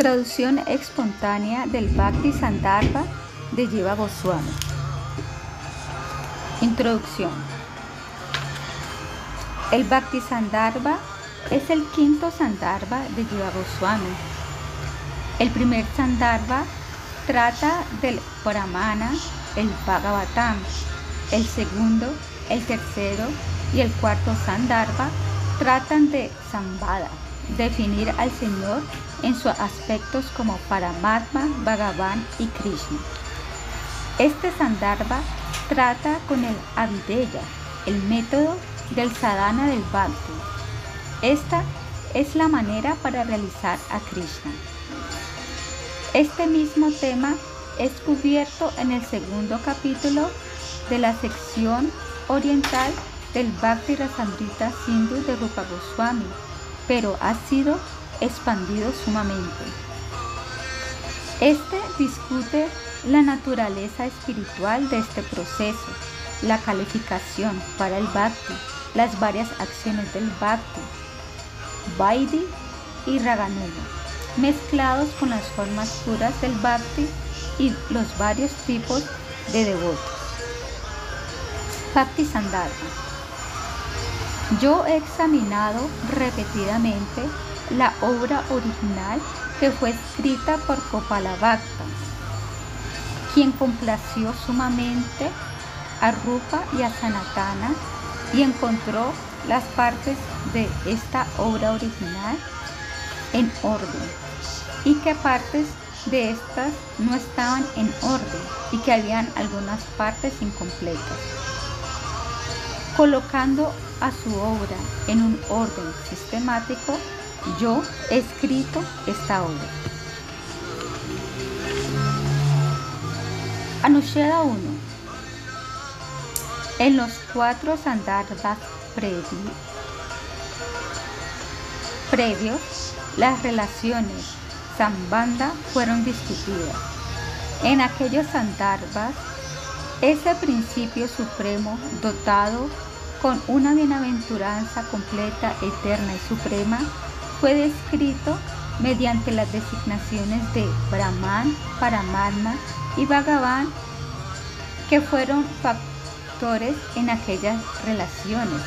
Traducción espontánea del Bhakti de Jiva Goswami. Introducción. El Bhakti Sandarbha es el quinto Sandarbha de Jiva Goswami. El primer Sandarbha trata del Brahmana, el Bhagavatam. El segundo, el tercero y el cuarto Sandarbha tratan de Sambada, definir al Señor en sus aspectos como Paramatma, Bhagavan y Krishna. Este Sandarbha trata con el Avideya, el método del sadhana del Bhakti. Esta es la manera para realizar a Krishna. Este mismo tema es cubierto en el segundo capítulo de la sección oriental del Bhakti Rasamrita Sindhu de Rupa Goswami, pero ha sido expandido sumamente. Este discute la naturaleza espiritual de este proceso, la calificación para el Bhakti, las varias acciones del Bhakti, Vaidhi y Raganuga, mezclados con las formas puras del Bhakti y los varios tipos de devotos. Bhakti yo he examinado repetidamente la obra original que fue escrita por Kopala Bhakta, quien complació sumamente a Rupa y a Sanatana y encontró las partes de esta obra original en orden y que partes de estas no estaban en orden y que habían algunas partes incompletas. Colocando a su obra en un orden sistemático, yo he escrito esta obra. Anusheda 1. En los cuatro sandarbhas previos, las relaciones sambanda fueron discutidas. En aquellos sandarbhas, ese principio supremo dotado con una bienaventuranza completa, eterna y suprema, fue descrito mediante las designaciones de Brahman, Paramatma y Bhagavan, que fueron factores en aquellas relaciones.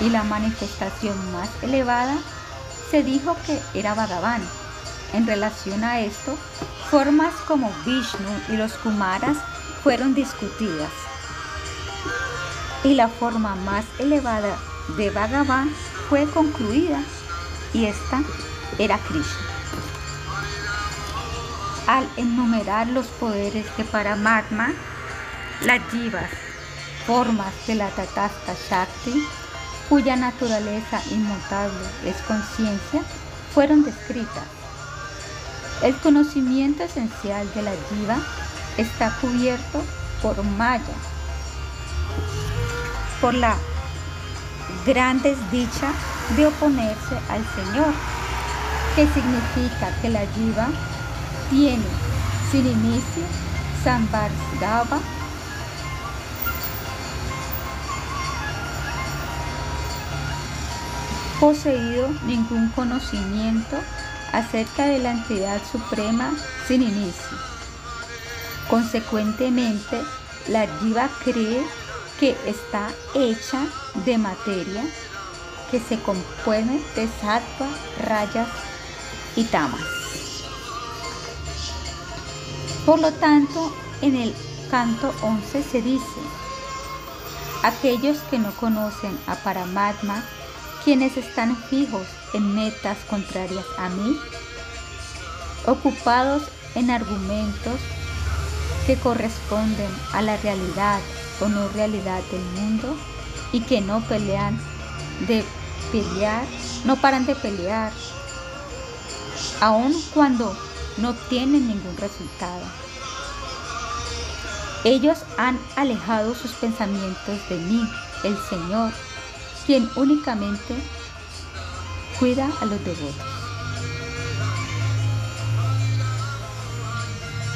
Y la manifestación más elevada se dijo que era Bhagavan. En relación a esto, formas como Vishnu y los Kumaras fueron discutidas y la forma más elevada de Bhagavan fue concluida y esta era Krishna. Al enumerar los poderes de Paramatma, las jivas, formas de la Tatasta Shakti, cuya naturaleza inmutable es conciencia, fueron descritas. El conocimiento esencial de la jiva está cubierto por Maya, por la gran desdicha de oponerse al Señor, que significa que la yiva tiene sin inicio Sambarsdava, poseído ningún conocimiento acerca de la entidad suprema sin inicio. Consecuentemente, la jiva cree que está hecha de materia que se compone de sattva, rayas y tamas. Por lo tanto, en el canto 11 se dice, aquellos que no conocen a Paramatma, quienes están fijos en metas contrarias a mí, ocupados en argumentos que corresponden a la realidad o no realidad del mundo y que no pelean de pelear, no paran de pelear, aun cuando no tienen ningún resultado. Ellos han alejado sus pensamientos de mí, el Señor, quien únicamente cuida a los devotos.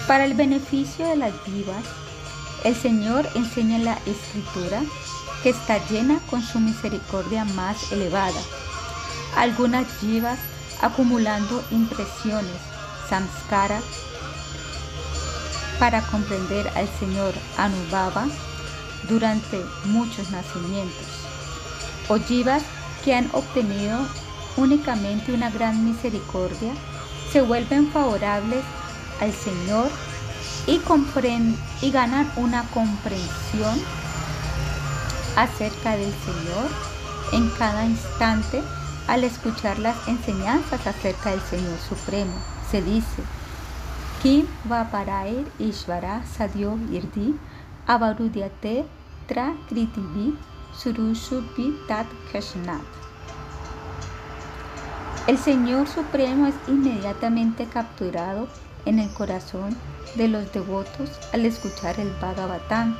Para el beneficio de las vivas, el Señor enseña en la Escritura que está llena con su misericordia más elevada. Algunas yivas acumulando impresiones, samskara, para comprender al Señor Anubhava durante muchos nacimientos. O jivas que han obtenido únicamente una gran misericordia se vuelven favorables al Señor y, y ganan una comprensión acerca del Señor en cada instante al escuchar las enseñanzas acerca del Señor Supremo. Se dice, Kim Vaparair Ishvara Sadyo Irdi Avarudyate Tra Kritivi Surushupi Tat. El Señor Supremo es inmediatamente capturado en el corazón de los devotos al escuchar el Bhagavatam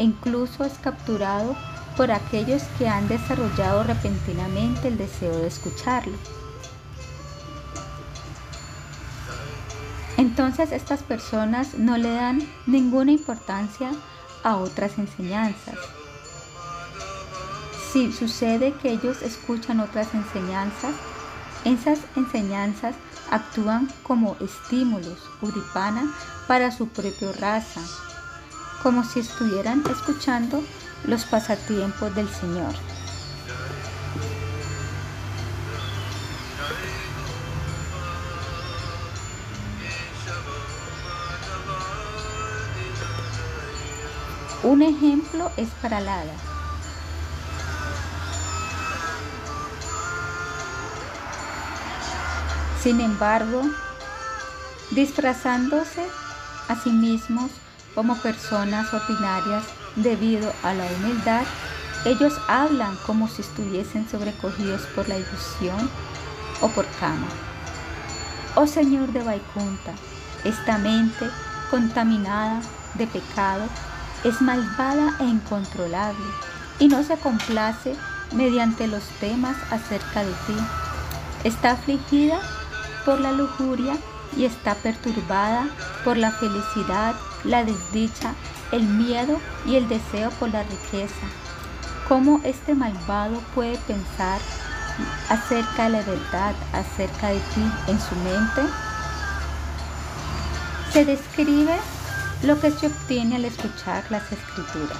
e incluso es capturado por aquellos que han desarrollado repentinamente el deseo de escucharlo. Entonces estas personas no le dan ninguna importancia a otras enseñanzas. Si sucede que ellos escuchan otras enseñanzas, esas enseñanzas actúan como estímulos, uripana, para su propia raza, como si estuvieran escuchando los pasatiempos del Señor. Un ejemplo es para Lada. Sin embargo, disfrazándose a sí mismos como personas ordinarias debido a la humildad, ellos hablan como si estuviesen sobrecogidos por la ilusión o por cama. Oh Señor de Vaikunta, esta mente contaminada de pecado es malvada e incontrolable y no se complace mediante los temas acerca de ti. Está afligida por la lujuria y está perturbada por la felicidad, la desdicha, el miedo y el deseo por la riqueza. ¿Cómo este malvado puede pensar acerca de la verdad, acerca de ti en su mente? Se describe lo que se obtiene al escuchar las escrituras.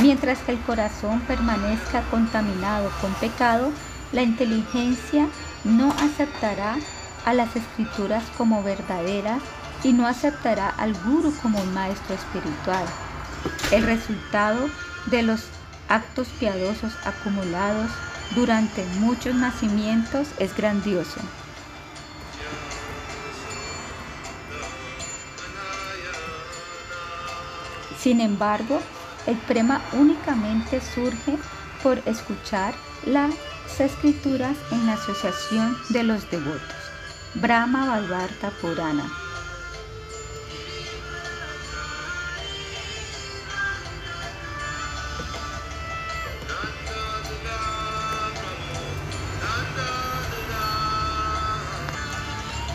Mientras que el corazón permanezca contaminado con pecado, la inteligencia no aceptará a las escrituras como verdaderas y no aceptará al guru como un maestro espiritual. El resultado de los actos piadosos acumulados durante muchos nacimientos es grandioso. Sin embargo, el prema únicamente surge por escuchar las escrituras en la asociación de los devotos. Brahma Valvarta Purana.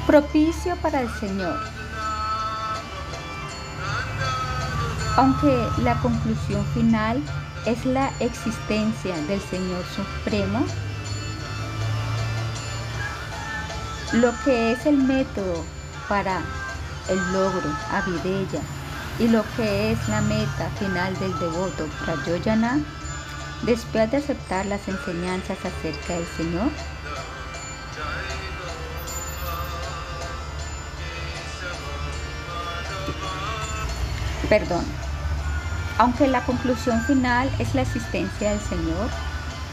Propicio para el Señor. Aunque la conclusión final es la existencia del Señor Supremo, lo que es el método para el logro, avideya, y lo que es la meta final del devoto, prayoyana, después de aceptar las enseñanzas acerca del Señor, perdón, aunque la conclusión final es la existencia del Señor,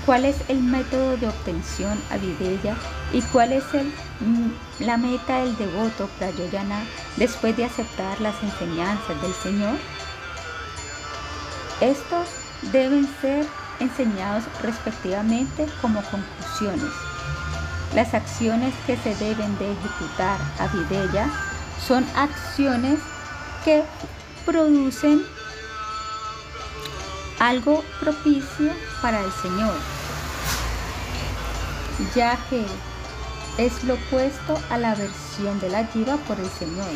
¿cuál es el método de obtención a Videya y cuál es el, la meta del devoto Prayoyana después de aceptar las enseñanzas del Señor? Estos deben ser enseñados respectivamente como conclusiones. Las acciones que se deben de ejecutar a Videya son acciones que producen algo propicio para el Señor, ya que es lo opuesto a la versión de la jiva por el Señor.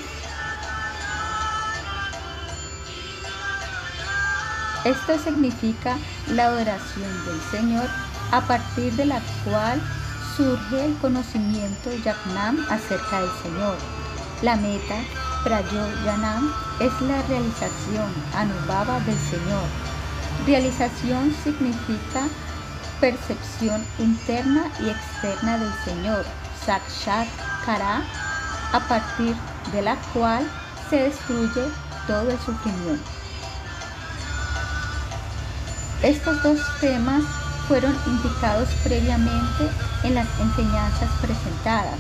Esto significa la adoración del Señor a partir de la cual surge el conocimiento Yagnam acerca del Señor. La meta, Prayoyanam, es la realización Anubhava del Señor. Realización significa percepción interna y externa del Señor, Sakshat Kara, a partir de la cual se destruye todo el sufrimiento. Estos dos temas fueron indicados previamente en las enseñanzas presentadas.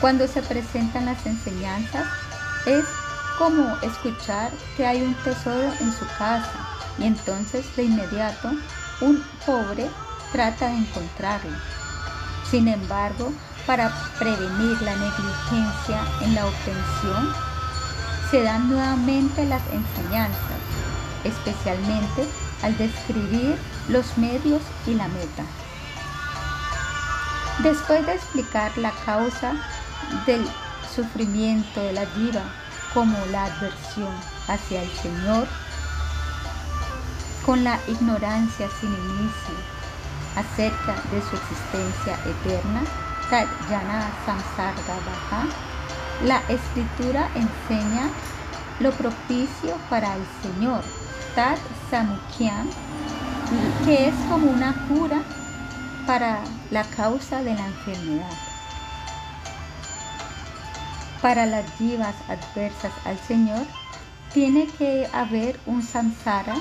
Cuando se presentan las enseñanzas es como escuchar que hay un tesoro en su casa y entonces de inmediato un pobre trata de encontrarlo. Sin embargo, para prevenir la negligencia en la obtención, se dan nuevamente las enseñanzas, especialmente al describir los medios y la meta. Después de explicar la causa del sufrimiento de la diva como la adversión hacia el Señor, con la ignorancia sin inicio acerca de su existencia eterna, Yana Samsarga la escritura enseña lo propicio para el Señor, Tat Samukhyam, que es como una cura para la causa de la enfermedad. Para las divas adversas al Señor, tiene que haber un samsara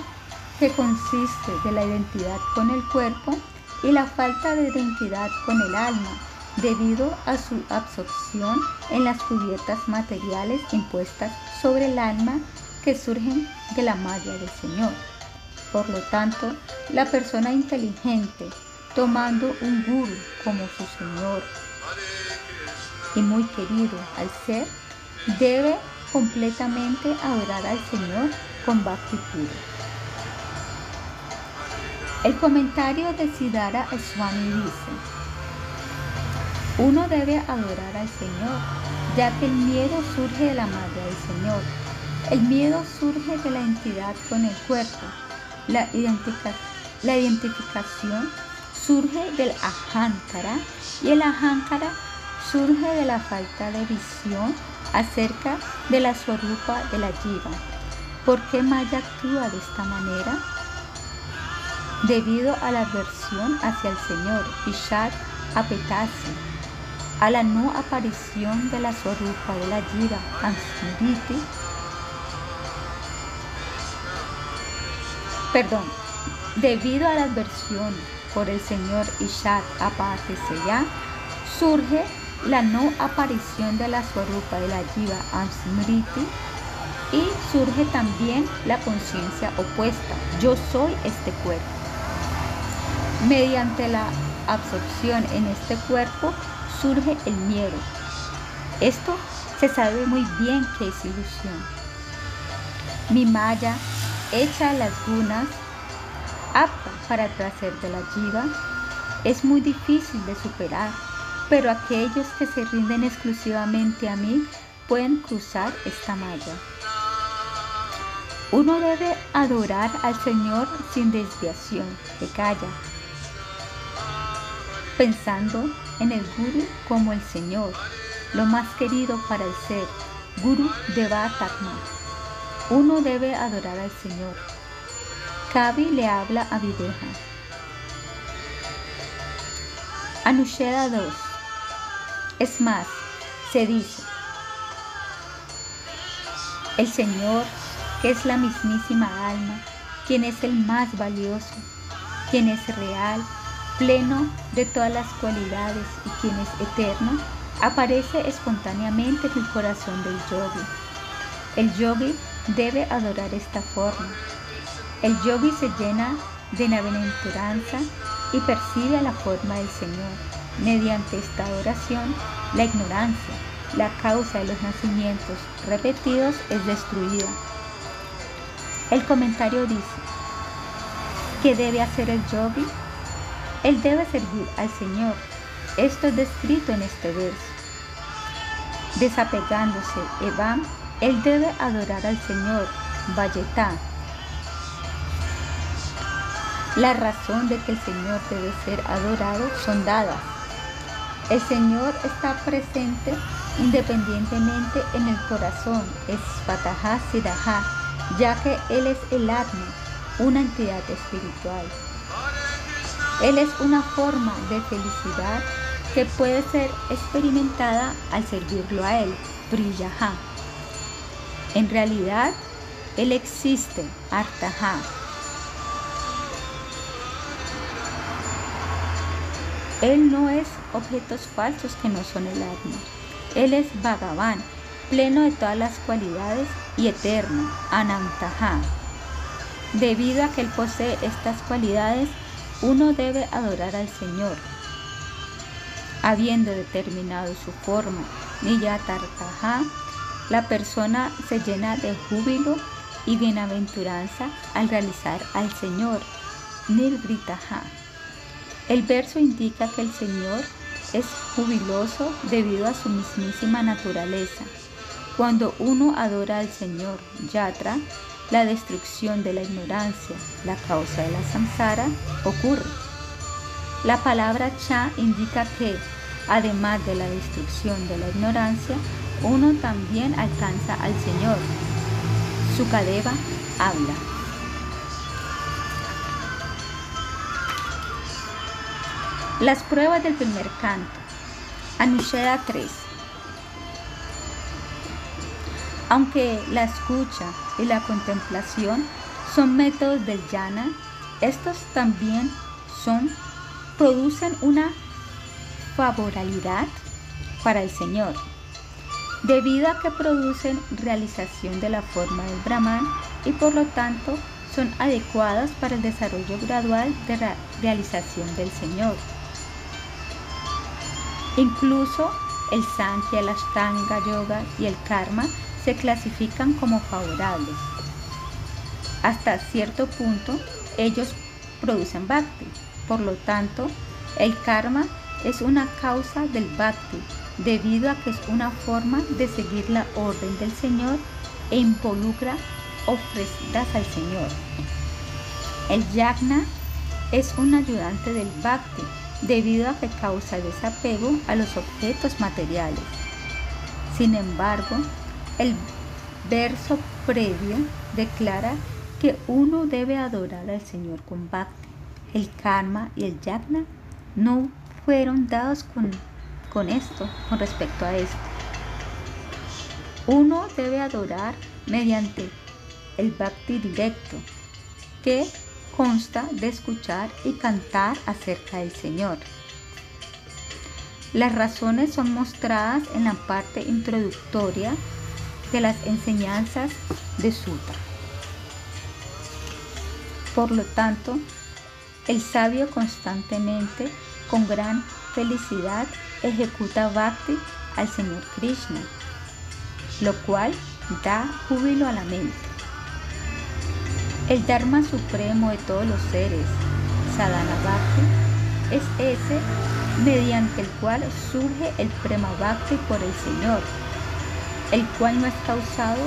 que consiste de la identidad con el cuerpo y la falta de identidad con el alma, debido a su absorción en las cubiertas materiales impuestas sobre el alma que surgen de la malla del Señor. Por lo tanto, la persona inteligente, tomando un guru como su Señor y muy querido al ser, debe completamente adorar al Señor con bhakti puro. El comentario de Siddhara Swami dice, uno debe adorar al Señor, ya que el miedo surge de la madre del Señor. El miedo surge de la entidad con el cuerpo. La, identificación surge del ajánkara y el ajánkara surge de la falta de visión acerca de la swarupa de la jiva. ¿Por qué Maya actúa de esta manera? Debido a la aversión hacia el Señor, Ishat Apetasi, a la no aparición de la Swarupa de la Jiva Ansmriti, perdón, debido a la adversión por el señor Ishat Apateseya, surge la no aparición de la Swarupa de la Jiva Ansmriti y surge también la conciencia opuesta, yo soy este cuerpo. Mediante la absorción en este cuerpo, surge el miedo. Esto se sabe muy bien que es ilusión. Mi malla, hecha a las gunas, apta para el de la jiva, es muy difícil de superar, pero aquellos que se rinden exclusivamente a mí pueden cruzar esta malla. Uno debe adorar al Señor sin desviación, que calla, pensando en el Guru como el Señor, lo más querido para el ser, Guru Devatatma. Uno debe adorar al Señor. Kavi le habla a Videha. Anusheda 2. Es más, se dice, el Señor, que es la mismísima alma, quien es el más valioso, quien es real, pleno de todas las cualidades y quien es eterno, aparece espontáneamente en el corazón del yogi. El yogi debe adorar esta forma. El yogi se llena de bienaventuranza y percibe la forma del Señor. Mediante esta adoración, la ignorancia, la causa de los nacimientos repetidos, es destruida. El comentario dice, ¿qué debe hacer el yogi? Él debe servir al Señor. Esto es descrito en este verso. Desapegándose Evam, él debe adorar al Señor, Vayetá. La razón de que el Señor debe ser adorado son dadas. El Señor está presente independientemente en el corazón, es Fatahá Siddhá, ya que Él es el Atma, una entidad espiritual. Él es una forma de felicidad que puede ser experimentada al servirlo a Él, Briyaha. En realidad, Él existe, Artaha. Él no es objetos falsos que no son el Atma. Él es Bhagavan, pleno de todas las cualidades y eterno, Anantaha. Debido a que Él posee estas cualidades, uno debe adorar al Señor, habiendo determinado su forma, Niyatartaha, la persona se llena de júbilo y bienaventuranza al realizar al Señor, Nirvritaha. El verso indica que el Señor es jubiloso debido a su mismísima naturaleza. Cuando uno adora al Señor, Yatra, la destrucción de la ignorancia, la causa de la samsara, ocurre. La palabra cha indica que, además de la destrucción de la ignorancia, uno también alcanza al Señor. Sukadeva habla. Las pruebas del primer canto. Anusheda 3. Aunque la escucha y la contemplación son métodos del yana, estos también son, producen una favorabilidad para el Señor, debido a que producen realización de la forma del Brahman y por lo tanto son adecuadas para el desarrollo gradual de la realización del Señor. Incluso el Sankhya, el Ashtanga Yoga y el Karma se clasifican como favorables. Hasta cierto punto, ellos producen bhakti. Por lo tanto, el karma es una causa del bhakti, debido a que es una forma de seguir la orden del Señor e involucra ofrecidas al Señor. El yagna es un ayudante del bhakti, debido a que causa desapego a los objetos materiales. Sin embargo, el verso previo declara que uno debe adorar al Señor con bhakti. El karma y el yagna no fueron dados con, con esto, con respecto a esto. Uno debe adorar mediante el bhakti directo, que consta de escuchar y cantar acerca del Señor. Las razones son mostradas en la parte introductoria de las enseñanzas de Sutta. Por lo tanto, el sabio constantemente, con gran felicidad, ejecuta bhakti al Señor Krishna, lo cual da júbilo a la mente. El Dharma supremo de todos los seres, Sadhana Bhakti, es ese mediante el cual surge el Prema Bhakti por el Señor, el cual no es causado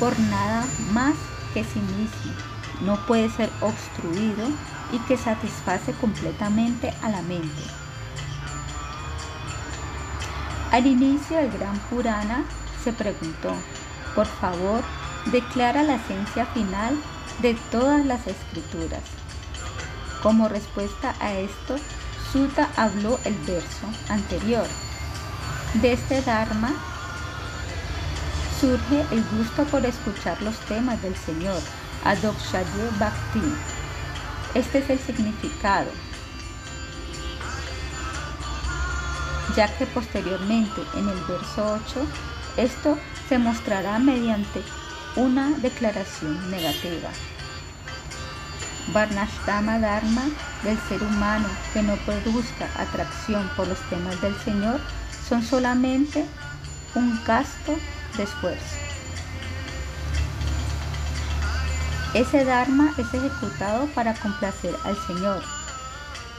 por nada más que sí mismo, no puede ser obstruido y que satisface completamente a la mente. Al inicio del Gran Purana se preguntó, por favor, declara la esencia final de todas las escrituras. Como respuesta a esto, Sutta habló el verso anterior. De este Dharma surge el gusto por escuchar los temas del Señor, Adokshaye Bhakti. Este es el significado, ya que posteriormente en el verso 8 esto se mostrará mediante una declaración negativa. Varnashtama Dharma del ser humano que no produzca atracción por los temas del Señor son solamente un gasto de esfuerzo. Ese Dharma es ejecutado para complacer al Señor.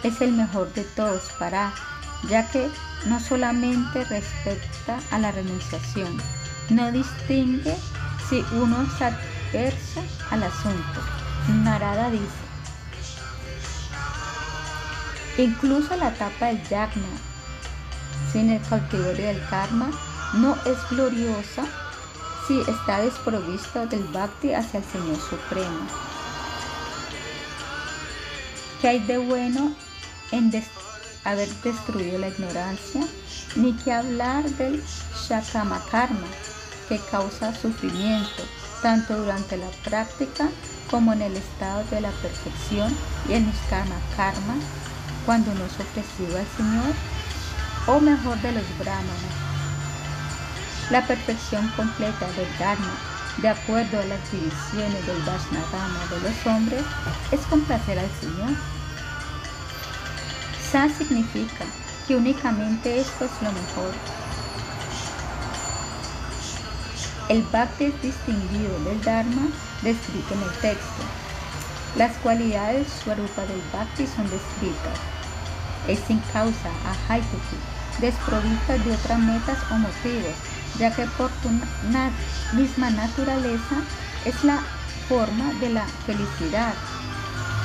Es el mejor de todos para, ya que no solamente respecta a la renunciación, no distingue si uno se adversa al asunto. Narada dice, Incluso la etapa del yagna, sin el cautiverio del karma, no es gloriosa si está desprovisto del bhakti hacia el Señor Supremo. ¿Qué hay de bueno en haber destruido la ignorancia? Ni que hablar del shakama karma, que causa sufrimiento, tanto durante la práctica como en el estado de la perfección y el niskama karma, cuando no es ofrecido al Señor, o mejor de los brahmanas. La perfección completa del Dharma, de acuerdo a las divisiones del Vaishnavama de los hombres, es complacer al Señor. Sa significa que únicamente esto es lo mejor. El Bhakti es distinguido del Dharma descrito en el texto. Las cualidades Swarupa del Bhakti son descritas. Es sin causa, ahaituki, desprovista de otras metas o motivos, ya que por tu misma naturaleza es la forma de la felicidad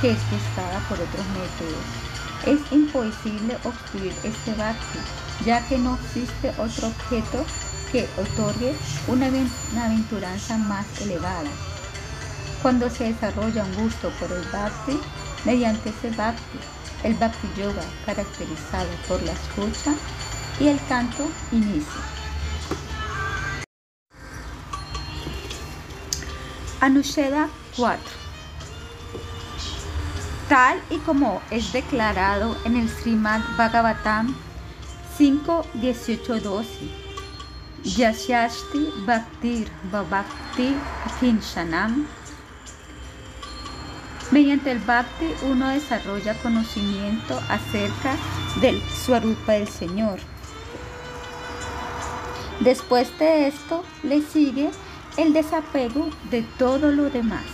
que es buscada por otros métodos. Es imposible obstruir este bhakti, ya que no existe otro objeto que otorgue una aventuranza más elevada. Cuando se desarrolla un gusto por el bhakti, mediante ese bhakti, el bhakti yoga caracterizado por la escucha y el canto inicia. Anusheda 4 Tal y como es declarado en el Srimad Bhagavatam 5, 18, 12, Yashashti Bhaktir Bhakti Kinshanam. Mediante el Bhakti uno desarrolla conocimiento acerca del Swarupa del Señor. Después de esto le sigue el desapego de todo lo demás.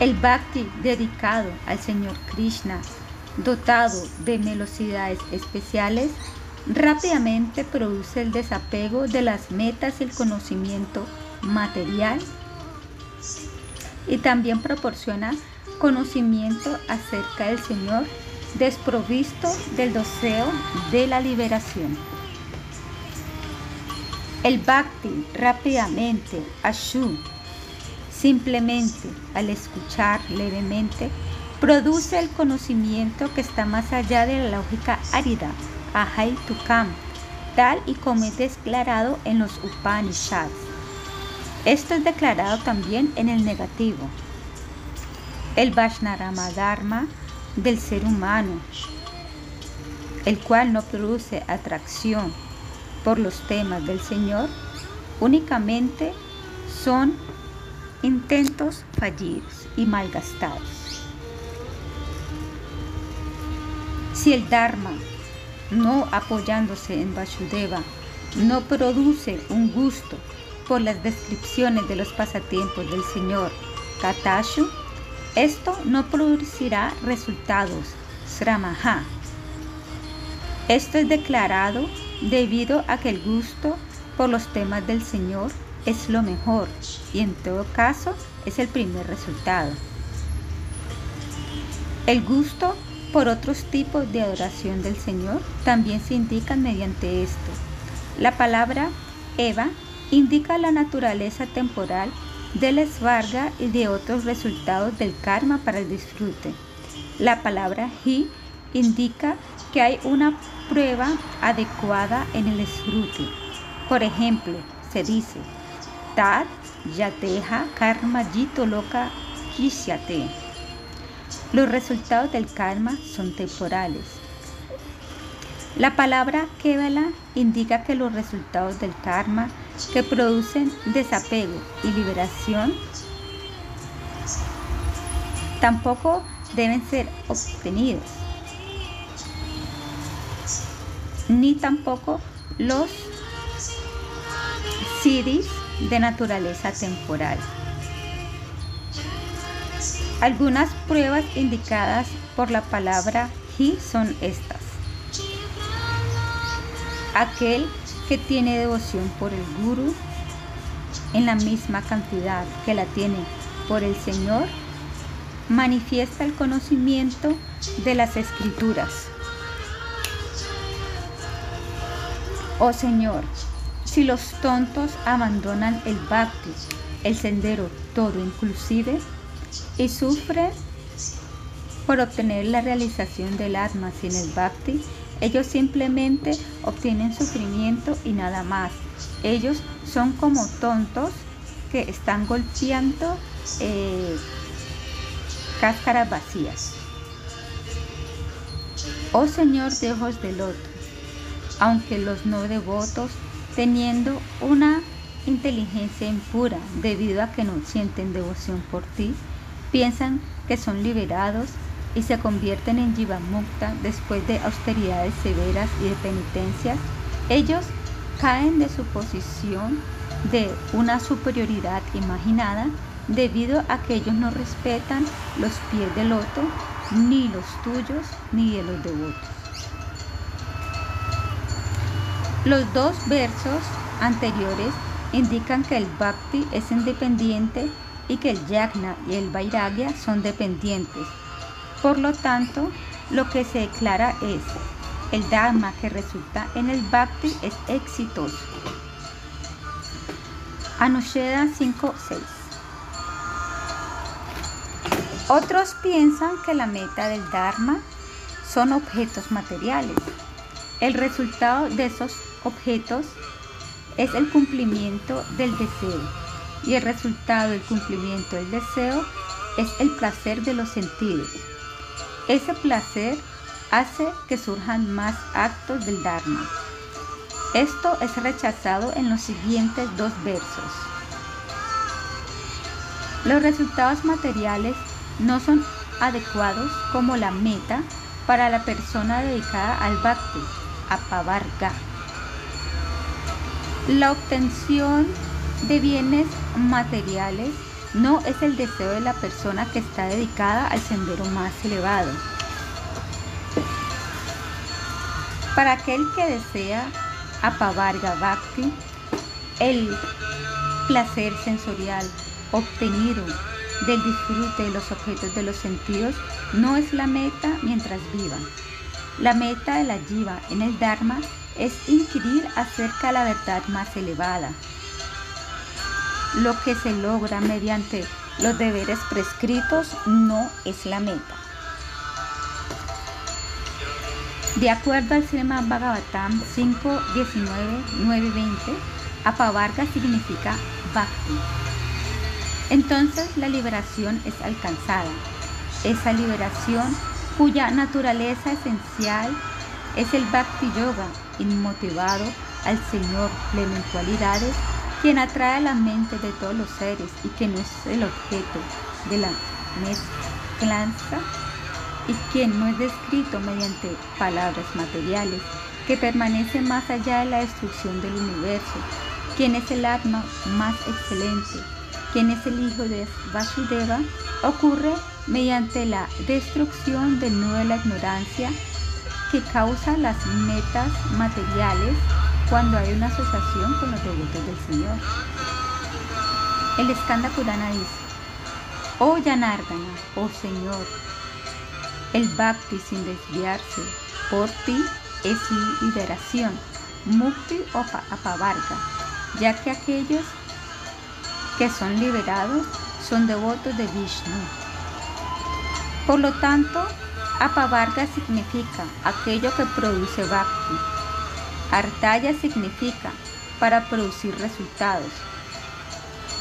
El Bhakti dedicado al Señor Krishna, dotado de velocidades especiales, rápidamente produce el desapego de las metas y el conocimiento material y también proporciona conocimiento acerca del Señor desprovisto del deseo de la liberación. El bhakti rápidamente, ashu, simplemente al escuchar levemente, produce el conocimiento que está más allá de la lógica árida, ahai tukam, tal y como es declarado en los Upanishads. Esto es declarado también en el negativo. El Vaishnarama Dharma del ser humano, el cual no produce atracción por los temas del Señor, únicamente son intentos fallidos y malgastados. Si el Dharma, no apoyándose en Vasudeva, no produce un gusto por las descripciones de los pasatiempos del señor Katashu, esto no producirá resultados, Sramaha. Esto es declarado debido a que el gusto por los temas del Señor es lo mejor y en todo caso es el primer resultado. El gusto por otros tipos de adoración del Señor también se indican mediante esto. La palabra Eva indica la naturaleza temporal del esvarga y de otros resultados del karma para el disfrute. La palabra hi indica que hay una prueba adecuada en el disfrute. Por ejemplo, se dice Tat yateja karma jito loka kishyate. Los resultados del karma son temporales. La palabra Kevala indica que los resultados del karma que producen desapego y liberación tampoco deben ser obtenidos, ni tampoco los siddhis de naturaleza temporal. Algunas pruebas indicadas por la palabra hi son estas. Aquel que tiene devoción por el Guru en la misma cantidad que la tiene por el Señor, manifiesta el conocimiento de las escrituras. Oh Señor, si los tontos abandonan el bhakti, el sendero todo inclusive, y sufren por obtener la realización del alma sin el bhakti, ellos simplemente obtienen sufrimiento y nada más. Ellos son como tontos que están golpeando eh, cáscaras vacías. Oh Señor de ojos de loto, aunque los no devotos, teniendo una inteligencia impura debido a que no sienten devoción por ti, piensan que son liberados y se convierten en Jivamukta después de austeridades severas y de penitencias, ellos caen de su posición de una superioridad imaginada debido a que ellos no respetan los pies del loto, ni los tuyos, ni de los devotos. Los dos versos anteriores indican que el bhakti es independiente y que el yagna y el vairagya son dependientes. Por lo tanto, lo que se declara es, el dharma que resulta en el bhakti es exitoso. Anusheda 5.6 Otros piensan que la meta del dharma son objetos materiales. El resultado de esos objetos es el cumplimiento del deseo y el resultado del cumplimiento del deseo es el placer de los sentidos. Ese placer hace que surjan más actos del Dharma. Esto es rechazado en los siguientes dos versos. Los resultados materiales no son adecuados como la meta para la persona dedicada al bhakti, apavarga. La obtención de bienes materiales no es el deseo de la persona que está dedicada al sendero más elevado. Para aquel que desea apavarga bhakti, el placer sensorial obtenido del disfrute de los objetos de los sentidos no es la meta mientras viva. La meta de la jiva en el Dharma es inquirir acerca de la verdad más elevada. Lo que se logra mediante los deberes prescritos no es la meta. De acuerdo al Srimad Bhagavatam 5, 19, 9, 20, apavarga significa bhakti. Entonces la liberación es alcanzada. Esa liberación cuya naturaleza esencial es el Bhakti Yoga, inmotivado al Señor pleno en cualidades, quien atrae a la mente de todos los seres y que no es el objeto de la mezclanza y quien no es descrito mediante palabras materiales, que permanece más allá de la destrucción del universo, quien es el Atma más excelente, quien es el hijo de Vasudeva, ocurre mediante la destrucción del nudo de la ignorancia que causa las metas materiales cuando hay una asociación con los devotos del Señor. El Skanda Purana dice, Oh Yanardana, oh Señor, el bhakti sin desviarse por ti es liberación, mukti o apavarga, ya que aquellos que son liberados son devotos de Vishnu. Por lo tanto, apavarga significa aquello que produce bhakti. Artaya significa para producir resultados.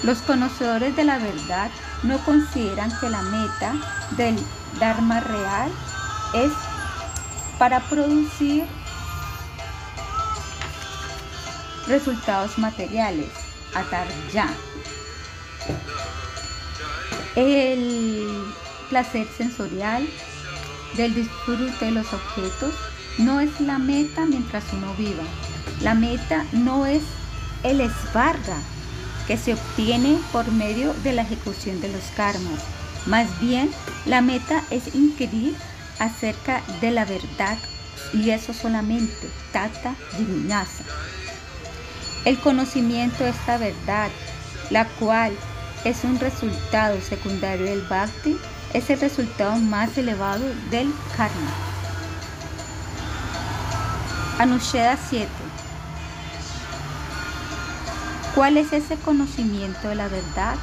Los conocedores de la verdad no consideran que la meta del Dharma real es para producir resultados materiales, atar ya. El placer sensorial del disfrute de los objetos no es la meta mientras uno viva. La meta no es el esbarra que se obtiene por medio de la ejecución de los karmas. Más bien, la meta es inquirir acerca de la verdad y eso solamente, tata vinyasa. El conocimiento de esta verdad, la cual es un resultado secundario del bhakti, es el resultado más elevado del karma. Anusheda 7. ¿Cuál es ese conocimiento de la verdad?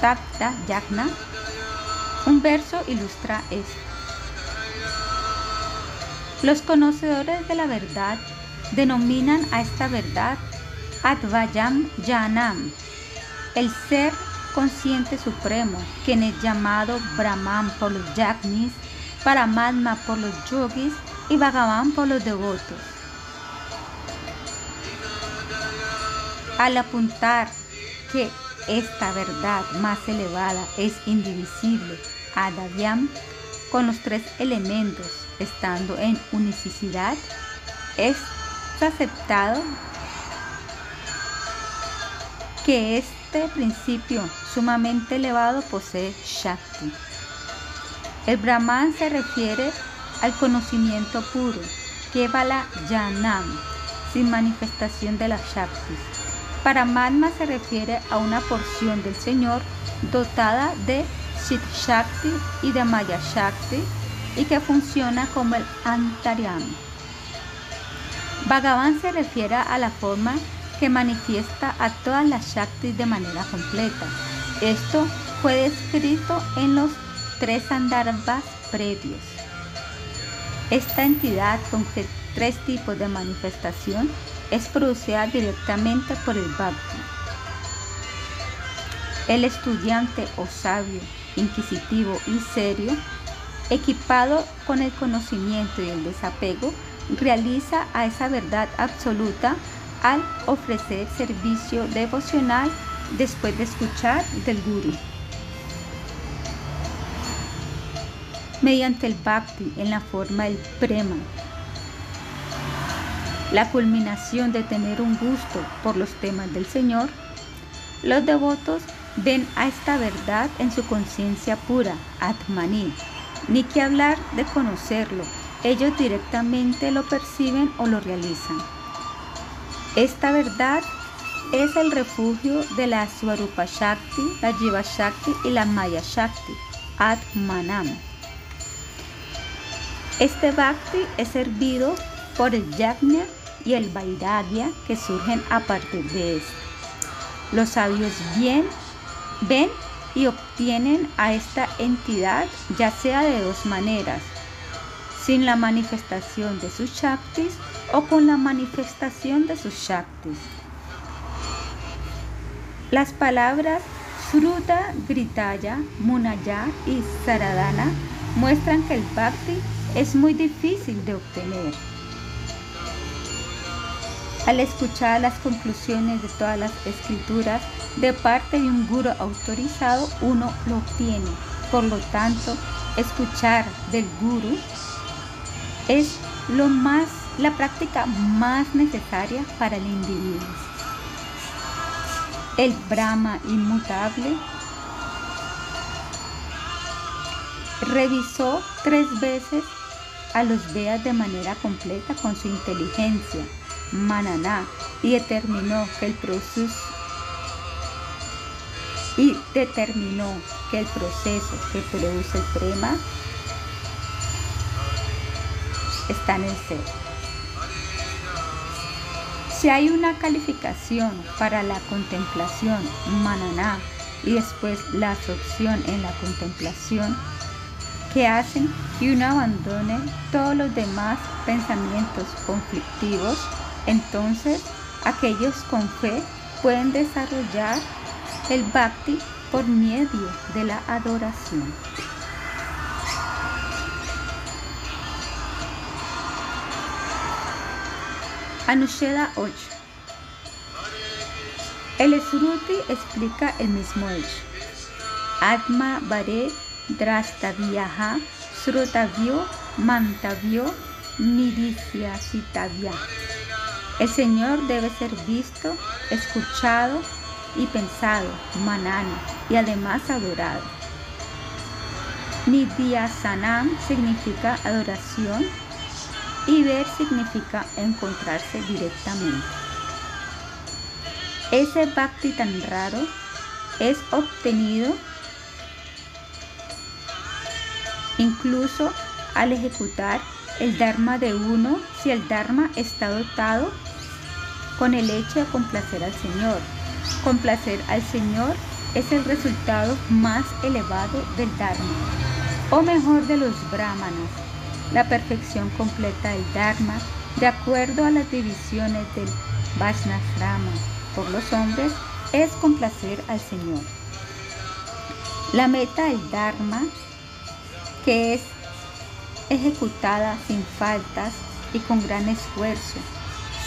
Tapta Yagna. Un verso ilustra esto. Los conocedores de la verdad denominan a esta verdad Advayam Janam, el ser consciente supremo, quien es llamado Brahman por los Yagnis, Paramatma por los yogis y Bhagavan por los devotos. Al apuntar que esta verdad más elevada es indivisible, Adavyam, con los tres elementos, estando en unicidad, es aceptado que este principio sumamente elevado posee Shakti. El Brahman se refiere al conocimiento puro, Kevala Janam, sin manifestación de las Shaktis. Paramatma se refiere a una porción del Señor dotada de Chit Shakti y de Maya Shakti y que funciona como el Antaryami. Bhagavan se refiere a la forma que manifiesta a todas las Shaktis de manera completa. Esto fue descrito en los tres Andarbas previos. Esta entidad con tres tipos de manifestación es producida directamente por el Bhakti. El estudiante o sabio, inquisitivo y serio, equipado con el conocimiento y el desapego, realiza a esa verdad absoluta al ofrecer servicio devocional después de escuchar del Guru. Mediante el Bhakti en la forma del Prema, la culminación de tener un gusto por los temas del Señor, los devotos ven a esta verdad en su conciencia pura, Atmani, ni que hablar de conocerlo, ellos directamente lo perciben o lo realizan. Esta verdad es el refugio de la Swarupa Shakti, la Jiva Shakti y la Maya Shakti, Atmanam. Este Bhakti es servido por el Yajna y el Vairagya que surgen a partir de esto. Los sabios bien, ven y obtienen a esta entidad ya sea de dos maneras, sin la manifestación de sus Shaktis o con la manifestación de sus Shaktis. Las palabras Sruta, Gritaya, Munaya y Saradana muestran que el Bhakti es muy difícil de obtener. Al escuchar las conclusiones de todas las escrituras de parte de un guru autorizado, uno lo obtiene. Por lo tanto, escuchar del guru es lo más, la práctica más necesaria para el individuo. El Brahma inmutable revisó tres veces a los Vedas de manera completa con su inteligencia, Manana, y determinó que el proceso y determinó que el proceso que produce el prema está en el ser. Si hay una calificación para la contemplación mananá y después la absorción en la contemplación, que hacen que uno abandone todos los demás pensamientos conflictivos, entonces aquellos con fe pueden desarrollar el bhakti por medio de la adoración. Anusheda 8. El Sruti explica el mismo hecho. Atma Vare Drastavyaha Srutavyo Mantavyo Sitavya. El Señor debe ser visto, escuchado y pensado, manana y además adorado. Sanam significa adoración y ver significa encontrarse directamente. Ese bhakti tan raro es obtenido incluso al ejecutar el Dharma de uno si el Dharma está dotado con el hecho de complacer al Señor. Complacer al Señor es el resultado más elevado del Dharma, o mejor de los brahmanas, la perfección completa del Dharma de acuerdo a las divisiones del Vaishnasrama por los hombres es complacer al Señor. La meta del Dharma, que es ejecutada sin faltas y con gran esfuerzo,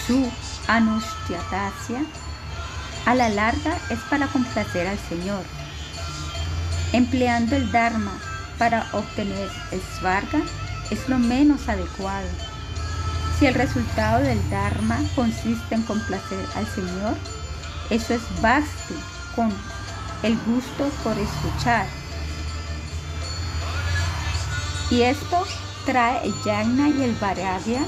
su anustiatasia, a la larga es para complacer al Señor. Empleando el Dharma para obtener el Svarga es lo menos adecuado. Si el resultado del Dharma consiste en complacer al Señor, eso es basti con el gusto por escuchar. Y esto trae el yagna y el vairagya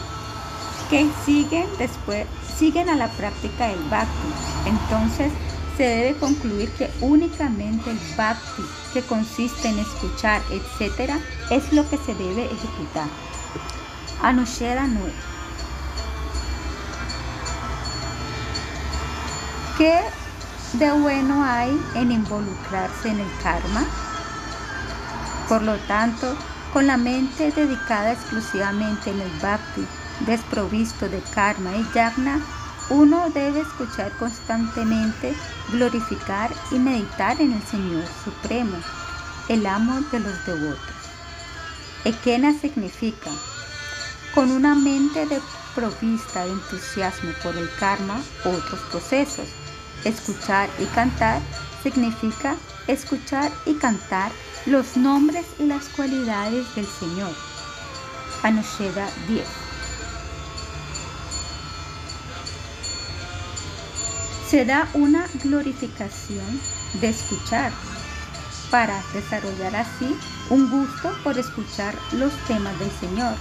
que siguen después siguen a la práctica del bhakti. Entonces se debe concluir que únicamente el bhakti, que consiste en escuchar, etc., es lo que se debe ejecutar. Anusheda 9. ¿Qué de bueno hay en involucrarse en el karma? Por lo tanto, con la mente dedicada exclusivamente en el bhakti, desprovisto de karma y yagna, uno debe escuchar constantemente, glorificar y meditar en el Señor Supremo, el amo de los devotos. Ekena significa, con una mente desprovista de entusiasmo por el karma, otros procesos. Escuchar y cantar significa escuchar y cantar los nombres y las cualidades del Señor. Anusheda 10. Se da una glorificación de escuchar para desarrollar así un gusto por escuchar los temas del Señor.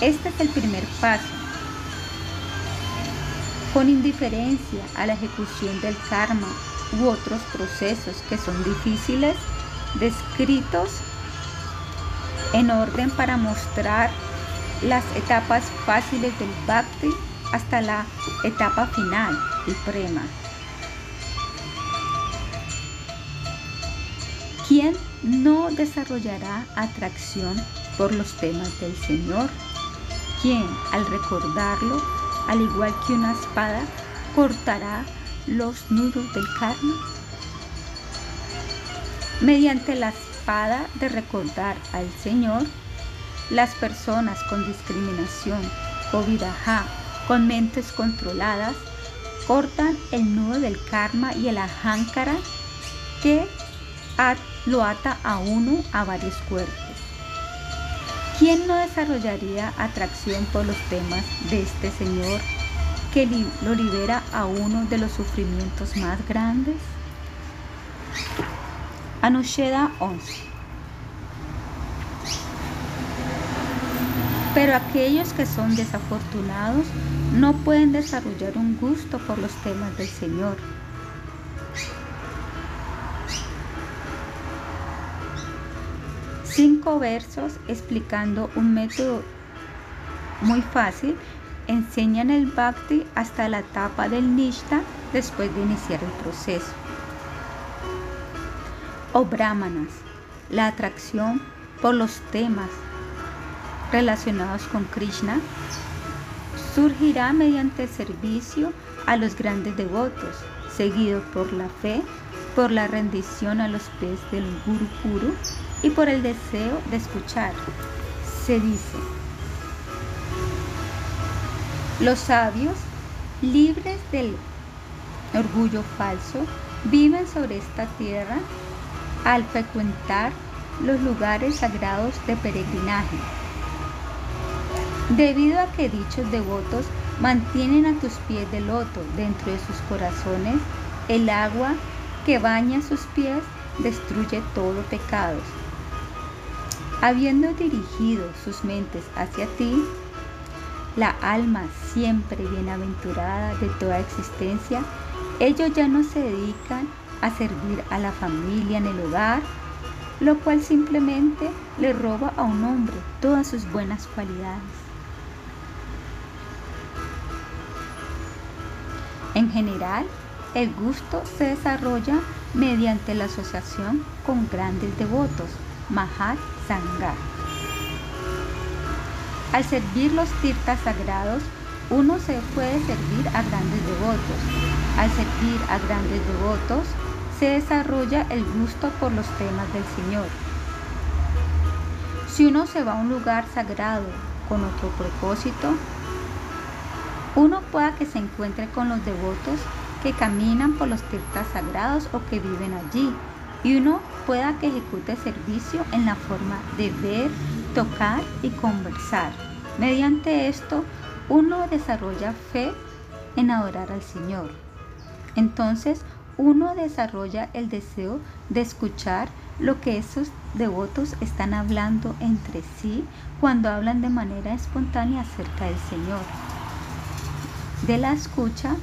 Este es el primer paso. Con indiferencia a la ejecución del karma u otros procesos que son difíciles, descritos en orden para mostrar las etapas fáciles del bhakti hasta la etapa final, el prema. ¿Quién no desarrollará atracción por los temas del Señor? ¿Quién al recordarlo, al igual que una espada, cortará los nudos del karma? Mediante la espada de recordar al Señor, las personas con discriminación o con mentes controladas, cortan el nudo del karma y el ahankara que lo ata a uno a varios cuerpos. ¿Quién no desarrollaría atracción por los temas de este Señor que lo libera a uno de los sufrimientos más grandes? Anusheda 11. Pero aquellos que son desafortunados no pueden desarrollar un gusto por los temas del Señor. Cinco versos explicando un método muy fácil enseñan el bhakti hasta la etapa del nishta después de iniciar el proceso o brahmanas, la atracción por los temas relacionados con Krishna surgirá mediante servicio a los grandes devotos, seguido por la fe, por la rendición a los pies del Guru puro y por el deseo de escuchar. Se dice, los sabios, libres del orgullo falso, viven sobre esta tierra al frecuentar los lugares sagrados de peregrinaje. Debido a que dichos devotos mantienen a tus pies de loto dentro de sus corazones, el agua que baña sus pies destruye todo pecado. Habiendo dirigido sus mentes hacia ti, la alma siempre bienaventurada de toda existencia, ellos ya no se dedican a servir a la familia en el hogar lo cual simplemente le roba a un hombre todas sus buenas cualidades. En general, el gusto se desarrolla mediante la asociación con grandes devotos, Mahat Sangha. Al servir los tirtas sagrados, uno se puede servir a grandes devotos. Al servir a grandes devotos, se desarrolla el gusto por los temas del Señor. Si uno se va a un lugar sagrado con otro propósito, uno pueda que se encuentre con los devotos que caminan por los tirtas sagrados o que viven allí, y uno pueda que ejecute servicio en la forma de ver, tocar y conversar. Mediante esto, uno desarrolla fe en adorar al Señor. Entonces, uno desarrolla el deseo de escuchar lo que esos devotos están hablando entre sí cuando hablan de manera espontánea acerca del Señor. De la escucha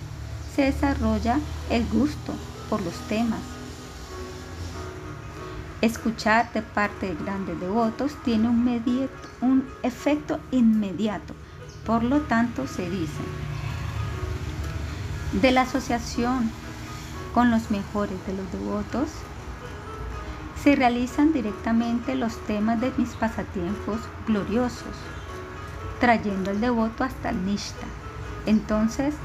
se desarrolla el gusto por los temas. Escuchar de parte de grandes devotos tiene un, efecto inmediato, por lo tanto se dice, de la asociación con los mejores de los devotos, se realizan directamente los temas de mis pasatiempos gloriosos, trayendo al devoto hasta el Nishta. Entonces,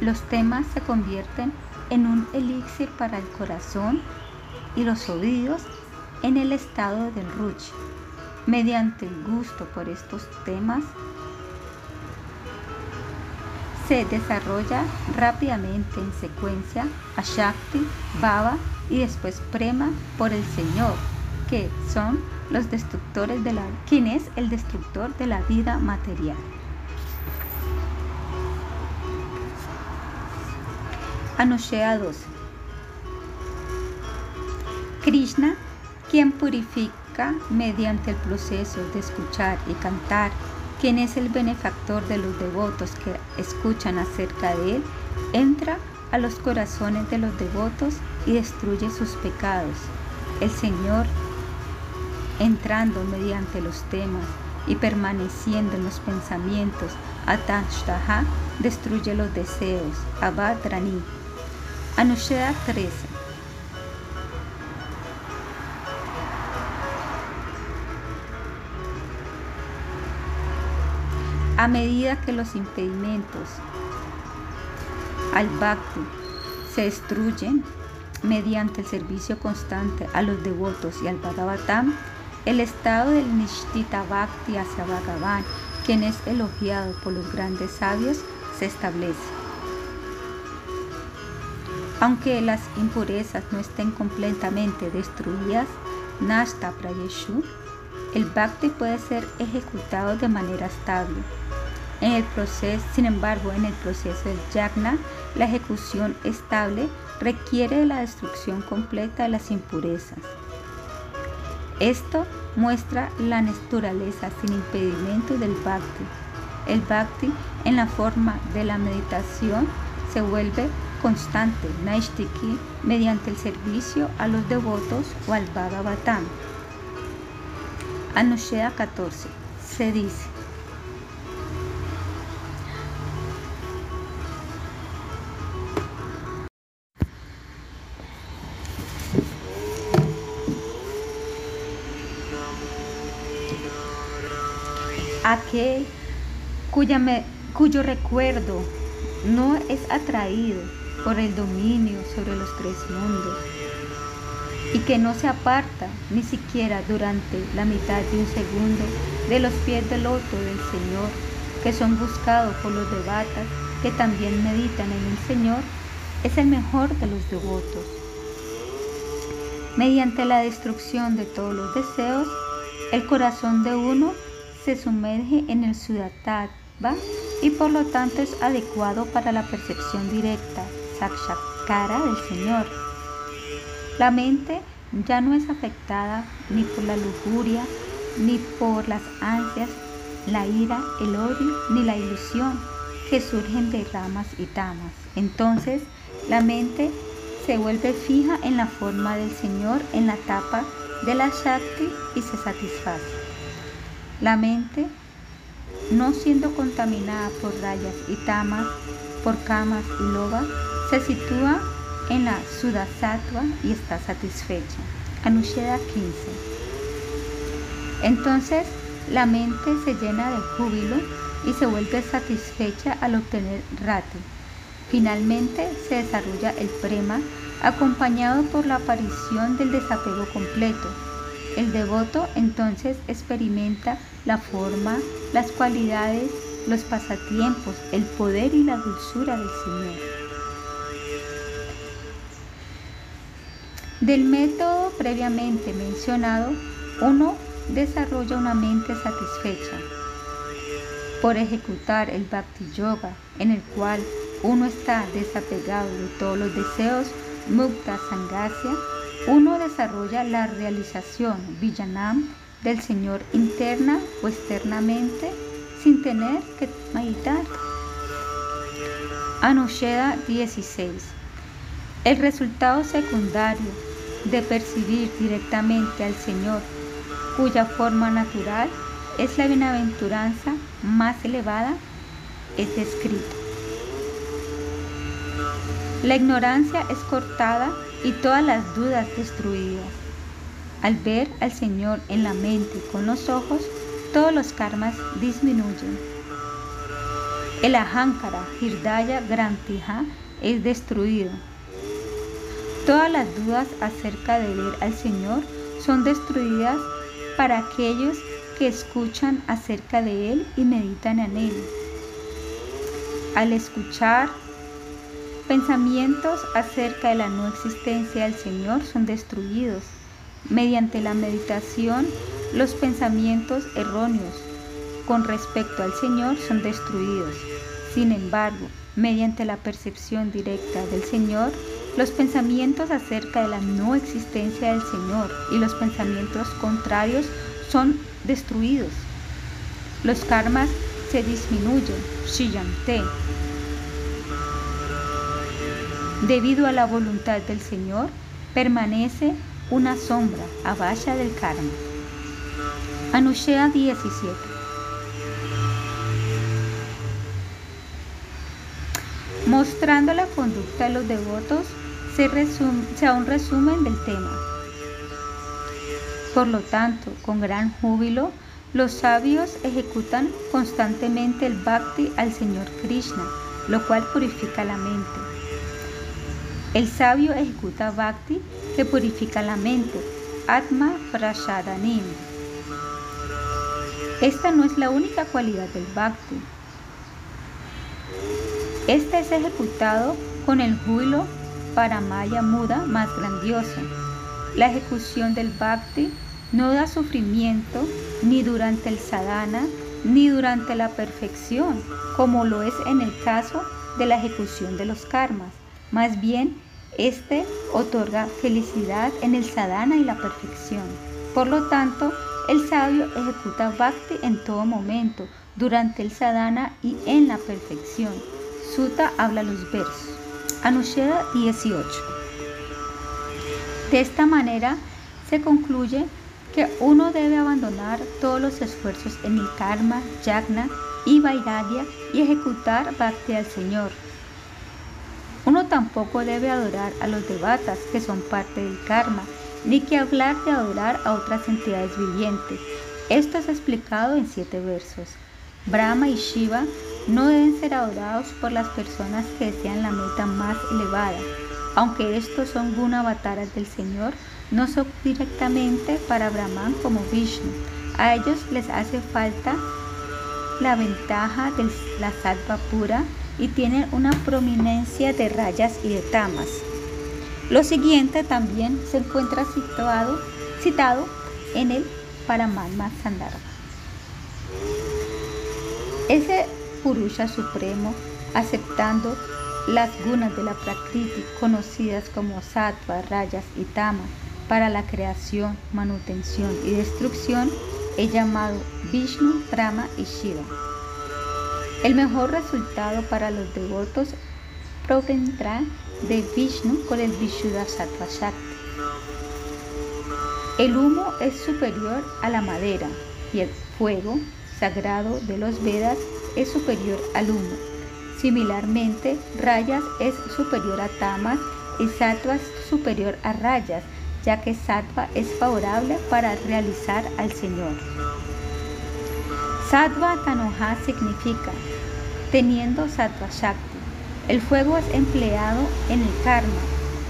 los temas se convierten en un elixir para el corazón y los oídos en el estado del Ruchi. Mediante el gusto por estos temas, se desarrolla rápidamente en secuencia a Shakti, Baba y después Prema por el Señor, que son los destructores de la ¿Quién es el destructor de la vida material. Anushea 12. Krishna, quien purifica mediante el proceso de escuchar y cantar quien es el benefactor de los devotos que escuchan acerca de Él, entra a los corazones de los devotos y destruye sus pecados. El Señor, entrando mediante los temas y permaneciendo en los pensamientos, Atashtaha, destruye los deseos, Abadrani. Anusheda 13. A medida que los impedimentos al Bhakti se destruyen mediante el servicio constante a los devotos y al Bhagavatam, el estado del Nishtita Bhakti hacia Bhagavan, quien es elogiado por los grandes sabios, se establece. Aunque las impurezas no estén completamente destruidas, Nasta Prayeshu, el Bhakti puede ser ejecutado de manera estable en el proceso, sin embargo, en el proceso del yagna, la ejecución estable requiere la destrucción completa de las impurezas. Esto muestra la naturaleza sin impedimento del bhakti. El bhakti en la forma de la meditación se vuelve constante, naishtiki, mediante el servicio a los devotos o al Bhagavatam. Anushea 14 se dice aquel cuyo recuerdo no es atraído por el dominio sobre los tres mundos y que no se aparta ni siquiera durante la mitad de un segundo de los pies del loto del Señor, que son buscados por los devatas que también meditan en el Señor, es el mejor de los devotos. Mediante la destrucción de todos los deseos, el corazón de uno se sumerge en el Sudatatva y por lo tanto es adecuado para la percepción directa, Sakshakara del Señor. La mente ya no es afectada ni por la lujuria, ni por las ansias, la ira, el odio, ni la ilusión que surgen de ramas y tamas. Entonces, la mente se vuelve fija en la forma del Señor en la tapa de la Shakti y se satisface. La mente, no siendo contaminada por rayas y tamas, por camas y loba, se sitúa en la Sudasattva y está satisfecha. Anusheda 15. Entonces la mente se llena de júbilo y se vuelve satisfecha al obtener rati. Finalmente se desarrolla el prema acompañado por la aparición del desapego completo. El devoto entonces experimenta la forma, las cualidades, los pasatiempos, el poder y la dulzura del Señor. Del método previamente mencionado, uno desarrolla una mente satisfecha por ejecutar el Bhakti Yoga, en el cual uno está desapegado de todos los deseos, Mukta Sangasya, uno desarrolla la realización Villanam del Señor interna o externamente sin tener que meditar. Anusheda 16. El resultado secundario de percibir directamente al Señor, cuya forma natural es la bienaventuranza más elevada, es descrito. La ignorancia es cortada y todas las dudas destruidas. Al ver al Señor en la mente con los ojos, todos los karmas disminuyen. El ahankara, hirdaya, grantija es destruido. Todas las dudas acerca de ver al Señor son destruidas para aquellos que escuchan acerca de Él y meditan en Él. Al escuchar pensamientos acerca de la no existencia del Señor son destruidos. Mediante la meditación, los pensamientos erróneos con respecto al Señor son destruidos. Sin embargo, mediante la percepción directa del Señor, los pensamientos acerca de la no existencia del Señor y los pensamientos contrarios son destruidos. Los karmas se disminuyen, shiyante. Debido a la voluntad del Señor, permanece una sombra, abaya del karma. Anushea 17. Mostrando la conducta de los devotos, se, da un resumen del tema. Por lo tanto, con gran júbilo, los sabios ejecutan constantemente el bhakti al Señor Krishna, lo cual purifica la mente. El sabio ejecuta bhakti que purifica la mente, Atma Prashadanim. Esta no es la única cualidad del bhakti. Este es ejecutado con el júbilo para Maya Muda más grandioso. La ejecución del Bhakti no da sufrimiento ni durante el sadhana ni durante la perfección, como lo es en el caso de la ejecución de los karmas. Más bien, este otorga felicidad en el sadhana y la perfección. Por lo tanto, el sabio ejecuta bhakti en todo momento, durante el sadhana y en la perfección. Sutta habla los versos. Anusheda 18. De esta manera se concluye que uno debe abandonar todos los esfuerzos en el karma, yagna y vairagya y ejecutar bhakti al Señor. Uno tampoco debe adorar a los devatas que son parte del karma, ni que hablar de adorar a otras entidades vivientes. Esto es explicado en siete versos. Brahma y Shiva no deben ser adorados por las personas que desean la meta más elevada. Aunque estos son gunavataras del Señor, no son directamente para Brahman como Vishnu. A ellos les hace falta la ventaja de la salva pura y tienen una prominencia de rayas y de tamas. Lo siguiente también se encuentra citado en el Paramatma Sandarbha. Ese Purusha Supremo, aceptando las gunas de la Prakriti, conocidas como Sattva, Rayas y Tama, para la creación, manutención y destrucción, es llamado Vishnu, Brahma y Shiva. El mejor resultado para los devotos provendrá de Vishnu con el Vishuddha Sattva Shakti. El humo es superior a la madera y el fuego sagrado de los Vedas es superior al humo. Similarmente, Rayas es superior a Tamas y Sattva es superior a Rayas, ya que Sattva es favorable para realizar al Señor. Sattva Tanoha significa teniendo Sattva Shakti. El fuego es empleado en el karma,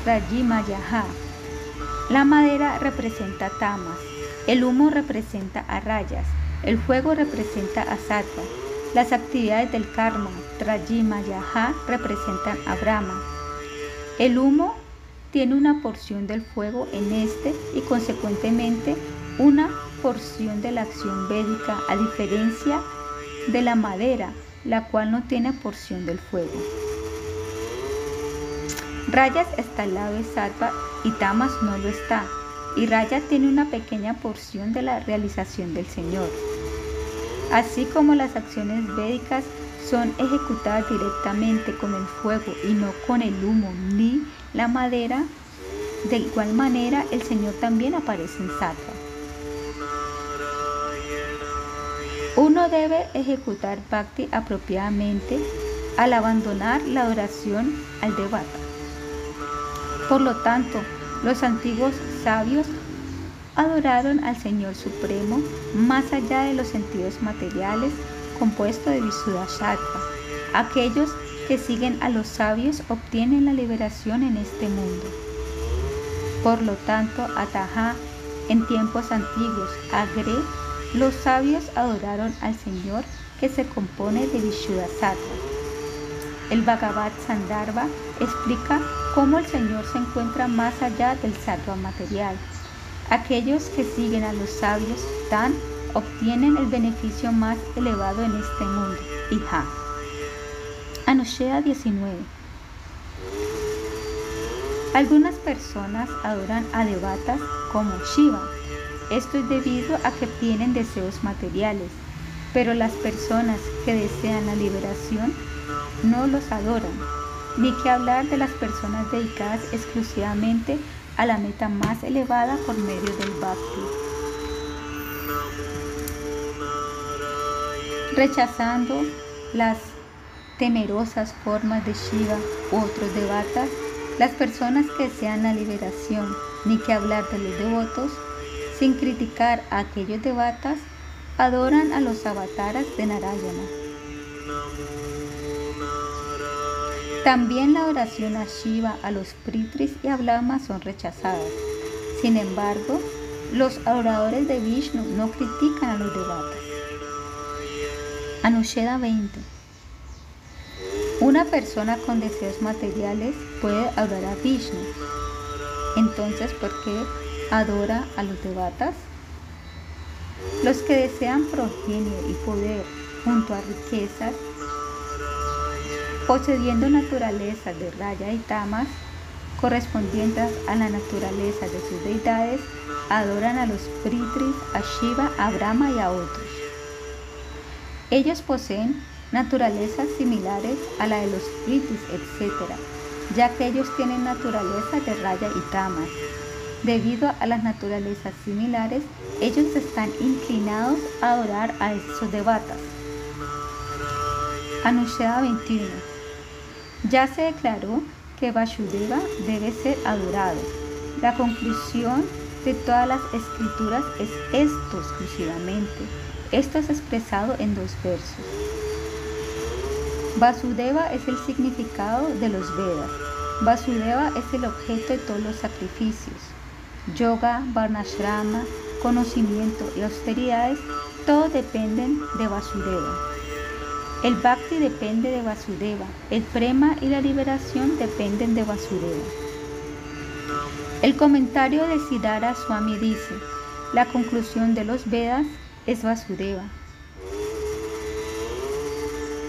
Rajima Yaha. La madera representa tamas, el humo representa a rayas, el fuego representa a sattva. Las actividades del karma, Trajima Yaha, representan a Brahma. El humo tiene una porción del fuego en este y consecuentemente una porción de la acción védica, a diferencia de la madera, la cual no tiene porción del fuego. Rayas está al lado de Sattva y Tamas no lo está, y Raya tiene una pequeña porción de la realización del Señor. Así como las acciones védicas son ejecutadas directamente con el fuego y no con el humo ni la madera, de igual manera el Señor también aparece en Sattva. Uno debe ejecutar bhakti apropiadamente al abandonar la adoración al devata. Por lo tanto, los antiguos sabios adoraron al Señor Supremo más allá de los sentidos materiales compuesto de Visuddhashattva. Aquellos que siguen a los sabios obtienen la liberación en este mundo. Por lo tanto, Ataha en tiempos antiguos, Agre los sabios adoraron al Señor que se compone de Vishuddhasattva. El Bhagavad Sandarbha explica cómo el Señor se encuentra más allá del sattva material. Aquellos que siguen a los sabios tan obtienen el beneficio más elevado en este mundo. Hija. Anushea 19. Algunas personas adoran a devatas como Shiva, esto es debido a que tienen deseos materiales, pero las personas que desean la liberación no los adoran, ni que hablar de las personas dedicadas exclusivamente a la meta más elevada por medio del bhakti. Rechazando las temerosas formas de Shiva u otros devatas, las personas que desean la liberación, ni que hablar de los devotos, sin criticar a aquellos devatas, adoran a los avataras de Narayana. También la adoración a Shiva, a los Pritris y a Brahma son rechazadas. Sin embargo, los adoradores de Vishnu no critican a los devatas. Anusheda 20. Una persona con deseos materiales puede adorar a Vishnu. Entonces, ¿por qué adora a los devatas? Los que desean progenio y poder junto a riquezas, poseyendo naturaleza de raya y tamas, correspondientes a la naturaleza de sus deidades, adoran a los pritris, a Shiva, a Brahma y a otros. Ellos poseen naturalezas similares a la de los pritris, etc., ya que ellos tienen naturaleza de raya y tamas. Debido a las naturalezas similares, ellos están inclinados a adorar a esos devatas. Anunciada 21. Ya se declaró que Vasudeva debe ser adorado. La conclusión de todas las escrituras es esto exclusivamente. Esto es expresado en dos versos. Vasudeva es el significado de los Vedas. Vasudeva es el objeto de todos los sacrificios yoga, varnashrama, conocimiento y austeridades, todos dependen de Vasudeva. El bhakti depende de Vasudeva, el prema y la liberación dependen de Vasudeva. El comentario de Siddhara Swami dice, la conclusión de los Vedas es Vasudeva.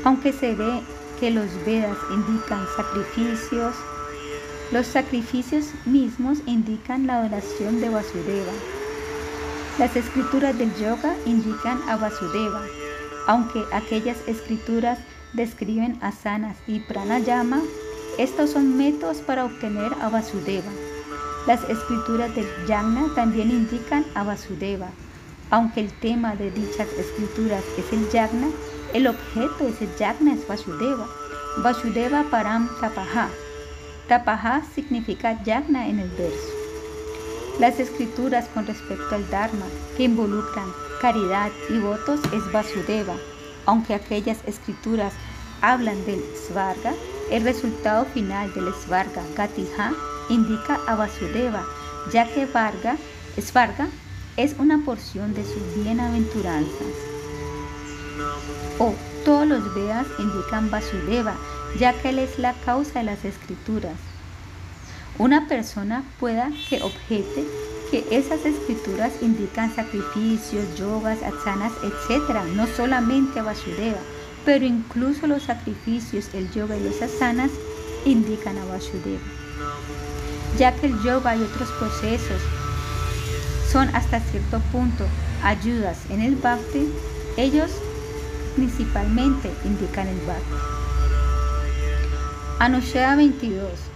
Aunque se ve que los Vedas indican sacrificios, los sacrificios mismos indican la adoración de Vasudeva. Las escrituras del yoga indican a Vasudeva, aunque aquellas escrituras describen asanas y pranayama, estos son métodos para obtener a Vasudeva. Las escrituras del Yagna también indican a Vasudeva. Aunque el tema de dichas escrituras es el Yagna, el objeto de ese Yagna es Vasudeva. Vasudeva Param Tapaha. Tapaha significa Yagna en el verso. Las escrituras con respecto al Dharma que involucran caridad y votos es Vasudeva, aunque aquellas escrituras hablan del Svarga, el resultado final del Svarga Gatiha indica a Vasudeva, ya que Varga, Svarga es una porción de sus bienaventuranzas. O todos los Vedas indican Vasudeva, ya que él es la causa de las escrituras. Una persona pueda que objete que esas escrituras indican sacrificios, yogas, asanas, etc., no solamente a Vasudeva, pero incluso los sacrificios, el yoga y los asanas indican a Vasudeva. Ya que el yoga y otros procesos son hasta cierto punto ayudas en el bhakti, ellos principalmente indican el bhakti. Anushya 22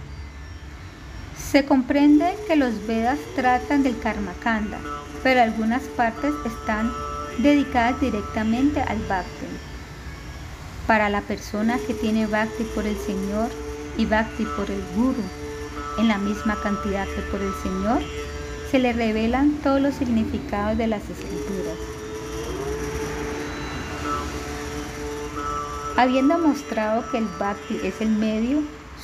se comprende que los Vedas tratan del Karma Kanda, pero algunas partes están dedicadas directamente al Bhakti. Para la persona que tiene Bhakti por el Señor y Bhakti por el Guru en la misma cantidad que por el Señor, se le revelan todos los significados de las escrituras. Habiendo mostrado que el Bhakti es el medio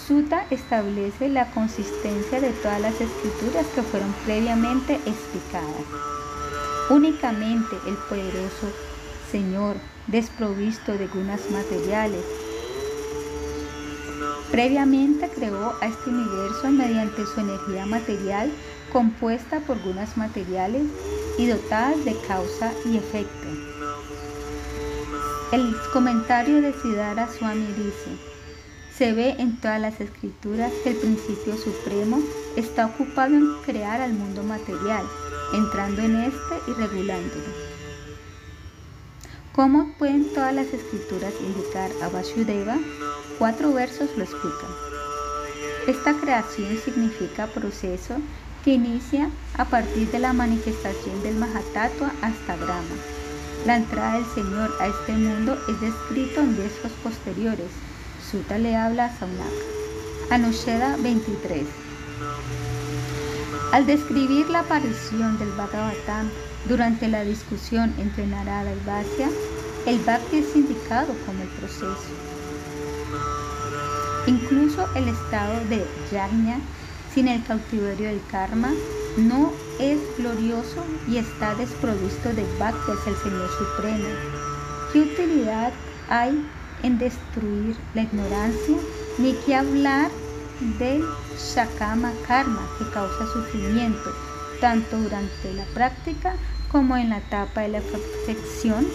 Suta establece la consistencia de todas las escrituras que fueron previamente explicadas. Únicamente el poderoso Señor, desprovisto de gunas materiales, previamente creó a este universo mediante su energía material compuesta por gunas materiales y dotadas de causa y efecto. El comentario de Siddhara Swami dice, se ve en todas las escrituras que el principio supremo está ocupado en crear al mundo material, entrando en este y regulándolo. ¿Cómo pueden todas las escrituras indicar a Vasudeva? Cuatro versos lo explican. Esta creación significa proceso que inicia a partir de la manifestación del Mahatattva hasta Brahma. La entrada del Señor a este mundo es descrito en versos posteriores, Suta le habla a Saunaka. Anusheda 23. Al describir la aparición del Bhagavatam durante la discusión entre Narada y Vasya, el Bhakti es indicado como el proceso. Incluso el estado de Yajna sin el cautiverio del karma no es glorioso y está desprovisto de Bhakti hacia el Señor Supremo. ¿Qué utilidad hay en destruir la ignorancia, ni que hablar del Shakama Karma que causa sufrimiento, tanto durante la práctica como en la etapa de la perfección,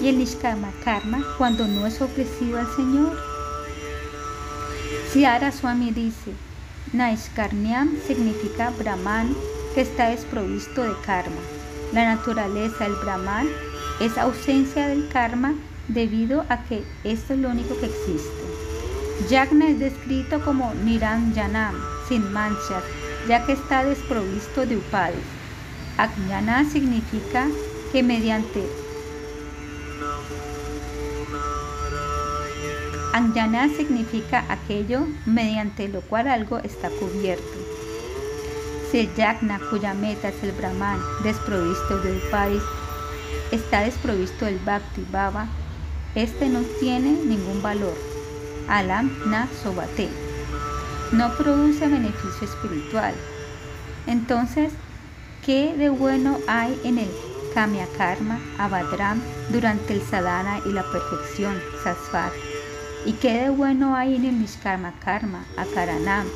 y el Nishkama Karma cuando no es ofrecido al Señor. Siara Swami dice, Naishkarnyam significa Brahman que está desprovisto de karma. La naturaleza del Brahman es ausencia del karma debido a que esto es lo único que existe. Yagna es descrito como Niranjanam, sin manchas, ya que está desprovisto de upadis. Ajnana significa que mediante Anjana significa aquello mediante lo cual algo está cubierto. Si el yagna cuya meta es el brahman desprovisto de upadis está desprovisto del bhakti baba, este no tiene ningún valor. Alam na sobate. No produce beneficio espiritual. Entonces, ¿qué de bueno hay en el Kamya Karma, Abadram, durante el sadhana y la perfección, Sasvat? ¿Y qué de bueno hay en el Nishkarma Karma, Akaranam,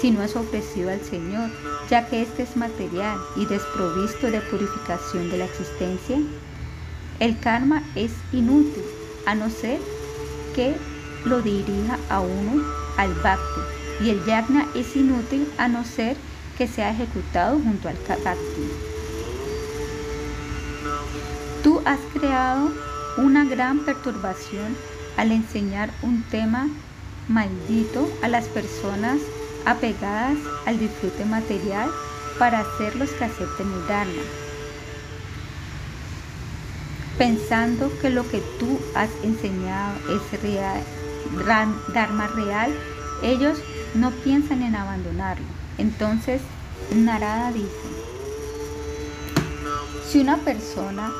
si no es ofrecido al Señor, ya que este es material y desprovisto de purificación de la existencia? El karma es inútil a no ser que lo dirija a uno al bhakti. Y el yagna es inútil a no ser que sea ejecutado junto al bhakti. Tú has creado una gran perturbación al enseñar un tema maldito a las personas apegadas al disfrute material para hacerlos que acepten el Dharma. Pensando que lo que tú has enseñado es real, Dharma real, ellos no piensan en abandonarlo. Entonces, Narada dice, si una persona,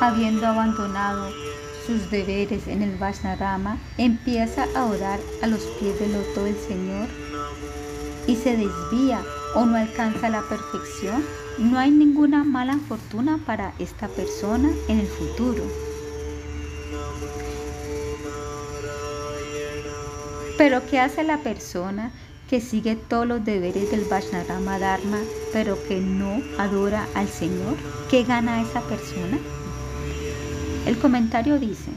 habiendo abandonado sus deberes en el Vaishnarama, empieza a orar a los pies del loto del Señor y se desvía o no alcanza la perfección, no hay ninguna mala fortuna para esta persona en el futuro. Pero ¿qué hace la persona que sigue todos los deberes del Vaishnava Dharma, pero que no adora al Señor? ¿Qué gana esa persona? El comentario dice,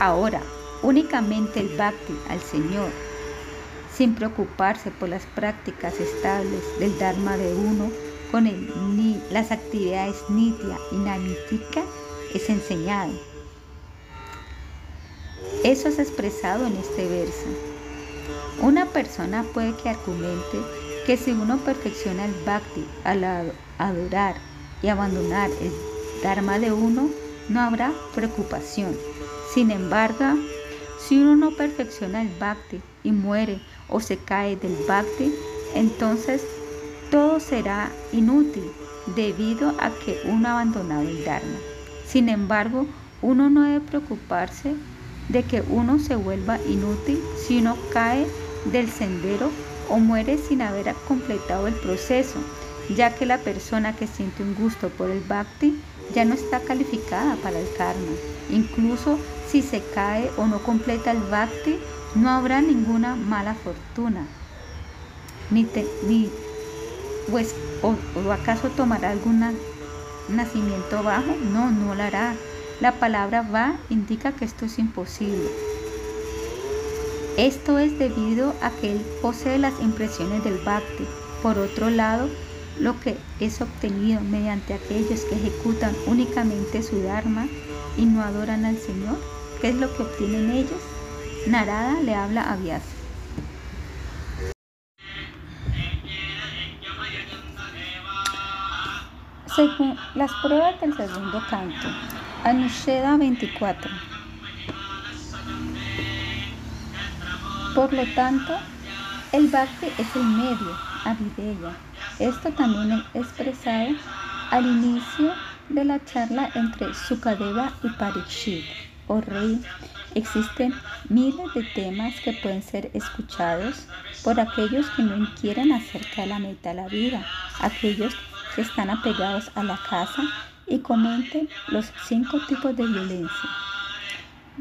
ahora, únicamente el bhakti al Señor, sin preocuparse por las prácticas estables del Dharma de uno, con el, ni, las actividades nitya y namitika, es enseñado. Eso es expresado en este verso. Una persona puede que argumente que si uno perfecciona el bhakti al adorar y abandonar el dharma de uno, no habrá preocupación. Sin embargo, si uno no perfecciona el bhakti y muere o se cae del bhakti, entonces todo será inútil debido a que uno ha abandonado el dharma. Sin embargo, uno no debe preocuparse de que uno se vuelva inútil si uno cae del sendero o muere sin haber completado el proceso, ya que la persona que siente un gusto por el bhakti ya no está calificada para el karma. Incluso si se cae o no completa el bhakti, no habrá ninguna mala fortuna. Ni, ni pues, o, o, acaso tomará algún nacimiento bajo? No, no lo hará. La palabra va indica que esto es imposible. Esto es debido a que él posee las impresiones del bhakti. Por otro lado, lo que es obtenido mediante aquellos que ejecutan únicamente su dharma y no adoran al Señor, ¿qué es lo que obtienen ellos? Narada le habla a Vyasa. Según las pruebas del segundo canto, Anusheda 24. Por lo tanto, el bhakti es el medio, avideya. Esto también es expresado al inicio de la charla entre Sukadeva y Parikshit. Oh rey, existen miles de temas que pueden ser escuchados por aquellos que no inquieren acerca de la meta de la vida, aquellos que están apegados a la casa y comenten los cinco tipos de violencia.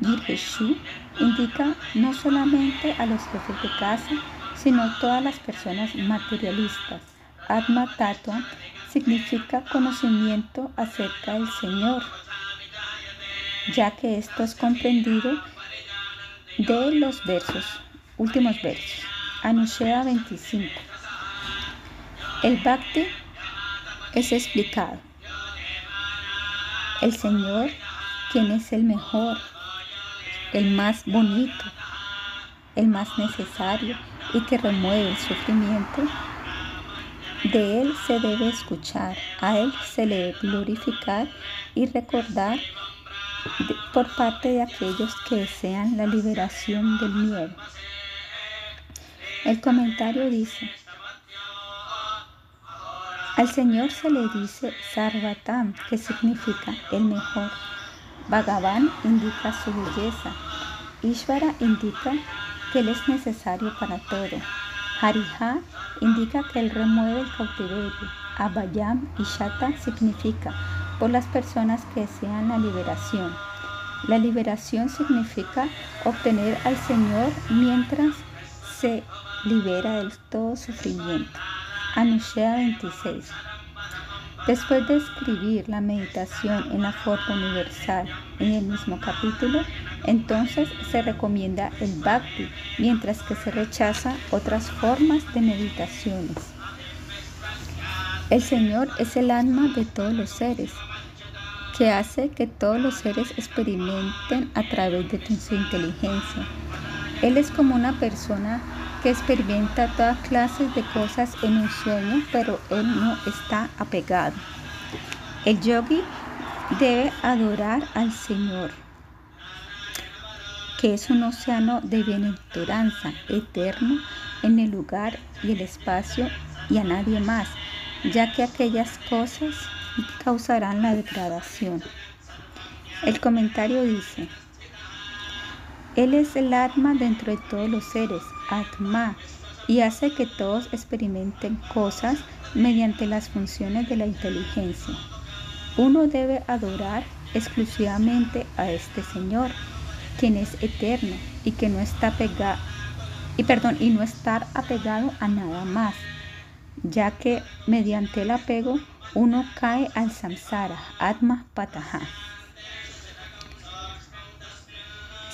Girgeshu indica no solamente a los jefes de casa, sino a todas las personas materialistas. Atma Tattva significa conocimiento acerca del Señor, ya que esto es comprendido de los versos, últimos versos. Anushea 25. El Bhakti es explicado. El Señor, quien es el mejor, el más bonito, el más necesario y que remueve el sufrimiento, de Él se debe escuchar, a Él se le debe glorificar y recordar por parte de aquellos que desean la liberación del miedo. El comentario dice, al Señor se le dice Sarvatam, que significa el mejor. Bhagavan indica su belleza. Ishvara indica que Él es necesario para todo. Hariha indica que Él remueve el cautiverio. Abhayam y Shata significa por las personas que desean la liberación. La liberación significa obtener al Señor mientras se libera del todo sufrimiento. Anushea 26. Después de escribir la meditación en la forma universal en el mismo capítulo, entonces se recomienda el bhakti, mientras que se rechaza otras formas de meditaciones. El Señor es el alma de todos los seres, que hace que todos los seres experimenten a través de su inteligencia. Él es como una persona que experimenta todas clases de cosas en un sueño, pero él no está apegado. El yogi debe adorar al Señor, que es un océano de bienaventuranza eterno en el lugar y el espacio y a nadie más, ya que aquellas cosas causarán la degradación. El comentario dice, Él es el alma dentro de todos los seres, Atma, y hace que todos experimenten cosas mediante las funciones de la inteligencia. Uno debe adorar exclusivamente a este Señor, quien es eterno y que no está pegado y perdón, y no estar apegado a nada más, ya que mediante el apego uno cae al samsara, atma pataha.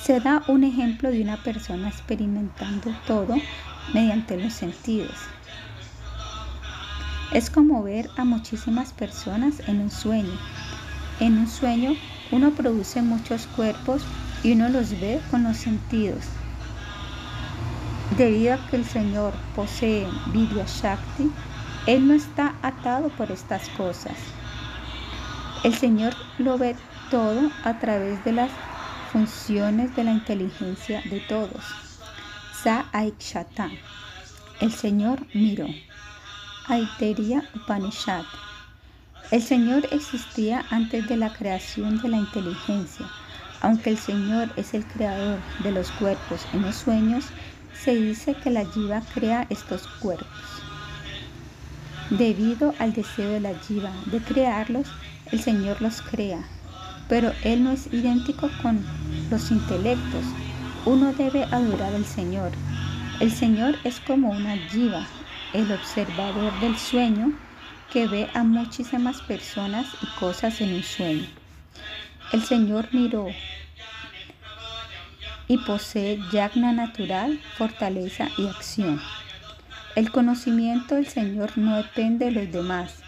Se da un ejemplo de una persona experimentando todo mediante los sentidos. Es como ver a muchísimas personas en un sueño. En un sueño uno produce muchos cuerpos y uno los ve con los sentidos. Debido a que el Señor posee Vidya Shakti, Él no está atado por estas cosas. El Señor lo ve todo a través de las funciones de la inteligencia de todos. Sa Aikshata. El Señor miró. Aiteria Upanishad. El Señor existía antes de la creación de la inteligencia. Aunque el Señor es el creador de los cuerpos en los sueños, se dice que la jiva crea estos cuerpos. Debido al deseo de la jiva de crearlos, el Señor los crea pero Él no es idéntico con los intelectos. Uno debe adorar al Señor. El Señor es como una jiva, el observador del sueño que ve a muchísimas personas y cosas en un sueño. El Señor miró y posee yagna natural, fortaleza y acción. El conocimiento del Señor no depende de los demás.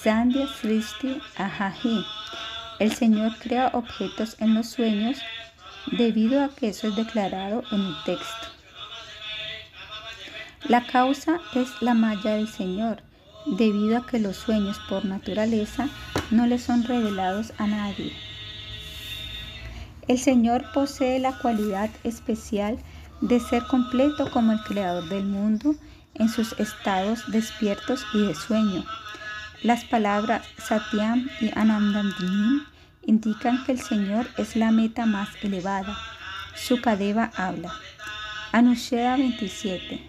Sandhya Srishti Ahahi el Señor crea objetos en los sueños debido a que eso es declarado en el texto. La causa es la malla del Señor, debido a que los sueños por naturaleza no le son revelados a nadie. El Señor posee la cualidad especial de ser completo como el creador del mundo en sus estados despiertos y de sueño. Las palabras Satyam y Anandamdinim indican que el Señor es la meta más elevada. Sukadeva habla. Anusheda 27.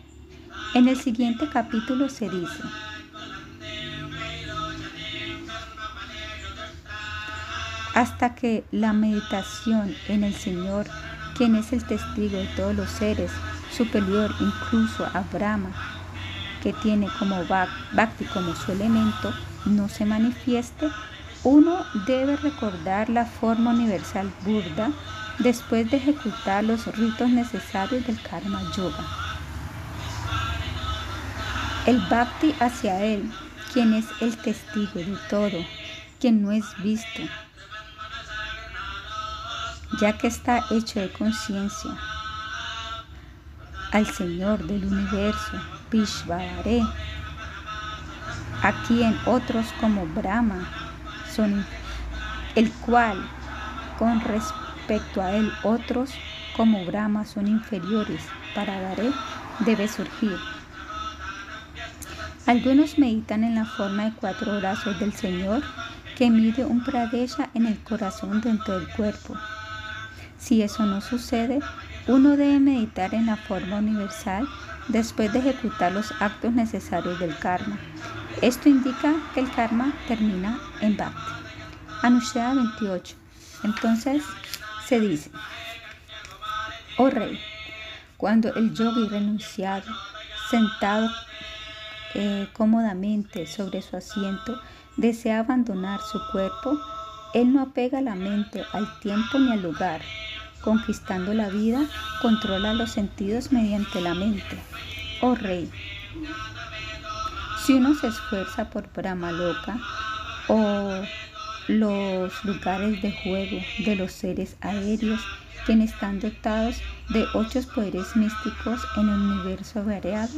En el siguiente capítulo se dice, hasta que la meditación en el Señor, quien es el testigo de todos los seres, superior incluso a Brahma, que tiene como Bhakti como su elemento, no se manifieste, uno debe recordar la forma universal burda después de ejecutar los ritos necesarios del karma yoga. El bhakti hacia él, quien es el testigo de todo, quien no es visto, ya que está hecho de conciencia, al Señor del universo, Vishvare, a quien otros como Brahma, son el cual con respecto a él otros como Brahma son inferiores para Daré debe surgir. Algunos meditan en la forma de cuatro brazos del Señor que mide un pradesha en el corazón dentro del cuerpo. Si eso no sucede, uno debe meditar en la forma universal después de ejecutar los actos necesarios del karma. Esto indica que el karma termina en Bhakti. Anushya 28. Entonces se dice, oh rey, cuando el yogi renunciado, sentado eh, cómodamente sobre su asiento, desea abandonar su cuerpo, él no apega la mente al tiempo ni al lugar. Conquistando la vida, controla los sentidos mediante la mente. Oh rey, si uno se esfuerza por Brahma Loka o los lugares de juego de los seres aéreos quienes están dotados de ocho poderes místicos en el universo variado,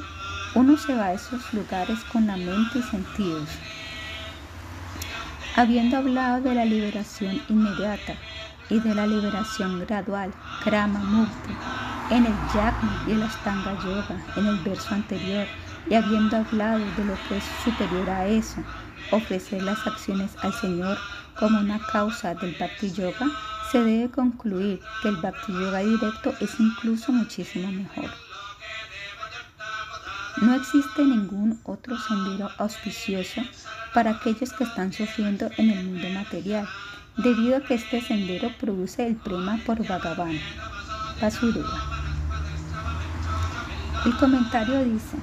uno se va a esos lugares con la mente y sentidos. Habiendo hablado de la liberación inmediata y de la liberación gradual, Krama Mukti, en el Yagna y el Ashtanga Yoga, en el verso anterior, y habiendo hablado de lo que es superior a eso, ofrecer las acciones al Señor como una causa del Bhakti Yoga, se debe concluir que el Bhakti Yoga directo es incluso muchísimo mejor. No existe ningún otro sendero auspicioso para aquellos que están sufriendo en el mundo material, debido a que este sendero produce el prema por Bhagavan, Pasurua. El comentario dice,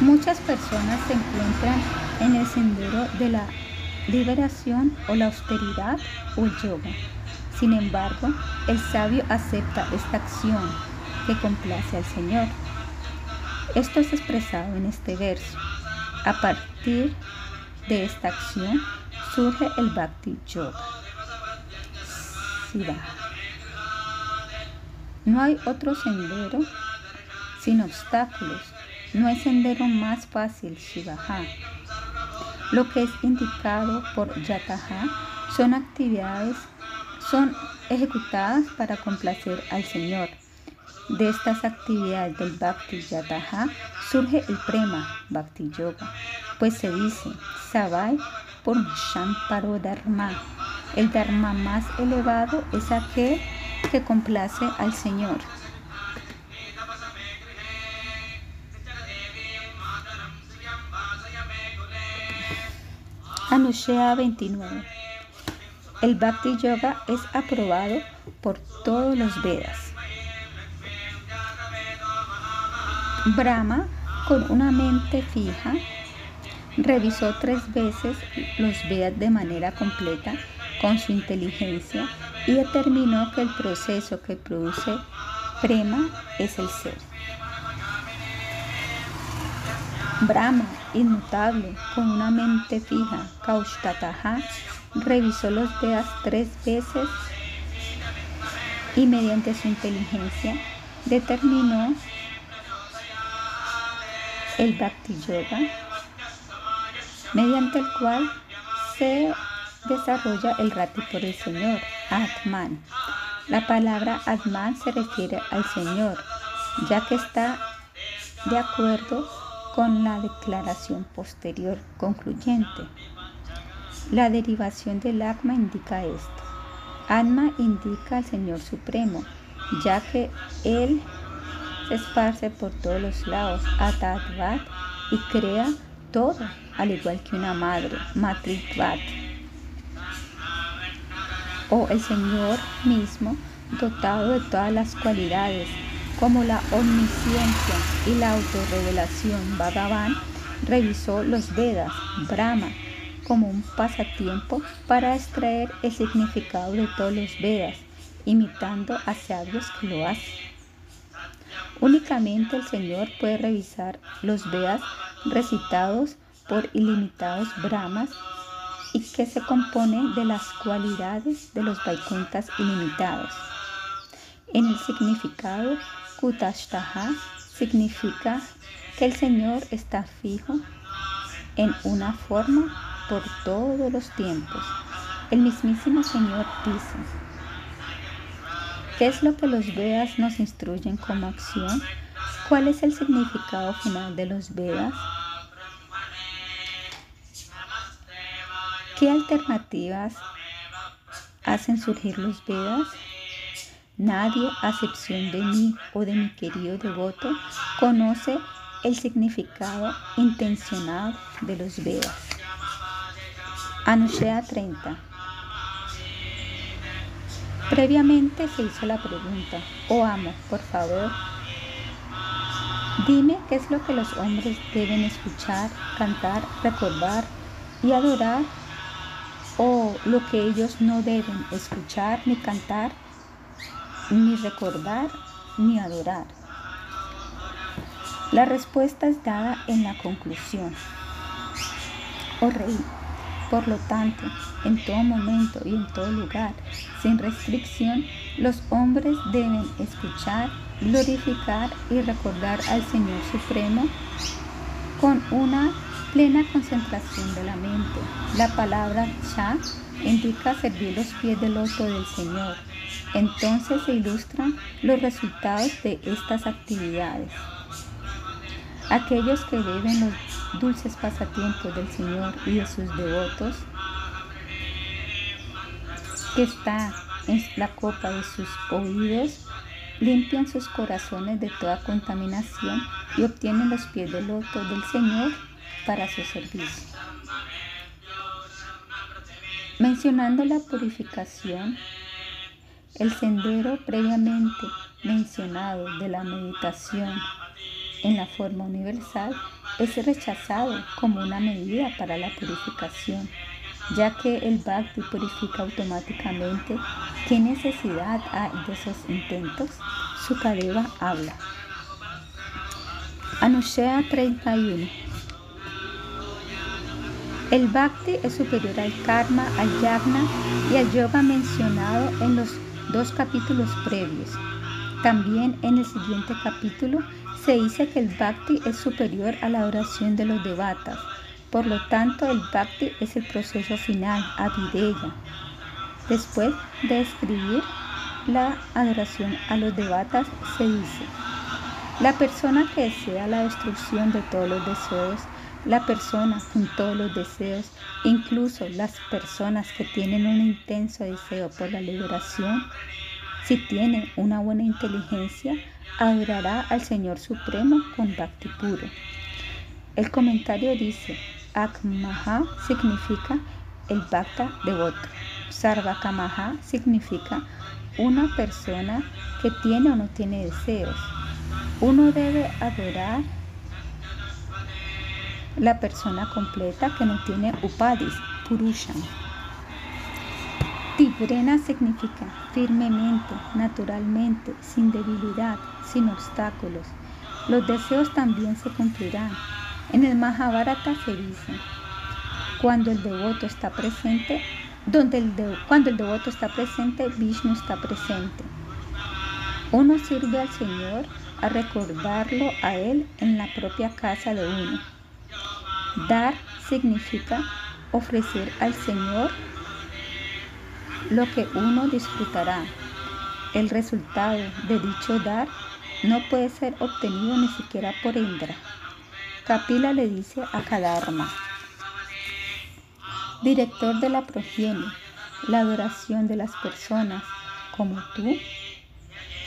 muchas personas se encuentran en el sendero de la liberación o la austeridad o el yoga. Sin embargo, el sabio acepta esta acción que complace al Señor. Esto es expresado en este verso. A partir de esta acción surge el Bhakti Yoga. No hay otro sendero sin obstáculos. No hay sendero más fácil, Shivaha. Lo que es indicado por Yataha son actividades, son ejecutadas para complacer al Señor. De estas actividades del Bhakti Yataha surge el Prema Bhakti Yoga, pues se dice Sabai por Shamparo Dharma. El Dharma más elevado es aquel que complace al Señor. Anushya 29. El Bhakti Yoga es aprobado por todos los Vedas. Brahma, con una mente fija, revisó tres veces los Vedas de manera completa con su inteligencia y determinó que el proceso que produce Prema es el ser. Brahma, inmutable, con una mente fija, Kaushtataha, revisó los Vedas tres veces y mediante su inteligencia determinó el Bhakti Yoga, mediante el cual se desarrolla el rati por el Señor, Atman. La palabra Atman se refiere al Señor, ya que está de acuerdo con la declaración posterior concluyente. La derivación del Atma indica esto. Atma indica al Señor Supremo, ya que Él esparce por todos los lados, Atadvat, y crea todo, al igual que una madre, Matritvat. O el Señor mismo, dotado de todas las cualidades como la omnisciencia y la autorrevelación, Bhagavan revisó los Vedas, Brahma, como un pasatiempo para extraer el significado de todos los Vedas, imitando a sabios que lo hacen. Únicamente el Señor puede revisar los Vedas recitados por ilimitados Brahmas y que se compone de las cualidades de los Vaikuntas ilimitados. En el significado Kutashtaha significa que el Señor está fijo en una forma por todos los tiempos. El mismísimo Señor dice, ¿qué es lo que los Vedas nos instruyen como acción? ¿Cuál es el significado final de los Vedas? ¿Qué alternativas hacen surgir los Vedas? Nadie, a excepción de mí o de mi querido devoto, conoce el significado intencional de los Vedas. Anushea 30. Previamente se hizo la pregunta, oh amo, por favor, dime qué es lo que los hombres deben escuchar, cantar, recordar y adorar, o lo que ellos no deben escuchar ni cantar ni recordar ni adorar. La respuesta es dada en la conclusión. Oh rey, Por lo tanto, en todo momento y en todo lugar, sin restricción, los hombres deben escuchar, glorificar y recordar al Señor Supremo con una plena concentración de la mente. La palabra cha indica servir los pies del loto del Señor. Entonces se ilustran los resultados de estas actividades. Aquellos que beben los dulces pasatiempos del Señor y de sus devotos, que está en la copa de sus oídos, limpian sus corazones de toda contaminación y obtienen los pies del loto del Señor para su servicio. Mencionando la purificación, el sendero previamente mencionado de la meditación en la forma universal es rechazado como una medida para la purificación, ya que el bhakti purifica automáticamente. ¿Qué necesidad hay de esos intentos? Sukadeva habla. Anushya 31 el bhakti es superior al karma, al yagna y al yoga mencionado en los dos capítulos previos. También en el siguiente capítulo se dice que el bhakti es superior a la adoración de los devatas. Por lo tanto, el bhakti es el proceso final, avideya. Después de describir la adoración a los devatas, se dice, la persona que desea la destrucción de todos los deseos, la persona con todos los deseos, incluso las personas que tienen un intenso deseo por la liberación, si tiene una buena inteligencia, adorará al Señor Supremo con bhakti puro. El comentario dice, Akmaha significa el bhakta devoto. Sarvakamaha significa una persona que tiene o no tiene deseos. Uno debe adorar la persona completa que no tiene upadis, purusha. Tibrena significa firmemente, naturalmente, sin debilidad, sin obstáculos. Los deseos también se cumplirán. En el Mahabharata se dice, cuando el devoto está presente, cuando el devoto está presente, Vishnu está presente. Uno sirve al Señor a recordarlo a Él en la propia casa de uno. Dar significa ofrecer al Señor lo que uno disfrutará. El resultado de dicho dar no puede ser obtenido ni siquiera por Indra. Kapila le dice a Kadharma, director de la progenie, la adoración de las personas como tú,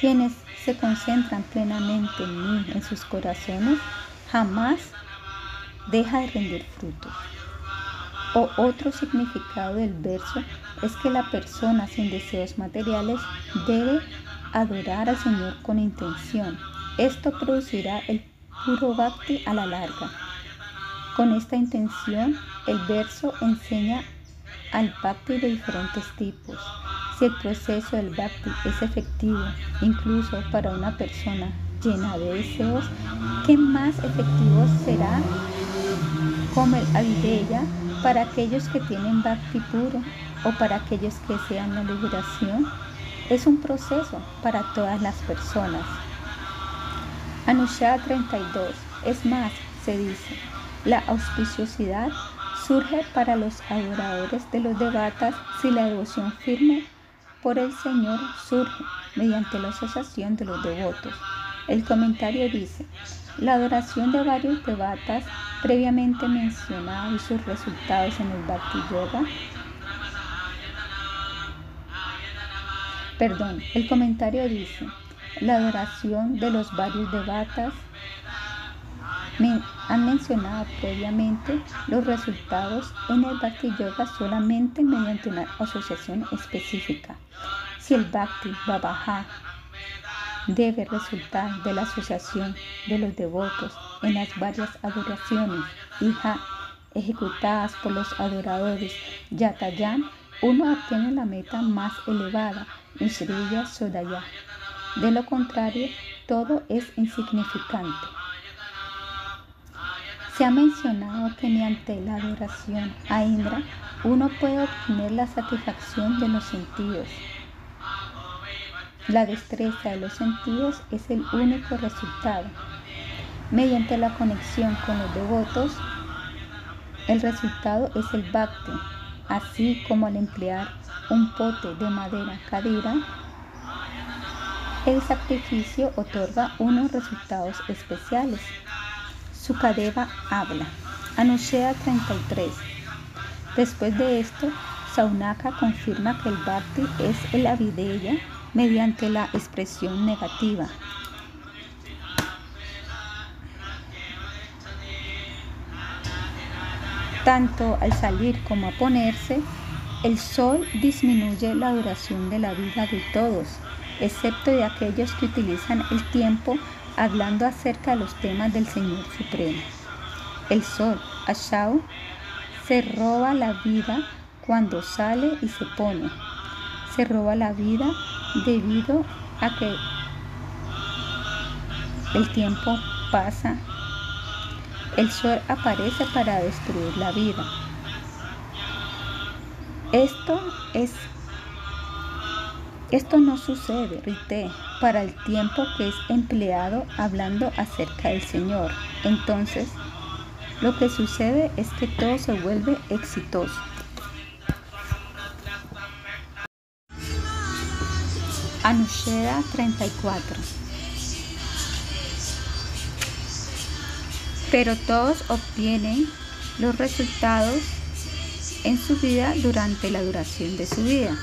quienes se concentran plenamente en mí, en sus corazones, jamás deja de rendir fruto. O otro significado del verso es que la persona sin deseos materiales debe adorar al Señor con intención. Esto producirá el puro bhakti a la larga. Con esta intención, el verso enseña al bhakti de diferentes tipos. Si el proceso del bhakti es efectivo, incluso para una persona llena de deseos, ¿qué más efectivo será como el Avideya para aquellos que tienen Bhakti puro o para aquellos que desean la liberación, es un proceso para todas las personas. Anusha 32. Es más, se dice, la auspiciosidad surge para los adoradores de los debatas si la devoción firme por el Señor surge mediante la asociación de los devotos. El comentario dice, la adoración de varios devatas previamente mencionados y sus resultados en el Bhakti Yoga. Perdón, el comentario dice, la adoración de los varios devatas han mencionado previamente los resultados en el Bhakti Yoga solamente mediante una asociación específica. Si el Bhakti va a bajar debe resultar de la asociación de los devotos en las varias adoraciones hija ejecutadas por los adoradores Yatayan, uno obtiene la meta más elevada, Nishriya Sodaya. De lo contrario, todo es insignificante. Se ha mencionado que mediante la adoración a Indra uno puede obtener la satisfacción de los sentidos. La destreza de los sentidos es el único resultado. Mediante la conexión con los devotos, el resultado es el bhakti, así como al emplear un pote de madera cadira, el sacrificio otorga unos resultados especiales. Sukadeva habla. Anushea 33. Después de esto, Saunaka confirma que el bhakti es el avideya mediante la expresión negativa. Tanto al salir como a ponerse, el sol disminuye la duración de la vida de todos, excepto de aquellos que utilizan el tiempo hablando acerca de los temas del Señor Supremo. El sol, Ashau, se roba la vida cuando sale y se pone. Se roba la vida debido a que el tiempo pasa. El sol aparece para destruir la vida. Esto es esto no sucede, Rite, para el tiempo que es empleado hablando acerca del Señor. Entonces, lo que sucede es que todo se vuelve exitoso. Anusheda 34 Pero todos obtienen los resultados en su vida durante la duración de su vida.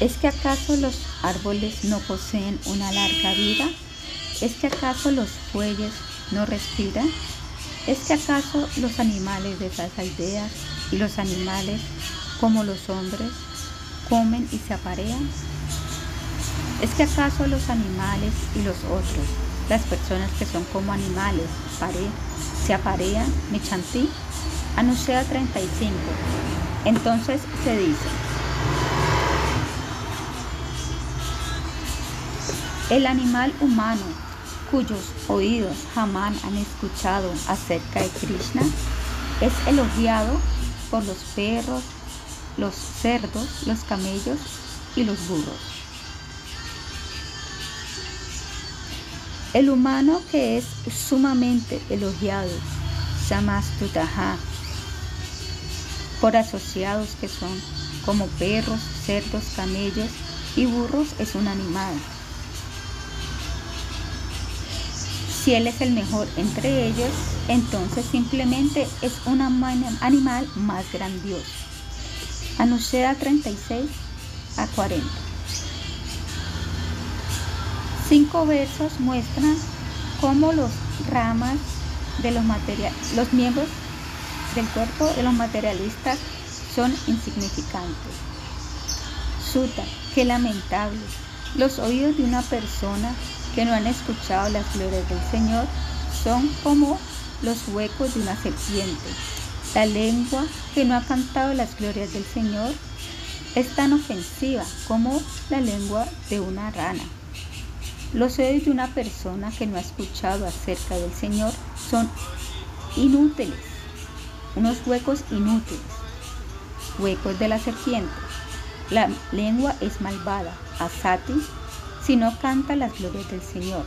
¿Es que acaso los árboles no poseen una larga vida? ¿Es que acaso los fuelles no respiran? ¿Es que acaso los animales de esas aldeas y los animales como los hombres comen y se aparean? ¿Es que acaso los animales y los otros, las personas que son como animales, se aparean, Mechantí? Anuncia 35. Entonces se dice, el animal humano cuyos oídos jamás han escuchado acerca de Krishna es elogiado por los perros, los cerdos, los camellos y los burros. El humano que es sumamente elogiado, Samastutaha, por asociados que son como perros, cerdos, camellos y burros, es un animal. Si él es el mejor entre ellos, entonces simplemente es un animal más grandioso. Anuncia 36 a 40. Cinco versos muestran cómo los ramas de los los miembros del cuerpo de los materialistas son insignificantes. Suta, qué lamentable. Los oídos de una persona que no han escuchado las glorias del Señor son como los huecos de una serpiente. La lengua que no ha cantado las glorias del Señor es tan ofensiva como la lengua de una rana. Los oídos de una persona que no ha escuchado acerca del Señor son inútiles, unos huecos inútiles, huecos de la serpiente. La lengua es malvada, asati, si no canta las glorias del Señor.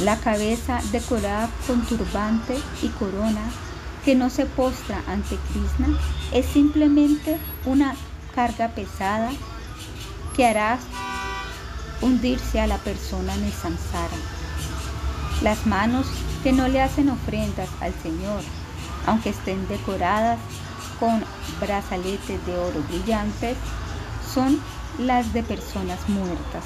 La cabeza decorada con turbante y corona que no se postra ante Krishna es simplemente una carga pesada que hará hundirse a la persona en el samsara. Las manos que no le hacen ofrendas al Señor, aunque estén decoradas con brazaletes de oro brillantes, son las de personas muertas.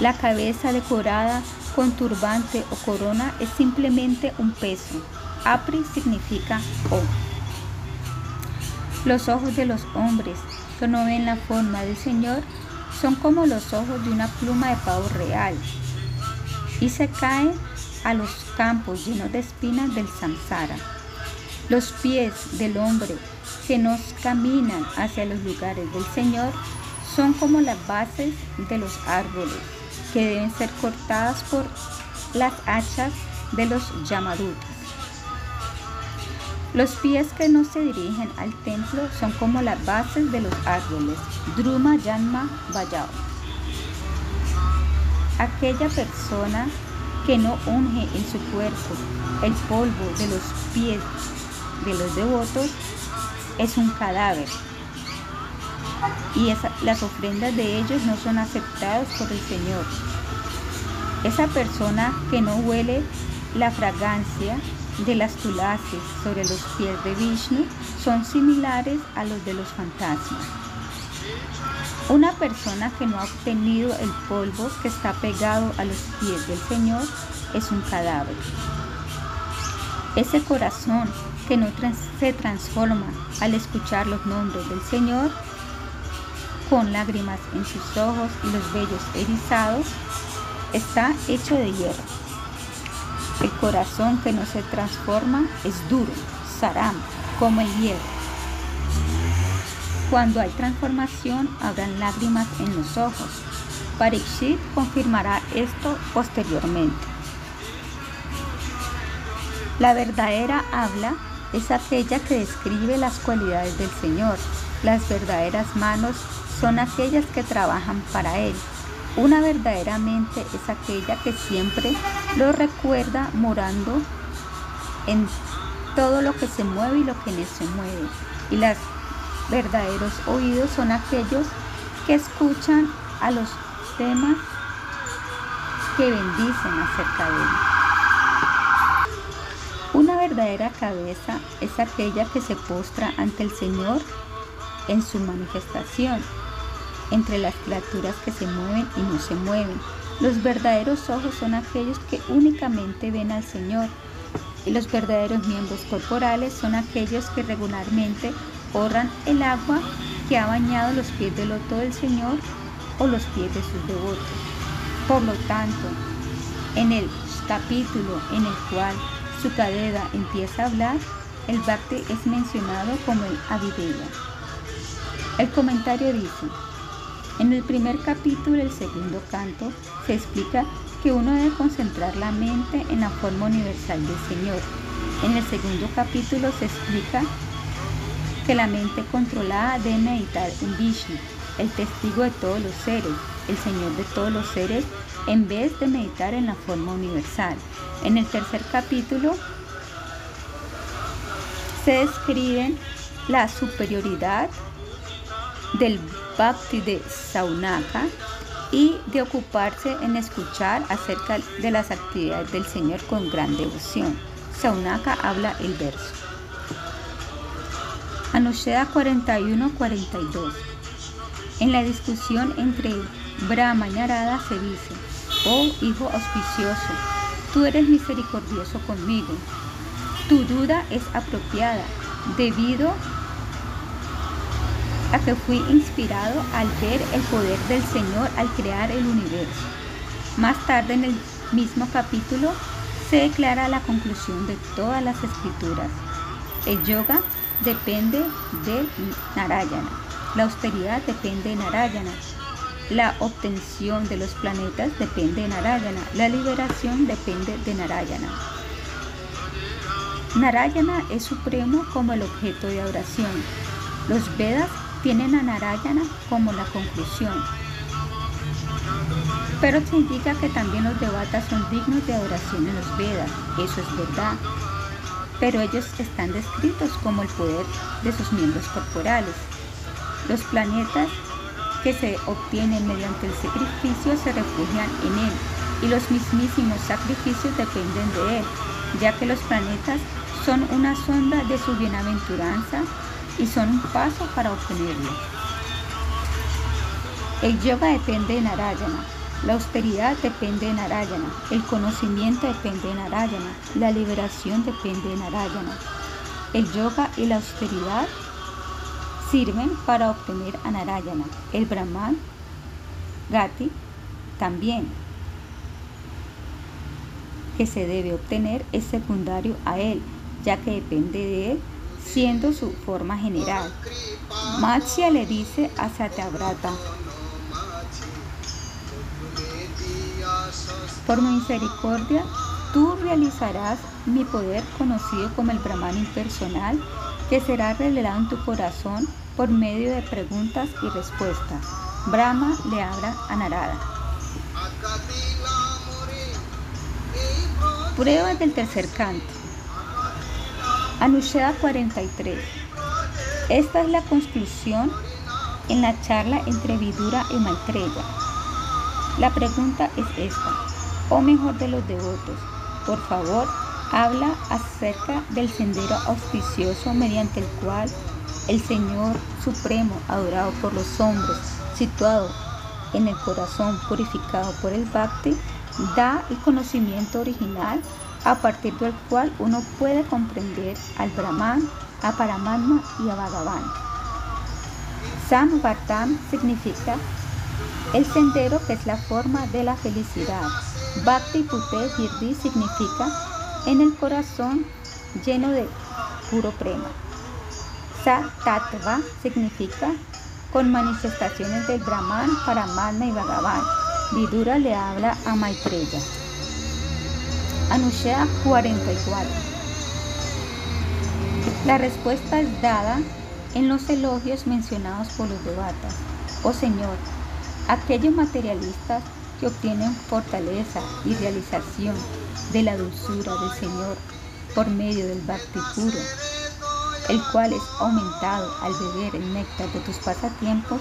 La cabeza decorada con turbante o corona es simplemente un peso, Apri significa ojo. Los ojos de los hombres que no ven la forma del Señor son como los ojos de una pluma de pavo real y se caen a los campos llenos de espinas del samsara. Los pies del hombre que nos caminan hacia los lugares del Señor son como las bases de los árboles que deben ser cortadas por las hachas de los Yamadutas. Los pies que no se dirigen al templo son como las bases de los árboles. Druma Yanma Vayao. Aquella persona que no unge en su cuerpo el polvo de los pies de los devotos es un cadáver y las ofrendas de ellos no son aceptadas por el Señor. Esa persona que no huele la fragancia de las tulaces sobre los pies de Vishnu son similares a los de los fantasmas. Una persona que no ha obtenido el polvo que está pegado a los pies del Señor es un cadáver. Ese corazón que no se transforma al escuchar los nombres del Señor, con lágrimas en sus ojos y los vellos erizados, está hecho de hierro. El corazón que no se transforma es duro, saram, como el hierro. Cuando hay transformación, habrán lágrimas en los ojos. Parikshit confirmará esto posteriormente. La verdadera habla es aquella que describe las cualidades del Señor. Las verdaderas manos son aquellas que trabajan para Él. Una verdaderamente es aquella que siempre lo recuerda morando en todo lo que se mueve y lo que no se mueve. Y los verdaderos oídos son aquellos que escuchan a los temas que bendicen acerca de Él. Una verdadera cabeza es aquella que se postra ante el Señor en su manifestación, entre las criaturas que se mueven y no se mueven. Los verdaderos ojos son aquellos que únicamente ven al Señor y los verdaderos miembros corporales son aquellos que regularmente honran el agua que ha bañado los pies del loto del Señor o los pies de sus devotos. Por lo tanto, en el capítulo en el cual su cadera empieza a hablar, el Bhakti es mencionado como el Avideya. El comentario dice, en el primer capítulo del segundo canto se explica que uno debe concentrar la mente en la forma universal del Señor. En el segundo capítulo se explica que la mente controlada debe meditar en Vishnu, el testigo de todos los seres, el Señor de todos los seres, en vez de meditar en la forma universal. En el tercer capítulo se describen la superioridad del Bhakti de Saunaka y de ocuparse en escuchar acerca de las actividades del Señor con gran devoción. Saunaka habla el verso. Anusheda 41-42. En la discusión entre Brahma y Narada se dice, oh hijo auspicioso, tú eres misericordioso conmigo. Tu duda es apropiada debido a que fui inspirado al ver el poder del Señor al crear el universo. Más tarde en el mismo capítulo se declara la conclusión de todas las escrituras. El yoga depende de Narayana, la austeridad depende de Narayana, la obtención de los planetas depende de Narayana. La liberación depende de Narayana. Narayana es supremo como el objeto de adoración. Los Vedas tienen a Narayana como la conclusión. Pero se indica que también los devatas son dignos de adoración en los Vedas. Eso es verdad. Pero ellos están descritos como el poder de sus miembros corporales. Los planetas que se obtienen mediante el sacrificio se refugian en él y los mismísimos sacrificios dependen de él, ya que los planetas son una sonda de su bienaventuranza y son un paso para obtenerlo. El yoga depende de Narayana, la austeridad depende de Narayana, el conocimiento depende de Narayana, la liberación depende de Narayana. El yoga y la austeridad sirven para obtener a Narayana. El Brahman, Gati, también que se debe obtener es secundario a él, ya que depende de él, siendo su forma general. Matsya le dice a Satyavrata, Por mi misericordia, tú realizarás mi poder conocido como el Brahman impersonal, que será revelado en tu corazón por medio de preguntas y respuestas. Brahma le habla a Narada. Pruebas del tercer canto. Anusheda 43. Esta es la conclusión en la charla entre Vidura y Maitreya. La pregunta es esta, o mejor de los devotos, por favor, habla acerca del sendero auspicioso mediante el cual el Señor Supremo, adorado por los hombres, situado en el corazón purificado por el Bhakti, da el conocimiento original a partir del cual uno puede comprender al Brahman, a Paramatma y a Bhagavan. Samvartam significa el sendero que es la forma de la felicidad. Bhakti Pute Girdi significa en el corazón lleno de puro prema. Sa Tattva significa con manifestaciones del Brahman, Paramatma y Bhagavan. Vidura le habla a Maitreya. Anushya 44. La respuesta es dada en los elogios mencionados por los devatas. Oh Señor, aquellos materialistas que obtienen fortaleza y realización de la dulzura del Señor por medio del bhakti puro, el cual es aumentado al beber el néctar de tus pasatiempos,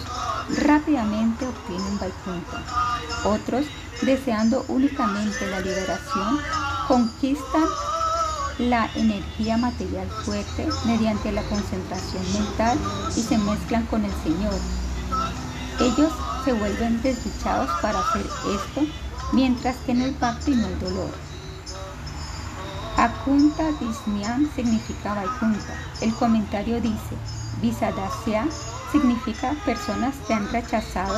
rápidamente obtienen Vaikuntha. Otros, deseando únicamente la liberación, conquistan la energía material fuerte mediante la concentración mental y se mezclan con el Señor. Ellos se vuelven desdichados para hacer esto, mientras que en el bhakti no hay dolor. Akunta Disnyan significa Vaikunta. El comentario dice, Visadasya significa personas que han rechazado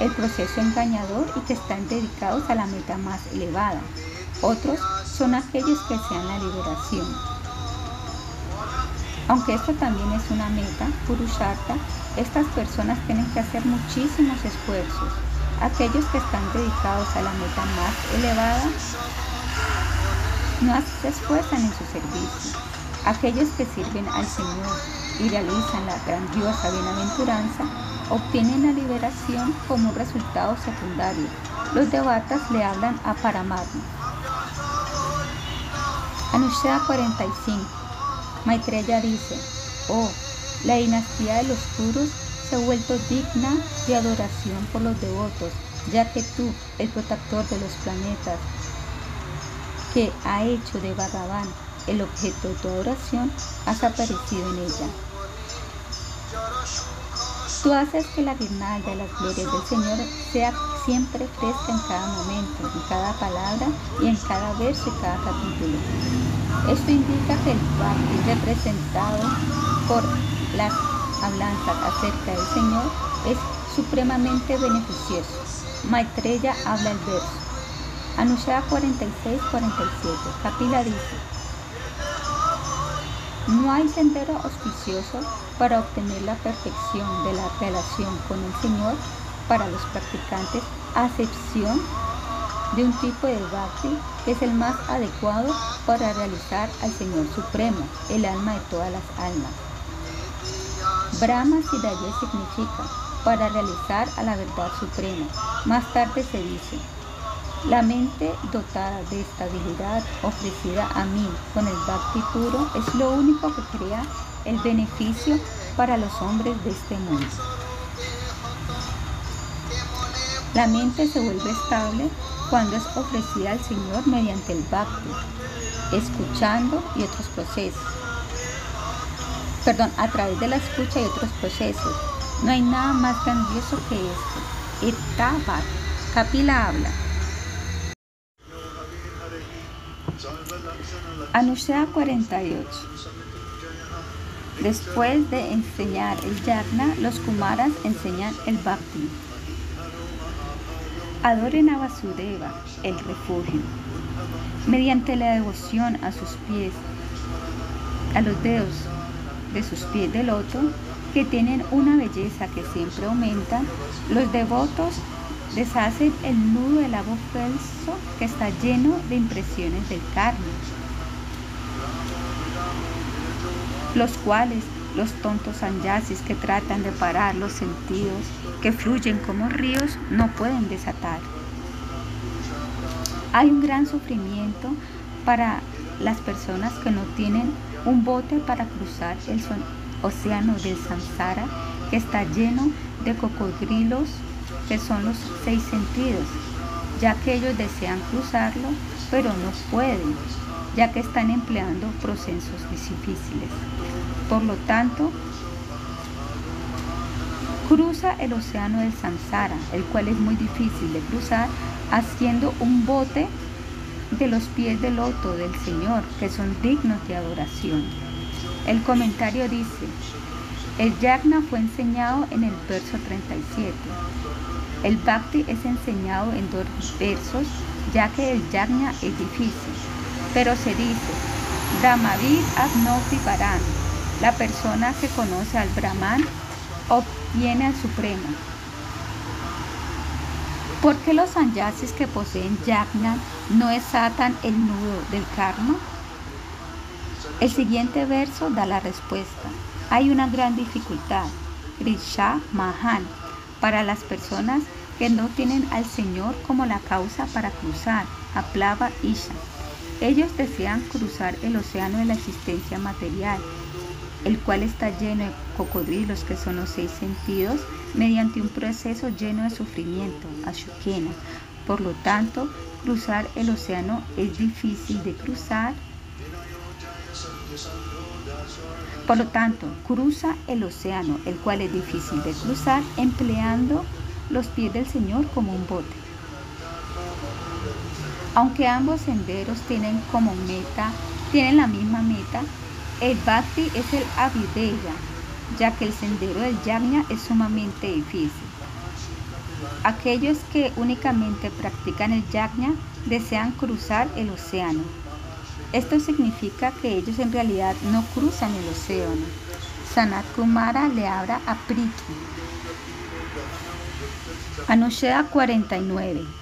el proceso engañador y que están dedicados a la meta más elevada. Otros son aquellos que desean la liberación. Aunque esto también es una meta, Purushartha, estas personas tienen que hacer muchísimos esfuerzos. Aquellos que están dedicados a la meta más elevada no se esfuerzan en su servicio. Aquellos que sirven al Señor y realizan la grandiosa bienaventuranza obtienen la liberación como un resultado secundario. Los devatas le hablan a Paramatma. Anushya 45. Maitreya dice, oh, la dinastía de los puros se ha vuelto digna de adoración por los devotos, ya que tú, el protector de los planetas, que ha hecho de Bhagavan el objeto de tu adoración, has aparecido en ella. Tú haces que la guirnalda de las glorias del Señor sea siempre fresca en cada momento, en cada palabra y en cada verso y cada capítulo. Esto indica que el Bhakti representado por las hablanzas acerca del Señor es supremamente beneficioso. Maitreya habla el verso. Anushya 46-47. Kapila dice, no hay sendero auspicioso para obtener la perfección de la relación con el Señor para los practicantes, a excepción de un tipo de bhakti que es el más adecuado para realizar al Señor Supremo, el alma de todas las almas. Brahma Siddhaya significa para realizar a la verdad suprema. Más tarde se dice, la mente dotada de estabilidad ofrecida a mí con el bhakti puro es lo único que crea el beneficio para los hombres de este mundo. La mente se vuelve estable cuando es ofrecida al Señor mediante el bhakti, escuchando y otros procesos. Perdón, a través de la escucha y otros procesos. No hay nada más grandioso que esto. Etabat. Kapila habla. Anushya 48. Después de enseñar el yagna, los kumaras enseñan el bhakti. Adoren a Vasudeva, el refugio, mediante la devoción a sus pies, a los dedos de sus pies de loto, que tienen una belleza que siempre aumenta, los devotos deshacen el nudo del lago falso que está lleno de impresiones del karma, los cuales los tontos sanyasis que tratan de parar los sentidos que fluyen como ríos no pueden desatar. Hay un gran sufrimiento para las personas que no tienen un bote para cruzar el océano del samsara que está lleno de cocodrilos que son los seis sentidos, ya que ellos desean cruzarlo, pero no pueden, ya que están empleando procesos difíciles. Por lo tanto, cruza el océano del samsara, el cual es muy difícil de cruzar, haciendo un bote de los pies del loto del Señor, que son dignos de adoración. El comentario dice, el yagna fue enseñado en el verso 37. El bhakti es enseñado en dos versos, ya que el yagna es difícil. Pero se dice, Brahmavid Abnoti Paran, la persona que conoce al Brahman obtiene al Supremo. ¿Por qué los sanyasis que poseen yagna no desatan el nudo del karma? El siguiente verso da la respuesta. Hay una gran dificultad, Grisha Mahan, para las personas que no tienen al Señor como la causa para cruzar, Aplava Isha. Ellos desean cruzar el océano de la existencia material, el cual está lleno de cocodrilos que son los seis sentidos, mediante un proceso lleno de sufrimiento, Ashukena. Por lo tanto, cruzar el océano es difícil de cruzar. Por lo tanto, cruza el océano, el cual es difícil de cruzar, empleando los pies del Señor como un bote. Aunque ambos senderos tienen como meta, tienen la misma meta, el Bhakti es el Avideya, ya que el sendero del Yajna es sumamente difícil. Aquellos que únicamente practican el Yajna desean cruzar el océano. Esto significa que ellos en realidad no cruzan el océano. Sanat Kumara le habla a Priti. Anusheda 49.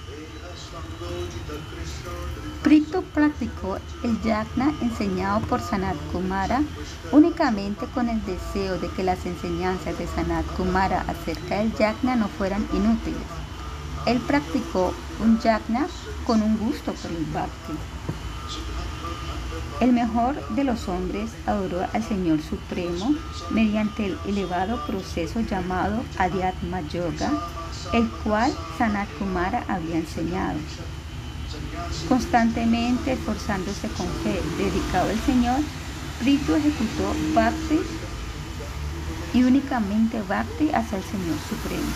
Prito practicó el yagna enseñado por Sanat Kumara únicamente con el deseo de que las enseñanzas de Sanat Kumara acerca del yagna no fueran inútiles. Él practicó un yagna con un gusto por el bhakti. El mejor de los hombres adoró al Señor Supremo mediante el elevado proceso llamado Adhyatma Yoga, el cual Sanat Kumara había enseñado. Constantemente esforzándose con fe, dedicado al Señor, Ritu ejecutó Bhakti y únicamente Bhakti hacia el Señor Supremo.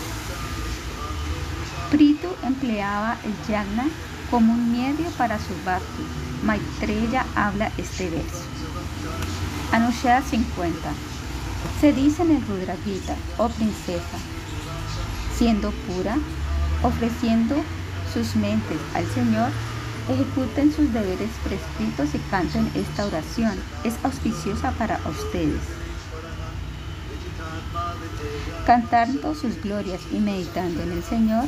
Pritu empleaba el yagna como un medio para su bhakti. Maitreya habla este verso. Anushya 50. Se dice en el Rudra Gita, oh princesa, siendo pura, ofreciendo sus mentes al Señor, ejecuten sus deberes prescritos y canten esta oración. Es auspiciosa para ustedes. Cantando sus glorias y meditando en el Señor,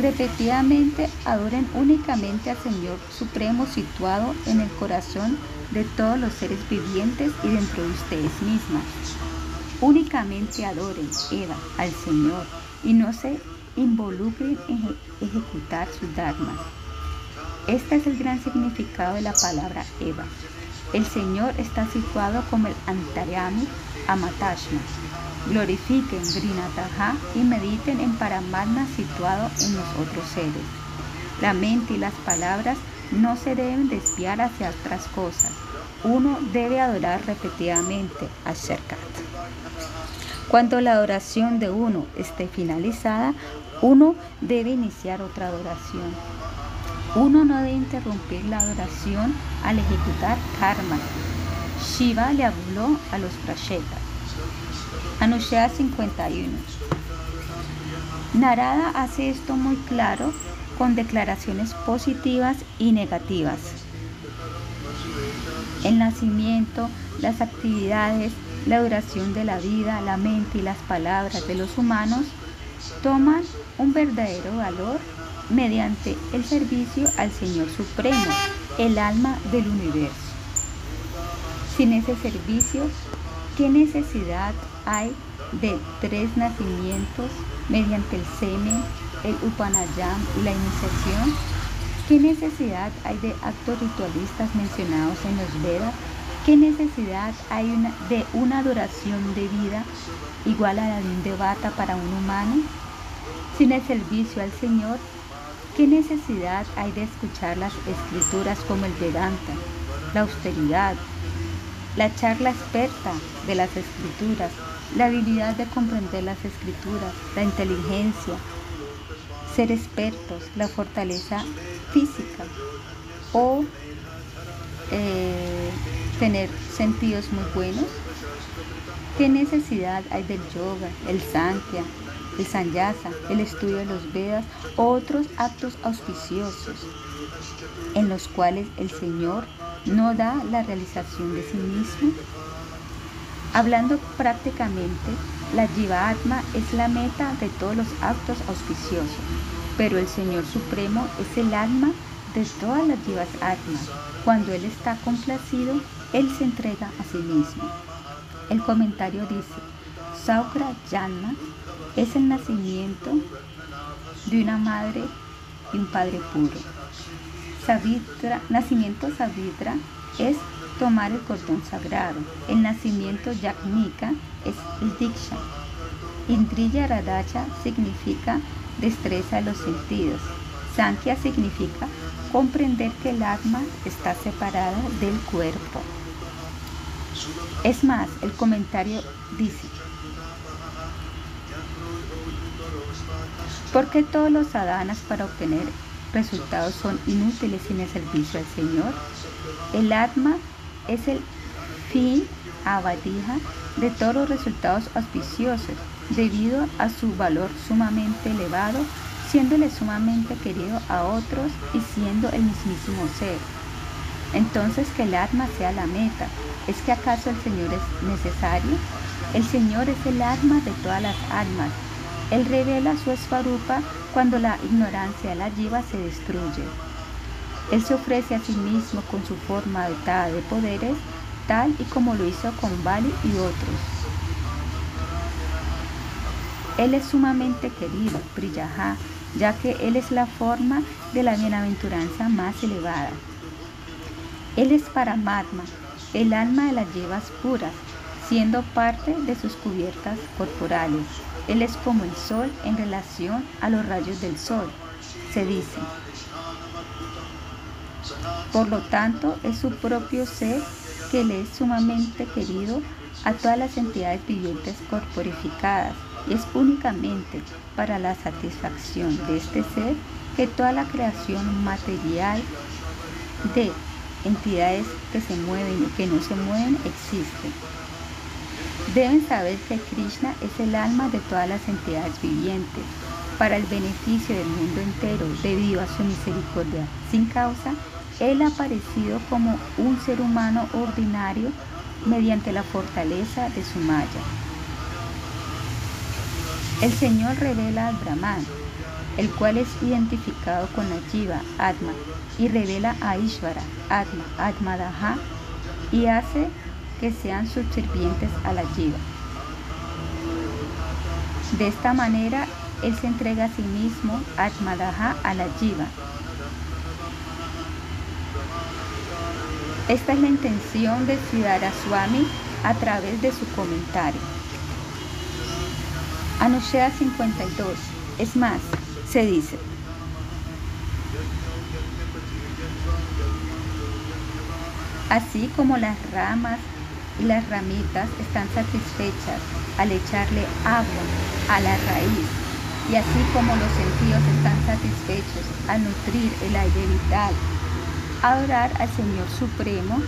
repetidamente adoren únicamente al Señor Supremo situado en el corazón de todos los seres vivientes y dentro de ustedes mismas. Únicamente adoren, Eva, al Señor y no se involucren en ejecutar sus dharmas. Este es el gran significado de la palabra Eva. El Señor está situado como el Antaryami Amatashma. Glorifiquen Grinataha y mediten en Paramatma situado en los otros seres. La mente y las palabras no se deben desviar hacia otras cosas. Uno debe adorar repetidamente a Sherkat. Cuando la adoración de uno esté finalizada, uno debe iniciar otra adoración. Uno no debe interrumpir la adoración al ejecutar karma. Shiva le habló a los prashetas. Anushya 51. Narada hace esto muy claro con declaraciones positivas y negativas. El nacimiento, las actividades, la duración de la vida, la mente y las palabras de los humanos toman un verdadero valor mediante el servicio al Señor Supremo, el alma del universo. Sin ese servicio, ¿qué necesidad hay de tres nacimientos mediante el semen, el upanayam y la iniciación? ¿Qué necesidad hay de actos ritualistas mencionados en los Vedas? ¿Qué necesidad hay de una adoración de vida igual a la de un devata para un humano? Sin el servicio al Señor, ¿qué necesidad hay de escuchar las escrituras como el Vedanta, la austeridad, la charla experta de las escrituras, la habilidad de comprender las escrituras, la inteligencia, ser expertos, la fortaleza física o eh, tener sentidos muy buenos? ¿Qué necesidad hay del yoga, el sankhya, el sanyasa, el estudio de los Vedas otros actos auspiciosos en los cuales el Señor no da la realización de sí mismo? Hablando prácticamente, la Jiva Atma es la meta de todos los actos auspiciosos, pero el Señor Supremo es el alma de todas las Jivas Atma. Cuando Él está complacido, Él se entrega a sí mismo. El comentario dice, Saukra es el nacimiento de una madre y un padre puro. Savitra, nacimiento Savitra es tomar el cordón sagrado. El nacimiento Yagnika es el Diksha. Indriya Radacha significa destreza de los sentidos. Sankhya significa comprender que el alma está separada del cuerpo. Es más, el comentario dice, ¿por qué todos los sadhanas para obtener resultados son inútiles sin el servicio al Señor? El Atma es el fin abadija de todos los resultados auspiciosos debido a su valor sumamente elevado, siéndole sumamente querido a otros y siendo el mismísimo ser. Entonces que el alma sea la meta. ¿Es que acaso el Señor es necesario? El Señor es el alma de todas las almas. Él revela su esfarupa cuando la ignorancia de la jiva se destruye. Él se ofrece a sí mismo con su forma dotada de poderes, tal y como lo hizo con Bali y otros. Él es sumamente querido, Priyaha, ya que Él es la forma de la bienaventuranza más elevada. Él es Paramatma, el alma de las llevas puras, siendo parte de sus cubiertas corporales. Él es como el sol en relación a los rayos del sol, se dice. Por lo tanto, es su propio ser que le es sumamente querido a todas las entidades vivientes corporificadas y es únicamente para la satisfacción de este ser que toda la creación material de entidades que se mueven y que no se mueven existe. Deben saber que Krishna es el alma de todas las entidades vivientes. Para el beneficio del mundo entero, debido a su misericordia sin causa, Él ha aparecido como un ser humano ordinario mediante la fortaleza de su maya. El Señor revela al Brahman, el cual es identificado con la Jiva, Atma, y revela a Ishvara, Atma, Atmadaha, y hace que sean subservientes a la Jiva. De esta manera, Él se entrega a sí mismo, Atmadaha, a la Jiva. Esta es la intención de Siddhara Swami a través de su comentario. Anushea 52. Es más, se dice, así como las ramas y las ramitas están satisfechas al echarle agua a la raíz, y así como los sentidos están satisfechos al nutrir el aire vital, adorar al Señor Supremo,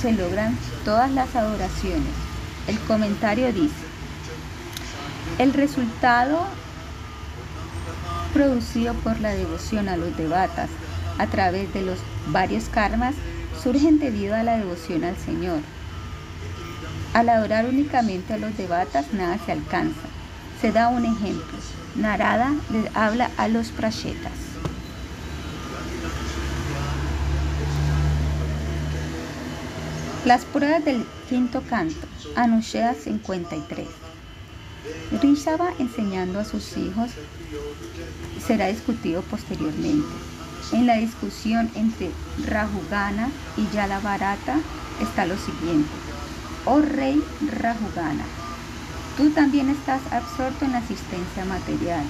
se logran todas las adoraciones. El comentario dice, el resultado producido por la devoción a los devatas a través de los varios karmas surgen debido a la devoción al Señor. Al adorar únicamente a los devatas nada se alcanza. Se da un ejemplo. Narada le habla a los prachetas. Las pruebas del quinto canto, Anushea 53. Rishabha enseñando a sus hijos será discutido posteriormente. En la discusión entre Rajugana y Yalavarata está lo siguiente. Oh rey Rajugana, tú también estás absorto en la asistencia material,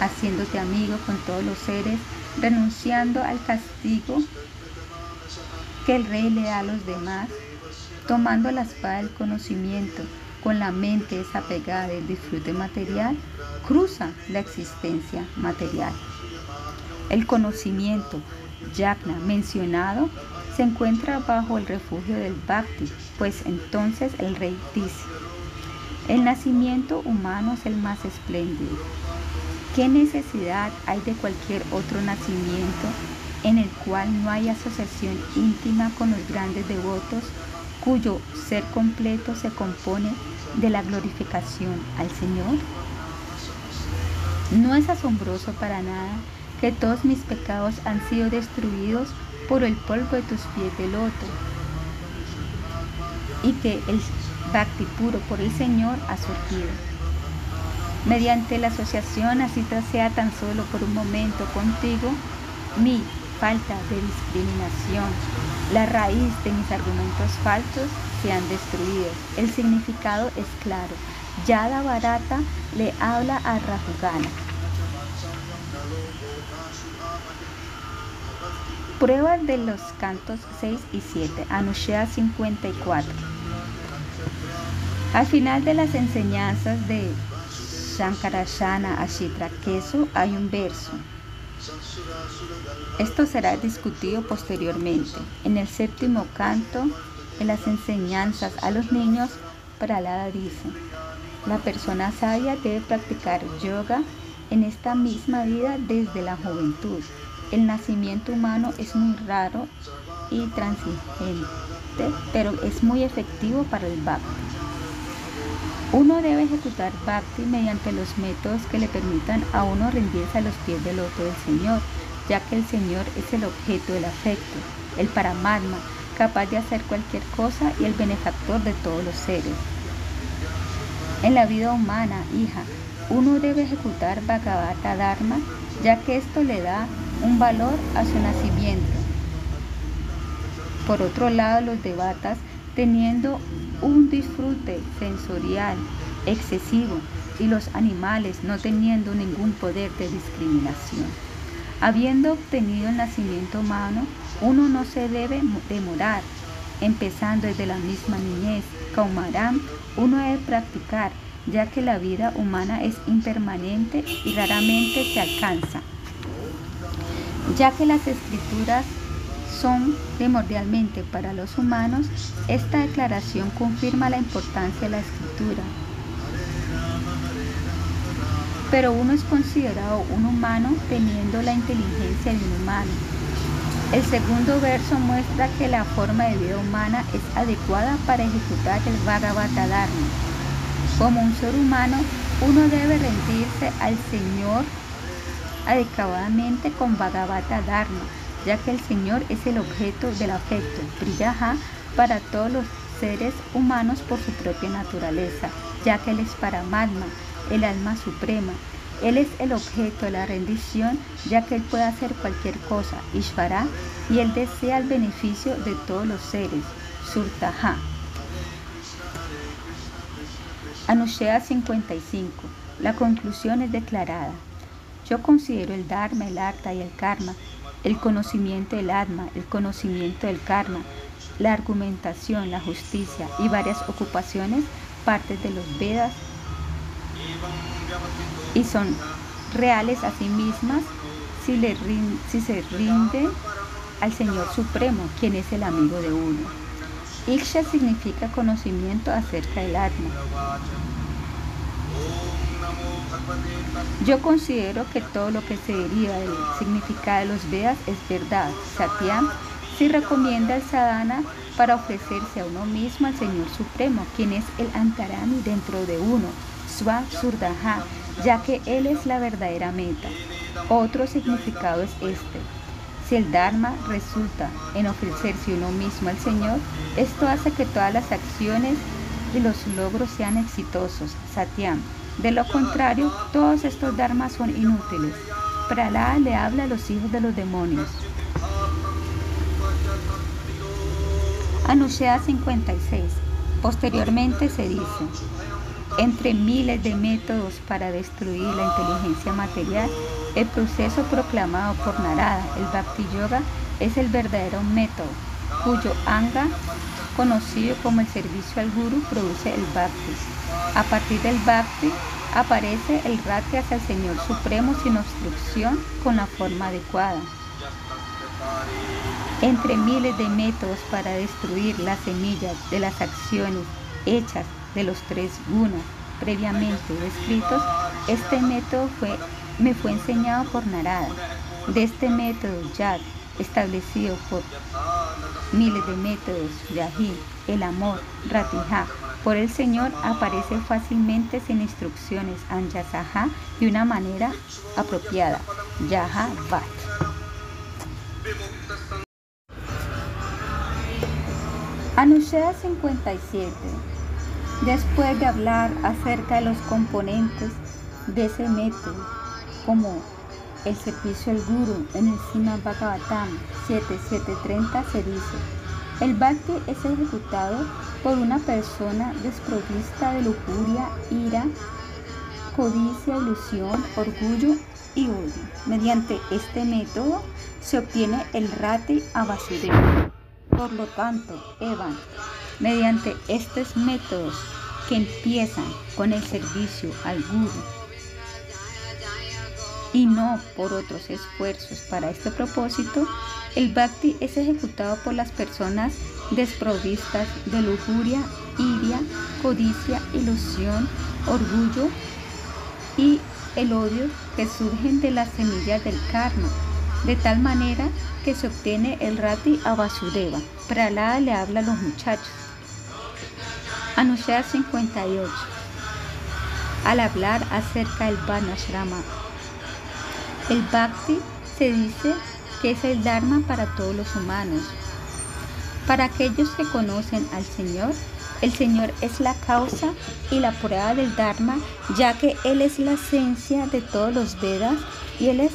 haciéndote amigo con todos los seres, renunciando al castigo que el rey le da a los demás, tomando la espada del conocimiento con la mente desapegada del disfrute material, cruza la existencia material. El conocimiento yagna mencionado se encuentra bajo el refugio del bhakti, pues entonces el rey dice, el nacimiento humano es el más espléndido. ¿Qué necesidad hay de cualquier otro nacimiento en el cual no hay asociación íntima con los grandes devotos cuyo ser completo se compone de la glorificación al Señor? No es asombroso para nada que todos mis pecados han sido destruidos por el polvo de tus pies del loto y que el bhakti puro por el Señor ha surgido. Mediante la asociación, así sea tan solo por un momento contigo, mi falta de discriminación, la raíz de mis argumentos falsos se han destruido. El significado es claro. Yada Barata le habla a Rajugana. Pruebas de los cantos 6 y 7, Anushea 54. Al final de las enseñanzas de Shankarashana Ashitra Kesu hay un verso esto será discutido posteriormente. En el séptimo canto, en las enseñanzas a los niños, Pralada dice, la persona sabia debe practicar yoga en esta misma vida desde la juventud. El nacimiento humano es muy raro y transigente, pero es muy efectivo para el bhakti. Uno debe ejecutar bhakti mediante los métodos que le permitan a uno rendirse a los pies del otro del Señor ya que el Señor es el objeto del afecto, el paramatma, capaz de hacer cualquier cosa y el benefactor de todos los seres. En la vida humana, hija, uno debe ejecutar Bhagavata Dharma, ya que esto le da un valor a su nacimiento. Por otro lado, los devatas, teniendo un disfrute sensorial excesivo y los animales no teniendo ningún poder de discriminación. Habiendo obtenido el nacimiento humano, uno no se debe demorar, empezando desde la misma niñez. Kaumaram, uno debe practicar, ya que la vida humana es impermanente y raramente se alcanza. Ya que las escrituras son primordialmente para los humanos, esta declaración confirma la importancia de la escritura pero uno es considerado un humano teniendo la inteligencia de un humano. El segundo verso muestra que la forma de vida humana es adecuada para ejecutar el Bhagavata Dharma. Como un ser humano, uno debe rendirse al Señor adecuadamente con Bhagavata Dharma, ya que el Señor es el objeto del afecto, Priyaha, para todos los seres humanos por su propia naturaleza, ya que Él es Paramatma, el alma suprema. Él es el objeto de la rendición, ya que Él puede hacer cualquier cosa, Ishvara, y Él desea el beneficio de todos los seres, Surtaha. Anushea 55. La conclusión es declarada. Yo considero el Dharma, el Artha y el Karma, el conocimiento del Atma, el conocimiento del Karma, la argumentación, la justicia y varias ocupaciones partes de los Vedas y son reales a sí mismas si, se rinde al Señor Supremo, quien es el amigo de uno. Iksha significa conocimiento acerca del alma. Yo considero que todo lo que se deriva del significado de los Vedas es verdad. Satyam si recomienda el sadhana para ofrecerse a uno mismo al Señor Supremo, quien es el Antarami dentro de uno, Swa Surdaha, ya que Él es la verdadera meta. Otro significado es este. Si el Dharma resulta en ofrecerse uno mismo al Señor, esto hace que todas las acciones y los logros sean exitosos, Satyam. De lo contrario, todos estos dharmas son inútiles. Pralada le habla a los hijos de los demonios. Anushea 56. Posteriormente se dice, entre miles de métodos para destruir la inteligencia material, el proceso proclamado por Narada, el Bhakti Yoga, es el verdadero método, cuyo anga, conocido como el servicio al Guru, produce el Bhakti. A partir del Bhakti aparece el Rati hacia el Señor Supremo sin obstrucción con la forma adecuada. Entre miles de métodos para destruir las semillas de las acciones hechas de los tres gunas previamente descritos, este método me fue enseñado por Narada. De este método Yad, establecido por miles de métodos, Yahid, el amor, Ratija, por el Señor aparece fácilmente sin instrucciones Anyasaha de una manera apropiada. Yaha Vat. Anushya 57. Después de hablar acerca de los componentes de ese método, como el servicio al Guru en el Srimad Bhagavatam 7730 se dice, el Bhakti es ejecutado por una persona desprovista de lujuria, ira, codicia, ilusión, orgullo y odio. Mediante este método se obtiene el Rati Avasudeva. Por lo tanto, Evan, mediante estos métodos que empiezan con el servicio al Guru y no por otros esfuerzos para este propósito, el bhakti es ejecutado por las personas desprovistas de lujuria, iria, codicia, ilusión, orgullo y el odio que surgen de las semillas del karma, de tal manera que se obtiene el rati a Vasudeva. Pralada le habla a los muchachos. Anushya 58. Al hablar acerca del Vanashrama, el Bhakti se dice que es el Dharma para todos los humanos. Para aquellos que conocen al Señor, el Señor es la causa y la prueba del Dharma, ya que Él es la esencia de todos los Vedas y Él es,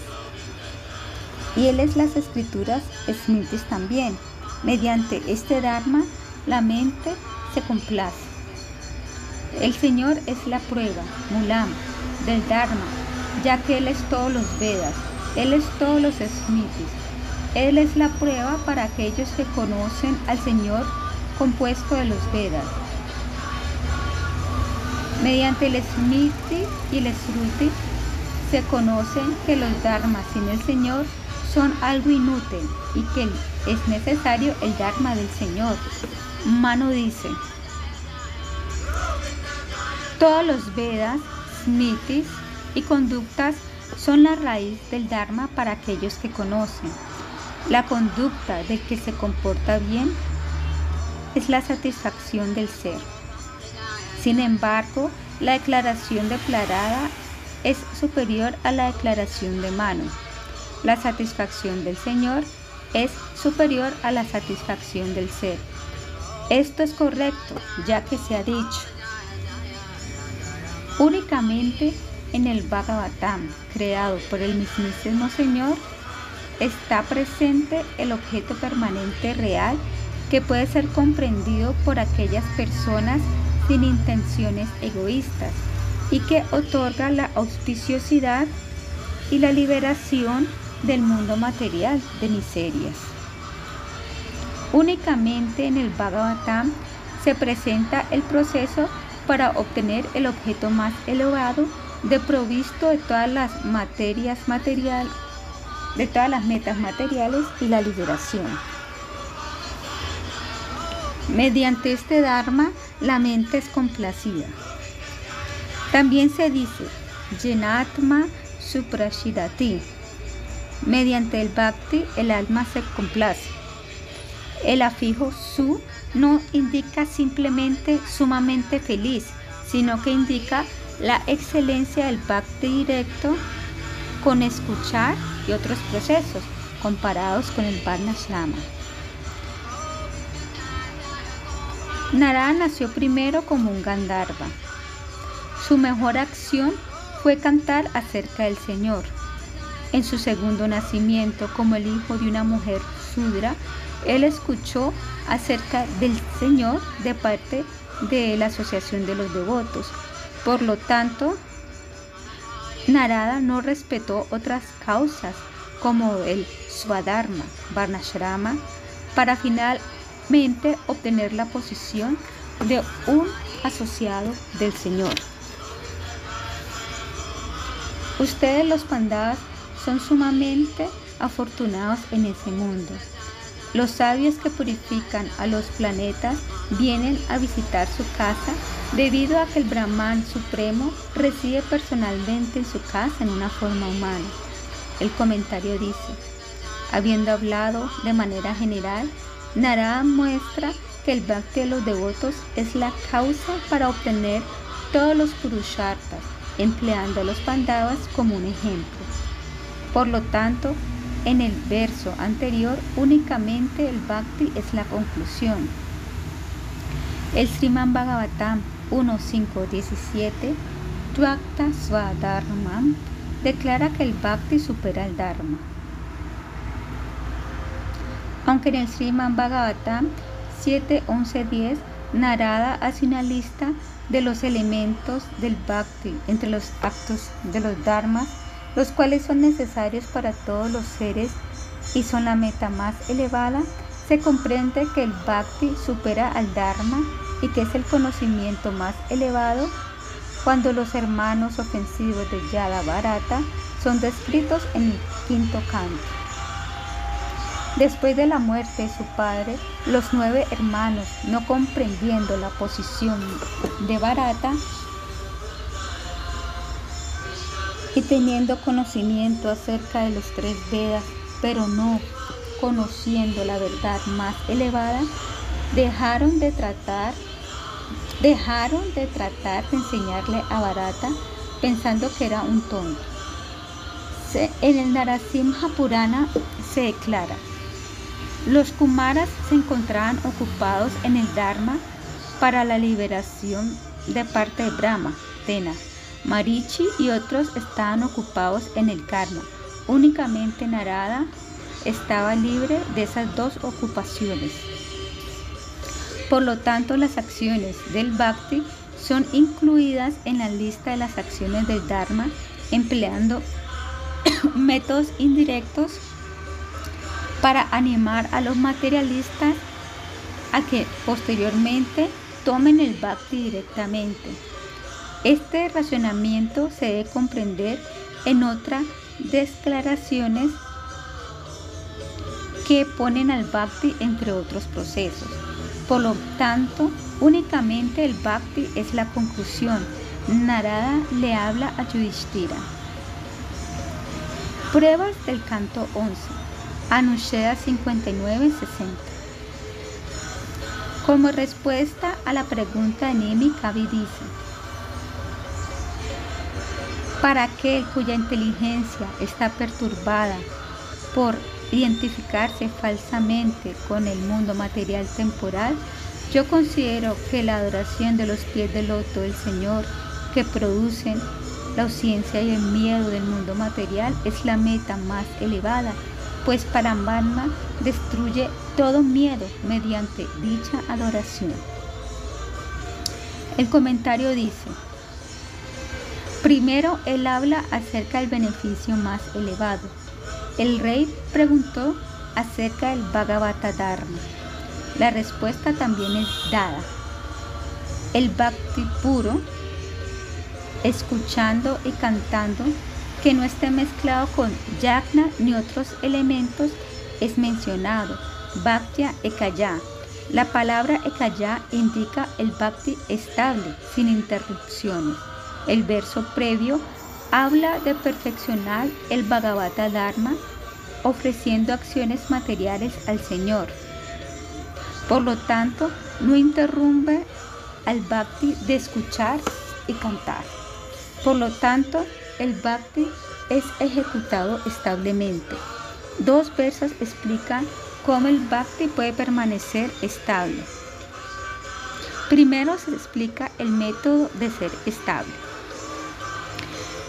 y él es las escrituras Smritis también. Mediante este Dharma, la mente se complace. El Señor es la prueba, Mulam, del Dharma, ya que Él es todos los Vedas, Él es todos los Smritis. Él es la prueba para aquellos que conocen al Señor compuesto de los Vedas. Mediante el Smriti y el Sruti se conocen que los Dharmas sin el Señor son algo inútil y que es necesario el Dharma del Señor. Mano dice, todos los Vedas, Smritis y conductas son la raíz del Dharma para aquellos que conocen. La conducta del que se comporta bien es la satisfacción del ser. Sin embargo, la declaración declarada es superior a la declaración de mano. La satisfacción del Señor es superior a la satisfacción del ser. Esto es correcto, ya que se ha dicho. Únicamente en el Bhagavatam, creado por el mismísimo Señor, está presente el objeto permanente real que puede ser comprendido por aquellas personas sin intenciones egoístas y que otorga la auspiciosidad y la liberación del mundo material de miserias. Únicamente en el Bhagavatam se presenta el proceso para obtener el objeto más elevado de provisto de todas las materias materiales, de todas las metas materiales y la liberación. Mediante este Dharma, la mente es complacida. También se dice, Yenatma Suprashidati. Mediante el Bhakti, el alma se complace. El afijo Su no indica simplemente sumamente feliz, sino que indica la excelencia del bhakti directo con escuchar y otros procesos comparados con el Varnashrama. Narada nació primero como un Gandharva. Su mejor acción fue cantar acerca del Señor. En su segundo nacimiento, como el hijo de una mujer sudra, él escuchó acerca del Señor de parte de la Asociación de los Devotos. Por lo tanto, Narada no respetó otras causas como el Swadharma, Varnashrama, para finalmente obtener la posición de un asociado del Señor. Ustedes los pandas son sumamente afortunados en ese mundo. Los sabios que purifican a los planetas vienen a visitar su casa debido a que el Brahman Supremo reside personalmente en su casa en una forma humana. El comentario dice, habiendo hablado de manera general, Narada muestra que el bhakti de los devotos es la causa para obtener todos los purushartas, empleando a los pandavas como un ejemplo. Por lo tanto, en el verso anterior únicamente el bhakti es la conclusión. El Sriman Bhagavatam 1.5.17 Tuakta Swadharmam declara que el bhakti supera el dharma. Aunque en el Sriman Bhagavatam 7.11.10 Narada hace una lista de los elementos del bhakti entre los actos de los dharmas los cuales son necesarios para todos los seres y son la meta más elevada, se comprende que el bhakti supera al dharma y que es el conocimiento más elevado cuando los hermanos ofensivos de Yada Bharata son descritos en el quinto canto. Después de la muerte de su padre, los nueve hermanos, no comprendiendo la posición de Bharata, y teniendo conocimiento acerca de los tres Vedas, pero no conociendo la verdad más elevada, dejaron de tratar, dejaron de tratar de enseñarle a Barata pensando que era un tonto. en el Narasimha Purana se declara, los Kumaras se encontraban ocupados en el Dharma para la liberación de parte de Brahma, Tena, Marichi y otros estaban ocupados en el karma. Únicamente Narada estaba libre de esas dos ocupaciones. Por lo tanto, las acciones del bhakti son incluidas en la lista de las acciones del Dharma, empleando métodos indirectos para animar a los materialistas a que posteriormente tomen el bhakti directamente. Este racionamiento se debe comprender en otras declaraciones que ponen al bhakti entre otros procesos. Por lo tanto, únicamente el bhakti es la conclusión. Narada le habla a Yudhishthira. Pruebas del canto 11. Anusheda 59-60. Como respuesta a la pregunta de Nemi, Kavi dice, para aquel cuya inteligencia está perturbada por identificarse falsamente con el mundo material temporal, yo considero que la adoración de los pies del loto del Señor que producen la ausencia y el miedo del mundo material es la meta más elevada, pues Paramatma destruye todo miedo mediante dicha adoración. El comentario dice, Primero, él habla acerca del beneficio más elevado. El rey preguntó acerca del Bhagavata Dharma. La respuesta también es dada. El Bhakti puro, escuchando y cantando, que no esté mezclado con yagna ni otros elementos, es mencionado. Bhaktya Ekaya. La palabra Ekaya indica el Bhakti estable, sin interrupciones. El verso previo habla de perfeccionar el Bhagavata Dharma ofreciendo acciones materiales al Señor. Por lo tanto, no interrumpe al bhakti de escuchar y cantar. Por lo tanto, el bhakti es ejecutado establemente. Dos versos explican cómo el bhakti puede permanecer estable. Primero se explica el método de ser estable.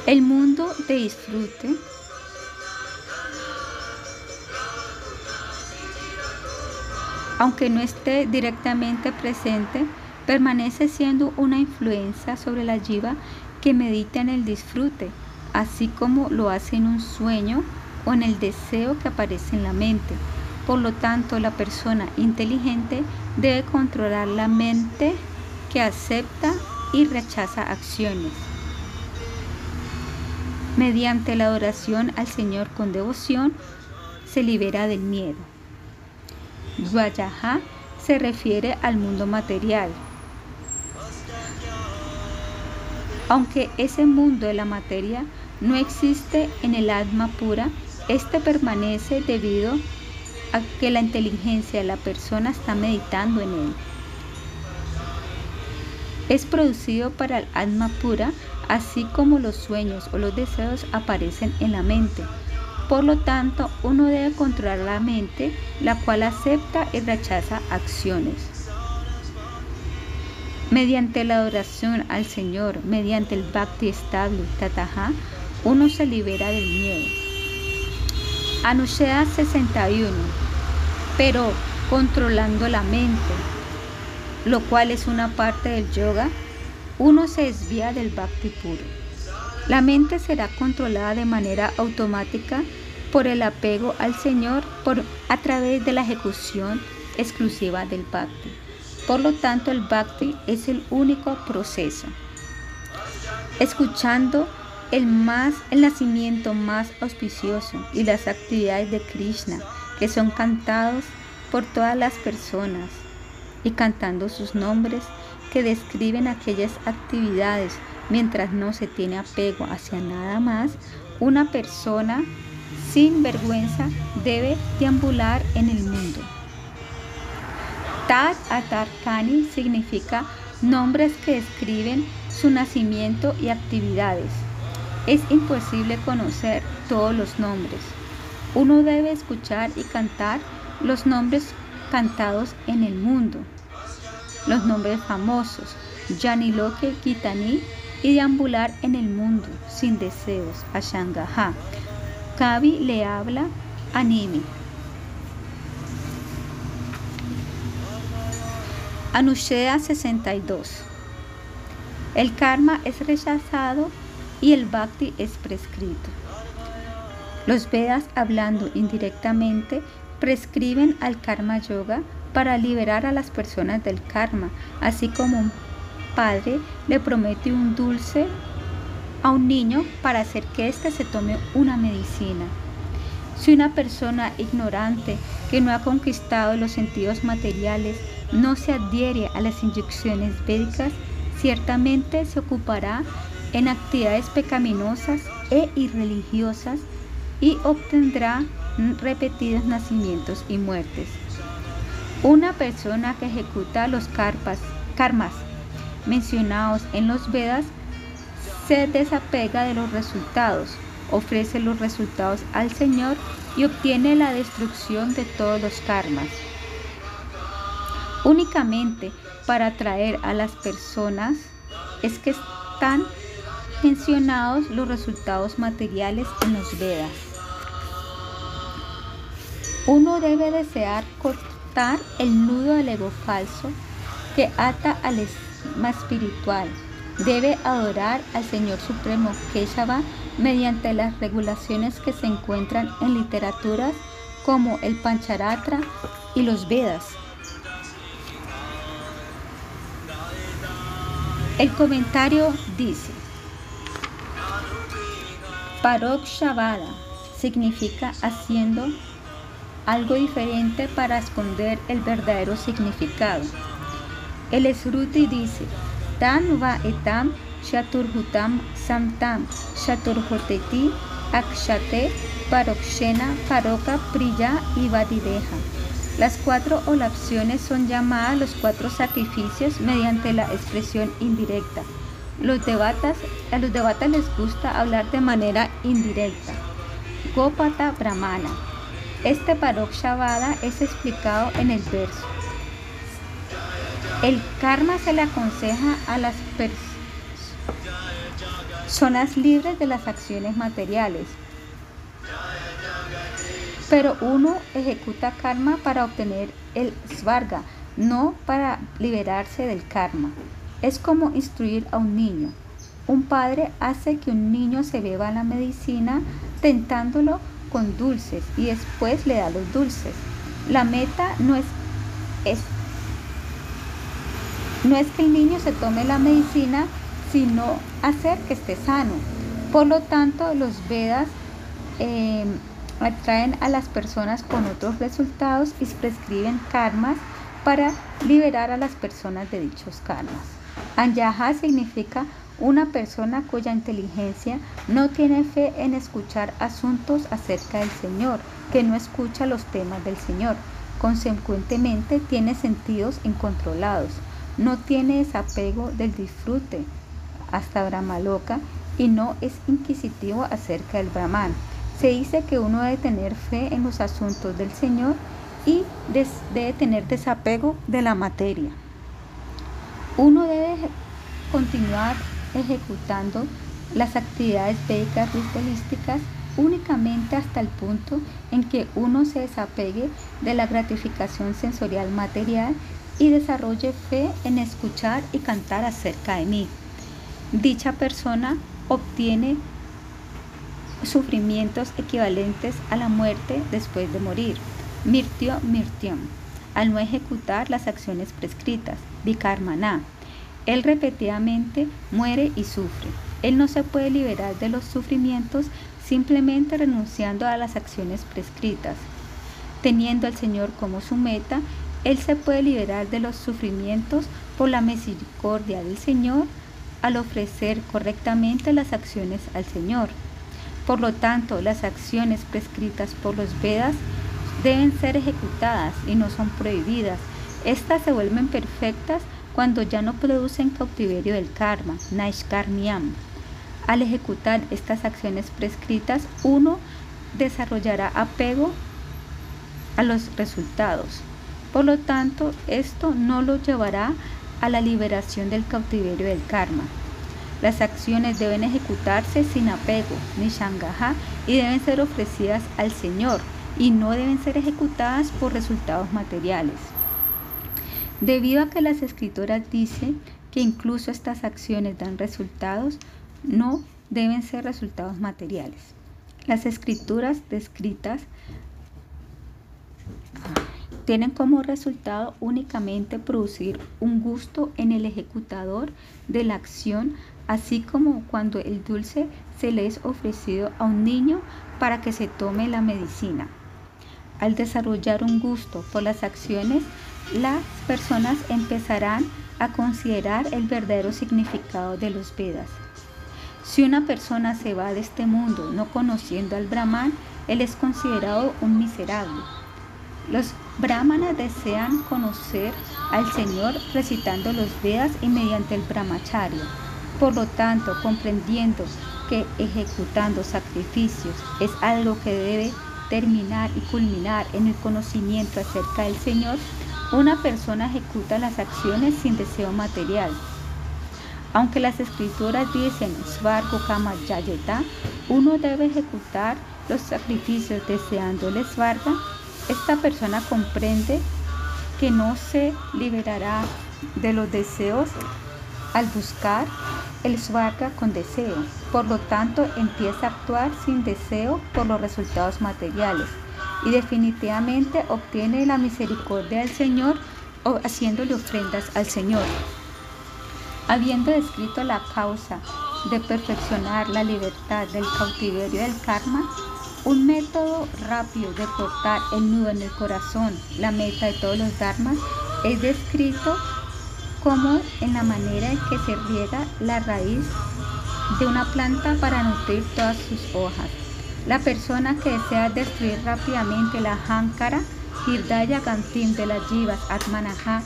El mundo de disfrute aunque no esté directamente presente, permanece siendo una influencia sobre la jiva que medita en el disfrute, así como lo hace en un sueño o en el deseo que aparece en la mente. Por lo tanto, la persona inteligente debe controlar la mente que acepta y rechaza acciones. Mediante la adoración al Señor con devoción, se libera del miedo. Dvayaha se refiere al mundo material. Aunque ese mundo de la materia no existe en el alma pura, este permanece debido a que la inteligencia de la persona está meditando en él. Es producido para el alma pura, así como los sueños o los deseos aparecen en la mente. Por lo tanto, uno debe controlar la mente, la cual acepta y rechaza acciones. Mediante la adoración al Señor, mediante el bhakti estable, tataha, uno se libera del miedo. Anushea 61. Pero controlando la mente, lo cual es una parte del yoga, uno se desvía del bhakti puro. La mente será controlada de manera automática por el apego al Señor por, a través de la ejecución exclusiva del bhakti. Por lo tanto, el bhakti es el único proceso. Escuchando el más el nacimiento más auspicioso y las actividades de Krishna que son cantados por todas las personas y cantando sus nombres que describen aquellas actividades mientras no se tiene apego hacia nada más, una persona sin vergüenza debe deambular en el mundo. Tat Atarkani significa nombres que describen su nacimiento y actividades. Es imposible conocer todos los nombres. Uno debe escuchar y cantar los nombres cantados en el mundo. Los nombres famosos, Janiloke Kitani y deambular en el mundo sin deseos, a Shangaha. Kavi le habla a Nimi. Anushea 62. El karma es rechazado y el bhakti es prescrito. Los Vedas, hablando indirectamente, prescriben al karma yoga para liberar a las personas del karma, así como un padre le promete un dulce a un niño para hacer que éste se tome una medicina. Si una persona ignorante que no ha conquistado los sentidos materiales no se adhiere a las inyecciones védicas, ciertamente se ocupará en actividades pecaminosas e irreligiosas y obtendrá repetidos nacimientos y muertes. Una persona que ejecuta los karmas mencionados en los Vedas se desapega de los resultados, ofrece los resultados al Señor y obtiene la destrucción de todos los karmas. Únicamente para atraer a las personas es que están mencionados los resultados materiales en los Vedas. Uno debe desear el nudo del ego falso que ata al alma espiritual. Debe adorar al Señor Supremo Keshava mediante las regulaciones que se encuentran en literaturas como el Pancharatra y los Vedas. El comentario dice, Parok Shavada significa haciendo algo diferente para esconder el verdadero significado. El Sruti dice, Tan va etam shaturhutam samtam shaturhoteti akshate parokshena paroka priya y vadideja. Las cuatro olaciones son llamadas los cuatro sacrificios mediante la expresión indirecta. Los devatas, a los devatas les gusta hablar de manera indirecta. Gopata Brahmana. Este Parok Shavada es explicado en el verso. El karma se le aconseja a las personas libres de las acciones materiales. Pero uno ejecuta karma para obtener el svarga, no para liberarse del karma. Es como instruir a un niño. Un padre hace que un niño se beba la medicina tentándolo con dulces y después le da los dulces. La meta no es, es, no es que el niño se tome la medicina, sino hacer que esté sano. Por lo tanto, los Vedas em, atraen a las personas con otros resultados y prescriben karmas para liberar a las personas de dichos karmas. Anyaha significa una persona cuya inteligencia no tiene fe en escuchar asuntos acerca del Señor, que no escucha los temas del Señor. Consecuentemente tiene sentidos incontrolados, no tiene desapego del disfrute hasta Brahmaloka y no es inquisitivo acerca del Brahman. Se dice que uno debe tener fe en los asuntos del Señor y debe tener desapego de la materia. Uno debe continuar ejecutando las actividades védicas ritualísticas únicamente hasta el punto en que uno se desapegue de la gratificación sensorial material y desarrolle fe en escuchar y cantar acerca de mí. Dicha persona obtiene sufrimientos equivalentes a la muerte después de morir. Mirtio mirtium al no ejecutar las acciones prescritas, vikarmana. Él repetidamente muere y sufre. Él no se puede liberar de los sufrimientos simplemente renunciando a las acciones prescritas. Teniendo al Señor como su meta, Él se puede liberar de los sufrimientos por la misericordia del Señor al ofrecer correctamente las acciones al Señor. Por lo tanto, las acciones prescritas por los Vedas deben ser ejecutadas y no son prohibidas. Estas se vuelven perfectas cuando ya no producen cautiverio del karma, Naishkarmyam. Al ejecutar estas acciones prescritas, uno desarrollará apego a los resultados. Por lo tanto, esto no lo llevará a la liberación del cautiverio del karma. Las acciones deben ejecutarse sin apego, ni shangaha, y deben ser ofrecidas al Señor, y no deben ser ejecutadas por resultados materiales. Debido a que las escritoras dicen que incluso estas acciones dan resultados, no deben ser resultados materiales. Las escrituras descritas tienen como resultado únicamente producir un gusto en el ejecutador de la acción, así como cuando el dulce se le es ofrecido a un niño para que se tome la medicina. Al desarrollar un gusto por las acciones, las personas empezarán a considerar el verdadero significado de los Vedas. Si una persona se va de este mundo no conociendo al Brahman, él es considerado un miserable. Los brahmanas desean conocer al Señor recitando los Vedas y mediante el brahmacharya. Por lo tanto, comprendiendo que ejecutando sacrificios es algo que debe terminar y culminar en el conocimiento acerca del Señor, una persona ejecuta las acciones sin deseo material. Aunque las escrituras dicen Svargo Kama Yayeta, uno debe ejecutar los sacrificios deseando el Svarga, esta persona comprende que no se liberará de los deseos al buscar el Svarga con deseo. Por lo tanto, empieza a actuar sin deseo por los resultados materiales y definitivamente obtiene la misericordia del Señor haciéndole ofrendas al Señor. Habiendo descrito la causa de perfeccionar la libertad del cautiverio del karma, un método rápido de cortar el nudo en el corazón, la meta de todos los dharmas, es descrito como en la manera en que se riega la raíz de una planta para nutrir todas sus hojas. La persona que desea destruir rápidamente la Hankara, Hirdaya Gantim de las Jivas Atmanaha,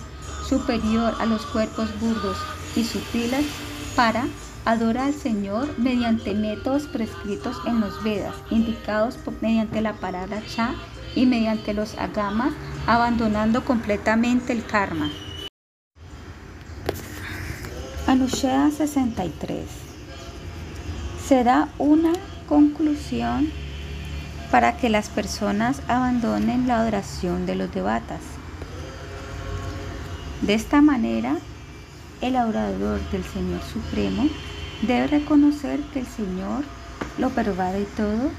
superior a los cuerpos burdos y sutiles, para adora al Señor mediante métodos prescritos en los Vedas, indicados mediante la palabra cha y mediante los agamas, abandonando completamente el karma. Anushya 63 se da una conclusión para que las personas abandonen la adoración de los devatas. De esta manera, el adorador del Señor Supremo debe reconocer que el Señor lo pervade todo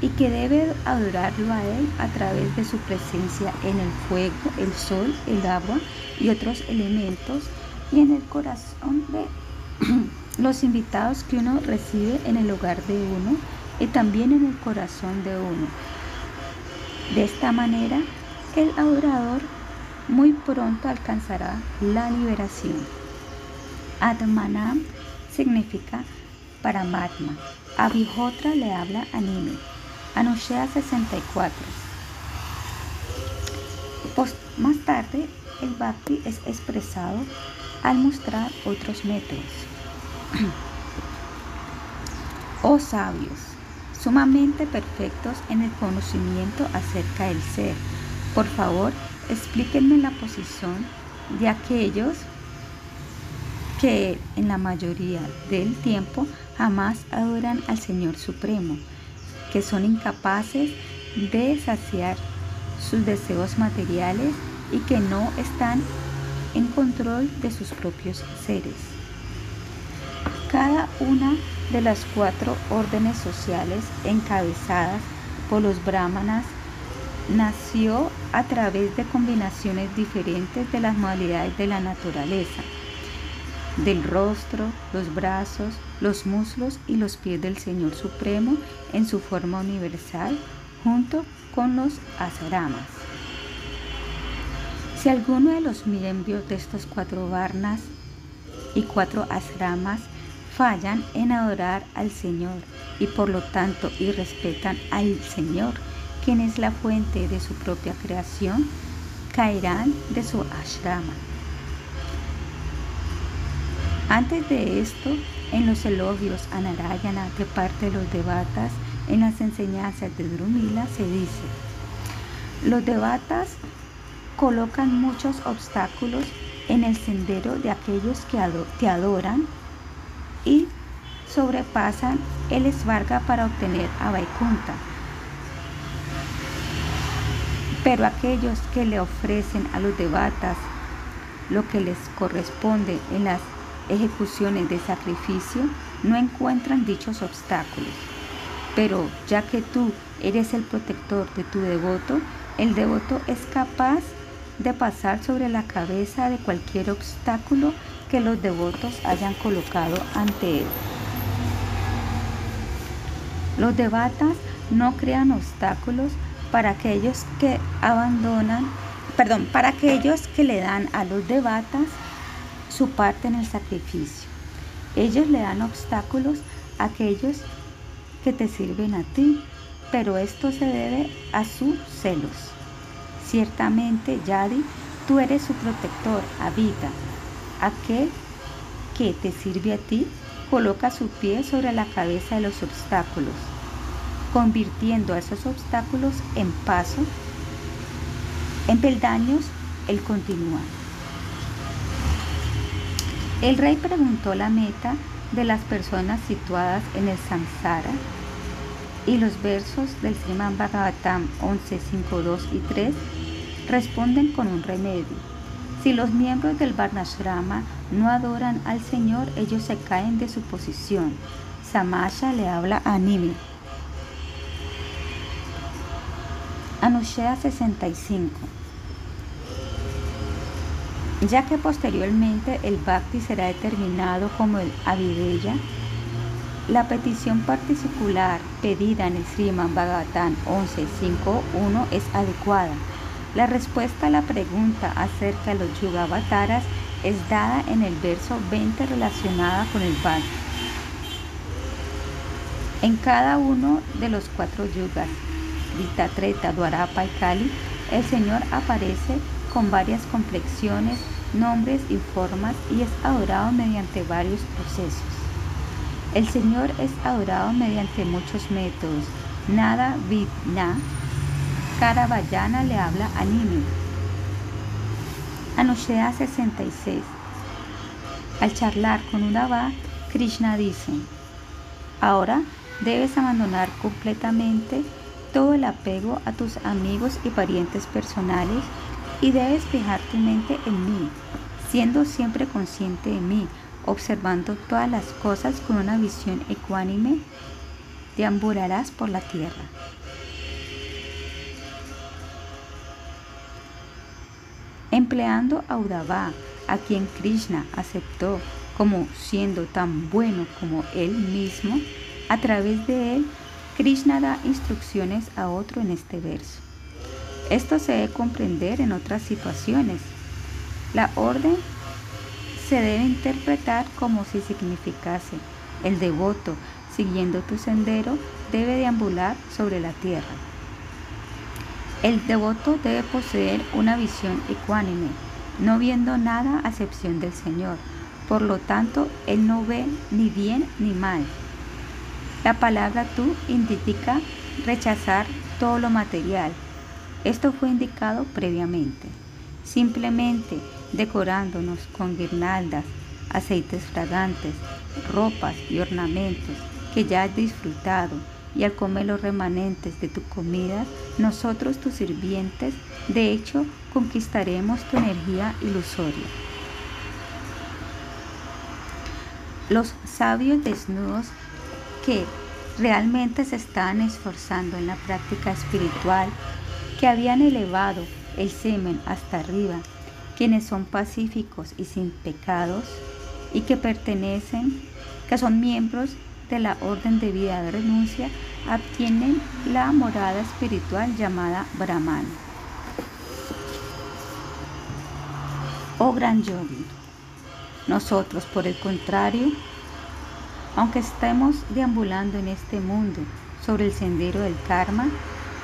y que debe adorarlo a Él a través de su presencia en el fuego, el sol, el agua y otros elementos y en el corazón de los invitados que uno recibe en el hogar de uno y también en el corazón de uno. De esta manera, el adorador muy pronto alcanzará la liberación. Atmanam significa Paramatma. Abhihotra le habla a. Anushya 64. más tarde, el Bhakti es expresado al mostrar otros métodos. Oh sabios, sumamente perfectos en el conocimiento acerca del ser, por favor, explíquenme la posición de aquellos que en la mayoría del tiempo jamás adoran al Señor Supremo, que son incapaces de saciar sus deseos materiales y que no están en control de sus propios seres. Cada una de las cuatro órdenes sociales encabezadas por los brahmanas nació a través de combinaciones diferentes de las modalidades de la naturaleza, del rostro, los brazos, los muslos y los pies del Señor Supremo en su forma universal, junto con los asaramas. Si alguno de los miembros de estos cuatro varnas y cuatro asramas fallan en adorar al Señor y por lo tanto irrespetan al Señor, quien es la fuente de su propia creación, caerán de su ashrama. Antes de esto, en los elogios a Narayana de parte de los devatas, en las enseñanzas de Drumila se dice, los devatas colocan muchos obstáculos en el sendero de aquellos que te adoran y sobrepasan el esvarga para obtener a Vaikunta. Pero aquellos que le ofrecen a los devatas lo que les corresponde en las ejecuciones de sacrificio no encuentran dichos obstáculos. Pero ya que tú eres el protector de tu devoto, el devoto es capaz de pasar sobre la cabeza de cualquier obstáculo que los devotos hayan colocado ante él. Los devatas no crean obstáculos para aquellos que abandonan, perdón, para aquellos que le dan a los devatas su parte en el sacrificio. Ellos le dan obstáculos a aquellos que te sirven a ti, pero esto se debe a sus celos. Ciertamente, Yadi, tú eres su protector, habita. Aquel que te sirve a ti coloca su pie sobre la cabeza de los obstáculos, convirtiendo a esos obstáculos en paso, en peldaños, él continúa. El rey preguntó la meta de las personas situadas en el samsara y los versos del Sriman Bhagavatam 11, 5, 2 y 3 responden con un remedio. Si los miembros del Varnashrama no adoran al Señor, ellos se caen de su posición. Samasha le habla a Nimi. Anushea 65. Ya que posteriormente el Bhakti será determinado como el Avideya, la petición particular pedida en el Sriman Bhagavatam 11.5.1 es adecuada la respuesta a la pregunta acerca de los yugavataras es dada en el verso 20 relacionada con el Bhakti. En cada uno de los cuatro yugas, Vita, Treta, Dwarapa y Kali, el Señor aparece con varias complexiones nombres y formas y es adorado mediante varios procesos. El Señor es adorado mediante muchos métodos. Nada Vidna, Karabayana le habla a Nini. Anushea 66. Al charlar con Udava, Krishna dice, ahora debes abandonar completamente todo el apego a tus amigos y parientes personales y debes fijar tu mente en mí, siendo siempre consciente de mí, observando todas las cosas con una visión ecuánime, deambularás por la tierra. Empleando a Udava, a quien Krishna aceptó como siendo tan bueno como él mismo, a través de él, Krishna da instrucciones a otro en este verso. Esto se debe comprender en otras situaciones. La orden se debe interpretar como si significase el devoto, siguiendo tu sendero, debe deambular sobre la tierra. El devoto debe poseer una visión ecuánime, no viendo nada a excepción del Señor. Por lo tanto, él no ve ni bien ni mal. La palabra tú indica rechazar todo lo material. Esto fue indicado previamente. Simplemente decorándonos con guirnaldas, aceites fragantes, ropas y ornamentos que ya has disfrutado y al comer los remanentes de tu comida, nosotros tus sirvientes, de hecho, conquistaremos tu energía ilusoria. Los sabios desnudos que realmente se estaban esforzando en la práctica espiritual, que habían elevado el semen hasta arriba quienes son pacíficos y sin pecados y que pertenecen, que son miembros de la orden de vida de renuncia, obtienen la morada espiritual llamada Brahman. Oh gran yogi, nosotros por el contrario, aunque estemos deambulando en este mundo sobre el sendero del karma,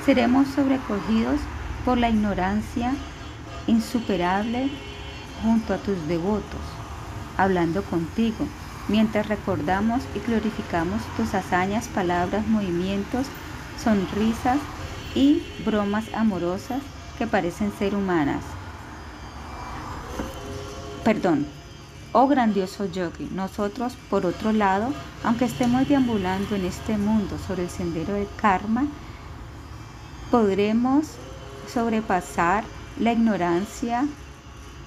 seremos sobrecogidos por la ignorancia insuperable junto a tus devotos, hablando contigo, mientras recordamos y glorificamos tus hazañas, palabras, movimientos, sonrisas y bromas amorosas que parecen ser humanas. Perdón, oh grandioso yogi, nosotros por otro lado, aunque estemos deambulando en este mundo sobre el sendero del karma, podremos sobrepasar la ignorancia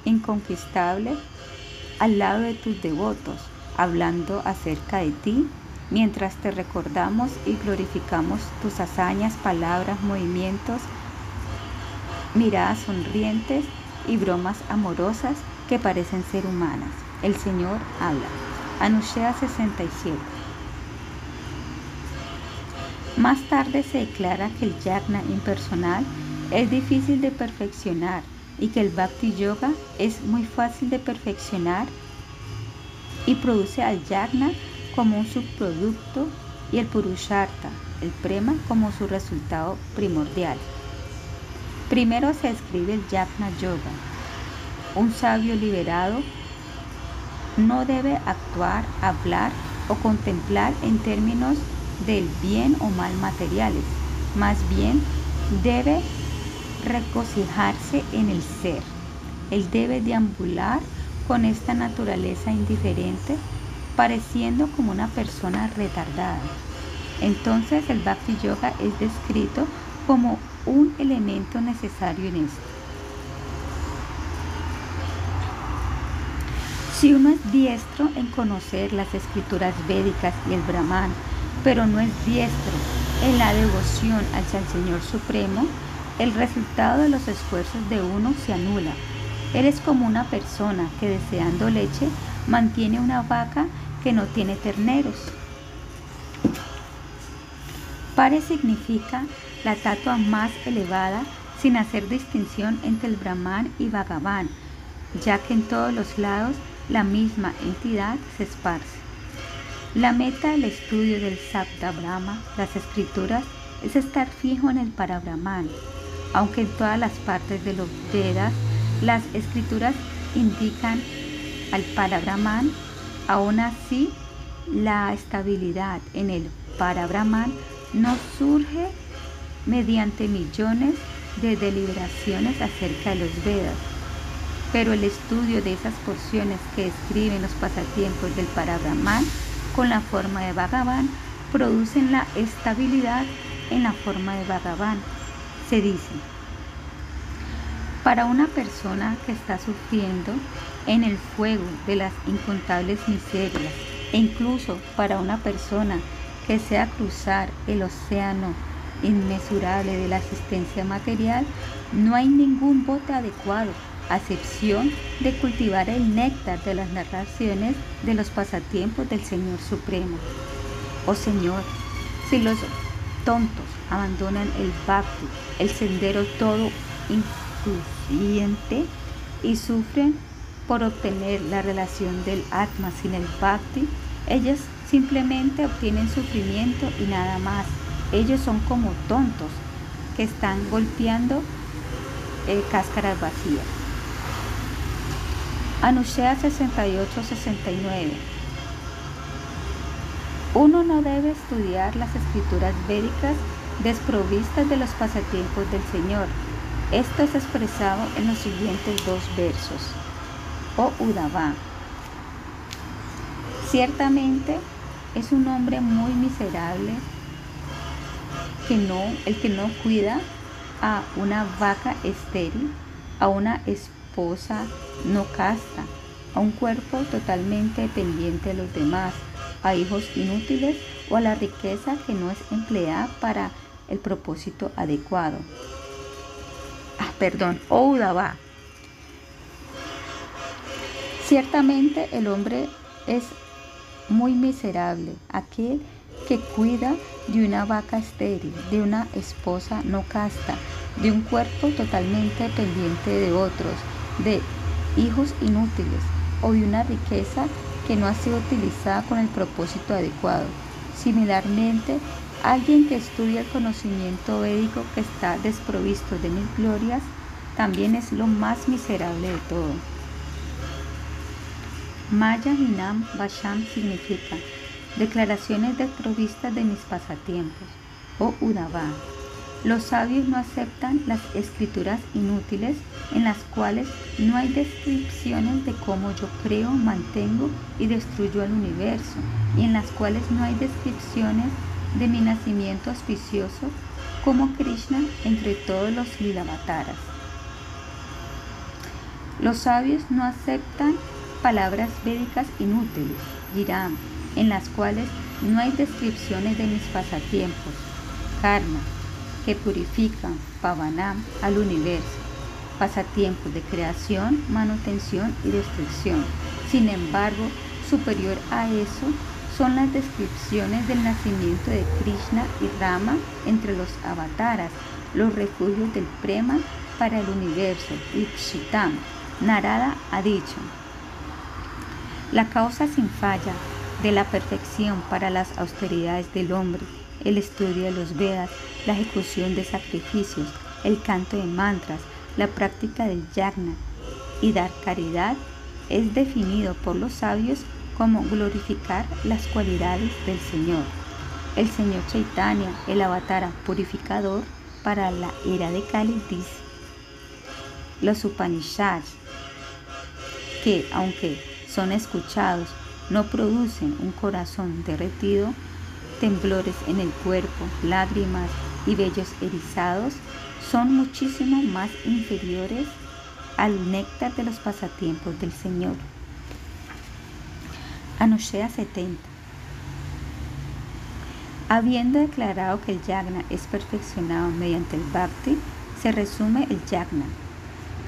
inconquistable al lado de tus devotos, hablando acerca de ti, mientras te recordamos y glorificamos tus hazañas, palabras, movimientos, miradas sonrientes y bromas amorosas que parecen ser humanas. El Señor habla. Anushea 67. Más tarde se declara que el yagna impersonal es difícil de perfeccionar y que el Bhakti Yoga es muy fácil de perfeccionar y produce al Yagna como un subproducto y el Purushartha, el Prema, como su resultado primordial. Primero se escribe el Yagna Yoga. Un sabio liberado no debe actuar, hablar o contemplar en términos del bien o mal materiales, más bien debe regocijarse en el ser. Él debe deambular con esta naturaleza indiferente, pareciendo como una persona retardada. Entonces el Bhakti Yoga es descrito como un elemento necesario en esto. Si uno es diestro en conocer las escrituras védicas y el Brahman, pero no es diestro en la devoción hacia el Señor Supremo, el resultado de los esfuerzos de uno se anula. Eres como una persona que deseando leche mantiene una vaca que no tiene terneros. Pare significa la tatua más elevada sin hacer distinción entre el Brahman y Bhagavan, ya que en todos los lados la misma entidad se esparce. La meta del estudio del Sabda Brahma, las escrituras, es estar fijo en el Parabrahman, aunque en todas las partes de los Vedas las escrituras indican al Parabrahman, aún así la estabilidad en el Parabrahman no surge mediante millones de deliberaciones acerca de los Vedas, pero el estudio de esas porciones que describen los pasatiempos del Parabrahman con la forma de Bhagavan producen la estabilidad en la forma de Bhagavan. Se dice, para una persona que está sufriendo en el fuego de las incontables miserias, e incluso para una persona que sea cruzar el océano inmesurable de la existencia material, no hay ningún bote adecuado, a excepción de cultivar el néctar de las narraciones de los pasatiempos del Señor Supremo. Oh Señor, si los tontos abandonan el bhakti, el sendero todo incluyente, y sufren por obtener la relación del Atma sin el bhakti, ellos simplemente obtienen sufrimiento y nada más. Ellos son como tontos que están golpeando eh, cáscaras vacías. Anushea 68-69 Uno no debe estudiar las escrituras védicas desprovistas de los pasatiempos del Señor. Esto es expresado en los siguientes dos versos. O Udava. Ciertamente es un hombre muy miserable que no, el que no cuida a una vaca estéril, a una esposa no casta, a un cuerpo totalmente dependiente de los demás, a hijos inútiles o a la riqueza que no es empleada para el propósito adecuado. Perdón, Oudaba. Ciertamente el hombre es muy miserable, aquel que cuida de una vaca estéril, de una esposa no casta, de un cuerpo totalmente dependiente de otros, de hijos inútiles o de una riqueza que no ha sido utilizada con el propósito adecuado. Similarmente, alguien que estudia el conocimiento védico que está desprovisto de mil glorias, también es lo más miserable de todo. Maya Hinam Basham significa declaraciones desprovistas de mis pasatiempos o Udava. Los sabios no aceptan las escrituras inútiles en las cuales no hay descripciones de cómo yo creo, mantengo y destruyo el universo y en las cuales no hay descripciones de mi nacimiento auspicioso como Krishna entre todos los Lilavataras. Los sabios no aceptan palabras védicas inútiles, Giram, en las cuales no hay descripciones de mis pasatiempos, karma, que purifican, pavanam, al universo, pasatiempos de creación, manutención y destrucción. Sin embargo, superior a eso son las descripciones del nacimiento de Krishna y Rama entre los avataras, los refugios del Prema para el universo, Ipshitam. Narada ha dicho, la causa sin falla de la perfección para las austeridades del hombre, el estudio de los Vedas, la ejecución de sacrificios, el canto de mantras, la práctica del yagna y dar caridad es definido por los sabios como glorificar las cualidades del Señor. El Señor Chaitanya, el avatara purificador para la era de Kali, dice, los Upanishads, que aunque son escuchados, no producen un corazón derretido, temblores en el cuerpo, lágrimas y vellos erizados, son muchísimo más inferiores al néctar de los pasatiempos del Señor. Anushea 70. Habiendo declarado que el yagna es perfeccionado mediante el bhakti, se resume el yagna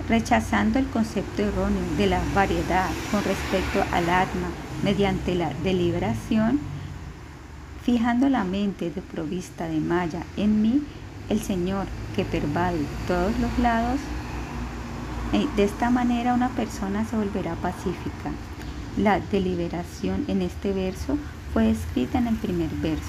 rechazando el concepto erróneo de la variedad con respecto al atma mediante la deliberación, fijando la mente de provista de Maya en mí, el Señor que pervade todos los lados, eh, de esta manera una persona se volverá pacífica. La deliberación en este verso fue escrita en el primer verso.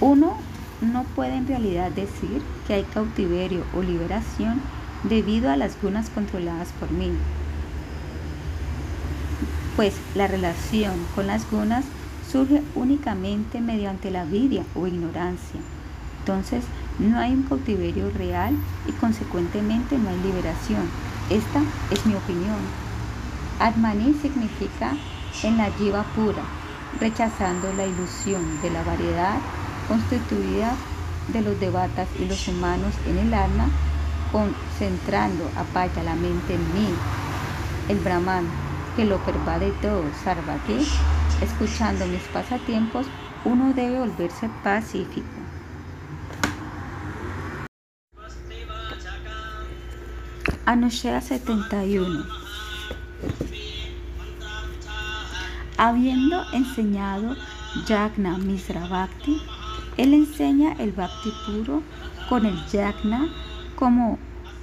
Uno no puede en realidad decir que hay cautiverio o liberación debido a las gunas controladas por mí. Pues la relación con las gunas surge únicamente mediante la vidia o ignorancia. Entonces, no hay un cautiverio real y consecuentemente no hay liberación. Esta es mi opinión. Atmani significa en la jiva pura, rechazando la ilusión de la variedad constituida de los devatas y los humanos en el alma, concentrando apaya la mente en mí, el Brahman, que lo pervade todo, Sarvati, escuchando mis pasatiempos, uno debe volverse pacífico. Anushya 71 Habiendo enseñado Yagna Misra Bhakti, él enseña el Bhakti puro con el Yagna como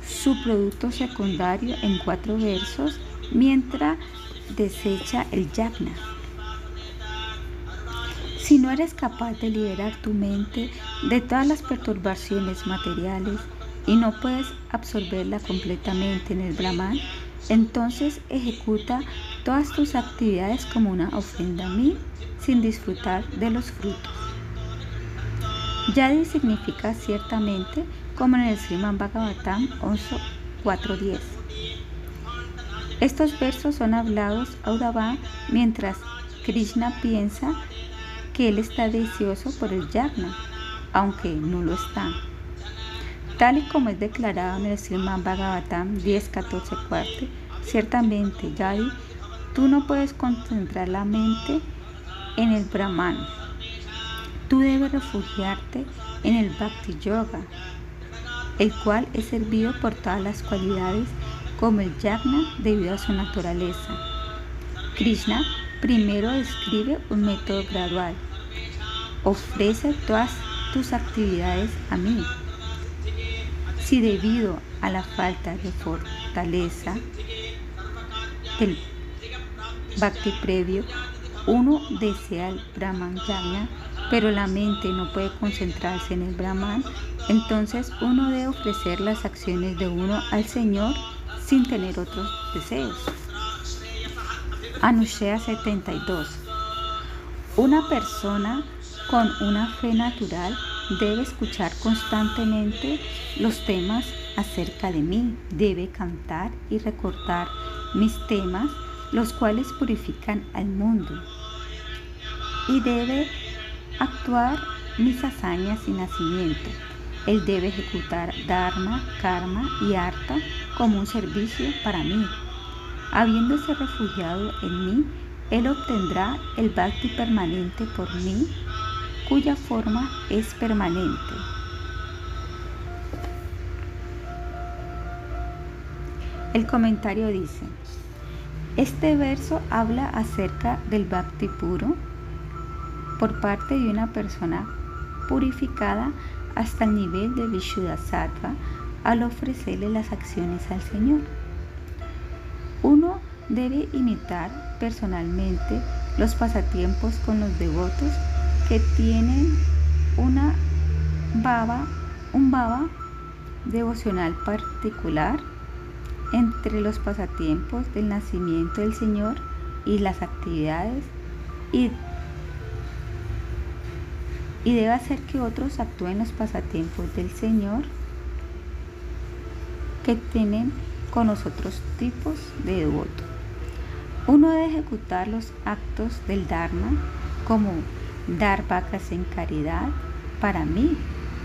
su producto secundario en cuatro versos, mientras desecha el Yagna. Si no eres capaz de liberar tu mente de todas las perturbaciones materiales, y no puedes absorberla completamente en el Brahman, entonces ejecuta todas tus actividades como una ofrenda a mí sin disfrutar de los frutos. Yadi significa ciertamente como en el Sriman Bhagavatam 11.4.10. Estos versos son hablados a Udava mientras Krishna piensa que él está deseoso por el yagna, aunque no lo está. Tal y como es declarado en el Sriman Bhagavatam 10.14 4, ciertamente, Yadi, tú no puedes concentrar la mente en el Brahman. Tú debes refugiarte en el Bhakti Yoga, el cual es servido por todas las cualidades como el yagna debido a su naturaleza. Krishna primero describe un método gradual. Ofrece todas tus actividades a mí si debido a la falta de fortaleza del bhakti previo, uno desea el Brahman Yagna, pero la mente no puede concentrarse en el Brahman, entonces uno debe ofrecer las acciones de uno al Señor sin tener otros deseos. Anushea 72. Una persona con una fe natural debe escuchar constantemente los temas acerca de mí, debe cantar y recordar mis temas, los cuales purifican al mundo. Y debe actuar mis hazañas y nacimiento. Él debe ejecutar Dharma, Karma y Arta como un servicio para mí. Habiéndose refugiado en mí, él obtendrá el bhakti permanente por mí cuya forma es permanente. El comentario dice, este verso habla acerca del bhakti puro por parte de una persona purificada hasta el nivel de Vishuddha al ofrecerle las acciones al Señor. Uno debe imitar personalmente los pasatiempos con los devotos que tienen una baba, un baba devocional particular entre los pasatiempos del nacimiento del Señor y las actividades y, y debe hacer que otros actúen los pasatiempos del Señor que tienen con los otros tipos de devoto. Uno debe ejecutar los actos del Dharma como dar vacas en caridad para mí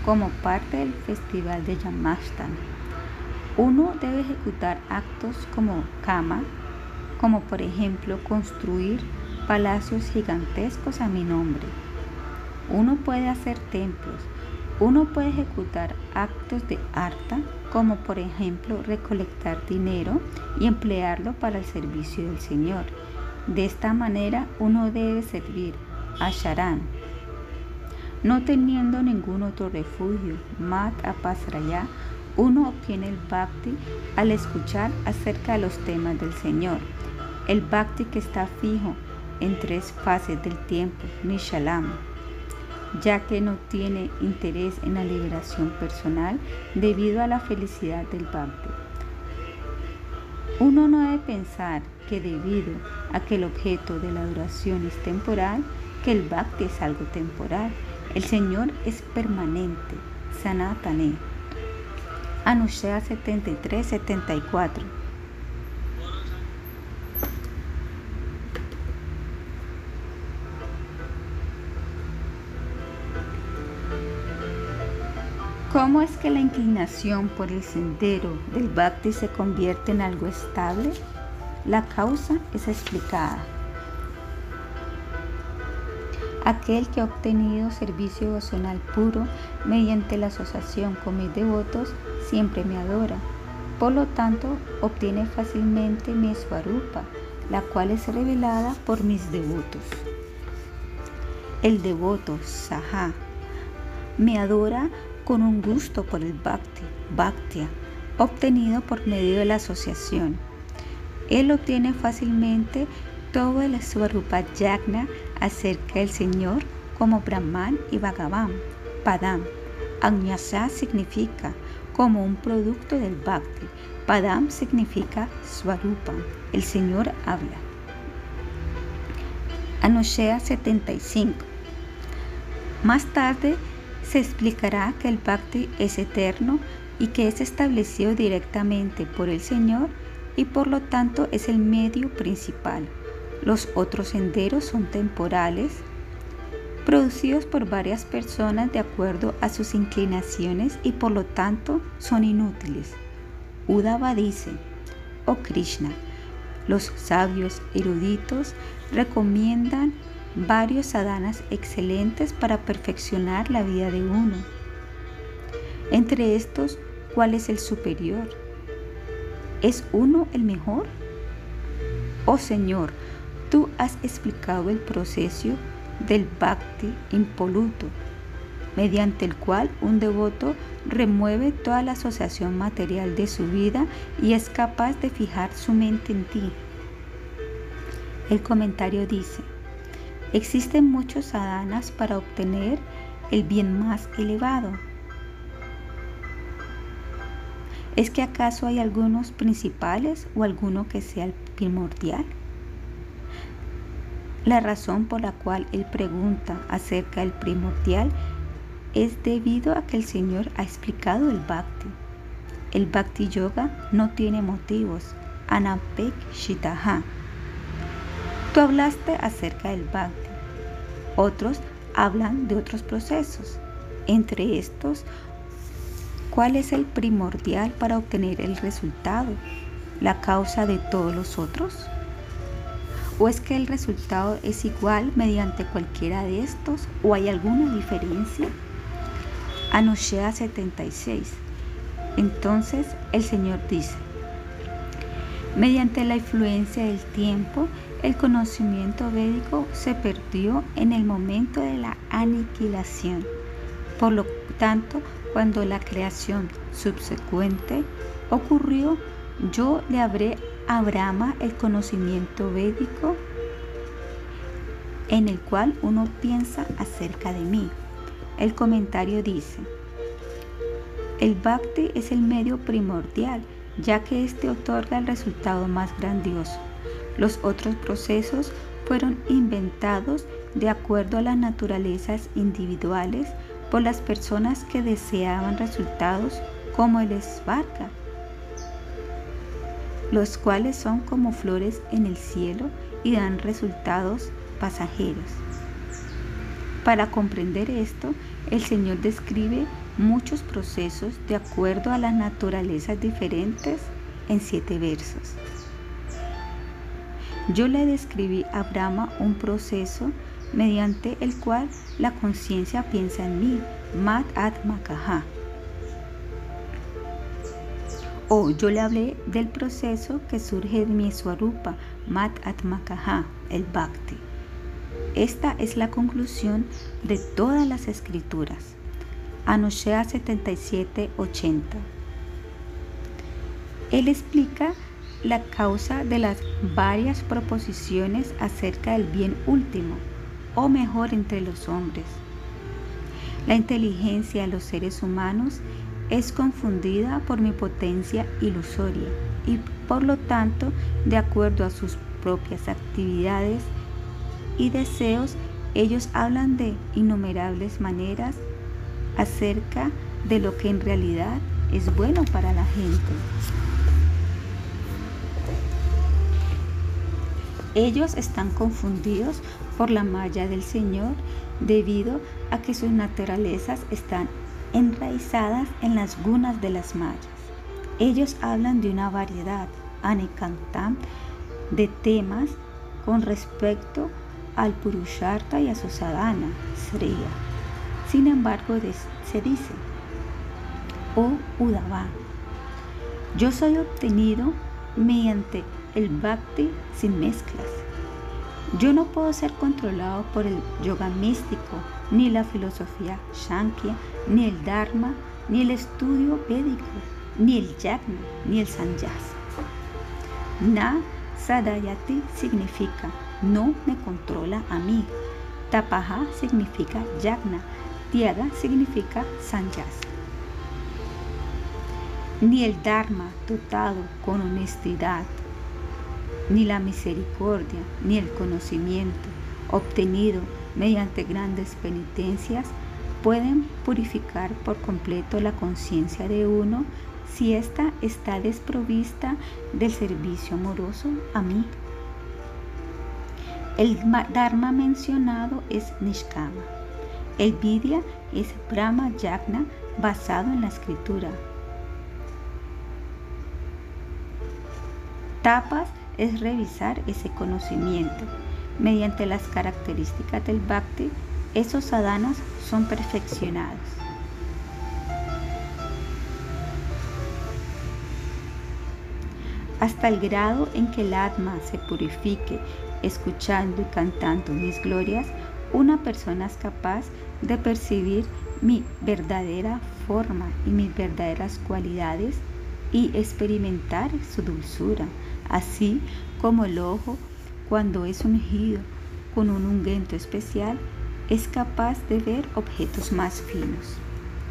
como parte del festival de Yamashtami. Uno debe ejecutar actos como cama, como por ejemplo construir palacios gigantescos a mi nombre. Uno puede hacer templos. Uno puede ejecutar actos de arta, como por ejemplo recolectar dinero y emplearlo para el servicio del Señor. De esta manera uno debe servir Asharan. No teniendo ningún otro refugio, Mat Apasraya, uno obtiene el bhakti al escuchar acerca de los temas del Señor. El bhakti que está fijo en tres fases del tiempo, Nishalam, ya que no tiene interés en la liberación personal debido a la felicidad del bhakti. Uno no debe pensar que debido a que el objeto de la adoración es temporal, que el bhakti es algo temporal. El Señor es permanente, sanatane. Anushya 73-74 ¿Cómo es que la inclinación por el sendero del bhakti se convierte en algo estable? La causa es explicada. Aquel que ha obtenido servicio devocional puro mediante la asociación con mis devotos siempre me adora. Por lo tanto, obtiene fácilmente mi svarupa, la cual es revelada por mis devotos. El devoto Saha me adora con un gusto por el bhakti, bhaktia, obtenido por medio de la asociación. Él obtiene fácilmente todo el Svarupa Yagna acerca del Señor como Brahman y Bhagavan, Padam. Agnyasa significa como un producto del Bhakti. Padam significa Swarupa, el Señor habla. Anoshea 75. Más tarde se explicará que el Bhakti es eterno y que es establecido directamente por el Señor y por lo tanto es el medio principal. Los otros senderos son temporales, producidos por varias personas de acuerdo a sus inclinaciones y por lo tanto son inútiles. Udava dice, oh Krishna, los sabios eruditos recomiendan varios sadhanas excelentes para perfeccionar la vida de uno. Entre estos, ¿cuál es el superior? ¿Es uno el mejor? Oh Señor, tú has explicado el proceso del bhakti impoluto, mediante el cual un devoto remueve toda la asociación material de su vida y es capaz de fijar su mente en ti. El comentario dice, Existen muchos sadhanas para obtener el bien más elevado. ¿Es que acaso hay algunos principales o alguno que sea el primordial? La razón por la cual él pregunta acerca del primordial es debido a que el Señor ha explicado el bhakti. El bhakti yoga no tiene motivos. Anapek Shitaha. Tú hablaste acerca del bhakti. Otros hablan de otros procesos. Entre estos, ¿cuál es el primordial para obtener el resultado? ¿La causa de todos los otros? ¿O es que el resultado es igual mediante cualquiera de estos o hay alguna diferencia? Anushea 76. Entonces el Señor dice, mediante la influencia del tiempo, el conocimiento védico se perdió en el momento de la aniquilación. Por lo tanto, cuando la creación subsecuente ocurrió, yo le habré a Brahma el conocimiento védico en el cual uno piensa acerca de mí. El comentario dice, el bhakti es el medio primordial, ya que éste otorga el resultado más grandioso. Los otros procesos fueron inventados de acuerdo a las naturalezas individuales por las personas que deseaban resultados como el esbarca, los cuales son como flores en el cielo y dan resultados pasajeros. Para comprender esto, el Señor describe muchos procesos de acuerdo a las naturalezas diferentes en siete versos. Yo le describí a Brahma un proceso mediante el cual la conciencia piensa en mí, Mat Atmakaha. Yo le hablé del proceso que surge de mi Swarupa, Mat Atmakaha, el Bhakti. Esta es la conclusión de todas las escrituras. Anushea 77-80. Él explica la causa de las varias proposiciones acerca del bien último, o mejor entre los hombres. La inteligencia de los seres humanos es confundida por mi potencia ilusoria y Por lo tanto, de acuerdo a sus propias actividades y deseos, ellos hablan de innumerables maneras acerca de lo que en realidad es bueno para la gente. Ellos están confundidos por la malla del Señor debido a que sus naturalezas están enraizadas en las gunas de las mallas. Ellos hablan de una variedad, anekantam, de temas con respecto al Purusharta y a su sadhana, Sriya. Sin embargo, se dice, oh Udava, yo soy obtenido mediante el bhakti sin mezclas. Yo no puedo ser controlado por el yoga místico, ni la filosofía Shankya, ni el Dharma, ni el estudio védico, ni el yagna, ni el sanyasa. Na sadayati significa no me controla a mí. Tapaha significa yagna, tiaga significa sanyasa. Ni el Dharma dotado con honestidad, ni la misericordia, ni el conocimiento obtenido mediante grandes penitencias pueden purificar por completo la conciencia de uno si ésta está desprovista del servicio amoroso a mí. El Dharma mencionado es Nishkama. El Vidya es Brahma Yagna basado en la escritura. Tapas es revisar ese conocimiento. Mediante las características del bhakti, esos sadhanas son perfeccionados. Hasta el grado en que el Atma se purifique escuchando y cantando mis glorias, una persona es capaz de percibir mi verdadera forma y mis verdaderas cualidades y experimentar su dulzura así como el ojo, cuando es ungido con un ungüento especial, es capaz de ver objetos más finos.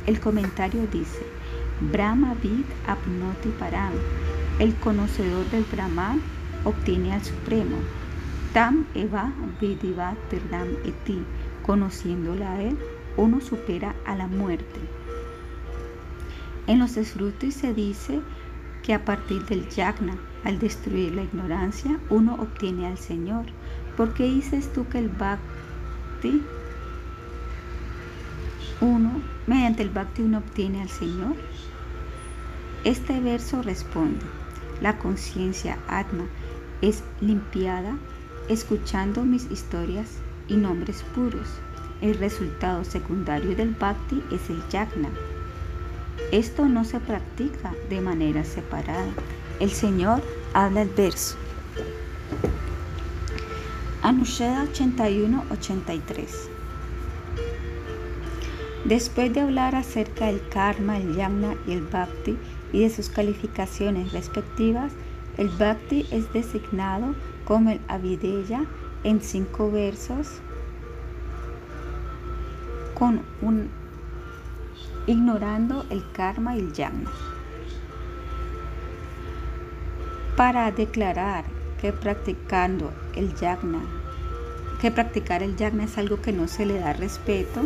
El comentario dice, Brahma vid apnoti param, el conocedor del Brahman obtiene al Supremo. Tam eva vidivat tirdam eti, conociéndola a él, uno supera a la muerte. En los esfrutis se dice que a partir del yagna, al destruir la ignorancia, uno obtiene al Señor. ¿Por qué dices tú que el bhakti, uno, mediante el bhakti uno obtiene al Señor? Este verso responde, la conciencia Atma es limpiada escuchando mis historias y nombres puros. El resultado secundario del bhakti es el yagna. Esto no se practica de manera separada, el Señor habla el verso. Anusheda 81-83 Después de hablar acerca del karma, el yamna y el bhakti y de sus calificaciones respectivas, el bhakti es designado como el avideya en cinco versos con un ignorando el karma y el yamna para declarar que practicando el yagna, que practicar el yagna es algo que no se le da respeto,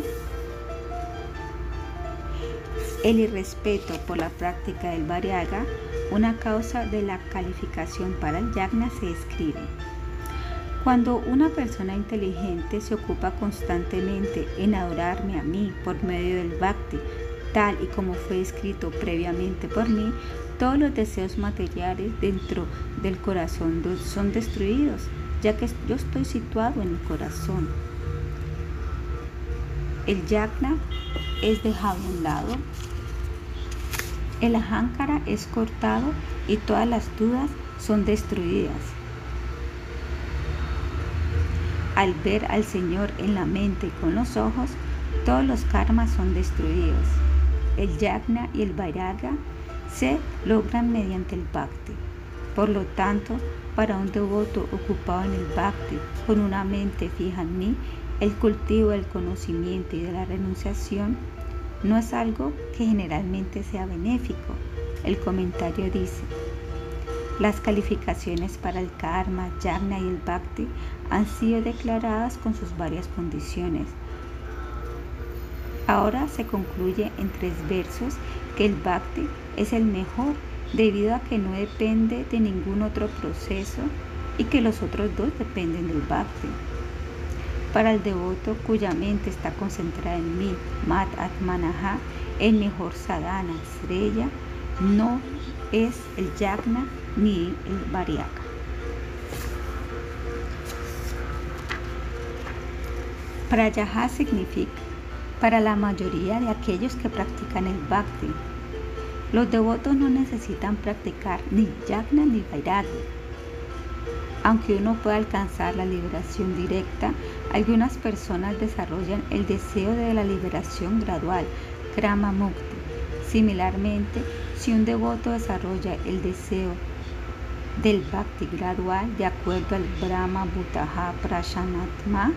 el irrespeto por la práctica del variaga, una causa de la calificación para el yagna se escribe. Cuando una persona inteligente se ocupa constantemente en adorarme a mí por medio del bhakti, tal y como fue escrito previamente por mí, todos los deseos materiales dentro del corazón son destruidos, ya que yo estoy situado en el corazón. El yagna es dejado a un lado, el ahankara es cortado y todas las dudas son destruidas. Al ver al Señor en la mente y con los ojos, todos los karmas son destruidos. El yagna y el vairaga se logran mediante el bhakti. Por lo tanto, para un devoto ocupado en el bhakti, con una mente fija en mí, el cultivo del conocimiento y de la renunciación no es algo que generalmente sea benéfico. El comentario dice, Las calificaciones para el karma, yagna y el bhakti han sido declaradas con sus varias condiciones. Ahora se concluye en tres versos que el bhakti es el mejor debido a que no depende de ningún otro proceso y que los otros dos dependen del bhakti. Para el devoto cuya mente está concentrada en mí, Mat Atmanaha, el mejor sadhana, estrella, no es el yagna ni el variaka. Prayaha significa para la mayoría de aquellos que practican el bhakti. Los devotos no necesitan practicar ni yagna ni vairagya aunque uno pueda alcanzar la liberación directa, algunas personas desarrollan el deseo de la liberación gradual, Krama Mukti. Similarmente, si un devoto desarrolla el deseo del Bhakti gradual de acuerdo al Brahma Bhutaha Prashanatma,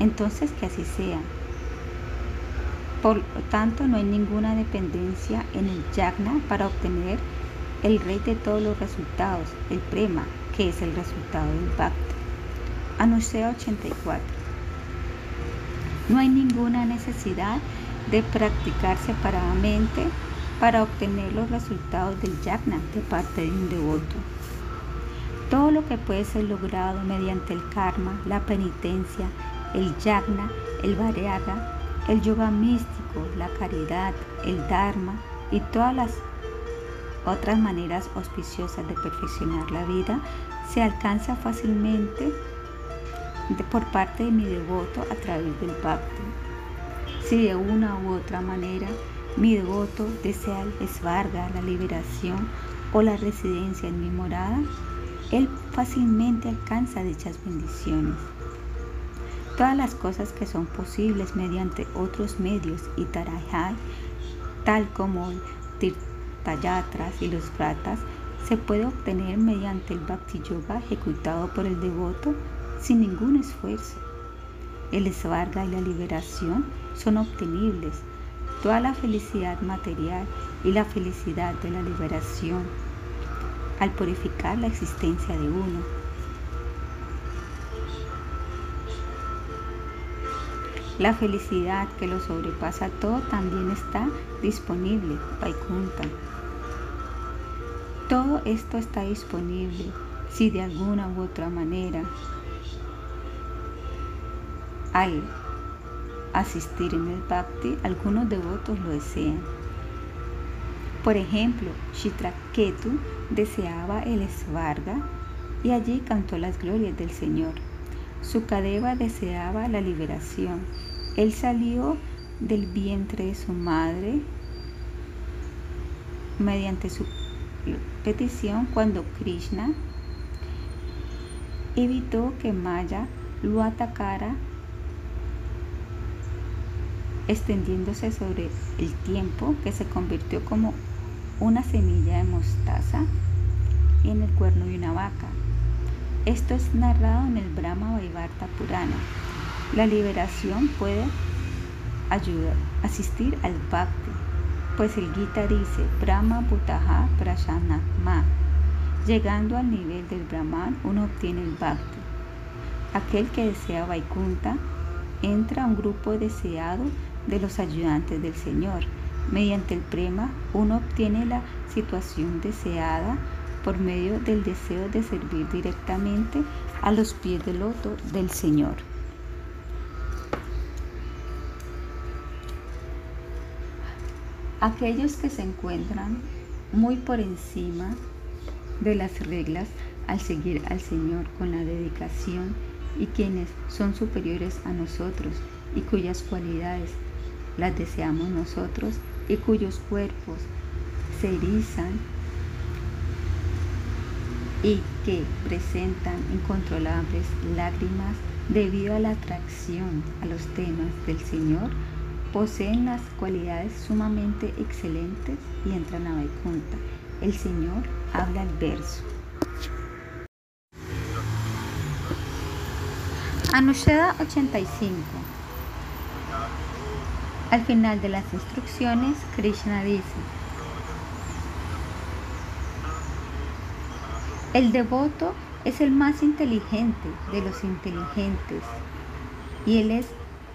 entonces que así sea. Por lo tanto, no hay ninguna dependencia en el yagna para obtener el rey de todos los resultados, el prema, que es el resultado del pacto. Anuncia 84. No hay ninguna necesidad de practicar separadamente para obtener los resultados del yagna de parte de un devoto. Todo lo que puede ser logrado mediante el karma, la penitencia, el yagna, el varyaga, el yoga místico, la caridad, el dharma y todas las otras maneras auspiciosas de perfeccionar la vida se alcanza fácilmente por parte de mi devoto a través del pacto. Si de una u otra manera mi devoto desea el esvarga, la liberación o la residencia en mi morada, él fácilmente alcanza dichas bendiciones. Todas las cosas que son posibles mediante otros medios y tarajai, tal como el tallatras y los pratas se puede obtener mediante el Bhakti Yoga ejecutado por el devoto sin ningún esfuerzo. El esvarga y la liberación son obtenibles. Toda la felicidad material y la felicidad de la liberación al purificar la existencia de uno. La felicidad que lo sobrepasa todo también está disponible, Vaikunta. Todo esto está disponible si de alguna u otra manera al asistir en el Bhakti algunos devotos lo desean. Por ejemplo, Chitraketu deseaba el Svarga y allí cantó las glorias del Señor. Sukadeva deseaba la liberación. Él salió del vientre de su madre mediante su petición cuando Krishna evitó que Maya lo atacara extendiéndose sobre el tiempo que se convirtió como una semilla de mostaza en el cuerno de una vaca. Esto es narrado en el Brahma Vaivarta Purana. La liberación puede ayudar, asistir al Bhakti, pues el Gita dice Brahma Bhutaha Prashanatma. Llegando al nivel del Brahman, uno obtiene el Bhakti. Aquel que desea Vaikunta entra a un grupo deseado de los ayudantes del Señor. Mediante el prema, uno obtiene la situación deseada por medio del deseo de servir directamente a los pies del loto del Señor. Aquellos que se encuentran muy por encima de las reglas al seguir al Señor con la dedicación y quienes son superiores a nosotros y cuyas cualidades las deseamos nosotros y cuyos cuerpos se erizan y que presentan incontrolables lágrimas debido a la atracción a los temas del Señor, poseen las cualidades sumamente excelentes y entran a Vaikunta. El Señor habla el verso. Anusheda 85 Al final de las instrucciones, Krishna dice, El devoto es el más inteligente de los inteligentes y él es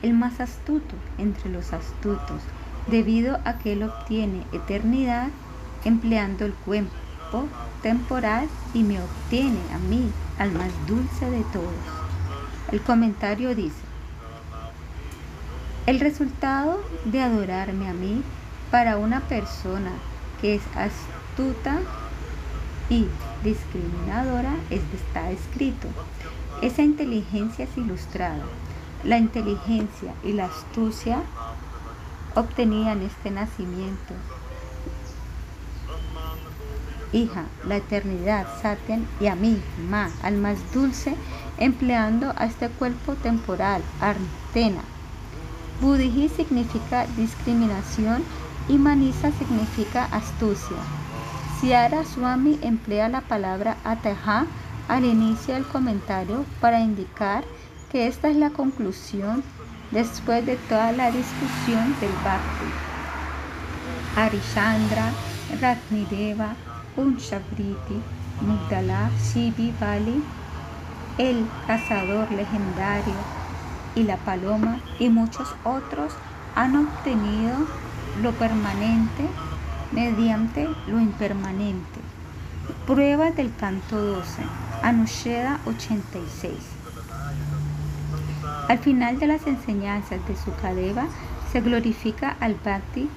el más astuto entre los astutos, debido a que él obtiene eternidad empleando el cuerpo temporal y me obtiene a mí, al más dulce de todos. El comentario dice, el resultado de adorarme a mí para una persona que es astuta y discriminadora está escrito. Esa inteligencia es ilustrada. La inteligencia y la astucia obtenían este nacimiento. Hija, la eternidad, Satyan, y a mí, Ma, al más dulce, empleando a este cuerpo temporal, Artena. Buddhi significa discriminación y Manisa significa astucia. Siara Swami emplea la palabra ataha al inicio del comentario para indicar que esta es la conclusión después de toda la discusión del Bhakti. Arishandra, Ratnideva, Unshabriti, Mugdala, Shivi Bali, el cazador legendario y la paloma y muchos otros han obtenido lo permanente mediante lo impermanente. Prueba del canto 12, Anusheda 86. Al final de las enseñanzas de Sukadeva se glorifica al Bhakti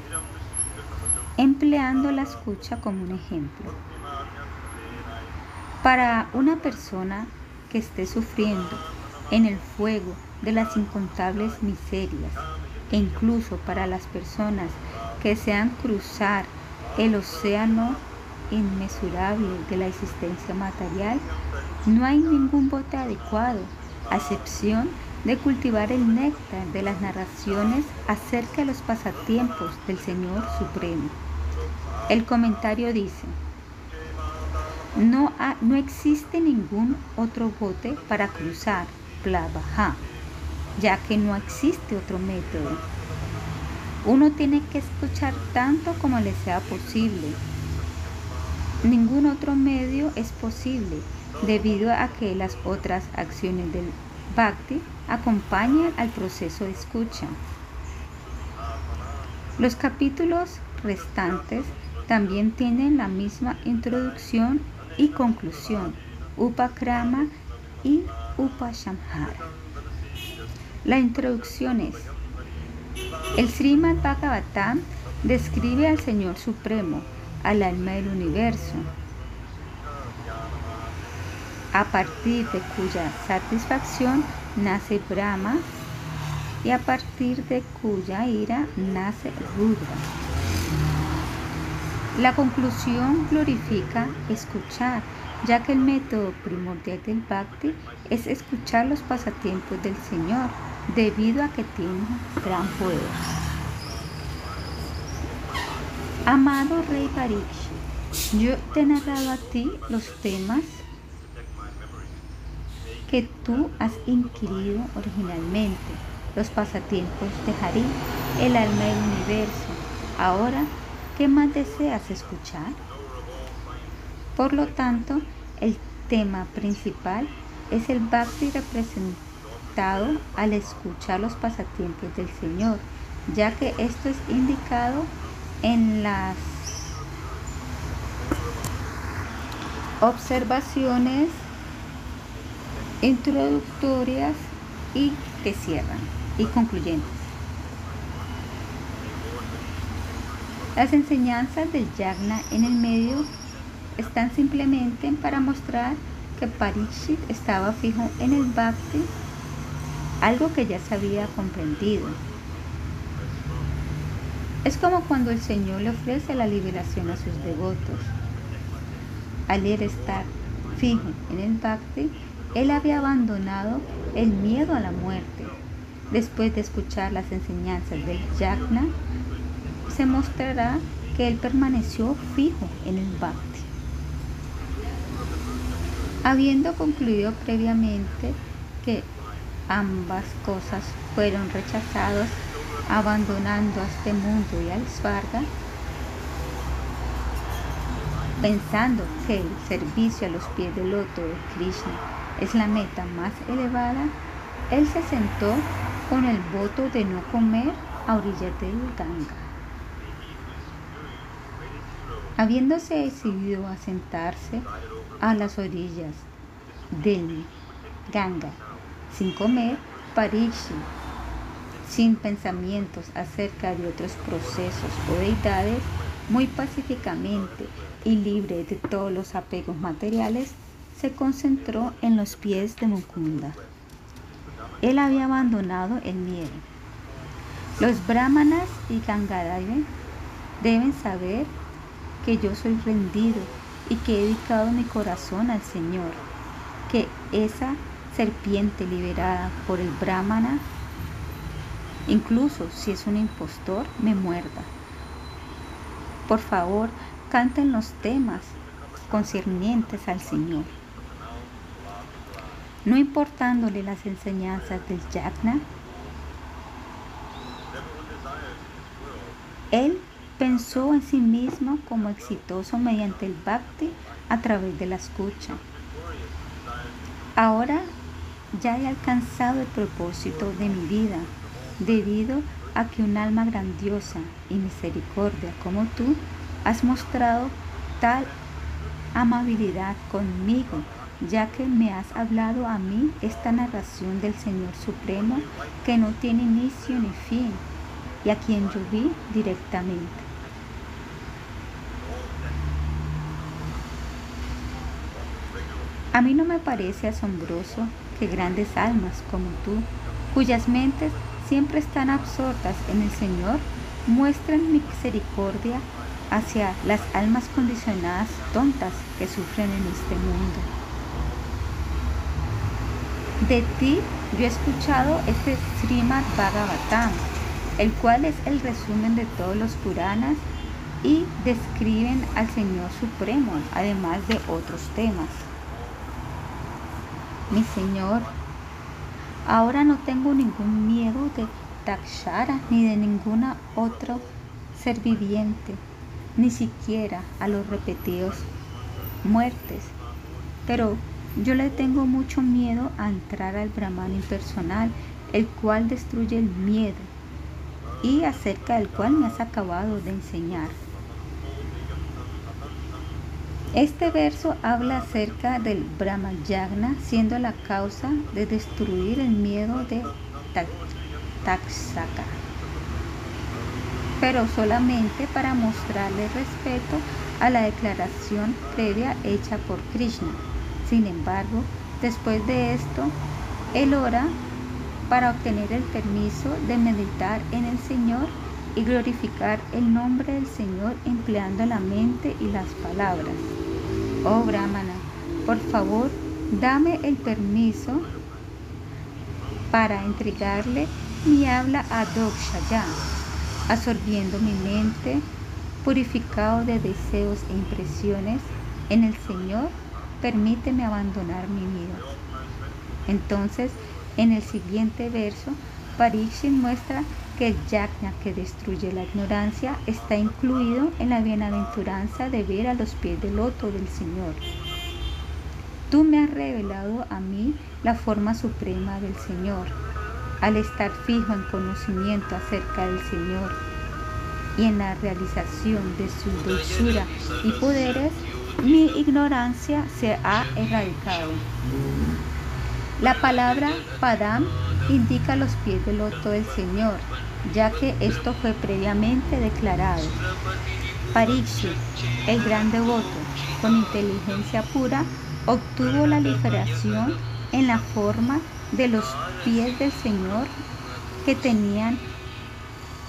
empleando la escucha como un ejemplo. Para una persona que esté sufriendo en el fuego de las incontables miserias e incluso para las personas que desean cruzar el océano inmesurable de la existencia material, no hay ningún bote adecuado, a excepción de cultivar el néctar de las narraciones acerca de los pasatiempos del Señor Supremo. El comentario dice, no, no existe ningún otro bote para cruzar Plavaja, ya que no existe otro método uno tiene que escuchar tanto como le sea posible. Ningún otro medio es posible debido a que las otras acciones del bhakti acompañan al proceso de escucha. Los capítulos restantes también tienen la misma introducción y conclusión, upakrama y upashamhara. La introducción es el Srimad Bhagavatam describe al Señor Supremo, al alma del universo, a partir de cuya satisfacción nace Brahma y a partir de cuya ira nace Rudra. La conclusión glorifica escuchar, ya que el método primordial del bhakti es escuchar los pasatiempos del Señor debido a que tiene gran poder. Amado Rey Parikshit, yo te he narrado a ti los temas que tú has inquirido originalmente, los pasatiempos de Hari, el alma del universo. Ahora, ¿qué más deseas escuchar? Por lo tanto, el tema principal es el Bhakti al escuchar los pasatiempos del Señor, ya que esto es indicado en las observaciones introductorias y que cierran y concluyentes. Las enseñanzas del yagna en el medio están simplemente para mostrar que Parishit estaba fijo en el bhakti algo que ya se había comprendido. Es como cuando el Señor le ofrece la liberación a sus devotos. Al él estar fijo en el Bhakti, él había abandonado el miedo a la muerte. Después de escuchar las enseñanzas del Yagna, se mostrará que él permaneció fijo en el Bhakti. Habiendo concluido previamente que ambas cosas fueron rechazados abandonando a este mundo y al Svarga, Pensando que el servicio a los pies del loto de Krishna es la meta más elevada, él se sentó con el voto de no comer a orillas del Ganga. Habiéndose decidido a sentarse a las orillas del Ganga sin comer, Parikshit, sin pensamientos acerca de otros procesos o deidades, muy pacíficamente y libre de todos los apegos materiales, se concentró en los pies de Mukunda. Él había abandonado el miedo. Los brahmanas y Gangadaya deben saber que yo soy rendido y que he dedicado mi corazón al Señor, que esa serpiente liberada por el brahmana, incluso si es un impostor, me muerda. Por favor, canten los temas concernientes al Señor. No importándole las enseñanzas del yajna, él pensó en sí mismo como exitoso mediante el bhakti a través de la escucha. Ahora ya he alcanzado el propósito de mi vida debido a que un alma grandiosa y misericordia como tú has mostrado tal amabilidad conmigo, ya que me has hablado a mí esta narración del Señor Supremo que no tiene inicio ni fin y a quien yo vi directamente. A mí no me parece asombroso que grandes almas como tú, cuyas mentes siempre están absortas en el Señor, muestren misericordia hacia las almas condicionadas tontas que sufren en este mundo. De ti yo he escuchado este Srimad Bhagavatam, el cual es el resumen de todos los Puranas y describen al Señor Supremo, además de otros temas. Mi Señor, ahora no tengo ningún miedo de Takshara ni de ninguna otro ser viviente, ni siquiera a los repetidos muertes. Pero yo le tengo mucho miedo a entrar al Brahman impersonal, el cual destruye el miedo y acerca del cual me has acabado de enseñar. Este verso habla acerca del Brahmayagna siendo la causa de destruir el miedo de Taksaka, pero solamente para mostrarle respeto a la declaración previa hecha por Krishna. Sin embargo, después de esto, él ora para obtener el permiso de meditar en el Señor y glorificar el nombre del Señor empleando la mente y las palabras. Oh Brahmana, por favor, dame el permiso para entregarle mi habla a Dokshaya, absorbiendo mi mente, purificado de deseos e impresiones en el Señor, permíteme abandonar mi vida. Entonces, en el siguiente verso, Parikshit muestra que el yajna que destruye la ignorancia está incluido en la bienaventuranza de ver a los pies del loto del Señor. Tú me has revelado a mí la forma suprema del Señor. Al estar fijo en conocimiento acerca del Señor y en la realización de su dulzura y poderes, mi ignorancia se ha erradicado. La palabra Padam indica los pies del loto del Señor, ya que esto fue previamente declarado. Parikshit, el gran devoto, con inteligencia pura, obtuvo la liberación en la forma de los pies del Señor que tenían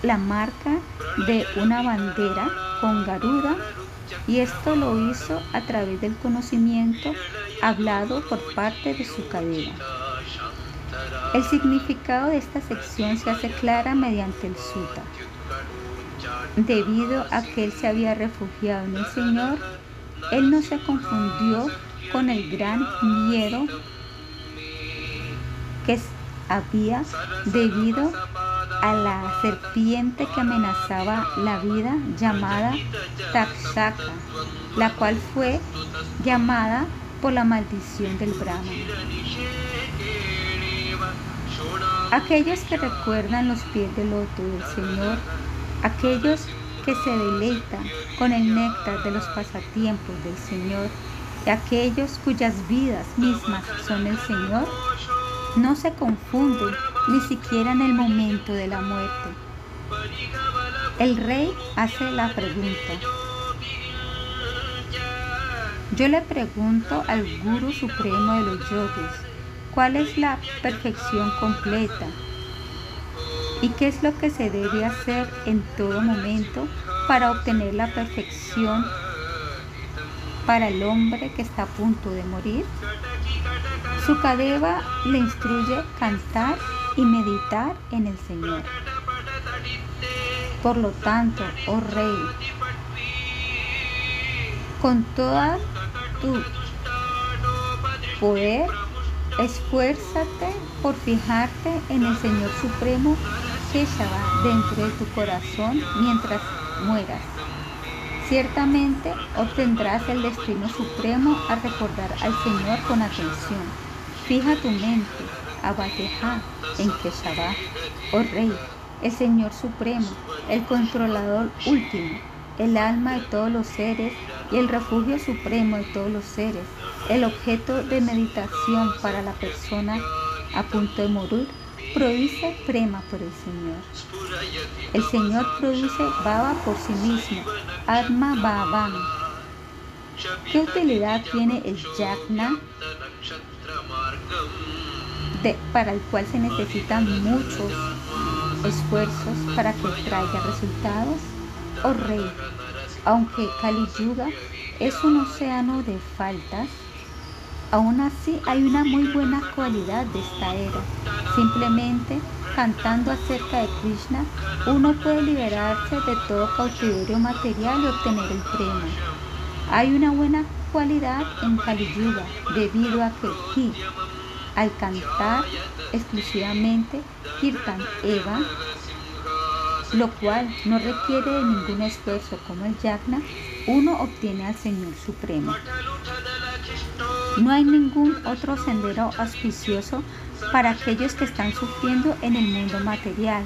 la marca de una bandera con garuda y esto lo hizo a través del conocimiento hablado por parte de su cadera. El significado de esta sección se hace clara mediante el sutta. Debido a que él se había refugiado en el Señor, él no se confundió con el gran miedo que había debido a la serpiente que amenazaba la vida llamada Taksaka la cual fue llamada por la maldición del Brahman. Aquellos que recuerdan los pies del loto del Señor, aquellos que se deleitan con el néctar de los pasatiempos del Señor y aquellos cuyas vidas mismas son el Señor, no se confunden ni siquiera en el momento de la muerte. El rey hace la pregunta. Yo le pregunto al Guru Supremo de los Yogis, ¿cuál es la perfección completa? ¿Y qué es lo que se debe hacer en todo momento para obtener la perfección para el hombre que está a punto de morir? Sukadeva le instruye cantar y meditar en el Señor. Por lo tanto, oh rey, con toda tu poder, esfuérzate por fijarte en el Señor Supremo Keshava dentro de tu corazón mientras mueras. Ciertamente obtendrás el destino supremo al recordar al Señor con atención. Fija tu mente, Abateja, en Keshava, oh Rey, el Señor Supremo, el controlador último, el alma de todos los seres y el refugio supremo de todos los seres, el objeto de meditación para la persona a punto de morir, produce prema por el Señor. El Señor produce baba por sí mismo, atma bhavam. ¿Qué utilidad tiene el yagna para el cual se necesitan muchos esfuerzos para que traiga resultados? Oh Rey, aunque Kali Yuga es un océano de faltas, aún así hay una muy buena cualidad de esta era. Simplemente cantando acerca de Krishna, uno puede liberarse de todo cautiverio material y obtener el premio. Hay una buena cualidad en Kali Yuga debido a que al cantar exclusivamente Kirtan Eva, lo cual no requiere de ningún esfuerzo como el yagna, uno obtiene al Señor Supremo. No hay ningún otro sendero auspicioso para aquellos que están sufriendo en el mundo material,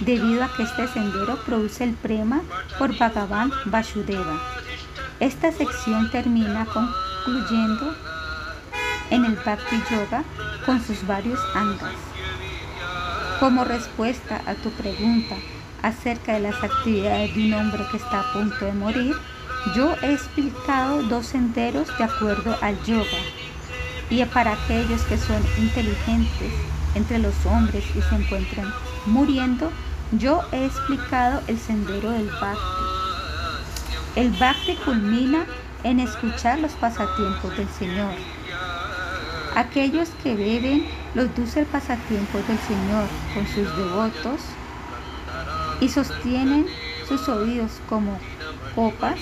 debido a que este sendero produce el prema por Bhagavan Vasudeva. Esta sección termina concluyendo en el Bhakti Yoga con sus varios angas. Como respuesta a tu pregunta acerca de las actividades de un hombre que está a punto de morir, yo he explicado dos senderos de acuerdo al yoga. Y para aquellos que son inteligentes entre los hombres y se encuentran muriendo, yo he explicado el sendero del bhakti. El bhakti culmina en escuchar los pasatiempos del Señor. Aquellos que beben los dulces pasatiempos del Señor con sus devotos y sostienen sus oídos como copas,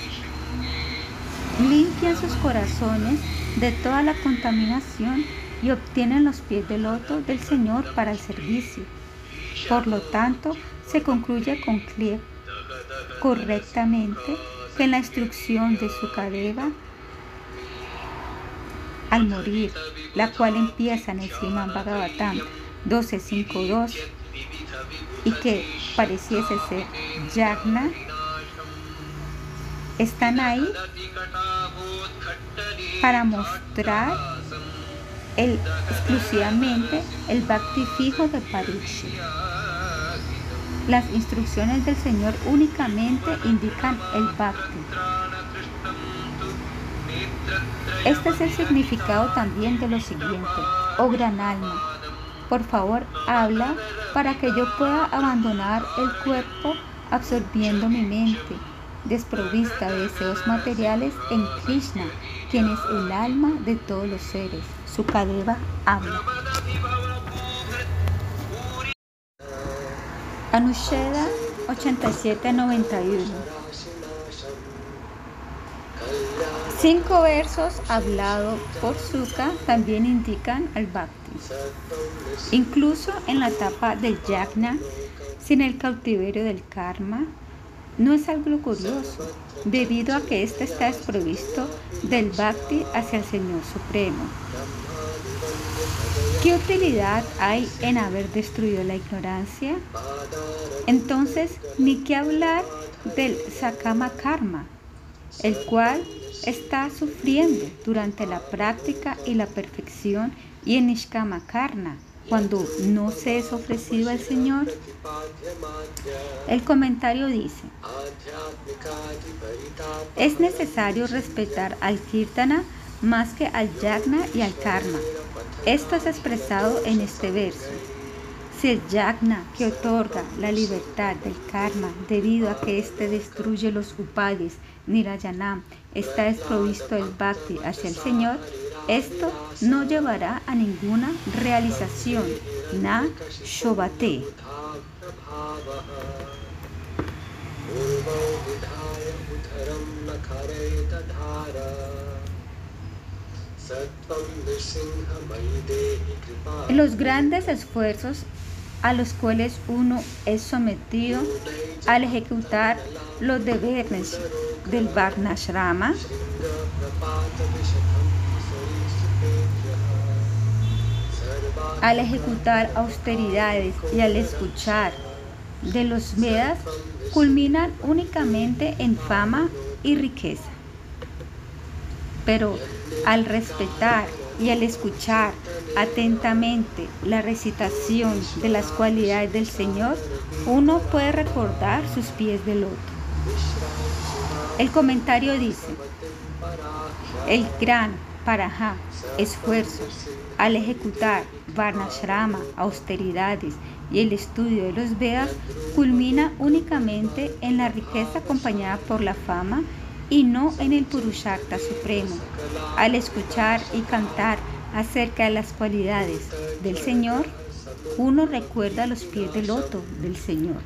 limpian sus corazones de toda la contaminación y obtienen los pies del loto del Señor para el servicio. Por lo tanto, se concluye con correctamente que la instrucción de su cadeva al morir, la cual empieza en el Sriman Bhagavatam 12.5.2 y que pareciese ser Yagna, están ahí para mostrar el, exclusivamente el bhakti fijo de Parikshit. Las instrucciones del Señor únicamente indican el bhakti. Este es el significado también de lo siguiente. Oh gran alma, por favor habla para que yo pueda abandonar el cuerpo absorbiendo mi mente, desprovista de deseos materiales en Krishna, quien es el alma de todos los seres. Su Sukadeva habla. Anusheda 8791 Cinco versos hablados por Sukha también indican al Bhakti. Incluso en la etapa del Yagna, sin el cautiverio del karma, no es algo curioso, debido a que éste está desprovisto del bhakti hacia el Señor Supremo. ¿Qué utilidad hay en haber destruido la ignorancia? Entonces, ni qué hablar del Sakama Karma, el cual está sufriendo durante la práctica y la perfección y en Nishkama Karna, cuando no se es ofrecido al Señor? El comentario dice, es necesario respetar al Kirtana más que al Yagna y al Karma. Esto es expresado en este verso. Si el yagna que otorga la libertad del karma debido a que éste destruye los upadis, nirayanam, está desprovisto del bhakti hacia el Señor, esto no llevará a ninguna realización, na shobate. Los grandes esfuerzos a los cuales uno es sometido al ejecutar los deberes del Varnashrama al ejecutar austeridades y al escuchar de los Vedas culminan únicamente en fama y riqueza. Pero al respetar y al escuchar atentamente la recitación de las cualidades del Señor, uno puede recordar sus pies de loto. El comentario dice, el gran paraja, esfuerzo, al ejecutar varnashrama, austeridades y el estudio de los Vedas, culmina únicamente en la riqueza acompañada por la fama y no en el Purusharta supremo. Al escuchar y cantar acerca de las cualidades del Señor, uno recuerda los pies del loto del Señor.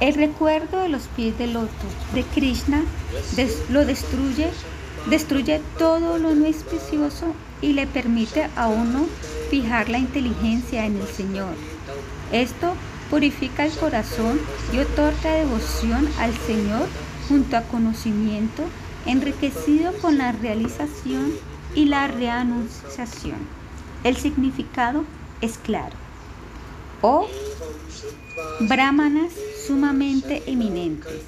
El recuerdo de los pies del loto de Krishna lo destruye, destruye todo lo no especioso y le permite a uno fijar la inteligencia en el Señor. Esto purifica el corazón y otorga devoción al Señor junto a conocimiento enriquecido con la realización y la reanunciación. El significado es claro. O brahmanas sumamente eminentes.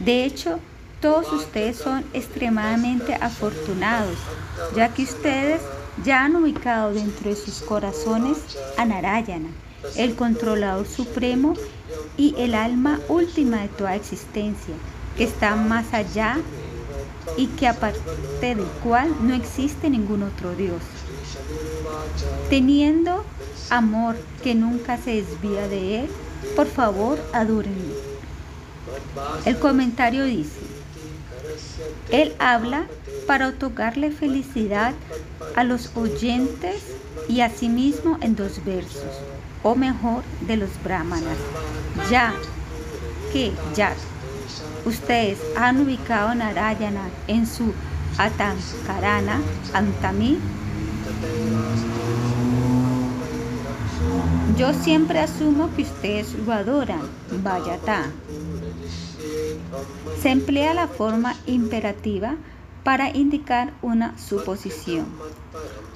De hecho, todos ustedes son extremadamente afortunados, ya que ustedes ya han ubicado dentro de sus corazones a Narayana el controlador supremo y el alma última de toda existencia, que está más allá y que aparte del cual no existe ningún otro Dios. Teniendo amor que nunca se desvía de él, por favor adúrenlo. El comentario dice, él habla para otorgarle felicidad a los oyentes y a sí mismo en dos versos o mejor de los brahmanas, ya que ya ustedes han ubicado Narayana en su Atankarana Antami, yo siempre asumo que ustedes lo adoran, Vayata. Se emplea la forma imperativa para indicar una suposición.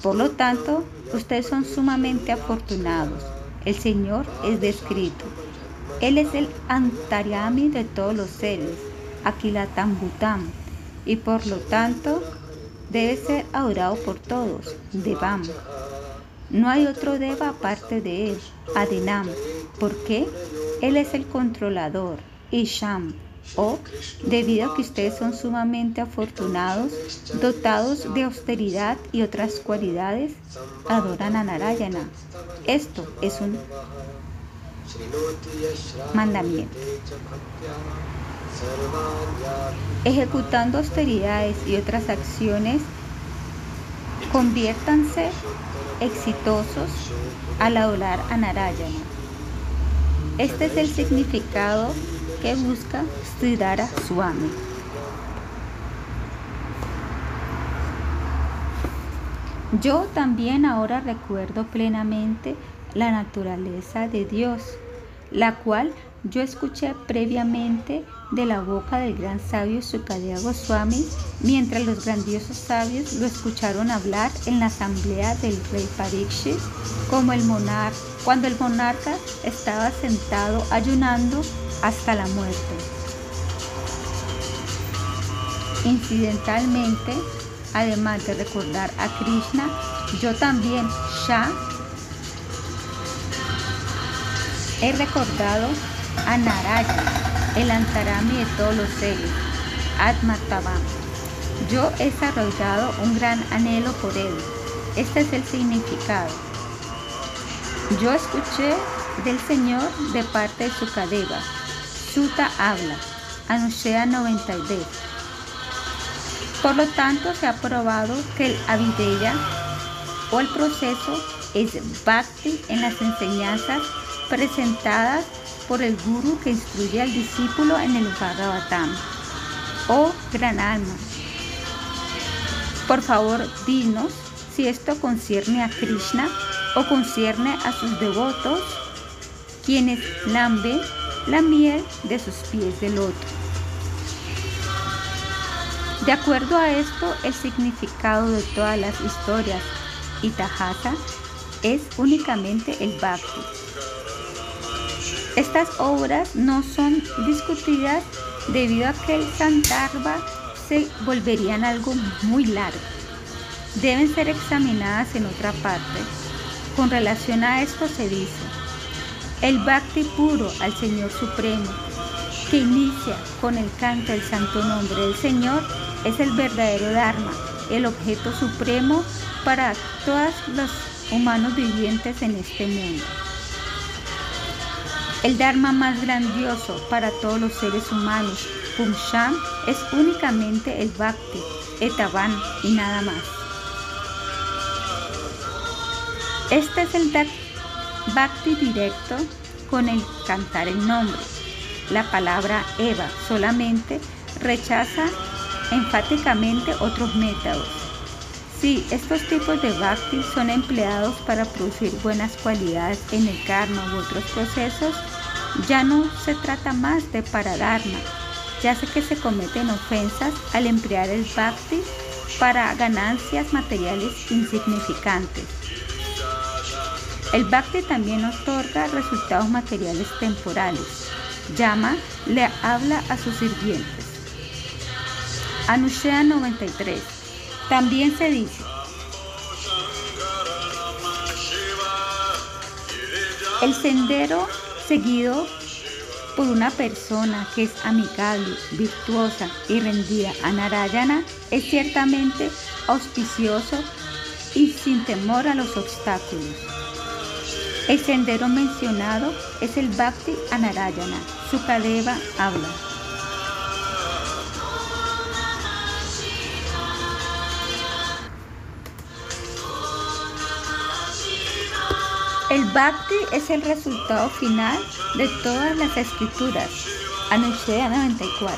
Por lo tanto, ustedes son sumamente afortunados. El Señor es descrito. Él es el Antariami de todos los seres, Akilatambutam, y por lo tanto debe ser adorado por todos, Devam. No hay otro Deva aparte de él, Adinam, porque él es el controlador, Isham, o debido a que ustedes son sumamente afortunados, dotados de austeridad y otras cualidades, adoran a Narayana. Esto es un mandamiento. Ejecutando austeridades y otras acciones, conviértanse exitosos al adorar a Narayana. Este es el significado que busca Sridhara Swami. Yo también ahora recuerdo plenamente la naturaleza de Dios, la cual yo escuché previamente de la boca del gran sabio Sukadeva Goswami, mientras los grandiosos sabios lo escucharon hablar en la asamblea del rey Parikshit, como el monarca, cuando el monarca estaba sentado ayunando hasta la muerte. Incidentalmente, además de recordar a Krishna, yo también, Shah, he recordado a Narayana el antarami de todos los seres, Atmatavam. Yo he desarrollado un gran anhelo por él. Este es el significado. Yo escuché del Señor de parte de Sukadeva. Suta habla. Anushea 92. Por lo tanto, se ha probado que el Avideya o el proceso es Bhakti en las enseñanzas presentadas por el guru que instruye al discípulo en el Bhagavatam. Oh gran alma, por favor dinos si esto concierne a Krishna o concierne a sus devotos, quienes lamben la miel de sus pies del otro. De acuerdo a esto, el significado de todas las historias Itahasa es únicamente el Bhakti. Estas obras no son discutidas debido a que el Sandarbha se volverían algo muy largo. Deben ser examinadas en otra parte. Con relación a esto se dice, el Bhakti puro al Señor Supremo, que inicia con el canto del santo nombre del Señor, es el verdadero Dharma, el objeto supremo para todos los humanos vivientes en este mundo. El Dharma más grandioso para todos los seres humanos, Pumsham, es únicamente el Bhakti, Etavan y nada más. Este es el Bhakti directo con el cantar el nombre. La palabra Eva solamente rechaza enfáticamente otros métodos. Sí, estos tipos de bhakti son empleados para producir buenas cualidades en el karma u otros procesos, ya no se trata más de paradharma, ya sé que se cometen ofensas al emplear el bhakti para ganancias materiales insignificantes. El bhakti también otorga resultados materiales temporales. Llama le habla a sus sirvientes. Anushea 93. También se dice, el sendero seguido por una persona que es amigable, virtuosa y rendida a Narayana es ciertamente auspicioso y sin temor a los obstáculos. El sendero mencionado es el Bhakti Anarayana. Sukadeva habla. El Bhakti es el resultado final de todas las escrituras. Anushya 94.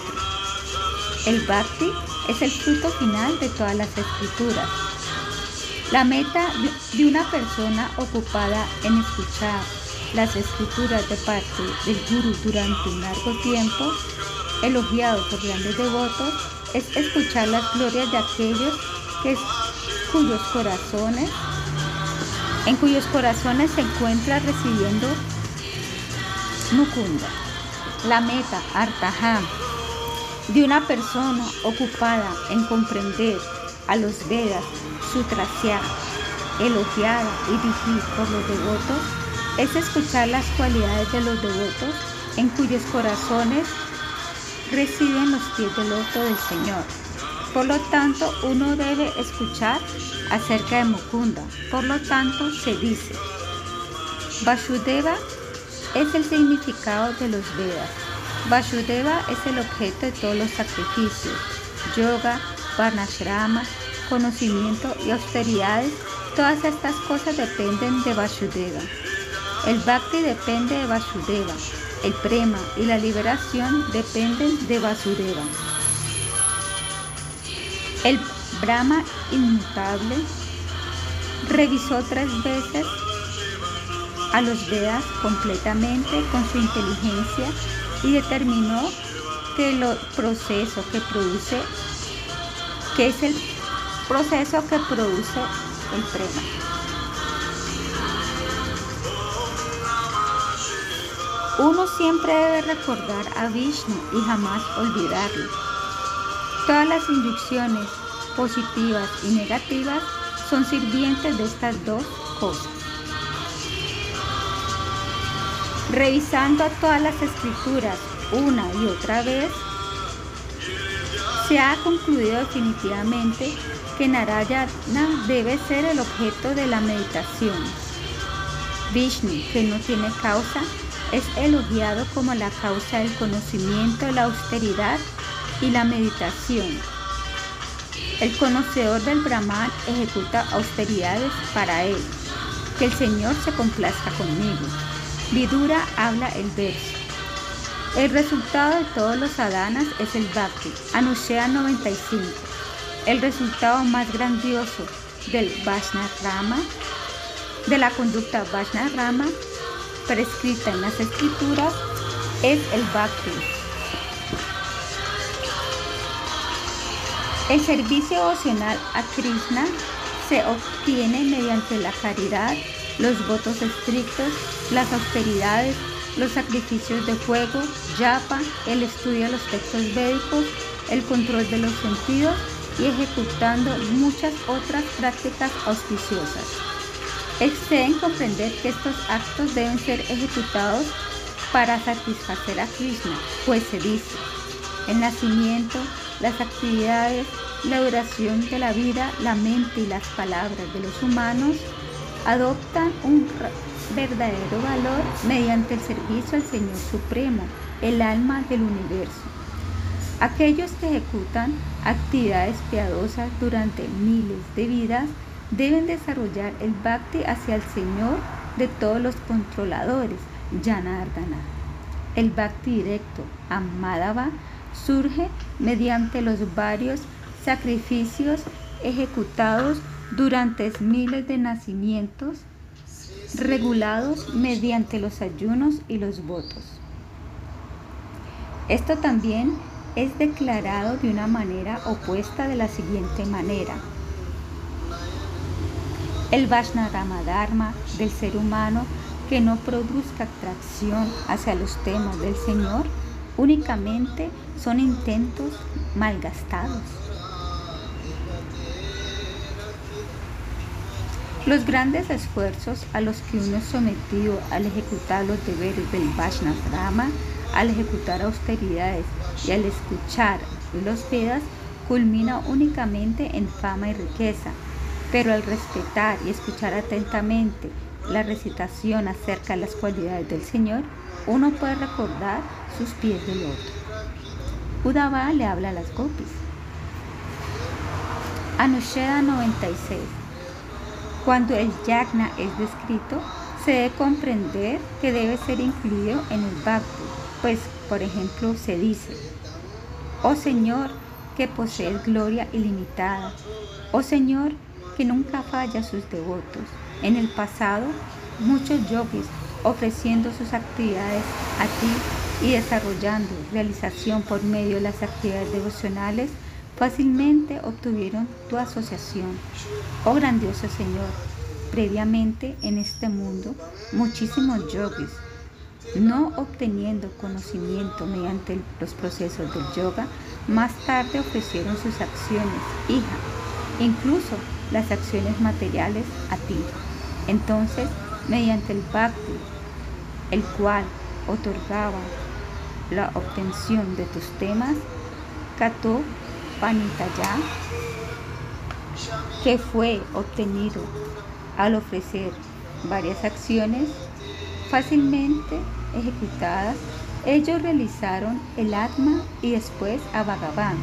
El Bhakti es el fruto final de todas las escrituras. La meta de una persona ocupada en escuchar las escrituras de parte del Guru durante un largo tiempo, elogiado por grandes devotos, es escuchar las glorias de aquellos que, cuyos corazones en cuyos corazones se encuentra recibiendo Mukunda. La meta, Artaham, de una persona ocupada en comprender a los Vedas, Sutrasya, elogiada y dirigida por los devotos, es escuchar las cualidades de los devotos en cuyos corazones reciben los pies del loto del Señor. Por lo tanto, uno debe escuchar acerca de Mukunda. Por lo tanto, se dice, Vasudeva es el significado de los Vedas. Vasudeva es el objeto de todos los sacrificios. Yoga, Varnashrama, conocimiento y austeridades, todas estas cosas dependen de Vasudeva. El Bhakti depende de Vasudeva. El Prema y la liberación dependen de Vasudeva. El Brahma inmutable revisó tres veces a los Vedas completamente con su inteligencia y determinó que el proceso que produce, que es el proceso que produce el prema. Uno siempre debe recordar a Vishnu y jamás olvidarlo. Todas las inducciones positivas y negativas son sirvientes de estas dos cosas. Revisando todas las escrituras una y otra vez, se ha concluido definitivamente que Narayana debe ser el objeto de la meditación. Vishnu, que no tiene causa, es elogiado como la causa del conocimiento, la austeridad y la meditación. El conocedor del Brahman ejecuta austeridades para él. Que el Señor se complazca conmigo. Vidura habla el verso. El resultado de todos los sadhanas es el bhakti. Anushea 95. El resultado más grandioso del Rama, de la conducta Rama, prescrita en las escrituras, es el bhakti. El servicio devocional a Krishna se obtiene mediante la caridad, los votos estrictos, las austeridades, los sacrificios de fuego, yapa, el estudio de los textos védicos, el control de los sentidos y ejecutando muchas otras prácticas auspiciosas. Exceden comprender que estos actos deben ser ejecutados para satisfacer a Krishna, pues se dice, el nacimiento, las actividades, la duración de la vida, la mente y las palabras de los humanos adoptan un verdadero valor mediante el servicio al Señor Supremo, el alma del universo. Aquellos que ejecutan actividades piadosas durante miles de vidas deben desarrollar el bhakti hacia el Señor de todos los controladores, Janardana. El bhakti directo, Amadava, surge mediante los varios sacrificios ejecutados durante miles de nacimientos regulados mediante los ayunos y los votos. Esto también es declarado de una manera opuesta de la siguiente manera. El Vaishnava Dharma del ser humano que no produzca atracción hacia los temas del Señor únicamente son intentos malgastados. Los grandes esfuerzos a los que uno es sometido al ejecutar los deberes del Vaishnava al ejecutar austeridades y al escuchar los Vedas, culmina únicamente en fama y riqueza, pero al respetar y escuchar atentamente la recitación acerca de las cualidades del Señor, uno puede recordar sus pies del otro. Udava le habla a las gopis. Anusheda 96 cuando el yagna es descrito, se debe comprender que debe ser incluido en el bhakti, pues, por ejemplo, se dice, oh Señor, que posees gloria ilimitada, oh Señor, que nunca falla a sus devotos. En el pasado, muchos yogis ofreciendo sus actividades a ti y desarrollando realización por medio de las actividades devocionales, fácilmente obtuvieron tu asociación. Oh grandioso Señor, previamente en este mundo, muchísimos yogis, no obteniendo conocimiento mediante los procesos del yoga, más tarde ofrecieron sus acciones, hija, incluso las acciones materiales a ti. Entonces, mediante el bhakti, el cual otorgaba la obtención de tus temas, Kato Panitaya, que fue obtenido al ofrecer varias acciones fácilmente ejecutadas, ellos realizaron el Atma y después a Bhagavan,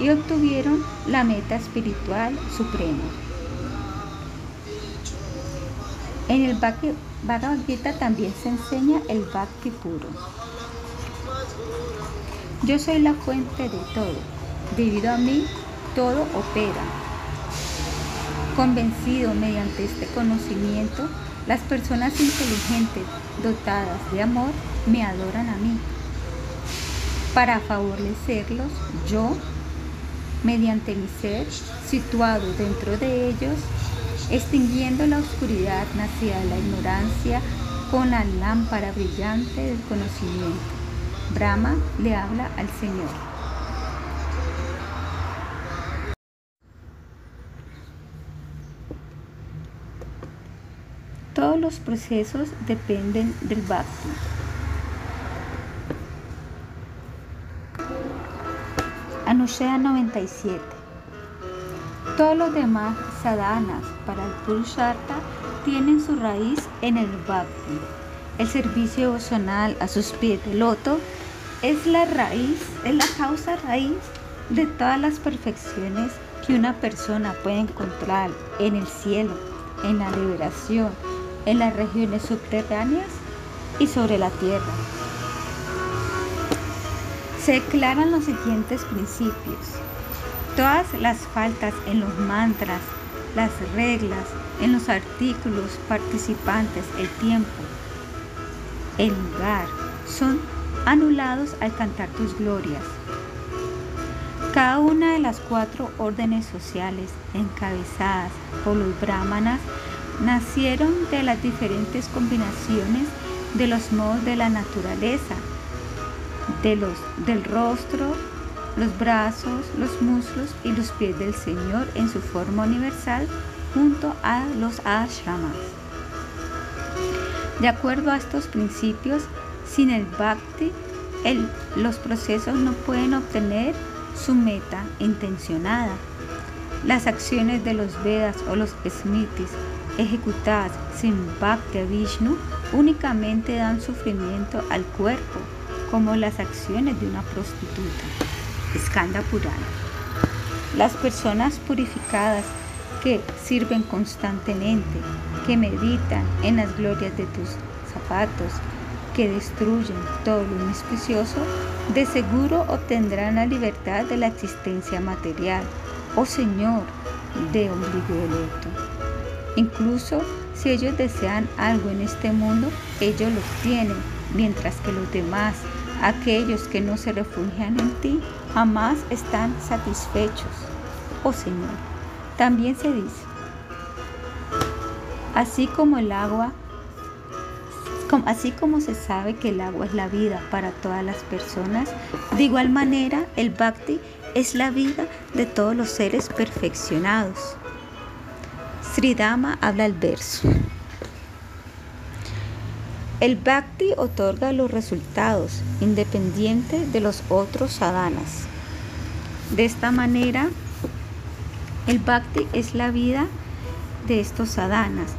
y obtuvieron la meta espiritual suprema. En el Bhagavad Gita también se enseña el Bhakti puro. Yo soy la fuente de todo Debido a mí, todo opera. Convencido mediante este conocimiento Las personas inteligentes, dotadas de amor, me adoran a mí. Para favorecerlos, yo, mediante mi ser, situado dentro de ellos, extinguiendo la oscuridad nacida de la ignorancia con la lámpara brillante del conocimiento. Brahma le habla al Señor. Todos los procesos dependen del bhakti. Anushya 97. Todos los demás sadhanas para el Purushartha tienen su raíz en el bhakti. El servicio devocional a sus pies de loto es la raíz, es la causa raíz de todas las perfecciones que una persona puede encontrar en el cielo, en la liberación, en las regiones subterráneas y sobre la tierra. Se declaran los siguientes principios. Todas las faltas en los mantras, las reglas, en los artículos participantes, el tiempo, el lugar, son anulados al cantar tus glorias. Cada una de las cuatro órdenes sociales encabezadas por los brahmanas nacieron de las diferentes combinaciones de los modos de la naturaleza, de los, del rostro, los brazos, los muslos y los pies del Señor en su forma universal junto a los ashramas. De acuerdo a estos principios, sin el bhakti, los procesos no pueden obtener su meta intencionada. Las acciones de los Vedas o los Smritis ejecutadas sin Bhakti Vishnu únicamente dan sufrimiento al cuerpo, como las acciones de una prostituta. Skanda Purana. Las personas purificadas que sirven constantemente, que meditan en las glorias de tus zapatos, que destruyen todo lo inauspicioso, de seguro obtendrán la libertad de la existencia material. Oh Señor, de ombligo de loto. Incluso si ellos desean algo en este mundo, ellos lo tienen, mientras que los demás, aquellos que no se refugian en ti, jamás están satisfechos. Oh Señor, también se dice, así como el agua, así como se sabe que el agua es la vida para todas las personas, de igual manera el bhakti es la vida de todos los seres perfeccionados. Sridama habla el verso. El bhakti otorga los resultados independiente de los otros sadhanas. De esta manera, el bhakti es la vida de estos sadhanas.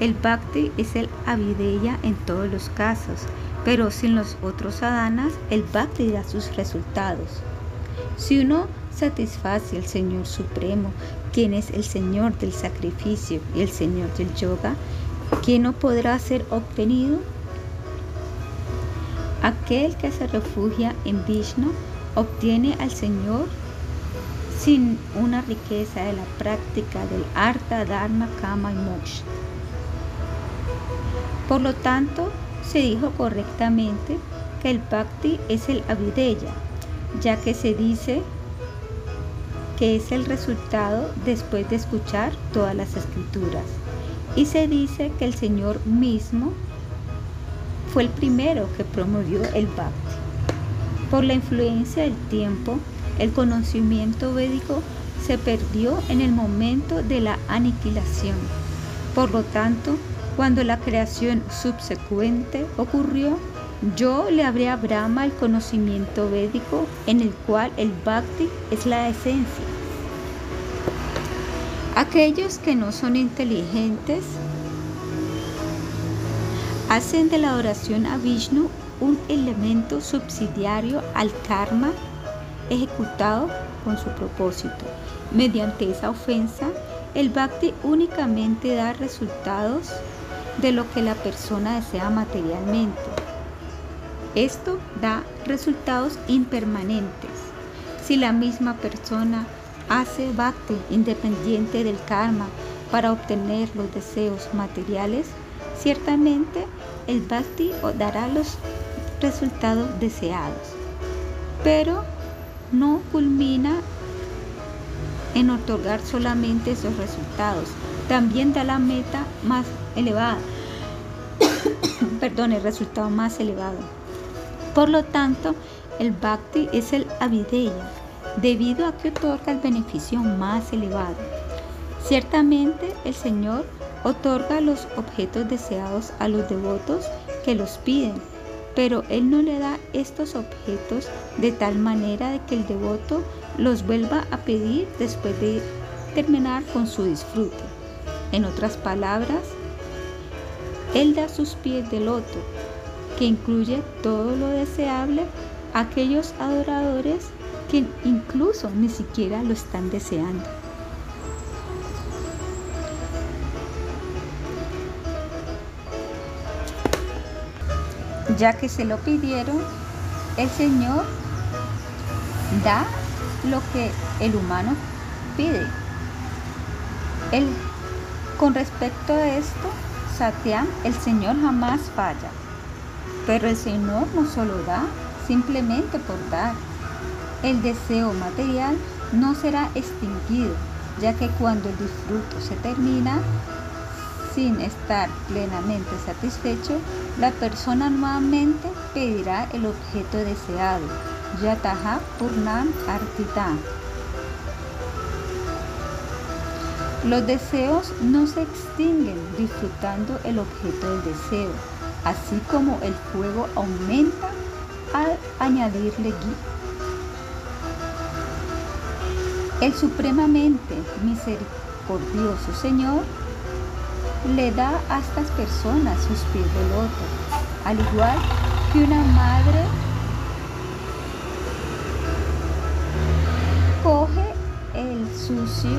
El bhakti es el avideya en todos los casos, pero sin los otros sadhanas, el bhakti da sus resultados. Si uno satisface al Señor Supremo, quien es el Señor del sacrificio y el Señor del yoga, ¿quién no podrá ser obtenido? Aquel que se refugia en Vishnu obtiene al Señor sin una riqueza de la práctica del Artha, Dharma, Kama y Moksha. Por lo tanto, se dijo correctamente que el Bhakti es el Avideya, ya que se dice que es el resultado después de escuchar todas las escrituras. Y se dice que el Señor mismo fue el primero que promovió el Bhakti. Por la influencia del tiempo, el conocimiento védico se perdió en el momento de la aniquilación. Por lo tanto, cuando la creación subsecuente ocurrió, yo le abrí a Brahma el conocimiento védico en el cual el bhakti es la esencia. Aquellos que no son inteligentes hacen de la adoración a Vishnu un elemento subsidiario al karma ejecutado con su propósito. Mediante esa ofensa, el bhakti únicamente da resultados de lo que la persona desea materialmente esto da resultados impermanentes. Si la misma persona hace bhakti independiente del karma para obtener los deseos materiales, Ciertamente, el bhakti dará los resultados deseados, pero no culmina en otorgar solamente esos resultados, también da la meta más elevada, perdón, el resultado más elevado. Por lo tanto, el bhakti es el avideya, debido a que otorga el beneficio más elevado. Ciertamente, el Señor otorga los objetos deseados a los devotos que los piden, pero Él no le da estos objetos de tal manera de que el devoto los vuelva a pedir después de terminar con su disfrute. En otras palabras, Él da sus pies de loto, que incluye todo lo deseable a aquellos adoradores que incluso ni siquiera lo están deseando. Ya que se lo pidieron, el Señor da lo que el humano pide. con respecto a esto, Satyam, el Señor jamás falla. Pero el Señor no solo da simplemente por dar. El deseo material no será extinguido, ya que cuando el disfruto se termina, sin estar plenamente satisfecho, la persona nuevamente pedirá el objeto deseado, Yataha Purnam Artita. Los deseos no se extinguen disfrutando el objeto del deseo, así como el fuego aumenta al añadirle gui. El supremamente misericordioso Señor le da a estas personas sus pies de loto, al igual que una madre coge el sucio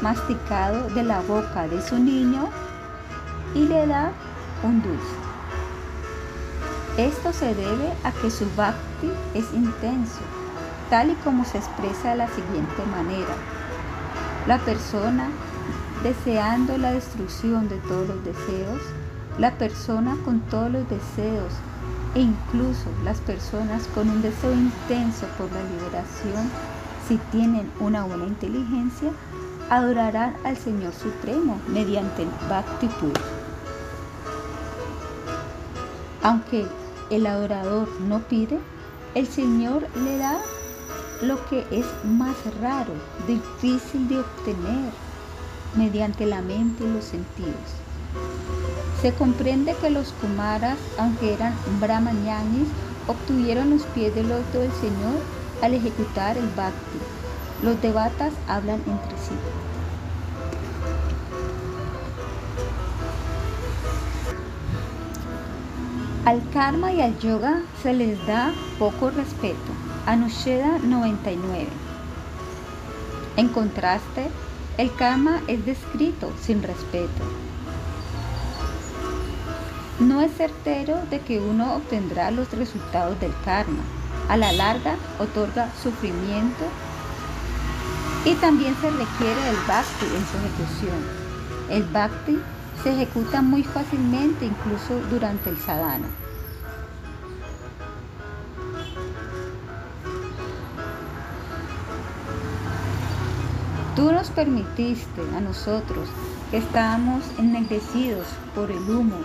masticado de la boca de su niño y le da un dulce. Esto se debe a que su bhakti es intenso, tal y como se expresa de la siguiente manera. La persona deseando la destrucción de todos los deseos, la persona con todos los deseos e incluso las personas con un deseo intenso por la liberación, si tienen una buena inteligencia, adorarán al Señor Supremo mediante el Bhakti puro. Aunque el adorador no pide, el Señor le da lo que es más raro, difícil de obtener, mediante la mente y los sentidos. Se comprende que los Kumaras, aunque eran brahmañanis, obtuvieron los pies del loto del Señor al ejecutar el bhakti. Los devatas hablan entre sí. Al karma y al yoga se les da poco respeto. Anusheda 99. En contraste, el karma es descrito sin respeto. No es certero de que uno obtendrá los resultados del karma. A la larga otorga sufrimiento y también se requiere el bhakti en su ejecución. El bhakti se ejecuta muy fácilmente incluso durante el sadhana. Tú nos permitiste a nosotros que estábamos ennegrecidos por el humo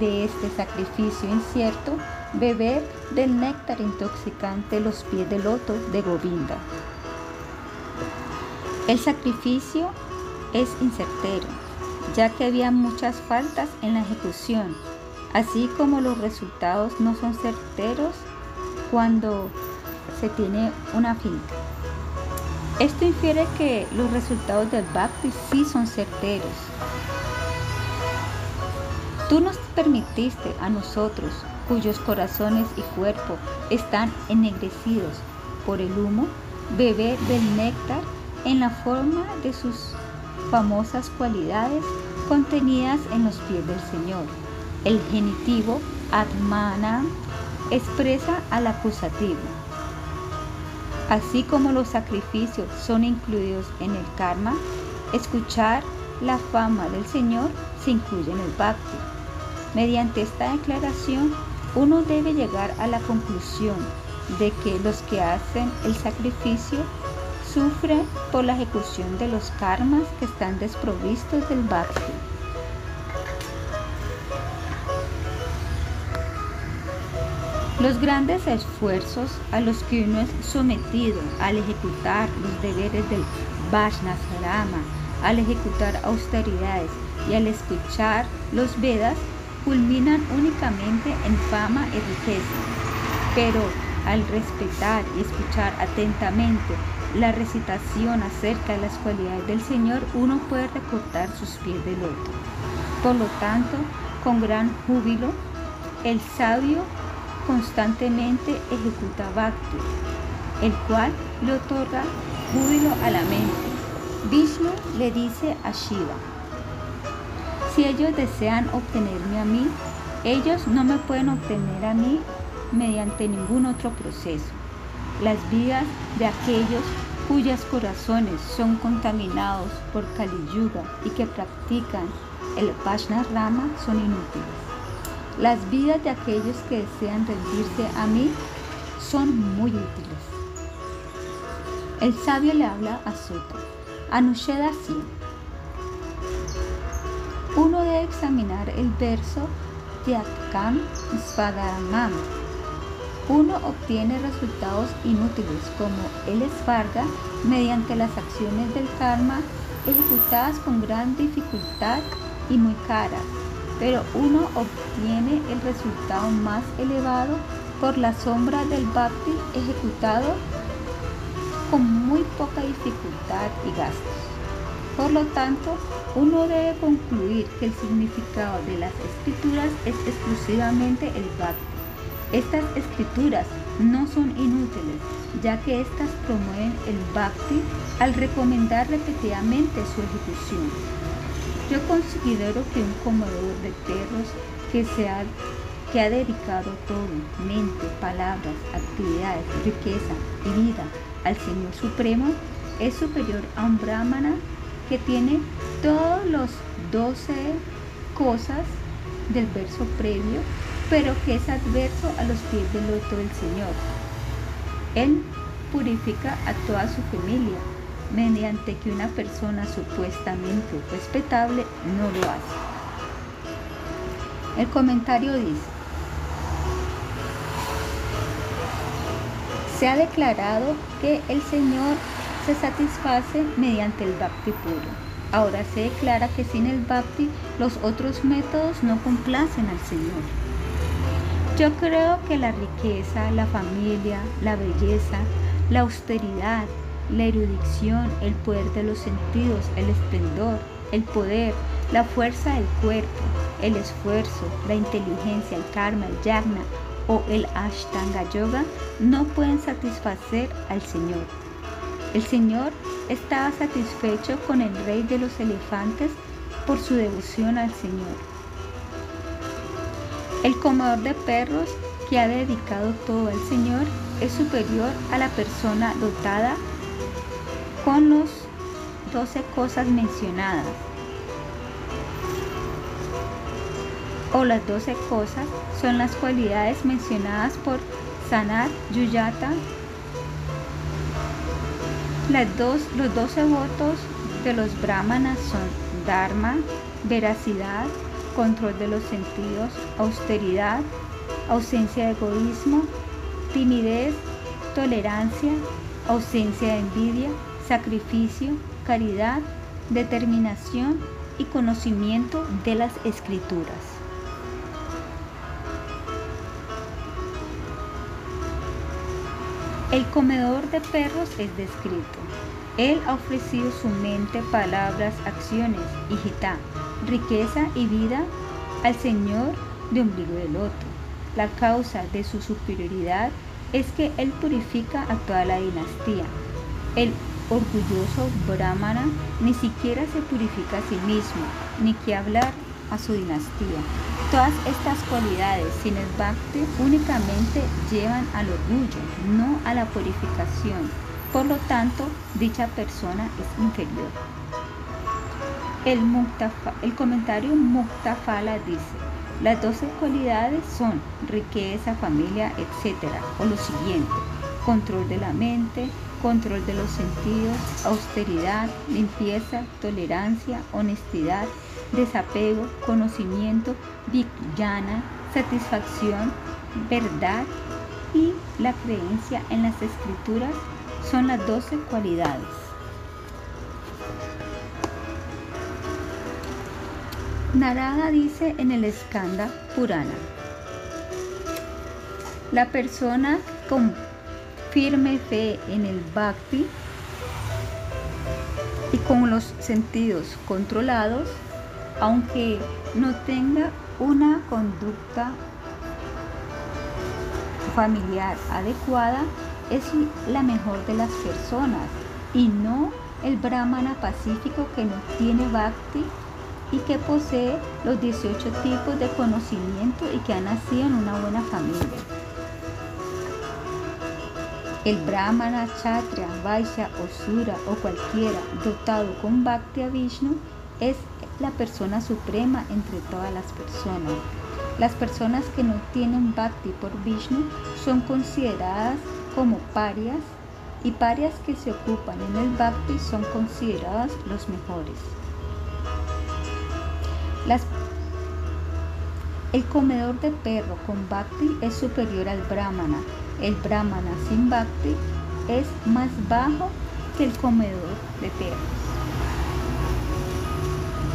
de este sacrificio incierto, beber del néctar intoxicante los pies del loto de Govinda. El sacrificio es incertero, ya que había muchas faltas en la ejecución, así como los resultados no son certeros cuando se tiene una finta. Esto infiere que los resultados del Bhakti sí son certeros. Tú nos permitiste a nosotros, cuyos corazones y cuerpo están ennegrecidos por el humo, beber del néctar en la forma de sus famosas cualidades contenidas en los pies del Señor. El genitivo Atmana expresa al acusativo Así como los sacrificios son incluidos en el karma, escuchar la fama del Señor se incluye en el Bhakti. Mediante esta declaración, uno debe llegar a la conclusión de que los que hacen el sacrificio sufren por la ejecución de los karmas que están desprovistos del Bhakti. Los grandes esfuerzos a los que uno es sometido al ejecutar los deberes del Vaishnava, al ejecutar austeridades y al escuchar los Vedas culminan únicamente en fama y riqueza. Pero al respetar y escuchar atentamente la recitación acerca de las cualidades del Señor, uno puede recortar sus pies del otro. Por lo tanto, con gran júbilo, el sabio constantemente ejecuta Bhakti, el cual le otorga júbilo a la mente. Vishnu le dice a Shiva, si ellos desean obtenerme a mí, ellos no me pueden obtener a mí mediante ningún otro proceso. Las vidas de aquellos cuyos corazones son contaminados por Kali Yuga y que practican el Rama son inútiles. Las vidas de aquellos que desean rendirse a mí son muy útiles. El sabio le habla a Sota. Anusheda 100. Uno debe examinar el verso Atkam Svadamam. Uno obtiene resultados inútiles como el esfarga mediante las acciones del karma ejecutadas con gran dificultad y muy caras pero uno obtiene el resultado más elevado por la sombra del bhakti ejecutado con muy poca dificultad y gastos. Por lo tanto, uno debe concluir que el significado de las escrituras es exclusivamente el bhakti. Estas escrituras no son inútiles, ya que éstas promueven el bhakti al recomendar repetidamente su ejecución. Yo considero que un comedor de perros que, se ha, que ha dedicado todo, mente, palabras, actividades, riqueza y vida al Señor Supremo es superior a un brahmana que tiene todos los 12 cosas del verso previo, pero que es adverso a los pies del loto del Señor. Él purifica a toda su familia, mediante que una persona supuestamente respetable no lo hace. El comentario dice, se ha declarado que el Señor se satisface mediante el bhakti puro. Ahora se declara que sin el bhakti los otros métodos no complacen al Señor. Yo creo que la riqueza, la familia, la belleza, la austeridad, la erudición, el poder de los sentidos, el esplendor, el poder, la fuerza del cuerpo, el esfuerzo, la inteligencia, el karma, el yagna o el ashtanga yoga no pueden satisfacer al Señor. El Señor estaba satisfecho con el rey de los elefantes por su devoción al Señor. El comedor de perros que ha dedicado todo al Señor es superior a la persona dotada con los 12 cosas mencionadas. O las 12 cosas son las cualidades mencionadas por Sanat Yuyata. Las dos, los 12 votos de los brahmanas son Dharma, veracidad, control de los sentidos, austeridad, ausencia de egoísmo, timidez, tolerancia, ausencia de envidia, sacrificio, caridad, determinación y conocimiento de las escrituras. El comedor de perros es descrito. Él ha ofrecido su mente, palabras, acciones, hijita, riqueza y vida al Señor de ombligo del loto. La causa de su superioridad es que Él purifica a toda la dinastía. El orgulloso brahmana ni siquiera se purifica a sí mismo, ni que hablar a su dinastía. Todas estas cualidades sin el bhakti únicamente llevan al orgullo, no a la purificación. Por lo tanto, dicha persona es inferior. El, el comentario Muktafala dice, las doce cualidades son riqueza, familia, etc. O lo siguiente, control de la mente, control de los sentidos, austeridad, limpieza, tolerancia, honestidad, desapego, conocimiento, vijnana, satisfacción, verdad y la creencia en las escrituras son las doce cualidades. Narada dice en el Skanda Purana, la persona con firme fe en el bhakti y con los sentidos controlados, aunque no tenga una conducta familiar adecuada, es la mejor de las personas y no el brahmana pacífico que no tiene bhakti y que posee los 18 tipos de conocimiento y que ha nacido en una buena familia. El brahmana, kshatriya, vaishya o sura o cualquiera dotado con bhakti a Vishnu es la persona suprema entre todas las personas. Las personas que no tienen bhakti por Vishnu son consideradas como parias y parias que se ocupan en el bhakti son consideradas los mejores. el comedor de perro con bhakti es superior al brahmana el brahmana sin bhakti es más bajo que el comedor de perros.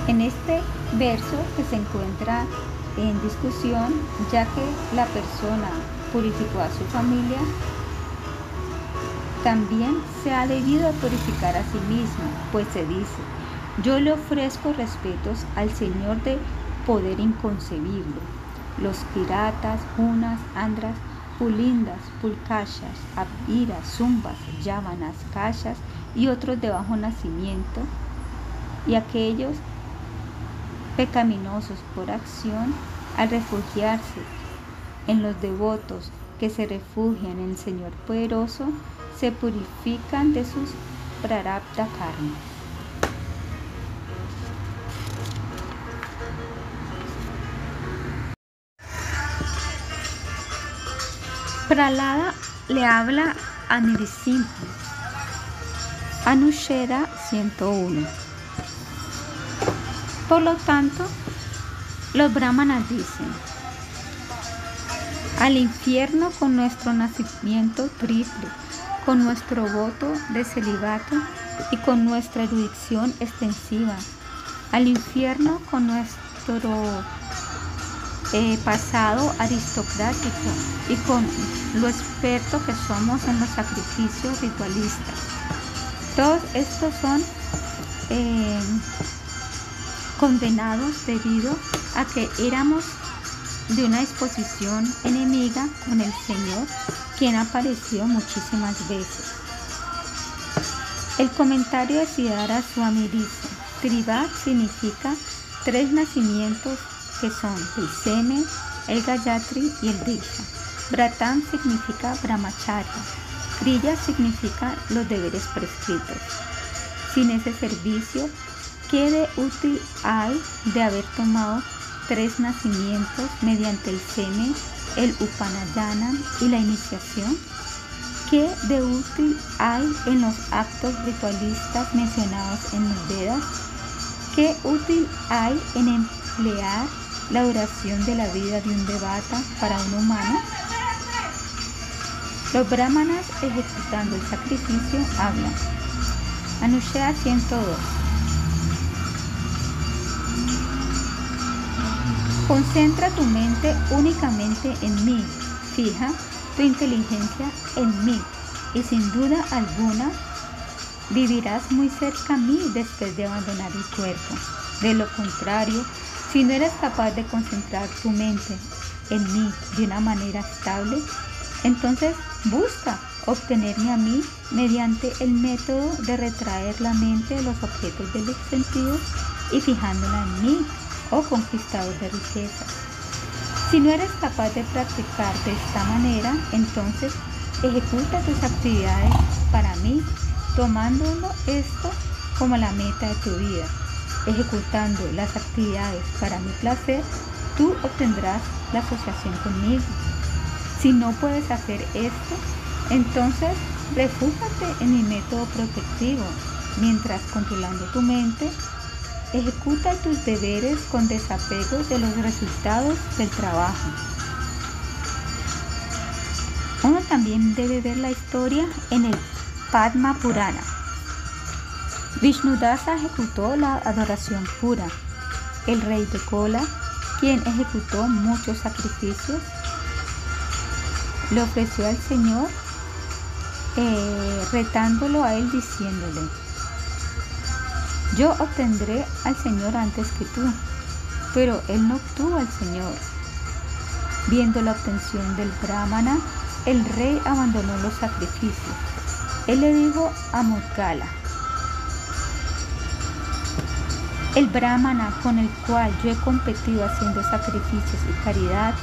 En este verso que se encuentra en discusión, ya que la persona purificó a su familia, también se ha debido a purificar a sí mismo, pues se dice, yo le ofrezco respetos al Señor de poder inconcebible. Los piratas, unas, andras, pulindas, pulcachas, abiras, zumbas, yávanas, cachas y otros de bajo nacimiento, y aquellos pecaminosos por acción, al refugiarse en los devotos que se refugian en el Señor poderoso, se purifican de sus prarabdha karma. Pralada le habla a Nirisimha. Anushera 101. Por lo tanto, los brahmanas dicen, al infierno con nuestro nacimiento triple, con nuestro voto de celibato y con nuestra erudición extensiva, al infierno con nuestro eh, pasado aristocrático y con lo experto que somos en los sacrificios ritualistas. Todos estos son eh, condenados debido a que éramos de una disposición enemiga con el Señor, quien ha aparecido muchísimas veces. El comentario de Siddhara Swami dice, significa tres nacimientos que son el Seme, el Gayatri y el Disha. Bratam significa Brahmacharya. Kriya significa los deberes prescritos. Sin ese servicio, ¿qué de útil hay de haber tomado tres nacimientos mediante el Seme, el Upanayana y la iniciación? ¿Qué de útil hay en los actos ritualistas mencionados en los Vedas? ¿Qué útil hay en emplear la duración de la vida de un devata para un humano? Los brahmanas ejecutando el sacrificio hablan. Anushya 102. Concentra tu mente únicamente en mí. Fija tu inteligencia en mí y sin duda alguna vivirás muy cerca a mí después de abandonar el cuerpo. De lo contrario, si no eres capaz de concentrar tu mente en mí de una manera estable, entonces busca obtenerme a mí mediante el método de retraer la mente de los objetos de los sentidos y fijándola en mí, oh conquistador de riquezas. Si no eres capaz de practicar de esta manera, entonces ejecuta tus actividades para mí, tomándolo esto como la meta de tu vida. Ejecutando las actividades para mi placer, tú obtendrás la asociación conmigo. Si no puedes hacer esto, entonces refújate en mi método protectivo, mientras controlando tu mente, ejecuta tus deberes con desapego de los resultados del trabajo. Uno también debe ver la historia en el Padma Purana. Vishnudasa ejecutó la adoración pura. El rey de Kola, quien ejecutó muchos sacrificios, le ofreció al Señor eh, retándolo a él diciéndole, yo obtendré al Señor antes que tú, pero él no obtuvo al Señor. Viendo la obtención del brahmana, el rey abandonó los sacrificios. Él le dijo a Mudgala, el brahmana con el cual yo he competido haciendo sacrificios y caridad,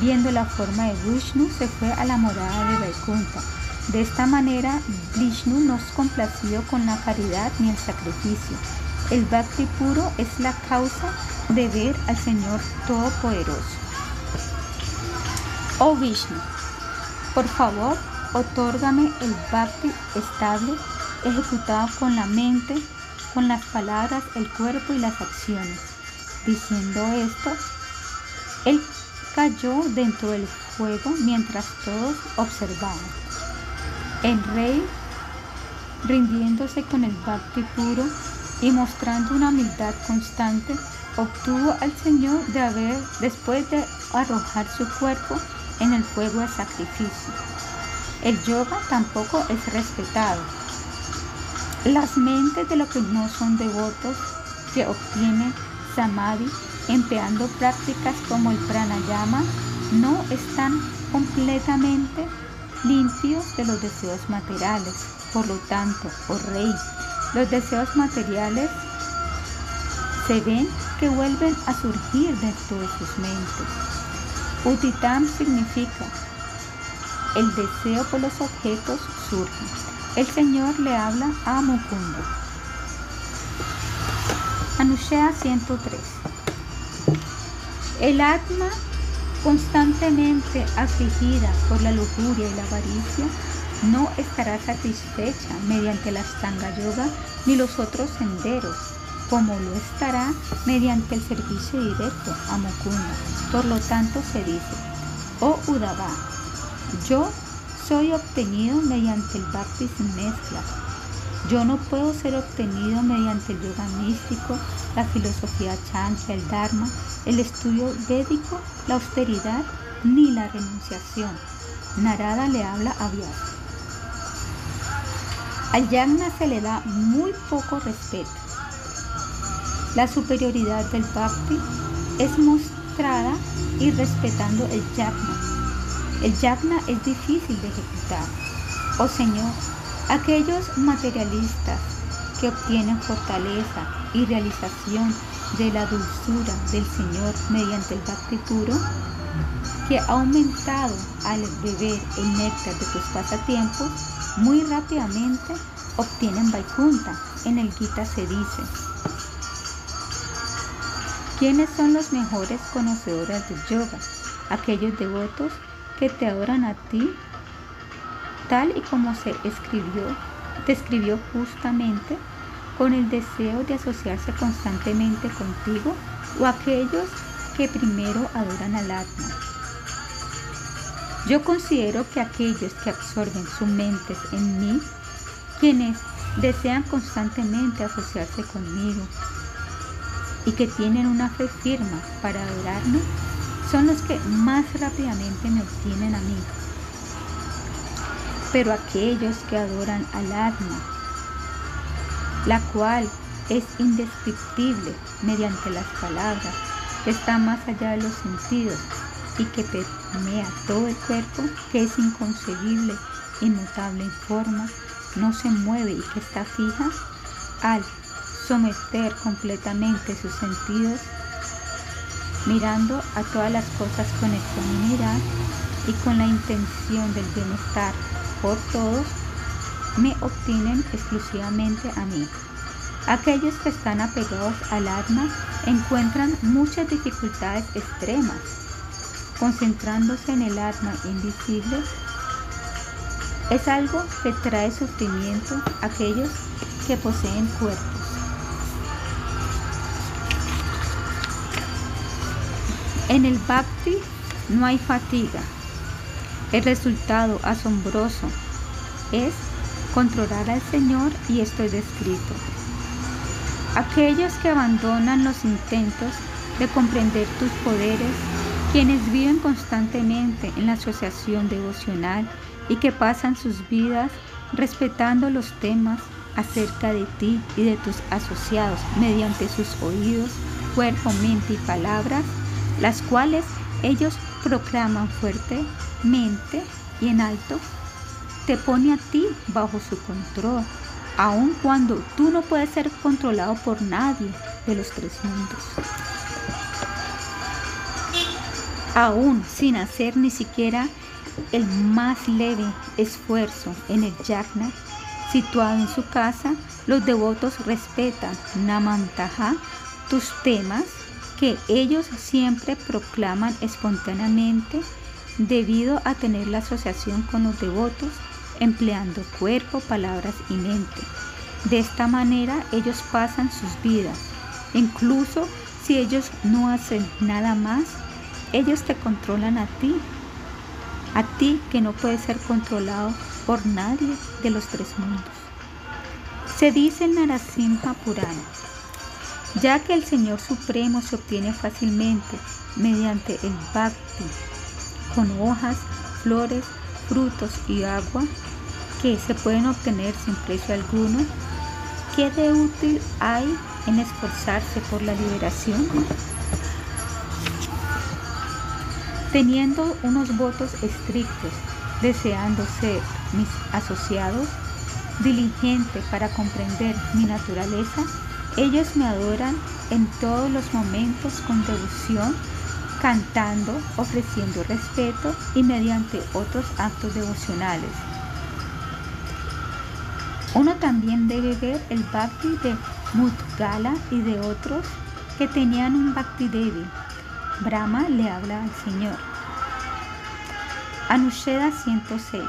viendo la forma de Vishnu, se fue a la morada de Vaikuntha. De esta manera, Vishnu no es complacido con la caridad ni el sacrificio. El bhakti puro es la causa de ver al Señor Todopoderoso. Oh Vishnu, por favor, otórgame el bhakti estable, ejecutado con la mente, con las palabras, el cuerpo y las acciones. Diciendo esto, él cayó dentro del fuego mientras todos observaban. El rey, rindiéndose con el bhakti puro y mostrando una humildad constante, obtuvo al Señor de haber, después de arrojar su cuerpo en el fuego de sacrificio. El yoga tampoco es respetado, las mentes de los que no son devotos que obtienen samadhi empleando prácticas como el pranayama no están completamente limpios de los deseos materiales. Por lo tanto, oh rey, los deseos materiales se ven que vuelven a surgir dentro de sus mentes. Utitam significa el deseo por los objetos surge. El Señor le habla a Mukunda. Anushea 103. El Atma, constantemente afligida por la lujuria y la avaricia, no estará satisfecha mediante la Stanga Yoga ni los otros senderos, como lo estará mediante el servicio directo a Mukunda. Por lo tanto, se dice, oh Udava, yo soy obtenido mediante el bhakti sin. Yo no puedo ser obtenido mediante el yoga místico, la filosofía chancha, el dharma, el estudio védico, la austeridad ni la renunciación. Narada le habla a Vyasa. Al yagna se le da muy poco respeto. La superioridad del bhakti es mostrada y respetando el yagna el yagna es difícil de ejecutar. Oh Señor, aquellos materialistas que obtienen fortaleza y realización de la dulzura del Señor mediante el bhakti puro, que ha aumentado al beber el néctar de tus pasatiempos, muy rápidamente obtienen Vaikunta. En el Gita se dice, ¿quiénes son los mejores conocedores del yoga? Aquellos devotos que te adoran a ti, tal y como se escribió, describió justamente con el deseo de asociarse constantemente contigo o aquellos que primero adoran al Atma. Yo considero que aquellos que absorben sus mentes en mí, quienes desean constantemente asociarse conmigo y que tienen una fe firme para adorarme, son los que más rápidamente me obtienen a mí. Pero aquellos que adoran al alma, la cual es indescriptible mediante las palabras, está más allá de los sentidos y que permea todo el cuerpo, que es inconcebible, inmutable en forma, no se mueve y que está fija, al someter completamente sus sentidos mirando a todas las cosas con ecuanimidad y con la intención del bienestar por todos, me obtienen exclusivamente a mí. Aquellos que están apegados al alma encuentran muchas dificultades extremas. Concentrándose en el alma invisible es algo que trae sufrimiento a aquellos que poseen cuerpos. En el bhakti no hay fatiga. El resultado asombroso es controlar al Señor y esto es descrito. Aquellos que abandonan los intentos de comprender tus poderes, quienes viven constantemente en la asociación devocional y que pasan sus vidas respetando los temas acerca de ti y de tus asociados mediante sus oídos, cuerpo, mente y palabras, las cuales ellos proclaman fuertemente y en alto, te pone a ti bajo su control, aun cuando tú no puedes ser controlado por nadie de los tres mundos. Aún sin hacer ni siquiera el más leve esfuerzo en el yagna, situado en su casa, los devotos respetan Namantaha, tus temas que ellos siempre proclaman espontáneamente debido a tener la asociación con los devotos empleando cuerpo, palabras y mente. De esta manera ellos pasan sus vidas. Incluso si ellos no hacen nada más, ellos te controlan a ti. A ti que no puedes ser controlado por nadie de los tres mundos. Se dice en Narasimha Purana, ya que el Señor Supremo se obtiene fácilmente mediante el bhakti, con hojas, flores, frutos y agua, que se pueden obtener sin precio alguno, ¿qué de útil hay en esforzarse por la liberación? Teniendo unos votos estrictos, deseando ser mis asociados, diligente para comprender mi naturaleza, ellos me adoran en todos los momentos con devoción, cantando, ofreciendo respeto y mediante otros actos devocionales. Uno también debe ver el bhakti de Mudgala y de otros que tenían un bhakti débil. Brahma le habla al Señor. Anusheda 106.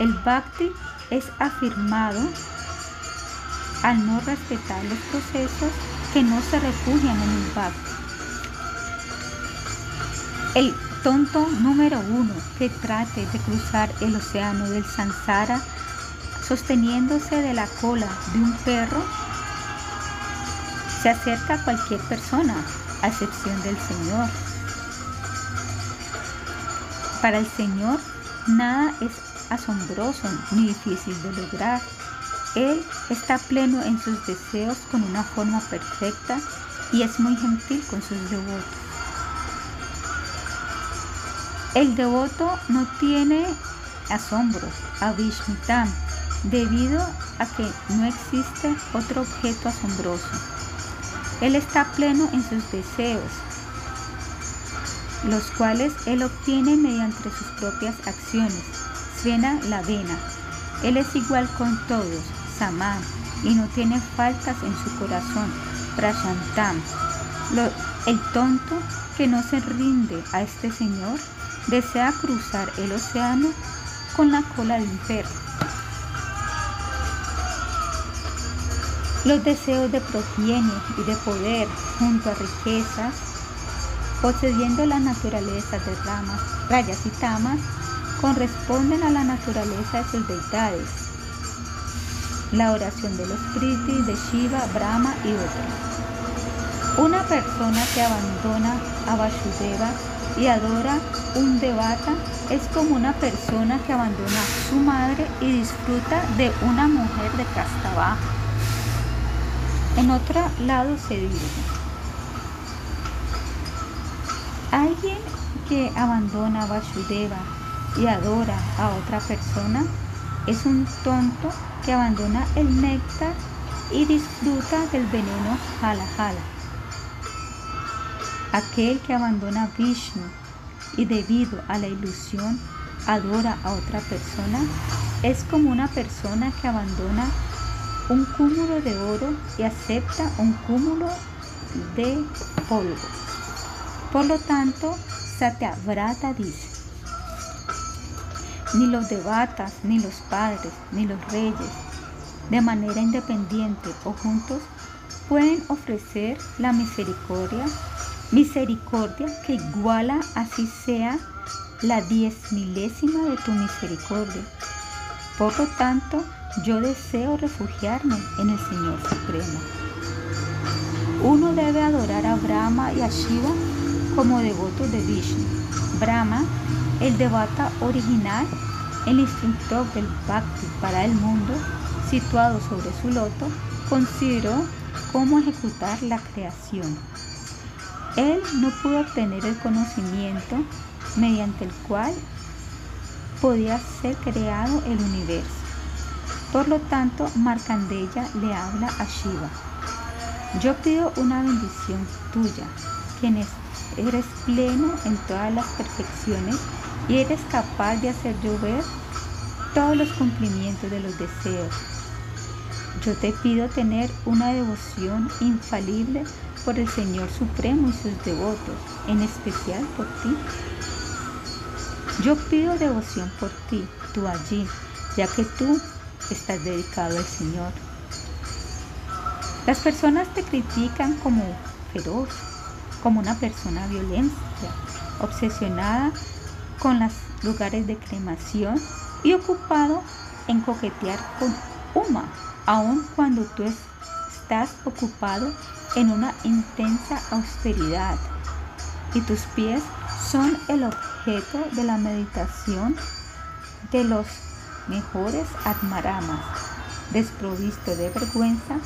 El bhakti es afirmado al no respetar los procesos que no se refugian en el bhakti. El tonto número uno que trate de cruzar el océano del Sansara sosteniéndose de la cola de un perro, se acerca a cualquier persona, a excepción del Señor. Para el Señor nada es asombroso ni difícil de lograr. Él está pleno en sus deseos con una forma perfecta y es muy gentil con sus devotos. El devoto no tiene asombro, avishmitam, debido a que no existe otro objeto asombroso. Él está pleno en sus deseos, los cuales él obtiene mediante sus propias acciones. Svena la vena. Él es igual con todos, y no tiene faltas en su corazón, Prashantam. el tonto que no se rinde a este Señor desea cruzar el océano con la cola del perro. Los deseos de progenie y de poder junto a riquezas, poseyendo la naturaleza de ramas, rayas y tamas, corresponden a la naturaleza de sus deidades la oración de los Priti, de Shiva, Brahma y otros. Una persona que abandona a Vasudeva y adora un devata es como una persona que abandona a su madre y disfruta de una mujer de casta baja. En otro lado se dice, alguien que abandona a Vasudeva y adora a otra persona es un tonto que abandona el néctar y disfruta del veneno jala jala. Aquel que abandona Vishnu y debido a la ilusión adora a otra persona es como una persona que abandona un cúmulo de oro y acepta un cúmulo de polvo. Por lo tanto, Satyavrata dice, ni los devatas, ni los padres, ni los reyes, de manera independiente o juntos, pueden ofrecer la misericordia, misericordia que iguala así sea la diez milésima de tu misericordia. Por lo tanto, yo deseo refugiarme en el Señor Supremo. Uno debe adorar a Brahma y a Shiva como devotos de Vishnu. Brahma, el devata original, el instructor del Bhakti para el mundo, situado sobre su loto, consideró cómo ejecutar la creación. Él no pudo obtener el conocimiento mediante el cual podía ser creado el universo. Por lo tanto, Markandeya le habla a Shiva. Yo pido una bendición tuya, quien eres pleno en todas las perfecciones y eres capaz de hacer llover todos los cumplimientos de los deseos. Yo te pido tener una devoción infalible por el Señor Supremo y sus devotos, en especial por ti. Yo pido devoción por ti, tú allí, ya que tú estás dedicado al Señor. Las personas te critican como feroz, como una persona violenta, obsesionada con los lugares de cremación y ocupado en coquetear con Uma, aun cuando tú estás ocupado en una intensa austeridad y tus pies son el objeto de la meditación de los mejores atmaramas. Desprovisto de vergüenza,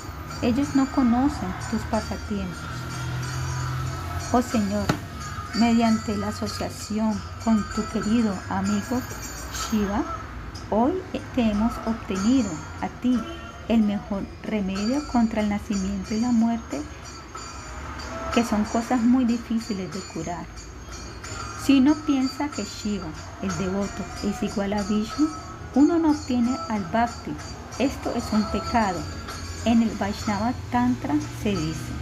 ellos no conocen tus pasatiempos. Oh Señor, mediante la asociación con tu querido amigo Shiva, hoy te hemos obtenido a ti el mejor remedio contra el nacimiento y la muerte, que son cosas muy difíciles de curar. Si uno piensa que Shiva, el devoto, es igual a Vishnu, uno no obtiene al Bhakti. Esto es un pecado. En el Vaishnava Tantra se dice,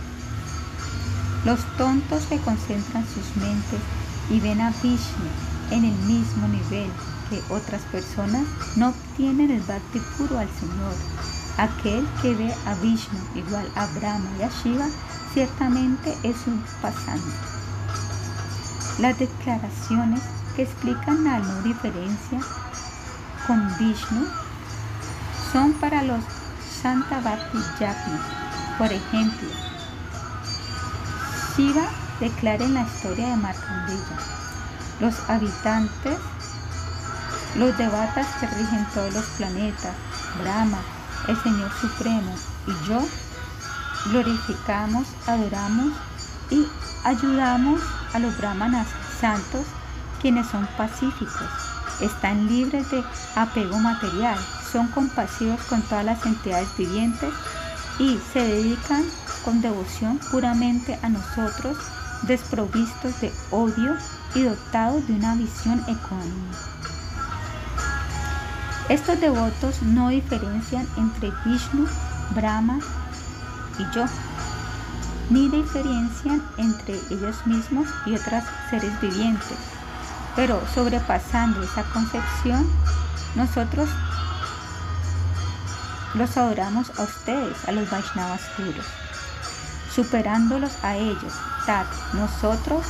los tontos que concentran sus mentes y ven a Vishnu en el mismo nivel que otras personas no obtienen el Bhakti puro al Señor. Aquel que ve a Vishnu igual a Brahma y a Shiva ciertamente es un pasante. Las declaraciones que explican la no diferencia con Vishnu son para los Santa Bhakti Por ejemplo, Shiva declara en la historia de Markandeya, los habitantes, los devatas que rigen todos los planetas, Brahma, el Señor Supremo y yo, glorificamos, adoramos y ayudamos a los brahmanas santos quienes son pacíficos están libres de apego material, son compasivos con todas las entidades vivientes y se dedican con devoción puramente a nosotros, desprovistos de odio y dotados de una visión económica. Estos devotos no diferencian entre Vishnu, Brahma y yo, ni diferencian entre ellos mismos y otros seres vivientes pero sobrepasando esa concepción, nosotros los adoramos a ustedes, a los Vaishnavas puros, superándolos a ellos. Tat, nosotros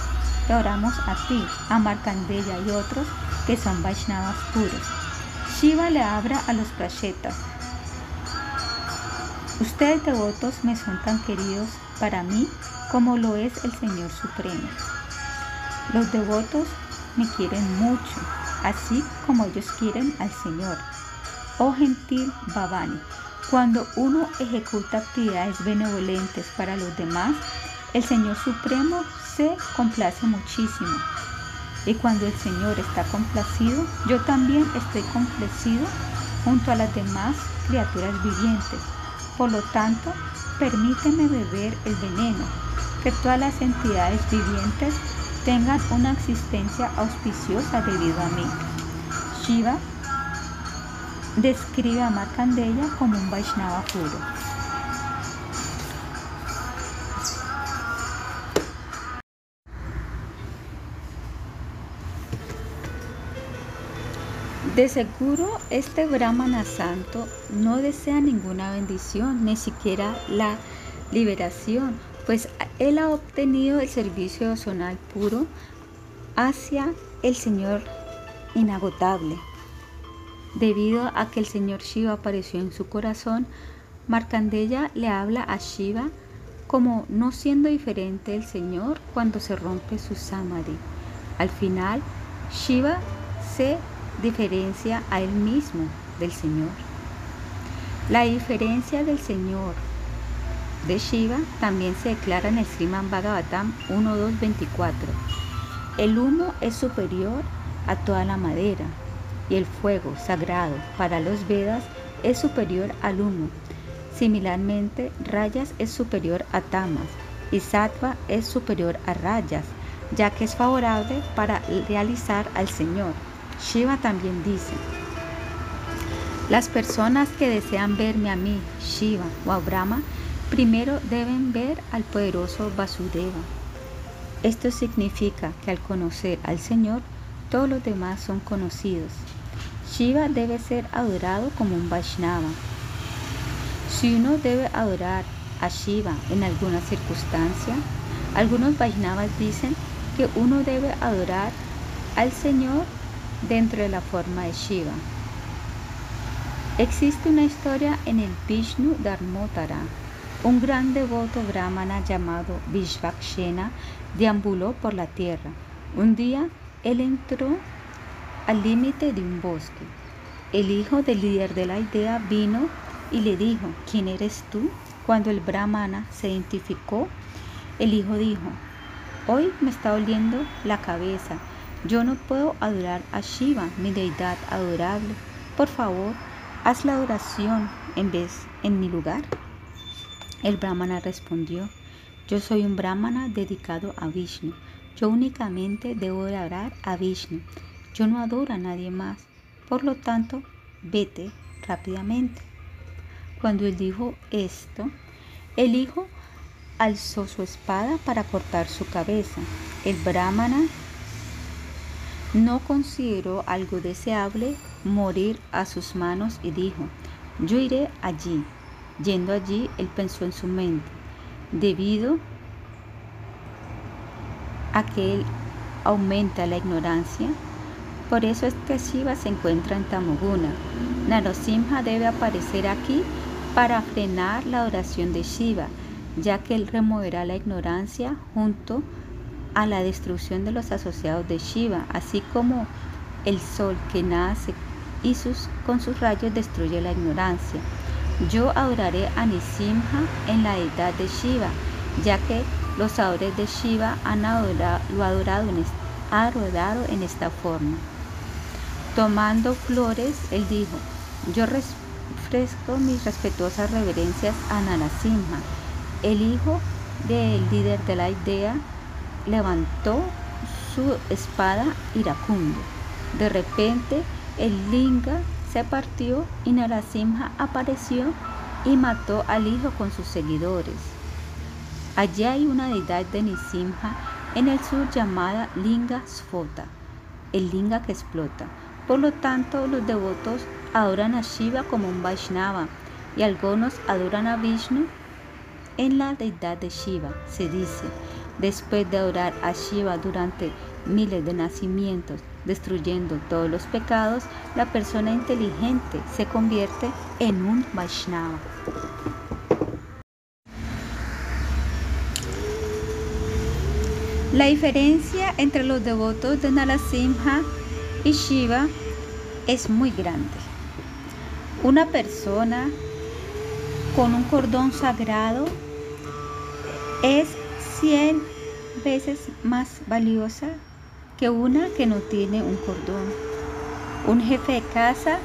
te adoramos a ti, a Markandeya y otros que son Vaishnavas puros. Shiva le abra a los Prashetas. Ustedes devotos me son tan queridos para mí como lo es el Señor Supremo. Los devotos me quieren mucho, así como ellos quieren al Señor. Oh gentil Bhavani, cuando uno ejecuta actividades benevolentes para los demás, el Señor Supremo se complace muchísimo. Y cuando el Señor está complacido, yo también estoy complacido junto a las demás criaturas vivientes. Por lo tanto, permíteme beber el veneno que todas las entidades vivientes tengan una existencia auspiciosa debido a mí. Shiva describe a Markandeya como un Vaishnava puro. De seguro este Brahmana santo no desea ninguna bendición, ni siquiera la liberación, pues él ha obtenido el servicio personal puro hacia el Señor inagotable. Debido a que el Señor Shiva apareció en su corazón, Markandeya le habla a Shiva como no siendo diferente del Señor cuando se rompe su samadhi. Al final, Shiva se diferencia a él mismo del Señor. La diferencia del Señor de Shiva también se declara en el Sriman Bhagavatam 1.2.24. El humo es superior a toda la madera y el fuego sagrado para los Vedas es superior al humo. Similarmente, Rayas es superior a Tamas y Sattva es superior a Rayas, ya que es favorable para realizar al Señor. Shiva también dice, las personas que desean verme a mí, Shiva o a Brahma, primero deben ver al poderoso Vasudeva. Esto significa que al conocer al Señor, todos los demás son conocidos. Shiva debe ser adorado como un Vaishnava. Si uno debe adorar a Shiva en alguna circunstancia, algunos Vaishnavas dicen que uno debe adorar al Señor dentro de la forma de Shiva. Existe una historia en el Vishnu Dharmotara. Un gran devoto brahmana llamado Vishvakshena deambuló por la tierra. Un día él entró al límite de un bosque. El hijo del líder de la aldea vino y le dijo, ¿quién eres tú? Cuando el brahmana se identificó, el hijo dijo, hoy me está doliendo la cabeza yo no puedo adorar a Shiva, mi deidad adorable. Por favor, haz la adoración en vez en mi lugar. El brahmana respondió, yo soy un brahmana dedicado a Vishnu. Yo únicamente debo adorar a Vishnu. Yo no adoro a nadie más. Por lo tanto, vete rápidamente. Cuando él dijo esto, el hijo alzó su espada para cortar su cabeza. El brahmana no consideró algo deseable morir a sus manos y dijo, yo iré allí. Yendo allí, él pensó en su mente, debido a que él aumenta la ignorancia, por eso es que Shiva se encuentra en Tamoguna. Narasimha debe aparecer aquí para frenar la oración de Shiva, ya que él removerá la ignorancia junto a la destrucción de los asociados de Shiva, así como el sol que nace y sus, con sus rayos destruye la ignorancia. Yo adoraré a Nisimha en la deidad de Shiva, ya que los adoradores de Shiva han lo adorado en, adorado en esta forma. Tomando flores, él dijo, yo refresco mis respetuosas reverencias a Narasimha, el hijo del líder de la idea levantó su espada iracundo. De repente el linga se partió y Narasimha apareció y mató al hijo con sus seguidores. Allí hay una deidad de Nisimha en el sur llamada Linga Sfota, el linga que explota. Por lo tanto, los devotos adoran a Shiva como un Vaishnava y algunos adoran a Vishnu en la deidad de Shiva. Se dice, después de adorar a Shiva durante miles de nacimientos, destruyendo todos los pecados, la persona inteligente se convierte en un Vaishnava. La diferencia entre los devotos de Narasimha y Shiva es muy grande. Una persona con un cordón sagrado es 100 veces más valiosa que una que no tiene un cordón. Un jefe de casa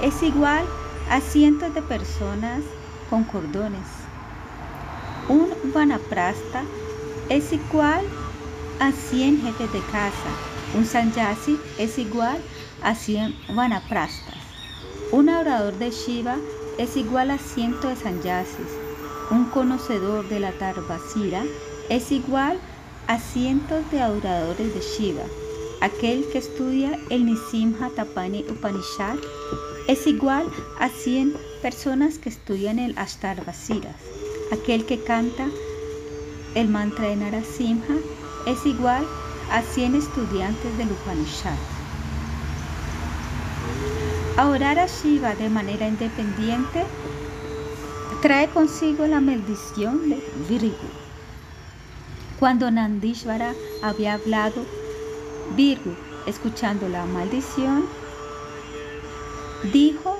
es igual a cientos de personas con cordones. Un vanaprasta es igual a 100 jefes de casa. Un sanyasi es igual a 100 vanaprastas. Un adorador de Shiva es igual a ciento de sanyasis. Un conocedor de la Tarvasira es igual a cientos de adoradores de Shiva. Aquel que estudia el Nisimha Tapani Upanishad es igual a 100 personas que estudian el Ashtarvasiras. Aquel que canta el mantra de Narasimha es igual a 100 estudiantes del Upanishad. Orar a Shiva de manera independiente trae consigo la maldición de Virgu. Cuando Nandishvara había hablado, Virgu, escuchando la maldición, dijo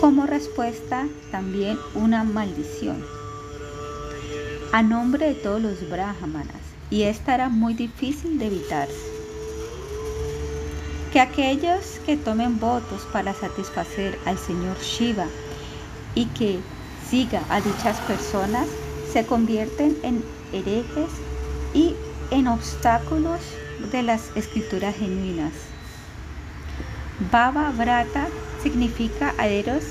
como respuesta también una maldición a nombre de todos los brahmanas y esta era muy difícil de evitarse que aquellos que tomen votos para satisfacer al Señor Shiva y que siga a dichas personas se convierten en herejes y en obstáculos de las escrituras genuinas. Baba Brata significa aderos,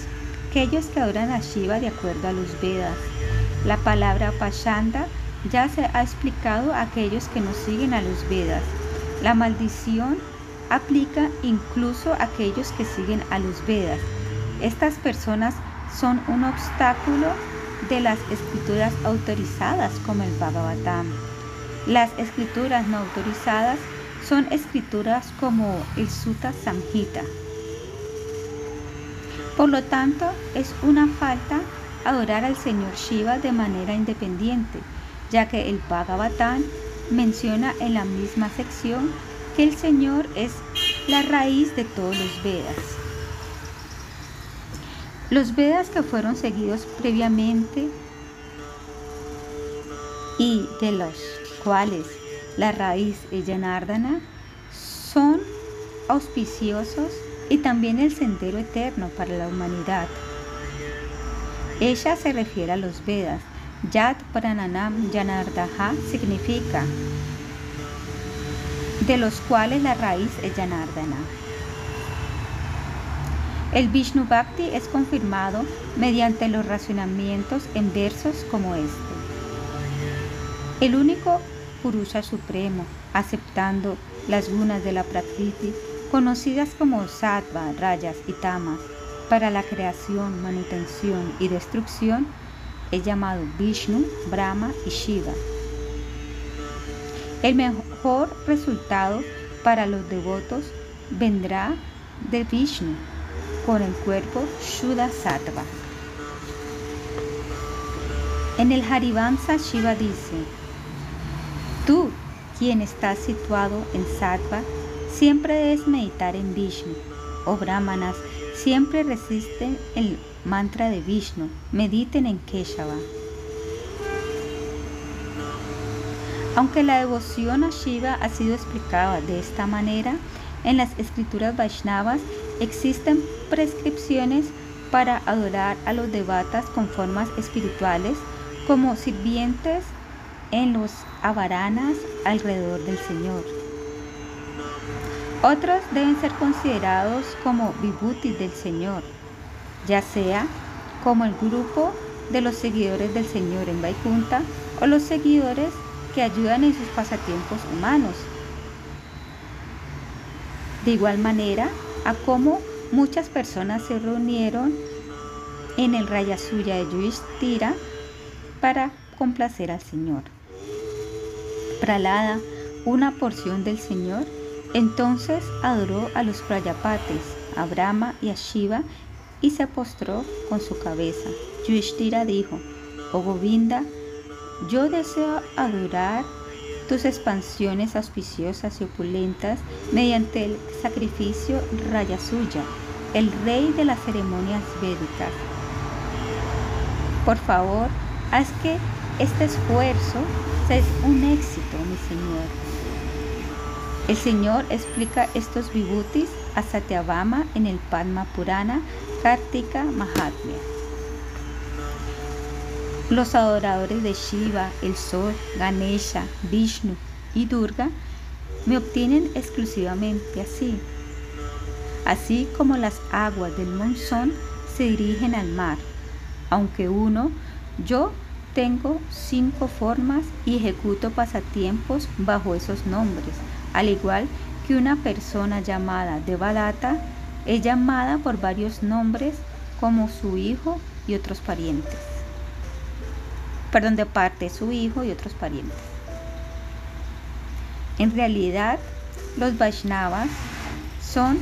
aquellos que adoran a Shiva de acuerdo a los Vedas. La palabra Pashanda ya se ha explicado a aquellos que no siguen a los Vedas. La maldición aplica incluso a aquellos que siguen a los Vedas. Estas personas son un obstáculo de las escrituras autorizadas como el Bhagavatam. Las escrituras no autorizadas son escrituras como el Sutta Samhita. Por lo tanto, es una falta adorar al Señor Shiva de manera independiente, ya que el Bhagavatam menciona en la misma sección que el Señor es la raíz de todos los Vedas. Los Vedas que fueron seguidos previamente y de los cuales la raíz es Yanardana son auspiciosos y también el sendero eterno para la humanidad. Ella se refiere a los Vedas. Yat Prananam Yanardaha significa de los cuales la raíz es Yanardana. El Vishnu Bhakti es confirmado mediante los racionamientos en versos como este. El único Purusha Supremo, aceptando las gunas de la Prakriti, conocidas como Sattva, Rayas y Tamas, para la creación, manutención y destrucción, es llamado Vishnu, Brahma y Shiva. El mejor resultado para los devotos vendrá de Vishnu con el cuerpo Shuddha Sattva. En el Harivansa Shiva dice, tú, quien estás situado en Sattva, siempre debes meditar en Vishnu. Oh brahmanas, siempre resisten el mantra de Vishnu, mediten en Keshava. Aunque la devoción a Shiva ha sido explicada de esta manera, en las escrituras Vaishnavas existen prescripciones para adorar a los devatas con formas espirituales como sirvientes en los avaranas alrededor del Señor. Otros deben ser considerados como vibhutis del Señor, ya sea como el grupo de los seguidores del Señor en Vaikunta o los seguidores que ayudan en sus pasatiempos humanos. De igual manera, a cómo muchas personas se reunieron en el Rayasuya de Yudhishthira para complacer al Señor. Pralada, una porción del Señor, entonces adoró a los Prayapates, a Brahma y a Shiva y se postró con su cabeza. Yudhishthira dijo, Oh Govinda, yo deseo adorar tus expansiones auspiciosas y opulentas mediante el sacrificio Rayasuya, el rey de las ceremonias védicas. Por favor, haz que este esfuerzo sea un éxito. El Señor explica estos vibhutis a Satyabhama en el Padma Purana Kartika Mahatmya. Los adoradores de Shiva, el Sol, Ganesha, Vishnu y Durga me obtienen exclusivamente así. así como las aguas del monzón se dirigen al mar. Aunque uno, yo tengo cinco formas y ejecuto pasatiempos bajo esos nombres, al igual que una persona llamada Devadatta es llamada por varios nombres como su hijo y otros parientes. Perdón, de parte de su hijo y otros parientes. En realidad, los Vaishnavas son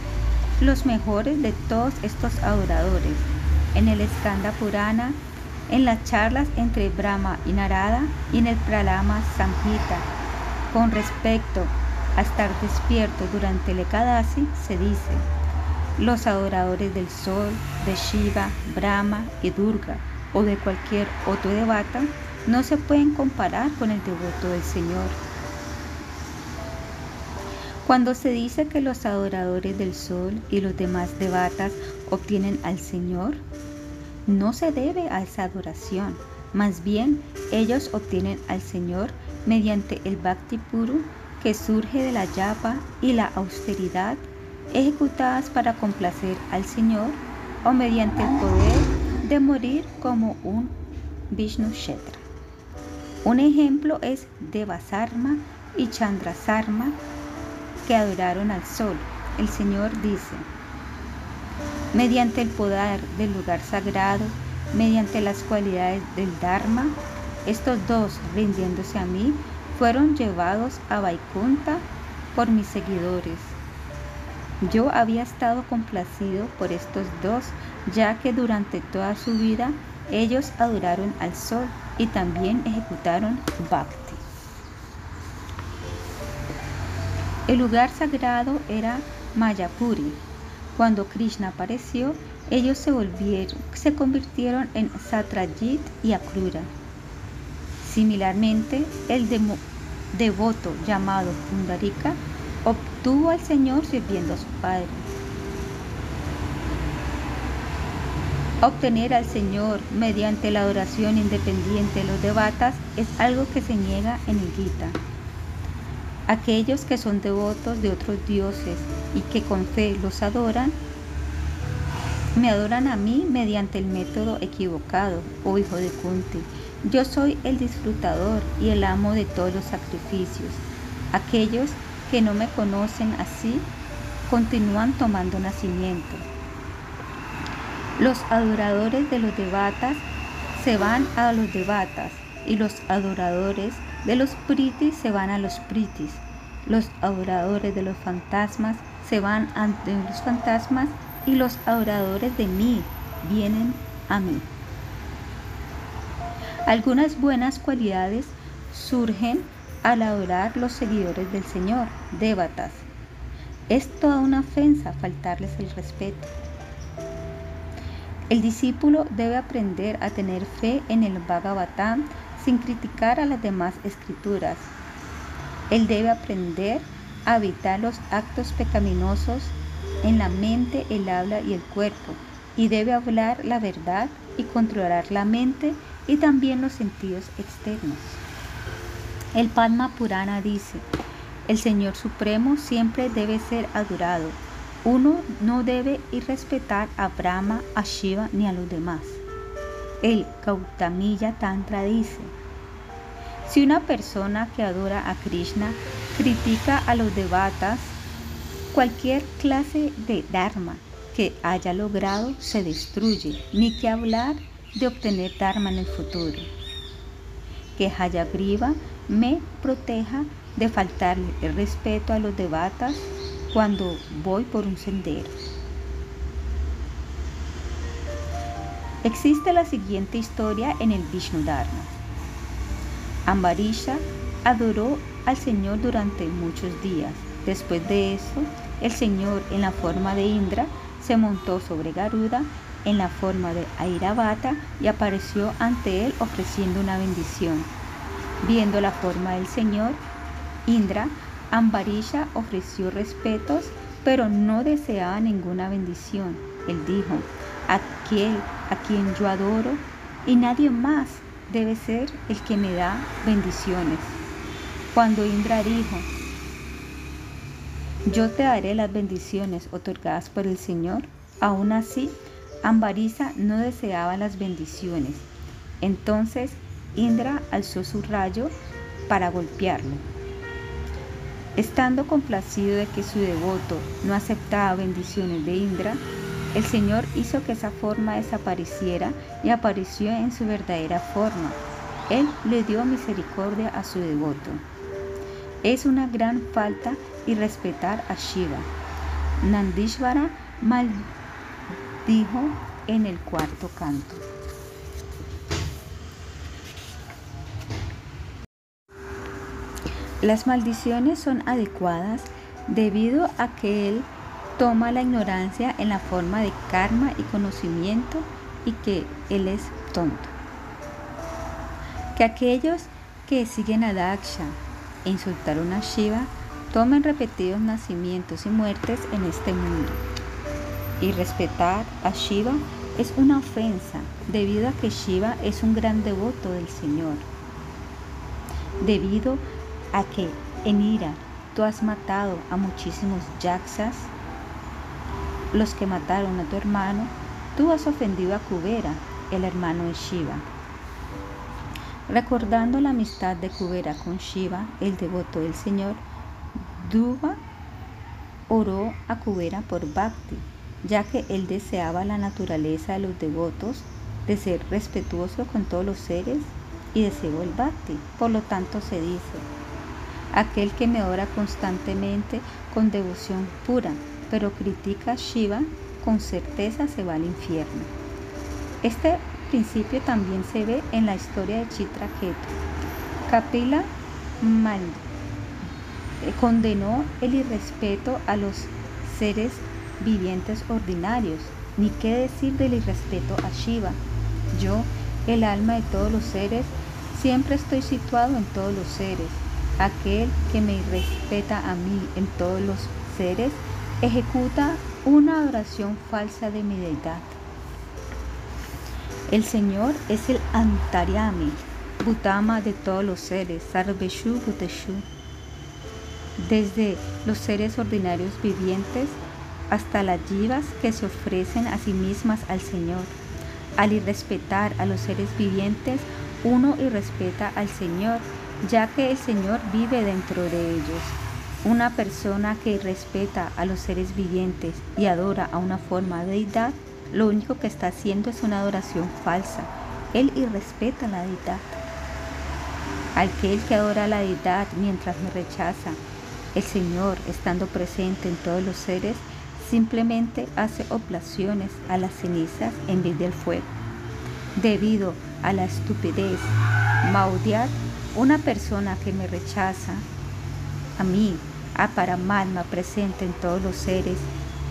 los mejores de todos estos adoradores. En el Skanda Purana, en las charlas entre Brahma y Narada y en el Pralama Samhita, con respecto a estar despierto durante el Ekadasi, se dice, los adoradores del sol, de Shiva, Brahma y Durga o de cualquier otro devata no se pueden comparar con el devoto del Señor. Cuando se dice que los adoradores del sol y los demás devatas obtienen al Señor, no se debe a esa adoración, más bien ellos obtienen al Señor mediante el Bhakti Puru que surge de la yapa y la austeridad ejecutadas para complacer al Señor o mediante el poder de morir como un Vishnu Shetra. Un ejemplo es Devasarma y Chandrasarma que adoraron al sol. El Señor dice, mediante el poder del lugar sagrado, mediante las cualidades del Dharma, estos dos, rindiéndose a mí, fueron llevados a Vaikunta por mis seguidores. Yo había estado complacido por estos dos, ya que durante toda su vida ellos adoraron al sol y también ejecutaron bhakti. El lugar sagrado era Mayapuri. Cuando Krishna apareció, ellos se volvieron, se convirtieron en Satrajit y Akrura. Similarmente, el devoto llamado Pundarika obtuvo al Señor sirviendo a su padre. Obtener al Señor mediante la adoración independiente de los devatas es algo que se niega en el Gita. Aquellos que son devotos de otros dioses y que con fe los adoran, me adoran a mí mediante el método equivocado, oh hijo de Kunti. Yo soy el disfrutador y el amo de todos los sacrificios. Aquellos que no me conocen así continúan tomando nacimiento. Los adoradores de los devatas se van a los devatas y los adoradores de los pritis se van a los pritis. Los adoradores de los fantasmas se van ante los fantasmas y los adoradores de mí vienen a mí. Algunas buenas cualidades surgen al adorar los seguidores del Señor, dévatas. Es toda una ofensa faltarles el respeto. El discípulo debe aprender a tener fe en el Bhagavatam sin criticar a las demás escrituras. Él debe aprender a evitar los actos pecaminosos en la mente, el habla y el cuerpo, y debe hablar la verdad y controlar la mente y también los sentidos externos. El Padma Purana dice, el Señor Supremo siempre debe ser adorado. Uno no debe irrespetar a Brahma, a Shiva ni a los demás. El Gautamiya Tantra dice, si una persona que adora a Krishna critica a los devatas, cualquier clase de dharma que haya logrado se destruye, ni que hablar de obtener dharma en el futuro. Que Hayagriva me proteja de faltarle el respeto a los devatas cuando voy por un sendero. Existe la siguiente historia en el Vishnu Dharma. Ambarisha adoró al Señor durante muchos días. Después de eso, el Señor en la forma de Indra se montó sobre Garuda en la forma de Airavata y apareció ante él ofreciendo una bendición. Viendo la forma del Señor, Indra, Ambarisha ofreció respetos, pero no deseaba ninguna bendición. Él dijo, aquel a quien yo adoro y nadie más debe ser el que me da bendiciones. Cuando Indra dijo, Yo te daré las bendiciones otorgadas por el Señor. Aún así, Ambariza no deseaba las bendiciones. Entonces Indra alzó su rayo para golpearlo. Estando complacido de que su devoto no aceptaba bendiciones de Indra, el Señor hizo que esa forma desapareciera y apareció en su verdadera forma. Él le dio misericordia a su devoto. Es una gran falta y respetar a Shiva. Nandishvara maldijo en el cuarto canto. Las maldiciones son adecuadas debido a que él toma la ignorancia en la forma de karma y conocimiento y que él es tonto. Que aquellos que siguen a Daksha e insultaron a Shiva tomen repetidos nacimientos y muertes en este mundo. Y respetar a Shiva es una ofensa debido a que Shiva es un gran devoto del Señor. Debido a que en ira tú has matado a muchísimos yaksas, los que mataron a tu hermano, tú has ofendido a Kubera, el hermano de Shiva. Recordando la amistad de Kubera con Shiva, el devoto del Señor, Duva oró a Kubera por Bhakti, ya que él deseaba la naturaleza de los devotos de ser respetuoso con todos los seres y deseó el Bhakti. Por lo tanto se dice, aquel que me ora constantemente con devoción pura, pero critica a Shiva, con certeza se va al infierno. Este principio también se ve en la historia de Chitraketu. Kapila mal eh, condenó el irrespeto a los seres vivientes ordinarios, ni qué decir del irrespeto a Shiva. Yo, el alma de todos los seres, siempre estoy situado en todos los seres. Aquel que me respeta a mí en todos los seres, ejecuta una adoración falsa de mi deidad. El Señor es el Antaryami, Butama de todos los seres, Sarveshu Bhuteshu. Desde los seres ordinarios vivientes hasta las yivas que se ofrecen a sí mismas al Señor. Al irrespetar a los seres vivientes, uno irrespeta al Señor, ya que el Señor vive dentro de ellos. Una persona que respeta a los seres vivientes y adora a una forma de deidad, lo único que está haciendo es una adoración falsa. Él irrespeta la deidad. Aquel que adora a la deidad mientras me rechaza, el Señor, estando presente en todos los seres, simplemente hace oblaciones a las cenizas en vez del fuego. Debido a la estupidez, Maudiat, una persona que me rechaza, a mí, a Paramatma presente en todos los seres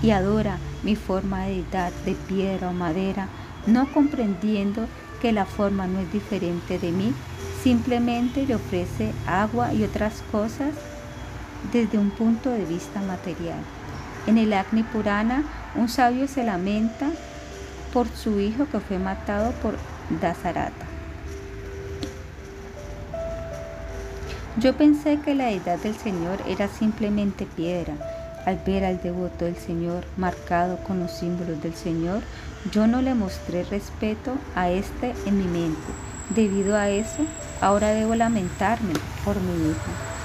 y adora mi forma de edad de piedra o madera, no comprendiendo que la forma no es diferente de mí, simplemente le ofrece agua y otras cosas desde un punto de vista material. En el Agni Purana, un sabio se lamenta por su hijo que fue matado por Dasarata. Yo pensé que la deidad del Señor era simplemente piedra. Al ver al devoto del Señor marcado con los símbolos del Señor, yo no le mostré respeto a este en mi mente. Debido a eso, ahora debo lamentarme por mi hijo.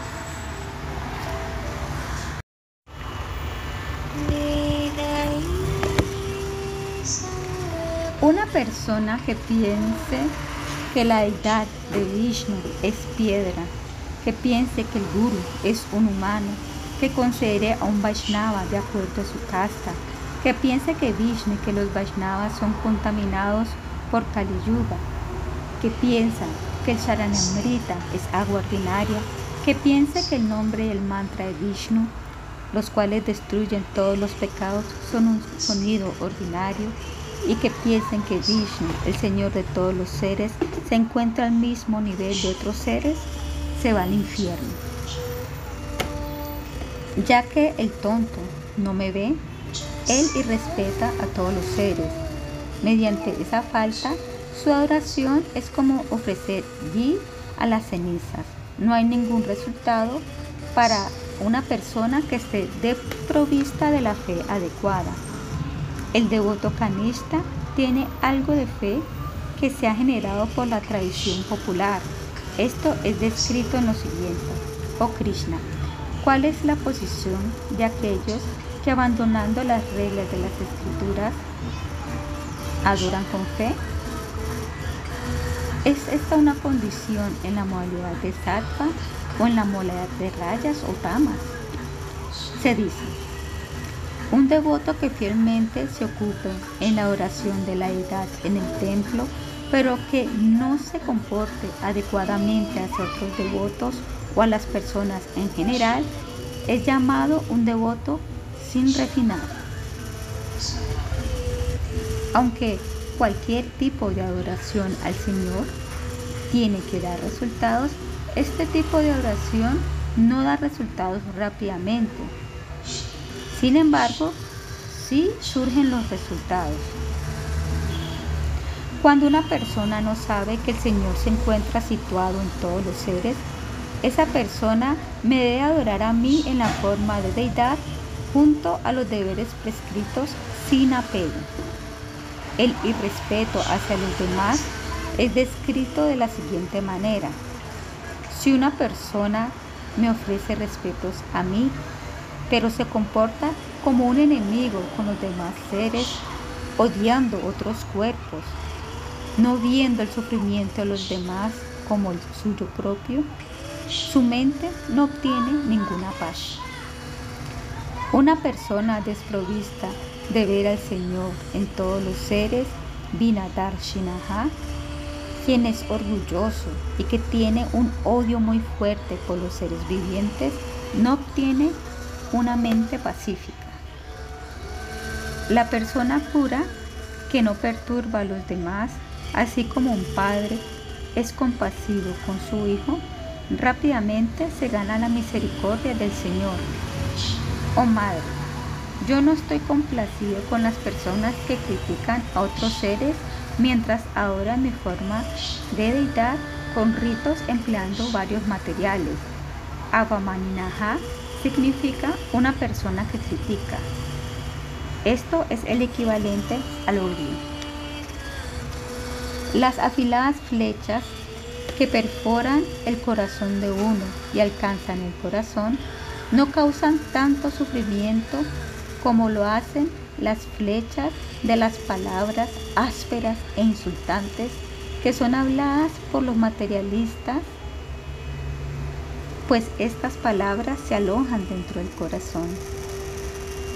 Una persona que piense que la deidad de Vishnu es piedra, que piense que el guru es un humano, que considere a un Vaishnava de acuerdo a su casta, que piense que Vishnu y que los Vaishnavas son contaminados por Kali Yuga, que piensa que el Sharanamrita es agua ordinaria, que piense que el nombre y el mantra de Vishnu, los cuales destruyen todos los pecados, son un sonido ordinario, y que piensen que Vishnu, el Señor de todos los seres, se encuentra al mismo nivel de otros seres, se va al infierno. Ya que el tonto no me ve, él irrespeta a todos los seres. Mediante esa falta, su adoración es como ofrecer ghee a las cenizas. No hay ningún resultado para una persona que esté desprovista de la fe adecuada. El devoto canista tiene algo de fe que se ha generado por la tradición popular. Esto es descrito en lo siguiente. Oh Krishna, ¿cuál es la posición de aquellos que abandonando las reglas de las escrituras adoran con fe? ¿Es esta una condición en la modalidad de sattva o en la modalidad de rayas o tamas? Se dice, un devoto que fielmente se ocupe en la oración de la edad en el templo, pero que no se comporte adecuadamente hacia otros devotos o a las personas en general, es llamado un devoto sin refinar. Aunque cualquier tipo de adoración al Señor tiene que dar resultados, este tipo de oración no da resultados rápidamente. Sin embargo, sí surgen los resultados. Cuando una persona no sabe que el Señor se encuentra situado en todos los seres, esa persona me debe adorar a mí en la forma de deidad junto a los deberes prescritos sin apego. El irrespeto hacia los demás es descrito de la siguiente manera. Si una persona me ofrece respetos a mí, pero se comporta como un enemigo con los demás seres, odiando otros cuerpos, no viendo el sufrimiento de los demás como el suyo propio, su mente no obtiene ninguna paz. Una persona desprovista de ver al Señor en todos los seres, Vinadar Shinaha, quien es orgulloso y que tiene un odio muy fuerte por los seres vivientes, no obtiene una mente pacífica. La persona pura que no perturba a los demás, así como un padre es compasivo con su hijo, rápidamente se gana la misericordia del Señor. Oh Madre, yo no estoy complacido con las personas que critican a otros seres mientras adoran mi forma de deidad con ritos empleando varios materiales. Avamaninaha significa una persona que critica. Esto es el equivalente al odio. Las afiladas flechas que perforan el corazón de uno y alcanzan el corazón no causan tanto sufrimiento como lo hacen las flechas de las palabras ásperas e insultantes que son habladas por los materialistas, pues estas palabras se alojan dentro del corazón.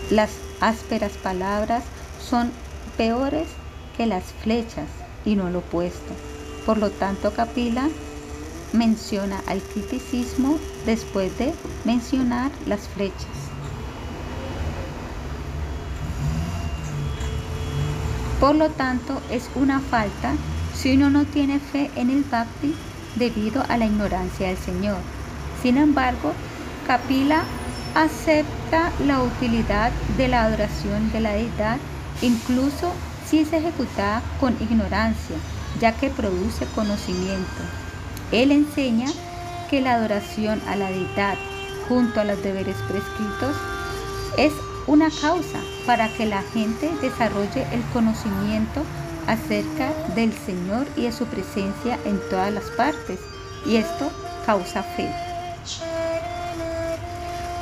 Las ásperas palabras son peores que las flechas y no lo opuesto. Por lo tanto, Capila menciona al criticismo después de mencionar las flechas. Por lo tanto, es una falta si uno no tiene fe en el bhakti debido a la ignorancia del Señor. Sin embargo, Kapila acepta la utilidad de la adoración de la deidad incluso si se ejecuta con ignorancia, ya que produce conocimiento. Él enseña que la adoración a la deidad junto a los deberes prescritos es una causa para que la gente desarrolle el conocimiento acerca del Señor y de su presencia en todas las partes. Y esto causa fe.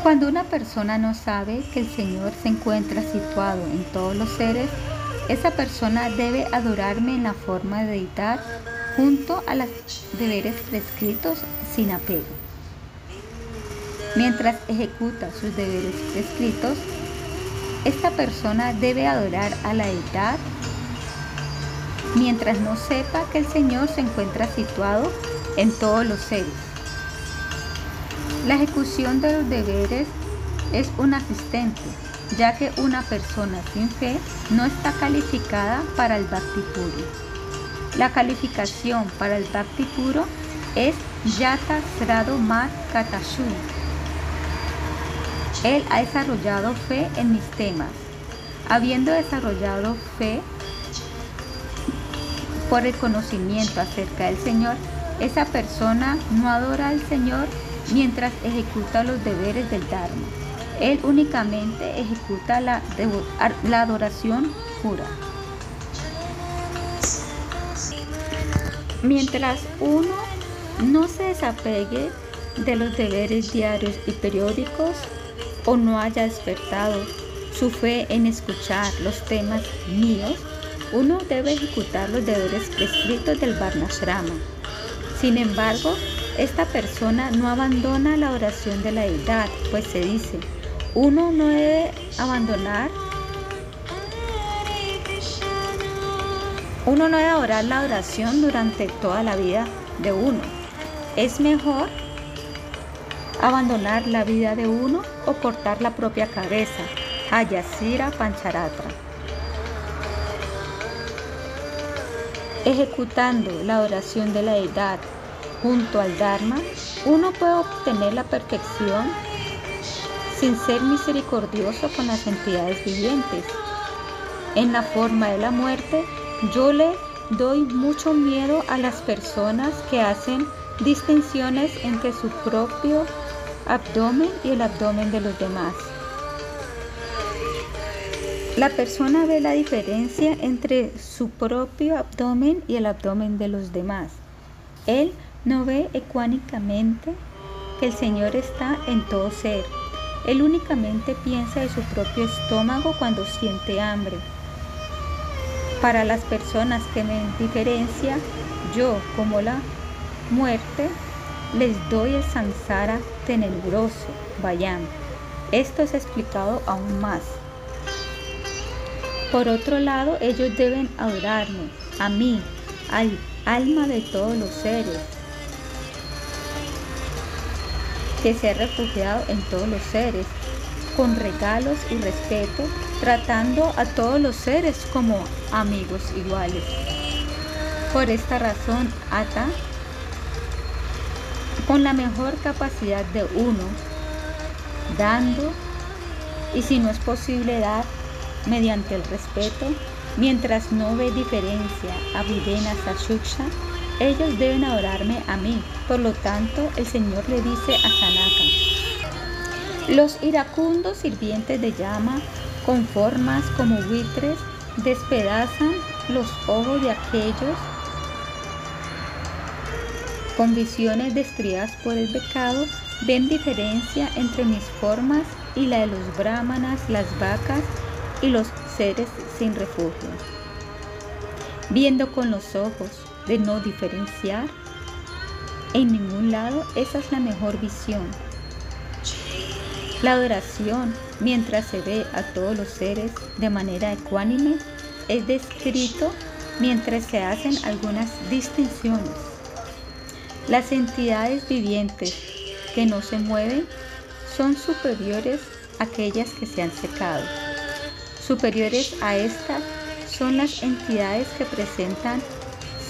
Cuando una persona no sabe que el Señor se encuentra situado en todos los seres, esa persona debe adorarme en la forma de deidad junto a los deberes prescritos sin apego. Mientras ejecuta sus deberes prescritos, esta persona debe adorar a la deidad mientras no sepa que el Señor se encuentra situado en todos los seres. La ejecución de los deberes es un asistente, ya que una persona sin fe no está calificada para el Bhakti puro. La calificación para el Bhakti puro es Yata Srado Mat Katashu, él ha desarrollado fe en mis temas. Habiendo desarrollado fe por el conocimiento acerca del Señor, esa persona no adora al Señor mientras ejecuta los deberes del Dharma. Él únicamente ejecuta la, adoración pura. Mientras uno no se desapegue de los deberes diarios y periódicos o no haya despertado su fe en escuchar los temas míos, uno debe ejecutar los deberes prescritos del Varnashrama. Sin embargo, esta persona no abandona la oración de la deidad, pues se dice, uno no debe abandonar, uno no debe orar la oración durante toda la vida de uno. Es mejor abandonar la vida de uno o cortar la propia cabeza. Hayasira Pancharatra. Ejecutando la oración de la edad junto al Dharma, uno puede obtener la perfección sin ser misericordioso con las entidades vivientes. En la forma de la muerte, yo le doy mucho miedo a las personas que hacen distinciones entre su propio abdomen y el abdomen de los demás. La persona ve la diferencia entre su propio abdomen y el abdomen de los demás. Él no ve ecuánicamente que el Señor está en todo ser. Él únicamente piensa de su propio estómago cuando siente hambre. Para las personas que me diferencia, yo como la muerte, les doy el samsara tenebroso, vayan. Esto es explicado aún más. Por otro lado, ellos deben adorarme, a mí, al alma de todos los seres, que se ha refugiado en todos los seres, con regalos y respeto, tratando a todos los seres como amigos iguales. Por esta razón, Ata, con la mejor capacidad de uno, dando, y si no es posible dar, mediante el respeto, mientras no ve diferencia a Videna Sashuksha, ellos deben adorarme a mí. Por lo tanto, el Señor le dice a Sanaka, los iracundos sirvientes de llama, con formas como buitres, despedazan los ojos de aquellos con visiones destruidas por el pecado, ven diferencia entre mis formas y la de los brahmanas, las vacas y los seres sin refugio. Viendo con los ojos de no diferenciar en ningún lado, esa es la mejor visión. La adoración, mientras se ve a todos los seres de manera ecuánime, es descrito mientras se hacen algunas distinciones. Las entidades vivientes que no se mueven son superiores a aquellas que se han secado. Superiores a estas son las entidades que presentan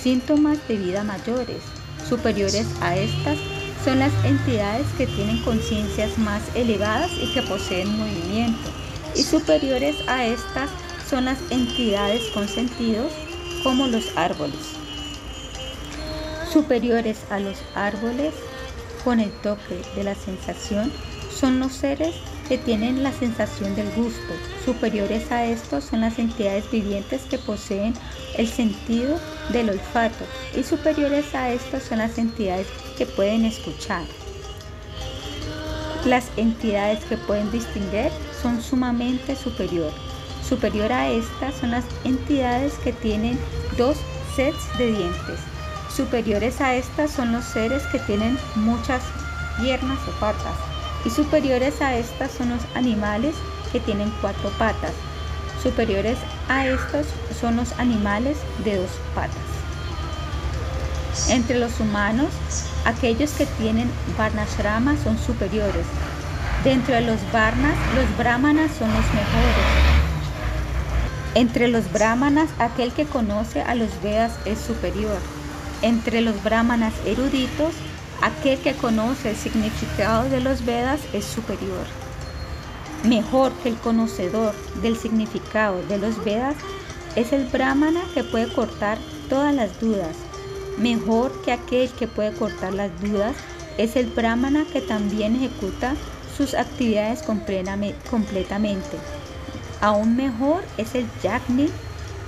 síntomas de vida mayores. Superiores a estas son las entidades que tienen conciencias más elevadas y que poseen movimiento. Y superiores a estas son las entidades con sentidos como los árboles. Superiores a los árboles con el toque de la sensación son los seres que tienen la sensación del gusto. Superiores a estos son las entidades vivientes que poseen el sentido del olfato y superiores a estos son las entidades que pueden escuchar. Las entidades que pueden distinguir son sumamente superior. Superior a estas son las entidades que tienen dos sets de dientes. Superiores a estas son los seres que tienen muchas piernas o patas y superiores a estas son los animales que tienen cuatro patas. Superiores a estos son los animales de dos patas. Entre los humanos, aquellos que tienen varnashrama son superiores. Dentro de los varnas, los brahmanas son los mejores. Entre los brahmanas, aquel que conoce a los Vedas es superior. Entre los brahmanas eruditos, Aquel que conoce el significado de los Vedas es superior. Mejor que el conocedor del significado de los Vedas es el brahmana que puede cortar todas las dudas. Mejor que aquel que puede cortar las dudas es el brahmana que también ejecuta sus actividades completamente. Aún mejor es el yagni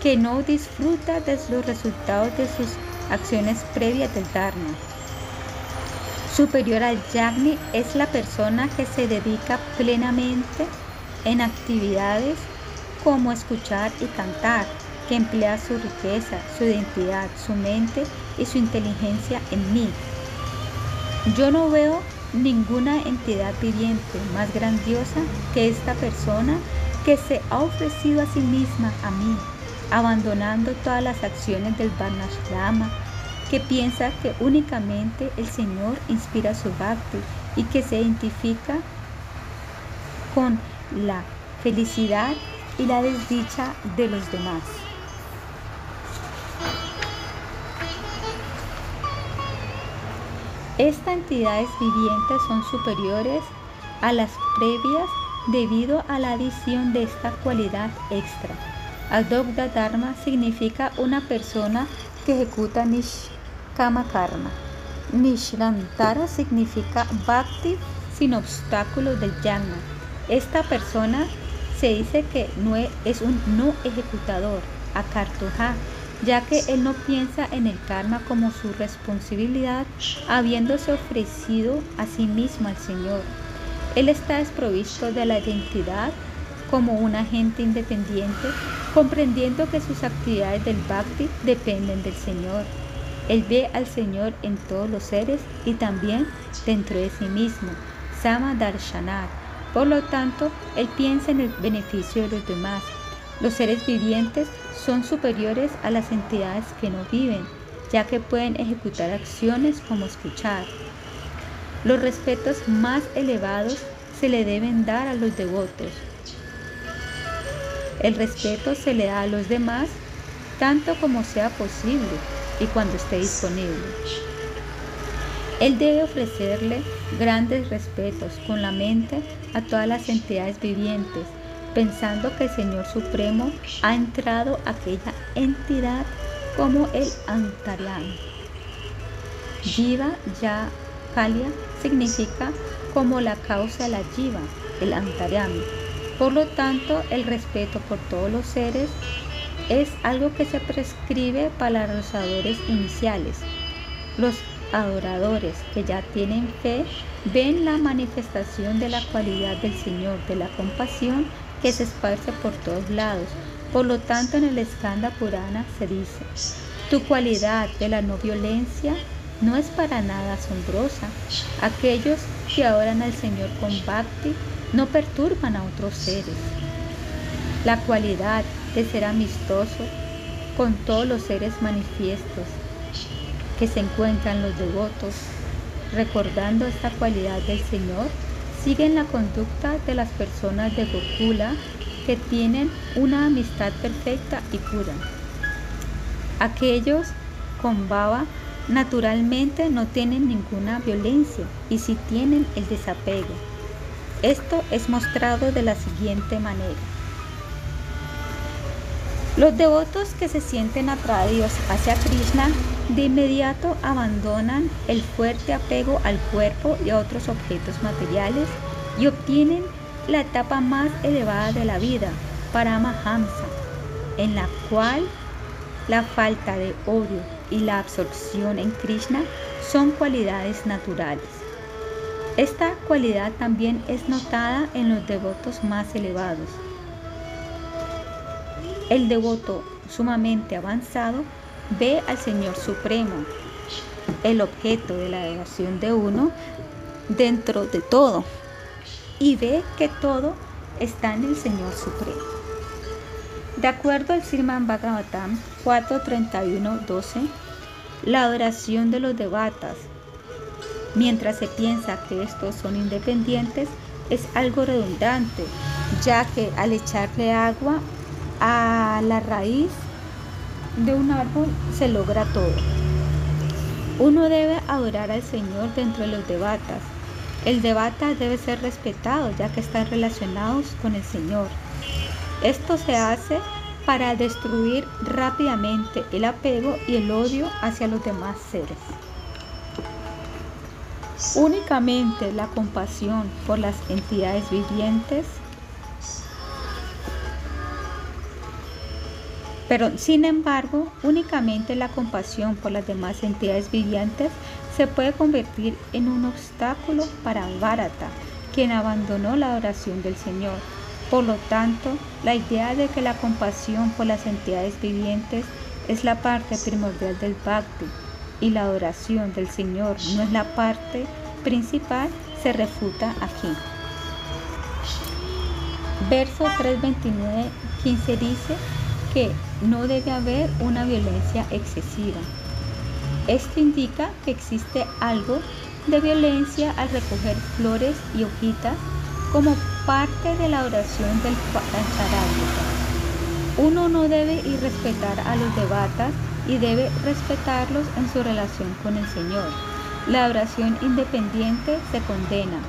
que no disfruta de los resultados de sus acciones previas del dharma. Superior al yagni es la persona que se dedica plenamente en actividades como escuchar y cantar, que emplea su riqueza, su identidad, su mente y su inteligencia en mí. Yo no veo ninguna entidad viviente más grandiosa que esta persona que se ha ofrecido a sí misma a mí, abandonando todas las acciones del Varnashrama, que piensa que únicamente el Señor inspira su bhakti y que se identifica con la felicidad y la desdicha de los demás. Estas entidades vivientes son superiores a las previas debido a la adición de esta cualidad extra. Adogda Dharma significa una persona que ejecuta Nishkama Karma. Nishrantara significa Bhakti sin obstáculos del Yagna. Esta persona se dice que no es un no ejecutador, Akartuja, ya que él no piensa en el karma como su responsabilidad, habiéndose ofrecido a sí mismo al Señor. Él está desprovisto de la identidad como un agente independiente, comprendiendo que sus actividades del bhakti dependen del Señor. Él ve al Señor en todos los seres y también dentro de sí mismo, Sama Darshanat. Por lo tanto, él piensa en el beneficio de los demás. Los seres vivientes son superiores a las entidades que no viven, ya que pueden ejecutar acciones como escuchar. Los respetos más elevados se le deben dar a los devotos. El respeto se le da a los demás tanto como sea posible y cuando esté disponible. Él debe ofrecerle grandes respetos con la mente a todas las entidades vivientes pensando que el Señor Supremo ha entrado a aquella entidad como el Antaryami. Jiva ya Kalia significa como la causa de la Jiva, el Antaryami. Por lo tanto, el respeto por todos los seres es algo que se prescribe para los adoradores iniciales. Los adoradores que ya tienen fe ven la manifestación de la cualidad del Señor de la compasión que se esparce por todos lados. Por lo tanto, en el Skanda Purana se dice, tu cualidad de la no violencia no es para nada asombrosa. Aquellos que adoran al Señor con bhakti no perturban a otros seres. La cualidad de ser amistoso con todos los seres manifiestos que se encuentran los devotos, recordando esta cualidad del Señor, siguen la conducta de las personas de Gokula que tienen una amistad perfecta y pura. Aquellos con baba naturalmente no tienen ninguna violencia y si tienen el desapego. Esto es mostrado de la siguiente manera. Los devotos que se sienten atraídos hacia Krishna de inmediato abandonan el fuerte apego al cuerpo y a otros objetos materiales y obtienen la etapa más elevada de la vida, Paramahamsa, en la cual la falta de odio y la absorción en Krishna son cualidades naturales. Esta cualidad también es notada en los devotos más elevados. El devoto sumamente avanzado ve al Señor Supremo, el objeto de la devoción de uno, dentro de todo, y ve que todo está en el Señor Supremo. De acuerdo al Sirman Bhagavatam 4.31.12, la adoración de los devatas, mientras se piensa que estos son independientes, es algo redundante, ya que al echarle agua a la raíz de un árbol se logra todo. Uno debe adorar al Señor dentro de los debatas. El debata debe ser respetado ya que están relacionados con el Señor. Esto se hace para destruir rápidamente el apego y el odio hacia los demás seres. únicamente la compasión por las entidades vivientes, pero sin embargo, únicamente la compasión por las demás entidades vivientes se puede convertir en un obstáculo para Bharata, quien abandonó la adoración del Señor. Por lo tanto, la idea de que la compasión por las entidades vivientes es la parte primordial del bhakti y la adoración del Señor no es la parte principal, se refuta aquí. Verso 329, 15 dice que no debe haber una violencia excesiva. Esto indica que existe algo de violencia al recoger flores y hojitas como parte de la oración del Pancharayana. Uno no debe irrespetar a los debatas y debe respetarlos en su relación con el Señor. La oración independiente se condena.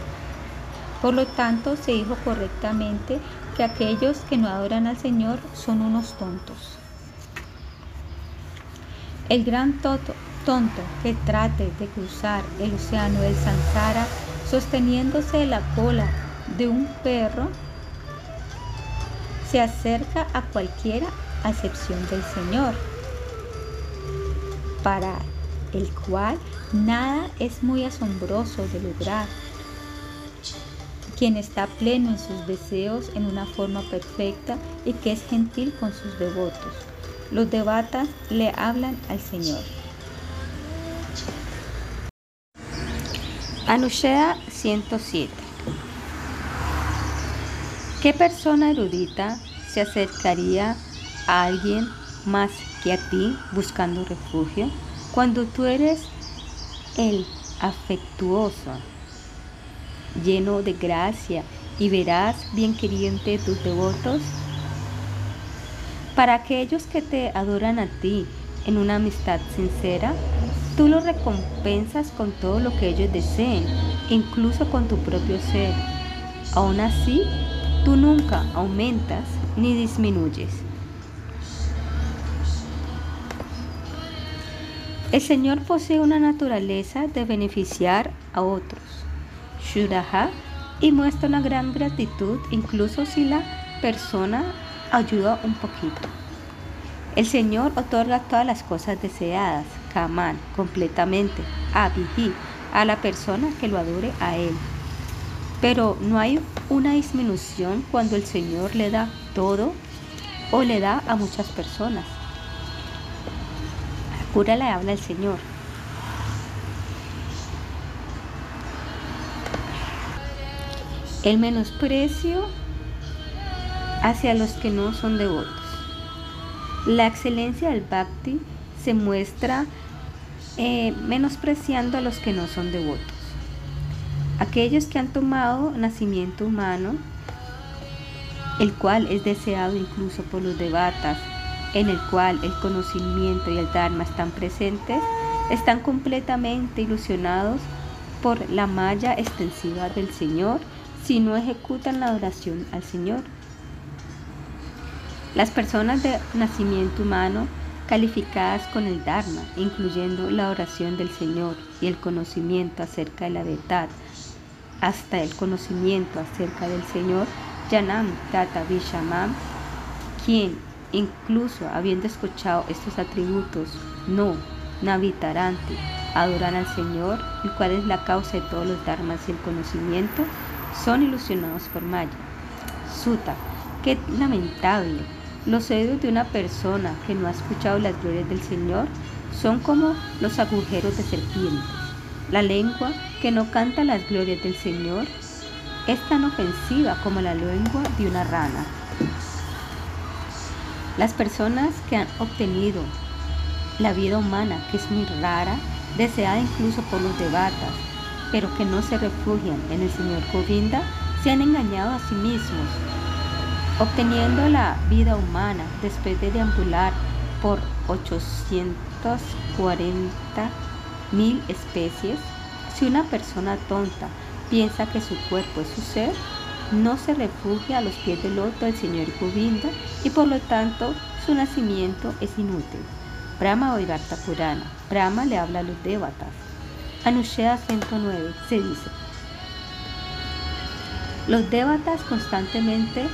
Por lo tanto, se dijo correctamente que aquellos que no adoran al Señor son unos tontos. El gran tonto que trate de cruzar el océano del Sansara sosteniéndose la cola de un perro se acerca a cualquiera a excepción del Señor para el cual nada es muy asombroso de lograr. Quien está pleno en sus deseos en una forma perfecta y que es gentil con sus devotos. Los devatas le hablan al Señor. Anusheda 107. ¿Qué persona erudita se acercaría a alguien más que a ti buscando refugio, cuando tú eres el afectuoso, lleno de gracia y verás bien queriente tus devotos, para aquellos que te adoran a ti en una amistad sincera, tú los recompensas con todo lo que ellos deseen, incluso con tu propio ser. Aún así, tú nunca aumentas ni disminuyes. El Señor posee una naturaleza de beneficiar a otros, Shuraha, y muestra una gran gratitud incluso si la persona ayuda un poquito. El Señor otorga todas las cosas deseadas, Kaman, completamente, Abhi, a la persona que lo adore a Él. Pero no hay una disminución cuando el Señor le da todo o le da a muchas personas cura le habla el Señor. El menosprecio hacia los que no son devotos. La excelencia del bhakti se muestra eh, menospreciando a los que no son devotos. Aquellos que han tomado nacimiento humano, el cual es deseado incluso por los devatas, en el cual el conocimiento y el Dharma están presentes, están completamente ilusionados por la malla extensiva del Señor si no ejecutan la adoración al Señor. Las personas de nacimiento humano calificadas con el Dharma, incluyendo la oración del Señor y el conocimiento acerca de la verdad, hasta el conocimiento acerca del Señor, Yanam Tata Vishamam, quien Incluso habiendo escuchado estos atributos, no, Navitaranti, adoran al Señor, el cual es la causa de todos los dharmas y el conocimiento, son ilusionados por Maya. Suta, qué lamentable. Los oídos de una persona que no ha escuchado las glorias del Señor son como los agujeros de serpientes. La lengua que no canta las glorias del Señor es tan ofensiva como la lengua de una rana. Las personas que han obtenido la vida humana, que es muy rara, deseada incluso por los debatas, pero que no se refugian en el Señor Govinda, se han engañado a sí mismos, obteniendo la vida humana después de deambular por 840 mil especies. Si una persona tonta piensa que su cuerpo es su ser, no se refugia a los pies del loto del Señor Govinda y por lo tanto su nacimiento es inútil. Brahma Vaivarta Purana. Brahma le habla a los devatas. Anushya 109 se dice, los devatas constantemente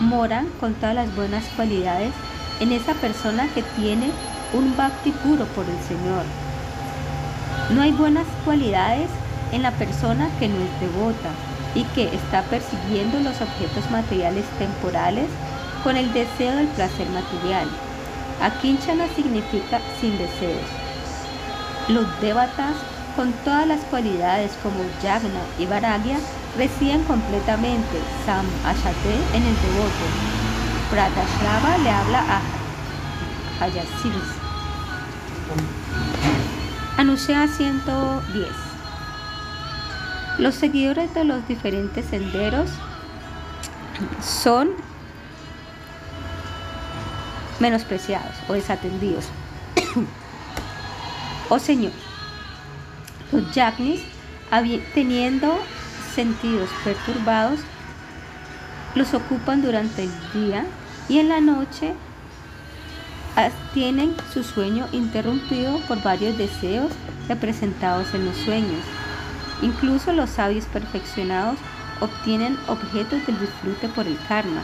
moran con todas las buenas cualidades en esa persona que tiene un bhakti puro por el Señor. No hay buenas cualidades en la persona que no es devota y que está persiguiendo los objetos materiales temporales con el deseo del placer material. Akinchana significa sin deseos. Los devatas con todas las cualidades como Yagna y Varagya residen completamente Sam Ashate en el devoto. Pratashrava le habla a Hayasiris. Anuncia 110. Los seguidores de los diferentes senderos son menospreciados o desatendidos. oh Señor, los yagnis, teniendo sentidos perturbados, los ocupan durante el día y en la noche tienen su sueño interrumpido por varios deseos representados en los sueños. Incluso los sabios perfeccionados obtienen objetos del disfrute por el karma.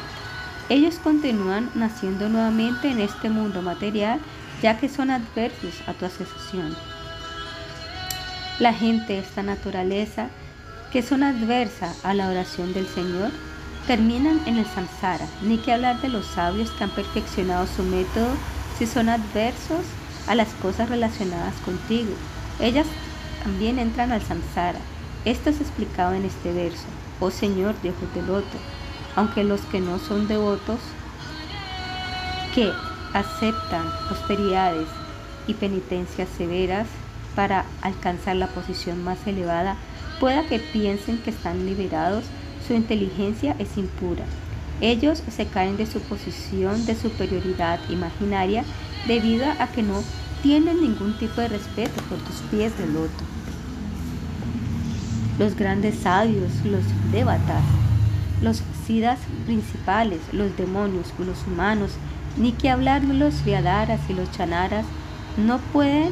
Ellos continúan naciendo nuevamente en este mundo material ya que son adversos a tu asociación. La gente de esta naturaleza, que son adversas a la oración del Señor, terminan en el samsara. Ni que hablar de los sabios que han perfeccionado su método si son adversos a las cosas relacionadas contigo. Ellas también entran al samsara. Esto es explicado en este verso. Oh Señor, Dios del loto, aunque los que no son devotos, que aceptan austeridades y penitencias severas para alcanzar la posición más elevada, pueda que piensen que están liberados, su inteligencia es impura. Ellos se caen de su posición de superioridad imaginaria debido a que no tienen ningún tipo de respeto por tus pies de loto. Los grandes sabios, los devatas, los siddhas principales, los demonios, los humanos, ni que hablar los viadaras y los chanaras, no pueden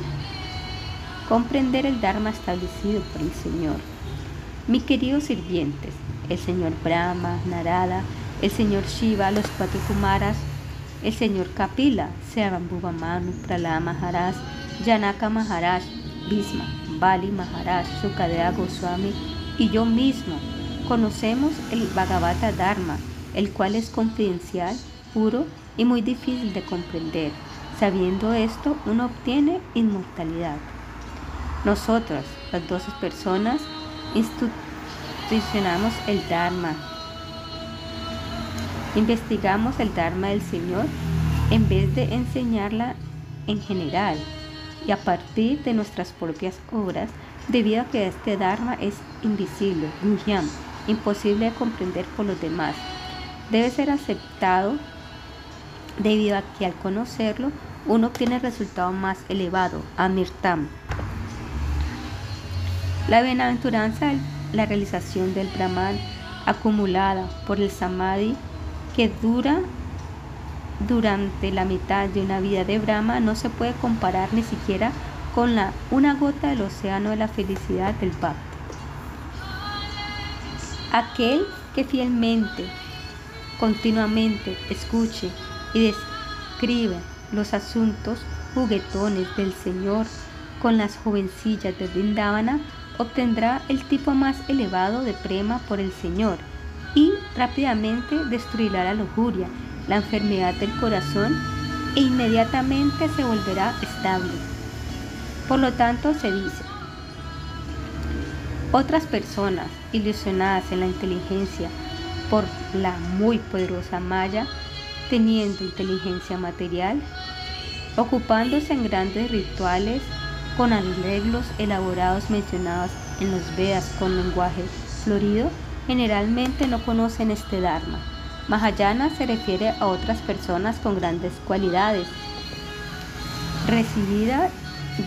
comprender el Dharma establecido por el Señor. Mis queridos sirvientes, el Señor Brahma, Narada, el Señor Shiva, los cuatro Kumaras, el señor Kapila, Manu, Pralada Maharaj, Janaka Maharaj, Bhisma, Bali Maharaj, Sukadeva Goswami y yo mismo conocemos el Bhagavata Dharma, el cual es confidencial, puro y muy difícil de comprender. Sabiendo esto, uno obtiene inmortalidad. Nosotros, las doce personas, institucionamos el Dharma, Investigamos el Dharma del Señor en vez de enseñarla en general y a partir de nuestras propias obras, debido a que este Dharma es invisible, imposible de comprender por los demás. Debe ser aceptado debido a que al conocerlo uno obtiene el resultado más elevado, Amirtam. La bienaventuranza, la realización del Brahman acumulada por el Samadhi que dura durante la mitad de una vida de Brahma no se puede comparar ni siquiera con la una gota del océano de la felicidad del Bhakti. Aquel que fielmente, continuamente escuche y describe los asuntos juguetones del Señor con las jovencillas de Vrindavana, obtendrá el tipo más elevado de prema por el Señor y rápidamente destruirá la lujuria, la enfermedad del corazón e inmediatamente se volverá estable. Por lo tanto, se dice, otras personas ilusionadas en la inteligencia por la muy poderosa Maya, teniendo inteligencia material, ocupándose en grandes rituales con arreglos elaborados mencionados en los Vedas con lenguaje florido, generalmente no conocen este Dharma. Mahayana se refiere a otras personas con grandes cualidades, recibida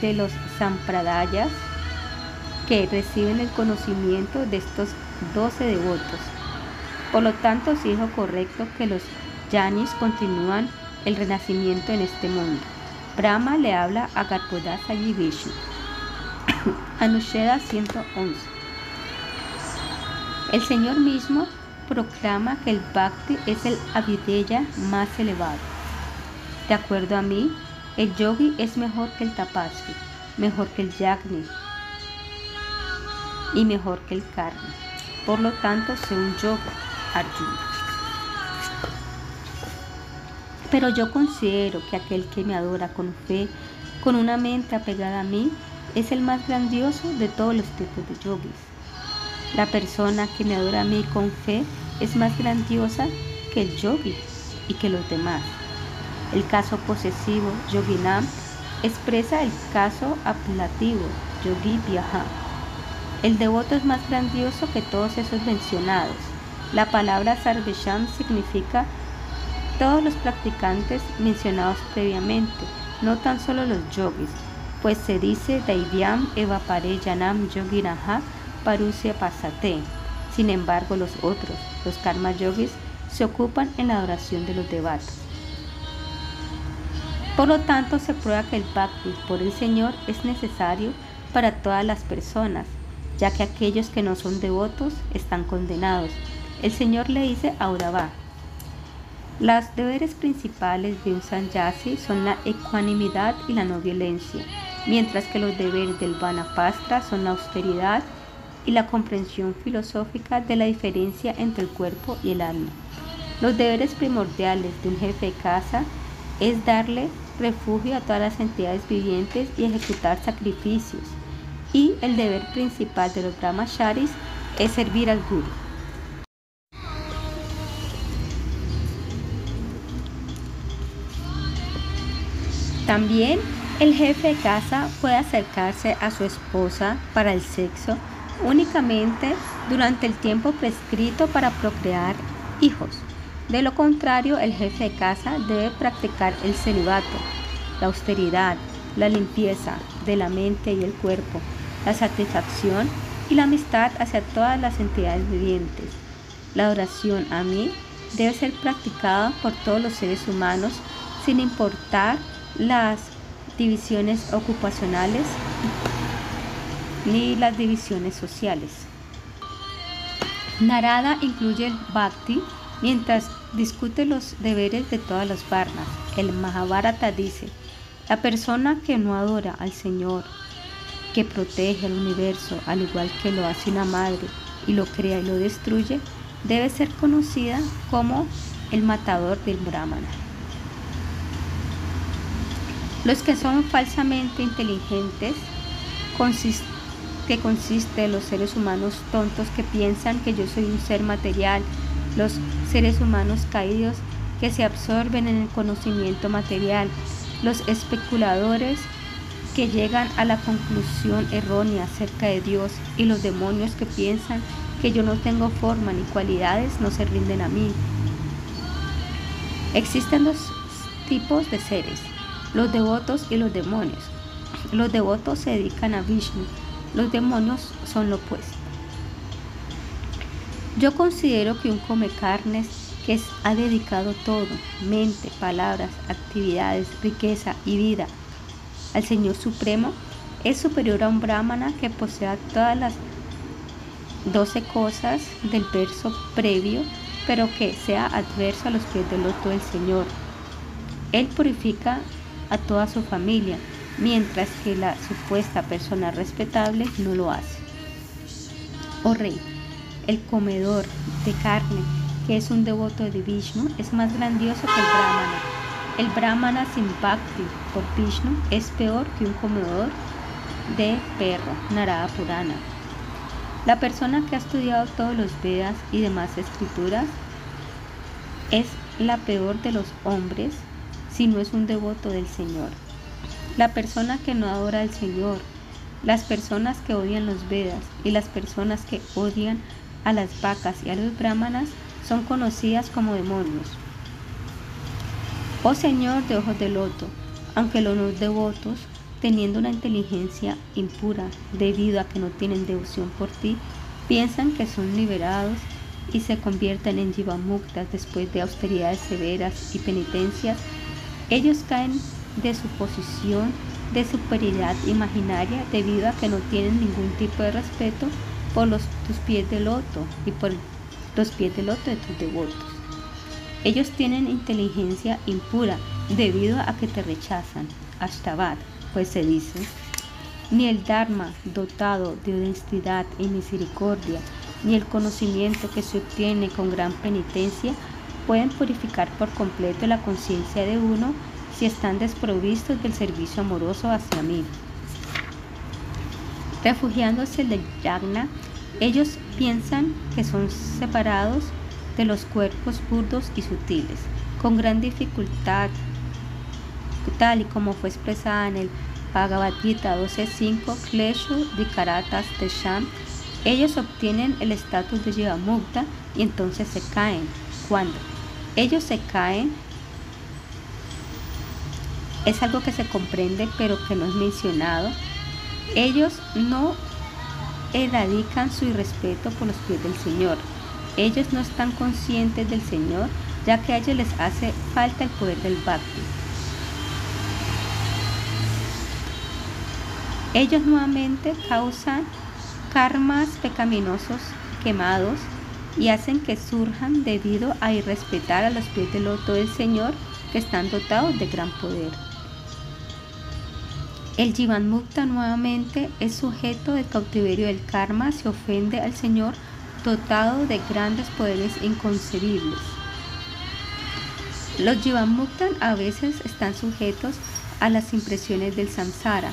de los Sampradayas, que reciben el conocimiento de estos doce devotos. Por lo tanto, es hijo correcto que los Yanis continúan el renacimiento en este mundo. Brahma le habla a Garpodasa y Vishnu. Anusheda 111. El Señor mismo proclama que el Bhakti es el Avideya más elevado. De acuerdo a mí, el yogi es mejor que el tapasvi, mejor que el yagni y mejor que el karma. Por lo tanto, sé un yogi, Arjuna. Pero yo considero que aquel que me adora con fe, con una mente apegada a mí, es el más grandioso de todos los tipos de yogis. La persona que me adora a mí con fe es más grandiosa que el yogi y que los demás. El caso posesivo, yoginam, expresa el caso apelativo, yogi viaja. El devoto es más grandioso que todos esos mencionados. La palabra sarvesham significa todos los practicantes mencionados previamente, no tan solo los yogis, pues se dice Daivyam evapare yanam yoginaha parusya pasate. Sin embargo, los otros, los karma yogis, se ocupan en la adoración de los devatos. Por lo tanto, se prueba que el bhakti por el Señor es necesario para todas las personas, ya que aquellos que no son devotos están condenados. El Señor le dice a Urava, los deberes principales de un sanyasi son la ecuanimidad y la no violencia, mientras que los deberes del vanapastra son la austeridad y la comprensión filosófica de la diferencia entre el cuerpo y el alma. Los deberes primordiales de un jefe de casa es darle refugio a todas las entidades vivientes y ejecutar sacrificios. Y el deber principal de los brahmacharis es servir al guru. También el jefe de casa puede acercarse a su esposa para el sexo únicamente durante el tiempo prescrito para procrear hijos. De lo contrario, el jefe de casa debe practicar el celibato, la austeridad, la limpieza de la mente y el cuerpo, la satisfacción y la amistad hacia todas las entidades vivientes. La oración a mí debe ser practicada por todos los seres humanos sin importar las divisiones ocupacionales ni las divisiones sociales. Narada incluye el bhakti mientras discute los deberes de todas las varnas. El Mahabharata dice, la persona que no adora al Señor, que protege el universo al igual que lo hace una madre y lo crea y lo destruye, debe ser conocida como el matador del Brahmana. Los que son falsamente inteligentes, que consiste en los seres humanos tontos que piensan que yo soy un ser material, los seres humanos caídos que se absorben en el conocimiento material, los especuladores que llegan a la conclusión errónea acerca de Dios y los demonios que piensan que yo no tengo forma ni cualidades no se rinden a mí. Existen dos tipos de seres, los devotos y los demonios. Los devotos se dedican a Vishnu, los demonios son lo opuesto. Yo considero que un come carnes que ha dedicado todo, mente, palabras, actividades, riqueza y vida al Señor Supremo, es superior a un brahmana que posea todas las doce cosas del verso previo, pero que sea adverso a los pies del loto del Señor. Él purifica a toda su familia, mientras que la supuesta persona respetable no lo hace. Oh rey, el comedor de carne, que es un devoto de Vishnu, es más grandioso que el brahmana. El brahmana sin bhakti por Vishnu es peor que un comedor de perro, Narada Purana. La persona que ha estudiado todos los Vedas y demás escrituras es la peor de los hombres si no es un devoto del Señor. La persona que no adora al Señor, las personas que odian los Vedas y las personas que odian a las vacas y a los brahmanas son conocidas como demonios. Oh Señor de ojos de loto, aunque los no devotos, teniendo una inteligencia impura debido a que no tienen devoción por ti, piensan que son liberados y se convierten en jivamuktas después de austeridades severas y penitencias ellos caen de su posición de superioridad imaginaria debido a que no tienen ningún tipo de respeto por los, tus pies de loto y por los pies de loto de tus devotos. Ellos tienen inteligencia impura debido a que te rechazan. Ashtabat, pues se dice, ni el Dharma dotado de honestidad y misericordia, ni el conocimiento que se obtiene con gran penitencia pueden purificar por completo la conciencia de uno si están desprovistos del servicio amoroso hacia mí. Refugiándose del yagna, ellos piensan que son separados de los cuerpos burdos y sutiles. Con gran dificultad, tal y como fue expresada en el Bhagavad Gita 12.5, Kleshu Vikaratas Sham, ellos obtienen el estatus de Jivamukta y entonces se caen. Cuando ellos se caen, es algo que se comprende pero que no es mencionado. Ellos no erradican su irrespeto por los pies del Señor. Ellos no están conscientes del Señor, ya que a ellos les hace falta el poder del Bhakti. Ellos nuevamente causan karmas pecaminosos quemados y hacen que surjan debido a irrespetar a los pies del loto del Señor que están dotados de gran poder. El Jivan Mukta nuevamente es sujeto del cautiverio del karma, se ofende al Señor dotado de grandes poderes inconcebibles. Los Jivan Mukta a veces están sujetos a las impresiones del samsara.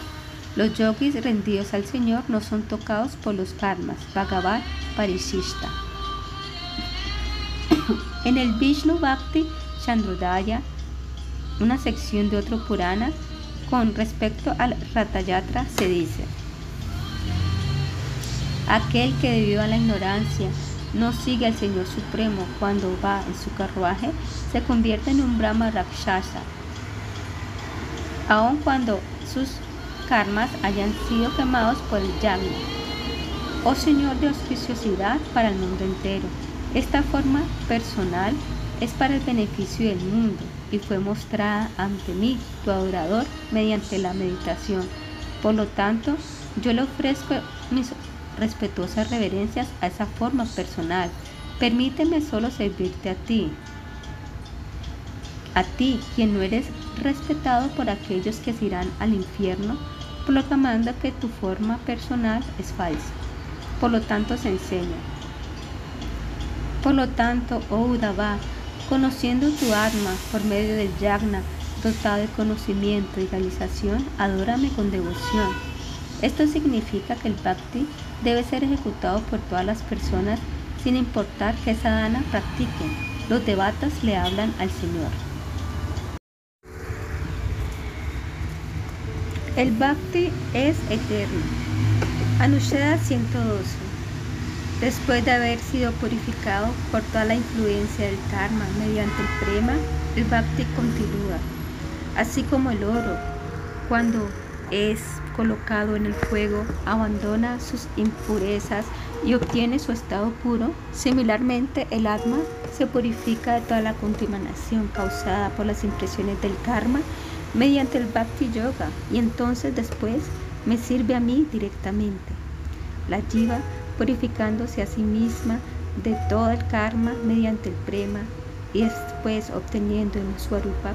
Los yogis rendidos al Señor no son tocados por los karmas. Bhagavad Parishishta. en el Vishnu Bhakti Chandrodaya, una sección de otro Purana, con respecto al Ratayatra se dice, aquel que debido a la ignorancia no sigue al Señor Supremo cuando va en su carruaje, se convierte en un Brahma Rakshasa, aun cuando sus karmas hayan sido quemados por el Yagna. Oh Señor de auspiciosidad para el mundo entero, esta forma personal es para el beneficio del mundo y fue mostrada ante mí, tu adorador, mediante la meditación. Por lo tanto, yo le ofrezco mis respetuosas reverencias a esa forma personal. Permíteme solo servirte a ti. A ti, quien no eres respetado por aquellos que se irán al infierno, proclamando que tu forma personal es falsa. Por lo tanto, se enseña. Por lo tanto, oh Udava, Conociendo tu alma por medio del yagna, dotado de conocimiento y realización, adórame con devoción. Esto significa que el bhakti debe ser ejecutado por todas las personas sin importar qué sadhana practiquen. Los devatas le hablan al Señor. El bhakti es eterno. Anusheda 112 Después de haber sido purificado por toda la influencia del karma mediante el prema, el bhakti continúa. Así como el oro, cuando es colocado en el fuego, abandona sus impurezas y obtiene su estado puro, similarmente el alma se purifica de toda la contaminación causada por las impresiones del karma mediante el bhakti yoga y entonces después me sirve a mí directamente. La jiva purificándose a sí misma de todo el karma mediante el prema y después obteniendo un swarupa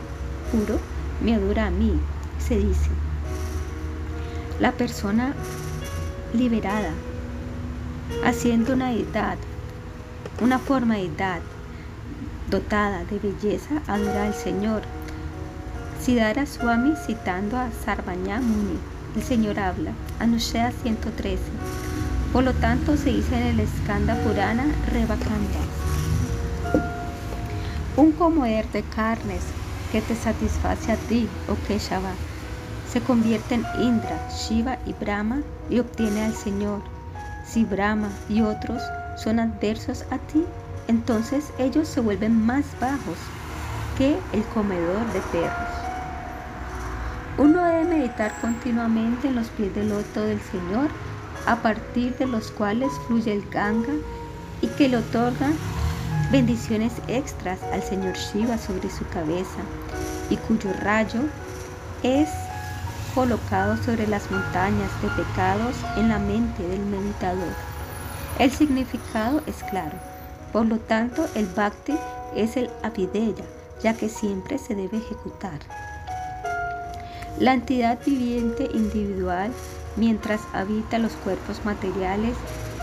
puro, me adora a mí, se dice. La persona liberada, haciendo una edad, una forma de edad dotada de belleza, adora al Señor. Siddhara Swami citando a Sarvanya Muni, el Señor habla, Anushya 113. Por lo tanto, se dice en el Skanda Purana Revakanda. Un comer de carnes que te satisface a ti, o Keshava, se convierte en Indra, Shiva y Brahma y obtiene al Señor. Si Brahma y otros son adversos a ti, entonces ellos se vuelven más bajos que el comedor de perros. Uno debe meditar continuamente en los pies del loto del Señor a partir de los cuales fluye el Ganga y que le otorgan bendiciones extras al Señor Shiva sobre su cabeza y cuyo rayo es colocado sobre las montañas de pecados en la mente del meditador. El significado es claro. Por lo tanto, el bhakti es el avideya, ya que siempre se debe ejecutar. La entidad viviente individual, mientras habita los cuerpos materiales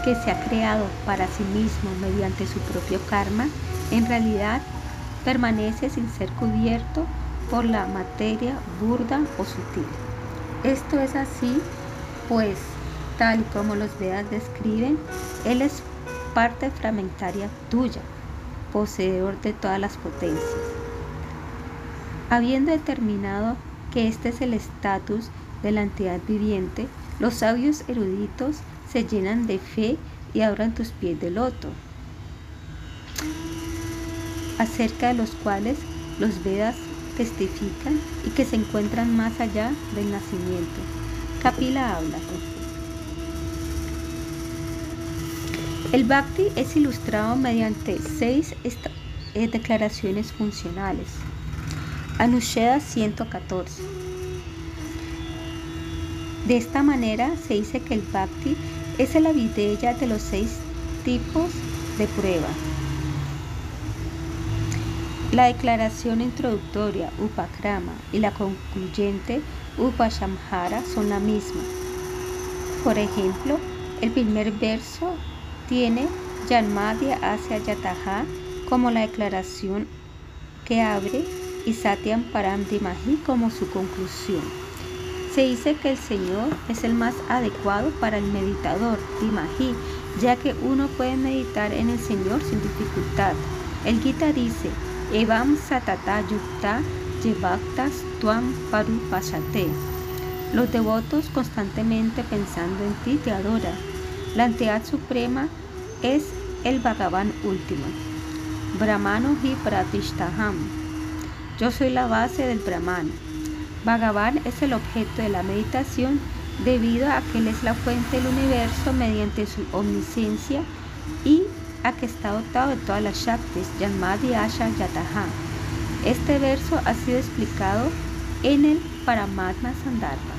que se ha creado para sí mismo mediante su propio karma, en realidad permanece sin ser cubierto por la materia burda o sutil. Esto es así, pues, tal y como los Vedas describen, Él es parte fragmentaria tuya, poseedor de todas las potencias. Habiendo determinado que este es el estatus de la entidad viviente, los sabios eruditos se llenan de fe y abran tus pies de loto, acerca de los cuales los Vedas testifican y que se encuentran más allá del nacimiento. Capila habla. El Bhakti es ilustrado mediante seis eh, declaraciones funcionales. Anusheda 114. De esta manera se dice que el Bhakti es la vidella de los seis tipos de prueba. La declaración introductoria Upakrama y la concluyente Upashamhara son la misma. Por ejemplo, el primer verso tiene Yanmadya hacia Yataha como la declaración que abre y Satyam Param Dimahi como su conclusión. Se dice que el Señor es el más adecuado para el meditador, Dimahi, ya que uno puede meditar en el Señor sin dificultad. El Gita dice, Evam Satata Yukta Yevaktas Tuam Paru Pasate. Los devotos constantemente pensando en ti te adoran. La entidad suprema es el Bhagavan último. Brahmano hi Pratishtaham. Yo soy la base del Brahman. Bhagavan es el objeto de la meditación debido a que Él es la fuente del universo mediante su omnisciencia y a que está dotado de todas las Shaktis, Yanmadi Asha Yataha. Este verso ha sido explicado en el Paramatma Sandarbha.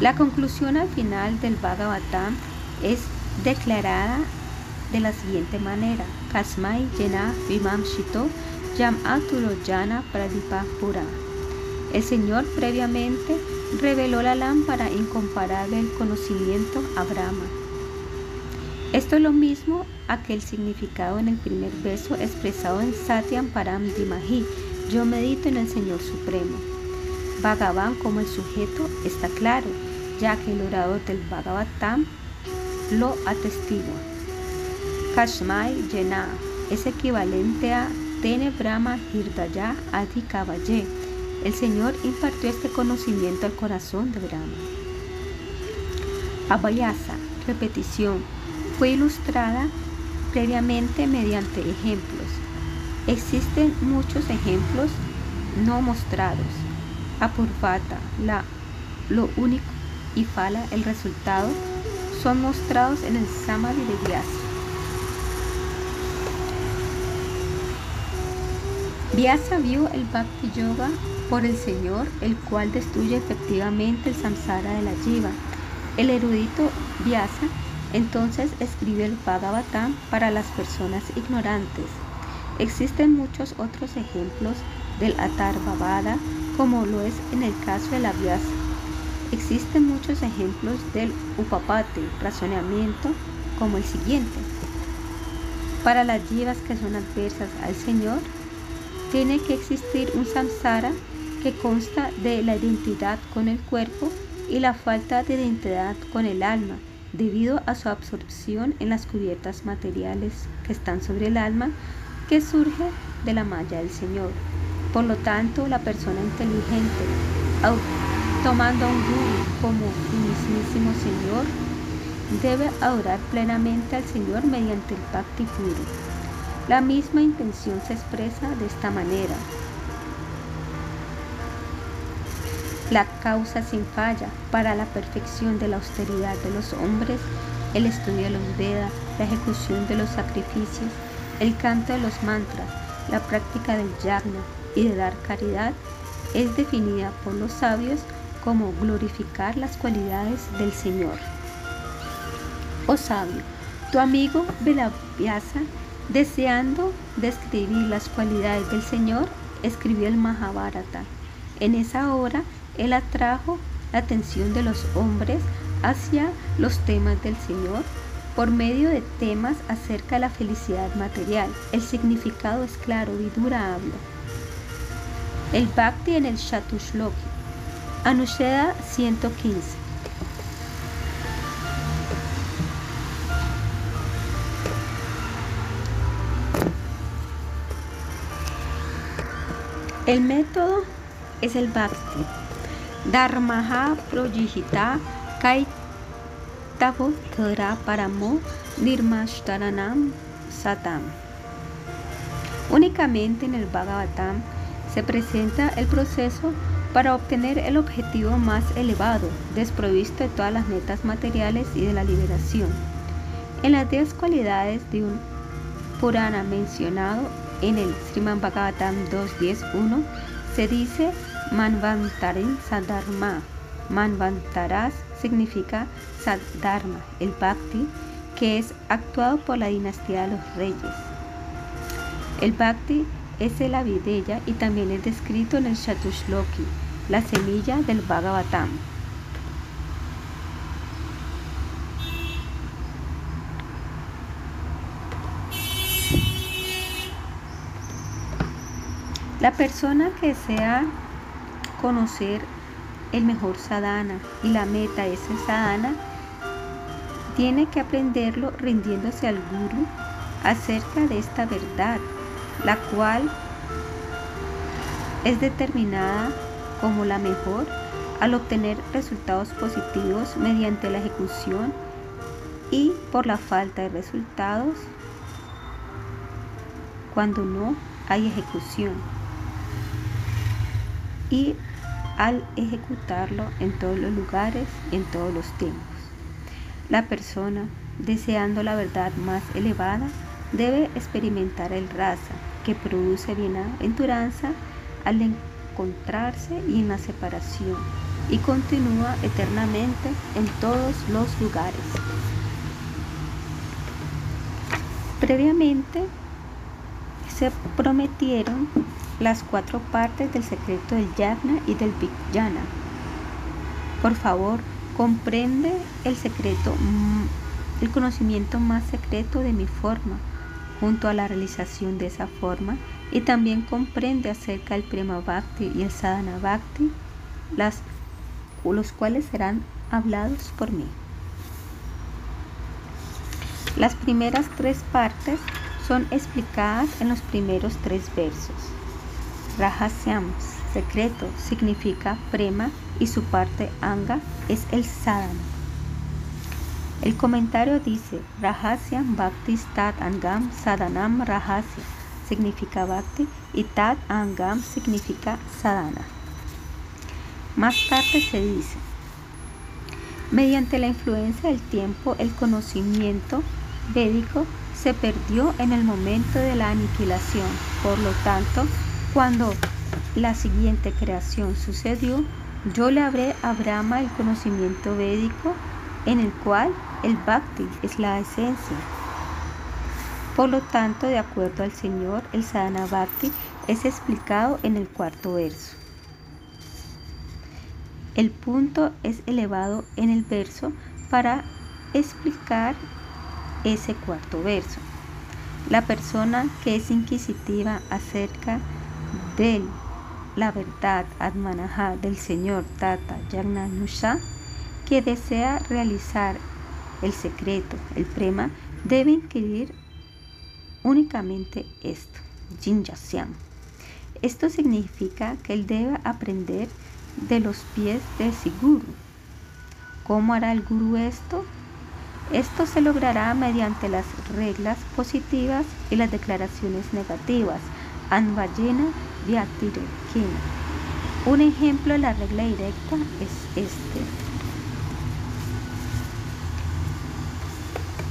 La conclusión al final del Bhagavatam es declarada de la siguiente manera: Kasmai Yena Vimam Shito Yam Aturo Jana Pradipa Pura. El Señor previamente reveló la lámpara incomparable del conocimiento a Brahma. Esto es lo mismo a que el significado en el primer verso expresado en Satyam Param Dimahi. Yo medito en el Señor Supremo. Bhagavan como el sujeto está claro, ya que el orador del Bhagavatam lo atestigua. Kashmai Yena es equivalente a Tene Brahma Hirdaya Adi Kavaye. El Señor impartió este conocimiento al corazón de Brahma. Abhayasa, repetición, fue ilustrada previamente mediante ejemplos. Existen muchos ejemplos no mostrados. Apurvata, la, lo único y Fala, el resultado, son mostrados en el Samadhi de Vyasa. Vyasa vio el Bhakti Yoga por el Señor, el cual destruye efectivamente el samsara de la jiva. El erudito Vyasa entonces escribe el Bhagavatam para las personas ignorantes. Existen muchos otros ejemplos del Atharvavada, como lo es en el caso de la Vyasa. Existen muchos ejemplos del Upapati, razonamiento, como el siguiente. Para las jivas que son adversas al Señor, tiene que existir un samsara que consta de la identidad con el cuerpo y la falta de identidad con el alma, debido a su absorción en las cubiertas materiales que están sobre el alma, que surge de la malla del Señor. Por lo tanto, la persona inteligente, tomando a un guru como mismísimo Señor, debe adorar plenamente al Señor mediante el Bhakti puro. La misma intención se expresa de esta manera. La causa sin falla para la perfección de la austeridad de los hombres, el estudio de los Vedas, la ejecución de los sacrificios, el canto de los mantras, la práctica del yagna y de dar caridad, es definida por los sabios como glorificar las cualidades del Señor. Oh sabio, tu amigo Velavyasa, deseando describir las cualidades del Señor, escribió el Mahabharata. En esa obra, él atrajo la atención de los hombres hacia los temas del Señor por medio de temas acerca de la felicidad material. El significado es claro y dura habla. El Bhakti en el Shatushloki. Anusheda 115. El método es el Bhakti. Dharmaha Projihita Kaitavo Thara Paramo Nirmashtaranam Satam. Únicamente en el Bhagavatam se presenta el proceso para obtener el objetivo más elevado, desprovisto de todas las metas materiales y de la liberación. En las 10 cualidades de un Purana mencionado en el Sriman Bhagavatam 2.10.1 se dice Manvantarin Sadharma. Manvantaras significa Sadharma, el Bhakti, que es actuado por la dinastía de los reyes. El Bhakti es el Avideya y también es descrito en el Shatushloki, la semilla del Bhagavatam. La persona que desea conocer el mejor sadhana y la meta de ese sadhana tiene que aprenderlo rindiéndose al guru acerca de esta verdad, la cual es determinada como la mejor al obtener resultados positivos mediante la ejecución y por la falta de resultados cuando no hay ejecución y al ejecutarlo en todos los lugares y en todos los tiempos. La persona, deseando la verdad más elevada, debe experimentar el rasa que produce bienaventuranza al encontrarse y en la separación y continúa eternamente en todos los lugares. Previamente se prometieron las cuatro partes del secreto del Yagna y del Vijnana. Por favor, comprende el secreto, mm, el conocimiento más secreto de mi forma, junto a la realización de esa forma, y también comprende acerca del Prema Bhakti y el Sadhana Bhakti, las, los cuales serán hablados por mí. Las primeras tres partes son explicadas en los primeros tres versos. Rahasyam, secreto, significa prema y su parte anga es el sadhana. El comentario dice Rahasyam Bhakti Tat Angam Sadhanam Rahasya significa Bhakti y Tat Angam significa Sadhana. Más tarde se dice Mediante la influencia del tiempo, el conocimiento védico se perdió en el momento de la aniquilación. Por lo tanto, cuando la siguiente creación sucedió, yo le hablé a Brahma el conocimiento védico en el cual el bhakti es la esencia. Por lo tanto, de acuerdo al Señor, el sadhana bhakti es explicado en el cuarto verso. El punto es elevado en el verso para explicar ese cuarto verso. La persona que es inquisitiva acerca de la verdad Admanaha del Señor Tata Yagnanusha, que desea realizar el secreto, el prema, debe inquirir únicamente esto, Jinjasyam. Esto significa que él debe aprender de los pies de Siguru. ¿Cómo hará el guru esto? Esto se logrará mediante las reglas positivas y las declaraciones negativas. Anvayena un ejemplo de la regla directa es este.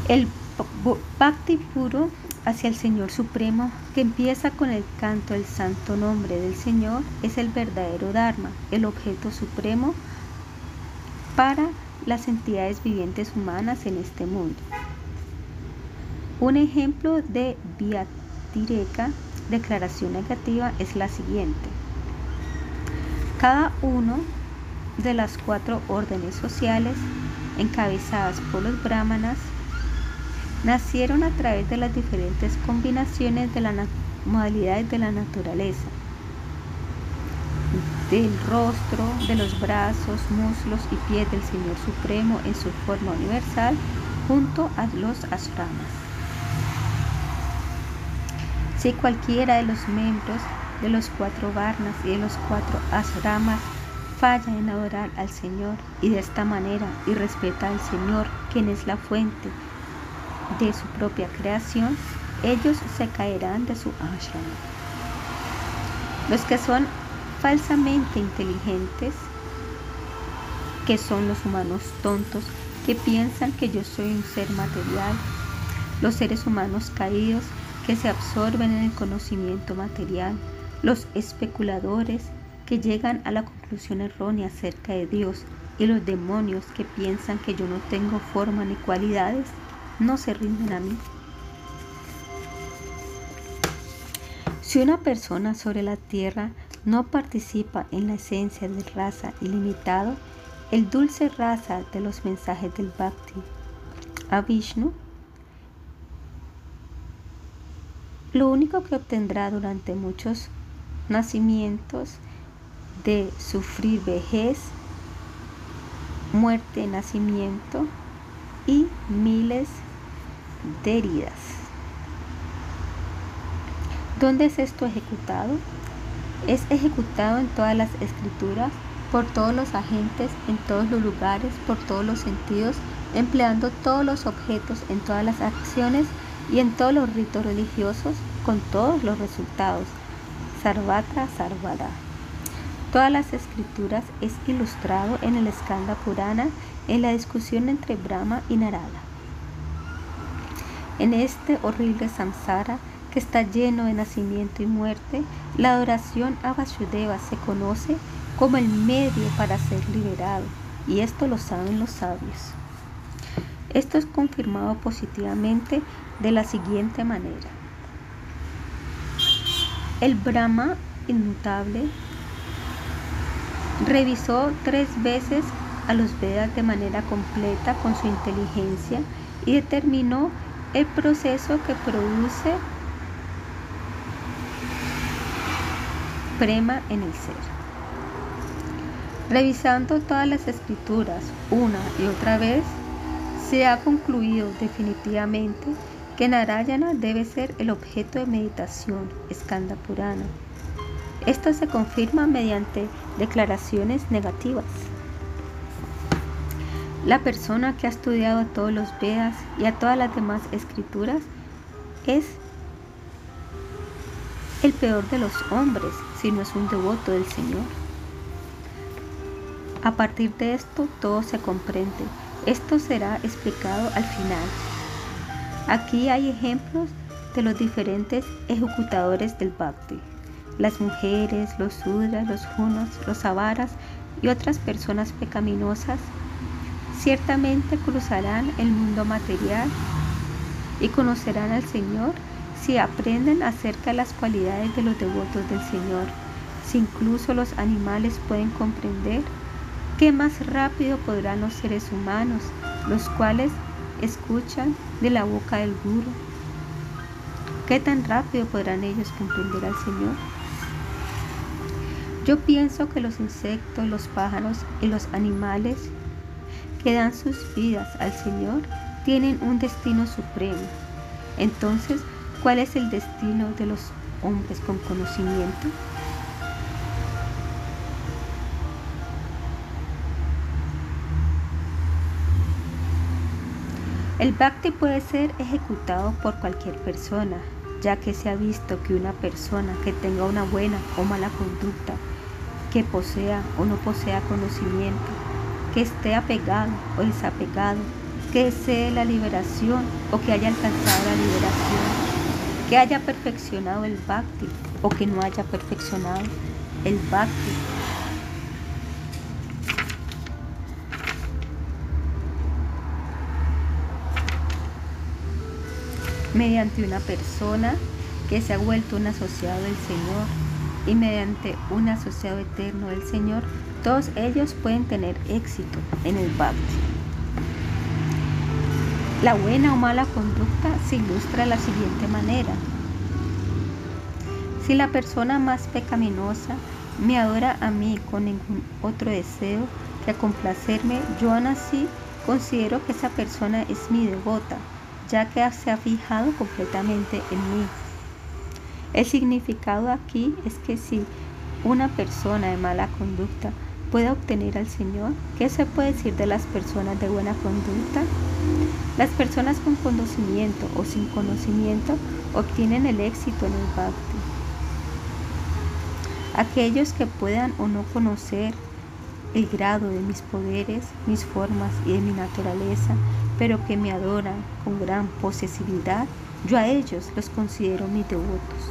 El bhakti puro hacia el Señor Supremo, que empieza con el canto del santo nombre del Señor, es el verdadero Dharma, el objeto supremo para las entidades vivientes humanas en este mundo. Un ejemplo de Viatireka, declaración negativa, es la siguiente. Cada uno de las cuatro órdenes sociales encabezadas por los brahmanas nacieron a través de las diferentes combinaciones de las modalidades de la naturaleza, del rostro, de los brazos, muslos y pies del Señor Supremo en su forma universal junto a los asramas. Si cualquiera de los miembros de los cuatro varnas y de los cuatro asramas falla en adorar al Señor y de esta manera y respeta al Señor, quien es la fuente de su propia creación, ellos se caerán de su ashrama. Los que son falsamente inteligentes, que son los humanos tontos, que piensan que yo soy un ser material, los seres humanos caídos que se absorben en el conocimiento material, los especuladores que llegan a la conclusión errónea acerca de Dios y los demonios que piensan que yo no tengo forma ni cualidades, no se rinden a mí. Si una persona sobre la tierra no participa en la esencia de raza ilimitado, el dulce raza de los mensajes del Bhakti a Vishnu, lo único que obtendrá durante muchos nacimientos de sufrir vejez, muerte, nacimiento y miles de heridas. ¿Dónde es esto ejecutado? Es ejecutado en todas las escrituras, por todos los agentes, en todos los lugares, por todos los sentidos, empleando todos los objetos en todas las acciones y en todos los ritos religiosos, con todos los resultados. Sarvatra Sarvada. Todas las escrituras es ilustrado en el Skanda Purana en la discusión entre Brahma y Narada. En este horrible samsara que está lleno de nacimiento y muerte, la adoración a Vasudeva se conoce como el medio para ser liberado, y esto lo saben los sabios. Esto es confirmado positivamente de la siguiente manera. El Brahma inmutable revisó tres veces a los Vedas de manera completa con su inteligencia y determinó el proceso que produce prema en el ser. Revisando todas las escrituras una y otra vez, se ha concluido definitivamente que Narayana debe ser el objeto de meditación, Skanda Purana. Esto se confirma mediante declaraciones negativas. La persona que ha estudiado a todos los Vedas y a todas las demás escrituras es el peor de los hombres si no es un devoto del Señor. A partir de esto todo se comprende. Esto será explicado al final. Aquí hay ejemplos de los diferentes ejecutadores del Bhakti. Las mujeres, los sudras, los junos, los avaras y otras personas pecaminosas Ciertamente cruzarán el mundo material y conocerán al Señor si aprenden acerca de las cualidades de los devotos del Señor. Si incluso los animales pueden comprender, ¿qué más rápido podrán los seres humanos, los cuales escuchan de la boca del Guru? ¿Qué tan rápido podrán ellos comprender al Señor? Yo pienso que los insectos, los pájaros y los animales que dan sus vidas al Señor tienen un destino supremo. Entonces, ¿cuál es el destino de los hombres con conocimiento? El bhakti puede ser ejecutado por cualquier persona, ya que se ha visto que una persona que tenga una buena o mala conducta, que posea o no posea conocimiento, que esté apegado o desapegado, que desee la liberación o que haya alcanzado la liberación, que haya perfeccionado el bhakti o que no haya perfeccionado el bhakti. Mediante una persona que se ha vuelto un asociado del Señor y mediante un asociado eterno del Señor, todos ellos pueden tener éxito en el bhakti. La buena o mala conducta se ilustra de la siguiente manera. Si la persona más pecaminosa me adora a mí con ningún otro deseo que complacerme, yo aún así considero que esa persona es mi devota, ya que se ha fijado completamente en mí. El significado aquí es que si una persona de mala conducta puede obtener al Señor, ¿qué se puede decir de las personas de buena conducta? Las personas con conocimiento o sin conocimiento obtienen el éxito en el bhakti. Aquellos que puedan o no conocer el grado de mis poderes, mis formas y de mi naturaleza, pero que me adoran con gran posesividad, yo a ellos los considero mis devotos.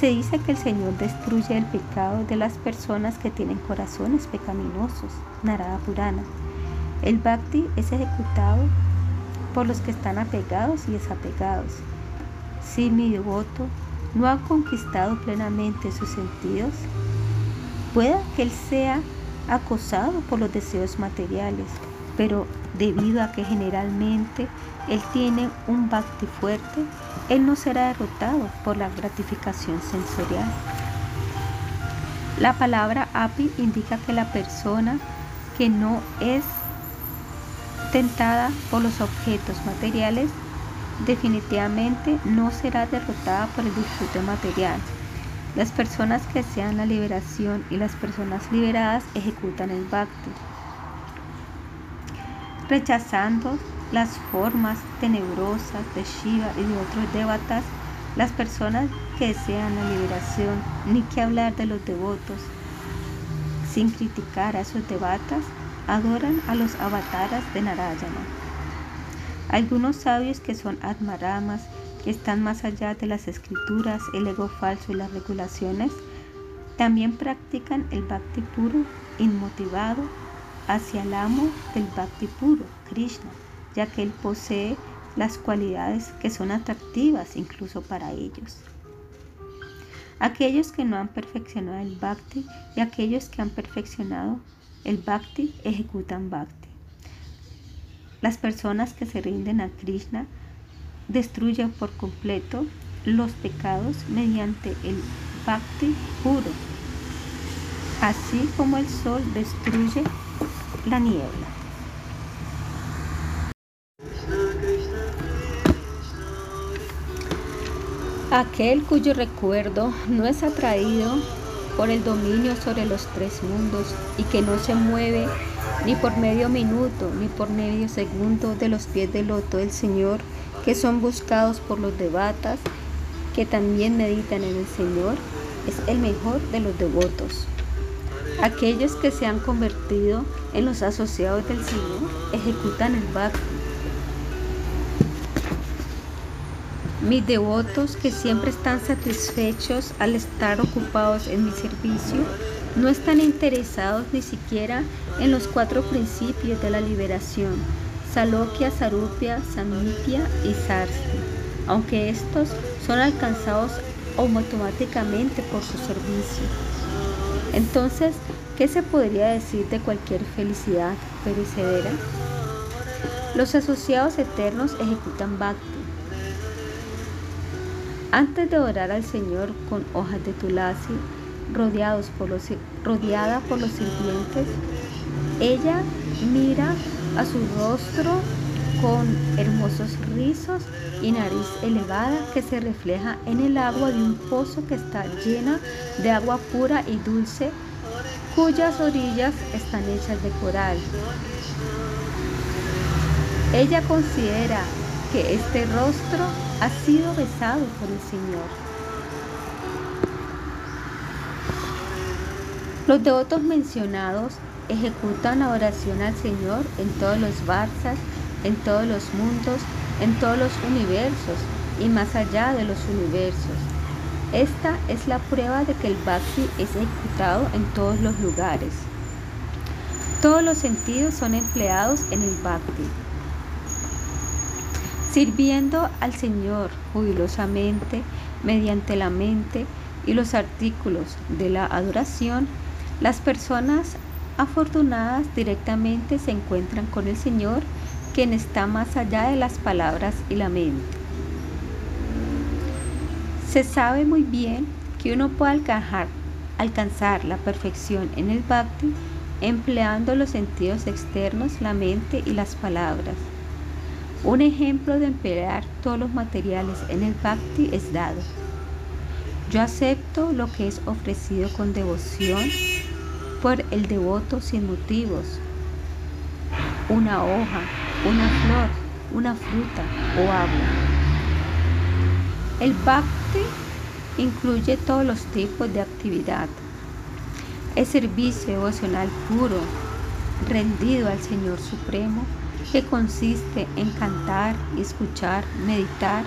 Se dice que el Señor destruye el pecado de las personas que tienen corazones pecaminosos. Narada Purana. El bhakti es ejecutado por los que están apegados y desapegados. Si mi devoto no ha conquistado plenamente sus sentidos, pueda que él sea acosado por los deseos materiales, pero debido a que generalmente él tiene un bhakti fuerte, él no será derrotado por la gratificación sensorial. La palabra api indica que la persona que no es tentada por los objetos materiales definitivamente no será derrotada por el disfrute material. Las personas que sean la liberación y las personas liberadas ejecutan el bhakti rechazando las formas tenebrosas de Shiva y de otros devatas, las personas que desean la liberación, ni que hablar de los devotos, sin criticar a esos devatas, adoran a los avataras de Narayana. Algunos sabios que son Atmaramas, que están más allá de las escrituras, el ego falso y las regulaciones, también practican el bhakti puro, inmotivado hacia el amo del Bhakti puro, Krishna, ya que él posee las cualidades que son atractivas incluso para ellos. Aquellos que no han perfeccionado el Bhakti y aquellos que han perfeccionado el Bhakti ejecutan Bhakti. Las personas que se rinden a Krishna destruyen por completo los pecados mediante el Bhakti puro, así como el sol destruye la niebla. Aquel cuyo recuerdo no es atraído por el dominio sobre los tres mundos y que no se mueve ni por medio minuto ni por medio segundo de los pies del loto del Señor, que son buscados por los devatas, que también meditan en el Señor, es el mejor de los devotos. Aquellos que se han convertido en los asociados del Señor ejecutan el bhakti. Mis devotos que siempre están satisfechos al estar ocupados en mi servicio no están interesados ni siquiera en los cuatro principios de la liberación, Salokya, Sarupya, Samipya y Sarsti, aunque estos son alcanzados automáticamente por su servicio. Entonces, ¿qué se podría decir de cualquier felicidad perecedera? Los asociados eternos ejecutan bhakti. Antes de orar al Señor con hojas de tulasi, rodeados por los, rodeada por los sirvientes, ella mira a su rostro con hermosos rizos y nariz elevada que se refleja en el agua de un pozo que está llena de agua pura y dulce, cuyas orillas están hechas de coral. Ella considera que este rostro ha sido besado por el Señor. Los devotos mencionados ejecutan la oración al Señor en todos los barzas en todos los mundos, en todos los universos y más allá de los universos. Esta es la prueba de que el bhakti es ejecutado en todos los lugares. Todos los sentidos son empleados en el bhakti. Sirviendo al Señor jubilosamente mediante la mente y los artículos de la adoración, las personas afortunadas directamente se encuentran con el Señor, quien está más allá de las palabras y la mente. Se sabe muy bien que uno puede alcanzar, alcanzar la perfección en el bhakti empleando los sentidos externos, la mente y las palabras. Un ejemplo de emplear todos los materiales en el bhakti es dado. Yo acepto lo que es ofrecido con devoción por el devoto sin motivos. Una hoja, una flor, una fruta o agua. El bhakti incluye todos los tipos de actividad. Es servicio devocional puro, rendido al Señor Supremo, que consiste en cantar, escuchar, meditar,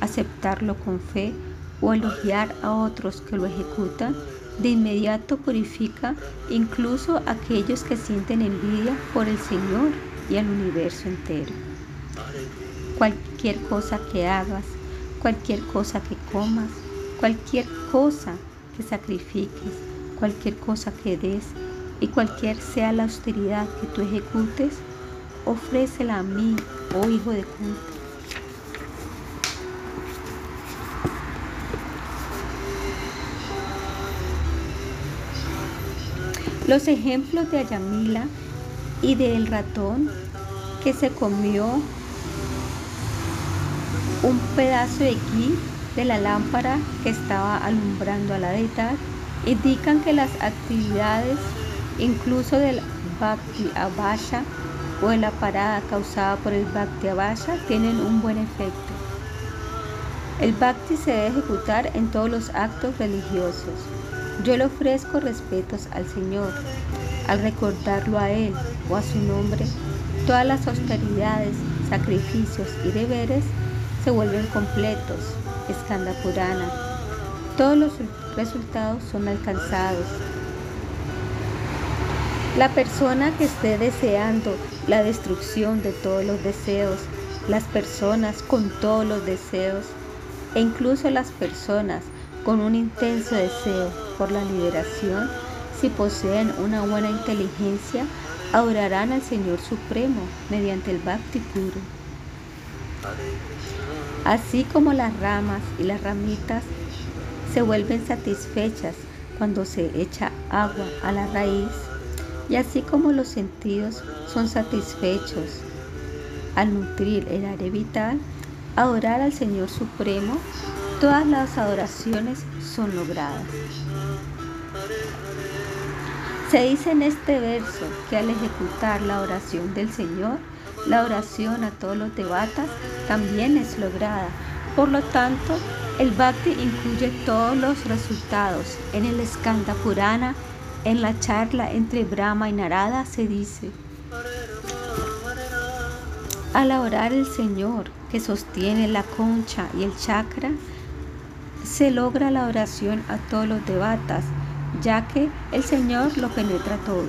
aceptarlo con fe o elogiar a otros que lo ejecutan de inmediato purifica incluso aquellos que sienten envidia por el Señor y el universo entero. Cualquier cosa que hagas, cualquier cosa que comas, cualquier cosa que sacrifiques, cualquier cosa que des y cualquier sea la austeridad que tú ejecutes, ofrécela a mí, oh Hijo de Kunti Los ejemplos de Ayamila y del ratón que se comió un pedazo de gui de la lámpara que estaba alumbrando a la deidad indican que las actividades incluso del Bhakti Abhasha o de la parada causada por el Bhakti Abhasha tienen un buen efecto. El Bhakti se debe ejecutar en todos los actos religiosos. Yo le ofrezco respetos al Señor. Al recordarlo a Él o a su nombre, todas las austeridades, sacrificios y deberes se vuelven completos. Escanda Purana. Todos los resultados son alcanzados. La persona que esté deseando la destrucción de todos los deseos, las personas con todos los deseos, e incluso las personas con un intenso deseo por la liberación, si poseen una buena inteligencia, adorarán al Señor Supremo mediante el Bhakti puro. Así como las ramas y las ramitas se vuelven satisfechas cuando se echa agua a la raíz, y así como los sentidos son satisfechos al nutrir el área vital, adorar al Señor Supremo Todas las adoraciones son logradas. Se dice en este verso que al ejecutar la oración del Señor, la oración a todos los devatas también es lograda. Por lo tanto, el Bhakti incluye todos los resultados. En el Skanda Purana, en la charla entre Brahma y Narada, se dice, al orar el Señor que sostiene la concha y el chakra, se logra la oración a todos los devatas, ya que el Señor lo penetra todo.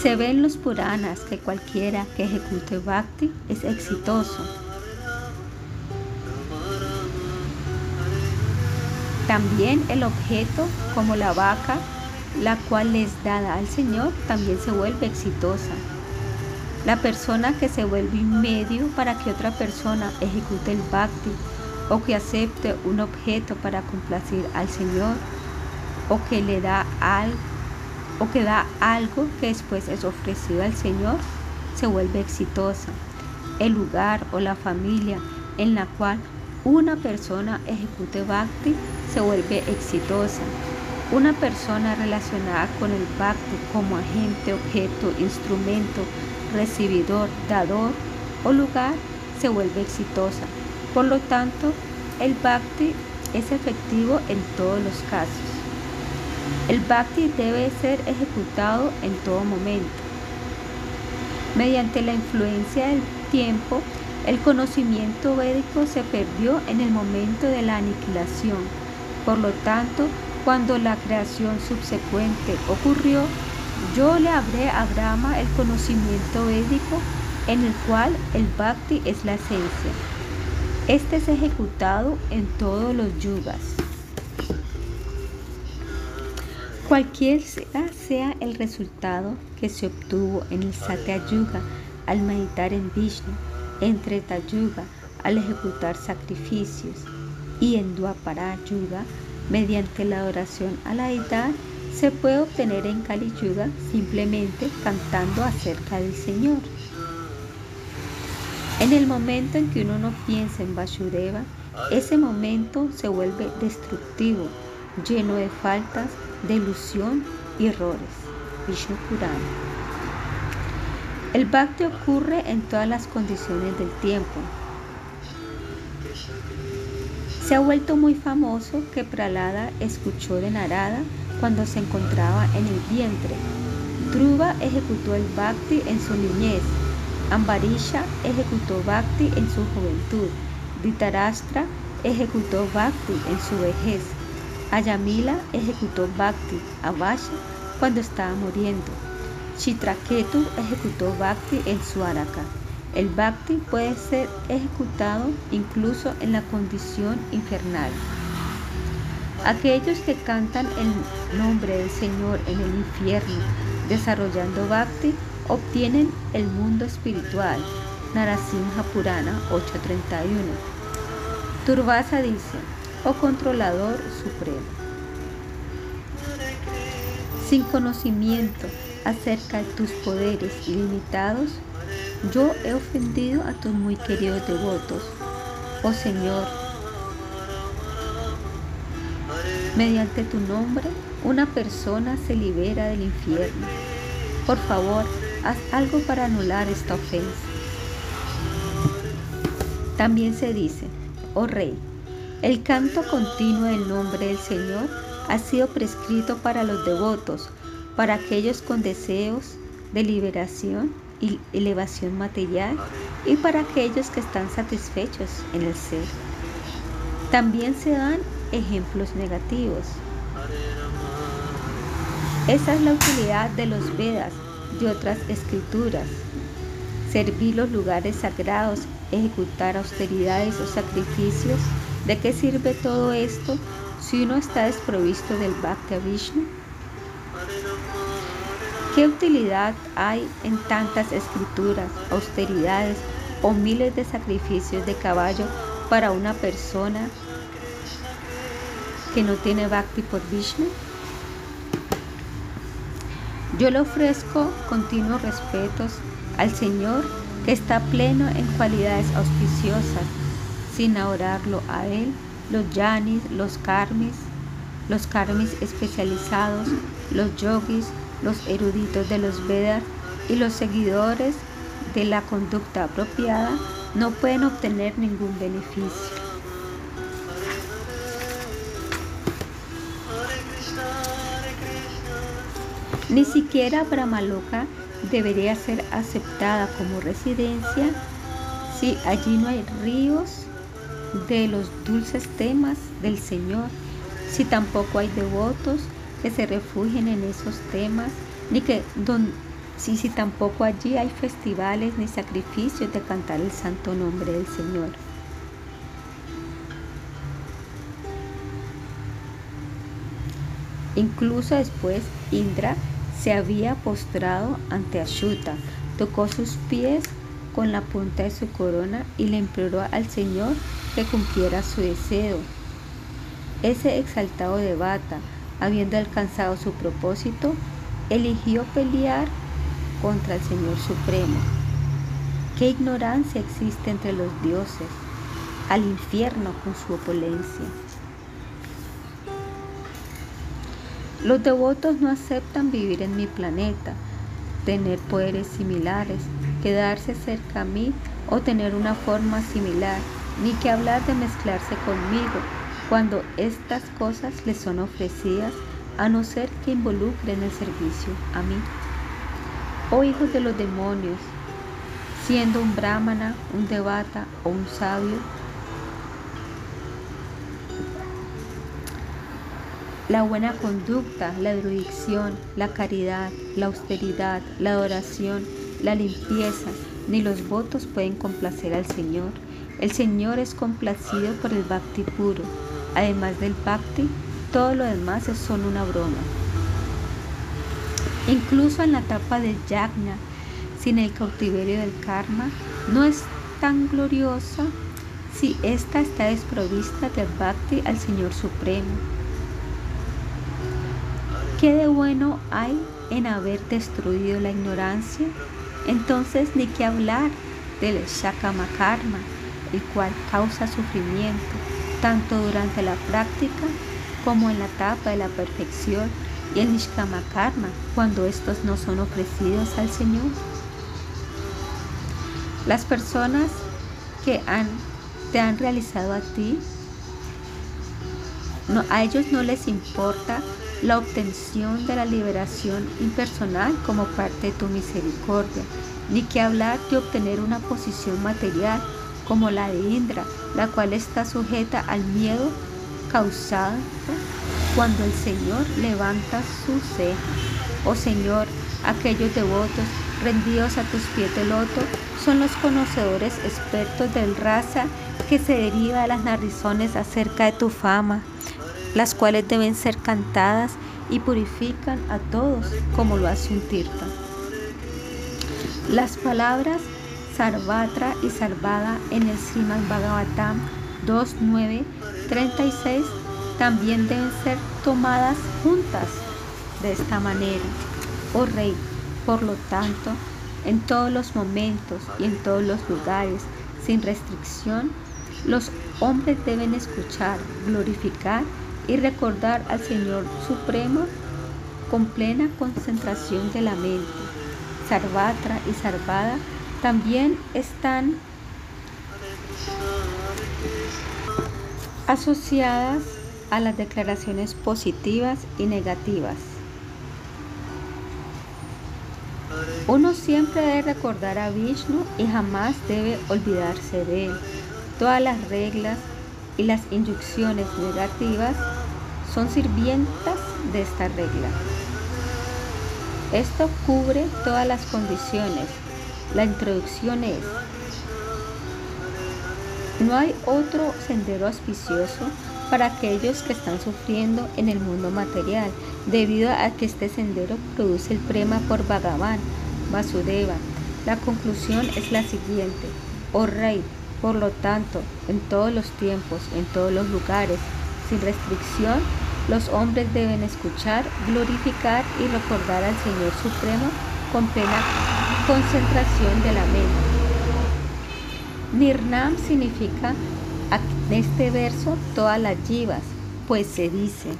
Se ve en los Puranas que cualquiera que ejecute Bhakti es exitoso. También el objeto, como la vaca, la cual es dada al Señor, también se vuelve exitosa. La persona que se vuelve un medio para que otra persona ejecute el Bhakti o que acepte un objeto para complacir al Señor, o que le da algo, o que da algo que después es ofrecido al Señor, se vuelve exitosa. El lugar o la familia en la cual una persona ejecute bhakti se vuelve exitosa. Una persona relacionada con el bhakti como agente, objeto, instrumento, recibidor, dador o lugar se vuelve exitosa. Por lo tanto, el bhakti es efectivo en todos los casos. El bhakti debe ser ejecutado en todo momento. Mediante la influencia del tiempo, El conocimiento védico se perdió en el momento de la aniquilación. Por lo tanto, cuando la creación subsecuente ocurrió, yo le hablé a Brahma el conocimiento védico en el cual el bhakti es la esencia. Este es ejecutado en todos los yugas. Cualquier sea el resultado que se obtuvo en el Satya Yuga al meditar en Vishnu, en Treta Yuga al ejecutar sacrificios y en Dwapara Yuga mediante la adoración a la deidad se puede obtener en Kali Yuga simplemente cantando acerca del Señor. En el momento en que uno no piensa en Vasudeva, ese momento se vuelve destructivo, lleno de faltas, de ilusión y errores. Vishnu Purana. El bhakti ocurre en todas las condiciones del tiempo. Se ha vuelto muy famoso que Pralada escuchó de Narada cuando se encontraba en el vientre. Dhruva ejecutó el bhakti en su niñez. Ambarisha ejecutó bhakti en su juventud. Dhritarashtra ejecutó bhakti en su vejez. Ayamila ejecutó Bhakti a Vasha cuando estaba muriendo. Chitraketu ejecutó Bhakti en su Araka. El Bhakti puede ser ejecutado incluso en la condición infernal. Aquellos que cantan el nombre del Señor en el infierno, desarrollando Bhakti, obtienen el mundo espiritual. Narasimha Purana 831. Turvasa dice, o controlador supremo. Sin conocimiento acerca de tus poderes ilimitados, yo he ofendido a tus muy queridos devotos. Oh Señor, mediante tu nombre, una persona se libera del infierno. Por favor, haz algo para anular esta ofensa. También se dice, oh Rey, el canto continuo del nombre del Señor ha sido prescrito para los devotos, para aquellos con deseos de liberación y elevación material y para aquellos que están satisfechos en el ser. También se dan ejemplos negativos. Esa es la utilidad de los Vedas, de otras escrituras. Servir los lugares sagrados, ejecutar austeridades o sacrificios ¿De qué sirve todo esto si uno está desprovisto del Bhakti Vishnu? ¿Qué utilidad hay en tantas escrituras, austeridades o miles de sacrificios de caballo para una persona que no tiene Bhakti por Vishnu? Yo le ofrezco continuos respetos al Señor que está pleno en cualidades auspiciosas sin adorarlo a él, los yanis, los karmis, los karmis especializados, los yogis, los eruditos de los Vedas y los seguidores de la conducta apropiada no pueden obtener ningún beneficio. Ni siquiera Brahmaloka debería ser aceptada como residencia si allí no hay ríos de los dulces temas del Señor, si tampoco hay devotos que se refugien en esos temas, ni que si, si tampoco allí hay festivales ni sacrificios de cantar el santo nombre del Señor. Incluso después Indra se había postrado ante Ashuta, tocó sus pies con la punta de su corona y le imploró al Señor que cumpliera su deseo. Ese exaltado de Bata, habiendo alcanzado su propósito, eligió pelear contra el Señor Supremo. ¿Qué ignorancia existe entre los dioses? Al infierno con su opulencia. Los devotos no aceptan vivir en mi planeta, tener poderes similares, quedarse cerca a mí o tener una forma similar, ni que hablar de mezclarse conmigo cuando estas cosas les son ofrecidas, a no ser que involucren el servicio a mí. Oh hijos de los demonios, siendo un brahmana, un devata o un sabio. La buena conducta, la erudición, la caridad, la austeridad, la adoración, la limpieza, ni los votos pueden complacer al Señor. El Señor es complacido por el bhakti puro. Además del bhakti, todo lo demás es solo una broma. Incluso en la etapa del yagna, sin el cautiverio del karma, no es tan gloriosa si ésta está desprovista de bhakti al Señor Supremo. ¿Qué de bueno hay en haber destruido la ignorancia? Entonces ni qué hablar del Shakama Karma, el cual causa sufrimiento tanto durante la práctica como en la etapa de la perfección y el Nishkama Karma cuando estos no son ofrecidos al Señor. Las personas que te han realizado a ti, no, a ellos no les importa la obtención de la liberación impersonal como parte de tu misericordia, ni que hablar de obtener una posición material como la de Indra, la cual está sujeta al miedo causado cuando el Señor levanta su ceja. Oh Señor, aquellos devotos rendidos a tus pies de loto son los conocedores expertos del raza que se deriva de las narrizones acerca de tu fama las cuales deben ser cantadas y purifican a todos como lo hace un tirta. Las palabras Sarvatra y Sarvada en el Srimad Bhagavatam 2.9.36 también deben ser tomadas juntas de esta manera. Oh Rey, por lo tanto, en todos los momentos y en todos los lugares, sin restricción, los hombres deben escuchar, glorificar y recordar al Señor Supremo con plena concentración de la mente. Sarvatra y Sarvada también están asociadas a las declaraciones positivas y negativas. Uno siempre debe recordar a Vishnu y jamás debe olvidarse de él. Todas las reglas y las inyecciones negativas son sirvientas de esta regla. Esto cubre todas las condiciones. La introducción es, no hay otro sendero auspicioso para aquellos que están sufriendo en el mundo material, debido a que este sendero produce el prema por Bhagavan, Vasudeva. La conclusión es la siguiente. Oh Rey, por lo tanto, en todos los tiempos, en todos los lugares, sin restricción, los hombres deben escuchar, glorificar y recordar al Señor Supremo con plena concentración de la mente. Nirnam significa en este verso todas las yivas, pues se dice,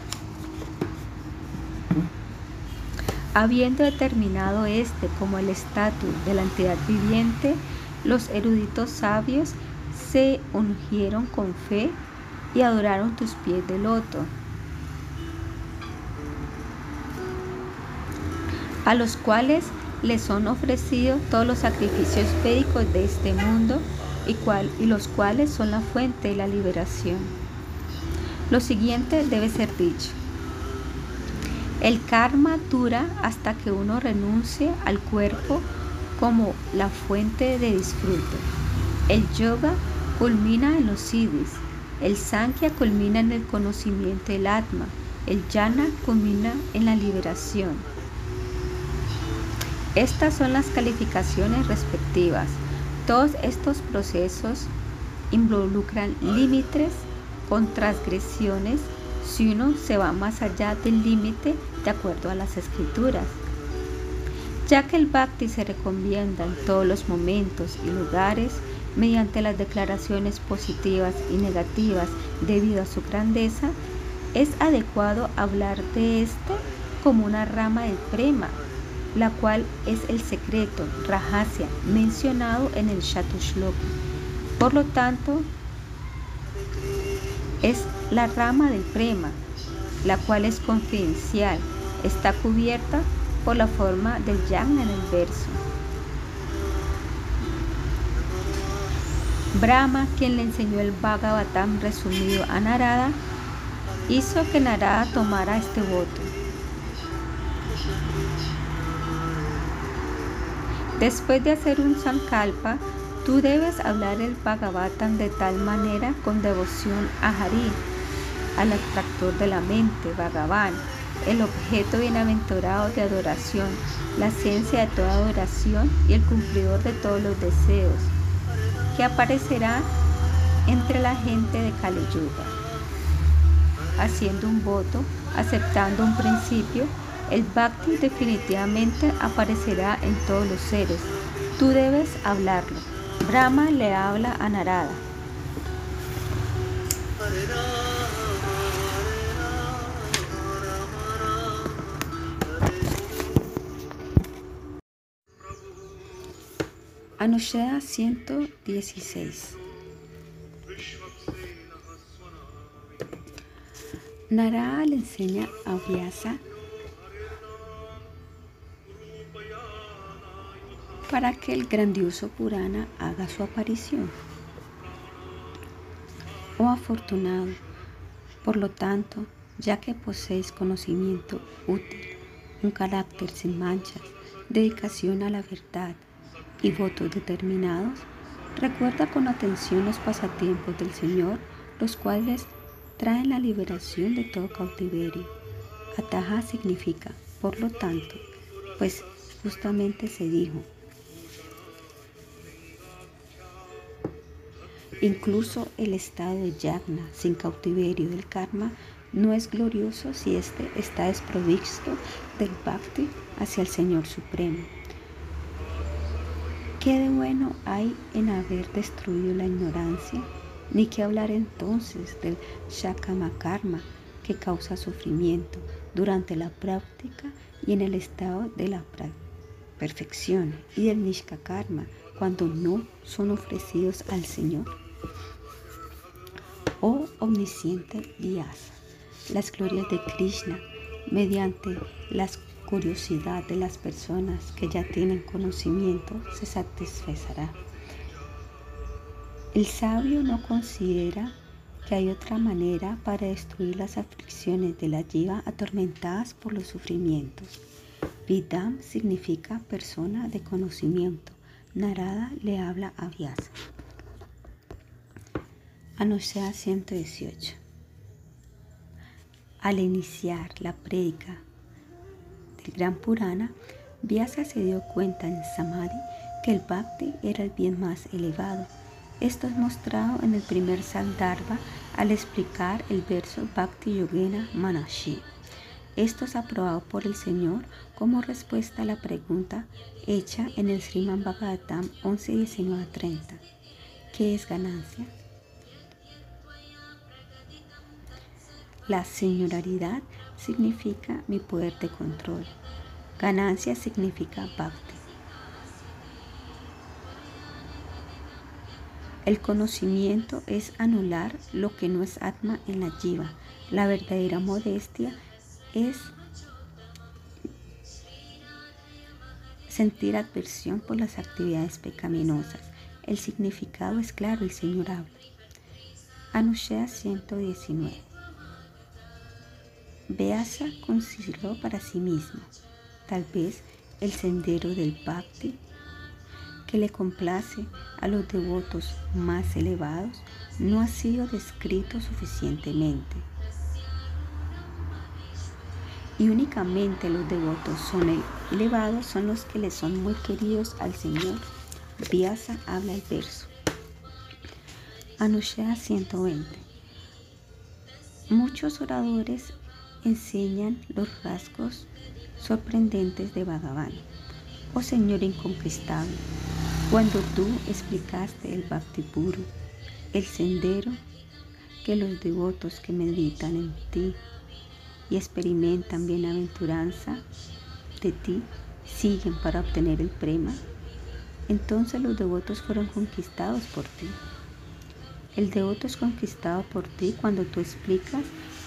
habiendo determinado este como el estatus de la entidad viviente, los eruditos sabios se ungieron con fe y adoraron tus pies de loto. a los cuales les son ofrecidos todos los sacrificios védicos de este mundo y, y los cuales son la fuente de la liberación. Lo siguiente debe ser dicho. El karma dura hasta que uno renuncie al cuerpo como la fuente de disfrute. El yoga culmina en los siddhis, el sankhya culmina en el conocimiento del atma, el jnana culmina en la liberación. Estas son las calificaciones respectivas. Todos estos procesos involucran límites con transgresiones si uno se va más allá del límite de acuerdo a las escrituras. Ya que el bhakti se recomienda en todos los momentos y lugares, mediante las declaraciones positivas y negativas debido a su grandeza, es adecuado hablar de este como una rama del prema, la cual es el secreto, Rajasya, mencionado en el Shatushlok. Por lo tanto, es la rama del prema, la cual es confidencial, está cubierta por la forma del yang en el verso. Brahma, quien le enseñó el Bhagavatam resumido a Narada, hizo que Narada tomara este voto. Después de hacer un sankalpa, tú debes hablar el Bhagavatam de tal manera con devoción a Hari, al atractor de la mente, Bhagavan, el objeto bienaventurado de adoración, la ciencia de toda adoración y el cumplidor de todos los deseos, que aparecerá entre la gente de Kali Yuga. Haciendo un voto, aceptando un principio, el Bhakti definitivamente aparecerá en todos los seres. Tú debes hablarlo. Brahma le habla a Narada. Anushya 116 Narada le enseña a Vyasa para que el grandioso Purana haga su aparición. Oh afortunado, por lo tanto, ya que poseéis conocimiento útil, un carácter sin manchas, dedicación a la verdad y votos determinados, recuerda con atención los pasatiempos del Señor, los cuales traen la liberación de todo cautiverio. Ataja significa, por lo tanto, pues justamente se dijo, Incluso el estado de yagna sin cautiverio del karma no es glorioso si éste está desprovisto del bhakti hacia el Señor Supremo. ¿Qué de bueno hay en haber destruido la ignorancia? Ni que hablar entonces del shakama karma que causa sufrimiento durante la práctica y en el estado de la perfección y del nishka karma cuando no son ofrecidos al Señor oh omnisciente Vyasa, las glorias de Krishna mediante la curiosidad de las personas que ya tienen conocimiento se satisfacerá. El sabio no considera que hay otra manera para destruir las aflicciones de la jiva atormentadas por los sufrimientos. Vidam significa persona de conocimiento. Narada le habla a Vyasa. Anuncia 118. Al iniciar la prédica del Gran Purana, Vyasa se dio cuenta en Samadhi que el Bhakti era el bien más elevado. Esto es mostrado en el primer Sandarbha al explicar el verso Bhakti Yogena Manashi. Esto es aprobado por el Señor como respuesta a la pregunta hecha en el Sriman Bhagavatam 11, 30. ¿Qué es ganancia? La señoraridad significa mi poder de control. Ganancia significa bhakti. El conocimiento es anular lo que no es atma en la jiva. La verdadera modestia es sentir adversión por las actividades pecaminosas. El significado es claro, el Señor habla. Anushea 119. Vyasa consideró para sí mismo, tal vez el sendero del Bhakti, que le complace a los devotos más elevados, no ha sido descrito suficientemente. Y únicamente los devotos son elevados son los que le son muy queridos al Señor. Vyasa habla el verso. Anushya 120. Muchos oradores enseñan los rasgos sorprendentes de Bhagavan. Oh Señor inconquistable, cuando tú explicaste el Bhakti puro, el sendero que los devotos que meditan en ti y experimentan bienaventuranza de ti siguen para obtener el prema, entonces los devotos fueron conquistados por ti. El devoto es conquistado por ti cuando tú explicas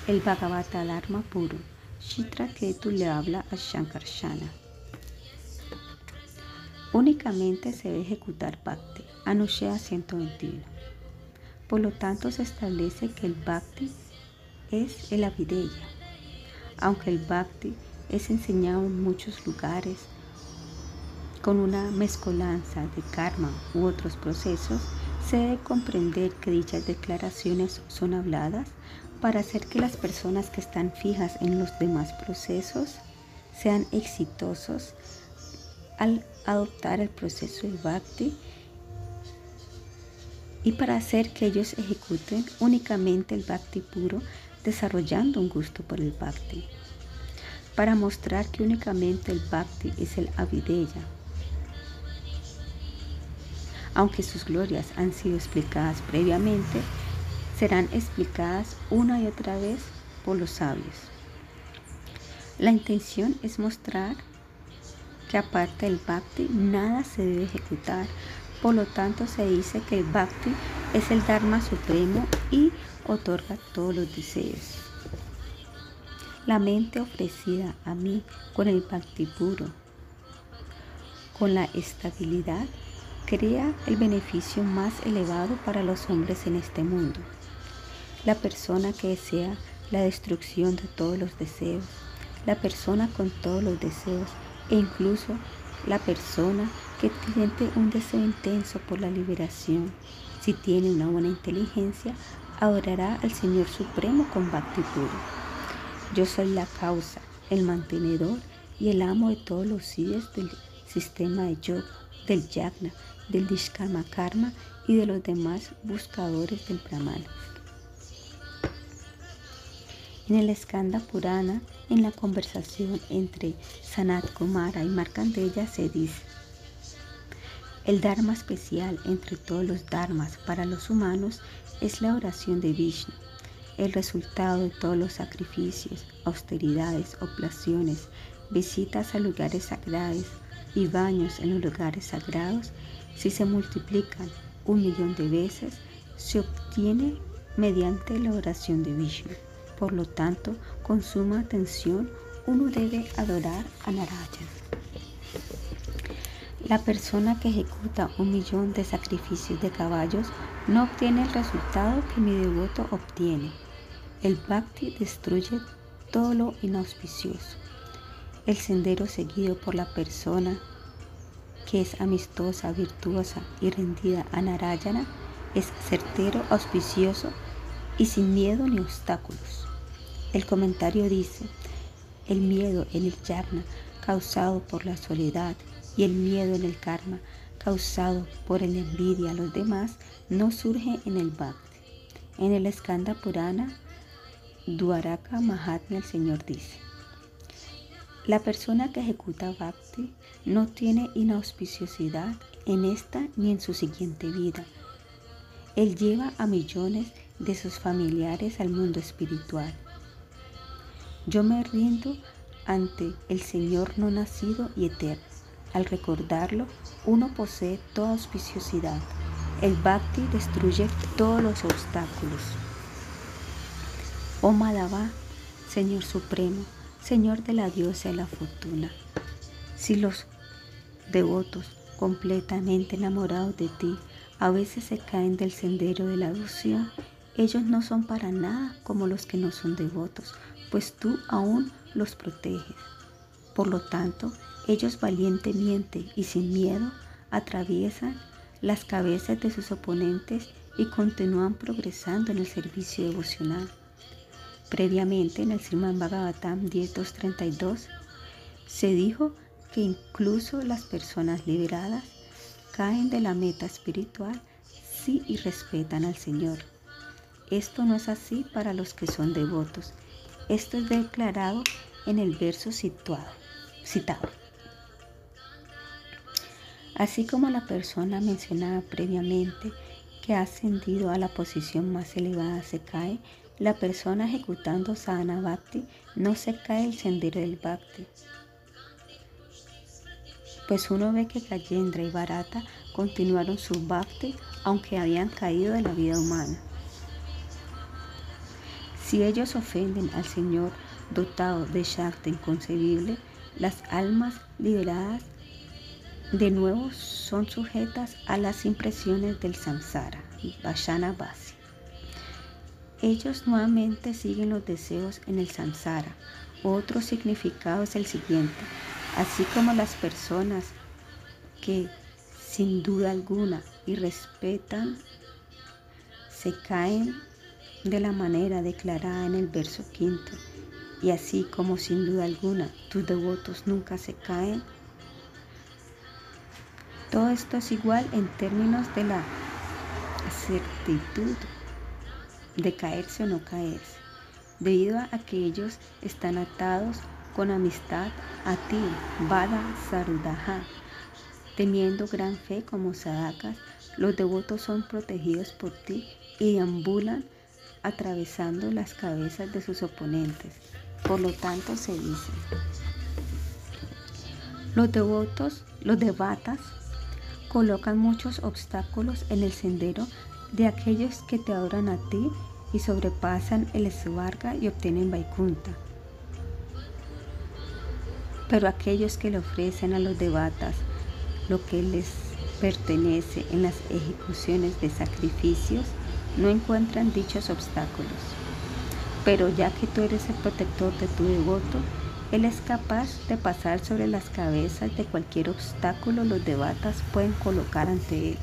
el Bhagavata Dharma puro. Shitra Ketu le habla a Shankarshana. Únicamente se debe ejecutar Bhakti. Anushya 121. Por lo tanto, se establece que el bhakti es el avideya. Aunque el bhakti es enseñado en muchos lugares con una mezcolanza de karma u otros procesos, se debe comprender que dichas declaraciones son habladas para hacer que las personas que están fijas en los demás procesos sean exitosos al adoptar el proceso del bhakti y para hacer que ellos ejecuten únicamente el bhakti puro desarrollando un gusto por el bhakti. Para mostrar que únicamente el bhakti es el avideya. Aunque sus glorias han sido explicadas previamente, serán explicadas una y otra vez por los sabios. La intención es mostrar que aparte del bhakti nada se debe ejecutar. Por lo tanto se dice que el bhakti es el dharma supremo y otorga todos los deseos. La mente ofrecida a mí con el bhakti puro, con la estabilidad, crea el beneficio más elevado para los hombres en este mundo. La persona que desea la destrucción de todos los deseos, la persona con todos los deseos e incluso la persona que siente un deseo intenso por la liberación, si tiene una buena inteligencia, adorará al Señor Supremo con bhakti. Yo soy la causa, el mantenedor y el amo de todos los siddhis del sistema de yoga, del yagna, del dishkama karma y de los demás buscadores del brahman. En el Skanda Purana, en la conversación entre Sanat Kumara y Markandeya se dice, el Dharma especial entre todos los Dharmas para los humanos es la oración de Vishnu. El resultado de todos los sacrificios, austeridades, oblaciones, visitas a lugares sagrados y baños en los lugares sagrados, si se multiplican un millón de veces, se obtiene mediante la oración de Vishnu. Por lo tanto, con suma atención, uno debe adorar a Narayana. La persona que ejecuta un millón de sacrificios de caballos no obtiene el resultado que mi devoto obtiene. El bhakti destruye todo lo inauspicioso. El sendero seguido por la persona que es amistosa, virtuosa y rendida a Narayana es certero, auspicioso y sin miedo ni obstáculos. El comentario dice, el miedo en el yagna causado por la soledad y el miedo en el karma causado por el envidia a los demás no surge en el bhakti. En el Skanda Purana, Dwaraka Mahatma el Señor dice, la persona que ejecuta bhakti no tiene inauspiciosidad en esta ni en su siguiente vida. Él lleva a millones de sus familiares al mundo espiritual yo me rindo ante el Señor no nacido y eterno. Al recordarlo, uno posee toda auspiciosidad. El bhakti destruye todos los obstáculos. Oh Madhava, Señor Supremo, Señor de la diosa de la fortuna, si los devotos completamente enamorados de ti a veces se caen del sendero de la devoción, ellos no son para nada como los que no son devotos, pues tú aún los proteges. Por lo tanto, ellos valientemente y sin miedo atraviesan las cabezas de sus oponentes y continúan progresando en el servicio devocional. Previamente en el Sriman Bhagavatam 10.232 se dijo que incluso las personas liberadas caen de la meta espiritual si y respetan al Señor. Esto no es así para los que son devotos esto es declarado en el verso situado, citado. Así como la persona mencionada previamente que ha ascendido a la posición más elevada se cae, la persona ejecutando sadhana bhakti no se cae el sendero del bhakti. Pues uno ve que Gayendra y Bharata continuaron su bhakti aunque habían caído de la vida humana. Si ellos ofenden al Señor dotado de Shakti inconcebible, las almas liberadas de nuevo son sujetas a las impresiones del samsara, Vashana Basi. Ellos nuevamente siguen los deseos en el samsara. Otro significado es el siguiente. Así como las personas que sin duda alguna y respetan se caen de la manera declarada en el verso quinto. Y así como sin duda alguna tus devotos nunca se caen, todo esto es igual en términos de la certitud de caerse o no caerse, debido a que ellos están atados con amistad a ti, Vada Sarudaha. Teniendo gran fe como sadakas, los devotos son protegidos por ti y deambulan atravesando las cabezas de sus oponentes. Por lo tanto, se dice, los devotos, los devatas, colocan muchos obstáculos en el sendero de aquellos que te adoran a ti y sobrepasan el Svarga y obtienen Vaikunta. Pero aquellos que le ofrecen a los devatas lo que les pertenece en las ejecuciones de sacrificios, no encuentran dichos obstáculos. Pero ya que tú eres el protector de tu devoto, él es capaz de pasar sobre las cabezas de cualquier obstáculo los devatas pueden colocar ante él.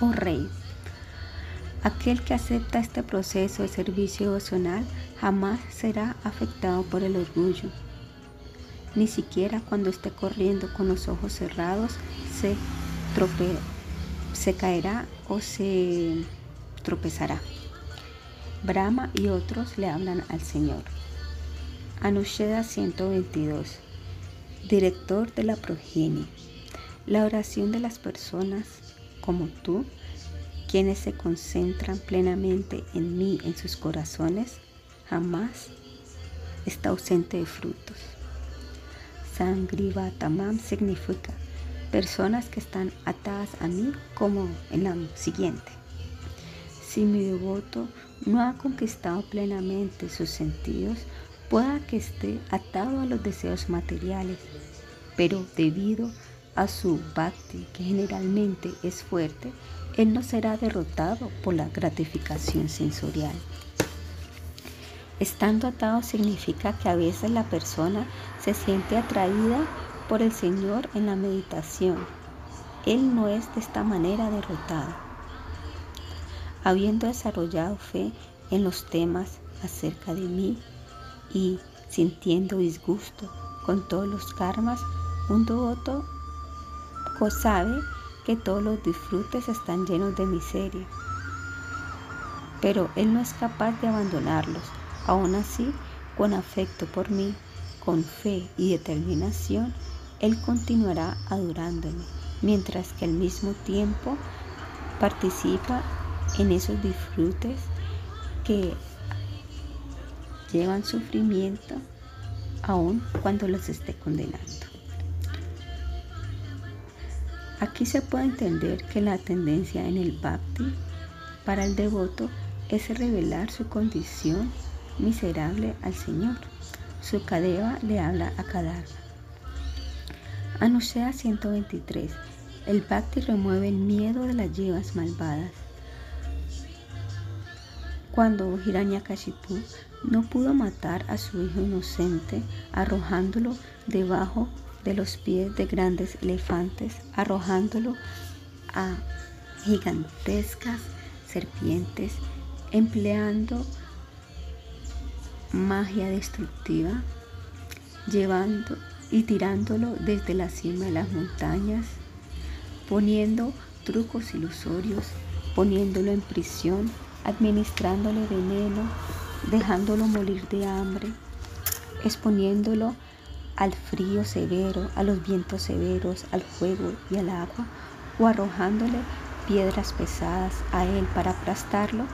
Oh Rey, aquel que acepta este proceso de servicio devocional jamás será afectado por el orgullo. Ni siquiera cuando esté corriendo con los ojos cerrados se, se caerá o se tropezará. Brahma y otros le hablan al Señor. Anusheda 122, director de la progenie. La oración de las personas como tú, quienes se concentran plenamente en mí, en sus corazones, jamás está ausente de frutos. Sangrivatamam significa personas que están atadas a mí como en la siguiente. Si mi devoto no ha conquistado plenamente sus sentidos, pueda que esté atado a los deseos materiales, pero debido a su bhakti, que generalmente es fuerte, él no será derrotado por la gratificación sensorial. Estando atado significa que a veces la persona se siente atraída por el Señor en la meditación. Él no es de esta manera derrotado. Habiendo desarrollado fe en los temas acerca de mí y sintiendo disgusto con todos los karmas, un devoto sabe que todos los disfrutes están llenos de miseria. Pero él no es capaz de abandonarlos. Aún así, con afecto por mí, con fe y determinación, él continuará adorándome, mientras que al mismo tiempo participa en esos disfrutes que llevan sufrimiento aun cuando los esté condenando. Aquí se puede entender que la tendencia en el bhakti para el devoto es revelar su condición miserable al Señor. Su cadeva le habla a Kadava. Anushea 123. El bhakti remueve el miedo de las llevas malvadas. Cuando Hiranyakashipu no pudo matar a su hijo inocente arrojándolo debajo de los pies de grandes elefantes, arrojándolo a gigantescas serpientes, empleando magia destructiva, llevando y tirándolo desde la cima de las montañas, poniendo trucos ilusorios, poniéndolo en prisión, administrándole veneno, dejándolo morir de hambre, exponiéndolo al frío severo, a los vientos severos, al fuego y al agua, o arrojándole piedras pesadas a él para aplastarlo,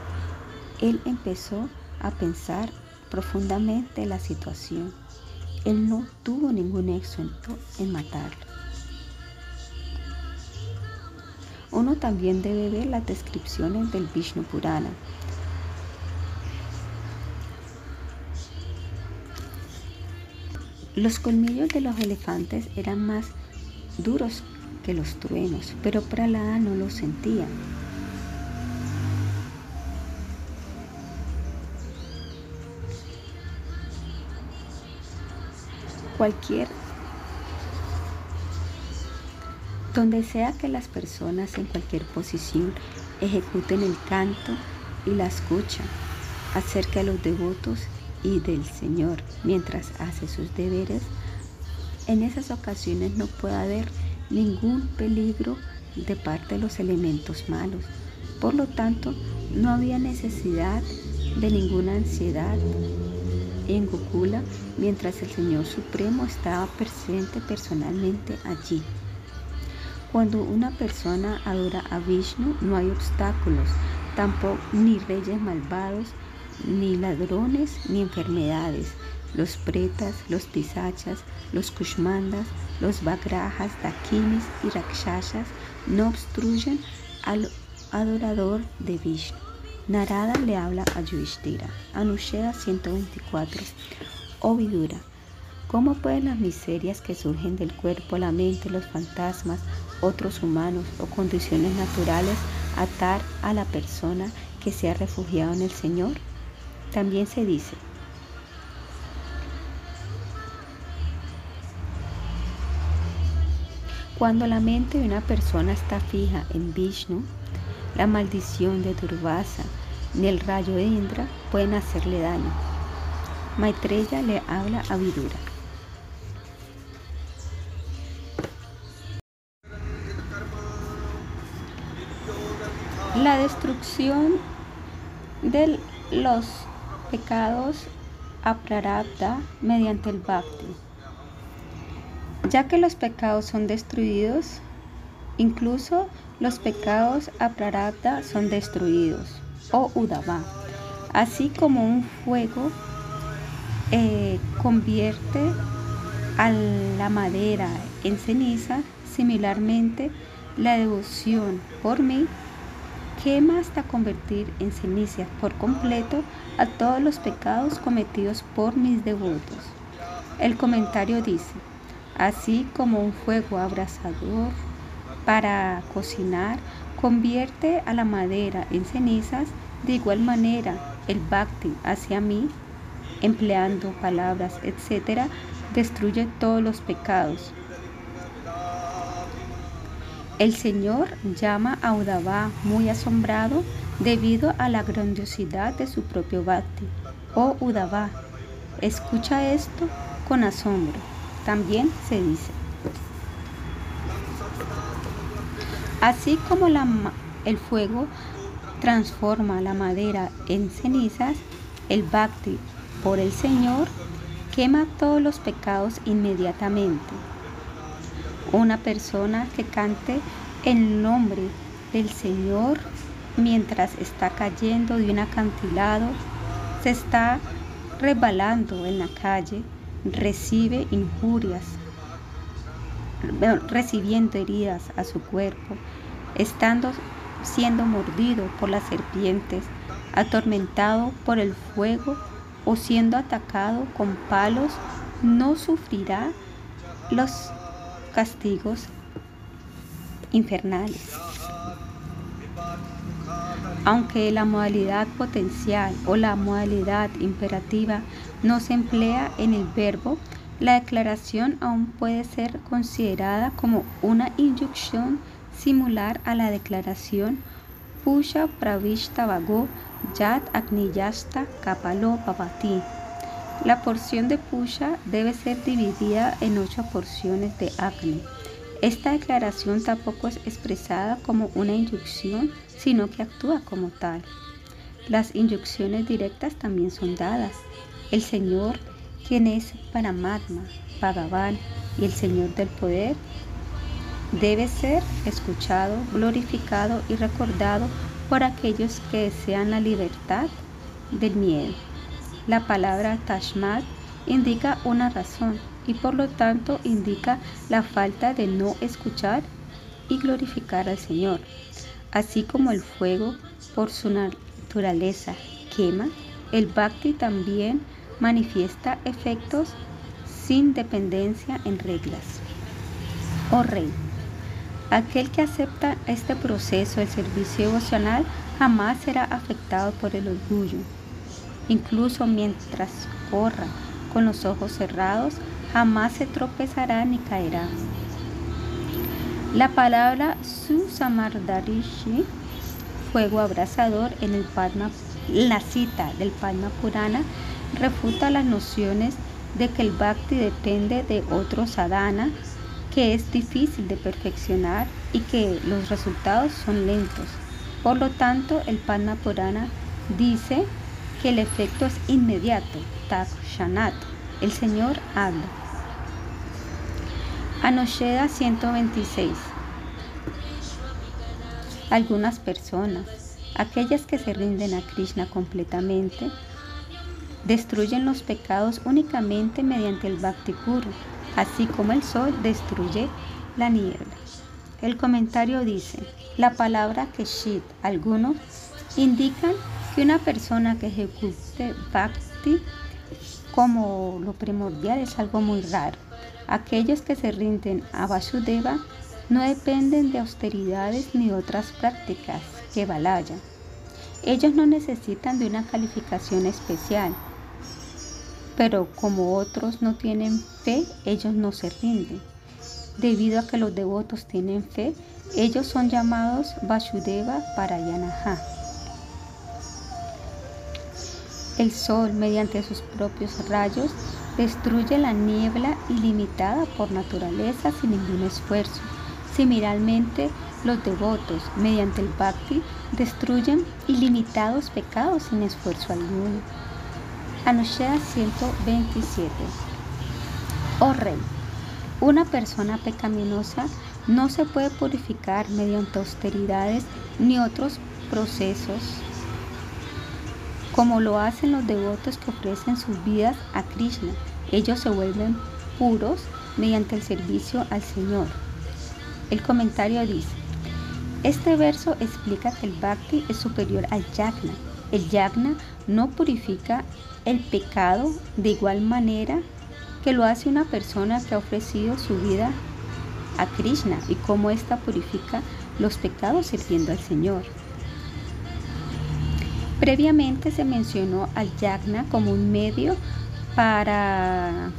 él empezó a pensar profundamente la situación él no tuvo ningún éxito en matarlo. Uno también debe ver las descripciones del Vishnu Purana. Los colmillos de los elefantes eran más duros que los truenos, pero Pralada no los sentía. Cualquier donde sea que las personas en cualquier posición ejecuten el canto y la escucha acerca de los devotos y del Señor mientras hace sus deberes, en esas ocasiones no puede haber ningún peligro de parte de los elementos malos. Por lo tanto, no había necesidad de ninguna ansiedad en Gokula mientras el Señor Supremo estaba presente personalmente allí. Cuando una persona adora a Vishnu no hay obstáculos, tampoco ni reyes malvados, ni ladrones, ni enfermedades. Los pretas, los pisachas, los kushmandas, los bagrajas, dakinis y rakshasas no obstruyen al adorador de Vishnu. Narada le habla a Yudhishthira. Anusheda 124. Oh Vidura, ¿cómo pueden las miserias que surgen del cuerpo, la mente, los fantasmas, otros humanos o condiciones naturales atar a la persona que se ha refugiado en el Señor? También se dice, Cuando la mente de una persona está fija en Vishnu, la maldición de Durvasa ni el rayo de Indra pueden hacerle daño. Maitreya le habla a Vidura. La destrucción de los pecados aprarabdha mediante el bhakti. Ya que los pecados son destruidos, incluso los pecados aprarabdha son destruidos, o udava. Así como un fuego eh, convierte a la madera en ceniza, similarmente la devoción por mí quema hasta convertir en ceniza por completo a todos los pecados cometidos por mis devotos. El comentario dice, así como un fuego abrasador para cocinar convierte a la madera en cenizas, de igual manera el bhakti hacia mí, empleando palabras, etc., destruye todos los pecados. El Señor llama a Udava muy asombrado debido a la grandiosidad de su propio bhakti. Oh Udava, escucha esto con asombro. También se dice. Así como el fuego transforma la madera en cenizas, el bhakti por el Señor quema todos los pecados inmediatamente. Una persona que cante el nombre del Señor mientras está cayendo de un acantilado, se está resbalando en la calle, recibe injurias, recibiendo heridas a su cuerpo, estando siendo mordido por las serpientes, atormentado por el fuego o siendo atacado con palos, no sufrirá los castigos infernales. Aunque la modalidad potencial o la modalidad imperativa no se emplea en el verbo, la declaración aún puede ser considerada como una inyección similar a la declaración Pusha Pravishta Vago Yat Agniyasta Kapalo Bhavati. La porción de Pusha debe ser dividida en ocho porciones de Agni. Esta declaración tampoco es expresada como una inyección, sino que actúa como tal. Las inyecciones directas también son dadas. El Señor, quien es Paramatma, Bhagavan y el Señor del poder, debe ser escuchado, glorificado y recordado por aquellos que desean la libertad del miedo. La palabra Tashmat indica una razón y por lo tanto indica la falta de no escuchar y glorificar al Señor. Así como el fuego por su naturaleza quema, el bhakti también manifiesta efectos sin dependencia en reglas. Oh Rey, aquel que acepta este proceso de servicio emocional jamás será afectado por el orgullo. Incluso mientras corra con los ojos cerrados, jamás se tropezará ni caerá. La palabra Susamardarishi, fuego abrasador, en el la cita del Padma Purana refuta las nociones de que el bhakti depende de otro sadhana, que es difícil de perfeccionar y que los resultados son lentos. Por lo tanto, el Padma Purana dice que el efecto es inmediato, tak shanat. El Señor habla. Anosheda 126. Algunas personas, aquellas que se rinden a Krishna completamente, destruyen los pecados únicamente mediante el bhakti puro, así como el sol destruye la niebla. El comentario dice, la palabra keshit, algunos indican que una persona que ejecute bhakti como lo primordial es algo muy raro. Aquellos que se rinden a Vasudeva no dependen de austeridades ni otras prácticas que valayan. Ellos no necesitan de una calificación especial, pero como otros no tienen fe, ellos no se rinden. Debido a que los devotos tienen fe, ellos son llamados Vasudeva Parayanaha. El sol, mediante sus propios rayos, destruye la niebla ilimitada por naturaleza sin ningún esfuerzo. Similarmente, los devotos, mediante el bhakti, destruyen ilimitados pecados sin esfuerzo alguno. Anushya 127 Oh Rey, una persona pecaminosa no se puede purificar mediante austeridades ni otros procesos como lo hacen los devotos que ofrecen sus vidas a Krishna. Ellos se vuelven puros mediante el servicio al Señor. El comentario dice, este verso explica que el bhakti es superior al yagna. El yagna no purifica el pecado de igual manera que lo hace una persona que ha ofrecido su vida a Krishna y cómo ésta purifica los pecados sirviendo al Señor. Previamente se mencionó al yagna como un medio para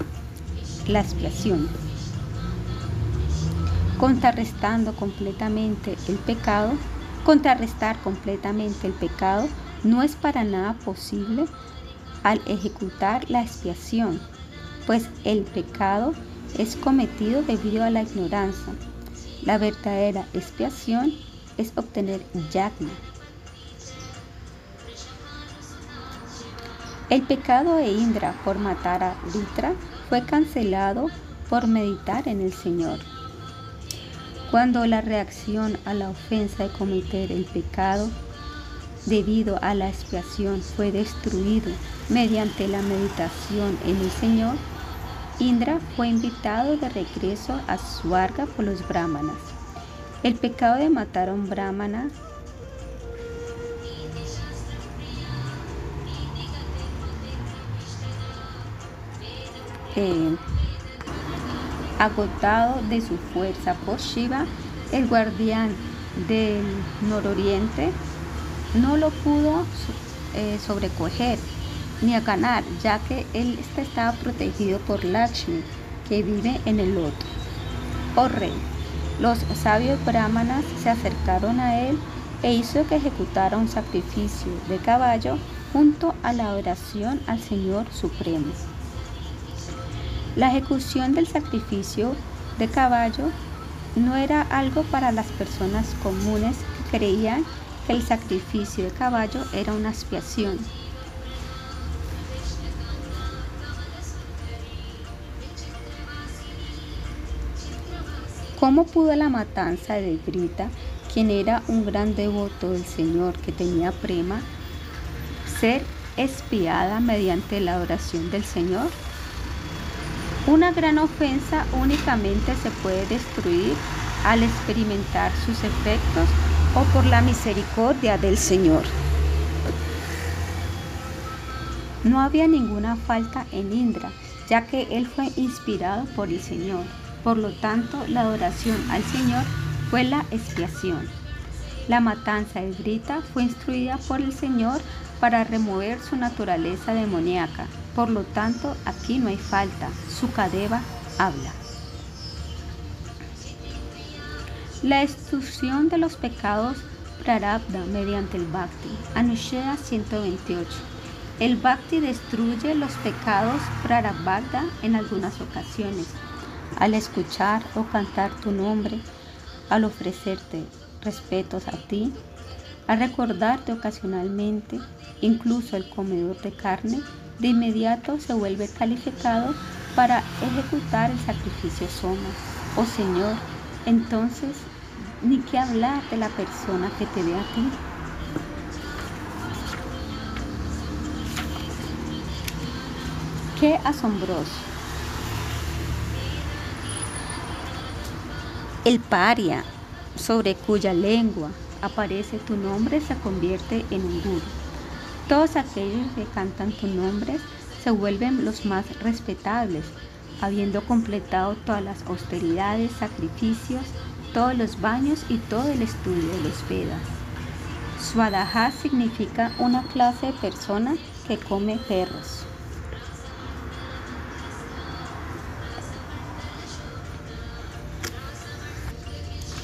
la expiación, contrarrestando completamente el pecado. Contrarrestar completamente el pecado no es para nada posible al ejecutar la expiación, pues el pecado es cometido debido a la ignorancia. La verdadera expiación es obtener yagna, El pecado de Indra por matar a Ritra fue cancelado por meditar en el Señor. Cuando la reacción a la ofensa de cometer el pecado debido a la expiación fue destruido mediante la meditación en el Señor, Indra fue invitado de regreso a Swarga por los brahmanas. El pecado de matar a un brahmana Eh, agotado de su fuerza por Shiva, el guardián del nororiente no lo pudo eh, sobrecoger ni a ganar, ya que él estaba protegido por Lakshmi, que vive en el loto. Oh rey, los sabios brahmanas se acercaron a él e hizo que ejecutara un sacrificio de caballo junto a la oración al Señor Supremo. La ejecución del sacrificio de caballo no era algo para las personas comunes que creían que el sacrificio de caballo era una expiación. ¿Cómo pudo la matanza de Brita, quien era un gran devoto del Señor que tenía prema, ser espiada mediante la oración del Señor? Una gran ofensa únicamente se puede destruir al experimentar sus efectos o por la misericordia del Señor. No había ninguna falta en Indra, ya que él fue inspirado por el Señor. Por lo tanto, la adoración al Señor fue la expiación. La matanza de fue instruida por el Señor para remover su naturaleza demoníaca Por lo tanto, aquí no hay falta. Sukadeva habla. La destrucción de los pecados prarabdha mediante el bhakti. Anusheda 128. El bhakti destruye los pecados prarabdha en algunas ocasiones. Al escuchar o cantar tu nombre, al ofrecerte respetos a ti, al recordarte ocasionalmente, incluso el comedor de carne, de inmediato se vuelve calificado para ejecutar el sacrificio soma. Oh Señor, entonces ni que hablar de la persona que te ve a ti. Qué asombroso. El paria sobre cuya lengua aparece tu nombre se convierte en un guru. Todos aquellos que cantan tu nombre se vuelven los más respetables, habiendo completado todas las austeridades, sacrificios, todos los baños y todo el estudio de los Vedas. Swadaha significa una clase de persona que come perros.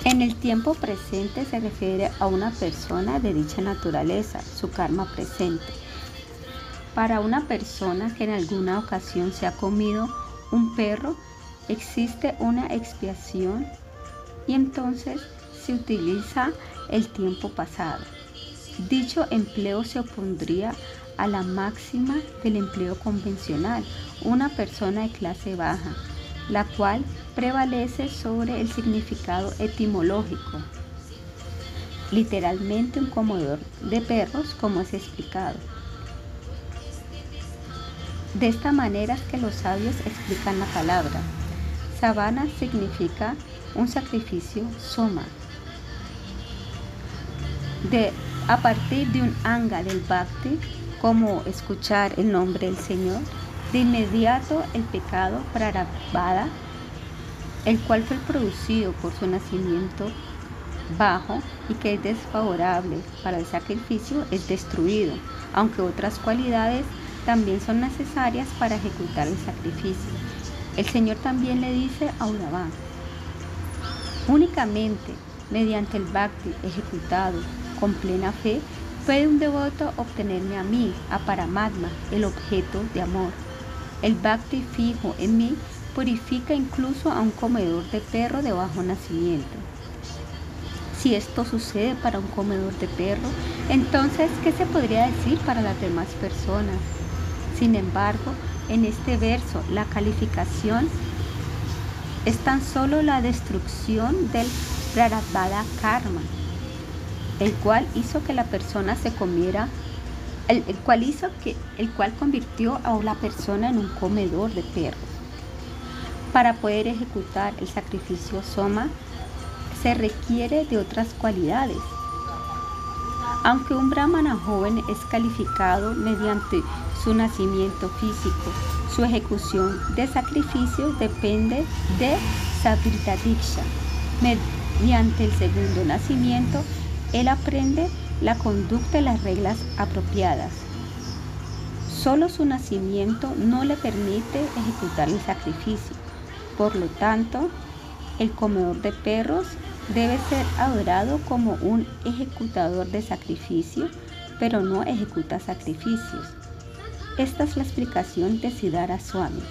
En el tiempo presente se refiere a una persona de dicha naturaleza, su karma presente. Para una persona que en alguna ocasión se ha comido un perro, existe una expiación y entonces se utiliza el tiempo pasado. Dicho empleo se opondría a la máxima del empleo convencional, una persona de clase baja, la cual prevalece sobre el significado etimológico, literalmente un comedor de perros, como es explicado. De esta manera es que los sabios explican la palabra. Sabana significa un sacrificio soma. De, a partir de un anga del bhakti, como escuchar el nombre del Señor, de inmediato el pecado prarabdha, el cual fue producido por su nacimiento bajo y que es desfavorable para el sacrificio, es destruido, aunque otras cualidades también son necesarias para ejecutar el sacrificio. El Señor también le dice a Udava, Únicamente mediante el bhakti ejecutado con plena fe puede un devoto obtenerme a mí, a Paramatma, el objeto de amor. El bhakti fijo en mí purifica incluso a un comedor de perro de bajo nacimiento. Si esto sucede para un comedor de perro, entonces, ¿qué se podría decir para las demás personas? Sin embargo, en este verso, la calificación es tan solo la destrucción del Prarabdha Karma, el cual hizo que la persona se comiera, el, cual hizo que, el cual convirtió a la persona en un comedor de perros. Para poder ejecutar el sacrificio soma, se requiere de otras cualidades. Aunque un brahmana joven es calificado mediante su nacimiento físico su ejecución de sacrificios depende de Sabrita Diksha. Mediante el segundo nacimiento, él aprende la conducta y las reglas apropiadas. Solo su nacimiento no le permite ejecutar el sacrificio. Por lo tanto, el comedor de perros debe ser adorado como un ejecutador de sacrificio, pero no ejecuta sacrificios. Esta es la explicación de Siddhara Swami.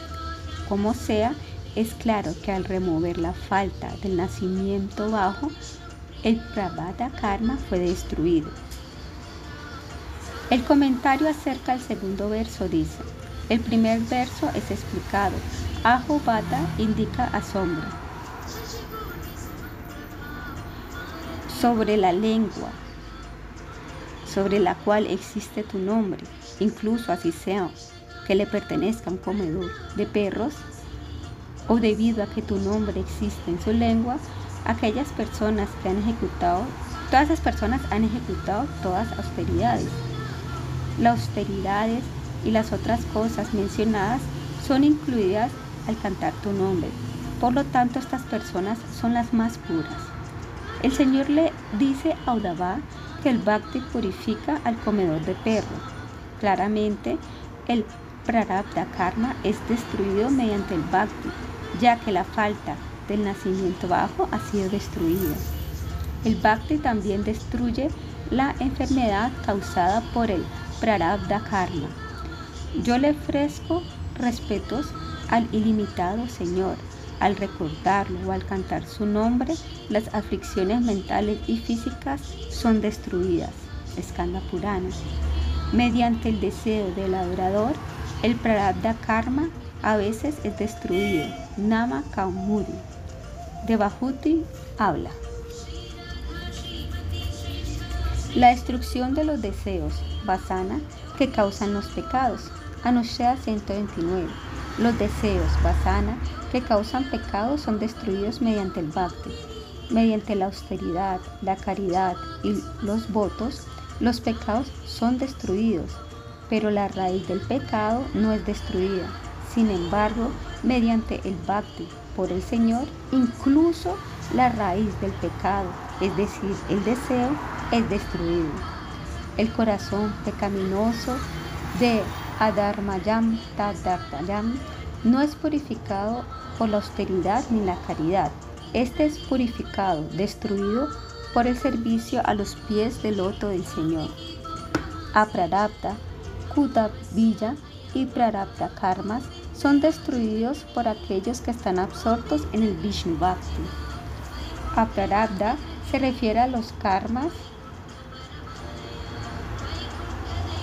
Como sea, es claro que al remover la falta del nacimiento bajo, el Prabhata Karma fue destruido. El comentario acerca del segundo verso dice, el primer verso es explicado, Ahobata indica asombro. Sobre la lengua, sobre la cual existe tu nombre, incluso así sea que le pertenezca a un comedor de perros, o debido a que tu nombre existe en su lengua, aquellas personas que han ejecutado, todas esas personas han ejecutado todas austeridades. Las austeridades y las otras cosas mencionadas son incluidas al cantar tu nombre. Por lo tanto, estas personas son las más puras. El Señor le dice a Udava que el bhakti purifica al comedor de perro. Claramente, el prarabdha karma es destruido mediante el bhakti, ya que la falta del nacimiento bajo ha sido destruida. El bhakti también destruye la enfermedad causada por el prarabdha karma. Yo le ofrezco respetos al ilimitado Señor. Al recordarlo o al cantar su nombre, las aflicciones mentales y físicas son destruidas. Skanda Purana. Mediante el deseo del adorador, el prarabdha karma a veces es destruido. Nama Kaumudi. Devahuti habla. La destrucción de los deseos, vasana, que causan los pecados. Anushya 129. Los deseos, vasana, que causan pecados son destruidos mediante el bhakti. Mediante la austeridad, la caridad y los votos, los pecados son destruidos, pero la raíz del pecado no es destruida. Sin embargo, mediante el bhakti por el Señor, incluso la raíz del pecado, es decir, el deseo, es destruido. El corazón pecaminoso de Adharmayam Tadartayam no es purificado por la austeridad ni la caridad. Este es purificado, destruido por el servicio a los pies del loto del Señor. Aprarabdha, Villa y Prarabdha karmas son destruidos por aquellos que están absortos en el Vishnu Bhakti. Se refiere a los karmas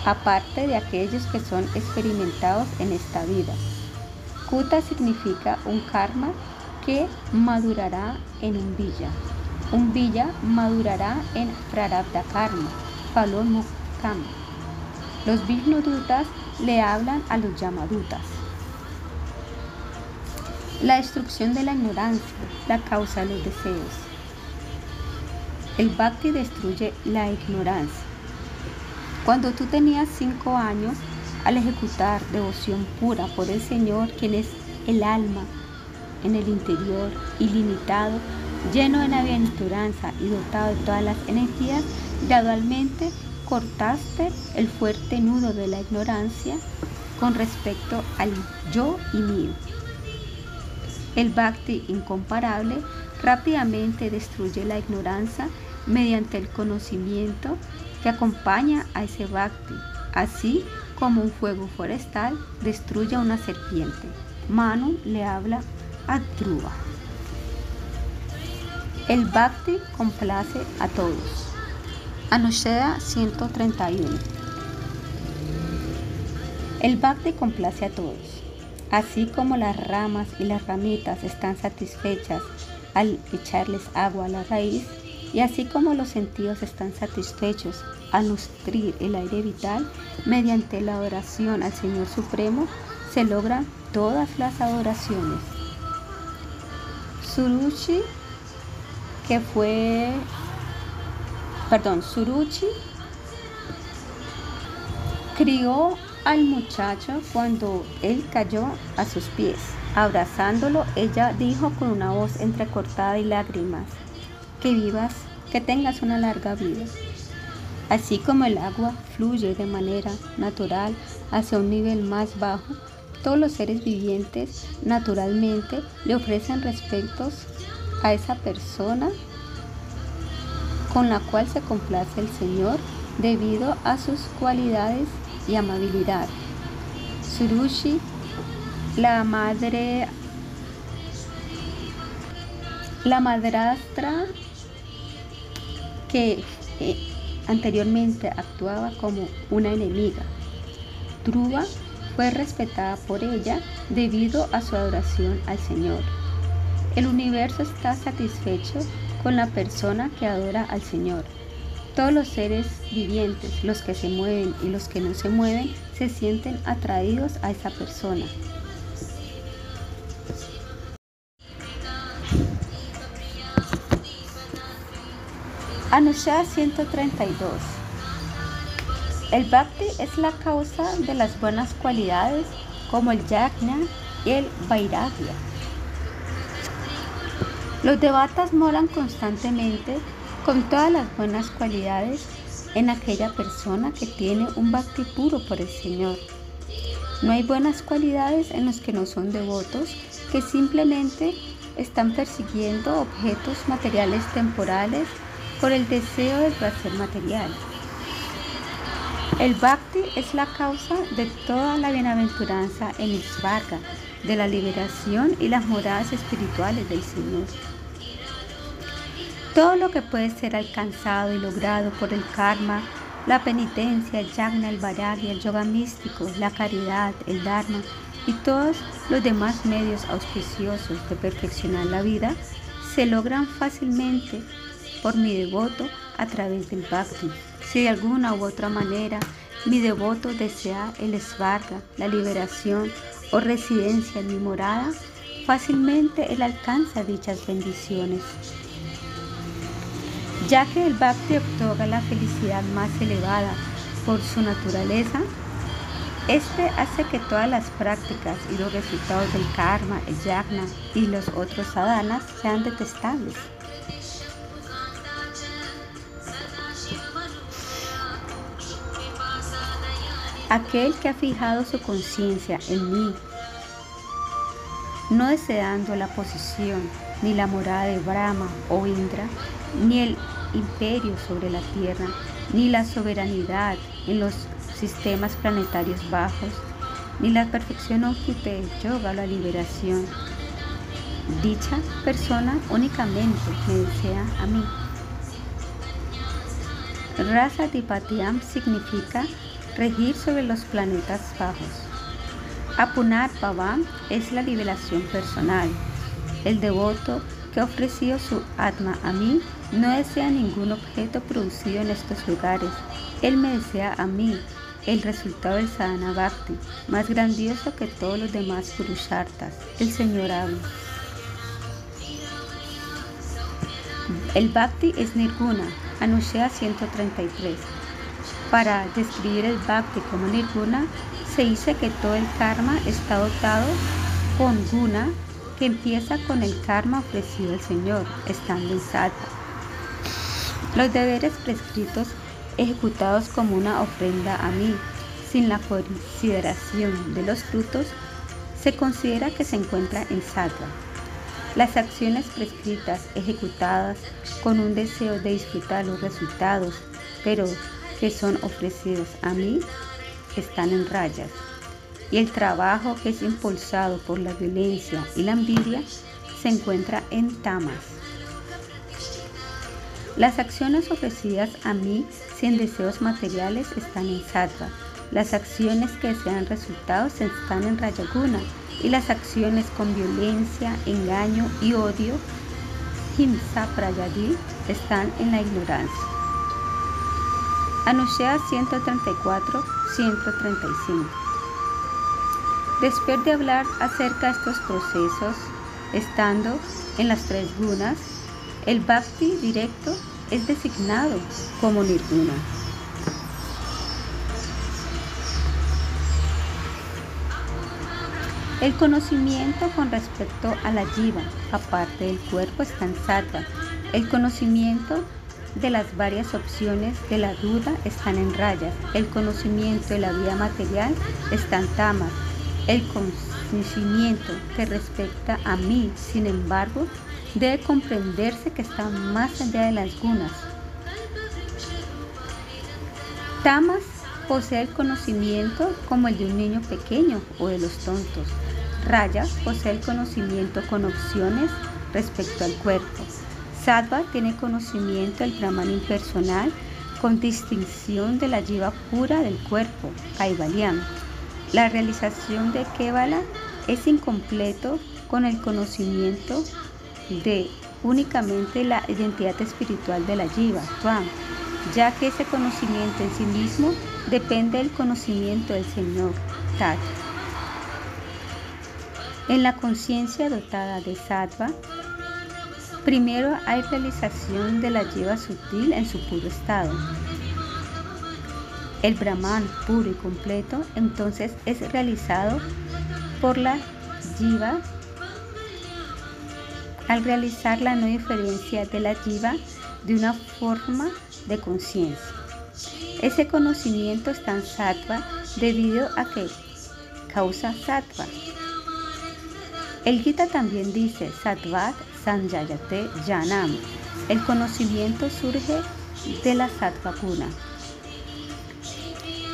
aparte de aquellos que son experimentados en esta vida. Kuta significa un karma que madurará en un villa. Un villa madurará en prarabdha karma, palon mukam. Los Vishnudutas le hablan a los Yamadutas. La destrucción de la ignorancia, la causa de los deseos. El Bhakti destruye la ignorancia. Cuando tú tenías cinco años, al ejecutar devoción pura por el Señor, quien es el alma en el interior, ilimitado, lleno de bienaventuranza y dotado de todas las energías, gradualmente cortaste el fuerte nudo de la ignorancia con respecto al yo y mío. El bhakti incomparable rápidamente destruye la ignorancia mediante el conocimiento que acompaña a ese bhakti, así como un fuego forestal destruye a una serpiente. Manu le habla a Dhruva. El bhakti complace a todos. Anusheda 131. El bhakti complace a todos. Así como las ramas y las ramitas están satisfechas al echarles agua a la raíz, y así como los sentidos están satisfechos al nutrir el aire vital, mediante la adoración al Señor Supremo se logran todas las adoraciones. Suruchi, que fue, perdón, Suruchi crió al muchacho cuando él cayó a sus pies. Abrazándolo, ella dijo con una voz entrecortada y lágrimas, que vivas, que tengas una larga vida. Así como el agua fluye de manera natural hacia un nivel más bajo, todos los seres vivientes naturalmente le ofrecen respetos a esa persona con la cual se complace el Señor debido a sus cualidades y amabilidad. Surushi, la madre, la madrastra que eh, anteriormente actuaba como una enemiga. Druva fue respetada por ella debido a su adoración al Señor. El universo está satisfecho con la persona que adora al Señor. Todos los seres vivientes, los que se mueven y los que no se mueven, se sienten atraídos a esa persona. Anusha 132. El bhakti es la causa de las buenas cualidades como el yajna y el vairagya. Los devatas moran constantemente con todas las buenas cualidades en aquella persona que tiene un bhakti puro por el Señor. No hay buenas cualidades en los que no son devotos, que simplemente están persiguiendo objetos materiales temporales por el deseo del placer material. El bhakti es la causa de toda la bienaventuranza en Isvarga, de la liberación y las moradas espirituales del Señor. Todo lo que puede ser alcanzado y logrado por el karma, la penitencia, el yagna, el varagya, el yoga místico, la caridad, el dharma y todos los demás medios auspiciosos de perfeccionar la vida, se logran fácilmente por mi devoto a través del bhakti. Si de alguna u otra manera mi devoto desea el svarga, la liberación o residencia en mi morada, fácilmente él alcanza dichas bendiciones. Ya que el bhakti otorga la felicidad más elevada por su naturaleza, este hace que todas las prácticas y los resultados del karma, el yagna y los otros sadhanas sean detestables. Aquel que ha fijado su conciencia en mí, no deseando la posición ni la morada de Brahma o Indra, ni el imperio sobre la tierra, ni la soberanidad en los sistemas planetarios bajos, ni la perfección oculta del yoga o la liberación. Dicha persona únicamente me desea a mí. Rasa Dipatiam significa regir sobre los planetas bajos. Apunar Bhavam es la liberación personal. El devoto que ha ofrecido su Atma a mí no desea ningún objeto producido en estos lugares. Él me desea a mí, el resultado del sadhana bhakti, más grandioso que todos los demás purushartas. El Señor habla. El bhakti es nirguna, Anushya 133. Para describir el bhakti como nirguna, se dice que todo el karma está dotado con guna que empieza con el karma ofrecido al Señor, estando en sattva. Los deberes prescritos ejecutados como una ofrenda a mí, sin la consideración de los frutos, se considera que se encuentra en sattva. Las acciones prescritas ejecutadas con un deseo de disfrutar los resultados, pero que son ofrecidos a mí, están en rayas. Y el trabajo que es impulsado por la violencia y la envidia se encuentra en tamas. Las acciones ofrecidas a mí sin deseos materiales están en sattva. Las acciones que desean resultados están en rayaguna y las acciones con violencia, engaño y odio, himsa prayadi, están en la ignorancia. Anushea 134-135 Después de hablar acerca de estos procesos, estando en las tres gunas, el bhakti directo es designado como nirguna. El conocimiento con respecto a la jiva, aparte del cuerpo, está en sattva. El conocimiento de las varias opciones de la duda están en rayas. El conocimiento de la vida material está en tamas. El conocimiento que respecta a mí, sin embargo, debe comprenderse que está más allá de las gunas. Tamas posee el conocimiento como el de un niño pequeño o de los tontos. Raya posee el conocimiento con opciones respecto al cuerpo. Sattva tiene conocimiento del Brahman impersonal con distinción de la jiva pura del cuerpo, Kaivalyam. La realización de Kevala es incompleto con el conocimiento de únicamente la identidad espiritual de la jiva, Tuam, ya que ese conocimiento en sí mismo depende del conocimiento del Señor, Tat. En la conciencia dotada de sattva, primero hay realización de la jiva sutil en su puro estado. El Brahman puro y completo entonces es realizado por la jiva al realizar la no diferencia de la jiva de una forma de conciencia. Ese conocimiento está en sattva debido a que causa sattva. El Gita también dice Sattvat Sanjayate Janam. El conocimiento surge de la sattva.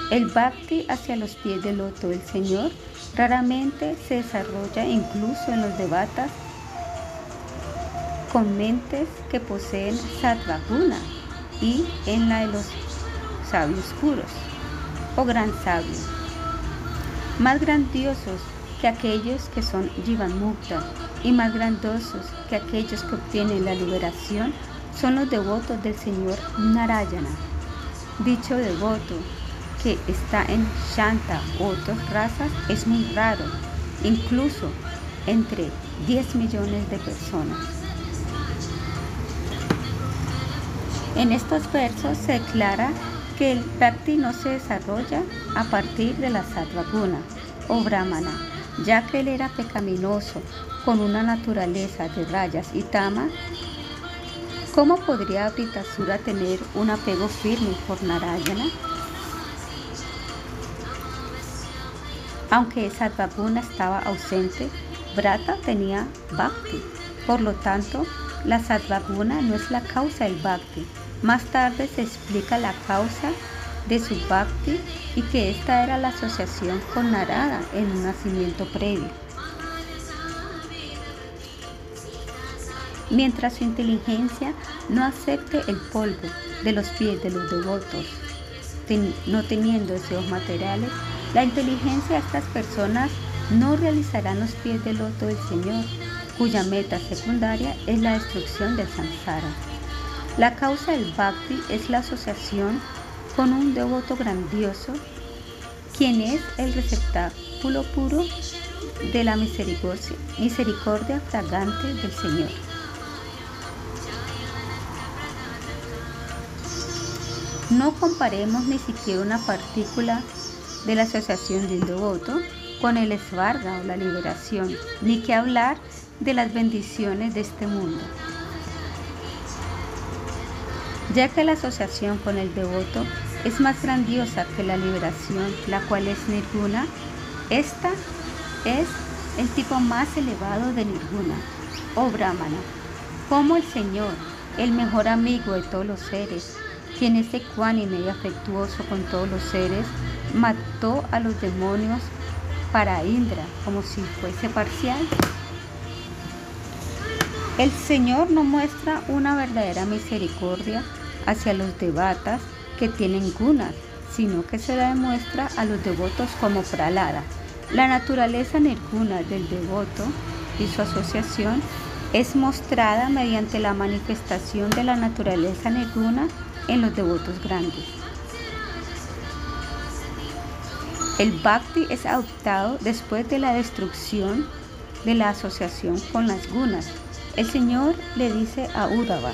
El bhakti hacia los pies del loto del Señor raramente se desarrolla incluso en los debatas con mentes que poseen sattva guna y en la de los sabios puros o gran sabios, más grandiosos que aquellos que son Jivan Mukta y más grandiosos que aquellos que obtienen la liberación son los devotos del Señor Narayana. Dicho devoto que está en Shanta u otras razas es muy raro, incluso entre 10 millones de personas. En estos versos se declara que el Bhakti no se desarrolla a partir de la Sattva Guna o Brahmana, ya que él era pecaminoso con una naturaleza de rayas y tama. ¿Cómo podría Britasura tener un apego firme por Narayana? Aunque Satvaguna estaba ausente, Brata tenía Bhakti. Por lo tanto, la Satvaguna no es la causa del Bhakti. Más tarde se explica la causa de su Bhakti y que esta era la asociación con Narada en un nacimiento previo. Mientras su inteligencia no acepte el polvo de los pies de los devotos, no teniendo deseos materiales, la inteligencia de estas personas no realizará los pies del loto del Señor, cuya meta secundaria es la destrucción del samsara. La causa del bhakti es la asociación con un devoto grandioso, quien es el receptáculo puro de la misericordia, misericordia fragante del Señor. No comparemos ni siquiera una partícula de la asociación de un devoto con el esvarga o la liberación, ni que hablar de las bendiciones de este mundo. Ya que la asociación con el devoto es más grandiosa que la liberación, la cual es nirguna, esta es el tipo más elevado de nirguna, o brahmana, como el Señor, el mejor amigo de todos los seres, quien es ecuánime y afectuoso con todos los seres, mató a los demonios para Indra como si fuese parcial. El Señor no muestra una verdadera misericordia hacia los devatas que tienen gunas, sino que se la demuestra a los devotos como pralada. La naturaleza nirguna del devoto y su asociación es mostrada mediante la manifestación de la naturaleza nirguna en los devotos grandes. El bhakti es adoptado después de la destrucción de la asociación con las gunas. El Señor le dice a Uddhava,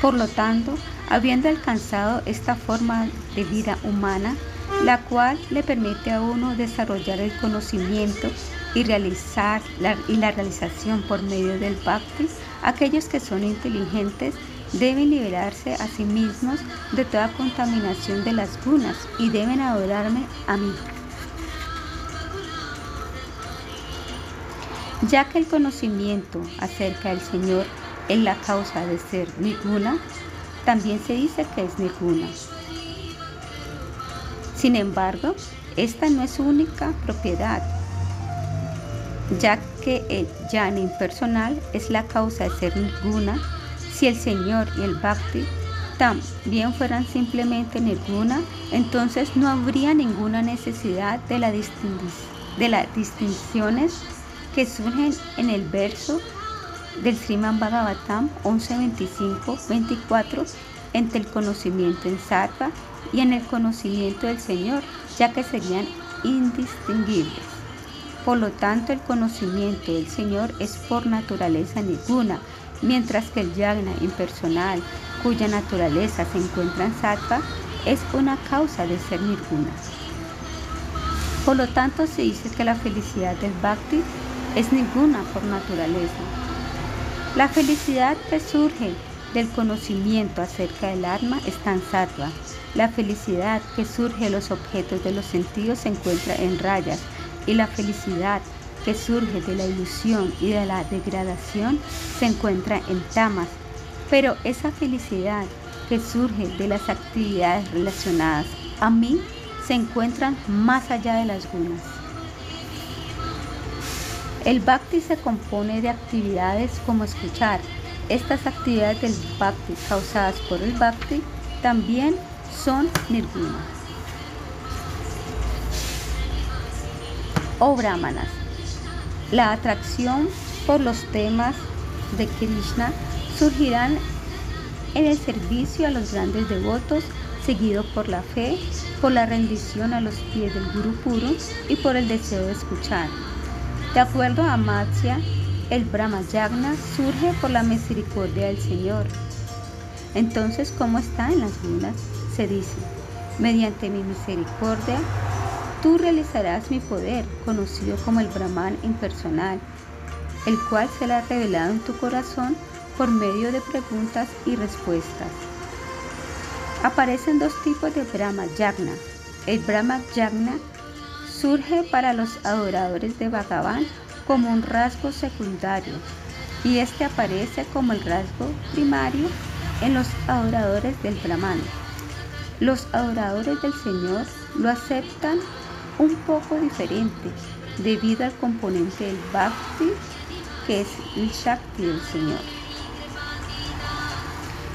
por lo tanto, habiendo alcanzado esta forma de vida humana, la cual le permite a uno desarrollar el conocimiento y realizar la, y la realización por medio del bhakti, aquellos que son inteligentes deben liberarse a sí mismos de toda contaminación de las gunas y deben adorarme a mí. Ya que el conocimiento acerca del Señor es la causa de ser ninguna, también se dice que es ninguna. Sin embargo, esta no es su única propiedad, ya que el jnana impersonal es la causa de ser ninguna si el Señor y el Bhakti también fueran simplemente nirguna, entonces no habría ninguna necesidad de, la de las distinciones que surgen en el verso del Sriman Bhagavatam 11.25-24 entre el conocimiento en sattva y en el conocimiento del Señor, ya que serían indistinguibles. Por lo tanto, el conocimiento del Señor es por naturaleza ninguna, mientras que el yagna impersonal, cuya naturaleza se encuentra en sattva, es una causa de ser nirguna. Por lo tanto, se dice que la felicidad del bhakti es ninguna por naturaleza. La felicidad que surge del conocimiento acerca del alma está en sattva. La felicidad que surge de los objetos de los sentidos se encuentra en rayas y la felicidad que surge de la ilusión y de la degradación se encuentra en tamas. Pero esa felicidad que surge de las actividades relacionadas a mí se encuentran más allá de las gunas. El bhakti se compone de actividades como escuchar. Estas actividades del bhakti causadas por el bhakti también son nirguna. O brahmanas. La atracción por los temas de Krishna surgirán en el servicio a los grandes devotos, seguido por la fe, por la rendición a los pies del Guru Puro y por el deseo de escuchar. De acuerdo a Matsya, el Brahma Yagna surge por la misericordia del Señor. Entonces, ¿cómo está en las gunas? Se dice, mediante mi misericordia, tú realizarás mi poder, conocido como el Brahman impersonal, el cual será revelado en tu corazón por medio de preguntas y respuestas. Aparecen dos tipos de Brahma Yagna. El Brahma Yagna surge para los adoradores de Bhagavan como un rasgo secundario y este aparece como el rasgo primario en los adoradores del Brahman. Los adoradores del Señor lo aceptan un poco diferente debido al componente del Bhakti que es el Shakti del Señor.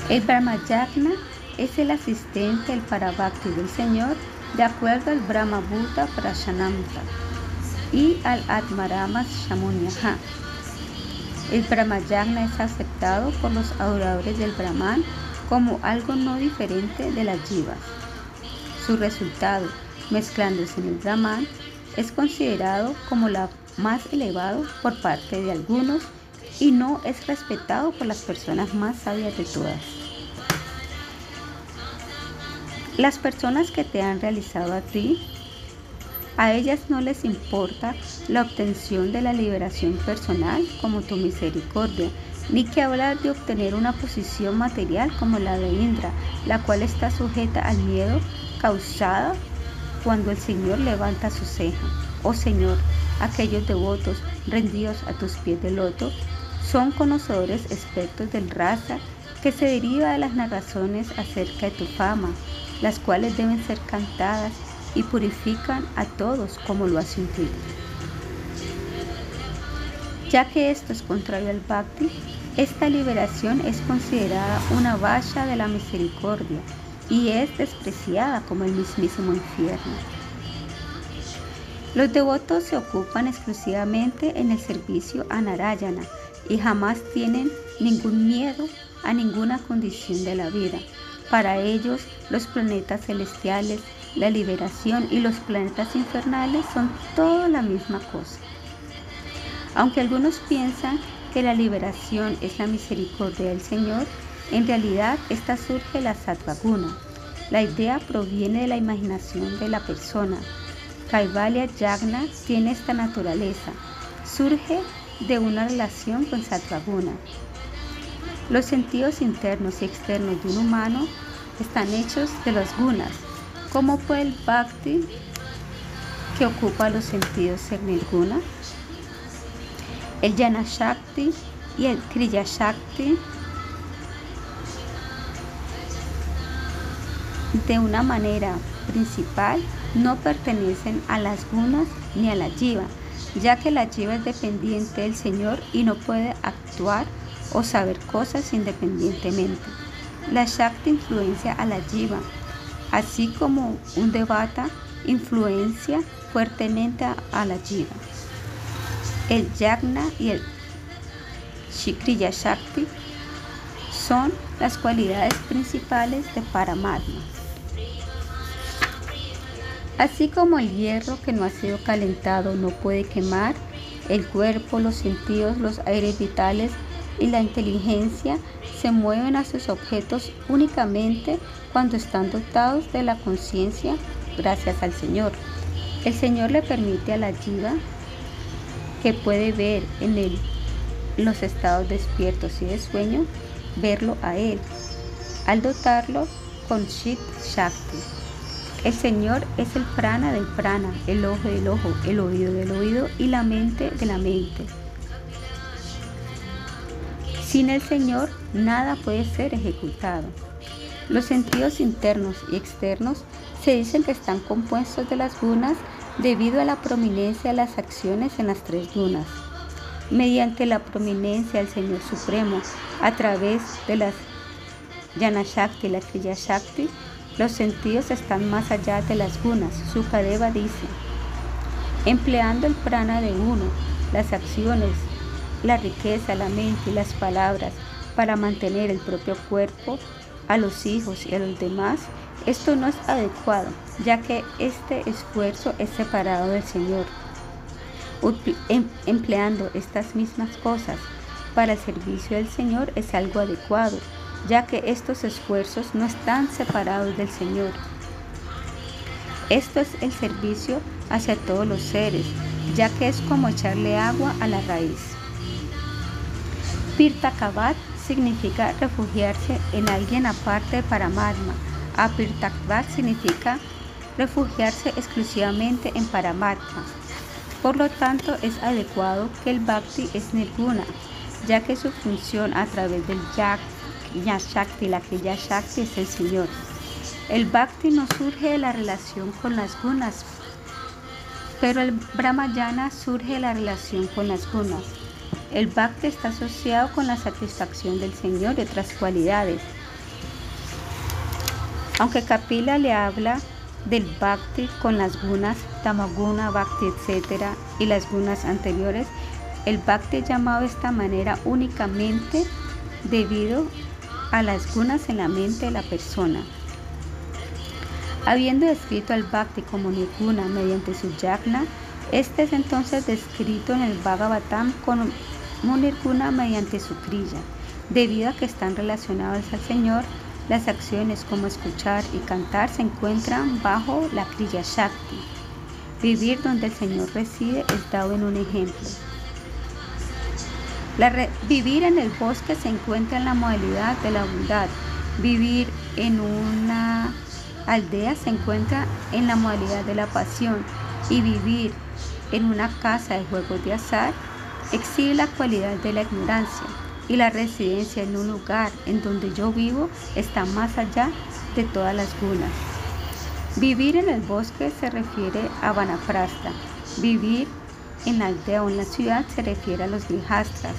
El Brahmayagna es el asistente del Parabhakti del Señor de acuerdo al Brahma Bhuta Prashananta y al Atmarama Shamunyaha. El Brahmayagna es aceptado por los adoradores del Brahman como algo no diferente de las jivas. Su resultado, mezclándose en el Brahman, es considerado como la más elevado por parte de algunos y no es respetado por las personas más sabias de todas. Las personas que te han realizado a ti, a ellas no les importa la obtención de la liberación personal como tu misericordia, ni que hablar de obtener una posición material como la de Indra, la cual está sujeta al miedo causada cuando el Señor levanta su ceja. Oh Señor, aquellos devotos rendidos a tus pies de loto son conocedores expertos del raza que se deriva de las narraciones acerca de tu fama, las cuales deben ser cantadas y purifican a todos como lo hace un Ya que esto es contrario al bhakti, esta liberación es considerada una valla de la misericordia y es despreciada como el mismísimo infierno. Los devotos se ocupan exclusivamente en el servicio a Narayana y jamás tienen ningún miedo a ninguna condición de la vida. Para ellos, los planetas celestiales, la liberación y los planetas infernales son todo la misma cosa. Aunque algunos piensan que la liberación es la misericordia del Señor, en realidad esta surge la sattvaguna. La idea proviene de la imaginación de la persona. Kaivalya Yagna tiene esta naturaleza. Surge de una relación con sattvaguna. Los sentidos internos y externos de un humano están hechos de las gunas. ¿Cómo puede el bhakti que ocupa los sentidos ser nirguna? El Jnana Shakti y el Kriya Shakti de una manera principal no pertenecen a las gunas ni a la jiva, ya que la jiva es dependiente del Señor y no puede actuar o saber cosas independientemente. La Shakti influencia a la Jiva, así como un Devata influencia fuertemente a la Jiva. El Yagna y el Shikriya Shakti son las cualidades principales de Paramatma. Así como el hierro que no ha sido calentado no puede quemar, el cuerpo, los sentidos, los aires vitales y la inteligencia se mueven a sus objetos únicamente cuando están dotados de la conciencia gracias al Señor. El Señor le permite a la jiva que puede ver en él los estados despiertos y de sueño verlo a Él, al dotarlo con Chit Shakti. El Señor es el prana del prana, el ojo del ojo, el oído del oído y la mente de la mente. Sin el Señor nada puede ser ejecutado. Los sentidos internos y externos se dicen que están compuestos de las gunas debido a la prominencia de las acciones en las tres gunas. Mediante la prominencia del Señor Supremo a través de las Yana Shakti y la Kriya Shakti, los sentidos están más allá de las gunas. Sukadeva dice, empleando el prana de uno, las acciones, la riqueza, la mente y las palabras para mantener el propio cuerpo, a los hijos y a los demás, esto no es adecuado, ya que este esfuerzo es separado del Señor. Em, empleando estas mismas cosas para el servicio del Señor es algo adecuado, ya que estos esfuerzos no están separados del Señor. Esto es el servicio hacia todos los seres, ya que es como echarle agua a la raíz. Pirtakabat significa refugiarse en alguien aparte de Paramatma. Apirtakvat significa refugiarse exclusivamente en Paramatma. Por lo tanto, es adecuado que el Bhakti es Nirguna, ya que su función a través del Yak, Shakti, la Kriya Shakti es el Señor. El Bhakti no surge de la relación con las gunas, pero el Brahmayana surge de la relación con las gunas. El bhakti está asociado con la satisfacción del Señor y otras cualidades. Aunque Kapila le habla del bhakti con las gunas, tamaguna, bhakti, etc., y las gunas anteriores, el bhakti es llamado de esta manera únicamente debido a las gunas en la mente de la persona. Habiendo descrito al bhakti como nirguna mediante su yagna, este es entonces descrito en el Bhagavatam con Nirguna mediante su crilla. Debido a que están relacionados al Señor, las acciones como escuchar y cantar se encuentran bajo la Kriya Shakti. Vivir donde el Señor reside es dado en un ejemplo. vivir en el bosque se encuentra en la modalidad de la bondad. Vivir en una aldea se encuentra en la modalidad de la pasión. Y vivir en una casa de juegos de azar exhibe la cualidad de la ignorancia y la residencia en un lugar en donde yo vivo está más allá de todas las gunas. Vivir en el bosque se refiere a Vanaprasta. Vivir en la aldea o en la ciudad se refiere a los grihastras.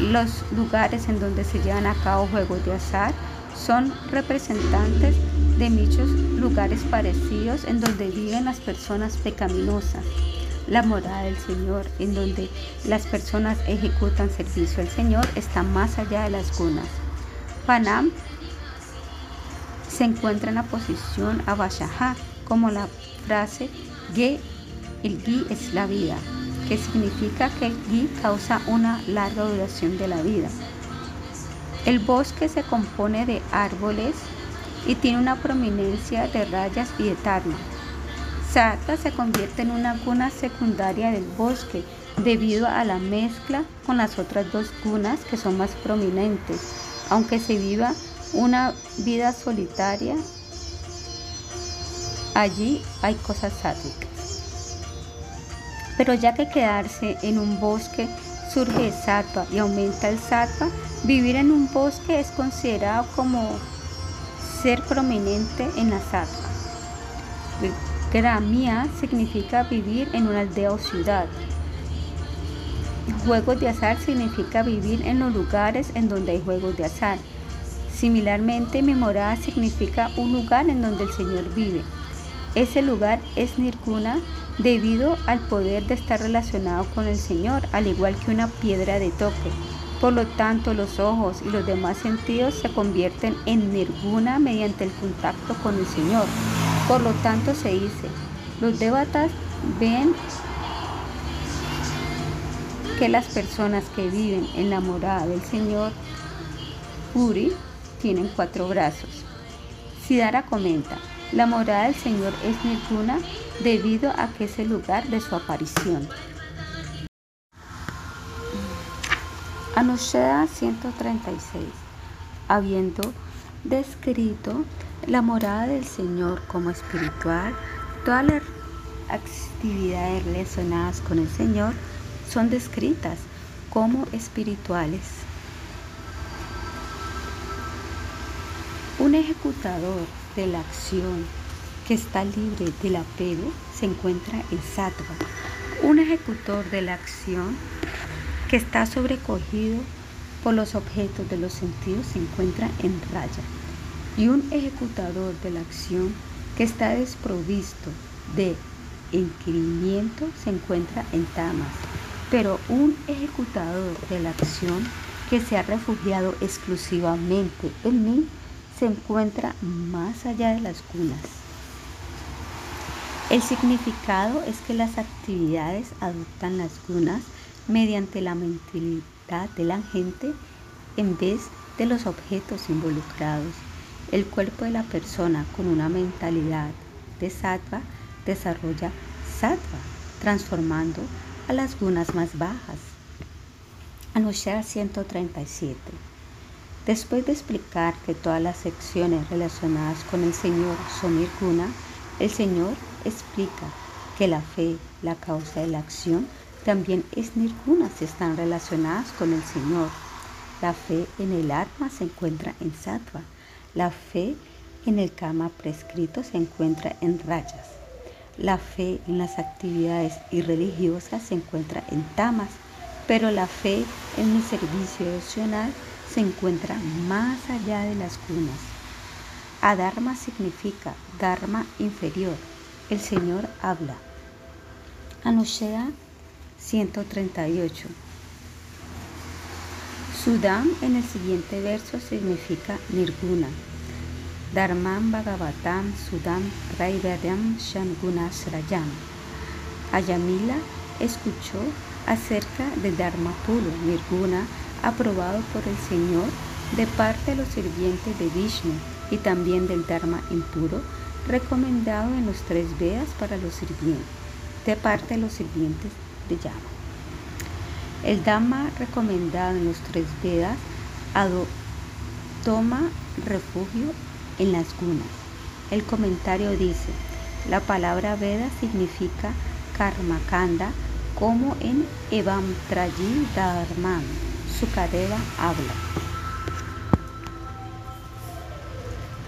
Los lugares en donde se llevan a cabo juegos de azar son representantes de muchos lugares parecidos en donde viven las personas pecaminosas la morada del Señor, en donde las personas ejecutan servicio al Señor, está más allá de las gunas. Panam se encuentra en la posición Abashaha, como la frase Ge, el Gi es la vida, que significa que el Gi causa una larga duración de la vida. El bosque se compone de árboles y tiene una prominencia de rayas y de tarma. Sata se convierte en una cuna secundaria del bosque debido a la mezcla con las otras dos cunas que son más prominentes. Aunque se viva una vida solitaria, allí hay cosas sátricas. Pero ya que quedarse en un bosque surge de sattva y aumenta el sattva, vivir en un bosque es considerado como ser prominente en la sattva. Gramia significa vivir en una aldea o ciudad. Juegos de azar significa vivir en los lugares en donde hay juegos de azar. Similarmente, mi morada significa un lugar en donde el Señor vive. Ese lugar es Nirguna debido al poder de estar relacionado con el Señor, al igual que una piedra de toque. Por lo tanto, los ojos y los demás sentidos se convierten en Nirguna mediante el contacto con el Señor. Por lo tanto se dice, los devatas ven que las personas que viven en la morada del Señor Puri tienen cuatro brazos. Sidara comenta, la morada del Señor es Nirguna debido a que es el lugar de su aparición. Anusheda 136. Habiendo descrito la morada del Señor como espiritual, todas las actividades relacionadas con el Señor son descritas como espirituales. Un ejecutador de la acción que está libre del apego se encuentra en sattva. Un ejecutor de la acción que está sobrecogido por los objetos de los sentidos se encuentra en raya. Y un ejecutador de la acción que está desprovisto de inquirimiento se encuentra en tamas. Pero un ejecutador de la acción que se ha refugiado exclusivamente en mí se encuentra más allá de las cunas. El significado es que las actividades adoptan las gunas mediante la mentalidad de la gente en vez de los objetos involucrados. El cuerpo de la persona con una mentalidad de sattva desarrolla sattva, transformando a las gunas más bajas. Anushya 137. Después de explicar que todas las secciones relacionadas con el Señor son nirguna, el Señor explica que la fe, la causa de la acción, también es nirguna si están relacionadas con el Señor. La fe en el Atma se encuentra en sattva. La fe en el kama prescrito se encuentra en rayas. La fe en las actividades irreligiosas se encuentra en tamas, pero la fe en mi servicio devocional se encuentra más allá de las cunas. Adharma significa dharma inferior. El Señor habla. Anushea 138. Sudam en el siguiente verso significa nirguna. Dharman Bhagavatam Sudam Raivedam Shangunasrayam. Ayamila escuchó acerca del Dharma puro, nirguna, aprobado por el Señor de parte de los sirvientes de Vishnu y también del Dharma impuro, recomendado en los tres Vedas para los sirvientes, de parte de los sirvientes de llama. El Dhamma recomendado en los tres Vedas toma refugio en las gunas. El comentario dice, la palabra Veda significa karma kanda como en Evam Traji Dharman. Sukadeva habla.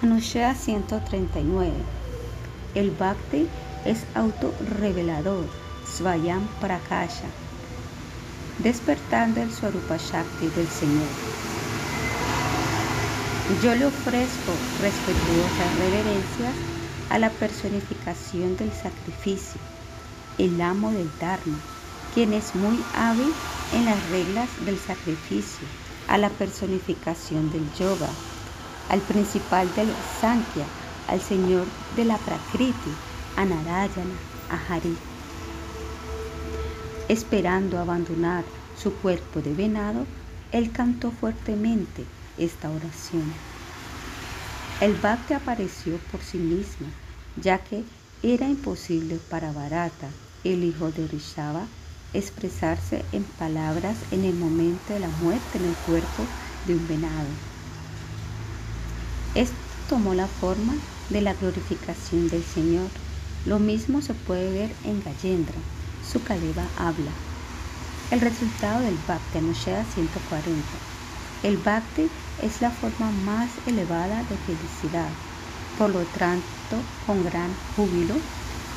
Anushya 139. El Bhakti es autorrevelador Svayam Prakasha, despertando el Swarupa Shakti del Señor. Yo le ofrezco respetuosas reverencias a la personificación del sacrificio, el amo del Dharma, quien es muy hábil en las reglas del sacrificio, a la personificación del yoga, al principal del Sankhya, al señor de la Prakriti, a Narayana, a Hari esperando abandonar su cuerpo de venado, él cantó fuertemente esta oración. El Bhakti apareció por sí misma, ya que era imposible para Bharata, el hijo de Rishava, expresarse en palabras en el momento de la muerte en el cuerpo de un venado. Esto tomó la forma de la glorificación del Señor. Lo mismo se puede ver en Gayendra, Sukadeva habla. El resultado del Bhakti Anusheda 140. El Bhakti es la forma más elevada de felicidad. Por lo tanto, con gran júbilo,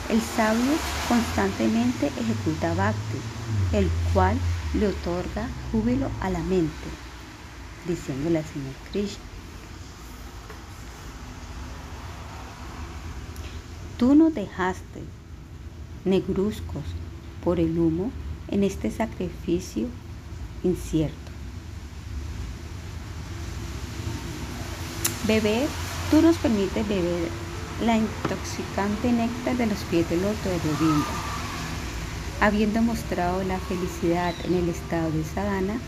el sabio constantemente ejecuta Bhakti, el cual le otorga júbilo a la mente, diciéndole al Señor Krishna. Tú no dejaste negruzcos por el humo en este sacrificio incierto. Beber, tú nos permites beber la intoxicante néctar de los pies del loto de Govinda. Habiendo mostrado la felicidad en el estado de sadhana,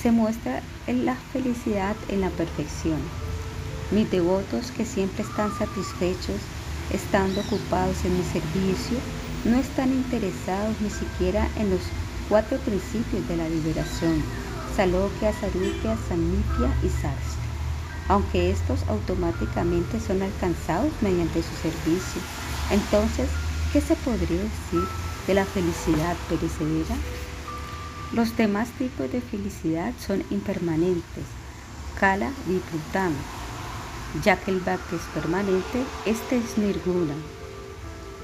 se muestra la felicidad en la perfección. Mis devotos que siempre están satisfechos, estando ocupados en mi servicio, no están interesados ni siquiera en los cuatro principios de la liberación, Salokya, Sarukya, Samipya y Sarsti, aunque estos automáticamente son alcanzados mediante su servicio. Entonces, ¿qué se podría decir de la felicidad perecedera? Los demás tipos de felicidad son impermanentes, kala viprutam, ya que el bhakti es permanente, este es nirguna,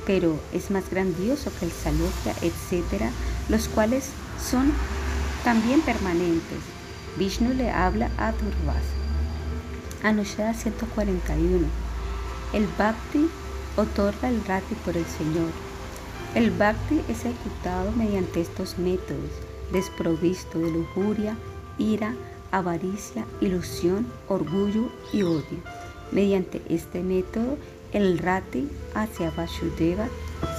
pero es más grandioso que el salokya, etc., los cuales son también permanentes. Vishnu le habla a Durvasa. Anushada 141. El bhakti otorga el rati por el Señor. El bhakti es ejecutado mediante estos métodos, desprovisto de lujuria, ira, avaricia, ilusión, orgullo y odio. Mediante este método, el rati hacia Vasudeva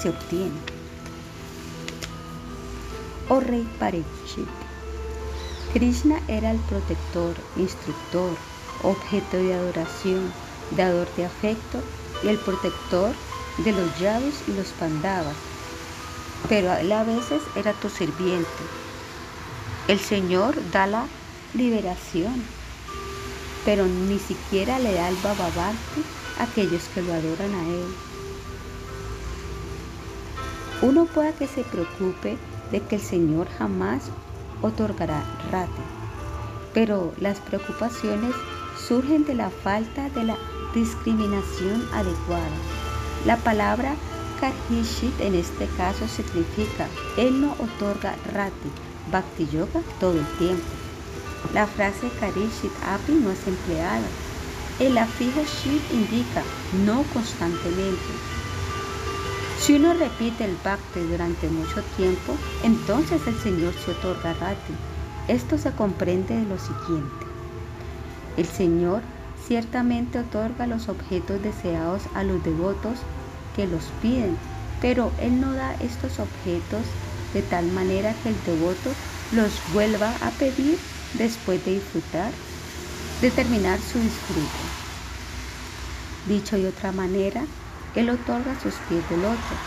se obtiene. Oh rey Parikshit, Krishna era el protector, instructor, objeto de adoración, dador de afecto y el protector de los yavis y los pandavas, pero a veces era tu sirviente. El Señor da la liberación, pero ni siquiera le da el bababarte a aquellos que lo adoran a Él. Uno puede que se preocupe de que el Señor jamás otorgará rati, pero las preocupaciones surgen de la falta de la discriminación adecuada. La palabra Karhishit en este caso significa Él no otorga rati, bhakti yoga todo el tiempo. La frase Karishit api no es empleada. El afijo shit indica no constantemente. Si uno repite el bhakti durante mucho tiempo, entonces el Señor se otorga rati. Esto se comprende de lo siguiente. El Señor ciertamente otorga los objetos deseados a los devotos que los piden, pero Él no da estos objetos de tal manera que el devoto los vuelva a pedir después de disfrutar, de terminar su disfrute. Dicho de otra manera, Él otorga sus pies del otro,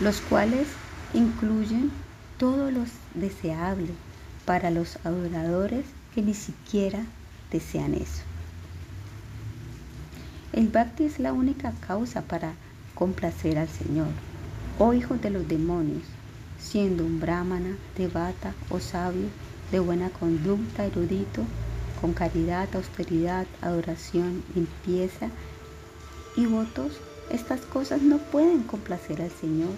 los cuales incluyen todo lo deseable para los adoradores que ni siquiera desean eso. El bhakti es la única causa para complacer al Señor. Oh hijos de los demonios, siendo un brahmana, devata o sabio, de buena conducta, erudito, con caridad, austeridad, adoración, limpieza y votos, estas cosas no pueden complacer al Señor.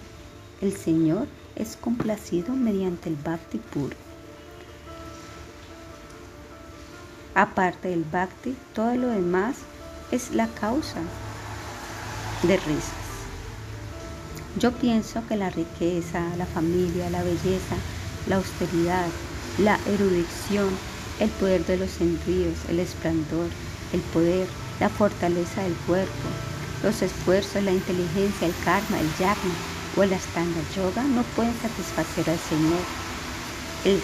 El Señor es complacido mediante el bhakti puro. Aparte del bhakti, todo lo demás es la causa de risas. Yo pienso que la riqueza, la familia, la belleza, la austeridad, la erudición, el poder de los sentidos, el esplendor, el poder, la fortaleza del cuerpo, los esfuerzos, la inteligencia, el karma, el yagna o el astanga yoga no pueden satisfacer al Señor. El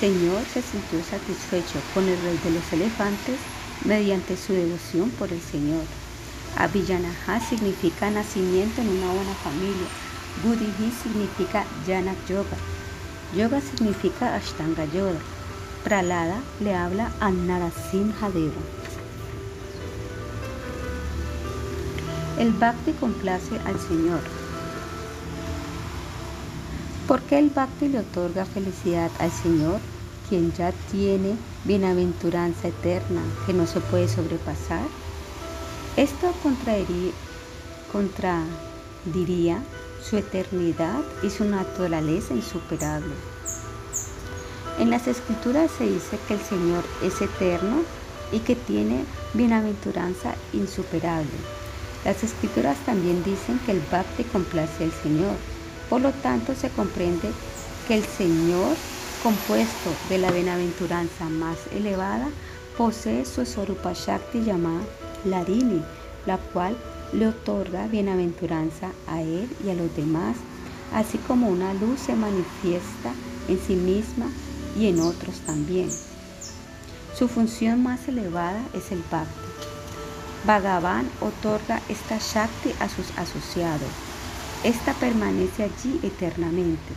Señor se sintió satisfecho con el rey de los elefantes mediante su devoción por el Señor. Abhijanaha significa nacimiento en una buena familia. Buddhi significa Jana Yoga. Yoga significa Ashtanga Yoga. Pralada le habla a Narasimha Deva. El Bhakti complace al Señor. ¿Por qué el Bhakti le otorga felicidad al Señor? quien ya tiene bienaventuranza eterna que no se puede sobrepasar? Esto contradiría su eternidad y su naturaleza insuperable. En las escrituras se dice que el Señor es eterno y que tiene bienaventuranza insuperable. Las escrituras también dicen que el Bhakti complace al Señor. Por lo tanto, se comprende que el Señor compuesto de la bienaventuranza más elevada, posee su Sorupa Shakti llamada Larini, la cual le otorga bienaventuranza a él y a los demás, así como una luz se manifiesta en sí misma y en otros también. Su función más elevada es el Bhakti. Bhagavan otorga esta Shakti a sus asociados. Esta permanece allí eternamente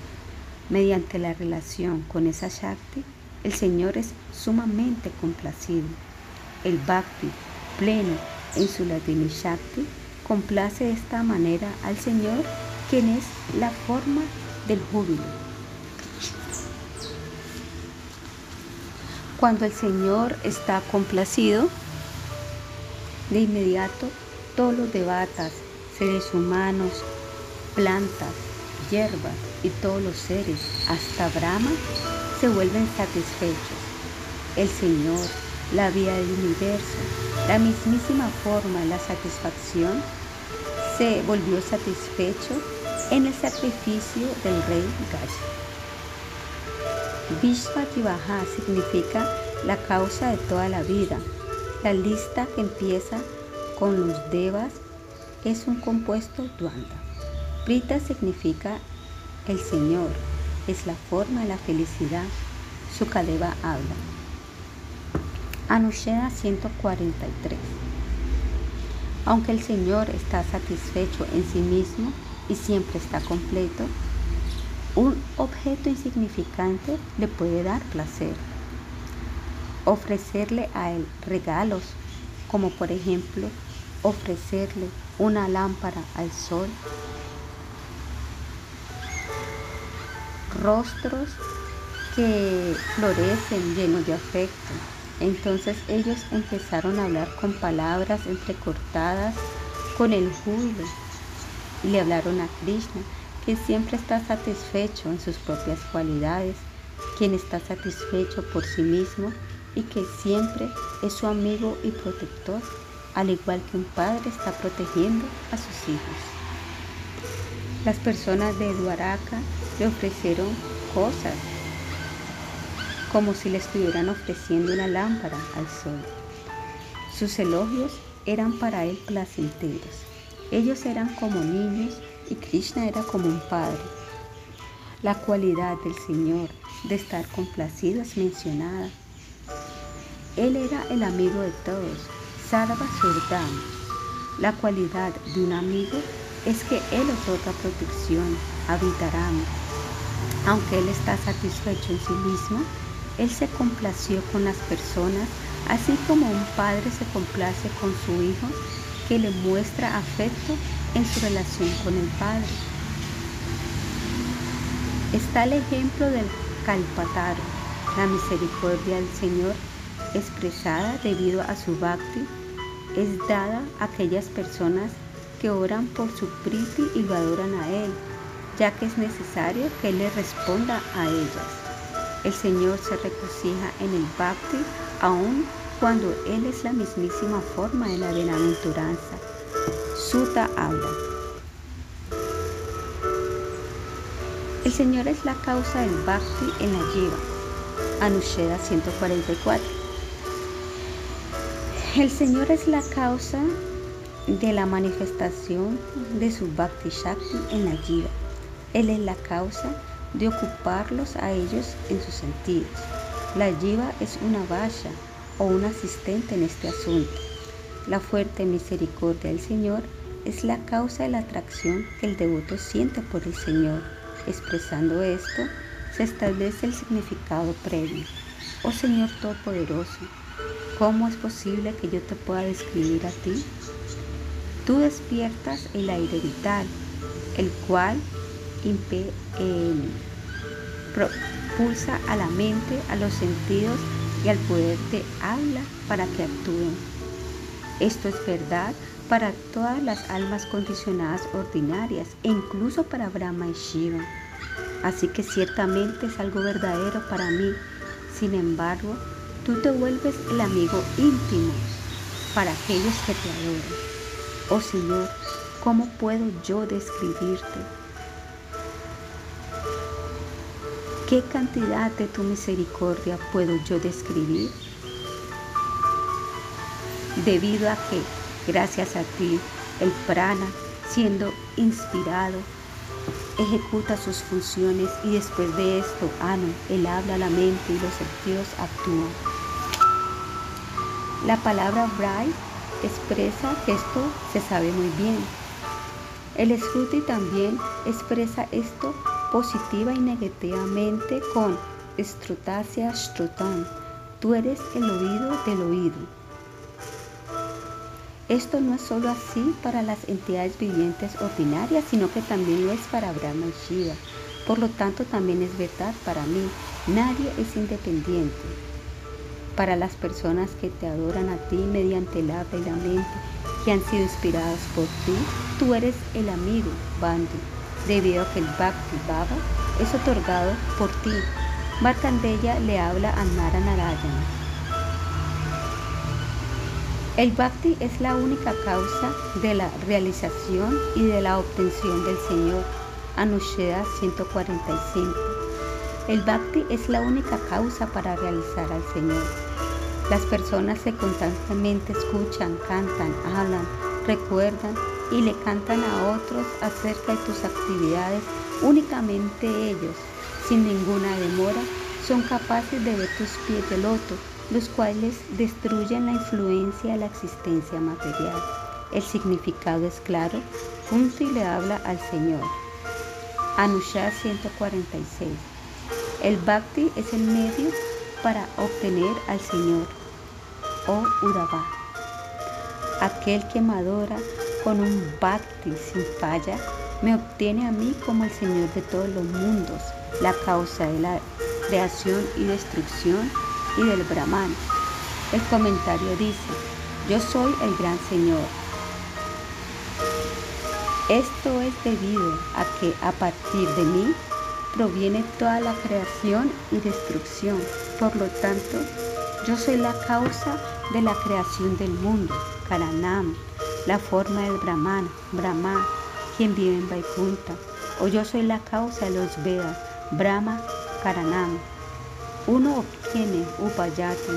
mediante la relación con esa Shakti, el Señor es sumamente complacido. El Bhakti, pleno en su Latini Shakti, complace de esta manera al Señor, quien es la forma del júbilo. Cuando el Señor está complacido, de inmediato todos los debatas, seres humanos, plantas, hierbas y todos los seres, hasta Brahma, se vuelven satisfechos. El Señor, la vida del universo, la mismísima forma la satisfacción, se volvió satisfecho en el sacrificio del rey Gaya. Vishvativaha significa la causa de toda la vida. La lista que empieza con los devas es un compuesto duanda. Prita significa el Señor, es la forma de la felicidad. Sukadeva habla. Anusheda 143. Aunque el Señor está satisfecho en sí mismo y siempre está completo, un objeto insignificante le puede dar placer. Ofrecerle a él regalos, como por ejemplo ofrecerle una lámpara al sol, rostros que florecen llenos de afecto. Entonces ellos empezaron a hablar con palabras entrecortadas con el júbilo y le hablaron a Krishna que siempre está satisfecho en sus propias cualidades, quien está satisfecho por sí mismo y que siempre es su amigo y protector, al igual que un padre está protegiendo a sus hijos. Las personas de Dwaraka le ofrecieron cosas como si le estuvieran ofreciendo una lámpara al sol. Sus elogios eran para él placenteros. Ellos eran como niños y Krishna era como un padre. La cualidad del Señor de estar complacido es mencionada. Él era el amigo de todos, Sarva Surdam. La cualidad de un amigo es que Él otorga protección, habitarán. Aunque Él está satisfecho en sí mismo, Él se complació con las personas, así como un padre se complace con su hijo que le muestra afecto en su relación con el Padre. Está el ejemplo del Kalpataro, la misericordia del Señor expresada debido a su bhakti, es dada a aquellas personas que oran por su priti y lo adoran a Él, ya que es necesario que Él le responda a ellas. El Señor se regocija en el bhakti aun cuando Él es la mismísima forma de la bienaventuranza. Suta habla. El Señor es la causa del bhakti en la jiva. Anusheda 144. El Señor es la causa de la manifestación de su bhakti shakti en la jiva. Él es la causa de ocuparlos a ellos en sus sentidos. La jiva es una valla o un asistente en este asunto. La fuerte misericordia del Señor es la causa de la atracción que el devoto siente por el Señor. Expresando esto, se establece el significado previo. Oh Señor Todopoderoso, ¿cómo es posible que yo te pueda describir a ti? Tú despiertas el aire vital, el cual propulsa a la mente, a los sentidos y al poder te habla para que actúen. Esto es verdad para todas las almas condicionadas ordinarias e incluso para Brahma y Shiva. Así que ciertamente es algo verdadero para mí. Sin embargo, tú te vuelves el amigo íntimo para aquellos que te adoran. Oh Señor, ¿cómo puedo yo describirte? ¿Qué cantidad de tu misericordia puedo yo describir? Debido a que, gracias a ti, el prana, siendo inspirado, ejecuta sus funciones y después de esto, Anu, él habla la mente y los sentidos actúan. La palabra Bright expresa esto se sabe muy bien. El Sruti también expresa esto positiva y negativamente con Strutasya Strutan, tú eres el oído del oído. Esto no es solo así para las entidades vivientes ordinarias, sino que también lo es para Brahma y Shiva. Por lo tanto, también es verdad para mí. Nadie es independiente. Para las personas que te adoran a ti mediante el habla y la mente, que han sido inspirados por ti, tú eres el amigo, Bandhu, debido a que el Bhakti Baba es otorgado por ti. Markandeya le habla a Nara Narayana. El Bhakti es la única causa de la realización y de la obtención del Señor. Anusheda 145. El Bhakti es la única causa para realizar al Señor. Las personas que constantemente escuchan, cantan, hablan, recuerdan y le cantan a otros acerca de tus actividades, únicamente ellos, sin ninguna demora, son capaces de ver tus pies de loto, los cuales destruyen la influencia de la existencia material. El significado es claro, punto le habla al Señor. Anusha 146. El bhakti es el medio para obtener al Señor. Oh Urava, aquel que me adora con un bhakti sin falla, me obtiene a mí como el Señor de todos los mundos, la causa de la creación y destrucción y del Brahman. El comentario dice, yo soy el gran Señor. Esto es debido a que a partir de mí proviene toda la creación y destrucción. Por lo tanto, yo soy la causa de la creación del mundo, Karanam, la forma del Brahman, Brahma, quien vive en Vaikunta. O yo soy la causa de los Vedas, Brahma, Karanam. Uno obtiene Upayati,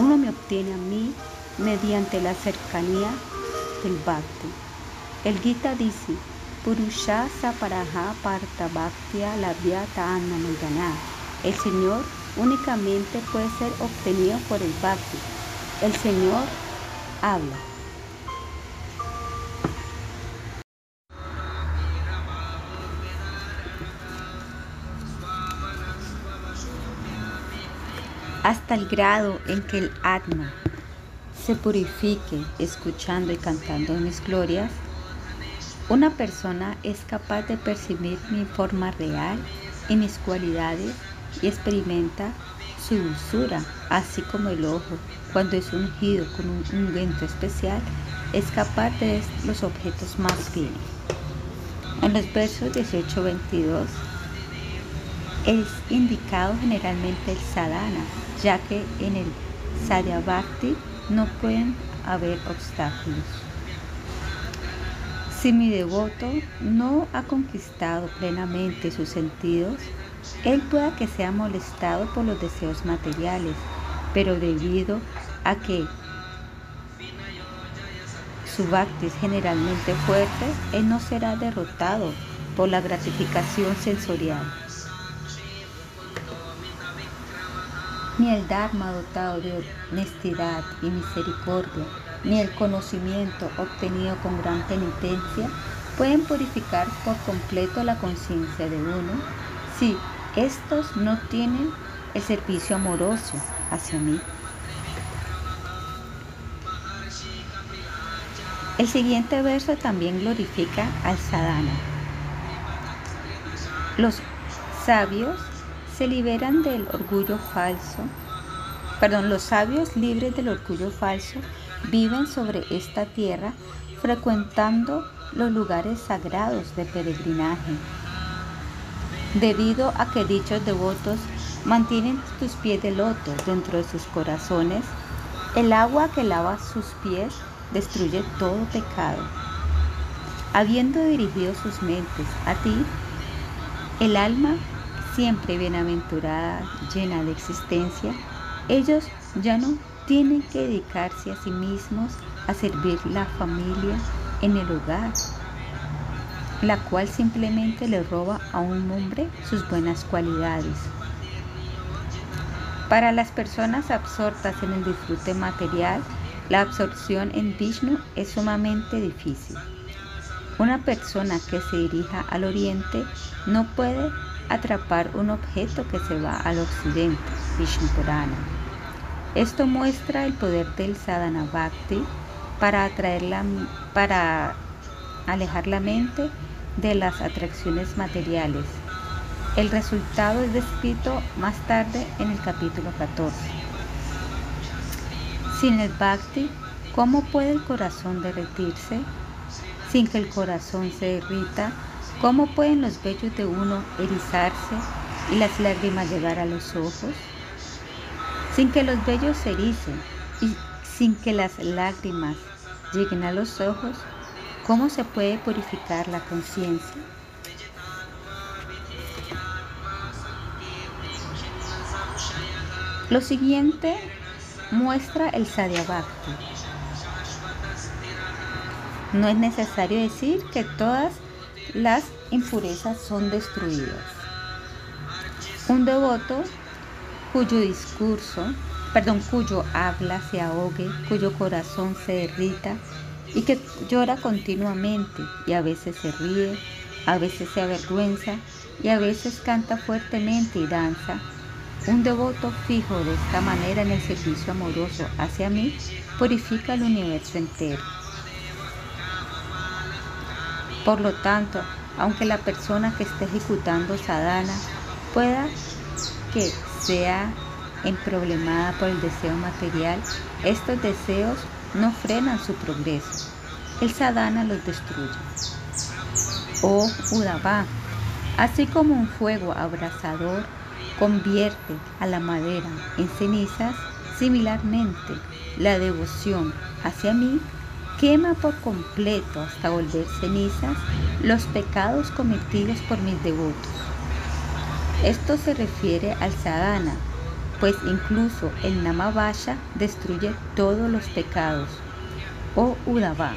uno me obtiene a mí mediante la cercanía del Bhakti. El Gita dice, Purusha Saparaha Parta Bhaktya Labhyata. El Señor únicamente puede ser obtenido por el Bhakti. El Señor habla. Hasta el grado en que el Atma se purifique escuchando y cantando mis glorias, una persona es capaz de percibir mi forma real y mis cualidades y experimenta su dulzura, así como el ojo, cuando es ungido con un ungüento especial, es capaz de los objetos más finos. En los versos 18-22 es indicado generalmente el sadhana, ya que en el sadhyabhakti no pueden haber obstáculos. Si mi devoto no ha conquistado plenamente sus sentidos, él pueda que sea molestado por los deseos materiales, pero debido a que su bhakti es generalmente fuerte, él no será derrotado por la gratificación sensorial. Ni el Dharma dotado de honestidad y misericordia, ni el conocimiento obtenido con gran penitencia pueden purificar por completo la conciencia de uno si estos no tienen el servicio amoroso hacia mí. El siguiente verso también glorifica al sadhana. Los sabios se liberan del orgullo falso. Perdón, los sabios libres del orgullo falso viven sobre esta tierra frecuentando los lugares sagrados de peregrinaje. Debido a que dichos devotos mantienen tus pies de loto dentro de sus corazones, el agua que lava sus pies destruye todo pecado. Habiendo dirigido sus mentes a ti, el alma siempre bienaventurada, llena de existencia, ellos ya no tienen que dedicarse a sí mismos a servir la familia en el hogar, la cual simplemente le roba a un hombre sus buenas cualidades. Para las personas absortas en el disfrute material, la absorción en Vishnu es sumamente difícil. Una persona que se dirija al oriente no puede atrapar un objeto que se va al occidente, Vishnu Purana. Esto muestra el poder del sadhana bhakti para, atraer para alejar la mente de las atracciones materiales. El resultado es descrito más tarde en el capítulo 14. Sin el bhakti, ¿cómo puede el corazón derretirse? Sin que el corazón se derrita, ¿cómo pueden los vellos de uno erizarse y las lágrimas llegar a los ojos? Sin que los vellos se ericen y sin que las lágrimas lleguen a los ojos, ¿cómo se puede purificar la conciencia? Lo siguiente muestra el Sadhya Bhakti. No es necesario decir que todas las impurezas son destruidas. Un devoto cuyo discurso, perdón, cuyo habla se ahogue, cuyo corazón se derrita y que llora continuamente y a veces se ríe, a veces se avergüenza y a veces canta fuertemente y danza, un devoto fijo de esta manera en el servicio amoroso hacia mí purifica el universo entero. Por lo tanto, aunque la persona que esté ejecutando sadhana pueda que sea emproblemada por el deseo material, estos deseos no frenan su progreso. El sadhana los destruye. Oh Udava, así como un fuego abrasador convierte a la madera en cenizas, similarmente la devoción hacia mí quema por completo hasta volver cenizas los pecados cometidos por mis devotos. Esto se refiere al sadhana, pues incluso el namavasha destruye todos los pecados. O Udava,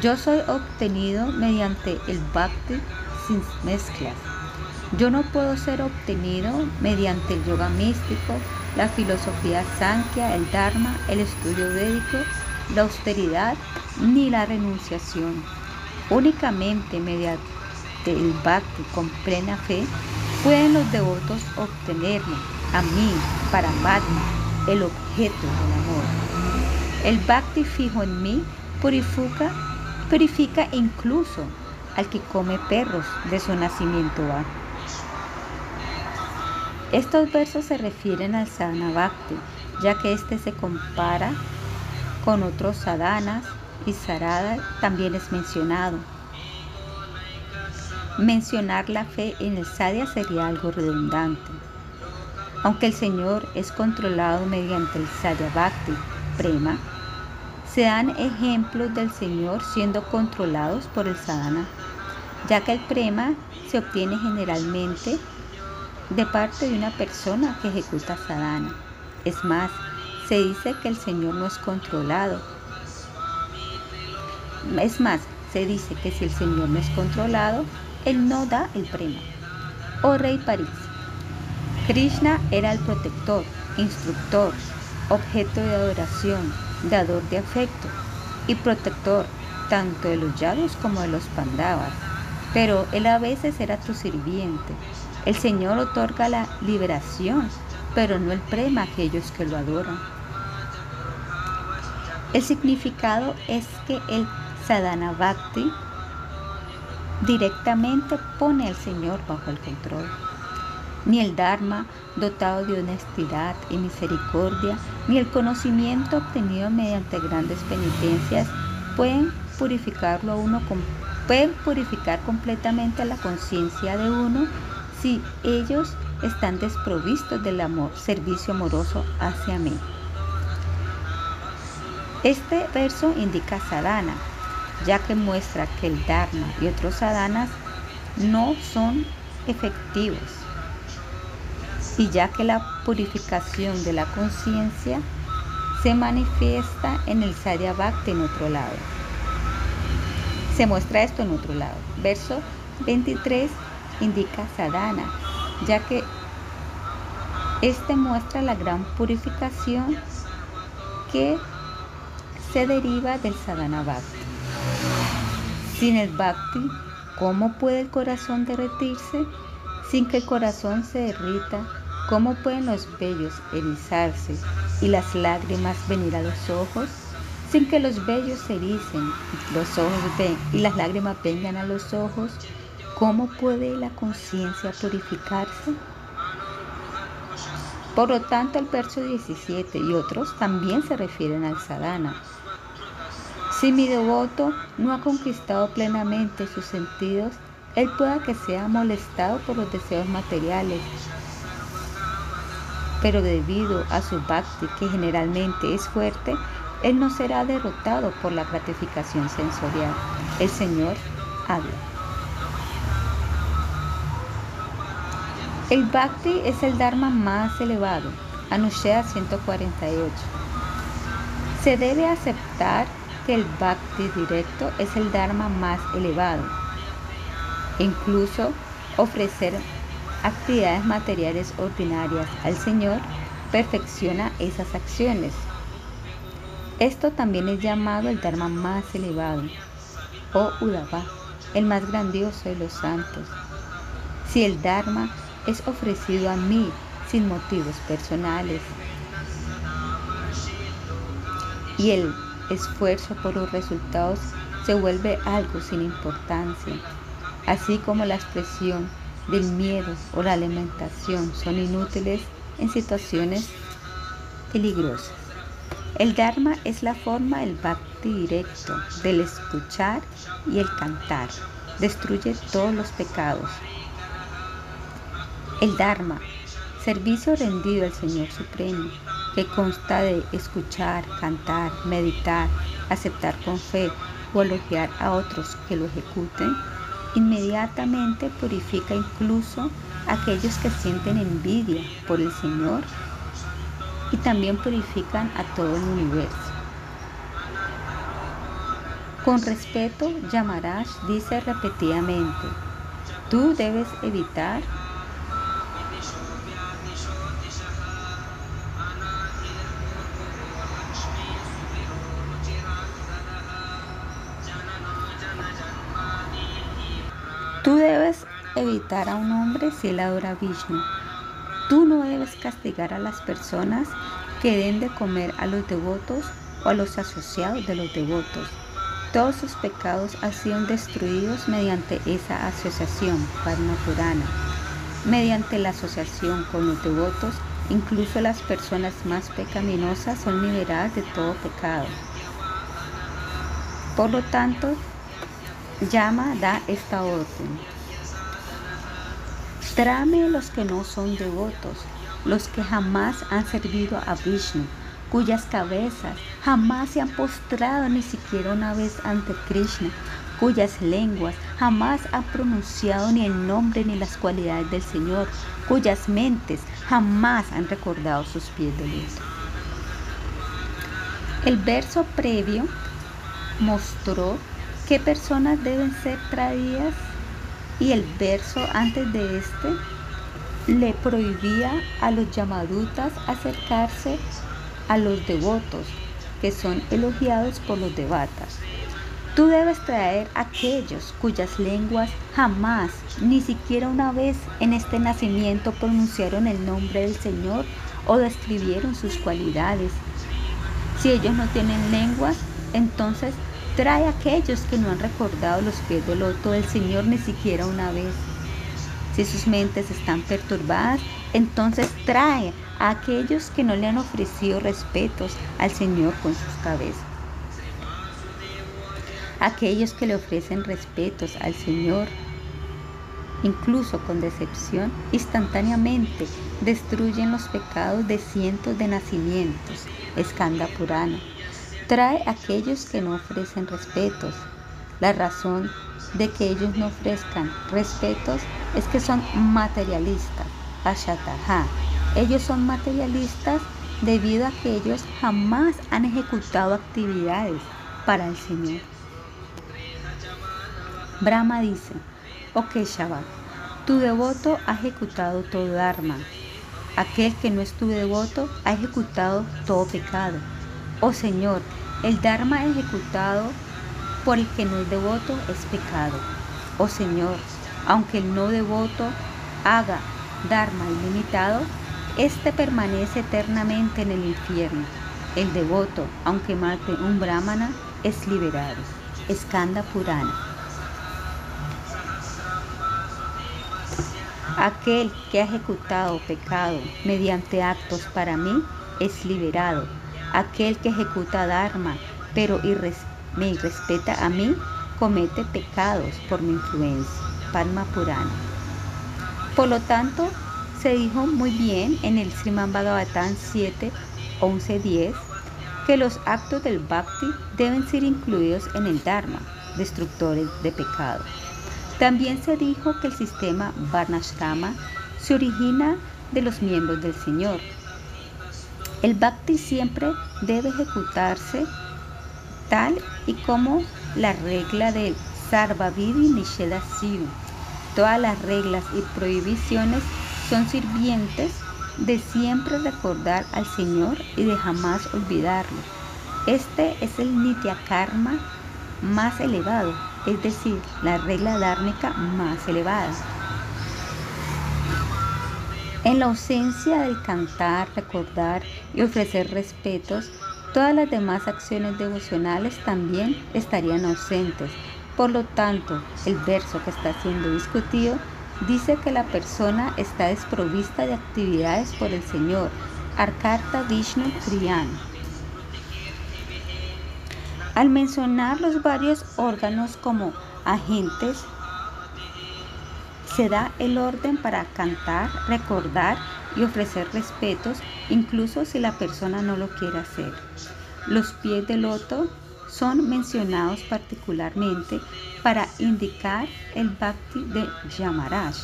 yo soy obtenido mediante el bhakti sin mezclas yo no puedo ser obtenido mediante el yoga místico, la filosofía sankhya, el dharma, el estudio védico, la austeridad ni la renunciación. Únicamente mediante el bhakti con plena fe pueden los devotos obtenerme, a mí, para Padma, el objeto del amor. El bhakti fijo en mí purifica, purifica incluso al que come perros de su nacimiento va. Estos versos se refieren al sadhana bhakti, ya que este se compara con otros sadhanas y sarada también es mencionado. Mencionar la fe en el sadhya sería algo redundante. Aunque el Señor es controlado mediante el sadhya bhakti, prema, se dan ejemplos del Señor siendo controlados por el sadhana, ya que el prema se obtiene generalmente de parte de una persona que ejecuta sadhana. Es más, se dice que el Señor no es controlado. Es más, se dice que si el Señor no es controlado, Él no da el premio. Oh Rey París, Krishna era el protector, instructor, objeto de adoración, dador de afecto y protector tanto de los yadus como de los pandavas. Pero Él a veces era tu sirviente, el Señor otorga la liberación, pero no el prema a aquellos que lo adoran. El significado es que el sadhana bhakti directamente pone al Señor bajo el control. Ni el Dharma, dotado de honestidad y misericordia, ni el conocimiento obtenido mediante grandes penitencias pueden purificarlo a uno, pueden purificar completamente la conciencia de uno si ellos están desprovistos del amor, servicio amoroso hacia mí. Este verso indica sadhana, ya que muestra que el dharma y otros sadhanas no son efectivos, y ya que la purificación de la conciencia se manifiesta en el Sadhya Bhakti en otro lado. Se muestra esto en otro lado. Verso 23 indica sadhana, ya que este muestra la gran purificación que se deriva del sadhana bhakti. Sin el bhakti, ¿cómo puede el corazón derretirse? sin que el corazón se derrita, ¿cómo pueden los vellos erizarse y las lágrimas venir a los ojos? Sin que los vellos se ericen, los ojos ven y las lágrimas vengan a los ojos, ¿cómo puede la conciencia purificarse? Por lo tanto, el verso 17 y otros también se refieren al sadhana. Si mi devoto no ha conquistado plenamente sus sentidos, él pueda que sea molestado por los deseos materiales, pero debido a su bhakti, que generalmente es fuerte, él no será derrotado por la gratificación sensorial. El Señor habla. El bhakti es el dharma más elevado. Anushya 148. Se debe aceptar el bhakti directo es el dharma más elevado. Incluso ofrecer actividades materiales ordinarias al Señor perfecciona esas acciones. Esto también es llamado el Dharma más elevado, o Udava, el más grandioso de los santos. Si el Dharma es ofrecido a mí sin motivos personales y el esfuerzo por los resultados se vuelve algo sin importancia, así como la expresión del miedo o la alimentación son inútiles en situaciones peligrosas. El Dharma es la forma del bhakti directo, del escuchar y el cantar. Destruye todos los pecados. El Dharma, servicio rendido al Señor Supremo, que consta de escuchar, cantar, meditar, aceptar con fe o elogiar a otros que lo ejecuten, inmediatamente purifica incluso a aquellos que sienten envidia por el Señor y también purifican a todo el universo. Con respeto, Yamarash dice repetidamente, tú debes evitar Tú debes evitar a un hombre si él adora a Vishnu. Tú no debes castigar a las personas que den de comer a los devotos o a los asociados de los devotos. Todos sus pecados han sido destruidos mediante esa asociación, Padma Purana. Mediante la asociación con los devotos, incluso las personas más pecaminosas son liberadas de todo pecado. Por lo tanto, Llama da esta orden. Trame los que no son devotos, los que jamás han servido a Vishnu, cuyas cabezas jamás se han postrado ni siquiera una vez ante Krishna, cuyas lenguas jamás han pronunciado ni el nombre ni las cualidades del Señor, cuyas mentes jamás han recordado sus pies luz. El verso previo mostró qué personas deben ser traídas y el verso antes de este le prohibía a los yamadutas acercarse a los devotos que son elogiados por los devatas. Tú debes traer aquellos cuyas lenguas jamás, ni siquiera una vez en este nacimiento pronunciaron el nombre del Señor o describieron sus cualidades. Si ellos no tienen lenguas, entonces Trae a aquellos que no han recordado los pies del loto del Señor ni siquiera una vez. Si sus mentes están perturbadas, entonces trae a aquellos que no le han ofrecido respetos al Señor con sus cabezas. Aquellos que le ofrecen respetos al Señor, incluso con decepción, instantáneamente destruyen los pecados de cientos de nacimientos. Escanda Purana trae a aquellos que no ofrecen respetos. La razón de que ellos no ofrezcan respetos es que son materialistas. Ashataha. Ellos son materialistas debido a que ellos jamás han ejecutado actividades para el Señor. Brahma dice, ok Shabbat, tu devoto ha ejecutado todo Dharma. Aquel que no es tu devoto ha ejecutado todo pecado. Oh Señor, el Dharma ejecutado por el que no es devoto es pecado. Oh Señor, aunque el no devoto haga Dharma ilimitado, éste permanece eternamente en el infierno. El devoto, aunque mate un brahmana, es liberado. Skanda Purana. Aquel que ha ejecutado pecado mediante actos para mí es liberado. Aquel que ejecuta Dharma pero me irrespeta a mí comete pecados por mi influencia. Palma Purana. Por lo tanto, se dijo muy bien en el Sriman Bhagavatam 7, 11, 10 que los actos del bhakti deben ser incluidos en el dharma, destructores de pecado. También se dijo que el sistema Varnashrama se origina de los miembros del Señor. El bhakti siempre debe ejecutarse tal y como la regla del Sarvavidi Nisheda Siu. Todas las reglas y prohibiciones son sirvientes de siempre recordar al Señor y de jamás olvidarlo. Este es el Nitya Karma más elevado, es decir, la regla dármica más elevada. En la ausencia del cantar, recordar y ofrecer respetos, todas las demás acciones devocionales también estarían ausentes. Por lo tanto, el verso que está siendo discutido dice que la persona está desprovista de actividades por el Señor. Arkarta Vishnu Kriyan. Al mencionar los varios órganos como agentes, se da el orden para cantar, recordar y ofrecer respetos, incluso si la persona no lo quiere hacer. Los pies del loto son mencionados particularmente para indicar el bhakti de Yamaraj,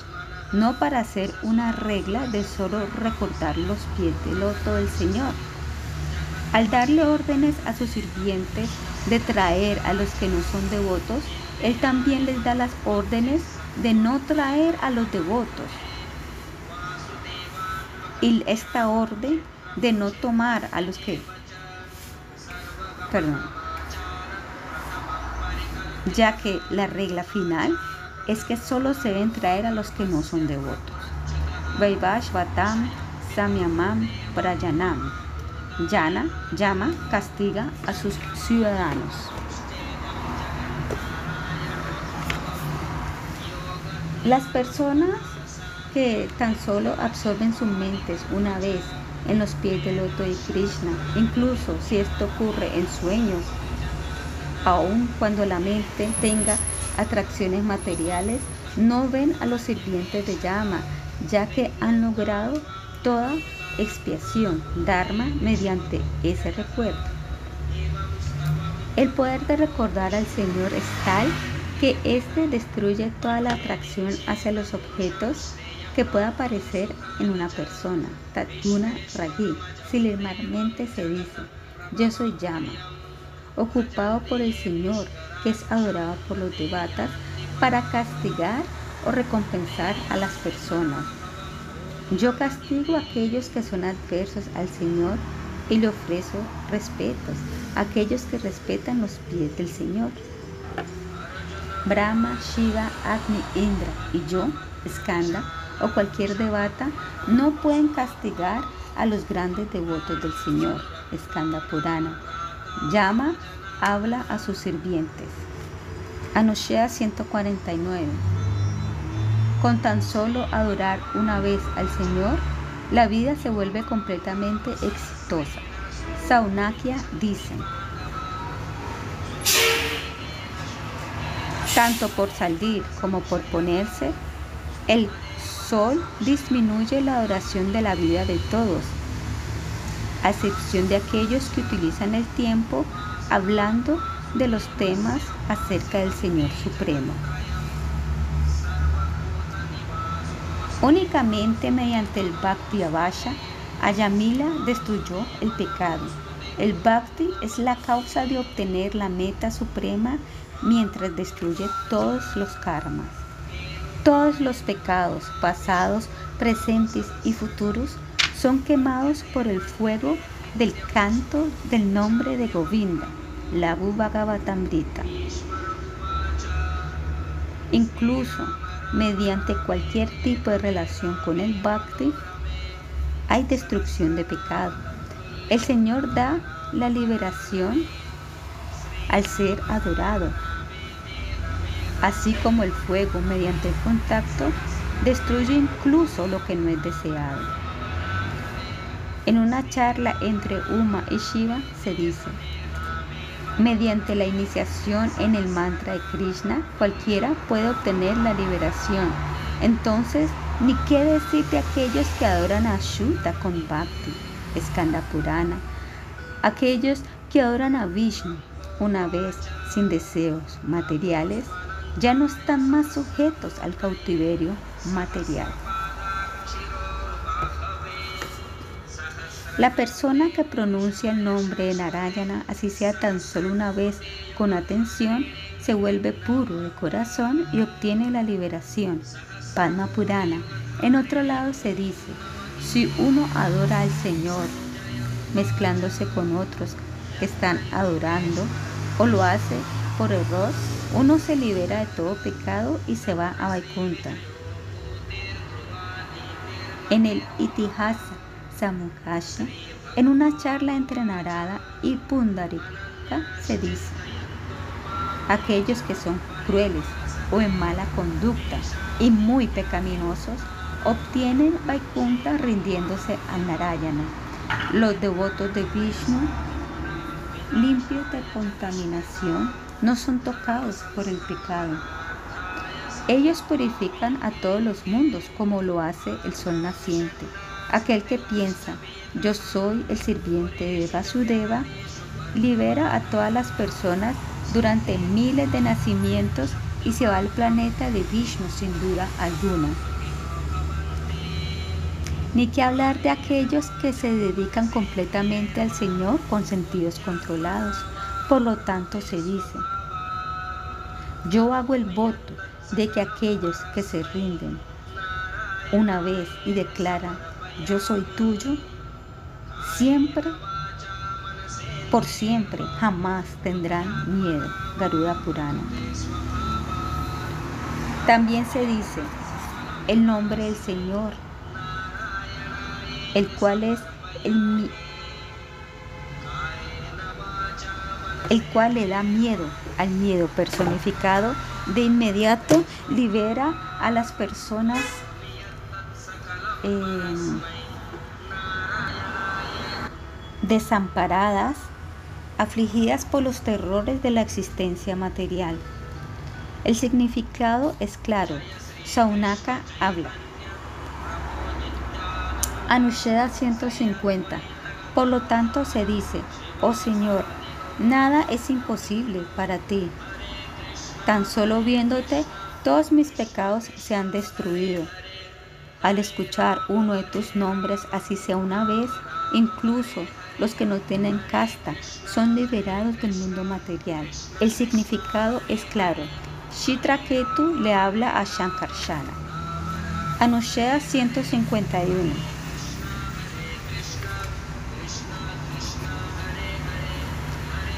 no para hacer una regla de solo recordar los pies del loto del Señor. Al darle órdenes a sus sirvientes de traer a los que no son devotos, Él también les da las órdenes de no traer a los devotos. Y esta orden de no tomar a los que... Perdón ya que la regla final es que solo se deben traer a los que no son devotos. Vaivash Vatam Samyamam Prayanam. Yana llama, castiga a sus ciudadanos. Las personas que tan solo absorben sus mentes una vez en los pies del loto de Krishna, incluso si esto ocurre en sueños aun cuando la mente tenga atracciones materiales, no ven a los sirvientes de llama, ya que han logrado toda expiación, Dharma, mediante ese recuerdo. El poder de recordar al Señor es tal que éste destruye toda la atracción hacia los objetos que pueda aparecer en una persona. Tatuna Ragi, mente se dice, yo soy llama, ocupado por el Señor, que es adorado por los devatas, para castigar o recompensar a las personas. Yo castigo a aquellos que son adversos al Señor y le ofrezco respetos a aquellos que respetan los pies del Señor. Brahma, Shiva, Agni, Indra y yo, Skanda o cualquier devata no pueden castigar a los grandes devotos del Señor, Skanda Purana, Llama, habla a sus sirvientes. Anoshea 149. Con tan solo adorar una vez al Señor, la vida se vuelve completamente exitosa. Saunakia dice, tanto por salir como por ponerse, el sol disminuye la adoración de la vida de todos a excepción de aquellos que utilizan el tiempo hablando de los temas acerca del Señor Supremo. Únicamente mediante el Bhakti Avasha, Ayamila destruyó el pecado. El Bhakti es la causa de obtener la meta suprema mientras destruye todos los karmas. Todos los pecados pasados, presentes y futuros son quemados por el fuego del canto del nombre de Govinda, la Bhagavatamrita. Incluso mediante cualquier tipo de relación con el bhakti, hay destrucción de pecado. El Señor da la liberación al ser adorado, así como el fuego mediante el contacto destruye incluso lo que no es deseado. En una charla entre Uma y Shiva se dice, mediante la iniciación en el mantra de Krishna, cualquiera puede obtener la liberación. Entonces, ni qué decir de aquellos que adoran a Shuta con Bhakti, Skanda Purana, aquellos que adoran a Vishnu una vez sin deseos materiales, ya no están más sujetos al cautiverio material. La persona que pronuncia el nombre de Narayana, así sea tan solo una vez con atención, se vuelve puro de corazón y obtiene la liberación. Padma Purana. En otro lado se dice, si uno adora al Señor, mezclándose con otros que están adorando, o lo hace por error, uno se libera de todo pecado y se va a Vaikunta. En el Itihasa Samukasha, en una charla entre Narada y Pundarika, se dice, aquellos que son crueles o en mala conducta y muy pecaminosos obtienen Vaikunta rindiéndose a Narayana. Los devotos de Vishnu, limpios de contaminación, no son tocados por el pecado. Ellos purifican a todos los mundos como lo hace el sol naciente Aquel que piensa, yo soy el sirviente de Vasudeva, libera a todas las personas durante miles de nacimientos y se va al planeta de Vishnu sin duda alguna. Ni que hablar de aquellos que se dedican completamente al Señor con sentidos controlados. Por lo tanto se dice, yo hago el voto de que aquellos que se rinden una vez y declaran yo soy tuyo, siempre, por siempre, jamás tendrán miedo. Garuda Purana. También se dice el nombre del Señor, el cual es el, el cual le da miedo al miedo personificado, de inmediato libera a las personas Em, desamparadas, afligidas por los terrores de la existencia material. El significado es claro. Shaunaka habla. Anusheda 150. Por lo tanto se dice, oh Señor, nada es imposible para ti. Tan solo viéndote, todos mis pecados se han destruido al escuchar uno de tus nombres, así sea una vez, incluso los que no tienen casta son liberados del mundo material. El significado es claro. Ketu le habla a Shankarshana. Anushea 151.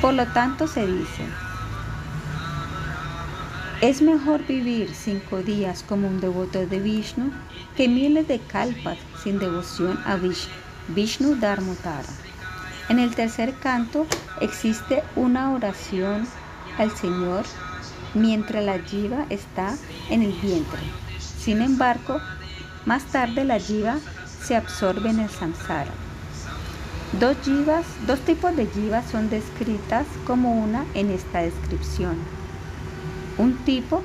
Por lo tanto se dice, es mejor vivir cinco días como un devoto de Vishnu que miles de kalpas sin devoción a Vishnu, Vishnu Dharmotara. En el tercer canto existe una oración al Señor mientras la jiva está en el vientre. Sin embargo, más tarde la jiva se absorbe en el samsara. Dos dos tipos de jivas son descritas como una en esta descripción. Un tipo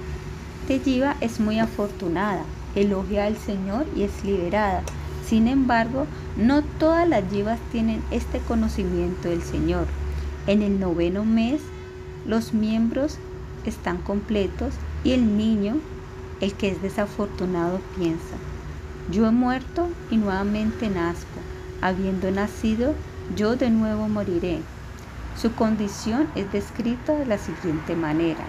de jiva es muy afortunada, elogia al Señor y es liberada. Sin embargo, no todas las yivas tienen este conocimiento del Señor. En el noveno mes, los miembros están completos y el niño, el que es desafortunado, piensa, yo he muerto y nuevamente nazco. Habiendo nacido, yo de nuevo moriré. Su condición es descrita de la siguiente manera.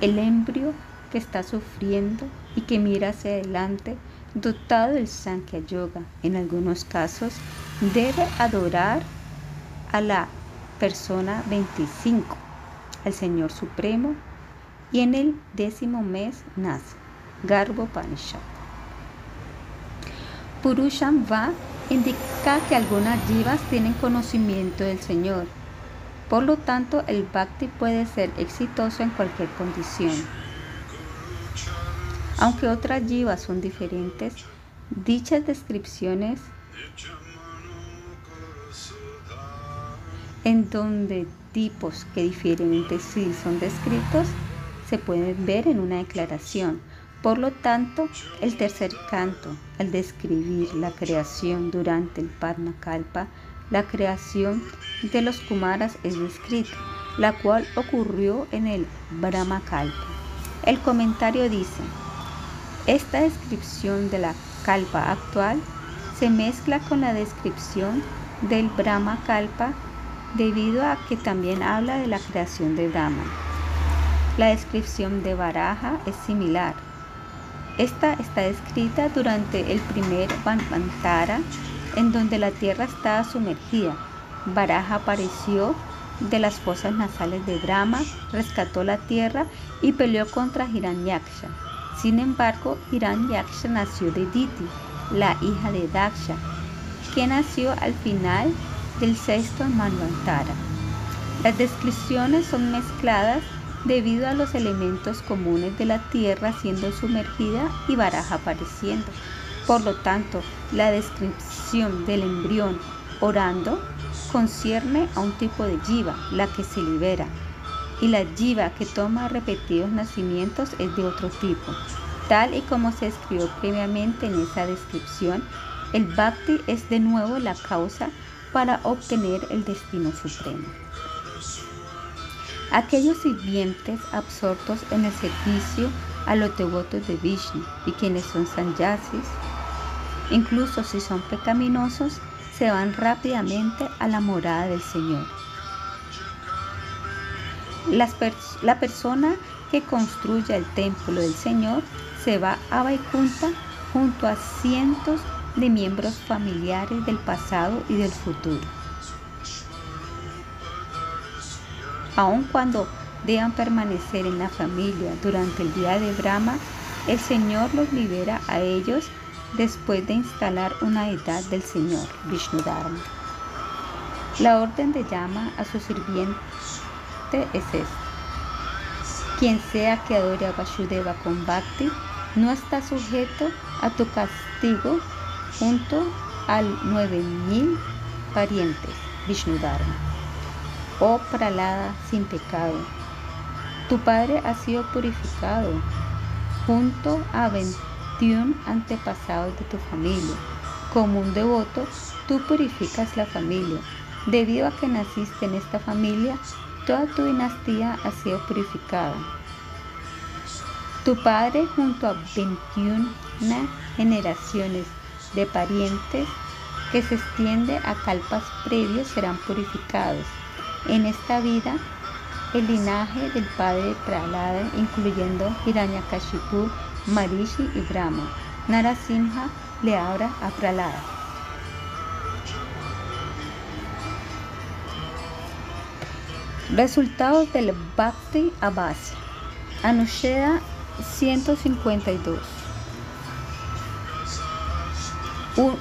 El embrio que está sufriendo y que mira hacia adelante, dotado del Sankhya Yoga, en algunos casos, debe adorar a la persona 25, al Señor Supremo, y en el décimo mes nace. Garbo Panishad. Purusham Va indica que algunas jivas tienen conocimiento del Señor. Por lo tanto, el bhakti puede ser exitoso en cualquier condición. Aunque otras jivas son diferentes, dichas descripciones en donde tipos que difieren entre sí son descritos se pueden ver en una declaración. Por lo tanto, el tercer canto, al describir la creación durante el Kalpa, la creación de los Kumaras es descrita, la cual ocurrió en el Kalpa. El comentario dice, esta descripción de la Kalpa actual se mezcla con la descripción del Brahma Kalpa debido a que también habla de la creación de Brahma. La descripción de Baraja es similar. Esta está escrita durante el primer Vanvantara, en donde la tierra estaba sumergida. Baraja apareció de las fosas nasales de Brahma, rescató la tierra y peleó contra Hiranyaksha. Sin embargo, Hiranyaksha nació de Diti, la hija de Daksha, que nació al final del sexto Manvantara. Las descripciones son mezcladas debido a los elementos comunes de la Tierra siendo sumergida y baraja apareciendo. Por lo tanto, la descripción del embrión orando concierne a un tipo de jiva, la que se libera, y la jiva que toma repetidos nacimientos es de otro tipo. Tal y como se escribió previamente en esa descripción, el bhakti es de nuevo la causa para obtener el destino supremo. Aquellos sirvientes absortos en el servicio a los devotos de Vishnu y quienes son sanyasis, incluso si son pecaminosos, se van rápidamente a la morada del Señor. la persona que construya el templo del Señor se va a Vaikunta junto a cientos de miembros familiares del pasado y del futuro. Aun cuando deban permanecer en la familia durante el día de Brahma, el Señor los libera a ellos después de instalar una edad del Señor, Vishnu Dharma. La orden de llama a su sirviente es esta. Quien sea que adore a Vasudeva con Bhakti no está sujeto a tu castigo junto al 9000 parientes Vishnudharma. Oh Pralada sin pecado, tu padre ha sido purificado junto a 21 antepasados de tu familia. Como un devoto, tú purificas la familia. Debido a que naciste en esta familia, toda tu dinastía ha sido purificada. Tu padre junto a 21 generaciones de parientes que se extiende a calpas previos serán purificados. En esta vida, el linaje del padre Pralada, incluyendo Hiranyakashipu, Marishi y Brahma, Narasimha le abra a Pralada. Resultados del Bhakti Abhasya. Anusheda 152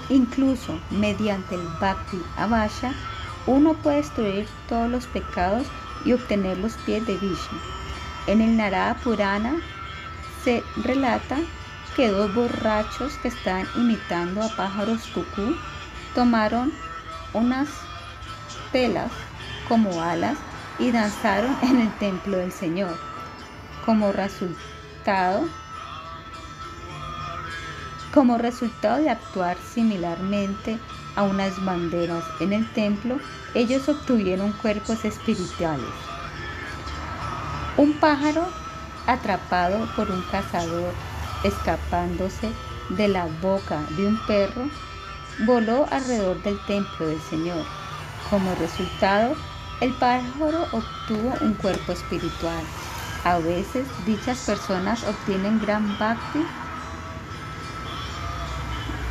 incluso mediante el Bhakti Avasha, uno puede destruir todos los pecados y obtener los pies de Vishnu. En el Narada Purana se relata que dos borrachos que estaban imitando a pájaros cucú tomaron unas telas como alas y danzaron en el templo del Señor. Como resultado, como resultado de actuar similarmente a unas banderas en el templo, ellos obtuvieron cuerpos espirituales. Un pájaro atrapado por un cazador escapándose de la boca de un perro voló alrededor del templo del Señor. Como resultado, el pájaro obtuvo un cuerpo espiritual. A veces dichas personas obtienen gran bhakti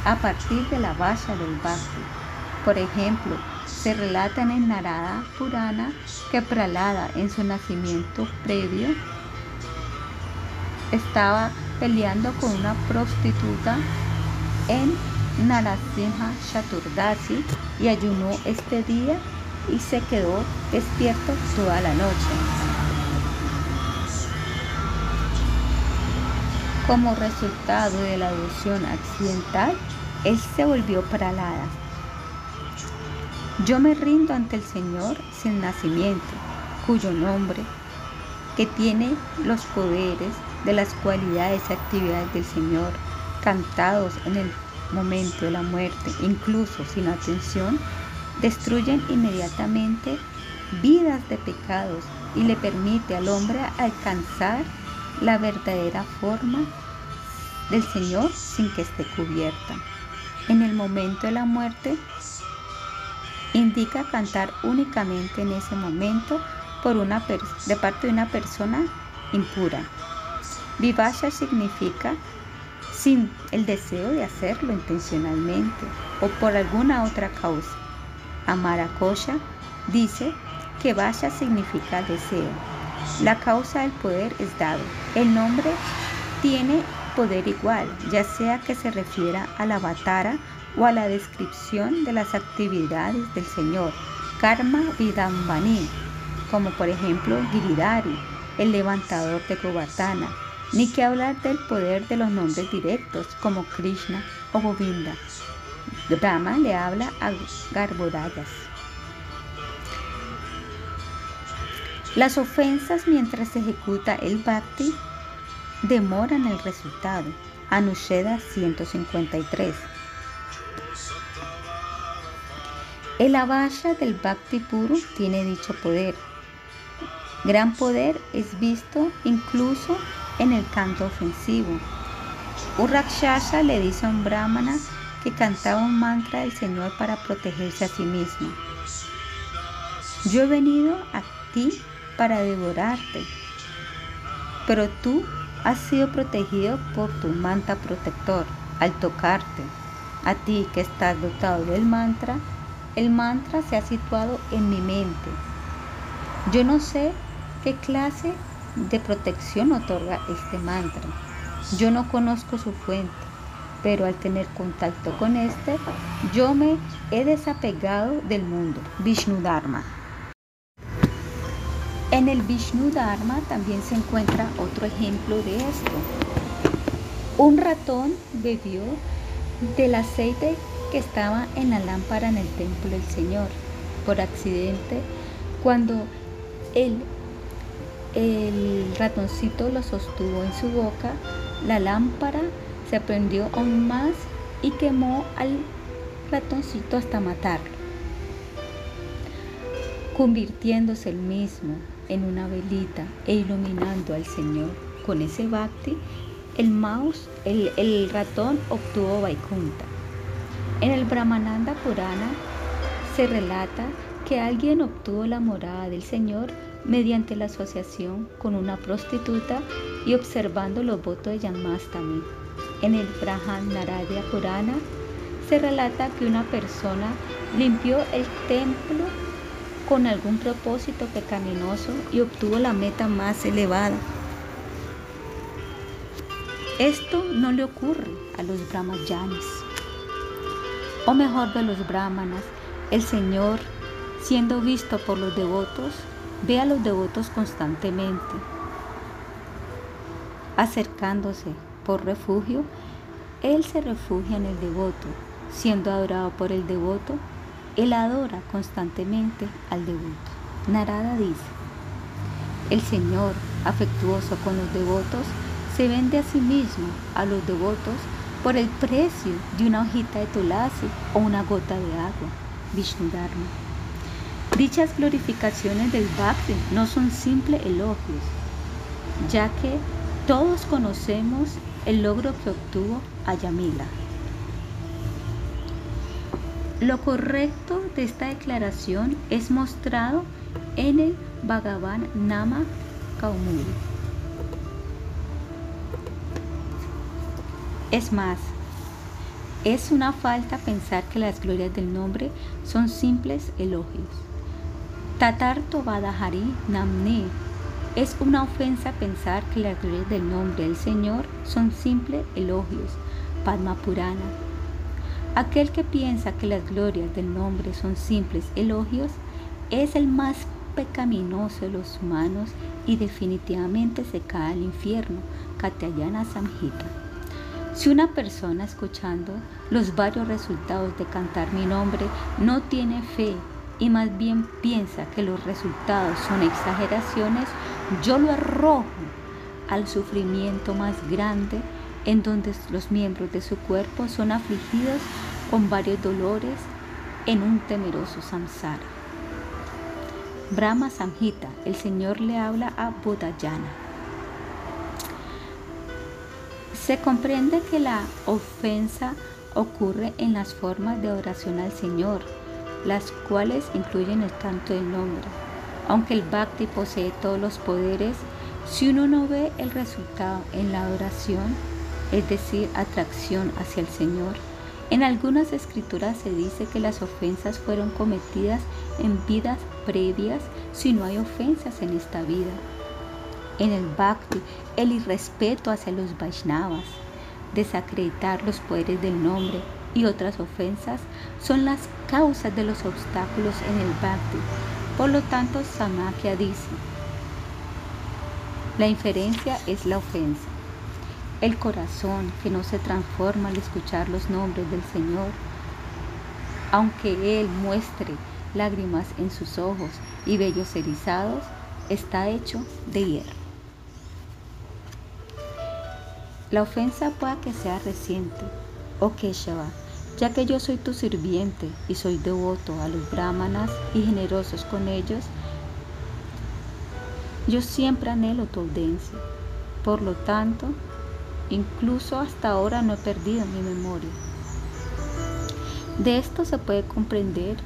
a partir de la base del Bhakti. Por ejemplo, se relata en Narada Purana que Pralada en su nacimiento previo estaba peleando con una prostituta en Narasimha Chaturdasi y ayunó este día y se quedó despierto toda la noche. Como resultado de la devoción accidental, él se volvió paralada. Yo me rindo ante el Señor sin nacimiento, cuyo nombre, que tiene los poderes de las cualidades y actividades del Señor, cantados en el momento de la muerte, incluso sin atención, destruyen inmediatamente vidas de pecados y le permite al hombre alcanzar la verdadera forma del Señor sin que esté cubierta. En el momento de la muerte, indica cantar únicamente en ese momento por una de parte de una persona impura. Vivasha significa sin el deseo de hacerlo intencionalmente o por alguna otra causa. Amarakosha dice que Vasha significa deseo. La causa del poder es dado. El nombre tiene poder igual, ya sea que se refiera a la batara o a la descripción de las actividades del Señor, Karma Vidambani, como por ejemplo Giridari, el levantador de Govartana, ni que hablar del poder de los nombres directos como Krishna o Govinda. Brahma le habla a Garbhodayas. Las ofensas mientras se ejecuta el bhakti demoran el resultado. Anusheda 153. El avaya del bhakti puro tiene dicho poder. Gran poder es visto incluso en el canto ofensivo. Un le dice a un brahmana que cantaba un mantra del Señor para protegerse a sí mismo. Yo he venido a ti para devorarte, pero tú has sido protegido por tu manta protector al tocarte. A ti que estás dotado del mantra, el mantra se ha situado en mi mente. Yo no sé qué clase de protección otorga este mantra. Yo no conozco su fuente, pero al tener contacto con este, yo me he desapegado del mundo. Vishnu Dharma. En el Vishnu Dharma también se encuentra otro ejemplo de esto. Un ratón bebió del aceite que estaba en la lámpara en el templo del Señor. Por accidente, cuando él el ratoncito lo sostuvo en su boca, la lámpara se prendió aún más y quemó al ratoncito hasta matarlo, convirtiéndose el mismo en una velita e iluminando al Señor. Con ese bhakti, el mouse, el, el ratón obtuvo Vaikunta. En el Brahmananda Purana se relata que alguien obtuvo la morada del Señor mediante la asociación con una prostituta y observando los votos de Janmastami. En el Brahan Purana se relata que una persona limpió el templo con algún propósito pecaminoso y obtuvo la meta más elevada. Esto no le ocurre a los brahmayanis, o mejor de los brahmanas, el Señor, siendo visto por los devotos, Ve a los devotos constantemente, acercándose por refugio. Él se refugia en el devoto, siendo adorado por el devoto, él adora constantemente al devoto. Narada dice, el Señor, afectuoso con los devotos, se vende a sí mismo a los devotos por el precio de una hojita de tulasi o una gota de agua. Vishnu Dharma. Dichas glorificaciones del Bhakti no son simples elogios, ya que todos conocemos el logro que obtuvo Ayamila. Lo correcto de esta declaración es mostrado en el Bhagavan Nama Kaumuri. Es más, es una falta pensar que las glorias del nombre son simples elogios. Tatar Tobadahari Namne Es una ofensa pensar que las glorias del nombre del Señor son simples elogios. Padma Purana. Aquel que piensa que las glorias del nombre son simples elogios es el más pecaminoso de los humanos y definitivamente se cae al infierno. Katyayana Samhita. Si una persona escuchando los varios resultados de cantar mi nombre no tiene fe y más bien piensa que los resultados son exageraciones, yo lo arrojo al sufrimiento más grande en donde los miembros de su cuerpo son afligidos con varios dolores en un temeroso samsara. Brahma Samhita, el Señor le habla a Bodhayana. Se comprende que la ofensa ocurre en las formas de oración al Señor, las cuales incluyen el canto del nombre. Aunque el bhakti posee todos los poderes, si uno no ve el resultado en la oración, es decir, atracción hacia el Señor, en algunas escrituras se dice que las ofensas fueron cometidas en vidas previas si no hay ofensas en esta vida en el bhakti, el irrespeto hacia los Vaishnavas, desacreditar los poderes del nombre y otras ofensas son las causas de los obstáculos en el bhakti. Por lo tanto, Samakya dice, la inferencia es la ofensa. El corazón que no se transforma al escuchar los nombres del Señor, aunque Él muestre lágrimas en sus ojos y vellos erizados, está hecho de hierro. La ofensa pueda que sea reciente, oh Keshava, ya que yo soy tu sirviente y soy devoto a los brahmanas y generosos con ellos, yo siempre anhelo tu audiencia. Por lo tanto, incluso hasta ahora no he perdido mi memoria. De esto se puede comprender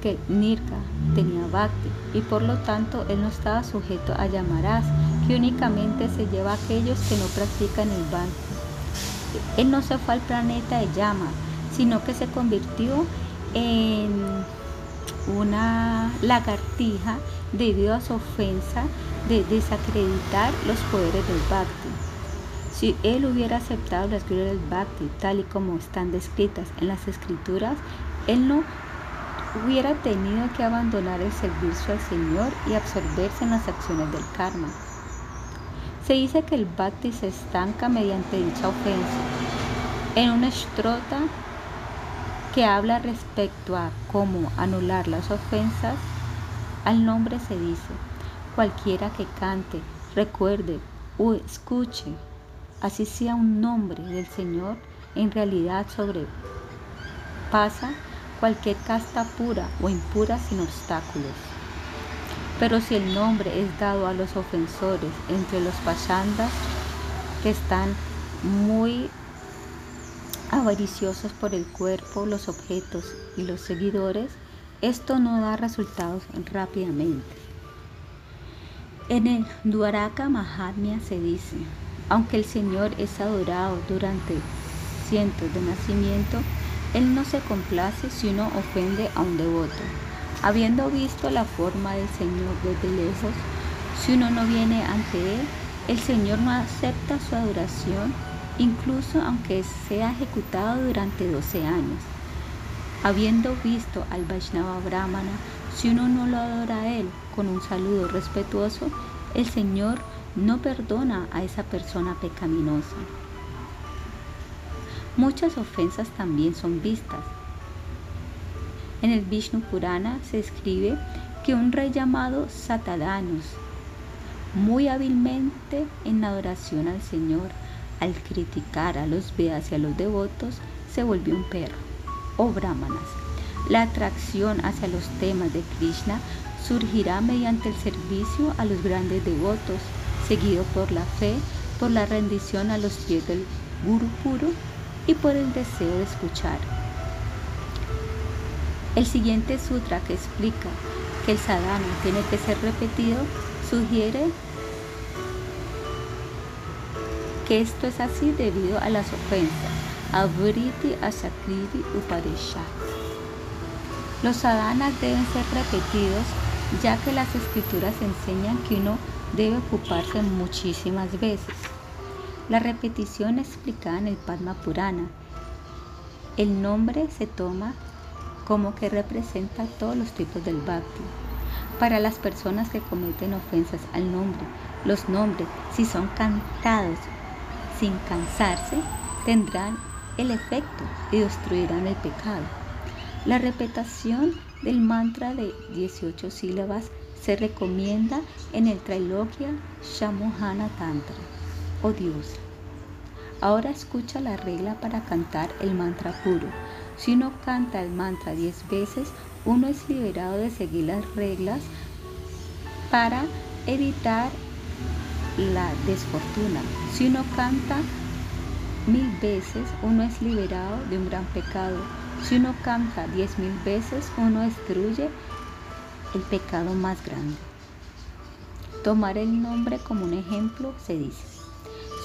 que Nirka tenía bhakti y por lo tanto él no estaba sujeto a llamarás, que únicamente se lleva a aquellos que no practican el bhakti. Él no se fue al planeta de llama, sino que se convirtió en una lagartija debido a su ofensa de desacreditar los poderes del bhakti. Si él hubiera aceptado las glorias del bhakti tal y como están descritas en las escrituras, él no hubiera tenido que abandonar el servicio al Señor y absorberse en las acciones del karma. Se dice que el bhakti se estanca mediante dicha ofensa. En una estrota que habla respecto a cómo anular las ofensas, al nombre se dice, cualquiera que cante, recuerde o escuche, así sea un nombre del Señor, en realidad sobrepasa cualquier casta pura o impura sin obstáculos. Pero si el nombre es dado a los ofensores entre los pachandas que están muy avariciosos por el cuerpo, los objetos y los seguidores, esto no da resultados rápidamente. En el Dwaraka Mahatmya se dice, aunque el Señor es adorado durante cientos de nacimientos, él no se complace si uno ofende a un devoto. Habiendo visto la forma del Señor desde lejos, si uno no viene ante Él, el Señor no acepta su adoración, incluso aunque sea ejecutado durante 12 años. Habiendo visto al Vaishnava Brahmana, si uno no lo adora a Él con un saludo respetuoso, el Señor no perdona a esa persona pecaminosa. Muchas ofensas también son vistas. En el Vishnu Purana se escribe que un rey llamado Satadanos, muy hábilmente en adoración al Señor, al criticar a los Vedas y a los devotos, se volvió un perro o brahmanas. La atracción hacia los temas de Krishna surgirá mediante el servicio a los grandes devotos, seguido por la fe, por la rendición a los pies del Guru puro y por el deseo de escuchar. El siguiente sutra que explica que el sadhana tiene que ser repetido sugiere que esto es así debido a las ofensas. Avriti Asakriti Upadesha. Los sadhanas deben ser repetidos ya que las escrituras enseñan que uno debe ocuparse muchísimas veces. La repetición explicada en el Padma Purana. El nombre se toma como que representa todos los tipos del bhakti. Para las personas que cometen ofensas al nombre, los nombres, si son cantados sin cansarse, tendrán el efecto y destruirán el pecado. La repetición del mantra de 18 sílabas se recomienda en el Trailokya Shamohana Tantra, oh Dios. Ahora escucha la regla para cantar el mantra puro. Si uno canta el mantra 10 veces, uno es liberado de seguir las reglas para evitar la desfortuna. Si uno canta mil veces, uno es liberado de un gran pecado. Si uno canta diez mil veces, uno destruye el pecado más grande. Tomar el nombre como un ejemplo se dice.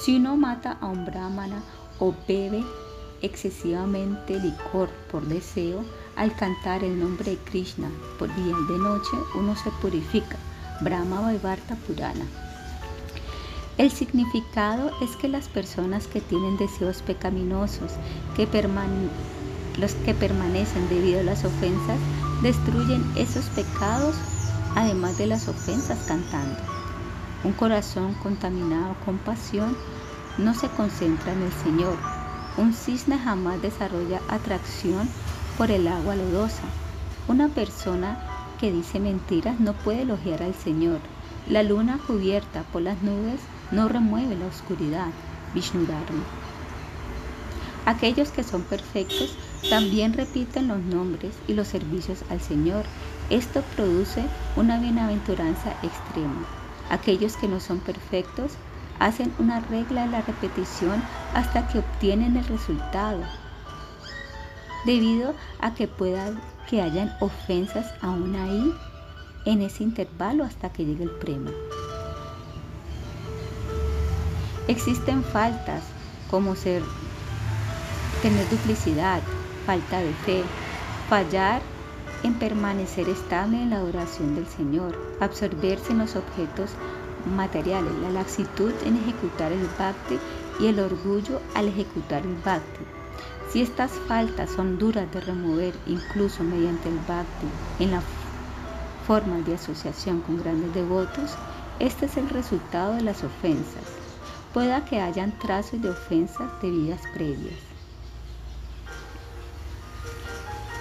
Si uno mata a un brahmana o bebe excesivamente licor por deseo, al cantar el nombre de Krishna por día y de noche, uno se purifica. Brahma Vaivarta Purana. El significado es que las personas que tienen deseos pecaminosos, que los que permanecen debido a las ofensas, destruyen esos pecados además de las ofensas cantando. Un corazón contaminado con pasión no se concentra en el Señor. Un cisne jamás desarrolla atracción por el agua lodosa. Una persona que dice mentiras no puede elogiar al Señor. La luna cubierta por las nubes no remueve la oscuridad, Vishnu Dharma. Aquellos que son perfectos también repiten los nombres y los servicios al Señor. Esto produce una bienaventuranza extrema. Aquellos que no son perfectos hacen una regla de la repetición hasta que obtienen el resultado, debido a que pueda que hayan ofensas aún ahí en ese intervalo hasta que llegue el premio. Existen faltas como ser, tener duplicidad, falta de fe, fallar en permanecer estable en la adoración del Señor, absorberse en los objetos materiales, la laxitud en ejecutar el bhakti y el orgullo al ejecutar el bhakti. Si estas faltas son duras de remover incluso mediante el bhakti en la forma de asociación con grandes devotos, este es el resultado de las ofensas pueda que hayan trazos de ofensas de vidas previas.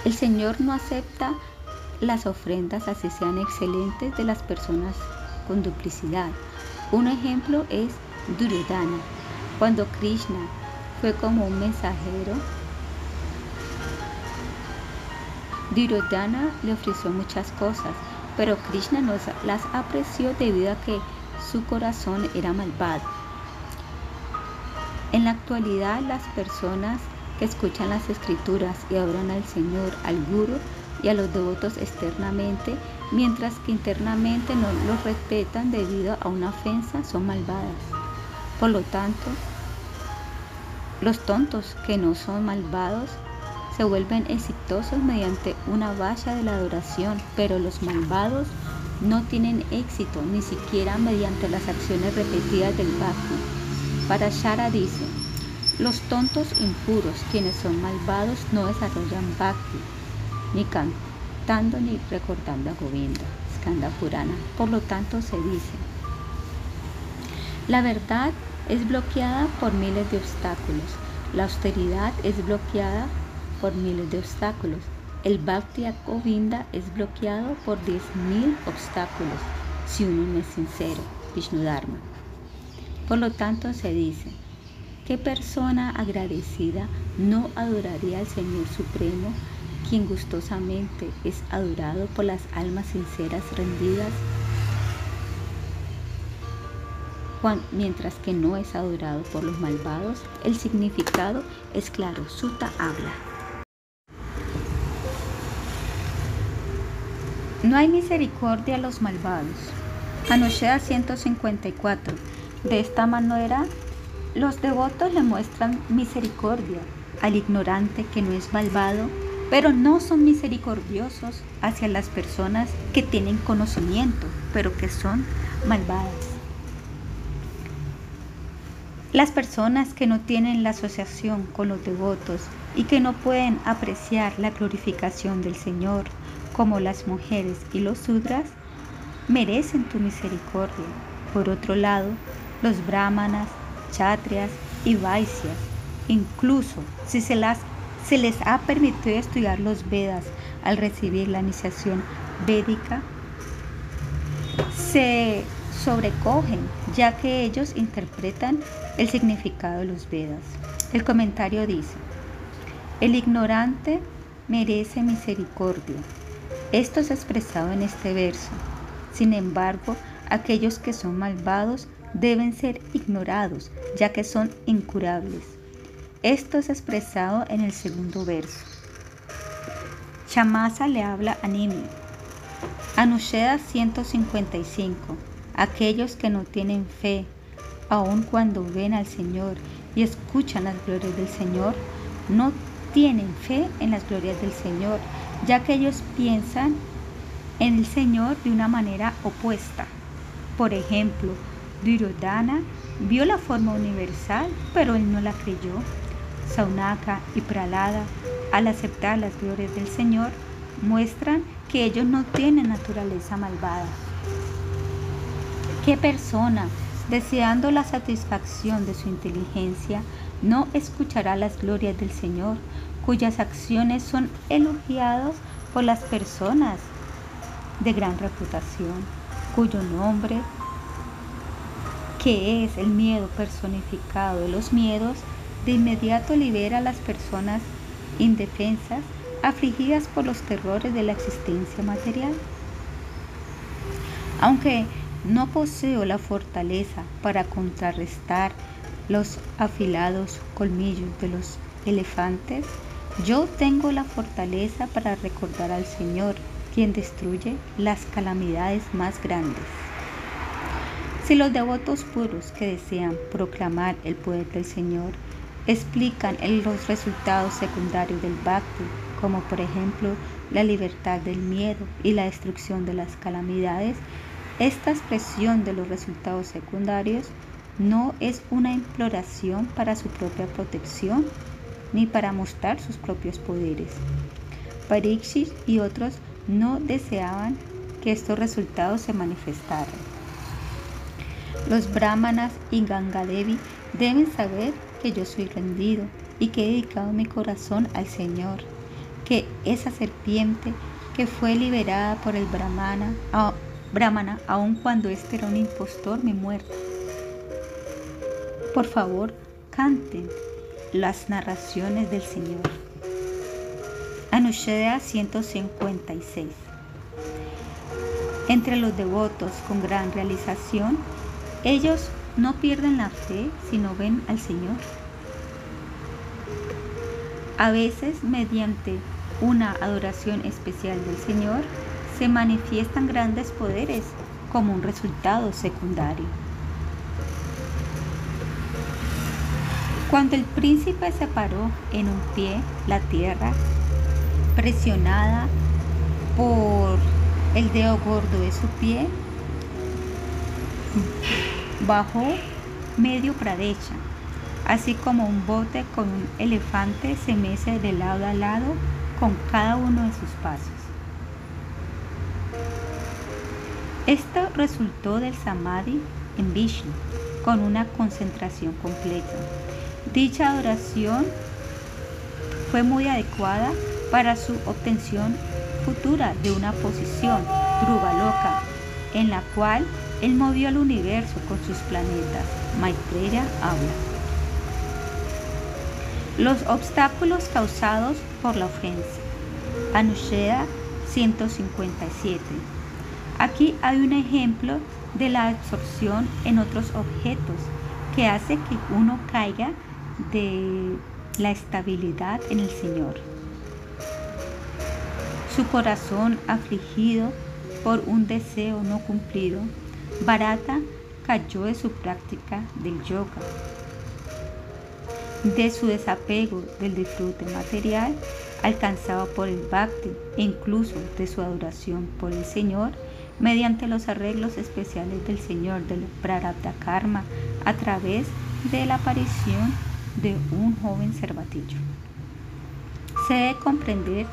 El Señor no acepta las ofrendas así sean excelentes de las personas con duplicidad. Un ejemplo es Duryodhana. Cuando Krishna fue como un mensajero, Duryodhana le ofreció muchas cosas, pero Krishna no las apreció debido a que su corazón era malvado. En la actualidad las personas que escuchan las escrituras y adoran al Señor, al Guru y a los devotos externamente, mientras que internamente no los respetan debido a una ofensa, son malvadas. Por lo tanto, los tontos que no son malvados se vuelven exitosos mediante una valla de la adoración, pero los malvados no tienen éxito ni siquiera mediante las acciones repetidas del bhakti. Para Shara dice, los tontos impuros, quienes son malvados, no desarrollan bhakti, ni cantando ni recordando a Govinda, Skanda Purana. Por lo tanto, se dice, la verdad es bloqueada por miles de obstáculos, la austeridad es bloqueada por miles de obstáculos, el Bhakti a Govinda es bloqueado por 10.000 obstáculos si uno no es sincero, Vishnu Dharma. Por lo tanto se dice, ¿qué persona agradecida no adoraría al Señor Supremo, quien gustosamente es adorado por las almas sinceras rendidas, mientras que no es adorado por los malvados? El significado es claro, Suta habla. No hay misericordia a los malvados. Anoshea 154. De esta manera, los devotos le muestran misericordia al ignorante que no es malvado, pero no son misericordiosos hacia las personas que tienen conocimiento, pero que son malvadas. Las personas que no tienen la asociación con los devotos y que no pueden apreciar la glorificación del Señor, como las mujeres y los sudras, merecen tu misericordia. Por otro lado, los brahmanas, chatrias y vaisyas, incluso si se, se les ha permitido estudiar los Vedas al recibir la iniciación védica, se sobrecogen, ya que ellos interpretan el significado de los Vedas. El comentario dice, el ignorante merece misericordia. Esto es expresado en este verso. Sin embargo, aquellos que son malvados deben ser ignorados, ya que son incurables. Esto es expresado en el segundo verso. Chamasa le habla a Nimi. Anusheda 155 aquellos que no tienen fe, aun cuando ven al Señor y escuchan las glorias del Señor, no tienen fe en las glorias del Señor, ya que ellos piensan en el Señor de una manera opuesta. Por ejemplo, Duryodhana vio la forma universal, pero él no la creyó. Saunaka y Pralada, al aceptar las glorias del Señor, muestran que ellos no tienen naturaleza malvada. ¿Qué persona, deseando la satisfacción de su inteligencia, no escuchará las glorias del Señor, cuyas acciones son elogiadas por las personas de gran reputación, cuyo nombre, que es el miedo personificado de los miedos, de inmediato libera a las personas indefensas, afligidas por los terrores de la existencia material? Aunque no poseo la fortaleza para contrarrestar los afilados colmillos de los elefantes. Yo tengo la fortaleza para recordar al Señor, quien destruye las calamidades más grandes. Si los devotos puros que desean proclamar el poder del Señor explican los resultados secundarios del bhakti, como por ejemplo la libertad del miedo y la destrucción de las calamidades, esta expresión de los resultados secundarios no es una imploración para su propia protección ni para mostrar sus propios poderes. Parikshit y otros no deseaban que estos resultados se manifestaran. Los brahmanas y Gangadevi deben saber que yo soy rendido y que he dedicado mi corazón al Señor, que esa serpiente que fue liberada por el brahmana Brahmana, aun cuando este era un impostor, me muerta. Por favor, canten las narraciones del Señor. Anusheda 156. Entre los devotos con gran realización, ellos no pierden la fe si no ven al Señor. A veces, mediante una adoración especial del Señor, se manifiestan grandes poderes como un resultado secundario. Cuando el príncipe se paró en un pie, la tierra, presionada por el dedo gordo de su pie, bajó medio pradecha, así como un bote con un elefante se mece de lado a lado con cada uno de sus pasos. Esto resultó del samadhi en Vishnu, con una concentración completa. Dicha adoración fue muy adecuada para su obtención futura de una posición Loka, en la cual él movió el universo con sus planetas. Maitreya habla. Los obstáculos causados por la ofensa. Anusheda 157. Aquí hay un ejemplo de la absorción en otros objetos que hace que uno caiga de la estabilidad en el Señor. Su corazón afligido por un deseo no cumplido, Barata cayó de su práctica del yoga, de su desapego del disfrute material alcanzado por el bhakti e incluso de su adoración por el Señor mediante los arreglos especiales del Señor del Prarabdha Karma a través de la aparición de un joven cervatillo. Se debe comprender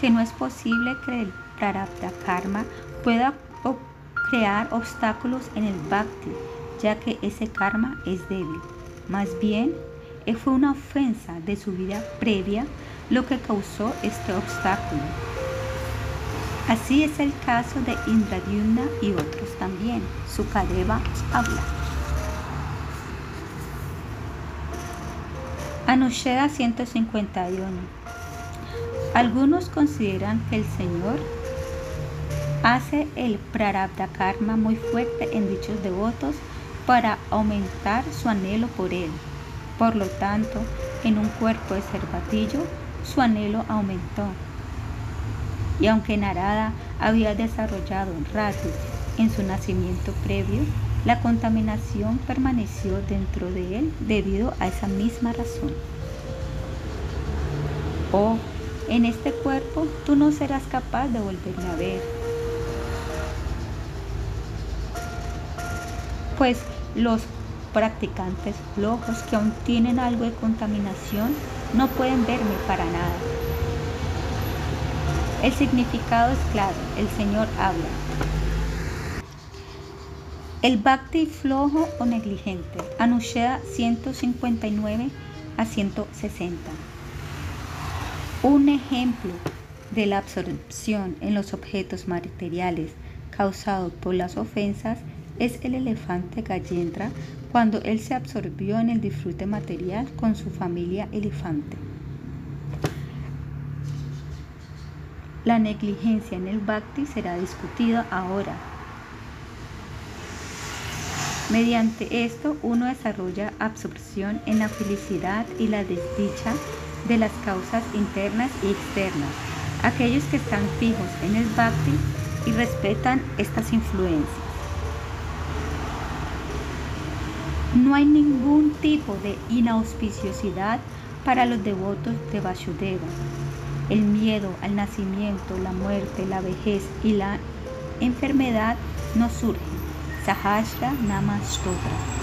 que no es posible que el prarabdha karma pueda crear obstáculos en el bhakti, ya que ese karma es débil. Más bien, eh, fue una ofensa de su vida previa lo que causó este obstáculo. Así es el caso de Indradyumna y otros también. Sukadeva habla. Anusheda 151. Algunos consideran que el Señor hace el prarabdha karma muy fuerte en dichos devotos para aumentar su anhelo por él. Por lo tanto, en un cuerpo de cervatillo, su anhelo aumentó. Y aunque Narada había desarrollado rati en su nacimiento previo, la contaminación permaneció dentro de él debido a esa misma razón. Oh, en este cuerpo tú no serás capaz de volverme a ver. Pues los practicantes flojos que aún tienen algo de contaminación no pueden verme para nada. El significado es claro, el Señor habla. El bhakti flojo o negligente, Anusheda 159 a 160. Un ejemplo de la absorción en los objetos materiales causado por las ofensas es el elefante Gallendra cuando él se absorbió en el disfrute material con su familia elefante. La negligencia en el bhakti será discutida ahora. Mediante esto uno desarrolla absorción en la felicidad y la desdicha de las causas internas y externas. Aquellos que están fijos en el bhakti y respetan estas influencias. No hay ningún tipo de inauspiciosidad para los devotos de Vasudeva. El miedo al nacimiento, la muerte, la vejez y la enfermedad no surgen. Sahasra Nama Stotra.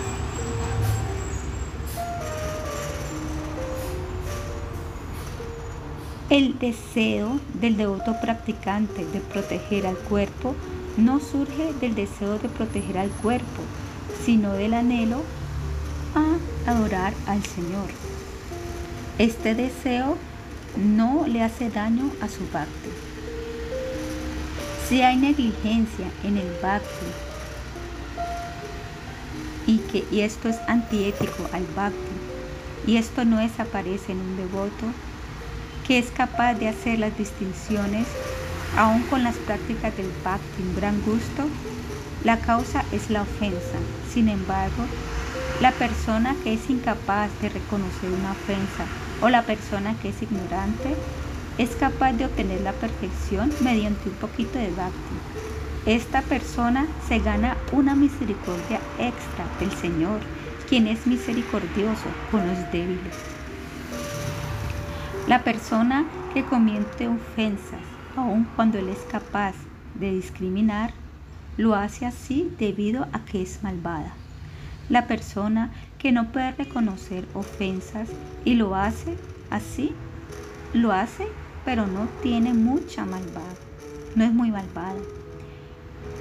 El deseo del devoto practicante de proteger al cuerpo no surge del deseo de proteger al cuerpo, sino del anhelo a adorar al Señor. Este deseo no le hace daño a su bhakti. Si hay negligencia en el bhakti y, que, y esto es antiético al bhakti y esto no desaparece en un devoto que es capaz de hacer las distinciones aún con las prácticas del bhakti en gran gusto, la causa es la ofensa. Sin embargo, la persona que es incapaz de reconocer una ofensa o la persona que es ignorante es capaz de obtener la perfección mediante un poquito de bhakti. Esta persona se gana una misericordia extra del Señor, quien es misericordioso con los débiles. La persona que comiente ofensas, aun cuando él es capaz de discriminar, lo hace así debido a que es malvada. La persona que no puede reconocer ofensas y lo hace así, lo hace, pero no tiene mucha malvada, no es muy malvada.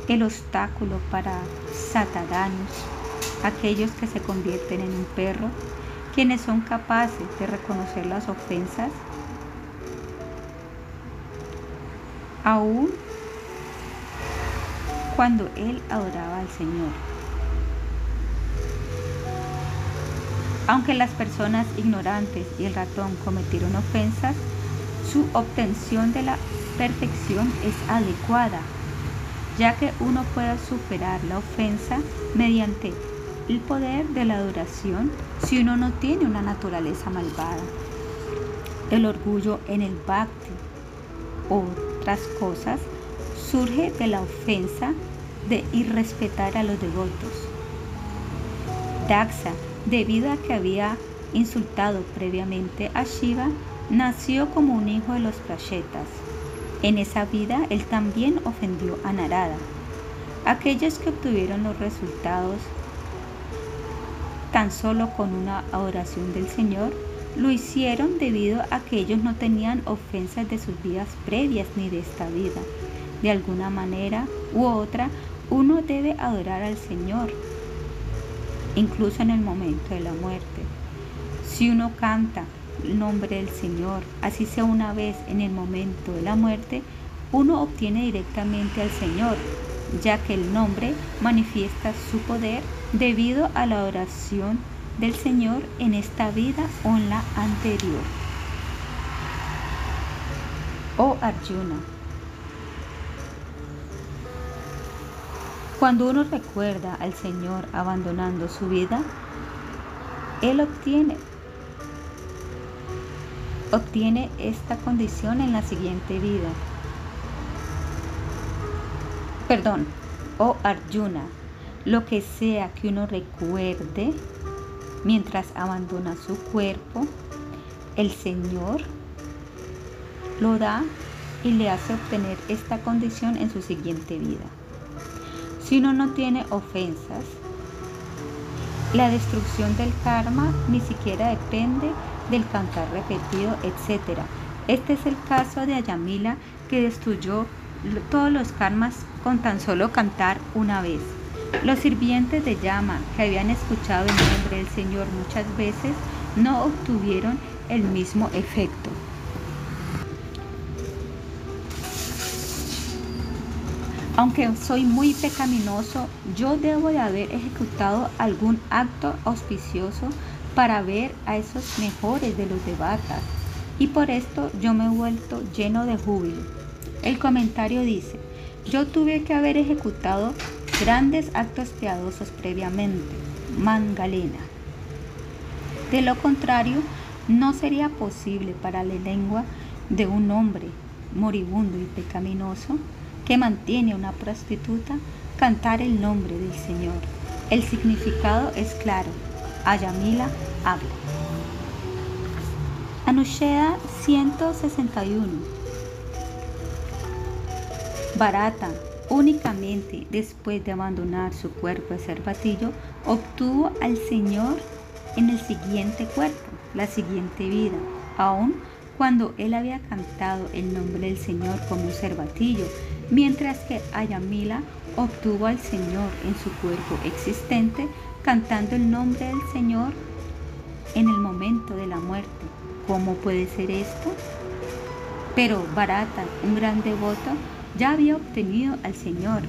El obstáculo para satadanos, aquellos que se convierten en un perro, quienes son capaces de reconocer las ofensas, aún cuando él adoraba al Señor. Aunque las personas ignorantes y el ratón cometieron ofensas, su obtención de la perfección es adecuada, ya que uno puede superar la ofensa mediante el poder de la adoración si uno no tiene una naturaleza malvada. El orgullo en el bhakti, otras cosas, surge de la ofensa de irrespetar a los devotos. Daxa debido a que había insultado previamente a Shiva, nació como un hijo de los Prashetas. En esa vida él también ofendió a Narada. Aquellos que obtuvieron los resultados tan solo con una adoración del Señor, lo hicieron debido a que ellos no tenían ofensas de sus vidas previas ni de esta vida. De alguna manera u otra, uno debe adorar al Señor, incluso en el momento de la muerte. Si uno canta el nombre del Señor, así sea una vez en el momento de la muerte, uno obtiene directamente al Señor, ya que el nombre manifiesta su poder debido a la oración del Señor en esta vida o en la anterior. Oh Arjuna, cuando uno recuerda al Señor abandonando su vida, Él obtiene, obtiene esta condición en la siguiente vida. Perdón, oh Arjuna, lo que sea que uno recuerde mientras abandona su cuerpo, el Señor lo da y le hace obtener esta condición en su siguiente vida. Si uno no tiene ofensas, la destrucción del karma ni siquiera depende del cantar repetido, etc. Este es el caso de Ayamila que destruyó todos los karmas con tan solo cantar una vez. Los sirvientes de llama que habían escuchado el nombre del Señor muchas veces no obtuvieron el mismo efecto. Aunque soy muy pecaminoso, yo debo de haber ejecutado algún acto auspicioso para ver a esos mejores de los debatas, y por esto yo me he vuelto lleno de júbilo. El comentario dice, yo tuve que haber ejecutado grandes actos piadosos previamente, Mangalena. De lo contrario, no sería posible para la lengua de un hombre moribundo y pecaminoso que mantiene una prostituta cantar el nombre del Señor. El significado es claro. Ayamila habla. Anusheda 161. Barata Únicamente después de abandonar su cuerpo de cervatillo, obtuvo al Señor en el siguiente cuerpo, la siguiente vida, aun cuando él había cantado el nombre del Señor como un cervatillo, mientras que Ayamila obtuvo al Señor en su cuerpo existente, cantando el nombre del Señor en el momento de la muerte. ¿Cómo puede ser esto? Pero Barata, un gran devoto, ya había obtenido al Señor,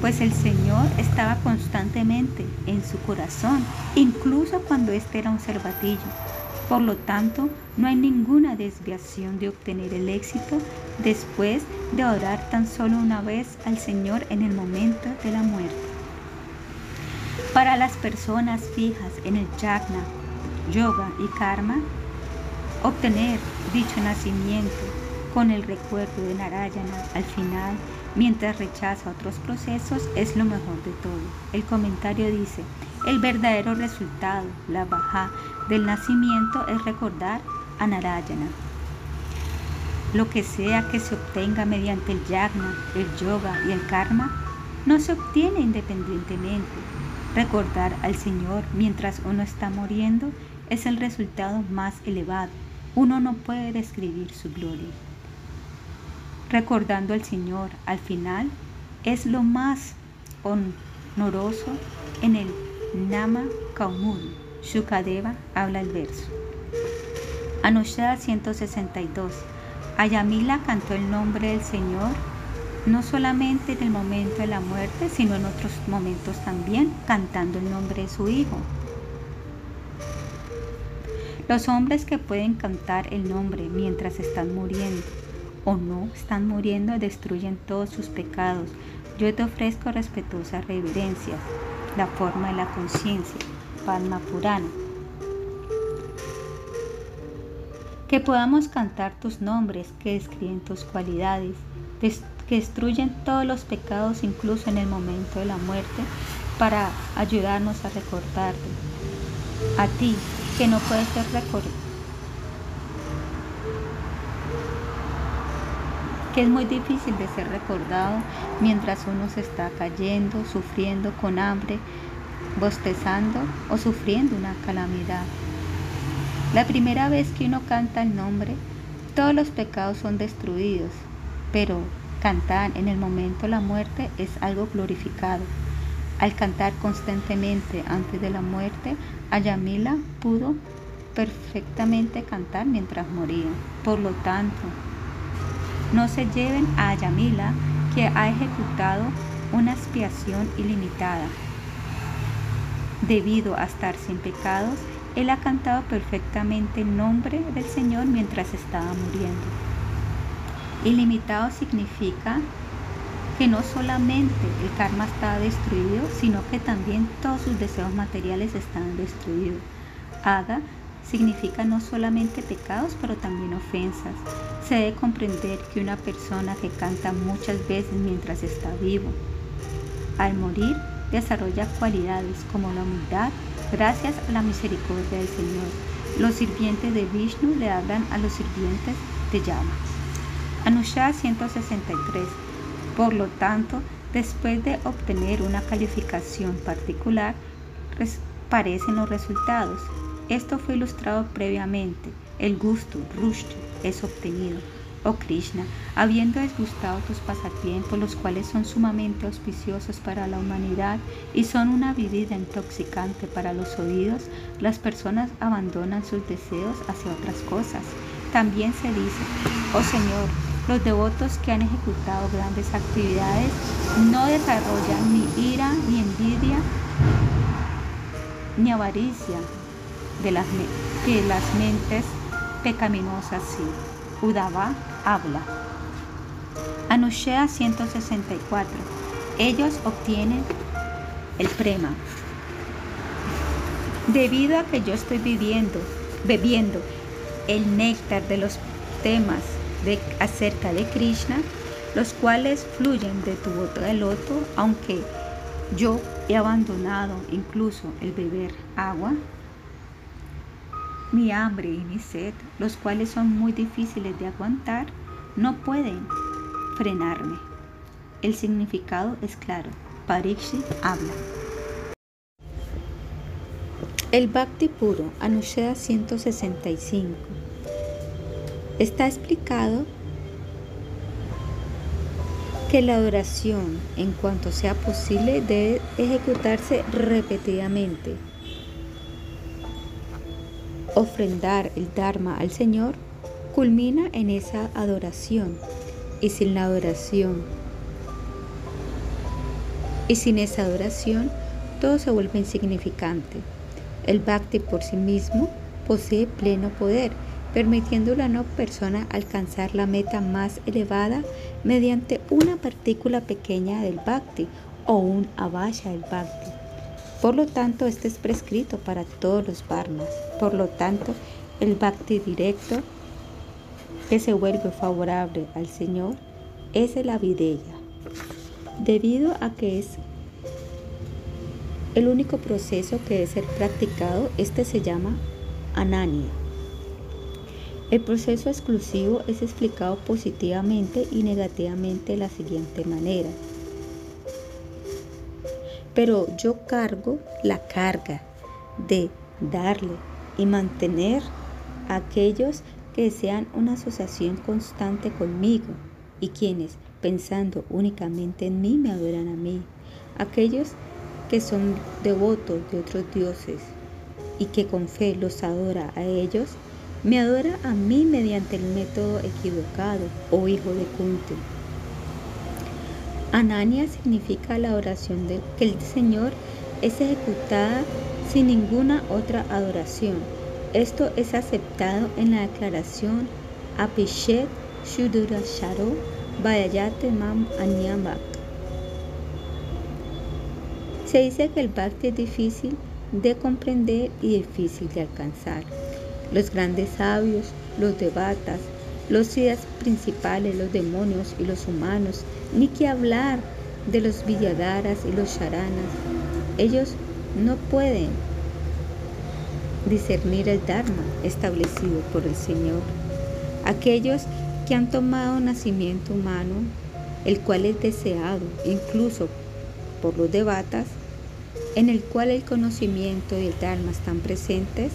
pues el Señor estaba constantemente en su corazón, incluso cuando éste era un cervatillo. Por lo tanto, no hay ninguna desviación de obtener el éxito después de orar tan solo una vez al Señor en el momento de la muerte. Para las personas fijas en el yagna, yoga y karma, obtener dicho nacimiento con el recuerdo de Narayana al final, mientras rechaza otros procesos, es lo mejor de todo. El comentario dice, el verdadero resultado, la baja del nacimiento es recordar a Narayana. Lo que sea que se obtenga mediante el yagna, el yoga y el karma, no se obtiene independientemente. Recordar al Señor mientras uno está muriendo es el resultado más elevado. Uno no puede describir su gloria recordando al Señor al final es lo más honoroso en el Nama Kaumudi. Shukadeva habla el verso. Anushada 162. Ayamila cantó el nombre del Señor no solamente en el momento de la muerte, sino en otros momentos también, cantando el nombre de su Hijo. Los hombres que pueden cantar el nombre mientras están muriendo o no están muriendo destruyen todos sus pecados. Yo te ofrezco respetuosa reverencia, la forma de la conciencia, Padma Purana. Que podamos cantar tus nombres que describen tus cualidades, que destruyen todos los pecados incluso en el momento de la muerte, para ayudarnos a recordarte. A ti, que no puedes ser recordado que es muy difícil de ser recordado mientras uno se está cayendo, sufriendo con hambre, bostezando o sufriendo una calamidad. La primera vez que uno canta el nombre, todos los pecados son destruidos, pero cantar en el momento de la muerte es algo glorificado. Al cantar constantemente antes de la muerte, Ayamila pudo perfectamente cantar mientras moría. Por lo tanto, no se lleven a Ayamila que ha ejecutado una expiación ilimitada. Debido a estar sin pecados, él ha cantado perfectamente el nombre del Señor mientras estaba muriendo. Ilimitado significa que no solamente el karma está destruido, sino que también todos sus deseos materiales están destruidos. Aga significa no solamente pecados, pero también ofensas. Se debe comprender que una persona que canta muchas veces mientras está vivo, al morir, desarrolla cualidades como la humildad, gracias a la misericordia del Señor. Los sirvientes de Vishnu le hablan a los sirvientes de Yama. Anusha 163 por lo tanto, después de obtener una calificación particular, parecen los resultados. Esto fue ilustrado previamente. El gusto, rushti, es obtenido. Oh Krishna, habiendo disgustado tus pasatiempos, los cuales son sumamente auspiciosos para la humanidad y son una bebida intoxicante para los oídos, las personas abandonan sus deseos hacia otras cosas. También se dice, oh Señor, los devotos que han ejecutado grandes actividades no desarrollan ni ira, ni envidia, ni avaricia de las, que las mentes pecaminosas sí. Udava habla. Anushea 164. Ellos obtienen el prema. Debido a que yo estoy viviendo, bebiendo el néctar de los temas acerca de Krishna, los cuales fluyen de tu bota de loto, aunque yo he abandonado incluso el beber agua, mi hambre y mi sed, los cuales son muy difíciles de aguantar, no pueden frenarme. El significado es claro. Parikshit habla. El Bhakti puro, Anusheda 165 Está explicado que la adoración, en cuanto sea posible, debe ejecutarse repetidamente. Ofrendar el Dharma al Señor culmina en esa adoración y sin la adoración y sin esa adoración todo se vuelve insignificante. El bhakti por sí mismo posee pleno poder permitiendo a no persona alcanzar la meta más elevada mediante una partícula pequeña del bhakti o un avaya del bhakti. Por lo tanto, este es prescrito para todos los varnas. Por lo tanto, el bhakti directo que se vuelve favorable al Señor es el avideya. Debido a que es el único proceso que debe ser practicado, este se llama ananya. El proceso exclusivo es explicado positivamente y negativamente de la siguiente manera. Pero yo cargo la carga de darle y mantener a aquellos que desean una asociación constante conmigo y quienes, pensando únicamente en mí, me adoran a mí. Aquellos que son devotos de otros dioses y que con fe los adora a ellos, me adora a mí mediante el método equivocado, oh hijo de Kunti. Anania significa la oración de que el Señor es ejecutada sin ninguna otra adoración. Esto es aceptado en la declaración Apishet Shudurasharo Vayayate Mam Anyambak. Se dice que el bhakti es difícil de comprender y difícil de alcanzar los grandes sabios, los debatas, los ideas principales, los demonios y los humanos, ni que hablar de los Villadaras y los Sharanas. Ellos no pueden discernir el Dharma establecido por el Señor. Aquellos que han tomado nacimiento humano, el cual es deseado incluso por los debatas, en el cual el conocimiento y el Dharma están presentes,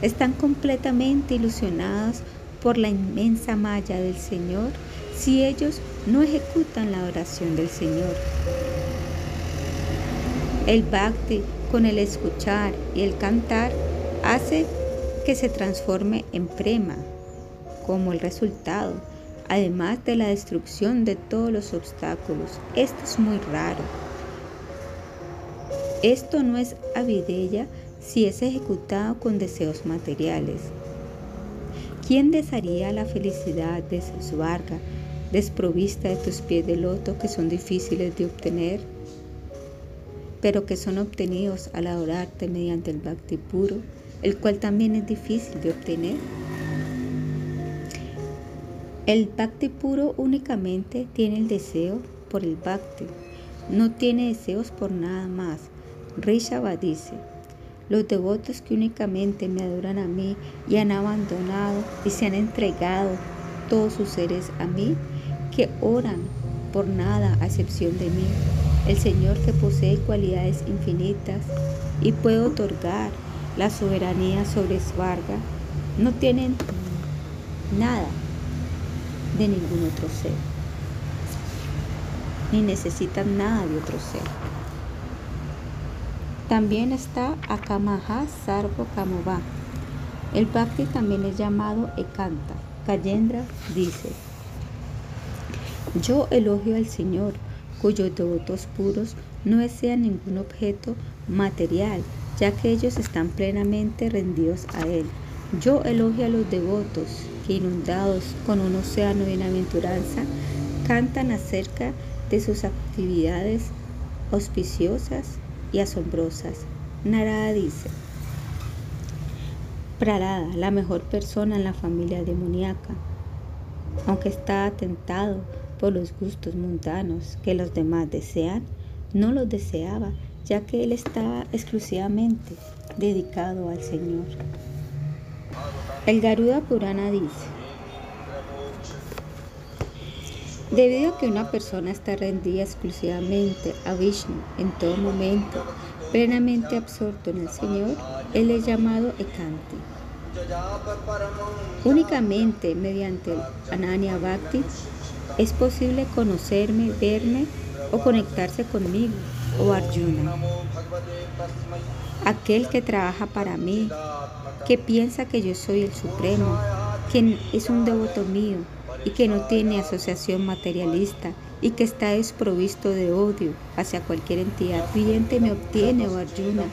están completamente ilusionados por la inmensa malla del Señor si ellos no ejecutan la oración del Señor. El bhakti con el escuchar y el cantar hace que se transforme en prema como el resultado, además de la destrucción de todos los obstáculos. Esto es muy raro. Esto no es avideya si es ejecutado con deseos materiales. ¿Quién desearía la felicidad de Svarga desprovista de tus pies de loto que son difíciles de obtener, pero que son obtenidos al adorarte mediante el bhakti puro, el cual también es difícil de obtener? El bhakti puro únicamente tiene el deseo por el bhakti, no tiene deseos por nada más. Rishava dice, los devotos que únicamente me adoran a mí y han abandonado y se han entregado todos sus seres a mí, que oran por nada a excepción de mí, el Señor que posee cualidades infinitas y puede otorgar la soberanía sobre Svarga, no tienen nada de ningún otro ser, ni necesitan nada de otro ser. También está Akamaha Sarvo Kamova. El Bhakti también es llamado Ekanta. Kayendra dice, yo elogio al Señor, cuyos devotos puros no desean ningún objeto material, ya que ellos están plenamente rendidos a Él. Yo elogio a los devotos que, inundados con un océano de bienaventuranza, cantan acerca de sus actividades auspiciosas y asombrosas. Narada dice, Prarada, la mejor persona en la familia demoníaca, aunque está atentado por los gustos mundanos que los demás desean, no los deseaba, ya que él estaba exclusivamente dedicado al Señor. El Garuda Purana dice, debido a que una persona está rendida exclusivamente a Vishnu en todo momento, plenamente absorto en el Señor, él es llamado Ekanti. Únicamente mediante el Ananya Bhakti es posible conocerme, verme o conectarse conmigo, o Arjuna. Aquel que trabaja para mí, que piensa que yo soy el Supremo, quien es un devoto mío y que no tiene asociación materialista y que está desprovisto de odio hacia cualquier entidad viviente me obtiene, o Arjuna.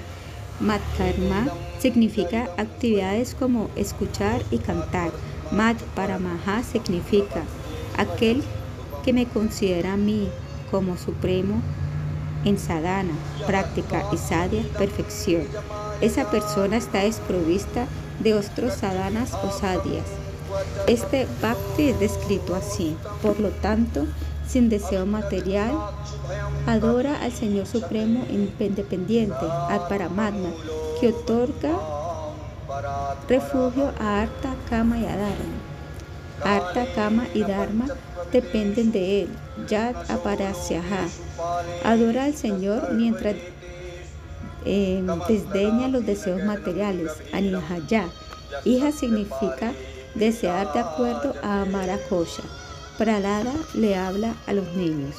Matkarma significa actividades como escuchar y cantar. Mat Paramaha significa aquel que me considera a mí como supremo en sadhana, práctica y sadhya, perfección. Esa persona está desprovista de otros sadhanas o sadhyas. Este bhakti es descrito así. Por lo tanto, sin deseo material, adora al Señor Supremo independiente, al Paramatma, que otorga refugio a Arta, Kama y a Dharma. Arta, Kama y Dharma dependen de él. Yad Aparasyaha. Adora al Señor mientras eh, desdeña los deseos materiales. Anihaya. Hija significa desear de acuerdo a amar a Kosha. Pralada le habla a los niños.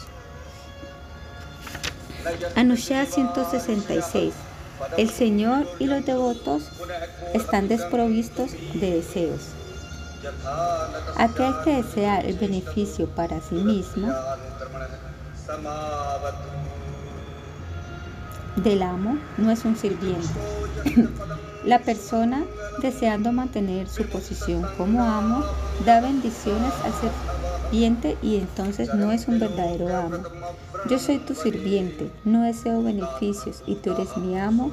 Anushya 166. El Señor y los devotos están desprovistos de deseos. Aquel que desea el beneficio para sí mismo del amo no es un sirviente. La persona deseando mantener su posición como amo da bendiciones al sirviente y entonces no es un verdadero amo. Yo soy tu sirviente, no deseo beneficios y tú eres mi amo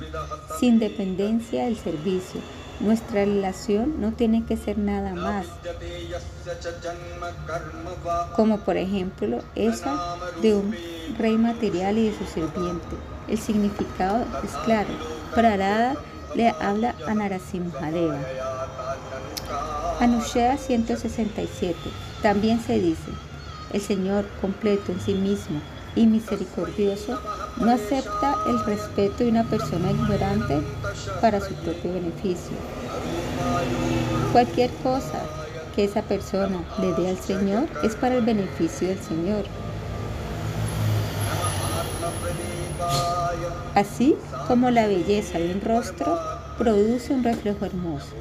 sin dependencia del servicio. Nuestra relación no tiene que ser nada más, como por ejemplo esa de un rey material y de su sirviente. El significado es claro. Prarada le habla a Narasimhadeva. Anushya 167. También se dice, el Señor completo en sí mismo y misericordioso No acepta el respeto de una persona ignorante para su propio beneficio. Cualquier cosa que esa persona le dé al Señor es para el beneficio del Señor. Así como la belleza de un rostro produce un reflejo hermoso.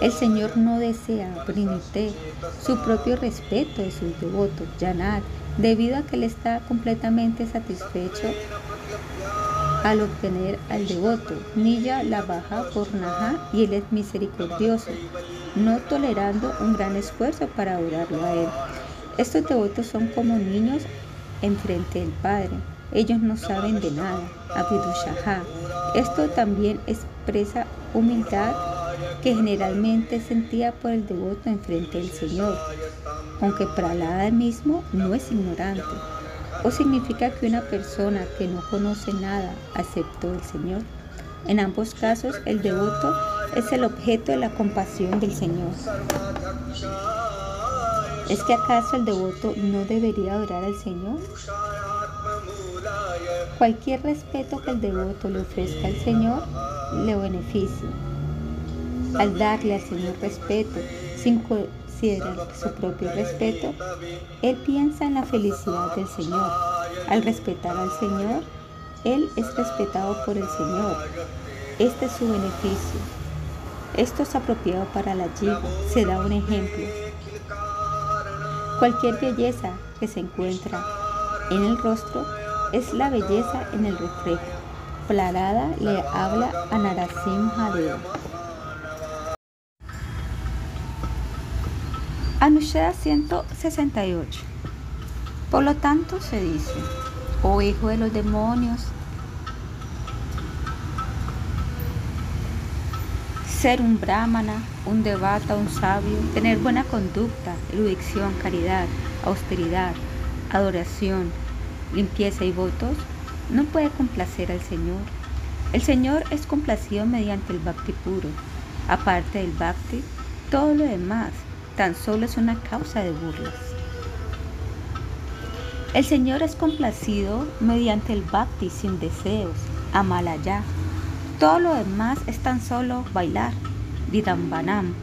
El Señor no desea brindar su propio respeto de sus devotos, Yanat, debido a que Él está completamente satisfecho al obtener al devoto. Nilla la baja por Naja y Él es misericordioso, no tolerando un gran esfuerzo para adorarlo a Él. Estos devotos son como niños enfrente del Padre. Ellos no saben de nada. Abidushaha. Esto también expresa humildad que generalmente sentía por el devoto enfrente del Señor, aunque Pralada mismo no es ignorante. O significa que una persona que no conoce nada aceptó el Señor. En ambos casos, el devoto es el objeto de la compasión del Señor. ¿Es que acaso el devoto no debería adorar al Señor? Cualquier respeto que el devoto le ofrezca al Señor le beneficia. Al darle al Señor respeto sin considerar su propio respeto, Él piensa en la felicidad del Señor. Al respetar al Señor, Él es respetado por el Señor. Este es su beneficio. Esto es apropiado para la jiva. Se da un ejemplo. Cualquier belleza que se encuentra en el rostro es la belleza en el reflejo. Plarada le habla a Narasim Hadeva. Anusheda 168. Por lo tanto se dice, oh hijo de los demonios, ser un brahmana, un devata, un sabio, tener buena conducta, erudición, caridad, austeridad, adoración, limpieza y votos, no puede complacer al Señor. El Señor es complacido mediante el bhakti puro. Aparte del bhakti, todo lo demás tan solo es una causa de burlas. El Señor es complacido mediante el bhakti sin deseos, amalaya. Todo lo demás es tan solo bailar, vidambanam.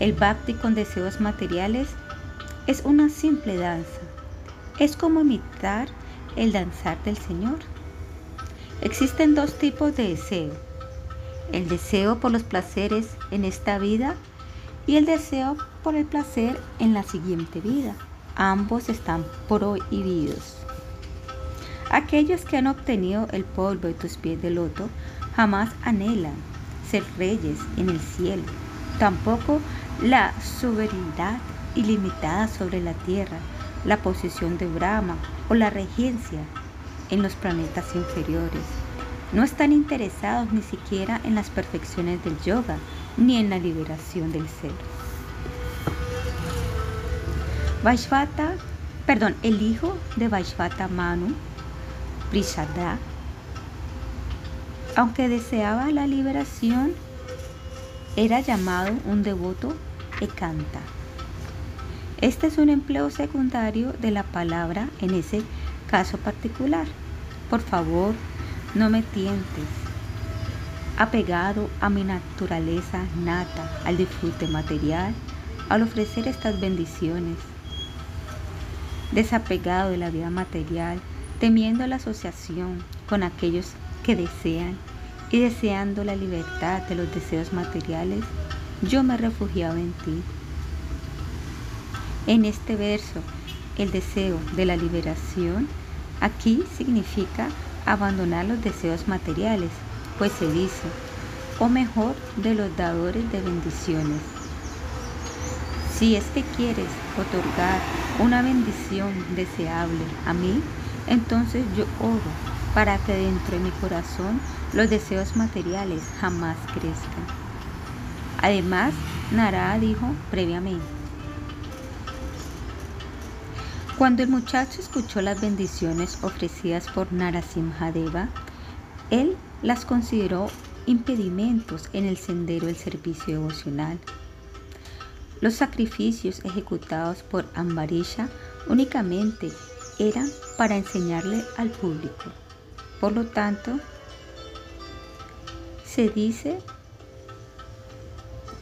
El bhakti con deseos materiales es una simple danza. Es como imitar el danzar del Señor. Existen dos tipos de deseo. El deseo por los placeres en esta vida y el deseo por el placer en la siguiente vida. Ambos están prohibidos. Aquellos que han obtenido el polvo de tus pies de loto jamás anhelan ser reyes en el cielo. Tampoco la soberanía ilimitada sobre la tierra la posición de Brahma o la regencia en los planetas inferiores. No están interesados ni siquiera en las perfecciones del yoga ni en la liberación del ser. Vaishvata, perdón, el hijo de Vaishvata Manu, Prishadra, aunque deseaba la liberación, era llamado un devoto ekanta. Este es un empleo secundario de la palabra en ese caso particular. Por favor, no me tientes. Apegado a mi naturaleza nata, al disfrute material, al ofrecer estas bendiciones. Desapegado de la vida material, temiendo la asociación con aquellos que desean y deseando la libertad de los deseos materiales, yo me he refugiado en ti en este verso, el deseo de la liberación aquí significa abandonar los deseos materiales, pues se dice, o mejor, de los dadores de bendiciones. Si es que quieres otorgar una bendición deseable a mí, entonces yo oro para que dentro de mi corazón los deseos materiales jamás crezcan. Además, Narada dijo previamente, cuando el muchacho escuchó las bendiciones ofrecidas por Narasimhadeva, él las consideró impedimentos en el sendero del servicio devocional. Los sacrificios ejecutados por Ambarisha únicamente eran para enseñarle al público. Por lo tanto, se dice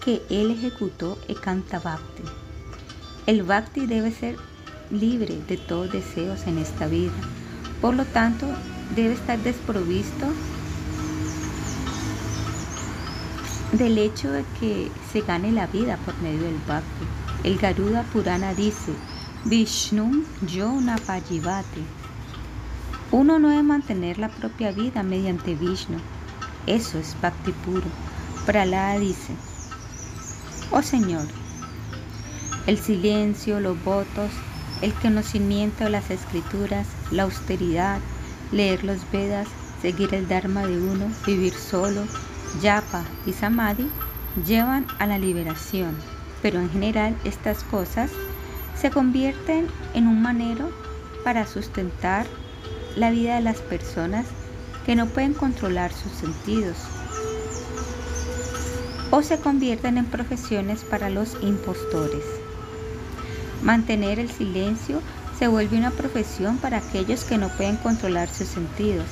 que él ejecutó el Kanta Bhakti. El Bhakti debe ser libre de todos deseos en esta vida. Por lo tanto, debe estar desprovisto del hecho de que se gane la vida por medio del Bhakti. El Garuda Purana dice, Vishnu Yonapajivate. Uno no debe mantener la propia vida mediante Vishnu. Eso es Bhakti puro. Pralada dice, Oh Señor, el silencio, los votos, el conocimiento de las escrituras, la austeridad, leer los Vedas, seguir el Dharma de uno, vivir solo, yapa y samadhi llevan a la liberación, pero en general estas cosas se convierten en un manero para sustentar la vida de las personas que no pueden controlar sus sentidos o se convierten en profesiones para los impostores. Mantener el silencio se vuelve una profesión para aquellos que no pueden controlar sus sentidos,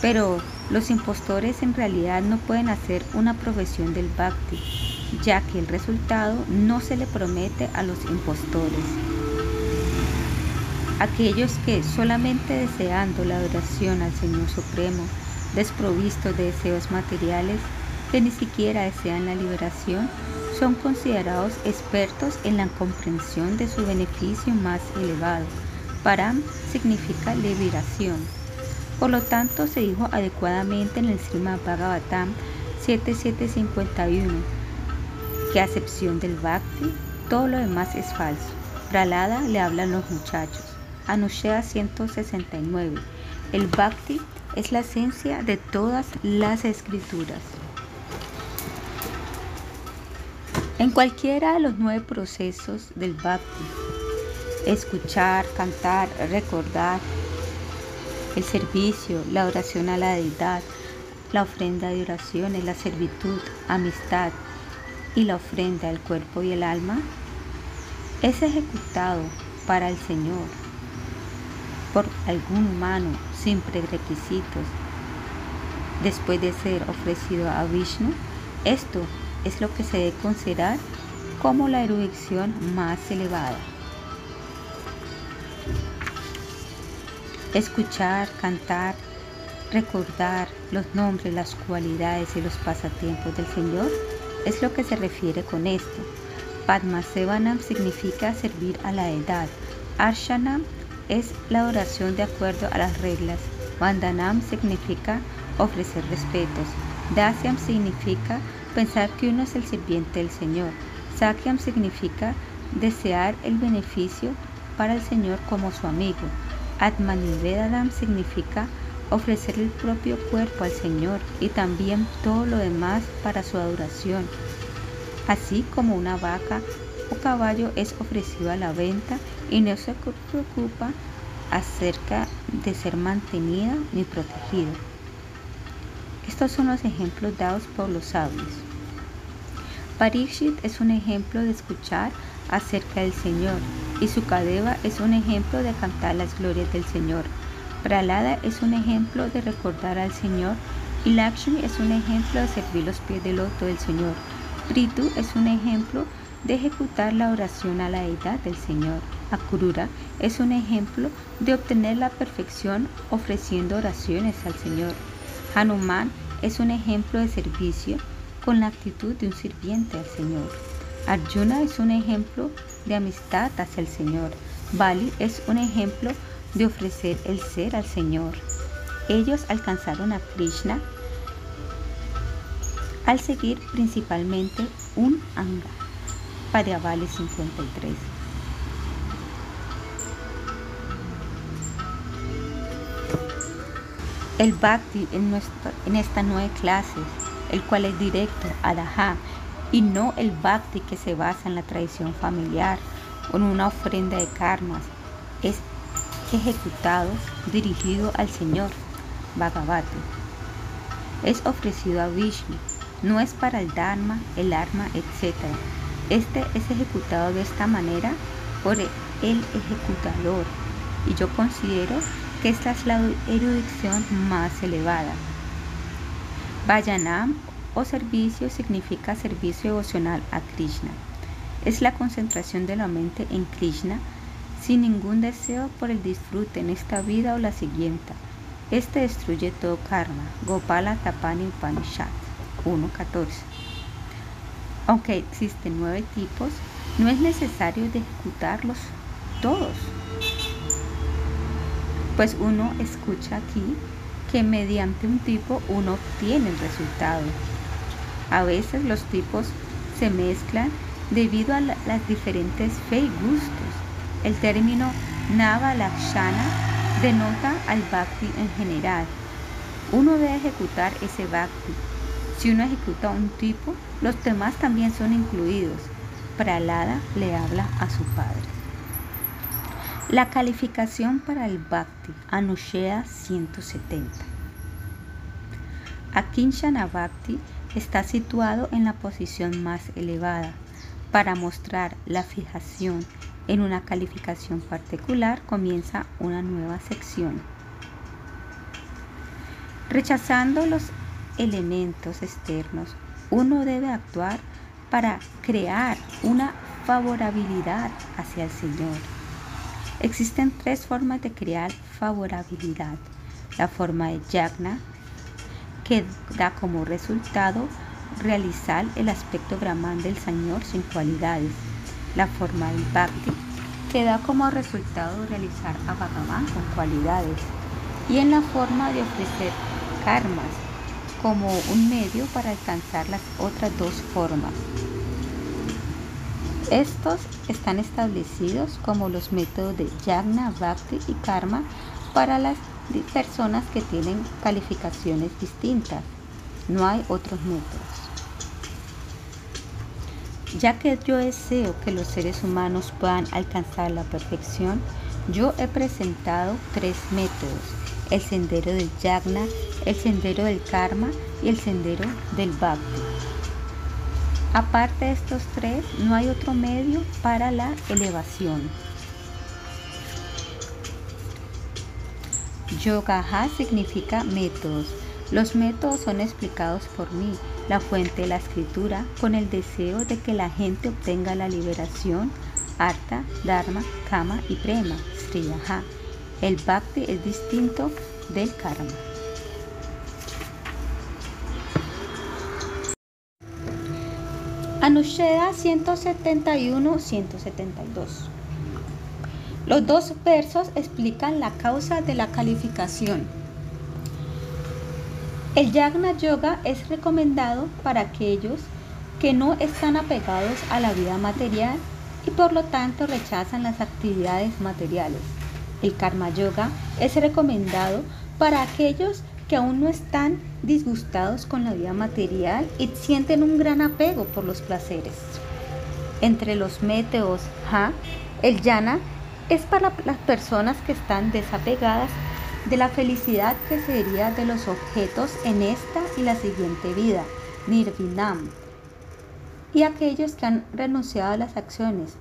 pero los impostores en realidad no pueden hacer una profesión del bhakti, ya que el resultado no se le promete a los impostores. Aquellos que solamente deseando la adoración al Señor Supremo, desprovistos de deseos materiales, que ni siquiera desean la liberación, son considerados expertos en la comprensión de su beneficio más elevado. Param significa liberación. Por lo tanto, se dijo adecuadamente en el Srimad Bhagavatam 7751 que a excepción del Bhakti, todo lo demás es falso. Pralada le habla a los muchachos. Anushya 169. El Bhakti es la esencia de todas las escrituras. En cualquiera de los nueve procesos del Bhakti, escuchar, cantar, recordar, el servicio, la oración a la deidad, la ofrenda de oraciones, la servitud, amistad y la ofrenda del cuerpo y el alma, es ejecutado para el Señor por algún humano sin prerequisitos. Después de ser ofrecido a Vishnu, esto es lo que se debe considerar como la erudición más elevada. Escuchar, cantar, recordar los nombres, las cualidades y los pasatiempos del Señor es lo que se refiere con esto. Padmasevanam significa servir a la edad. Arshanam es la oración de acuerdo a las reglas. Vandanam significa ofrecer respetos. Dasyam significa pensar que uno es el sirviente del Señor. Sakyam significa desear el beneficio para el Señor como su amigo. Atmanivedadam significa ofrecer el propio cuerpo al Señor y también todo lo demás para su adoración. Así como una vaca o caballo es ofrecido a la venta y no se preocupa acerca de ser mantenida ni protegido. Estos son los ejemplos dados por los sabios. Parikshit es un ejemplo de escuchar acerca del Señor y Sukadeva es un ejemplo de cantar las glorias del Señor. Pralada es un ejemplo de recordar al Señor y Lakshmi es un ejemplo de servir los pies del loto del Señor. Pritu es un ejemplo de ejecutar la oración a la deidad del Señor. Akurura es un ejemplo de obtener la perfección ofreciendo oraciones al Señor. Hanuman es un ejemplo de servicio con la actitud de un sirviente al Señor. Arjuna es un ejemplo de amistad hacia el Señor. Bali es un ejemplo de ofrecer el ser al Señor. Ellos alcanzaron a Krishna al seguir principalmente un anga. Bali 53. El Bhakti en, en esta nueva clase, el cual es directo a la y no el bhakti que se basa en la tradición familiar o en una ofrenda de karmas, es ejecutado dirigido al Señor, Bhagavati. Es ofrecido a Vishnu, no es para el Dharma, el arma, etc. Este es ejecutado de esta manera por el ejecutador y yo considero que esta es la erudición más elevada. Vayanam o servicio significa servicio devocional a Krishna. Es la concentración de la mente en Krishna sin ningún deseo por el disfrute en esta vida o la siguiente. Este destruye todo karma. Gopala Tapani Upanishad 1.14. Aunque existen nueve tipos, no es necesario ejecutarlos todos. Pues uno escucha aquí que mediante un tipo uno obtiene el resultado. A veces los tipos se mezclan debido a las diferentes fe y gustos. El término Nava Lakshana denota al Bhakti en general. Uno debe ejecutar ese Bhakti. Si uno ejecuta un tipo, los demás también son incluidos. Pralada le habla a su padre. La calificación para el Bhakti, Anushea 170. Akinshana Bhakti está situado en la posición más elevada. Para mostrar la fijación en una calificación particular comienza una nueva sección. Rechazando los elementos externos, uno debe actuar para crear una favorabilidad hacia el Señor. Existen tres formas de crear favorabilidad. La forma de yagna, que da como resultado realizar el aspecto brahman del Señor sin cualidades. La forma del bhakti, que da como resultado realizar a Bhagavan con cualidades. Y en la forma de ofrecer karmas, como un medio para alcanzar las otras dos formas. Estos están establecidos como los métodos de yagna, bhakti y karma para las personas que tienen calificaciones distintas. No hay otros métodos. Ya que yo deseo que los seres humanos puedan alcanzar la perfección, yo he presentado tres métodos, el sendero del yagna, el sendero del karma y el sendero del bhakti. Aparte de estos tres, no hay otro medio para la elevación. Yogaha significa métodos. Los métodos son explicados por mí, la fuente de la escritura, con el deseo de que la gente obtenga la liberación, Artha, Dharma, Kama y Prema, Sriyaha. El Bhakti es distinto del Karma. Anusheda 171-172 los dos versos explican la causa de la calificación. El Yagna Yoga es recomendado para aquellos que no están apegados a la vida material y por lo tanto rechazan las actividades materiales. El Karma Yoga es recomendado para aquellos que aún no están disgustados con la vida material y sienten un gran apego por los placeres. Entre los métodos Ha, el Yana es para las personas que están desapegadas de la felicidad que sería de los objetos en esta y la siguiente vida, nirvinam, y aquellos que han renunciado a las acciones,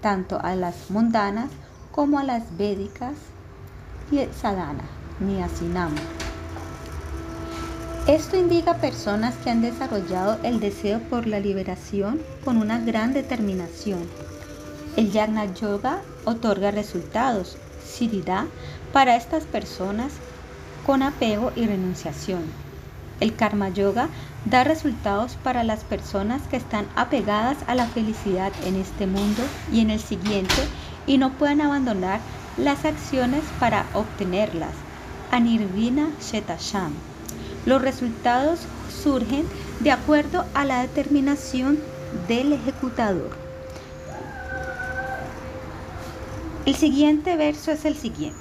tanto a las mundanas como a las védicas y sadhana, niasinam. Esto indica personas que han desarrollado el deseo por la liberación con una gran determinación el Yagna Yoga otorga resultados, Siddha, para estas personas con apego y renunciación. El Karma Yoga da resultados para las personas que están apegadas a la felicidad en este mundo y en el siguiente y no pueden abandonar las acciones para obtenerlas. Anirvina Shetasham. Los resultados surgen de acuerdo a la determinación del ejecutador. El siguiente verso es el siguiente.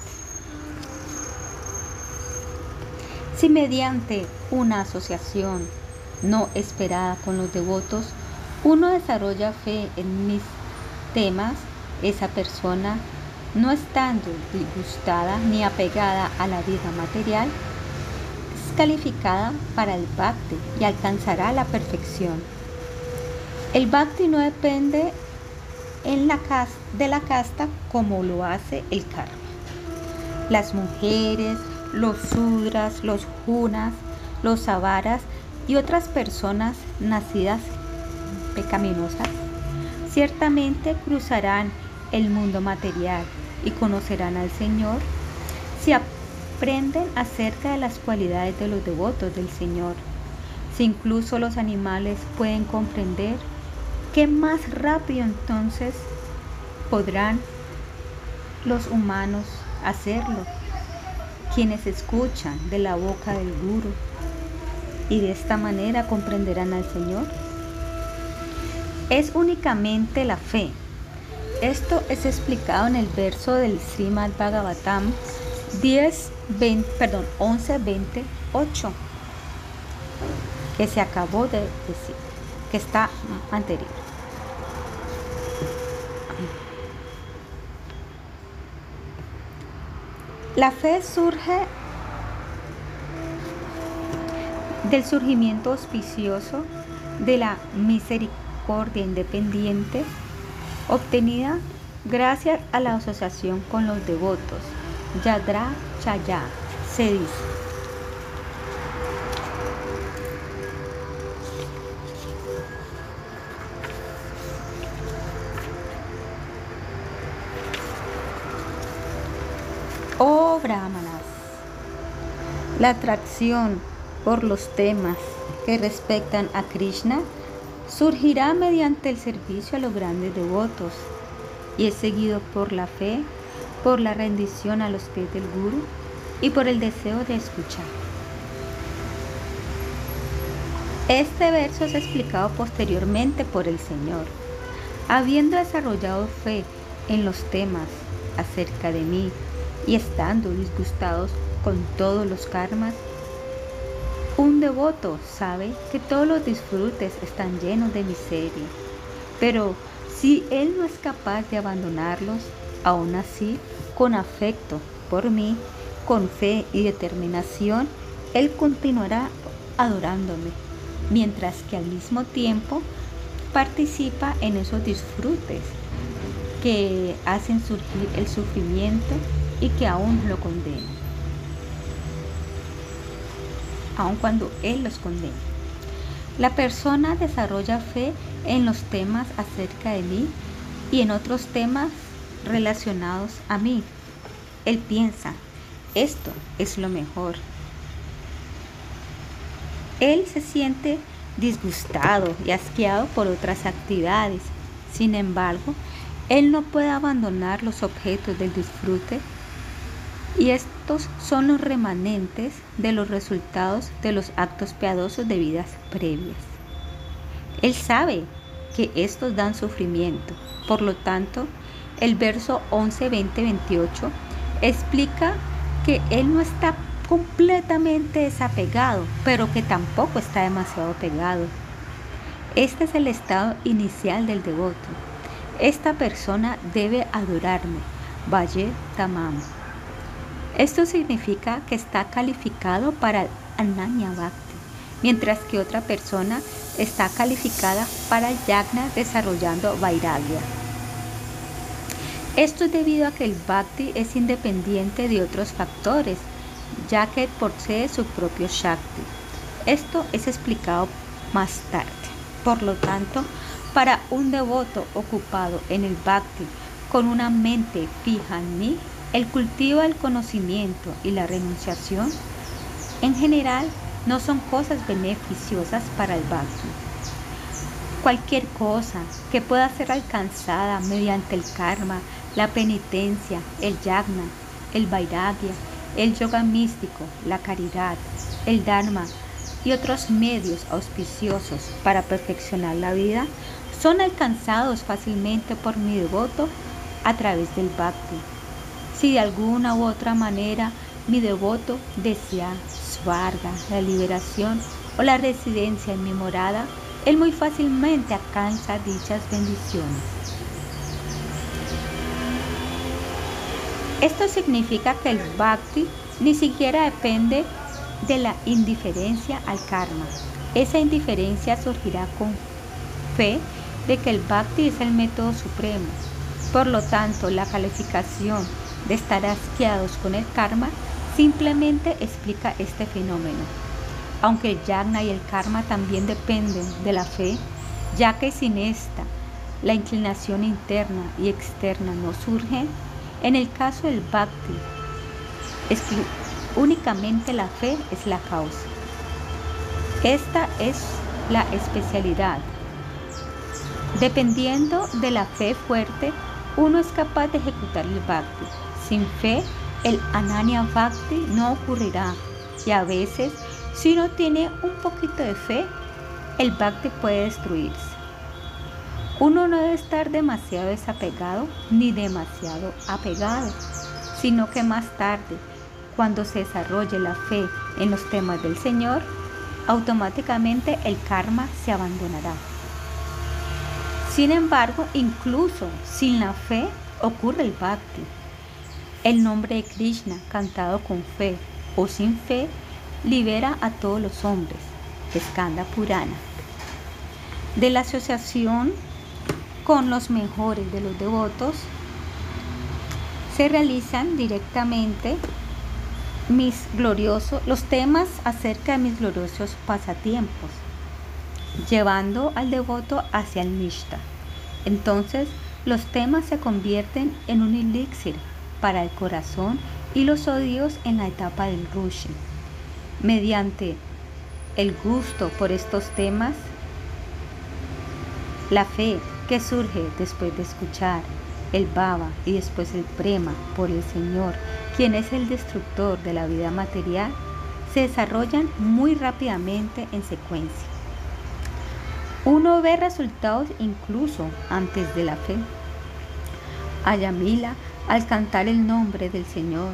Si mediante una asociación no esperada con los devotos, uno desarrolla fe en mis temas, esa persona, no estando disgustada ni apegada a la vida material, calificada para el bhakti y alcanzará la perfección. El bhakti no depende en la de la casta como lo hace el karma. las mujeres, los sudras, los junas, los avaras y otras personas nacidas pecaminosas, ciertamente cruzarán el mundo material y conocerán al Señor si aprenden acerca de las cualidades de los devotos del Señor. Si incluso los animales pueden comprender, ¿qué más rápido entonces podrán los humanos hacerlo? Quienes escuchan de la boca del Guru y de esta manera comprenderán al Señor. Es únicamente la fe. Esto es explicado en el verso del Srimad Bhagavatam 10, 20, perdón, 11, 20, 8, que se acabó de decir, que está anterior. La fe surge del surgimiento auspicioso de la misericordia independiente obtenida gracias a la asociación con los devotos. Yadra Chaya se dice. Oh Brahmanas, la atracción por los temas que respectan a Krishna surgirá mediante el servicio a los grandes devotos y es seguido por la fe, por la rendición a los pies del Guru y por el deseo de escuchar. Este verso es explicado posteriormente por el Señor. Habiendo desarrollado fe en los temas acerca de mí y estando disgustados con todos los karmas, un devoto sabe que todos los disfrutes están llenos de miseria, pero si él no es capaz de abandonarlos, aún así, con afecto por mí, con fe y determinación, él continuará adorándome, mientras que al mismo tiempo participa en esos disfrutes que hacen surgir el sufrimiento y que aún lo condenan aun cuando Él los condena. La persona desarrolla fe en los temas acerca de mí y en otros temas relacionados a mí. Él piensa, esto es lo mejor. Él se siente disgustado y asqueado por otras actividades. Sin embargo, él no puede abandonar los objetos del disfrute y estos son los remanentes de los resultados de los actos piadosos de vidas previas. Él sabe que estos dan sufrimiento. Por lo tanto, el verso 11, 20, 28 explica que Él no está completamente desapegado, pero que tampoco está demasiado pegado. Este es el estado inicial del devoto. Esta persona debe adorarme. Valle Tamam. Esto significa que está calificado para Ananya Bhakti, mientras que otra persona está calificada para el Yagna desarrollando Vairagya. Esto es debido a que el Bhakti es independiente de otros factores, ya que posee su propio Shakti. Esto es explicado más tarde. Por lo tanto, para un devoto ocupado en el Bhakti con una mente fija en mí, el cultivo del conocimiento y la renunciación en general no son cosas beneficiosas para el bhakti. Cualquier cosa que pueda ser alcanzada mediante el karma, la penitencia, el yagna, el vairagya, el yoga místico, la caridad, el dharma y otros medios auspiciosos para perfeccionar la vida son alcanzados fácilmente por mi devoto a través del bhakti. Si de alguna u otra manera mi devoto desea svarga, la liberación o la residencia en mi morada, él muy fácilmente alcanza dichas bendiciones. Esto significa que el bhakti ni siquiera depende de la indiferencia al karma. Esa indiferencia surgirá con fe de que el bhakti es el método supremo. Por lo tanto, la calificación de estar asqueados con el karma simplemente explica este fenómeno. Aunque el yagna y el karma también dependen de la fe, ya que sin esta la inclinación interna y externa no surge, en el caso del bhakti, únicamente la fe es la causa. Esta es la especialidad. Dependiendo de la fe fuerte, uno es capaz de ejecutar el bhakti. Sin fe, el ananya bhakti no ocurrirá y a veces, si uno tiene un poquito de fe, el bhakti puede destruirse. Uno no debe estar demasiado desapegado ni demasiado apegado, sino que más tarde, cuando se desarrolle la fe en los temas del Señor, automáticamente el karma se abandonará. Sin embargo, incluso sin la fe ocurre el bhakti. El nombre de Krishna, cantado con fe o sin fe, libera a todos los hombres. Skanda Purana. De la asociación con los mejores de los devotos, se realizan directamente mis gloriosos, los temas acerca de mis gloriosos pasatiempos, llevando al devoto hacia el Nishta. Entonces, los temas se convierten en un elixir para el corazón y los odios en la etapa del Rushi. Mediante el gusto por estos temas, la fe que surge después de escuchar el Baba y después el Prema por el Señor quien es el destructor de la vida material, se desarrollan muy rápidamente en secuencia. Uno ve resultados incluso antes de la fe. Ayamila, al cantar el nombre del Señor,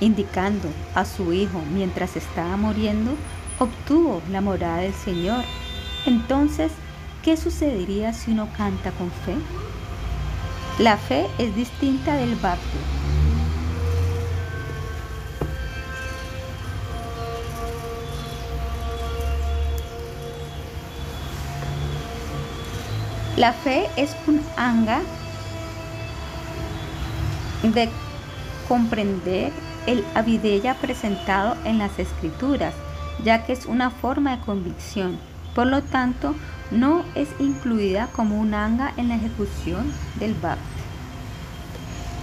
indicando a su hijo mientras estaba muriendo, obtuvo la morada del Señor. Entonces, ¿qué sucedería si uno canta con fe? La fe es distinta del bhakti. La fe es un anga de comprender el avideya presentado en las escrituras, ya que es una forma de convicción. Por lo tanto, no es incluida como un anga en la ejecución del bhakti.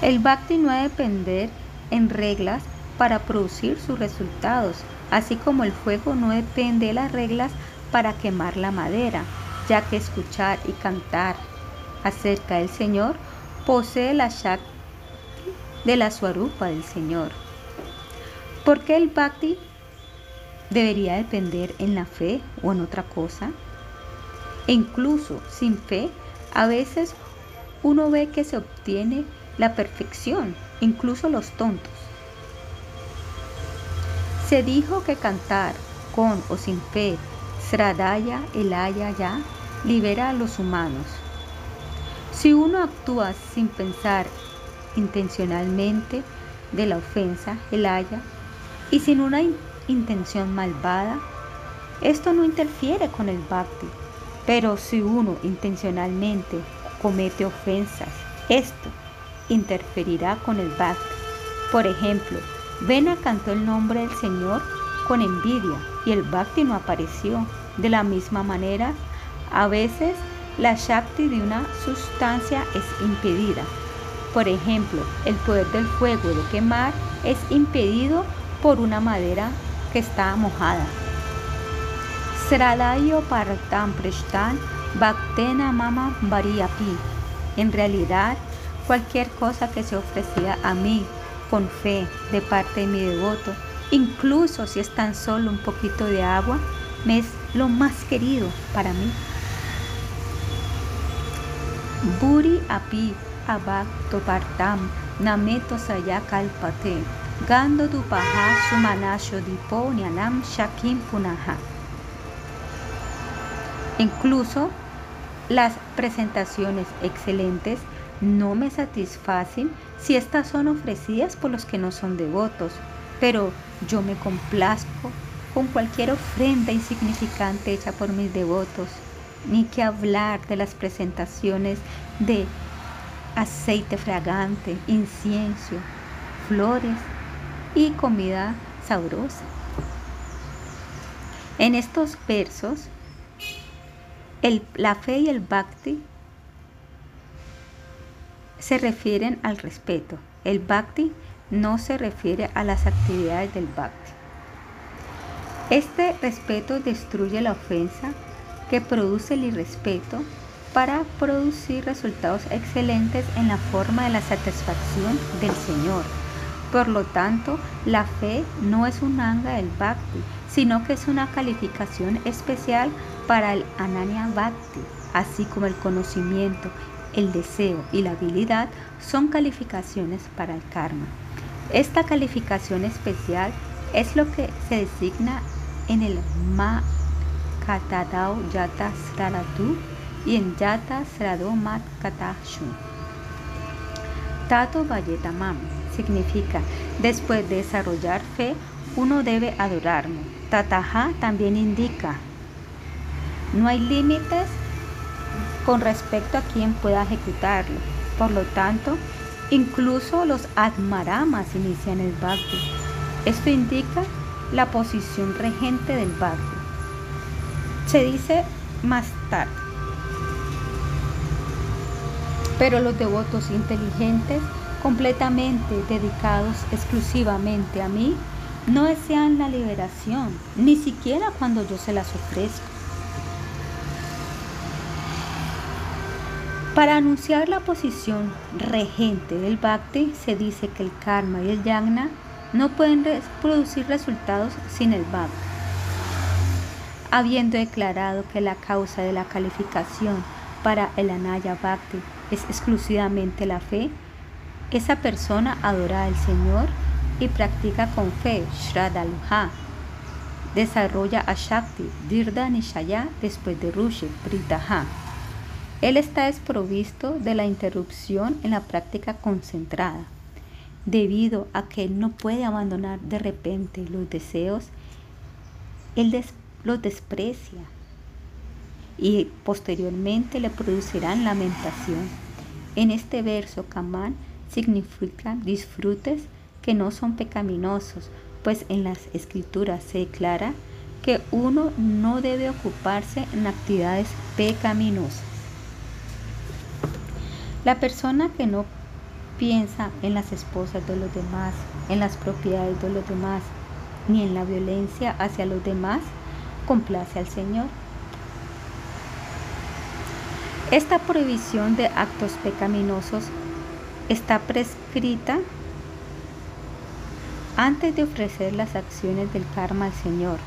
El bhakti no debe depender en reglas para producir sus resultados, así como el fuego no depende de las reglas para quemar la madera ya que escuchar y cantar acerca del Señor posee la Shakti de la Swarupa del Señor. ¿Por qué el Bhakti debería depender en la fe o en otra cosa? E incluso sin fe, a veces uno ve que se obtiene la perfección, incluso los tontos. Se dijo que cantar con o sin fe, Sradaya, Elaya, Ya, libera a los humanos. Si uno actúa sin pensar intencionalmente de la ofensa, el haya, y sin una intención malvada, esto no interfiere con el bhakti. Pero si uno intencionalmente comete ofensas, esto interferirá con el bhakti. Por ejemplo, Vena cantó el nombre del Señor con envidia y el bhakti no apareció. De la misma manera, a veces la Shakti de una sustancia es impedida. Por ejemplo, el poder del fuego de quemar es impedido por una madera que está mojada. Sradayo Partam Preshtan Bhaktena Mama Variapi. En realidad, cualquier cosa que se ofrecía a mí con fe de parte de mi devoto, incluso si es tan solo un poquito de agua, me es lo más querido para mí. Buri api abak topartam nameto saya kalpate. Gando dupaha sumanasho dipo shakim punaha. Incluso las presentaciones excelentes no me satisfacen si estas son ofrecidas por los que no son devotos, pero yo me complazco con cualquier ofrenda insignificante hecha por mis devotos ni que hablar de las presentaciones de aceite fragante, incienso flores y comida sabrosa. En estos versos, la fe y el bhakti se refieren al respeto. El bhakti no se refiere a las actividades del bhakti. Este respeto destruye la ofensa que produce el irrespeto para producir resultados excelentes en la forma de la satisfacción del Señor. Por lo tanto, la fe no es un anga del bhakti, sino que es una calificación especial para el ananya bhakti, así como el conocimiento, el deseo y la habilidad son calificaciones para el karma. Esta calificación especial es lo que se designa en el Ma Katadao Yata Sraratu y en Yata Srado Mat Katashu. Tato Vayetamam significa después de desarrollar fe, uno debe adorarme. Tataha también indica no hay límites con respecto a quien pueda ejecutarlo. Por lo tanto, incluso los Atmaramas inician el Bhakti. Esto indica la posición regente del Bhakti. Se dice más tarde. Pero los devotos inteligentes, completamente dedicados exclusivamente a mí, no desean la liberación, ni siquiera cuando yo se las ofrezco. Para anunciar la posición regente del Bhakti, se dice que el karma y el yagna no pueden producir resultados sin el Bhakti. Habiendo declarado que la causa de la calificación para el Anaya Bhakti es exclusivamente la fe, esa persona adora al Señor y practica con fe Shraddha Desarrolla a Shakti, Dirda Nishaya después de Rushi, Pritaha. Él está desprovisto de la interrupción en la práctica concentrada, debido a que él no puede abandonar de repente los deseos, él los desprecia y posteriormente le producirán lamentación. En este verso, Kamán significa disfrutes que no son pecaminosos, pues en las escrituras se declara que uno no debe ocuparse en actividades pecaminosas. La persona que no piensa en las esposas de los demás, en las propiedades de los demás, ni en la violencia hacia los demás, complace al Señor. Esta prohibición de actos pecaminosos está prescrita antes de ofrecer las acciones del karma al Señor.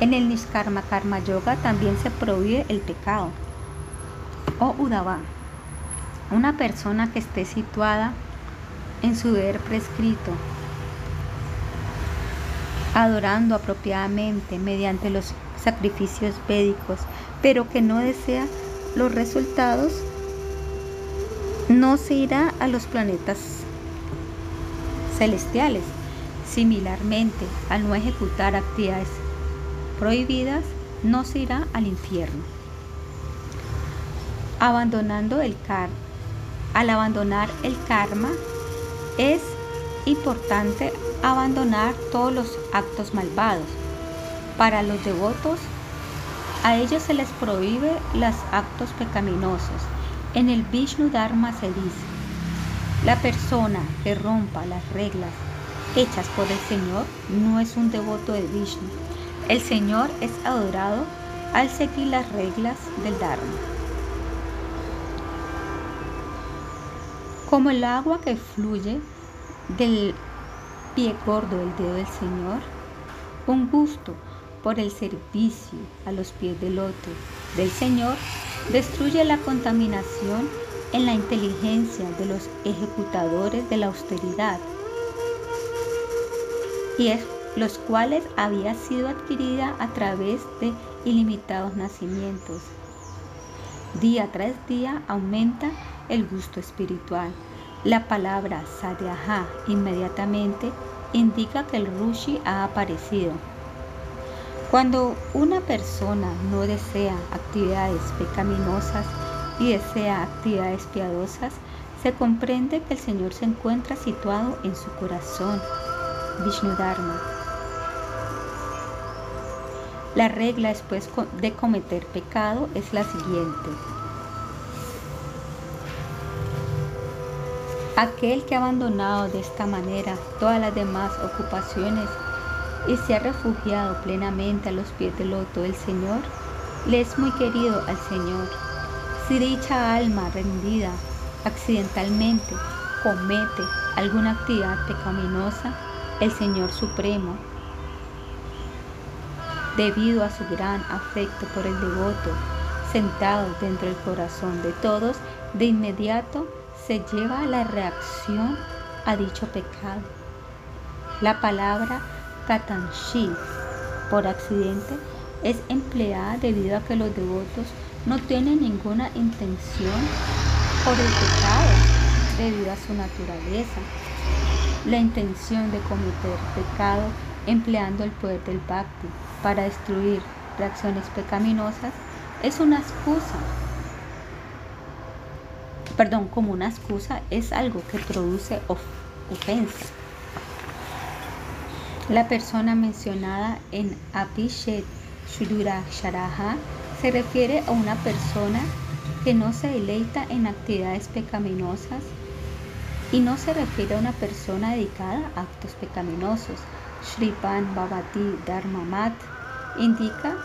En el Nishkarma Karma Yoga también se prohíbe el pecado o Udava, una persona que esté situada en su deber prescrito, adorando apropiadamente mediante los sacrificios védicos, pero que no desea los resultados, no se irá a los planetas celestiales. Similarmente, al no ejecutar actividades prohibidas, no se irá al infierno abandonando el karma. Al abandonar el karma es importante abandonar todos los actos malvados. Para los devotos, a ellos se les prohíbe los actos pecaminosos. En el Vishnu Dharma se dice, la persona que rompa las reglas hechas por el Señor no es un devoto de Vishnu. El Señor es adorado al seguir las reglas del Dharma. Como el agua que fluye del pie gordo del dedo del Señor, un gusto por el servicio a los pies del otro del Señor destruye la contaminación en la inteligencia de los ejecutadores de la austeridad, y los cuales había sido adquirida a través de ilimitados nacimientos. Día tras día aumenta el gusto espiritual. La palabra sadhyaha inmediatamente indica que el Rushi ha aparecido. Cuando una persona no desea actividades pecaminosas y desea actividades piadosas, se comprende que el Señor se encuentra situado en su corazón, Vishnu Dharma. La regla después de cometer pecado es la siguiente. Aquel que ha abandonado de esta manera todas las demás ocupaciones y se ha refugiado plenamente a los pies del loto del Señor, le es muy querido al Señor. Si dicha alma rendida accidentalmente comete alguna actividad pecaminosa, el Señor Supremo, debido a su gran afecto por el devoto, sentado dentro del corazón de todos, de inmediato se lleva a la reacción a dicho pecado. La palabra katanshi por accidente es empleada debido a que los devotos no tienen ninguna intención por el pecado debido a su naturaleza. La intención de cometer pecado empleando el poder del bhakti para destruir reacciones pecaminosas es una excusa. Perdón, como una excusa es algo que produce ofensa. La persona mencionada en Abhishet Shudura Sharaha se refiere a una persona que no se deleita en actividades pecaminosas y no se refiere a una persona dedicada a actos pecaminosos. Shripan Bhavati Dharmamat indica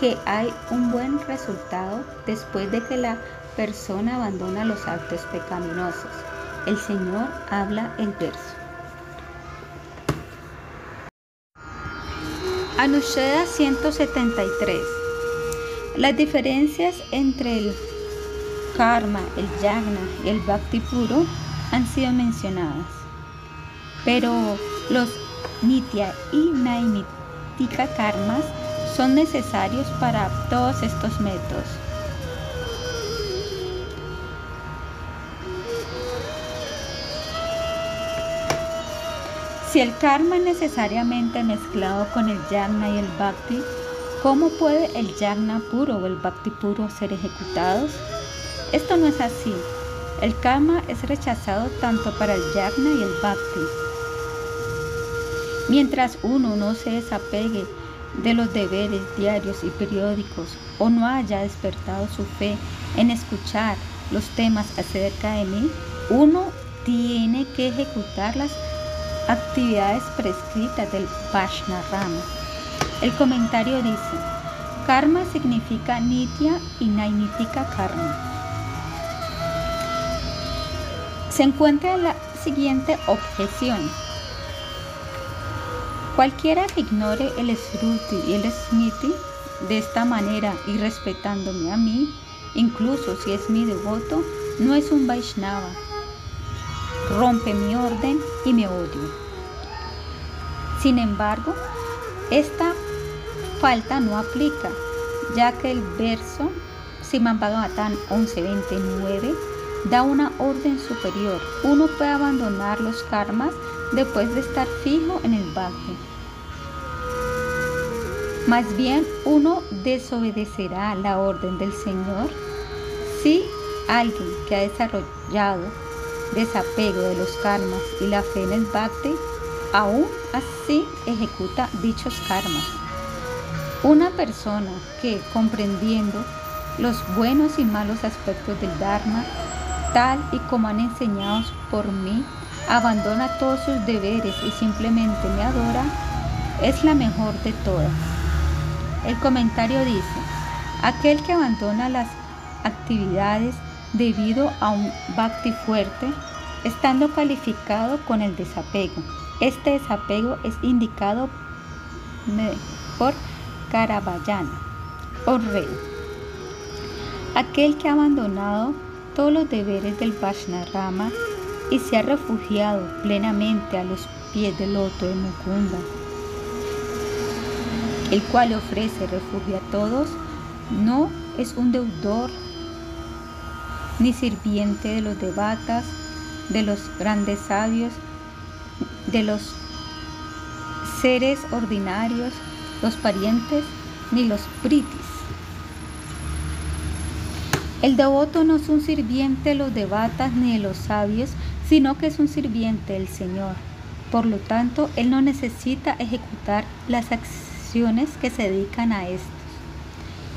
que hay un buen resultado después de que la persona abandona los actos pecaminosos. El Señor habla el verso. Anusheda 173. Las diferencias entre el karma, el yagna y el bhakti puro han sido mencionadas. Pero los nitya y naimitika karmas son necesarios para todos estos métodos. Si el karma es necesariamente mezclado con el yagna y el bhakti, ¿cómo puede el yagna puro o el bhakti puro ser ejecutados? Esto no es así. El karma es rechazado tanto para el yagna y el bhakti. Mientras uno no se desapegue de los deberes diarios y periódicos o no haya despertado su fe en escuchar los temas acerca de mí, uno tiene que ejecutarlas actividades prescritas del Rama. El comentario dice, karma significa nitya y nainitika karma. Se encuentra la siguiente objeción. Cualquiera que ignore el Sruti y el Smiti de esta manera y respetándome a mí, incluso si es mi devoto, no es un Vaishnava, rompe mi orden y me odio. Sin embargo, esta falta no aplica, ya que el verso Siman Bhagavatam 11.29 da una orden superior. Uno puede abandonar los karmas después de estar fijo en el bhakti. Más bien uno desobedecerá la orden del Señor si alguien que ha desarrollado desapego de los karmas y la fe en el bhakti, aún así ejecuta dichos karmas. Una persona que comprendiendo los buenos y malos aspectos del Dharma, tal y como han enseñado por mí, abandona todos sus deberes y simplemente me adora, es la mejor de todas. El comentario dice, aquel que abandona las actividades debido a un bhakti fuerte, estando calificado con el desapego. Este desapego es indicado por Karabayana o rey. Aquel que ha abandonado todos los deberes del Vaishnava y se ha refugiado plenamente a los pies del loto de Mukunda, el cual ofrece refugio a todos, no es un deudor ni sirviente de los devatas, de los grandes sabios, de los seres ordinarios, los parientes, ni los pritis. El devoto no es un sirviente de los devatas ni de los sabios, sino que es un sirviente del Señor. Por lo tanto, él no necesita ejecutar las acciones que se dedican a estos.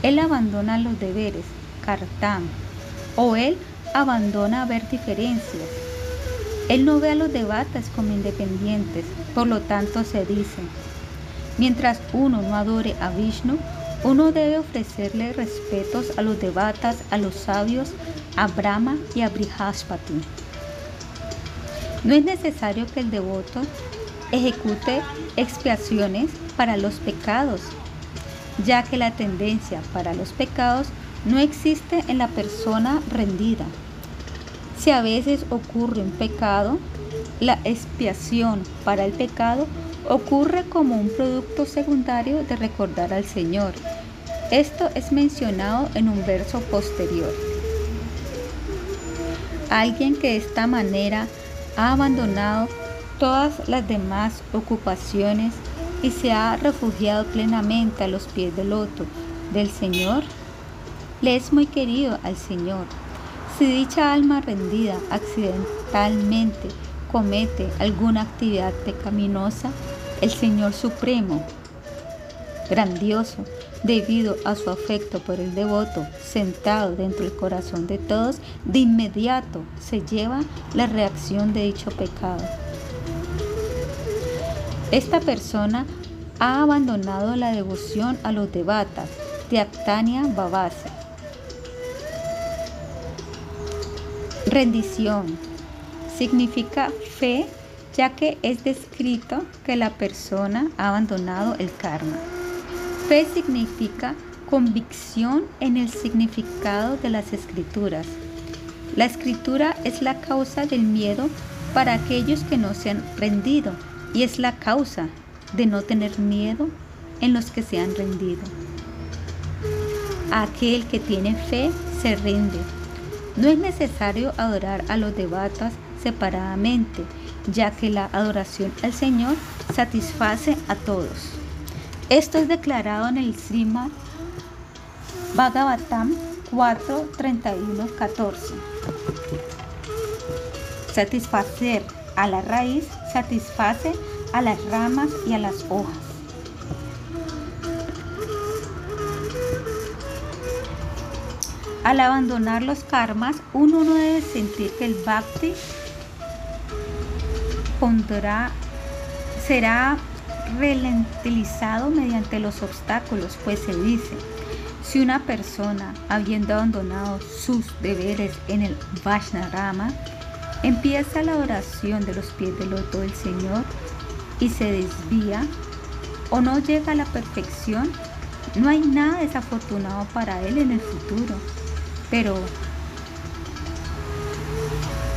Él abandona los deberes, kartam, o él abandona ver diferencias. Él no ve a los devatas como independientes, por lo tanto se dice, mientras uno no adore a Vishnu, uno debe ofrecerle respetos a los devatas, a los sabios, a Brahma y a Brihaspati. No es necesario que el devoto ejecute expiaciones para los pecados, ya que la tendencia para los pecados no existe en la persona rendida. Si a veces ocurre un pecado, la expiación para el pecado ocurre como un producto secundario de recordar al Señor. Esto es mencionado en un verso posterior. Alguien que de esta manera ha abandonado todas las demás ocupaciones y se ha refugiado plenamente a los pies del loto del Señor, le es muy querido al Señor. Si dicha alma rendida accidentalmente comete alguna actividad pecaminosa, el Señor Supremo, grandioso, debido a su afecto por el devoto sentado dentro del corazón de todos, de inmediato se lleva la reacción de dicho pecado. Esta persona ha abandonado la devoción a los devatas de Actania Babase. Rendición significa fe ya que es descrito que la persona ha abandonado el karma. Fe significa convicción en el significado de las escrituras. La escritura es la causa del miedo para aquellos que no se han rendido y es la causa de no tener miedo en los que se han rendido. Aquel que tiene fe se rinde. No es necesario adorar a los devatas separadamente, ya que la adoración al Señor satisface a todos. Esto es declarado en el Srimad Bhagavatam 4, 31, 14. Satisfacer a la raíz satisface a las ramas y a las hojas. Al abandonar los karmas, uno no debe sentir que el bhakti pondrá, será relentilizado mediante los obstáculos, pues se dice, si una persona, habiendo abandonado sus deberes en el Vaishnarama, empieza la oración de los pies del loto del Señor y se desvía o no llega a la perfección, no hay nada desafortunado para él en el futuro. Pero,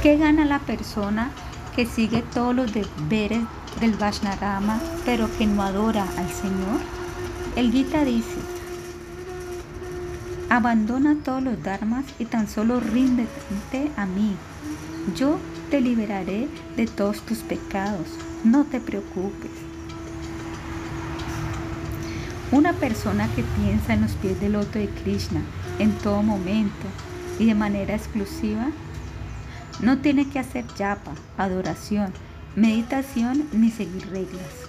¿qué gana la persona que sigue todos los deberes del Vaishnarama, pero que no adora al Señor? El Gita dice, abandona todos los dharmas y tan solo ríndete a mí. Yo te liberaré de todos tus pecados, no te preocupes. Una persona que piensa en los pies del loto de Krishna en todo momento y de manera exclusiva no tiene que hacer japa, adoración, meditación ni seguir reglas.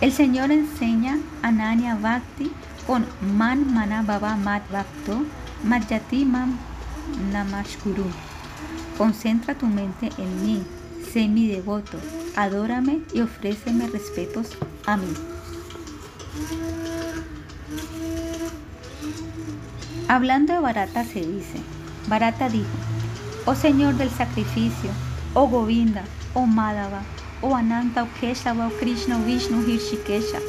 El Señor enseña a Nanya Bhakti con Man Mana Baba Mat Bhakto Madhyati Mam Namashkuru. Concentra tu mente en mí, sé mi devoto, adórame y ofréceme respetos a mí. Hablando de Barata se dice, Barata dijo, Oh Señor del sacrificio, oh Govinda, oh Madhava, oh Ananta, oh Keshava, oh Krishna, oh Vishnu, Hirshikesha,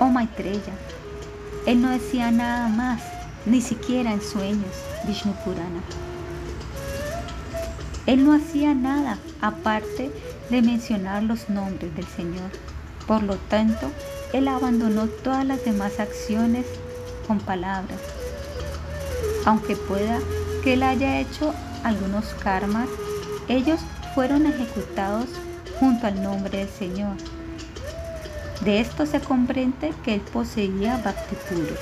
oh Maitreya. Él no decía nada más, ni siquiera en sueños, Vishnu Purana. Él no hacía nada aparte de mencionar los nombres del Señor. Por lo tanto, él abandonó todas las demás acciones con palabras. Aunque pueda que él haya hecho algunos karmas, ellos fueron ejecutados junto al nombre del Señor. De esto se comprende que él poseía bhakti puro.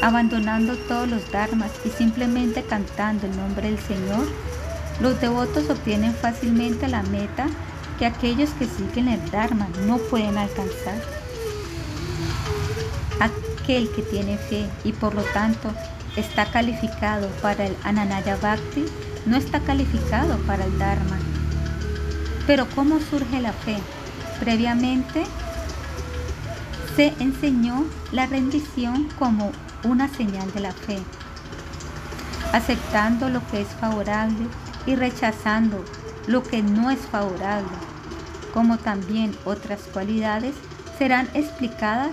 abandonando todos los dharmas y simplemente cantando el nombre del Señor, los devotos obtienen fácilmente la meta que aquellos que siguen el Dharma no pueden alcanzar. Aquel que tiene fe y por lo tanto está calificado para el Ananaya Bhakti no está calificado para el Dharma. Pero ¿cómo surge la fe? Previamente se enseñó la rendición como una señal de la fe, aceptando lo que es favorable y rechazando lo que no es favorable, como también otras cualidades serán explicadas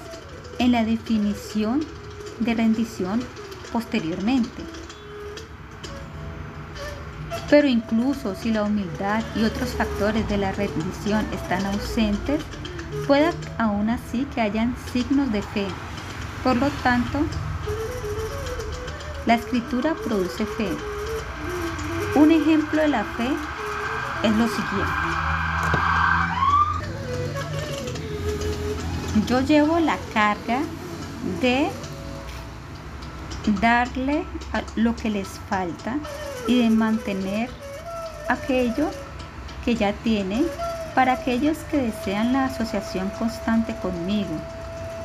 en la definición de rendición posteriormente. Pero incluso si la humildad y otros factores de la rendición están ausentes, puede aún así que hayan signos de fe. Por lo tanto, la escritura produce fe. Un ejemplo de la fe es lo siguiente. Yo llevo la carga de darle lo que les falta y de mantener aquello que ya tienen para aquellos que desean la asociación constante conmigo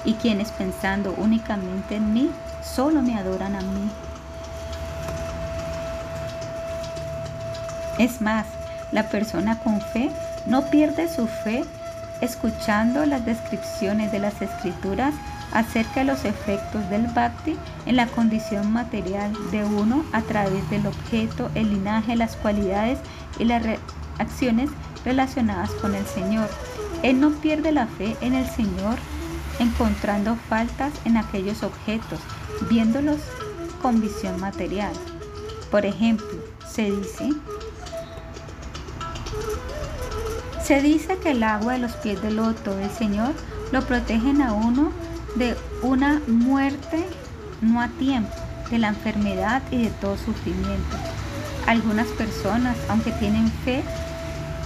y quienes pensando únicamente en mí, solo me adoran a mí. Es más, la persona con fe no pierde su fe escuchando las descripciones de las escrituras acerca de los efectos del bhakti en la condición material de uno a través del objeto, el linaje, las cualidades y las acciones relacionadas con el Señor. Él no pierde la fe en el Señor encontrando faltas en aquellos objetos, viéndolos con visión material. Por ejemplo, se dice, se dice que el agua de los pies del loto del Señor lo protegen a uno de una muerte no a tiempo, de la enfermedad y de todo sufrimiento. Algunas personas, aunque tienen fe,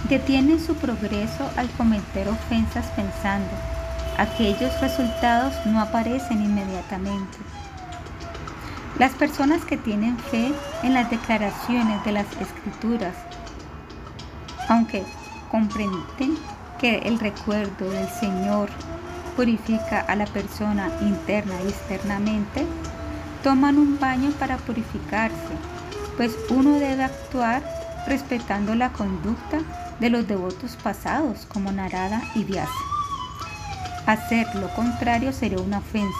detienen su progreso al cometer ofensas pensando, aquellos resultados no aparecen inmediatamente. Las personas que tienen fe en las declaraciones de las escrituras, aunque comprenden que el recuerdo del Señor purifica a la persona interna y externamente, toman un baño para purificarse, pues uno debe actuar respetando la conducta de los devotos pasados como Narada y Vyasa. Hacer lo contrario sería una ofensa.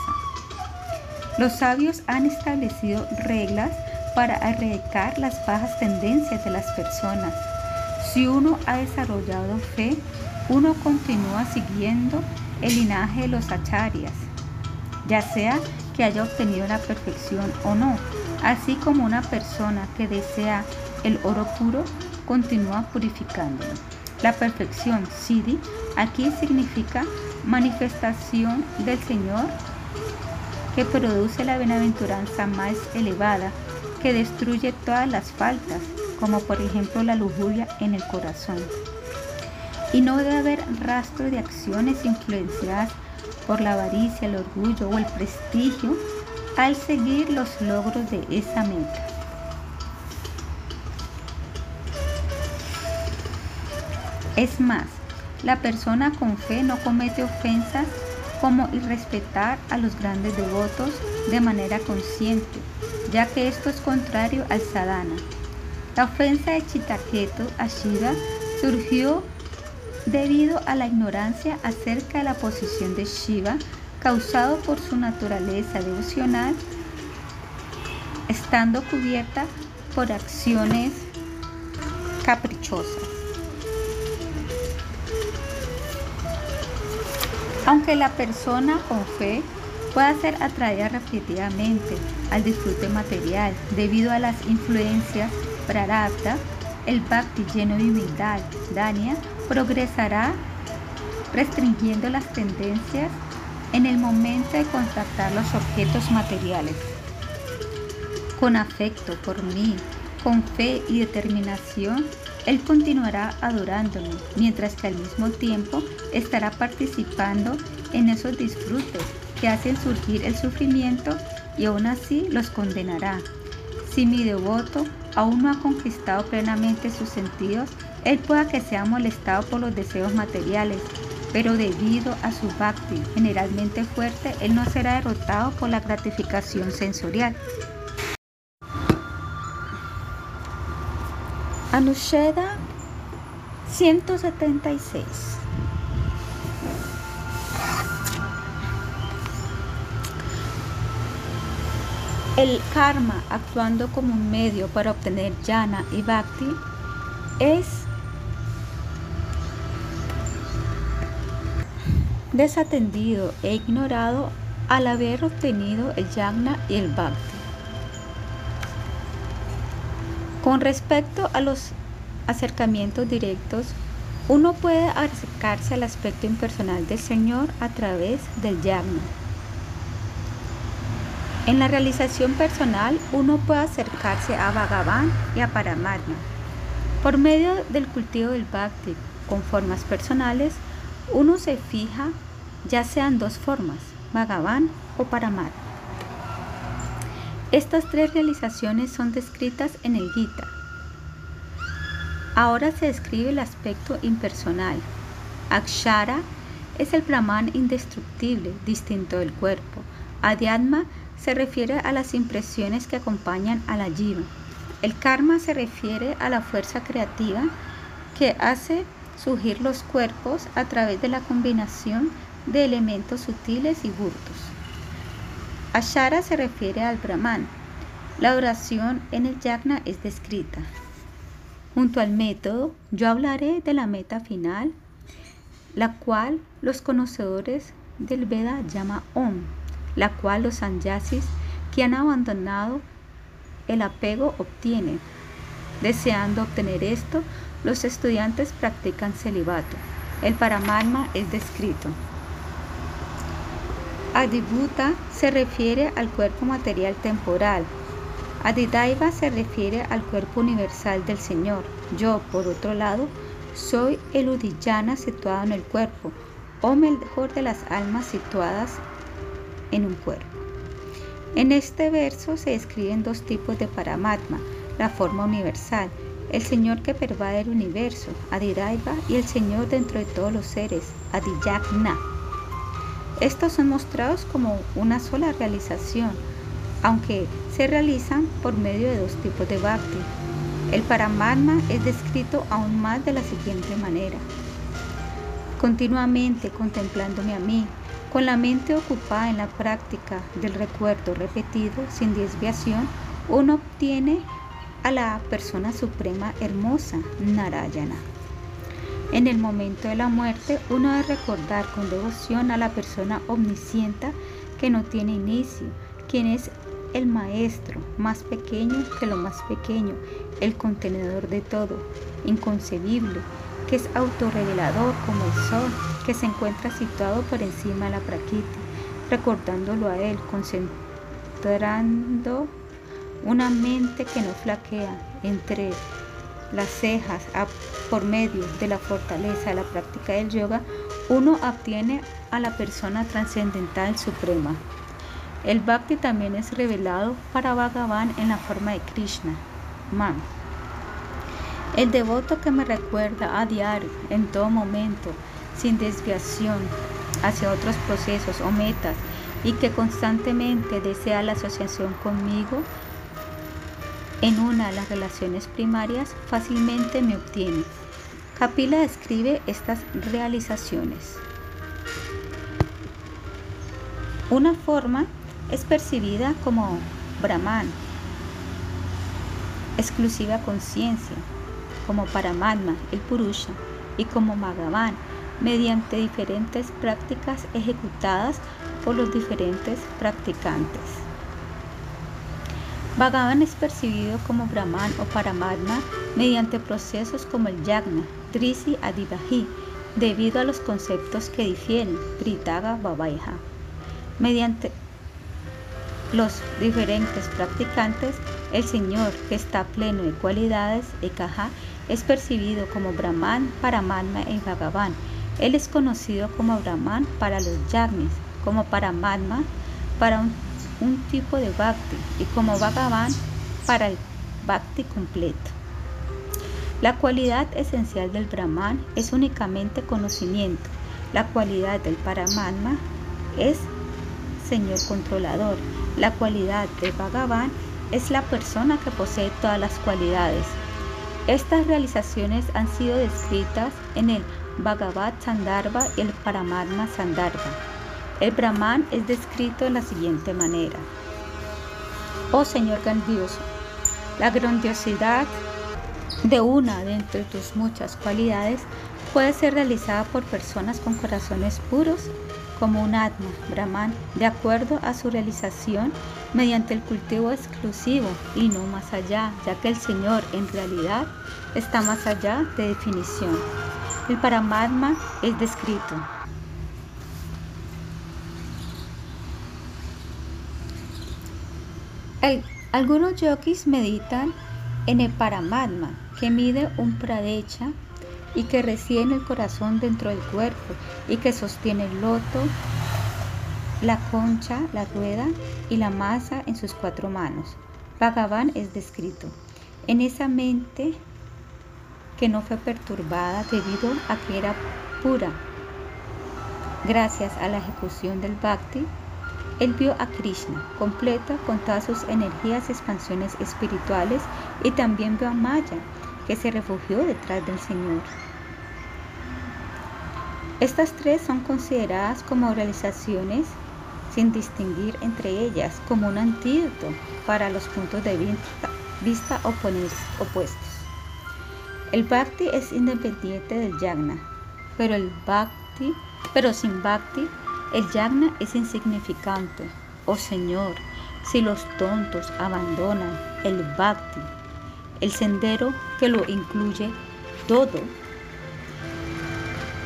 Los sabios han establecido reglas para erradicar las bajas tendencias de las personas. Si uno ha desarrollado fe, uno continúa siguiendo el linaje de los acharyas, ya sea que haya obtenido la perfección o no, así como una persona que desea el oro puro continúa purificándolo. La perfección, Siddhi, aquí significa manifestación del Señor que produce la bienaventuranza más elevada, que destruye todas las faltas, como por ejemplo la lujuria en el corazón y no debe haber rastro de acciones influenciadas por la avaricia, el orgullo o el prestigio al seguir los logros de esa meta. Es más, la persona con fe no comete ofensas como irrespetar a los grandes devotos de manera consciente, ya que esto es contrario al sadhana. La ofensa de Chitaketu a Shiva surgió debido a la ignorancia acerca de la posición de Shiva causado por su naturaleza devocional, estando cubierta por acciones caprichosas. Aunque la persona con fe pueda ser atraída repetidamente al disfrute material debido a las influencias prarabdha, el bhakti lleno de humildad, dania, progresará restringiendo las tendencias en el momento de contactar los objetos materiales. Con afecto por mí, con fe y determinación, Él continuará adorándome, mientras que al mismo tiempo estará participando en esos disfrutes que hacen surgir el sufrimiento y aún así los condenará. Si mi devoto aún no ha conquistado plenamente sus sentidos, él pueda que sea molestado por los deseos materiales, pero debido a su bhakti generalmente fuerte, él no será derrotado por la gratificación sensorial. Anusheda 176 El karma actuando como un medio para obtener jnana y bhakti es desatendido e ignorado al haber obtenido el jnana y el bhakti. Con respecto a los acercamientos directos, uno puede acercarse al aspecto impersonal del Señor a través del yagna. En la realización personal, uno puede acercarse a Bhagavan y a Paramatma. Por medio del cultivo del Bhakti con formas personales, uno se fija ya sean dos formas, Bhagavan o Paramatma. Estas tres realizaciones son descritas en el Gita. Ahora se describe el aspecto impersonal. Akshara es el Brahman indestructible, distinto del cuerpo. Adhyatma se refiere a las impresiones que acompañan a la jiva. El karma se refiere a la fuerza creativa que hace surgir los cuerpos a través de la combinación de elementos sutiles y burdos. Ashara se refiere al Brahman. La oración en el yagna es descrita. Junto al método, yo hablaré de la meta final, la cual los conocedores del Veda llama Om, la cual los sanyasis que han abandonado el apego obtienen. Deseando obtener esto, los estudiantes practican celibato. El Paramatma es descrito. Adibhuta se refiere al cuerpo material temporal. Adidaiva se refiere al cuerpo universal del Señor. Yo, por otro lado, soy el Udiyana situado en el cuerpo, o mejor de las almas situadas en un cuerpo. En este verso se describen dos tipos de Paramatma, la forma universal, el Señor que pervade el universo, Adidaiva, y el Señor dentro de todos los seres, Adiyagna. Estos son mostrados como una sola realización, aunque se realizan por medio de dos tipos de bhakti. El paramatma es descrito aún más de la siguiente manera. Continuamente contemplándome a mí, con la mente ocupada en la práctica del recuerdo repetido sin desviación, uno obtiene a la persona suprema hermosa, Narayana. En el momento de la muerte, uno debe recordar con devoción a la persona omniscienta que no tiene inicio, quien es el maestro más pequeño que lo más pequeño, el contenedor de todo, inconcebible, que es autorrevelador como el sol, que se encuentra situado por encima de la prakriti, recordándolo a él, concentrando una mente que no flaquea entre las cejas por medio de la fortaleza de la práctica del yoga, uno obtiene a la persona trascendental suprema. El bhakti también es revelado para Bhagavan en la forma de Krishna, Man. El devoto que me recuerda a diario, en todo momento, sin desviación hacia otros procesos o metas y que constantemente desea la asociación conmigo, en una de las relaciones primarias fácilmente me obtiene. Kapila describe estas realizaciones. Una forma es percibida como Brahman, exclusiva conciencia, como Paramatma, el Purusha, y como Magavan, mediante diferentes prácticas ejecutadas por los diferentes practicantes. Bhagavan es percibido como Brahman o Paramatma mediante procesos como el Yagna, Drisi Adivahi, debido a los conceptos que difieren, Tritaga Babaiha. Mediante los diferentes practicantes, el Señor, que está pleno de cualidades, Ekaha, es percibido como Brahman, Paramatma y Bhagavan. Él es conocido como Brahman para los Yagnis, como Paramatma para un un tipo de bhakti y como Bhagavan para el bhakti completo. La cualidad esencial del Brahman es únicamente conocimiento. La cualidad del Paramatma es Señor controlador. La cualidad de Bhagavan es la persona que posee todas las cualidades. Estas realizaciones han sido descritas en el Bhagavad Sandarbha y el Paramatma Sandarbha. El Brahman es descrito de la siguiente manera. Oh Señor grandioso, la grandiosidad de una de entre tus muchas cualidades puede ser realizada por personas con corazones puros como un Atma, Brahman, de acuerdo a su realización mediante el cultivo exclusivo y no más allá, ya que el Señor en realidad está más allá de definición. El Paramatma es descrito. algunos yogis meditan en el Paramatma, que mide un pradecha y que reside en el corazón dentro del cuerpo y que sostiene el loto, la concha, la rueda y la masa en sus cuatro manos. Bhagavan es descrito en esa mente que no fue perturbada debido a que era pura. Gracias a la ejecución del Bhakti, él vio a Krishna completo con todas sus energías y expansiones espirituales y también vio a Maya, que se refugió detrás del Señor. Estas tres son consideradas como realizaciones sin distinguir entre ellas como un antídoto para los puntos de vista, opuestos. El bhakti es independiente del yagna, pero el bhakti, pero sin bhakti, el yagna es insignificante. Oh Señor, si los tontos abandonan el bhakti, el sendero que lo incluye todo,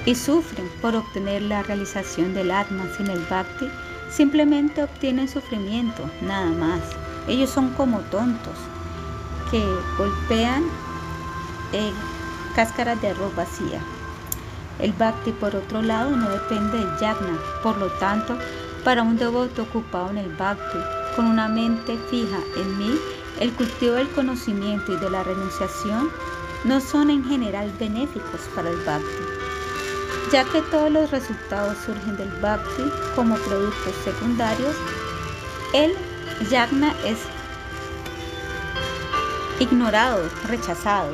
y sufren por obtener la realización del Atma sin el Bhakti, simplemente obtienen sufrimiento, nada más. Ellos son como tontos que golpean en cáscaras de arroz vacía. El Bhakti, por otro lado, no depende del Yagna, por lo tanto, para un devoto ocupado en el Bhakti, con una mente fija en mí, el cultivo del conocimiento y de la renunciación no son en general benéficos para el Bhakti ya que todos los resultados surgen del bhakti como productos secundarios, el yagna es ignorado, rechazado.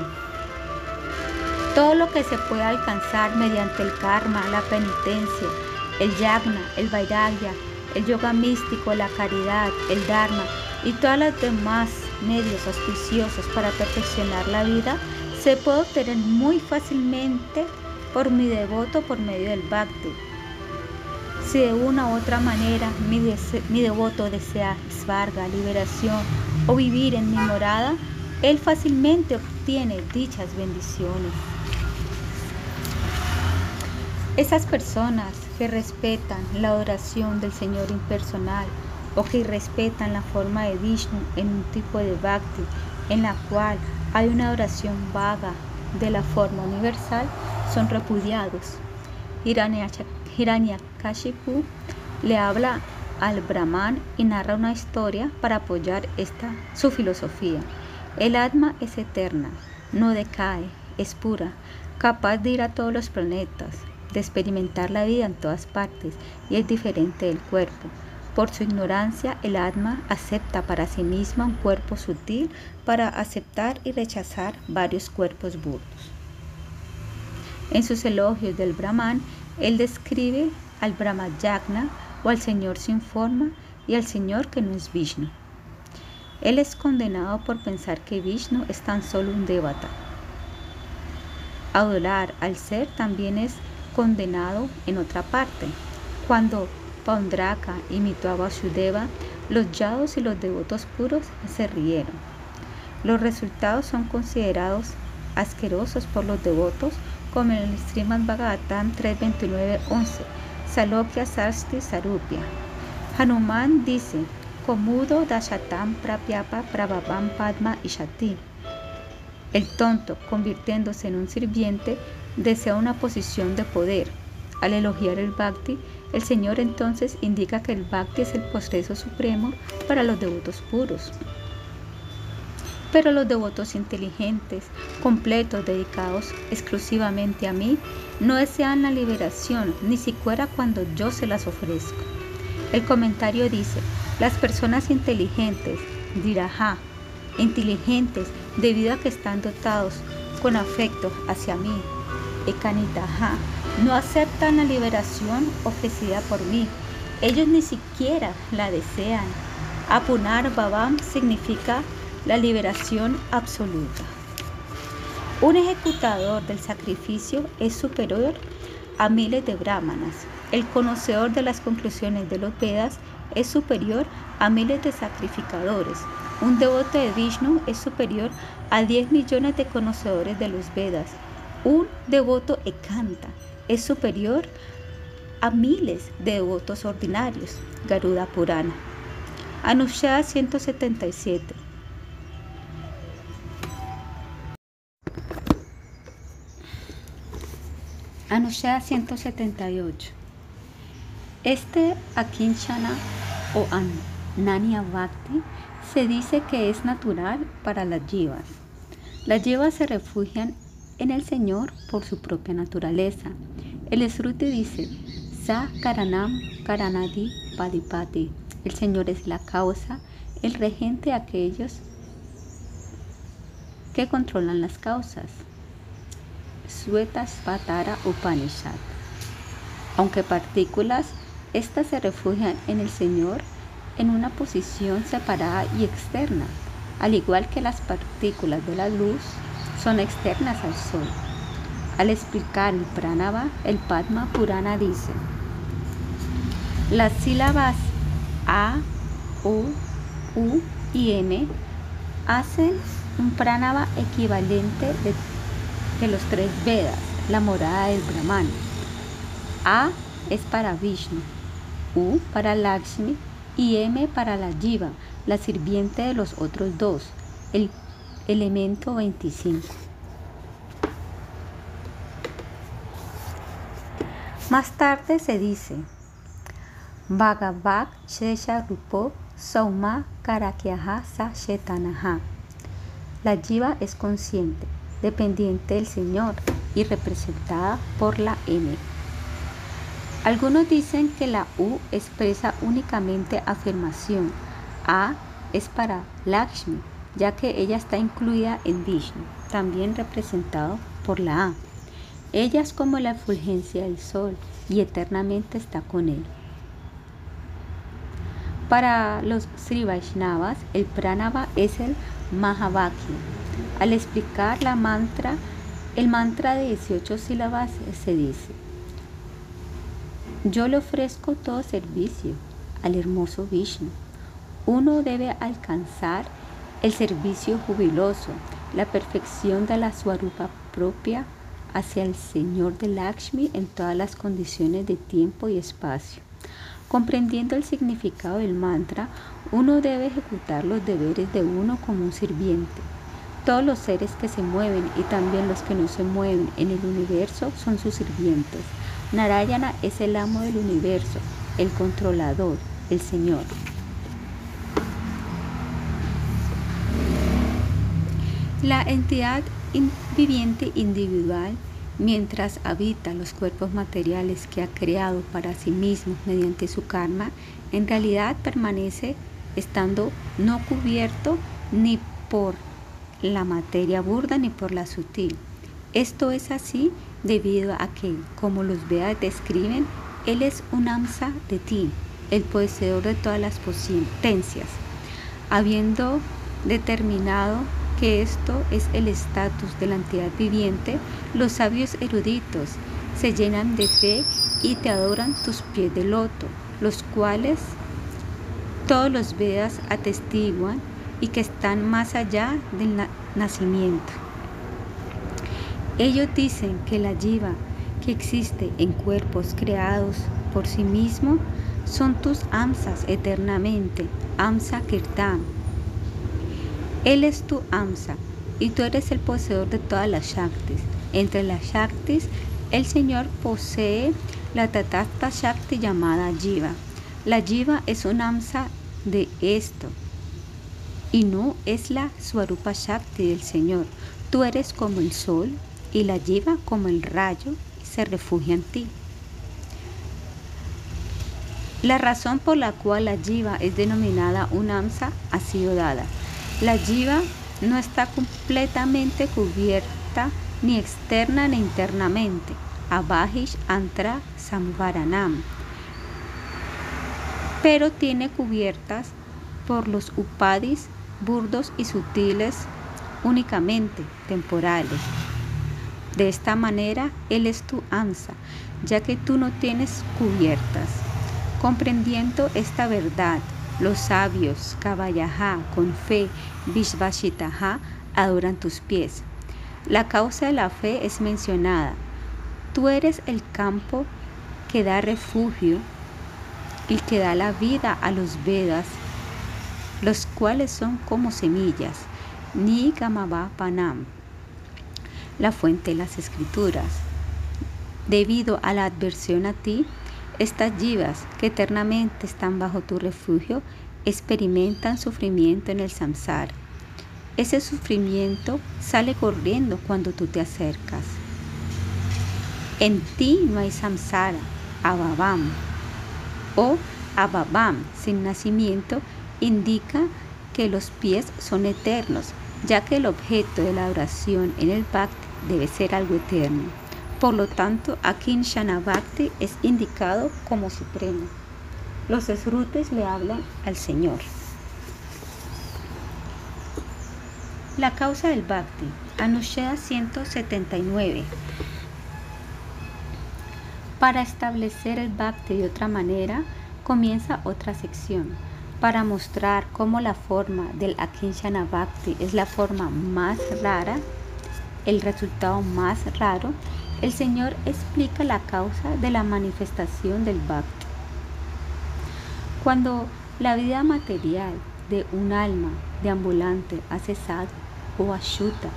Todo lo que se puede alcanzar mediante el karma, la penitencia, el yagna, el vairagya, el yoga místico, la caridad, el dharma y todos los demás medios auspiciosos para perfeccionar la vida, se puede obtener muy fácilmente por mi devoto por medio del bhakti. Si de una u otra manera mi, devoto desea svarga, liberación o vivir en mi morada, él fácilmente obtiene dichas bendiciones. Esas personas que respetan la adoración del Señor impersonal o que respetan la forma de Vishnu en un tipo de bhakti en la cual hay una adoración vaga de la forma universal, son repudiados. Hiranyakashipu le habla al Brahman y narra una historia para apoyar esta su filosofía. El Atma es eterna, no decae, es pura, capaz de ir a todos los planetas, de experimentar la vida en todas partes y es diferente del cuerpo. Por su ignorancia, el Atma acepta para sí misma un cuerpo sutil para aceptar y rechazar varios cuerpos burdos. En sus elogios del Brahman, él describe al Brahmayagna o al Señor sin forma y al Señor que no es Vishnu. Él es condenado por pensar que Vishnu es tan solo un devata. Adorar al ser también es condenado en otra parte. Cuando Paundraka imitó a Vasudeva, los yados y los devotos puros se rieron. Los resultados son considerados asquerosos por los devotos como en el Srimad Bhagavatam 3.29.11, Salokya Sasti Sarupya. Hanuman dice, Komudo Dashatam Prapyapa Prabhavam Padma Ishati. El tonto, convirtiéndose en un sirviente, desea una posición de poder. Al elogiar el bhakti, el Señor entonces indica que el bhakti es el proceso supremo para los devotos puros. Pero los devotos inteligentes, completos, dedicados exclusivamente a mí, no desean la liberación, ni siquiera cuando yo se las ofrezco. El comentario dice, las personas inteligentes, dirajá, inteligentes debido a que están dotados con afecto hacia mí, ekanitaha, no aceptan la liberación ofrecida por mí. Ellos ni siquiera la desean. Apunar Babam significa la liberación absoluta. Un ejecutador del sacrificio es superior a miles de brahmanas. El conocedor de las conclusiones de los Vedas es superior a miles de sacrificadores. Un devoto de Vishnu es superior a 10 millones de conocedores de los Vedas. Un devoto ekanta es superior a miles de devotos ordinarios. Garuda Purana. Anushya 177. Anushya 178. Este Akinchana o Ananya Bhakti se dice que es natural para las yivas. Las yivas se refugian en el Señor por su propia naturaleza. El Esrute dice, Sa Karanam Karanadi Padipati. El Señor es la causa, el regente de aquellos que controlan las causas. Suetas Patara Upanishad. Aunque partículas, estas se refugian en el Señor en una posición separada y externa, al igual que las partículas de la luz son externas al Sol. Al explicar el pranava, el Padma Purana dice, las sílabas A, O, U y M hacen un pranava equivalente de, los tres Vedas, la morada del Brahman. A es para Vishnu, U para Lakshmi y M para la Jiva, la sirviente de los otros dos, el elemento 25. Más tarde se dice, Bhagavad Shesha Rupo Sauma Karakyaha Sa Shetanaha. La Jiva es consciente, dependiente del Señor y representada por la M. Algunos dicen que la U expresa únicamente afirmación. A es para Lakshmi, ya que ella está incluida en Vishnu, también representado por la A. Ella es como la fulgencia del sol y eternamente está con él. Para los Sri Vaishnavas, el pranava es el Mahavakya. Al explicar la mantra, el mantra de 18 sílabas se dice yo le ofrezco todo servicio al hermoso Vishnu. Uno debe alcanzar el servicio jubiloso, la perfección de la Swarupa propia hacia el Señor de Lakshmi en todas las condiciones de tiempo y espacio. Comprendiendo el significado del mantra, uno debe ejecutar los deberes de uno como un sirviente. Todos los seres que se mueven y también los que no se mueven en el universo son sus sirvientes. Narayana es el amo del universo, el controlador, el Señor. La entidad viviente individual, mientras habita los cuerpos materiales que ha creado para sí mismo mediante su karma, en realidad permanece estando no cubierto ni por la materia burda ni por la sutil. Esto es así debido a que, como los Vedas describen, Él es un Amsa de ti, el poseedor de todas las potencias. Habiendo determinado que esto es el estatus de la entidad viviente, los sabios eruditos se llenan de fe y te adoran tus pies de loto, los cuales todos los Vedas atestiguan y que están más allá del nacimiento. Ellos dicen que la yiva que existe en cuerpos creados por sí mismo son tus amsas eternamente, amsa kirtan. Él es tu amsa y tú eres el poseedor de todas las shaktis. Entre las shaktis, El Señor posee la Tatasta Shakti llamada Jiva. La Jiva es un amsa de esto y no es la Swarupa Shakti del Señor. Tú eres como el sol y la Jiva como el rayo y se refugia en ti. La razón por la cual la Jiva es denominada un amsa ha sido dada. La Jiva no está completamente cubierta ni externa ni internamente. Abahish Antra Samvaranam. Pero tiene cubiertas por los upadis burdos y sutiles únicamente temporales. De esta manera, Él es tu ansa, ya que tú no tienes cubiertas. Comprendiendo esta verdad, los sabios, Kabayajá, con fe, Vishvashitaha, adoran tus pies. La causa de la fe es mencionada. Tú eres el campo que da refugio y que da la vida a los Vedas, los cuales son como semillas. Ni Panam, la fuente de las escrituras. Debido a la adversión a ti, estas yivas que eternamente están bajo tu refugio experimentan sufrimiento en el samsara. Ese sufrimiento sale corriendo cuando tú te acercas. En ti no hay samsara, ababam. O ababam, sin nacimiento, indica que los pies son eternos, ya que el objeto de la oración en el bhakti debe ser algo eterno. Por lo tanto, aquí en Shanabhakti es indicado como supremo. Los esrutes le hablan al Señor. La causa del Bhakti, Anushya 179. Para establecer el Bhakti de otra manera, comienza otra sección. Para mostrar cómo la forma del Akinshana Bhakti es la forma más rara, el resultado más raro, el Señor explica la causa de la manifestación del Bhakti. Cuando la vida material de un alma deambulante ha cesado o ashuta,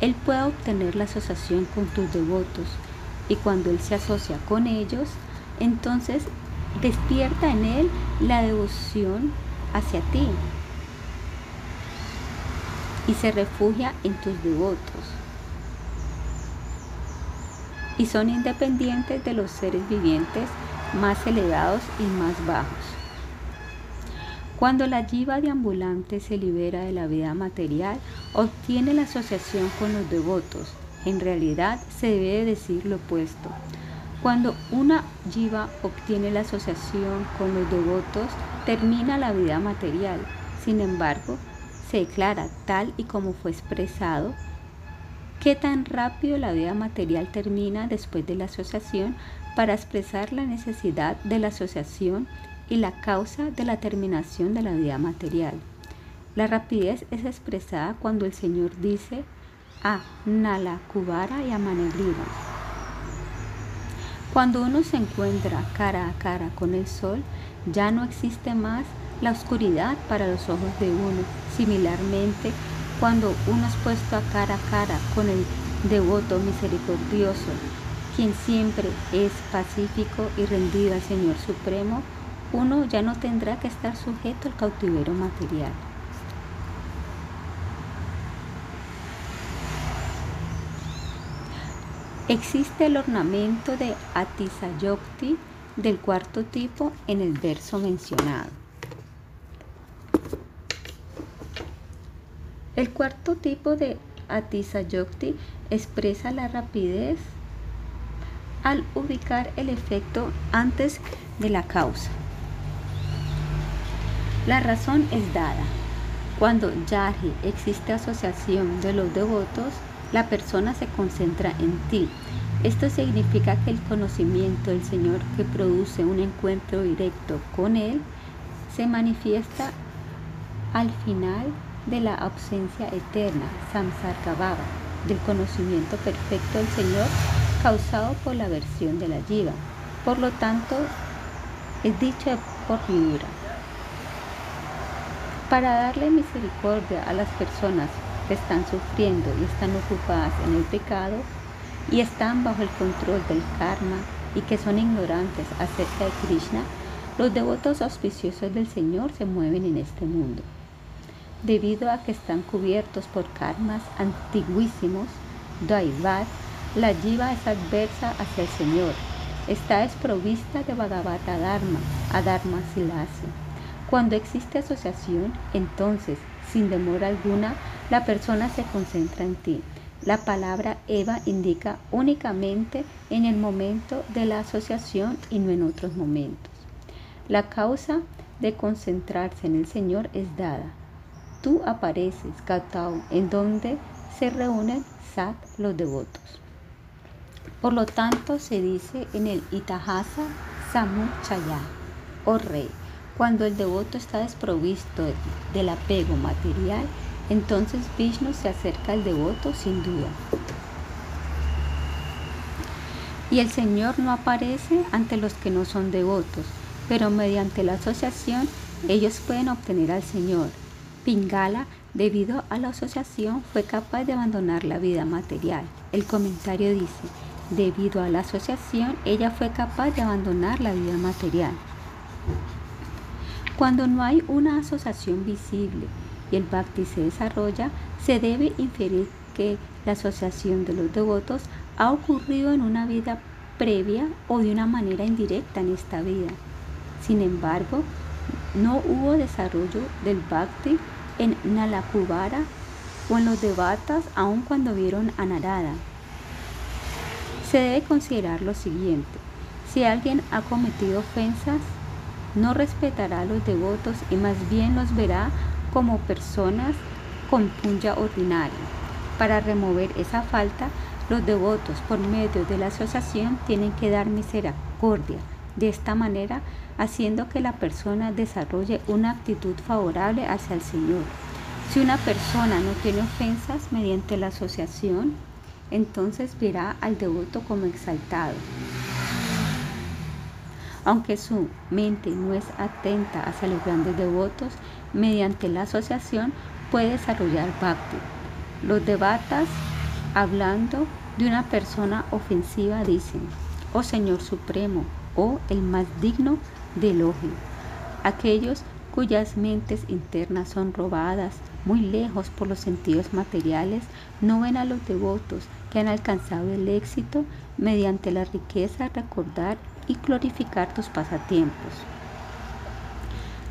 él puede obtener la asociación con tus devotos y cuando él se asocia con ellos, entonces despierta en él la devoción hacia ti y se refugia en tus devotos y son independientes de los seres vivientes más elevados y más bajos. Cuando la jiva deambulante se libera de la vida material, obtiene la asociación con los devotos. En realidad se debe decir lo opuesto. Cuando una jiva obtiene la asociación con los devotos, termina la vida material. Sin embargo, se declara tal y como fue expresado qué tan rápido la vida material termina después de la asociación para expresar la necesidad de la asociación y la causa de la terminación de la vida material. La rapidez es expresada cuando el Señor dice a Nala Kubara y a. Cuando uno se encuentra cara a cara con el sol, ya no existe más la oscuridad para los ojos de uno. Similarmente, cuando uno es puesto a cara a cara con el devoto misericordioso, quien siempre es pacífico y rendido al Señor Supremo, uno ya no tendrá que estar sujeto al cautiverio material. Existe el ornamento de Atisayokti del cuarto tipo en el verso mencionado. El cuarto tipo de Atisayokti expresa la rapidez al ubicar el efecto antes de la causa. La razón es dada. Cuando Yahi existe asociación de los devotos, la persona se concentra en ti. Esto significa que el conocimiento del Señor que produce un encuentro directo con Él se manifiesta al final de la ausencia eterna, samsara del conocimiento perfecto del Señor causado por la versión de la yiva. Por lo tanto, es dicho por Miura. Para darle misericordia a las personas que están sufriendo y están ocupadas en el pecado, y están bajo el control del karma y que son ignorantes acerca de Krishna, los devotos auspiciosos del Señor se mueven en este mundo. Debido a que están cubiertos por karmas antiguísimos, Daivat, la jiva es adversa hacia el Señor. Está desprovista de Bhagavata Dharma, Adharma Silasi. Cuando existe asociación, entonces, sin demora alguna, la persona se concentra en ti. La palabra Eva indica únicamente en el momento de la asociación y no en otros momentos. La causa de concentrarse en el Señor es dada. Tú apareces, Katao, en donde se reúnen Sat, los devotos. Por lo tanto, se dice en el Itahasa Samuchaya, oh rey, cuando el devoto está desprovisto del apego material, entonces Vishnu se acerca al devoto sin duda. Y el Señor no aparece ante los que no son devotos, pero mediante la asociación ellos pueden obtener al Señor. Pingala, debido a la asociación, fue capaz de abandonar la vida material. El comentario dice, debido a la asociación, ella fue capaz de abandonar la vida material. Cuando no hay una asociación visible y el bhakti se desarrolla, se debe inferir que la asociación de los devotos ha ocurrido en una vida previa o de una manera indirecta en esta vida. Sin embargo, no hubo desarrollo del bhakti en Nalakubara o en los devatas aun cuando vieron a Narada. Se debe considerar lo siguiente. Si alguien ha cometido ofensas, no respetará a los devotos y más bien los verá como personas con punya ordinaria. Para remover esa falta, los devotos por medio de la asociación tienen que dar misericordia, de esta manera haciendo que la persona desarrolle una actitud favorable hacia el Señor. Si una persona no tiene ofensas mediante la asociación, entonces verá al devoto como exaltado. Aunque su mente no es atenta hacia los grandes devotos, mediante la asociación puede desarrollar bhakti. Los devatas, hablando de una persona ofensiva, dicen, oh Señor Supremo, oh el más digno de elogio. Aquellos cuyas mentes internas son robadas muy lejos por los sentidos materiales, no ven a los devotos que han alcanzado el éxito mediante la riqueza, recordar y glorificar tus pasatiempos.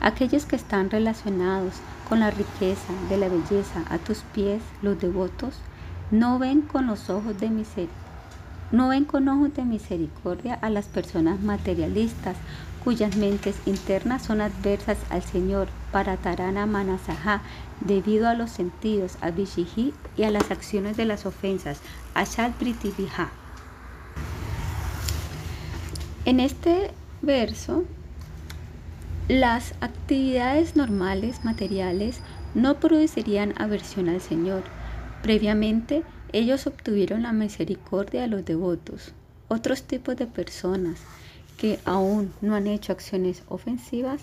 Aquellos que están relacionados con la riqueza de la belleza a tus pies, los devotos, no ven con los ojos de misericordia. No ven con ojos de misericordia a las personas materialistas cuyas mentes internas son adversas al Señor para Tarana Manasaha debido a los sentidos, a Vishihi y a las acciones de las ofensas, a Pritiviha. En este verso, las actividades normales materiales no producirían aversión al Señor. Previamente, ellos obtuvieron la misericordia de los devotos. Otros tipos de personas que aún no han hecho acciones ofensivas,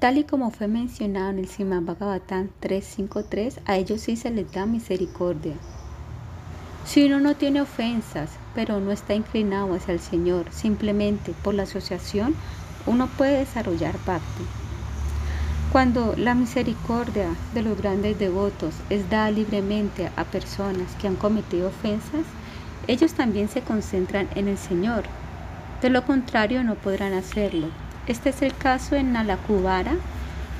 tal y como fue mencionado en el Sima Bhagavatam 353, a ellos sí se les da misericordia. Si uno no tiene ofensas, pero no está inclinado hacia el Señor, simplemente por la asociación, uno puede desarrollar bhakti. Cuando la misericordia de los grandes devotos es dada libremente a personas que han cometido ofensas, ellos también se concentran en el Señor de lo contrario no podrán hacerlo. Este es el caso en Nalakubara,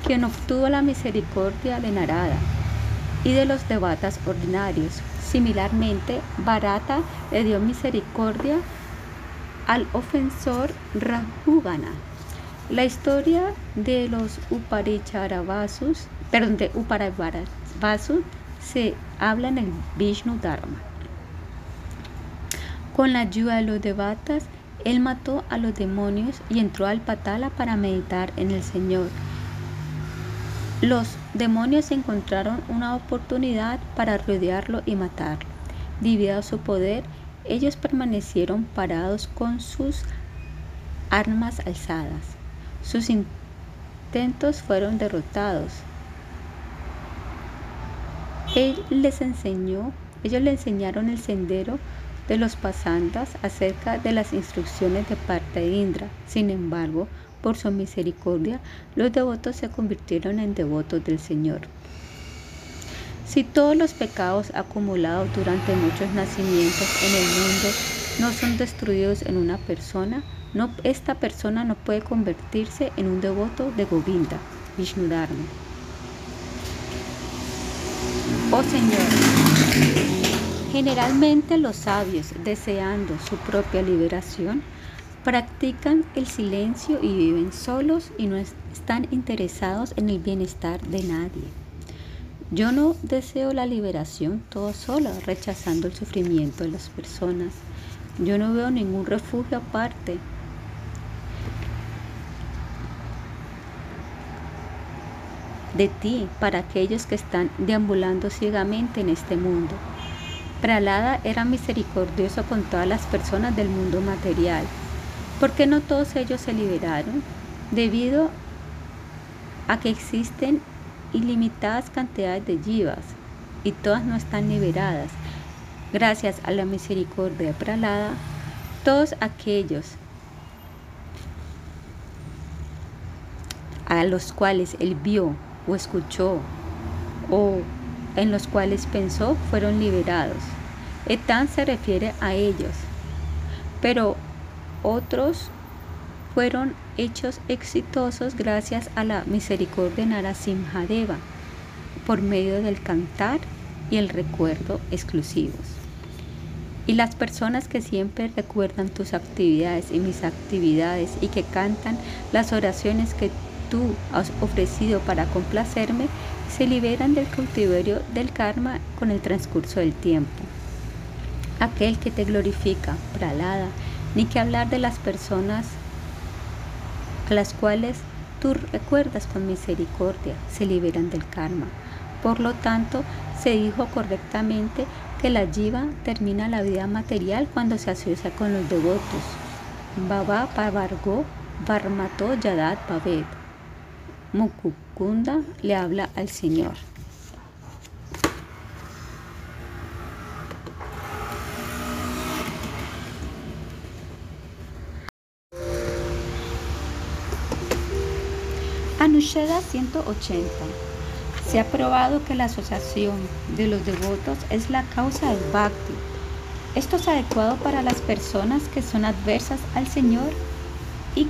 quien obtuvo la misericordia de Narada y de los devatas ordinarios. Similarmente, Bharata le dio misericordia al ofensor Rahugana. La historia de los Uparicharavasus, perdón, de Uparavasu se habla en el Vishnu Dharma. Con la ayuda de los devatas, él mató a los demonios y entró al Patala para meditar en el Señor. Los demonios encontraron una oportunidad para rodearlo y matarlo. Debido a su poder, ellos permanecieron parados con sus armas alzadas. Sus intentos fueron derrotados. Él les enseñó, ellos le enseñaron el sendero de los pasantas acerca de las instrucciones de parte de Indra. Sin embargo, por su misericordia, los devotos se convirtieron en devotos del Señor. Si todos los pecados acumulados durante muchos nacimientos en el mundo no son destruidos en una persona, no, esta persona no puede convertirse en un devoto de Govinda, Vishnudharma. Oh Señor, generalmente los sabios, deseando su propia liberación, practican el silencio y viven solos y no están interesados en el bienestar de nadie. Yo no deseo la liberación todo solo, rechazando el sufrimiento de las personas. Yo no veo ningún refugio aparte. de ti para aquellos que están deambulando ciegamente en este mundo. Pralada era misericordioso con todas las personas del mundo material. ¿Por qué no todos ellos se liberaron? Debido a que existen ilimitadas cantidades de yivas y todas no están liberadas. Gracias a la misericordia de Pralada, todos aquellos a los cuales él vio o escuchó o en los cuales pensó fueron liberados. Etán se refiere a ellos, pero otros fueron hechos exitosos gracias a la misericordia de Narasimhadeva por medio del cantar y el recuerdo exclusivos. Y las personas que siempre recuerdan tus actividades y mis actividades y que cantan las oraciones que tú has ofrecido para complacerme, se liberan del cautiverio del karma con el transcurso del tiempo. Aquel que te glorifica, pralada, ni que hablar de las personas a las cuales tú recuerdas con misericordia, se liberan del karma. Por lo tanto, se dijo correctamente que la jiva termina la vida material cuando se asocia con los devotos. Baba Pavargo Varmato Yadat Babet. Le habla al Señor. Anusheda 180. Se ha probado que la asociación de los devotos es la causa del bhakti. Esto es adecuado para las personas que son adversas al Señor y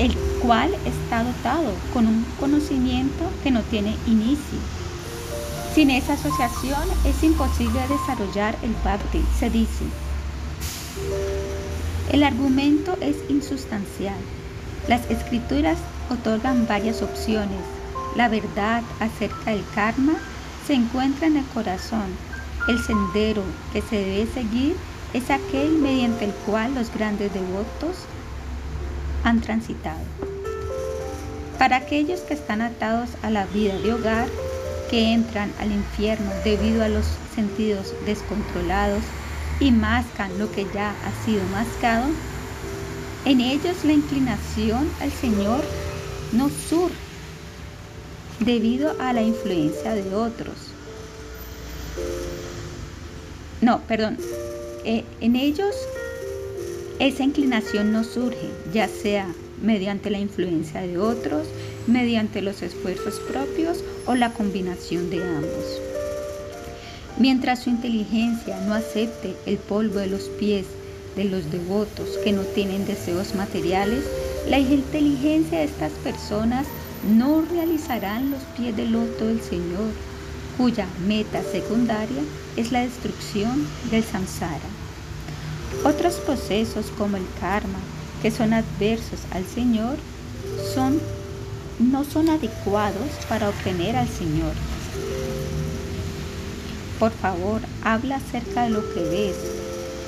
el cual está dotado con un conocimiento que no tiene inicio. Sin esa asociación es imposible desarrollar el bhakti, se dice. El argumento es insustancial. Las escrituras otorgan varias opciones. La verdad acerca del karma se encuentra en el corazón. El sendero que se debe seguir es aquel mediante el cual los grandes devotos han transitado. Para aquellos que están atados a la vida de hogar, que entran al infierno debido a los sentidos descontrolados y mascan lo que ya ha sido mascado, en ellos la inclinación al Señor no surge debido a la influencia de otros. No, perdón. Eh, en ellos esa inclinación no surge, ya sea mediante la influencia de otros, mediante los esfuerzos propios o la combinación de ambos. Mientras su inteligencia no acepte el polvo de los pies de los devotos que no tienen deseos materiales, la inteligencia de estas personas no realizarán los pies del loto del Señor, cuya meta secundaria es la destrucción del samsara. Otros procesos como el karma, que son adversos al Señor, son, no son adecuados para obtener al Señor. Por favor, habla acerca de lo que ves,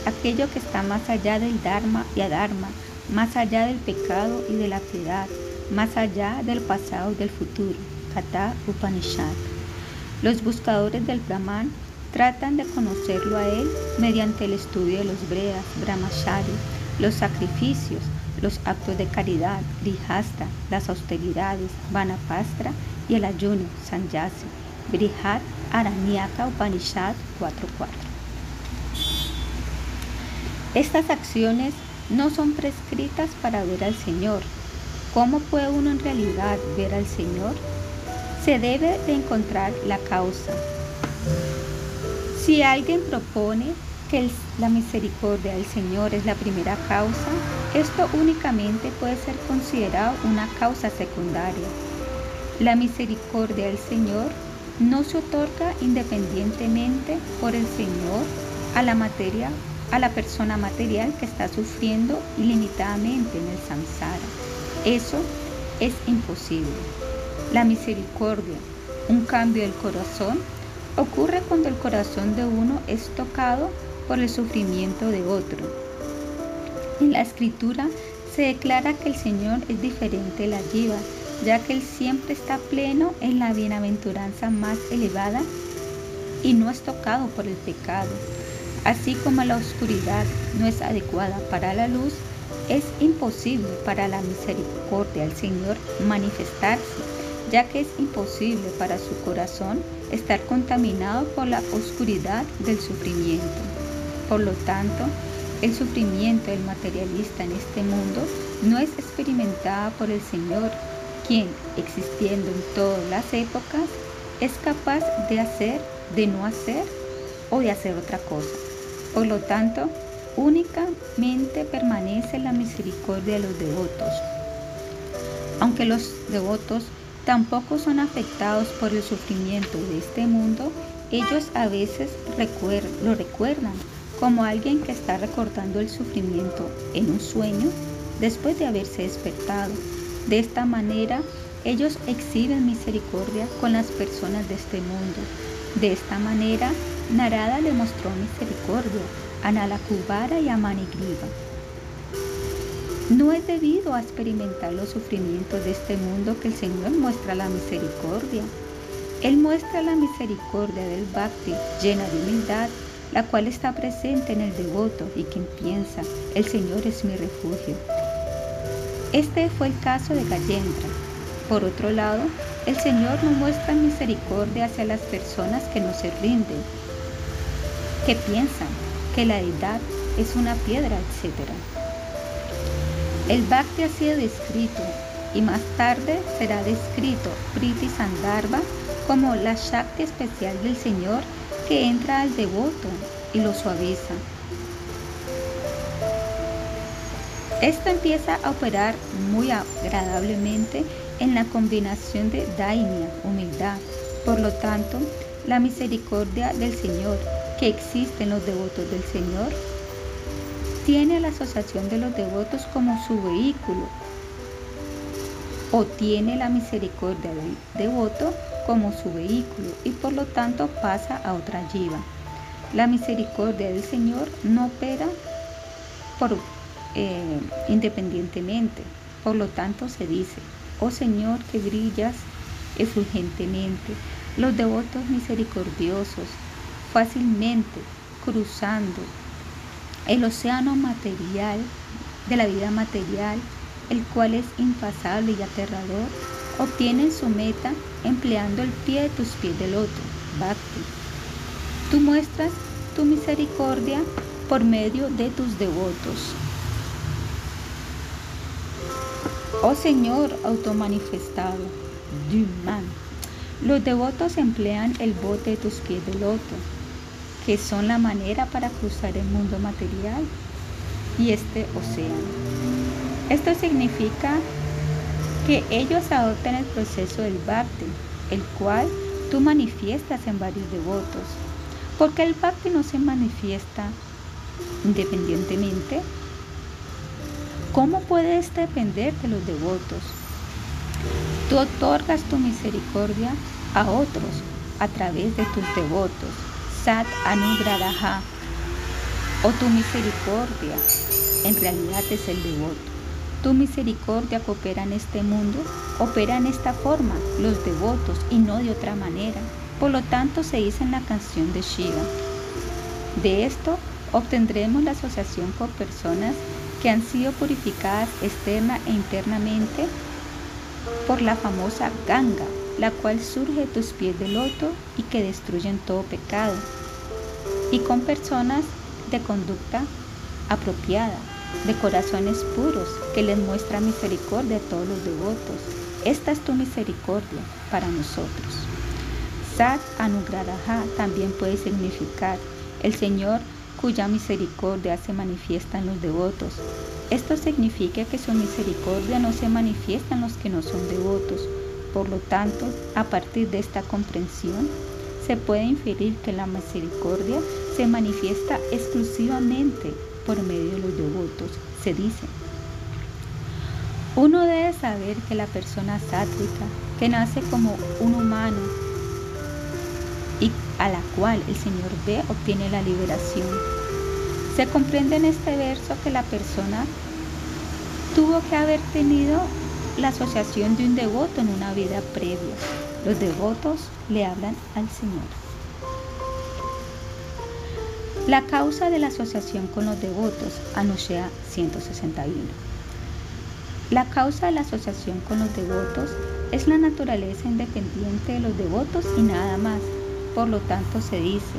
aquello que está más allá del Dharma y Adharma, más allá del pecado y de la piedad, más allá del pasado y del futuro. Kata Upanishad. Los buscadores del Brahman tratan de conocerlo a él mediante el estudio de los Bredas, Brahmachari, los sacrificios, los actos de caridad, Grihasta, las austeridades, Vanapastra y el ayuno, Sanyasi, Brihat Aranyaka Upanishad 4.4. Estas acciones no son prescritas para ver al Señor. ¿Cómo puede uno en realidad ver al Señor? Se debe de encontrar la causa. Si alguien propone que la misericordia del Señor es la primera causa, esto únicamente puede ser considerado una causa secundaria. La misericordia del Señor no se otorga independientemente por el Señor a la materia, a la persona material que está sufriendo ilimitadamente en el samsara. Eso es imposible. La misericordia, un cambio del corazón, ocurre cuando el corazón de uno es tocado por el sufrimiento de otro. En la escritura se declara que el Señor es diferente de la jiva, ya que Él siempre está pleno en la bienaventuranza más elevada y no es tocado por el pecado. Así como la oscuridad no es adecuada para la luz, es imposible para la misericordia del Señor manifestarse, ya que es imposible para su corazón estar contaminado por la oscuridad del sufrimiento. Por lo tanto, el sufrimiento del materialista en este mundo no es experimentado por el Señor, quien, existiendo en todas las épocas, es capaz de hacer, de no hacer o de hacer otra cosa. Por lo tanto, únicamente permanece la misericordia de los devotos. Aunque los devotos tampoco son afectados por el sufrimiento de este mundo, ellos a veces lo recuerdan como alguien que está recordando el sufrimiento en un sueño después de haberse despertado. De esta manera, ellos exhiben misericordia con las personas de este mundo. De esta manera, Narada le mostró misericordia a Nalakubara y a Manigriva. No es debido a experimentar los sufrimientos de este mundo que el Señor muestra la misericordia. Él muestra la misericordia del Bhakti llena de humildad, la cual está presente en el devoto y quien piensa, el Señor es mi refugio. Este fue el caso de Gayendra. Por otro lado, el Señor no muestra misericordia hacia las personas que no se rinden, que piensan que la deidad es una piedra, etc. El Bhakti ha sido descrito y más tarde será descrito Priti Sandarbha como la Shakti especial del Señor que entra al devoto y lo suaviza. Esto empieza a operar muy agradablemente en la combinación de dainia, humildad. Por lo tanto, la misericordia del Señor que existe en los devotos del Señor tiene a la asociación de los devotos como su vehículo o tiene la misericordia del devoto como su vehículo y por lo tanto pasa a otra yiva. La misericordia del Señor no opera por, eh, independientemente, por lo tanto se dice, oh Señor que brillas efulgentemente, los devotos misericordiosos, fácilmente cruzando el océano material de la vida material, el cual es impasable y aterrador, obtienen su meta empleando el pie de tus pies del otro, Bhakti. Tú muestras tu misericordia por medio de tus devotos. Oh Señor automanifestado, man. Los devotos emplean el bote de tus pies del otro, que son la manera para cruzar el mundo material y este océano. Esto significa que ellos adoptan el proceso del bhakti, el cual tú manifiestas en varios devotos. Porque el bhakti no se manifiesta independientemente. ¿Cómo puedes depender de los devotos? Tú otorgas tu misericordia a otros a través de tus devotos. Sat Anugradaha o tu misericordia en realidad es el devoto. Tu misericordia que opera en este mundo, opera en esta forma, los devotos, y no de otra manera. Por lo tanto, se dice en la canción de Shiva. De esto obtendremos la asociación con personas que han sido purificadas externa e internamente por la famosa Ganga, la cual surge de tus pies de loto y que destruyen todo pecado, y con personas de conducta apropiada, de corazones puros, que les muestra misericordia a todos los devotos. Esta es tu misericordia para nosotros. Sat Anugradaha también puede significar el Señor cuya misericordia se manifiesta en los devotos. Esto significa que su misericordia no se manifiesta en los que no son devotos. Por lo tanto, a partir de esta comprensión, se puede inferir que la misericordia se manifiesta exclusivamente por medio de los devotos. Se dice, uno debe saber que la persona sátrica, que nace como un humano y a la cual el Señor ve, obtiene la liberación. Se comprende en este verso que la persona tuvo que haber tenido la asociación de un devoto en una vida previa. Los devotos le hablan al Señor. La causa de la asociación con los devotos, Anushea 161. La causa de la asociación con los devotos es la naturaleza independiente de los devotos y nada más. Por lo tanto, se dice,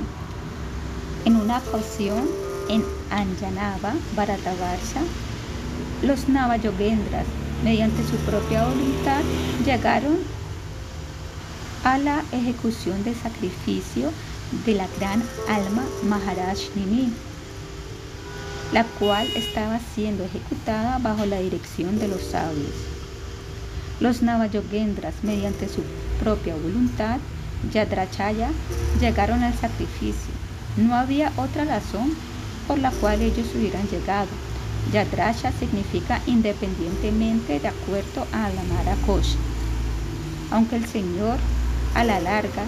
en una ocasión en Anjanava, Bharatavarsha, los Navayogendras, mediante su propia voluntad, llegaron a la ejecución del sacrificio de la gran alma Maharaj Nimi, la cual estaba siendo ejecutada bajo la dirección de los sabios. Los Navayogendras, mediante su propia voluntad, Yadrachaya, llegaron al sacrificio. No había otra razón por la cual ellos hubieran llegado. Yadracha significa independientemente de acuerdo a la Mara Aunque el Señor a la larga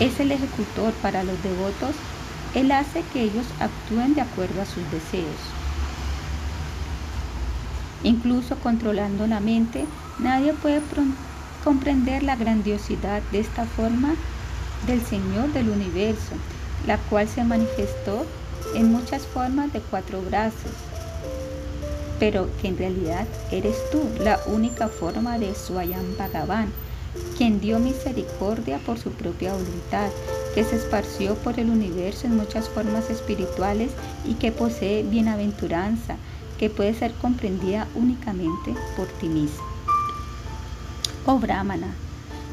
es el ejecutor para los devotos, Él hace que ellos actúen de acuerdo a sus deseos. Incluso controlando la mente, nadie puede comprender la grandiosidad de esta forma del Señor del universo, la cual se manifestó en muchas formas de cuatro brazos, pero que en realidad eres tú la única forma de Swayam Bhagavan, quien dio misericordia por su propia voluntad, que se esparció por el universo en muchas formas espirituales y que posee bienaventuranza, que puede ser comprendida únicamente por ti mismo. Oh Brahmana,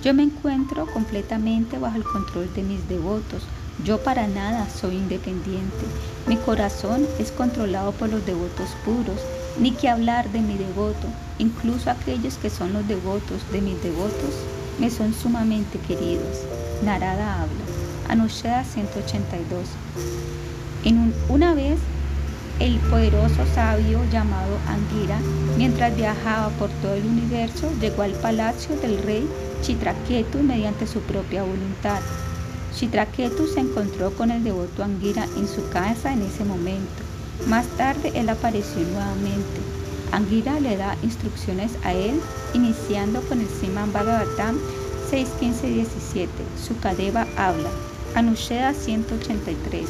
yo me encuentro completamente bajo el control de mis devotos. Yo para nada soy independiente. Mi corazón es controlado por los devotos puros. Ni que hablar de mi devoto. Incluso aquellos que son los devotos de mis devotos me son sumamente queridos. Narada habla. Anushada 182. En una vez el poderoso sabio llamado Angira, mientras viajaba por todo el universo, llegó al palacio del rey Chitraketu mediante su propia voluntad. Chitraketu se encontró con el devoto Angira en su casa en ese momento. Más tarde él apareció nuevamente. Angira le da instrucciones a él, iniciando con el Siman Bhagavatam 6.15.17. Sukadeva habla. Anusheda 183.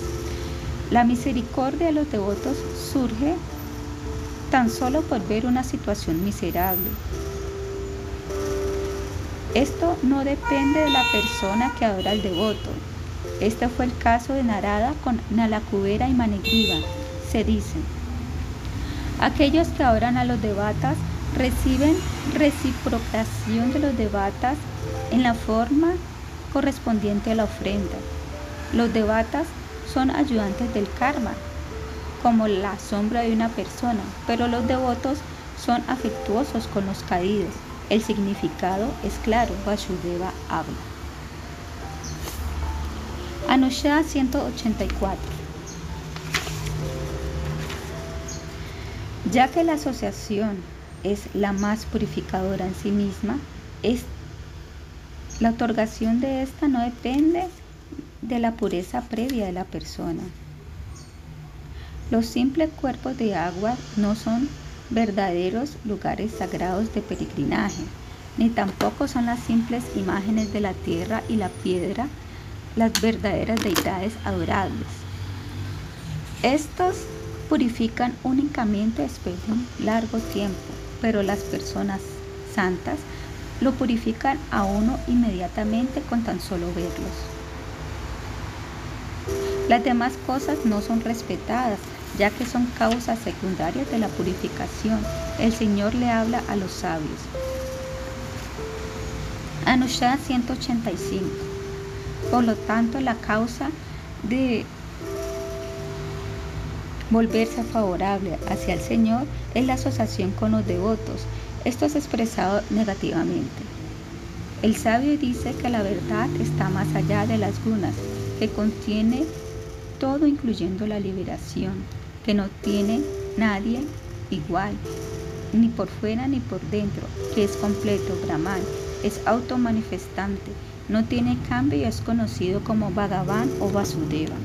La misericordia de los devotos surge tan solo por ver una situación miserable. Esto no depende de la persona que adora al devoto. Este fue el caso de Narada con Nalakubera y Manegriva. Se dice, aquellos que adoran a los devatas reciben reciprocación de los devatas en la forma correspondiente a la ofrenda. Los devatas son ayudantes del karma, como la sombra de una persona, pero los devotos son afectuosos con los caídos. El significado es claro, Vasudeva habla. Anushya 184. Ya que la asociación es la más purificadora en sí misma, es, la otorgación de esta no depende de la pureza previa de la persona. Los simples cuerpos de agua no son verdaderos lugares sagrados de peregrinaje, ni tampoco son las simples imágenes de la tierra y la piedra las verdaderas deidades adorables. Estos purifican únicamente después de un largo tiempo, pero las personas santas lo purifican a uno inmediatamente con tan solo verlos. Las demás cosas no son respetadas, ya que son causas secundarias de la purificación. El Señor le habla a los sabios. Anushad 185. Por lo tanto, la causa de volverse favorable hacia el Señor es la asociación con los devotos. Esto es expresado negativamente. El sabio dice que la verdad está más allá de las gunas, que contiene todo incluyendo la liberación, que no tiene nadie igual, ni por fuera ni por dentro, que es completo Brahman, es automanifestante, no tiene cambio y es conocido como Bhagavan o Vasudeva.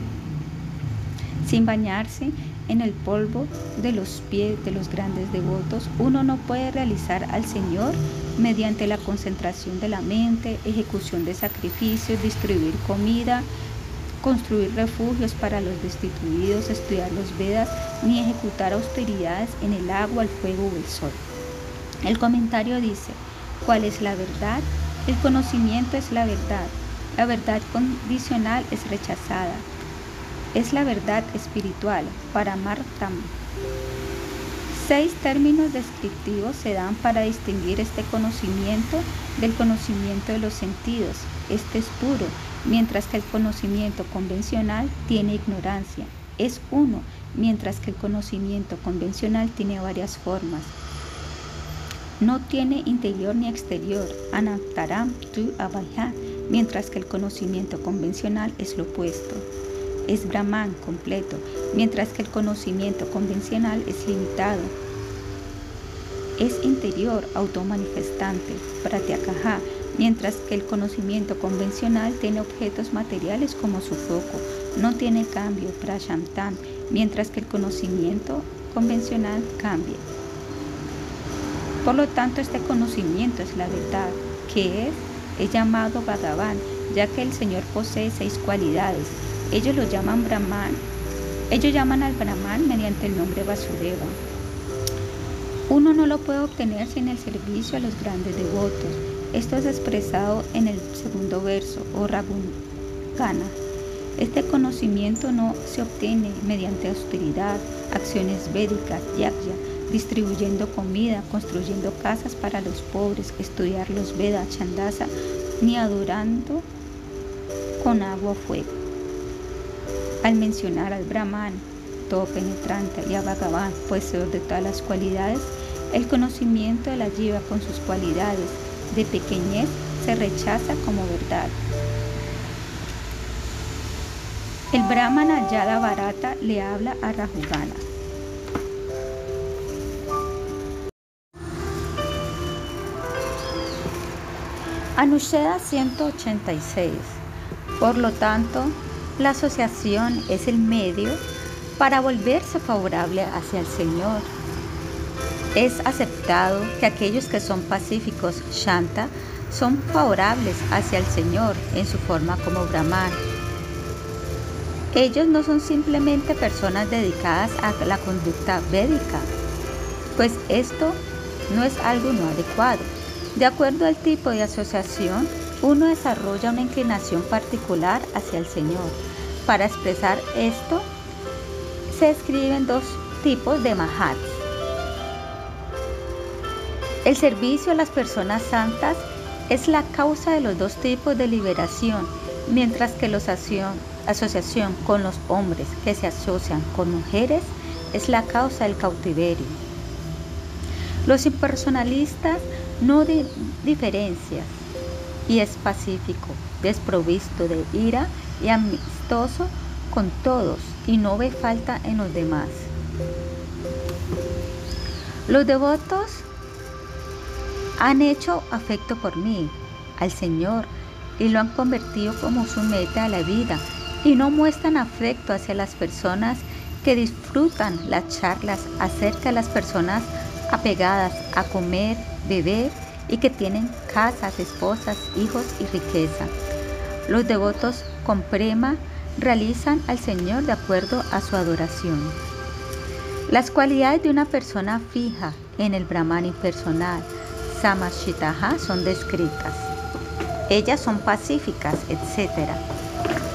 Sin bañarse en el polvo de los pies de los grandes devotos, uno no puede realizar al Señor mediante la concentración de la mente, ejecución de sacrificios, distribuir comida, construir refugios para los destituidos, estudiar los Vedas, ni ejecutar austeridades en el agua, el fuego o el sol. El comentario dice, ¿cuál es la verdad? El conocimiento es la verdad. La verdad condicional es rechazada. Es la verdad espiritual. Para Martam. Seis términos descriptivos se dan para distinguir este conocimiento del conocimiento de los sentidos. Este es puro, mientras que el conocimiento convencional tiene ignorancia. Es uno, mientras que el conocimiento convencional tiene varias formas. No tiene interior ni exterior, anantaram tu abhaya, mientras que el conocimiento convencional es lo opuesto. Es Brahman completo, mientras que el conocimiento convencional es limitado. Es interior, automanifestante, pratyakaha, mientras que el conocimiento convencional tiene objetos materiales como su foco, no tiene cambio, prashantam, mientras que el conocimiento convencional cambia. Por lo tanto, este conocimiento es la verdad, que es, es llamado Bhagavan, ya que el Señor posee seis cualidades. Ellos lo llaman Brahman. Ellos llaman al Brahman mediante el nombre Vasudeva. Uno no lo puede obtener sin el servicio a los grandes devotos. Esto es expresado en el segundo verso, o Gana. Este conocimiento no se obtiene mediante austeridad, acciones védicas, yakya, distribuyendo comida, construyendo casas para los pobres, estudiar los Vedas, Chandasa, ni adorando con agua o fuego. Al mencionar al Brahman, todo penetrante, y a Bhagavan, poseedor de todas las cualidades, el conocimiento de la Jiva con sus cualidades de pequeñez se rechaza como verdad. El Brahmana Yada Bharata le habla a Rahugana. Anusheda 186. Por lo tanto, la asociación es el medio para volverse favorable hacia el Señor. Es aceptado que aquellos que son pacíficos, Shanta, son favorables hacia el Señor en su forma como Brahman. Ellos no son simplemente personas dedicadas a la conducta védica, pues esto no es algo no adecuado. De acuerdo al tipo de asociación, uno desarrolla una inclinación particular hacia el Señor. Para expresar esto, se escriben dos tipos de mahats. El servicio a las personas santas es la causa de los dos tipos de liberación, mientras que la asociación con los hombres que se asocian con mujeres es la causa del cautiverio. Los impersonalistas no de y es pacífico, desprovisto de ira y amistoso con todos y no ve falta en los demás. Los devotos han hecho afecto por mí, al Señor, y lo han convertido como su meta a la vida y no muestran afecto hacia las personas que disfrutan las charlas acerca de las personas apegadas a comer, beber y que tienen casas, esposas, hijos y riqueza. Los devotos con prema realizan al Señor de acuerdo a su adoración. Las cualidades de una persona fija en el Brahman impersonal, Samashitaha, son descritas. Ellas son pacíficas, etc.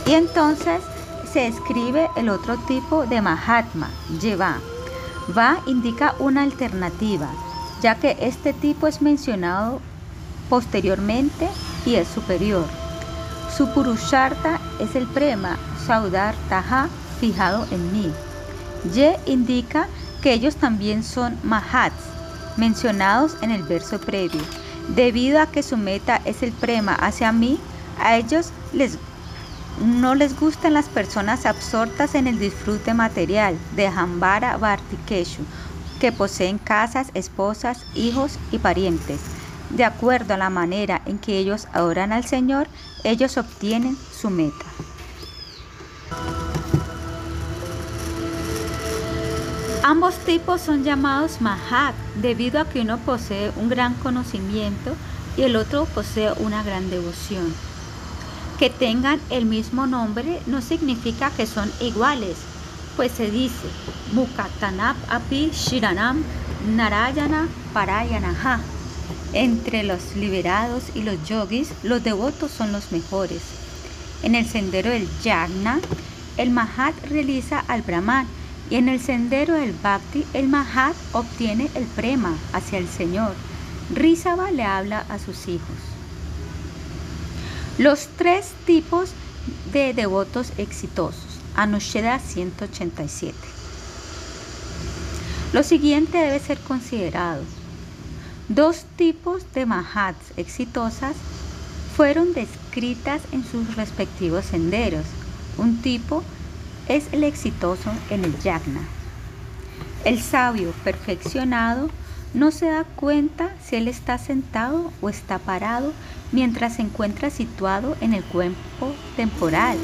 Y entonces se escribe el otro tipo de Mahatma, Yeva. Va indica una alternativa, ya que este tipo es mencionado posteriormente y es superior. Su Purusharta es el prema Saudar Taha fijado en mí. Ye indica que ellos también son Mahats, mencionados en el verso previo. Debido a que su meta es el prema hacia mí, a ellos les, no les gustan las personas absortas en el disfrute material de Hambara Vartikeshu, que poseen casas, esposas, hijos y parientes. De acuerdo a la manera en que ellos adoran al Señor, ellos obtienen su meta. Ambos tipos son llamados Mahat debido a que uno posee un gran conocimiento y el otro posee una gran devoción. Que tengan el mismo nombre no significa que son iguales, pues se dice Mukatanap api Shiranam Narayana Parayanaha. Entre los liberados y los yogis, los devotos son los mejores. En el sendero del Yagna, el Mahat realiza al Brahman y en el sendero del Bhakti, el Mahat obtiene el prema hacia el Señor. Rizaba le habla a sus hijos. Los tres tipos de devotos exitosos. Anusheda 187. Lo siguiente debe ser considerado. Dos tipos de Mahats exitosas fueron descritas en sus respectivos senderos. Un tipo es el exitoso en el yagna. El sabio perfeccionado no se da cuenta si él está sentado o está parado mientras se encuentra situado en el cuerpo temporal,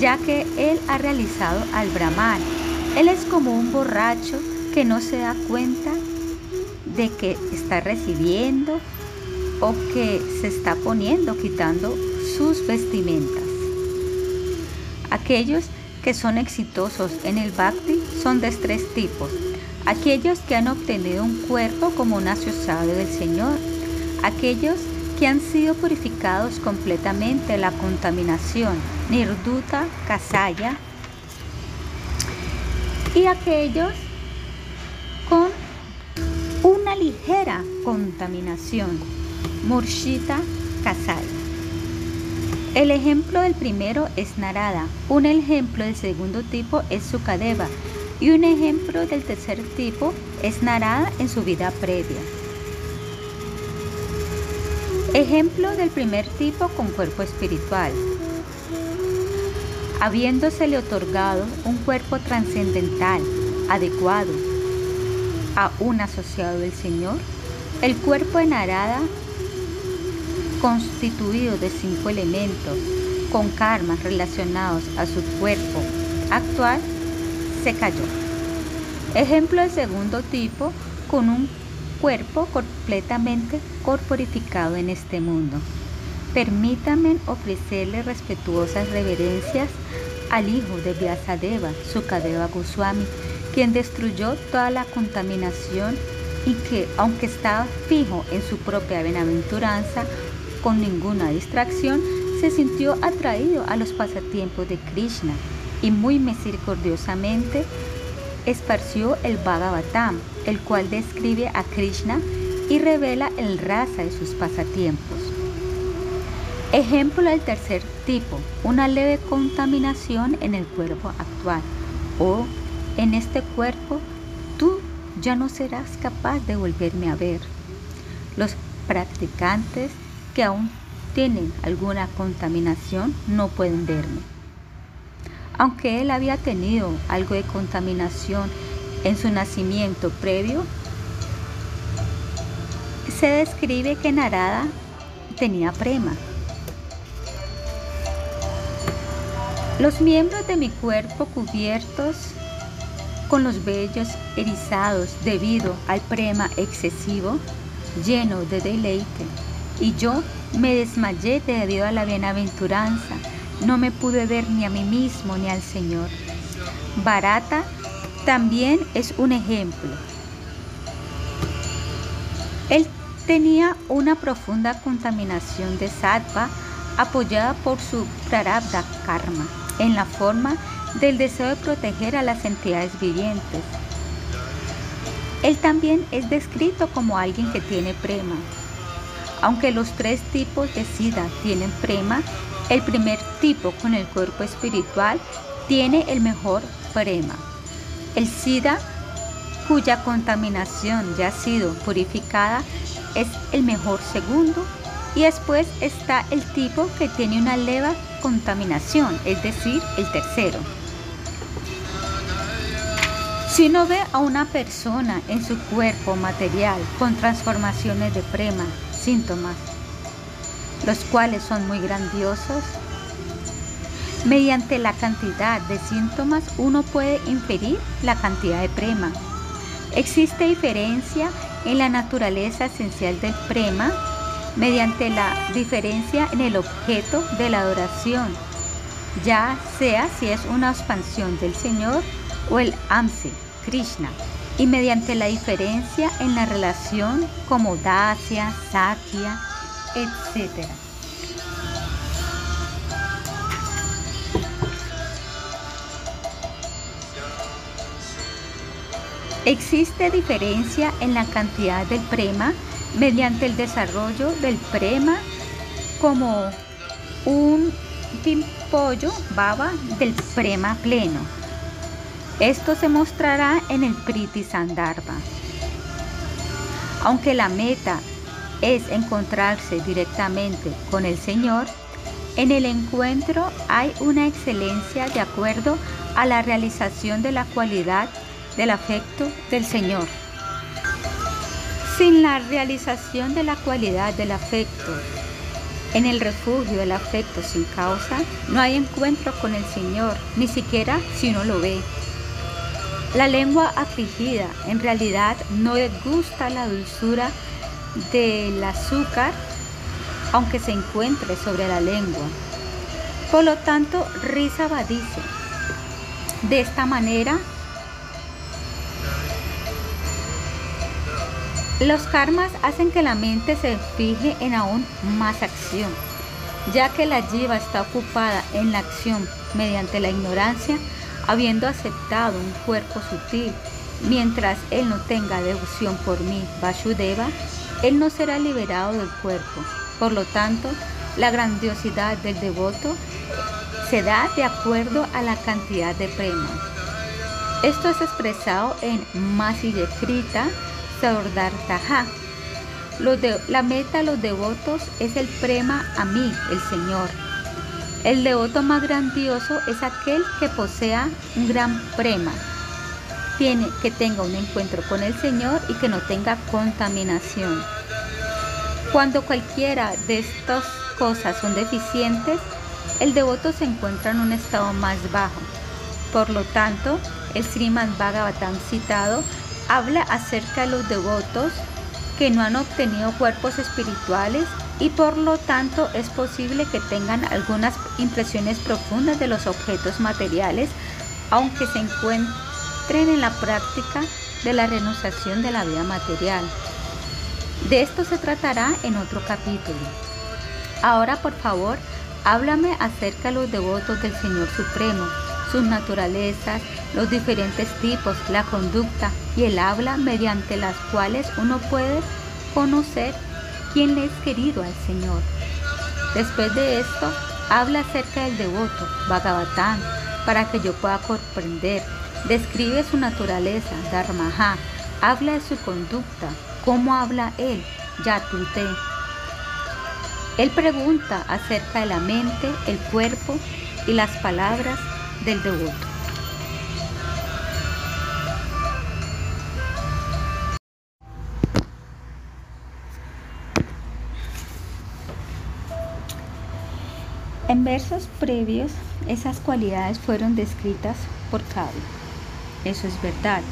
ya que él ha realizado al Brahman. Él es como un borracho que no se da cuenta de que está recibiendo o que se está poniendo, quitando sus vestimentas. Aquellos que son exitosos en el bhakti son de tres tipos. Aquellos que han obtenido un cuerpo como un asociado del Señor. Aquellos que han sido purificados completamente de la contaminación, nirduta, kasaya. Y aquellos con una ligera contaminación, murshita, kasaya. El ejemplo del primero es Narada, un ejemplo del segundo tipo es Sukadeva y un ejemplo del tercer tipo es Narada en su vida previa. Ejemplo del primer tipo con cuerpo espiritual. Habiéndosele otorgado un cuerpo trascendental adecuado a un asociado del Señor, el cuerpo de Narada constituido de cinco elementos con karmas relacionados a su cuerpo actual, se cayó. Ejemplo del segundo tipo, con un cuerpo completamente corporificado en este mundo. Permítanme ofrecerle respetuosas reverencias al hijo de Vyasadeva, Sukadeva Goswami, quien destruyó toda la contaminación y que, aunque estaba fijo en su propia bienaventuranza, con ninguna distracción, se sintió atraído a los pasatiempos de Krishna y muy misericordiosamente esparció el Bhagavatam, el cual describe a Krishna y revela el raza de sus pasatiempos. Ejemplo del tercer tipo, una leve contaminación en el cuerpo actual. O en este cuerpo tú ya no serás capaz de volverme a ver. Los practicantes que aún tienen alguna contaminación no pueden verme. Aunque él había tenido algo de contaminación en su nacimiento previo, se describe que Narada tenía prema. Los miembros de mi cuerpo cubiertos con los vellos erizados debido al prema excesivo, lleno de deleite, y yo me desmayé debido a la bienaventuranza. No me pude ver ni a mí mismo ni al Señor. Barata también es un ejemplo. Él tenía una profunda contaminación de sattva apoyada por su prarabdha karma en la forma del deseo de proteger a las entidades vivientes. Él también es descrito como alguien que tiene prema. Aunque los tres tipos de SIDA tienen prema, el primer tipo con el cuerpo espiritual tiene el mejor prema. El SIDA, cuya contaminación ya ha sido purificada, es el mejor segundo y después está el tipo que tiene una leva contaminación, es decir, el tercero. Si uno ve a una persona en su cuerpo material con transformaciones de prema, síntomas, los cuales son muy grandiosos, mediante la cantidad de síntomas uno puede inferir la cantidad de prema. Existe diferencia en la naturaleza esencial del prema mediante la diferencia en el objeto de la adoración, ya sea si es una expansión del Señor o el Amse, Krishna, y mediante la diferencia en la relación como Dacia, Sakya, etc. Existe diferencia en la cantidad del prema mediante el desarrollo del prema como un pimpollo baba del prema pleno. Esto se mostrará en el Priti Sandarbha. Aunque la meta es encontrarse directamente con el Señor, en el encuentro hay una excelencia de acuerdo a la realización de la cualidad del afecto del Señor. Sin la realización de la cualidad del afecto, en el refugio del afecto sin causa, no hay encuentro con el Señor, ni siquiera si uno lo ve. La lengua afligida en realidad no gusta la dulzura del azúcar, aunque se encuentre sobre la lengua. Por lo tanto, Rizaba dice, de esta manera Los karmas hacen que la mente se fije en aún más acción, ya que la jiva está ocupada en la acción mediante la ignorancia, habiendo aceptado un cuerpo sutil. Mientras él no tenga devoción por mí, Vasudeva, él no será liberado del cuerpo. Por lo tanto, la grandiosidad del devoto se da de acuerdo a la cantidad de prema. Esto es expresado en Masiyekrita de, la meta de los devotos es el prema a mí, el Señor. El devoto más grandioso es aquel que posea un gran prema, tiene que tenga un encuentro con el Señor y que no tenga contaminación. Cuando cualquiera de estas cosas son deficientes, el devoto se encuentra en un estado más bajo. Por lo tanto, el Srimad Bhagavatam citado habla acerca de los devotos que no han obtenido cuerpos espirituales y por lo tanto es posible que tengan algunas impresiones profundas de los objetos materiales, aunque se encuentren en la práctica de la renunciación de la vida material. De esto se tratará en otro capítulo. Ahora, por favor, háblame acerca de los devotos del Señor Supremo, sus naturalezas, los diferentes tipos, la conducta y el habla mediante las cuales uno puede conocer quién le es querido al Señor. Después de esto, habla acerca del devoto, Bhagavatam, para que yo pueda comprender. Describe su naturaleza, Dharmaha. Habla de su conducta, cómo habla él, Yatute. Él pregunta acerca de la mente, el cuerpo y las palabras del devoto. En versos previos, esas cualidades fueron descritas por Kavi. Eso es verdad.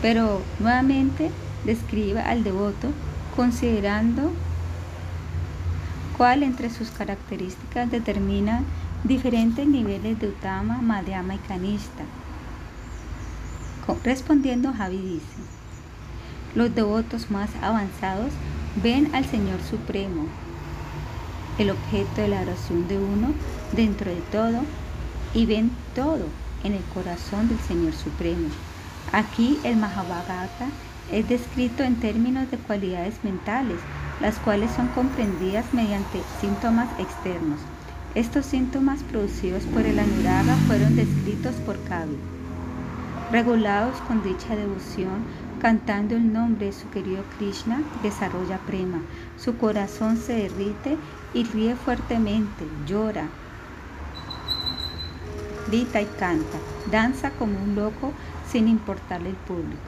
Pero nuevamente describe al devoto considerando cuál entre sus características determina diferentes niveles de Utama, Madhyama y Kanista. Respondiendo, Javi dice, los devotos más avanzados ven al Señor Supremo, el objeto de la oración de uno dentro de todo y ven todo en el corazón del Señor Supremo. Aquí el Mahabharata es descrito en términos de cualidades mentales, las cuales son comprendidas mediante síntomas externos. Estos síntomas producidos por el Anuraga fueron descritos por Kavi. Regulados con dicha devoción, cantando el nombre de su querido Krishna, desarrolla prema. Su corazón se derrite y ríe fuertemente, llora, grita y canta, danza como un loco sin importarle el público.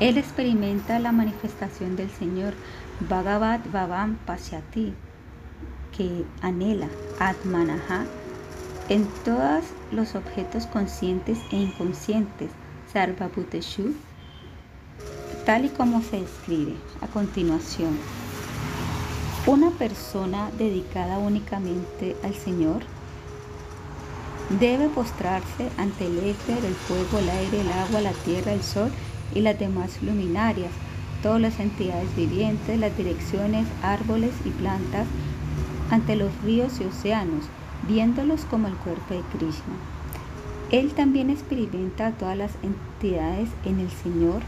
Él experimenta la manifestación del Señor Bhagavat Bhavam Pasyati, que anhela Atmanaha en todos los objetos conscientes e inconscientes, Sarvabhuteshu, tal y como se describe a continuación. Una persona dedicada únicamente al Señor debe postrarse ante el éter, el fuego, el aire, el agua, la tierra, el sol y las demás luminarias, todas las entidades vivientes, las direcciones, árboles y plantas, ante los ríos y océanos, viéndolos como el cuerpo de Krishna. Él también experimenta a todas las entidades en el Señor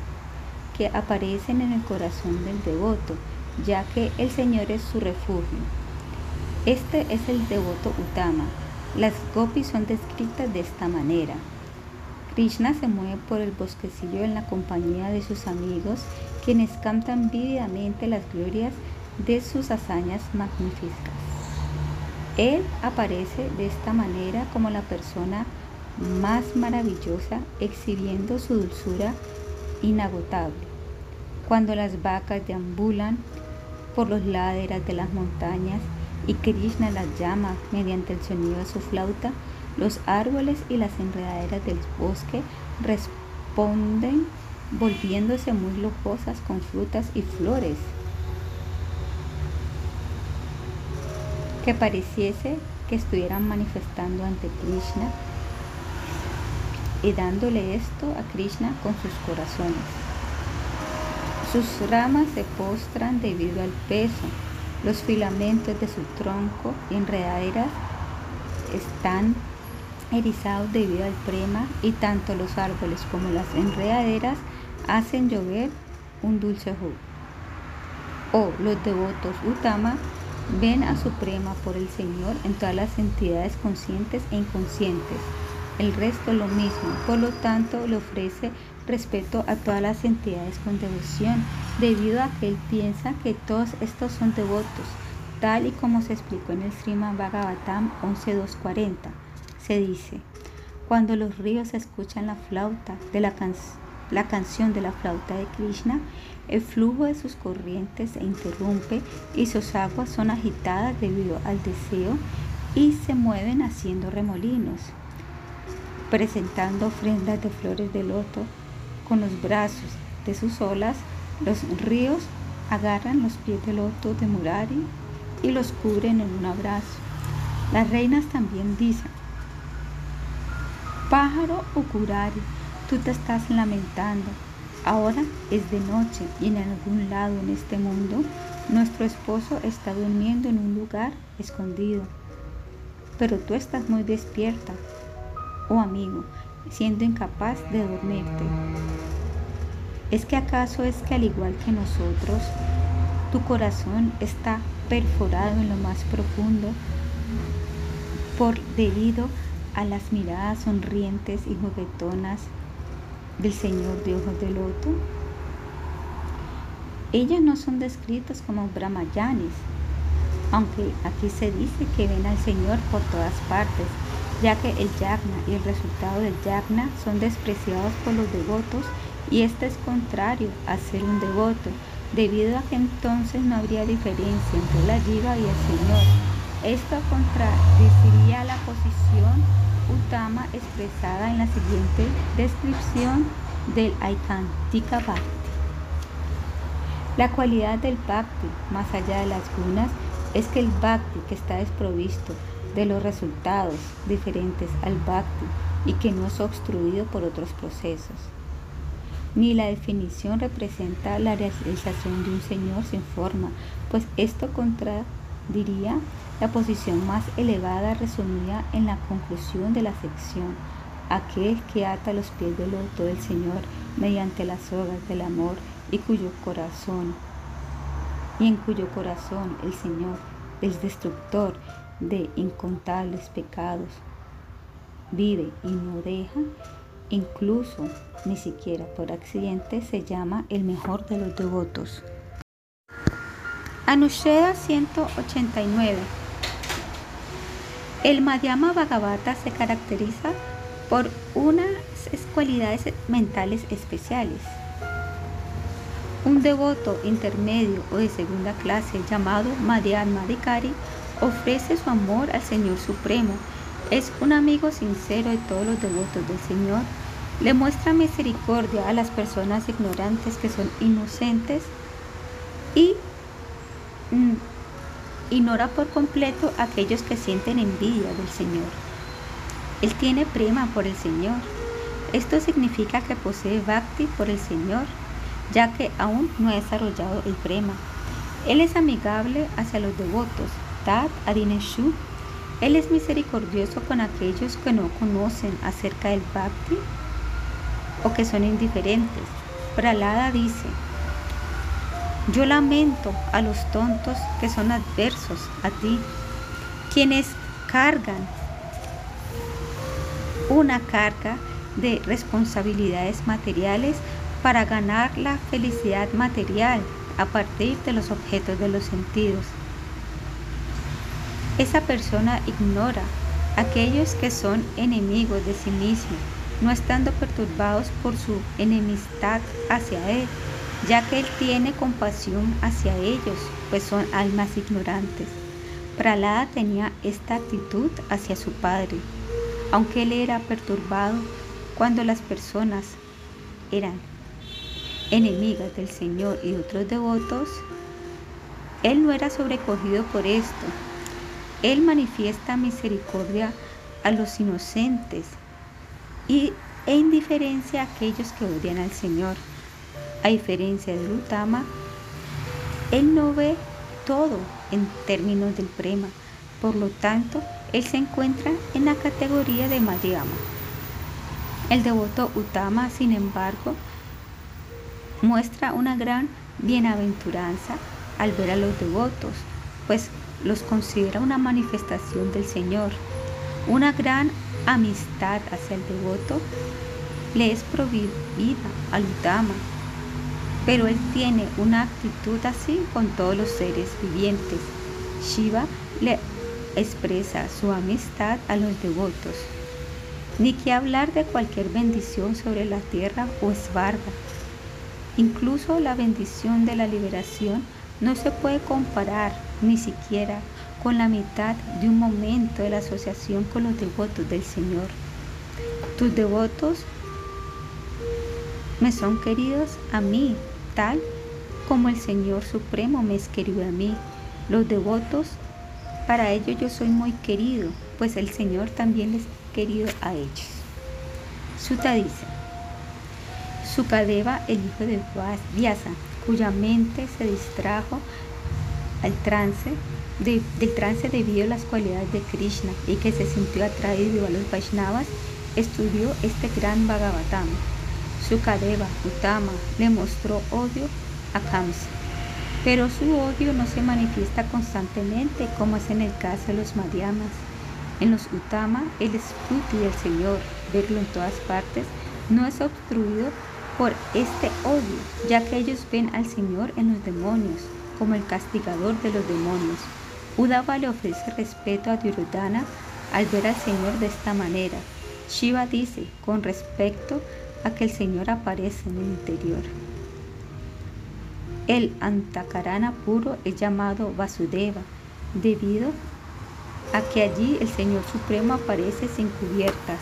que aparecen en el corazón del devoto, ya que el Señor es su refugio. Este es el devoto Utama. Las gopis son descritas de esta manera. Krishna se mueve por el bosquecillo en la compañía de sus amigos, quienes cantan vívidamente las glorias de sus hazañas magníficas. Él aparece de esta manera como la persona más maravillosa, exhibiendo su dulzura inagotable. Cuando las vacas deambulan por los laderas de las montañas y Krishna las llama mediante el sonido de su flauta, los árboles y las enredaderas del bosque responden volviéndose muy lujosas con frutas y flores que pareciese que estuvieran manifestando ante Krishna y dándole esto a Krishna con sus corazones. Sus ramas se postran debido al peso, los filamentos de su tronco y enredaderas están erizados debido al prema y tanto los árboles como las enredaderas hacen llover un dulce jugo. O los devotos Utama ven a su prema por el Señor en todas las entidades conscientes e inconscientes el resto lo mismo, por lo tanto le ofrece respeto a todas las entidades con devoción, debido a que él piensa que todos estos son devotos, tal y como se explicó en el Srimad Bhagavatam 11.240. Se dice, cuando los ríos escuchan la flauta de la, la canción de la flauta de Krishna, el flujo de sus corrientes se interrumpe y sus aguas son agitadas debido al deseo y se mueven haciendo remolinos presentando ofrendas de flores de loto con los brazos de sus olas, los ríos agarran los pies de loto de Murari y los cubren en un abrazo. Las reinas también dicen, pájaro Ukurari, tú te estás lamentando. Ahora es de noche y en algún lado en este mundo nuestro esposo está durmiendo en un lugar escondido. Pero tú estás muy despierta oh amigo, siendo incapaz de dormirte. ¿Es que acaso es que al igual que nosotros, tu corazón está perforado en lo más profundo por debido a las miradas sonrientes y juguetonas del Señor de ojos de loto? Ellas no son descritas como brahmayanis, aunque aquí se dice que ven al Señor por todas partes ya que el yagna y el resultado del yagna son despreciados por los devotos y este es contrario a ser un devoto, debido a que entonces no habría diferencia entre la jiva y el Señor. Esto contradeciría la posición Utama expresada en la siguiente descripción del Aikantika Bhakti. La cualidad del Bhakti, más allá de las gunas, es que el Bhakti que está desprovisto de los resultados diferentes al bhakti y que no es obstruido por otros procesos. Ni la definición representa la realización de un Señor sin forma, pues esto contradiría la posición más elevada resumida en la conclusión de la sección. aquel que ata los pies del loto del Señor mediante las sogas del amor y cuyo corazón y en cuyo corazón el Señor es destructor de incontables pecados. Vive y no deja incluso ni siquiera por accidente se llama el mejor de los devotos. Anusheda 189 el Madhyama Bhagavata se caracteriza por unas cualidades mentales especiales. Un devoto intermedio o de segunda clase llamado Madhyama Madhikari ofrece su amor al Señor Supremo. Es un amigo sincero de todos los devotos del Señor. Le muestra misericordia a las personas ignorantes que son inocentes y mm, ignora por completo a aquellos que sienten envidia del Señor. Él tiene prema por el Señor. Esto significa que posee bhakti por el Señor, ya que aún no ha desarrollado el prema. Él es amigable hacia los devotos, Adineshu. Él es misericordioso con aquellos que no conocen acerca del bhakti o que son indiferentes. Pralada dice, yo lamento a los tontos que son adversos a ti, quienes cargan una carga de responsabilidades materiales para ganar la felicidad material a partir de los objetos de los sentidos. Esa persona ignora aquellos que son enemigos de sí mismo, no estando perturbados por su enemistad hacia él ya que Él tiene compasión hacia ellos, pues son almas ignorantes. Pralada tenía esta actitud hacia su padre, aunque él era perturbado cuando las personas eran enemigas del Señor y otros devotos, él no era sobrecogido por esto. Él manifiesta misericordia a los inocentes y, e indiferencia a aquellos que odian al Señor. A diferencia del Utama, él no ve todo en términos del prema, por lo tanto, él se encuentra en la categoría de Madhyama. El devoto Utama, sin embargo, muestra una gran bienaventuranza al ver a los devotos, pues los considera una manifestación del Señor. Una gran amistad hacia el devoto le es prohibida al Utama pero él tiene una actitud así con todos los seres vivientes. Shiva le expresa su amistad a los devotos. Ni que hablar de cualquier bendición sobre la tierra o esbarga. Incluso la bendición de la liberación no se puede comparar ni siquiera con la mitad de un momento de la asociación con los devotos del Señor. Tus devotos me son queridos a mí, tal como el Señor Supremo me es querido a mí. Los devotos, para ellos yo soy muy querido, pues el Señor también les querido a ellos. Suta dice, Sukadeva, el hijo de Vyasa, cuya mente se distrajo al trance del trance debido a las cualidades de Krishna y que se sintió atraído a los Vaishnavas, estudió este gran Bhagavatam Sukadeva Utama le mostró odio a Kamsa, pero su odio no se manifiesta constantemente como es en el caso de los Madhyamas. En los Utama, el espíritu del Señor, verlo en todas partes, no es obstruido por este odio, ya que ellos ven al Señor en los demonios, como el castigador de los demonios. Udava le ofrece respeto a Duryodhana al ver al Señor de esta manera. Shiva dice, con respecto a que el Señor aparece en el interior. El Antakarana puro es llamado Vasudeva debido a que allí el Señor Supremo aparece sin cubiertas.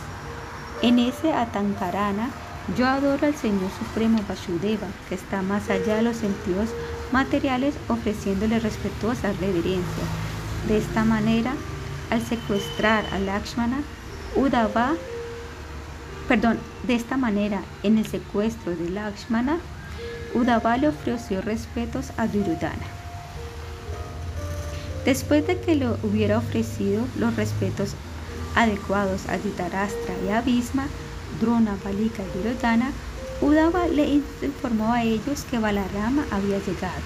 En ese Atankarana yo adoro al Señor Supremo Vasudeva, que está más allá de los sentidos materiales, ofreciéndole respetuosa reverencia. De esta manera, al secuestrar a Lakshmana, Udava Perdón, de esta manera, en el secuestro de Lakshmana, Udava le ofreció respetos a Duryodhana. Después de que le hubiera ofrecido los respetos adecuados a Dhritarashtra y a Bhisma, Drona, Balika y Duryodhana, Udava le informó a ellos que Balarama había llegado.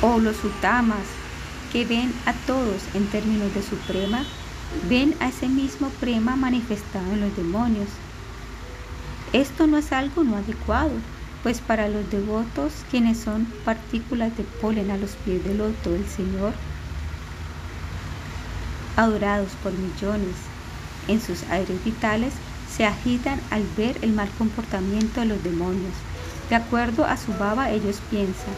O los Utamas, que ven a todos en términos de suprema, ven a ese mismo prema manifestado en los demonios. Esto no es algo no adecuado, pues para los devotos, quienes son partículas de polen a los pies del loto del Señor, adorados por millones en sus aires vitales, se agitan al ver el mal comportamiento de los demonios. De acuerdo a su baba, ellos piensan,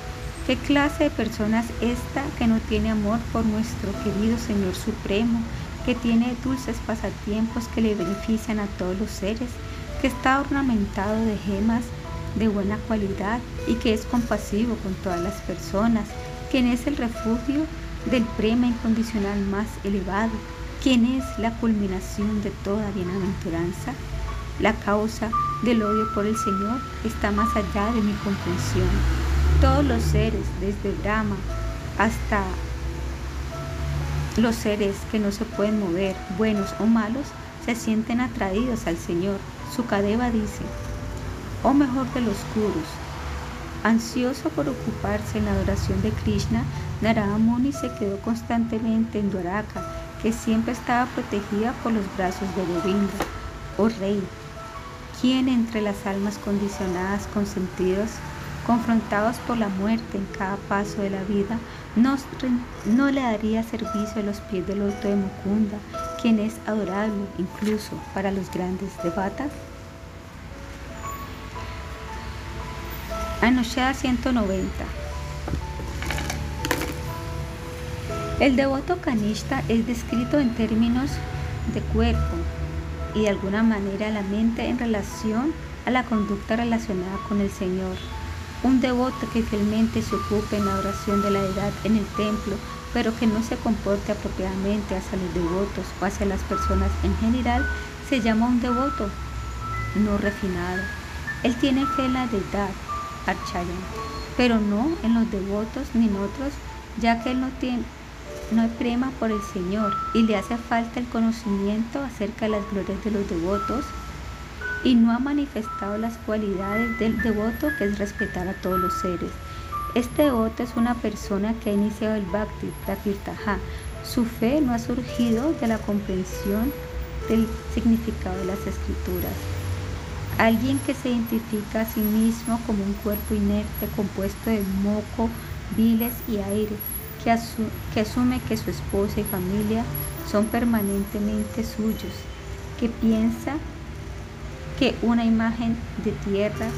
¿qué clase de persona es esta que no tiene amor por nuestro querido Señor Supremo, que tiene dulces pasatiempos que le benefician a todos los seres, que está ornamentado de gemas de buena cualidad y que es compasivo con todas las personas, quien es el refugio del prema incondicional más elevado, quien es la culminación de toda bienaventuranza. La causa del odio por el Señor está más allá de mi comprensión. Todos los seres, desde Brahma hasta los seres que no se pueden mover, buenos o malos, se sienten atraídos al Señor. Sukadeva dice, o mejor de los Kurus, ansioso por ocuparse en la adoración de Krishna, Narada Muni se quedó constantemente en Dwaraka, que siempre estaba protegida por los brazos de Govinda. Oh rey, ¿quién entre las almas condicionadas con sentidos, confrontados por la muerte en cada paso de la vida, no, le daría servicio a los pies del loto de Mukunda, quien es adorable incluso para los grandes devatas? Anoshada 190 El devoto Kanishta es descrito en términos de cuerpo y de alguna manera la mente en relación a la conducta relacionada con el Señor. Un devoto que fielmente se ocupe en la oración de la edad en el templo, pero que no se comporte apropiadamente hacia los devotos o hacia las personas en general, se llama un devoto no refinado. Él tiene fe en la deidad, Archayan, pero no en los devotos ni en otros, ya que él no tiene no hay prema por el Señor y le hace falta el conocimiento acerca de las glorias de los devotos y no ha manifestado las cualidades del devoto que es respetar a todos los seres. Este devoto es una persona que ha iniciado el Bhakti, Prakirtaha. Su fe no ha surgido de la comprensión del significado de las escrituras. Alguien que se identifica a sí mismo como un cuerpo inerte compuesto de moco, viles y aire, que, asume que su esposa y familia son permanentemente suyos, que piensa que una imagen de tierra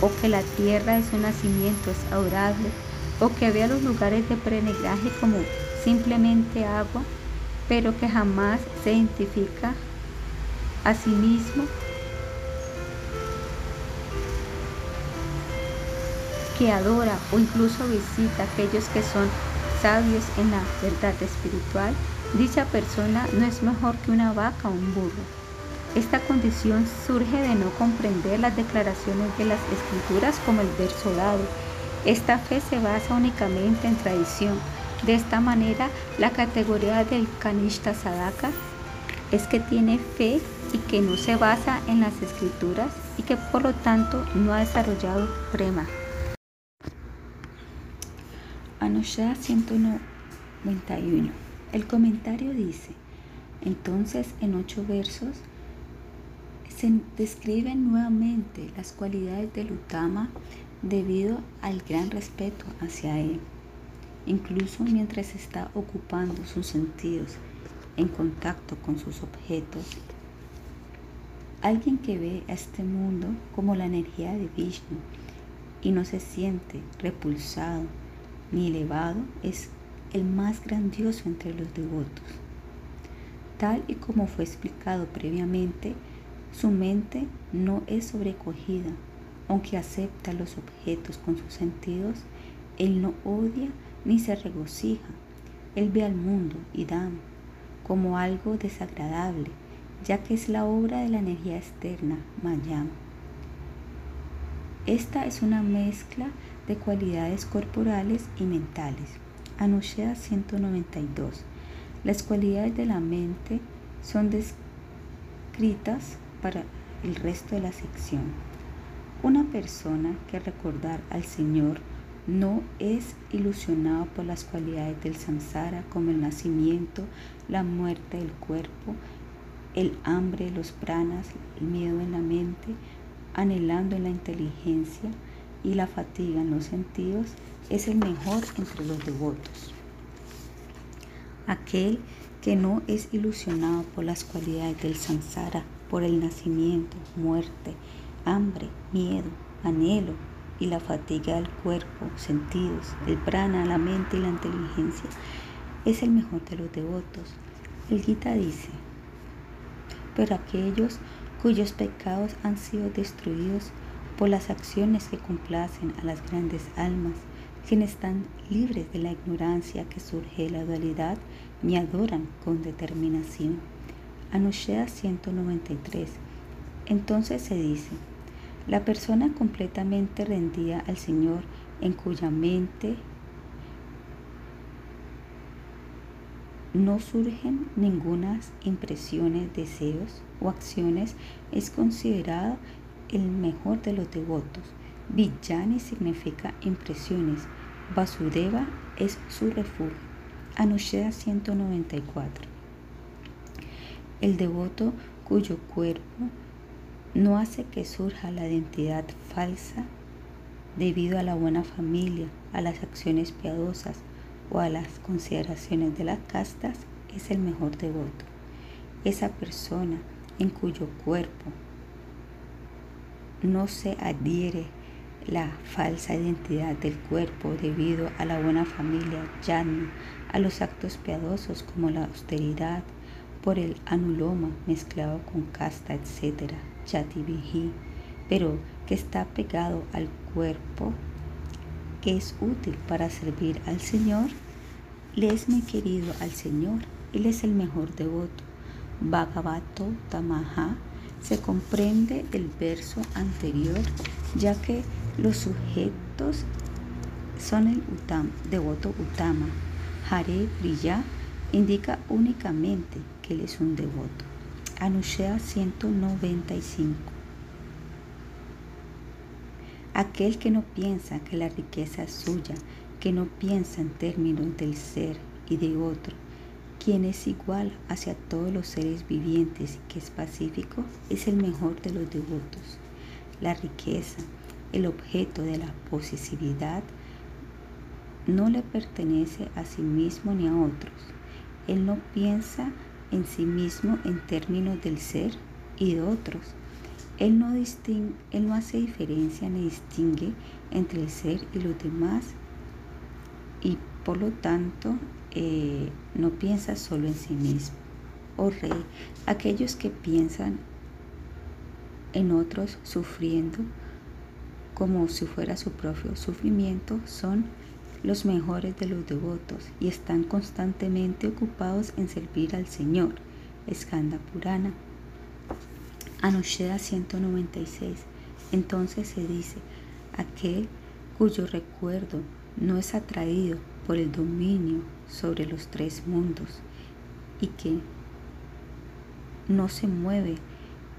o que la tierra de su nacimiento es adorable o que vea los lugares de prenegaje como simplemente agua, pero que jamás se identifica a sí mismo que adora o incluso visita a aquellos que son sabios en la verdad espiritual, dicha persona no es mejor que una vaca o un burro. Esta condición surge de no comprender las declaraciones de las escrituras como el verso dado. Esta fe se basa únicamente en tradición. De esta manera, la categoría del Kanishta Sadaka es que tiene fe y que no se basa en las escrituras y que por lo tanto no ha desarrollado prema. Anushya 191. El comentario dice, entonces en ocho versos, se describen nuevamente las cualidades del Utama debido al gran respeto hacia él, incluso mientras está ocupando sus sentidos en contacto con sus objetos. Alguien que ve a este mundo como la energía de Vishnu y no se siente repulsado ni elevado es el más grandioso entre los devotos. Tal y como fue explicado previamente, su mente no es sobrecogida, aunque acepta los objetos con sus sentidos, él no odia ni se regocija. Él ve al mundo y Dam como algo desagradable, ya que es la obra de la energía externa, Mayam. Esta es una mezcla de cualidades corporales y mentales. Anushya 192. Las cualidades de la mente son descritas para el resto de la sección. Una persona que recordar al Señor no es ilusionado por las cualidades del samsara como el nacimiento, la muerte del cuerpo, el hambre, los pranas, el miedo en la mente, anhelando en la inteligencia y la fatiga en los sentidos, es el mejor entre los devotos. Aquel que no es ilusionado por las cualidades del samsara, por el nacimiento, muerte, hambre, miedo, anhelo y la fatiga del cuerpo, sentidos, el prana, la mente y la inteligencia, es el mejor de los devotos. El Gita dice, pero aquellos cuyos pecados han sido destruidos por las acciones que complacen a las grandes almas, quienes están libres de la ignorancia que surge de la dualidad, me adoran con determinación. Anushea 193. Entonces se dice, la persona completamente rendida al Señor en cuya mente no surgen ninguna impresiones, deseos o acciones, es considerado el mejor de los devotos. Vijani significa impresiones. Vasudeva es su refugio. Anushya 194. El devoto cuyo cuerpo no hace que surja la identidad falsa debido a la buena familia, a las acciones piadosas, o a las consideraciones de las castas es el mejor devoto. Esa persona en cuyo cuerpo no se adhiere la falsa identidad del cuerpo debido a la buena familia llana, a los actos piadosos como la austeridad, por el anuloma mezclado con casta, etc., pero que está pegado al cuerpo que es útil para servir al Señor, le es muy querido al Señor, Él es el mejor devoto. Bhagavato Tamaha se comprende el verso anterior, ya que los sujetos son el utam, devoto Utama. Hare Priya indica únicamente que él es un devoto. Anushea 195 Aquel que no piensa que la riqueza es suya, que no piensa en términos del ser y de otro, quien es igual hacia todos los seres vivientes y que es pacífico, es el mejor de los devotos. La riqueza, el objeto de la posesividad, no le pertenece a sí mismo ni a otros. Él no piensa en sí mismo en términos del ser y de otros él no, distingue, él no hace diferencia ni distingue entre el ser y los demás y por lo tanto eh, no piensa solo en sí mismo. Oh rey, aquellos que piensan en otros sufriendo como si fuera su propio sufrimiento son los mejores de los devotos y están constantemente ocupados en servir al Señor. Escanda Purana Anusheda 196. Entonces se dice, aquel cuyo recuerdo no es atraído por el dominio sobre los tres mundos y que no se mueve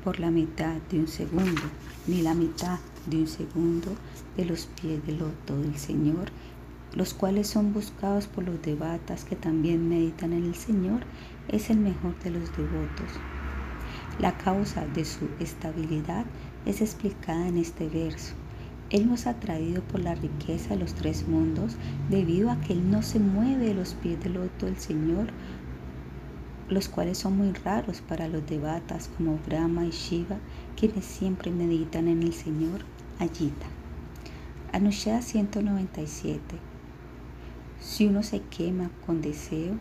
por la mitad de un segundo, ni la mitad de un segundo de los pies del loto del Señor, los cuales son buscados por los devatas que también meditan en el Señor, es el mejor de los devotos. La causa de su estabilidad es explicada en este verso. Él nos ha traído por la riqueza de los tres mundos debido a que Él no se mueve de los pies del loto del Señor, los cuales son muy raros para los devatas como Brahma y Shiva, quienes siempre meditan en el Señor Ayita. Anushya 197. Si uno se quema con deseo,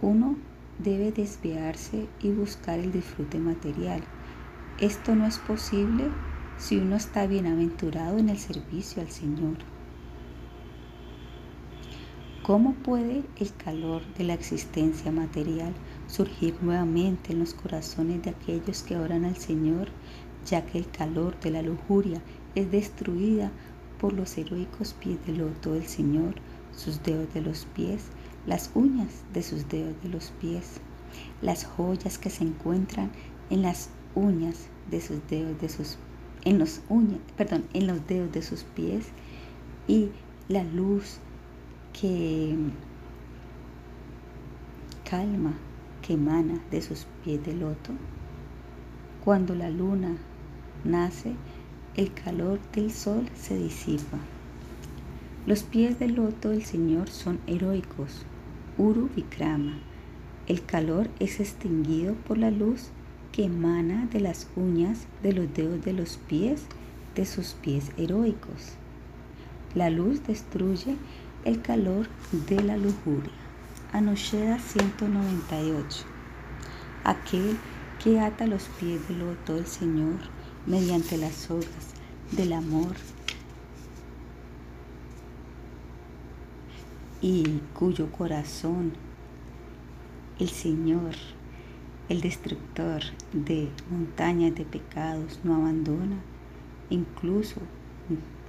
uno debe desviarse y buscar el disfrute material. Esto no es posible si uno está bienaventurado en el servicio al Señor. ¿Cómo puede el calor de la existencia material surgir nuevamente en los corazones de aquellos que oran al Señor, ya que el calor de la lujuria es destruida por los heroicos pies del loto del Señor, sus dedos de los pies, las uñas de sus dedos de los pies, las joyas que se encuentran en las uñas de sus dedos de sus en los uñas, perdón, en los dedos de sus pies y la luz que calma que emana de sus pies de loto. Cuando la luna nace, el calor del sol se disipa. Los pies del loto del Señor son heroicos, Uru Vikrama. El calor es extinguido por la luz que emana de las uñas de los dedos de los pies de sus pies heroicos. La luz destruye el calor de la lujuria. Anosheda 198. Aquel que ata los pies del loto del Señor mediante las sogas del amor y cuyo corazón el Señor, el destructor de montañas de pecados, no abandona, incluso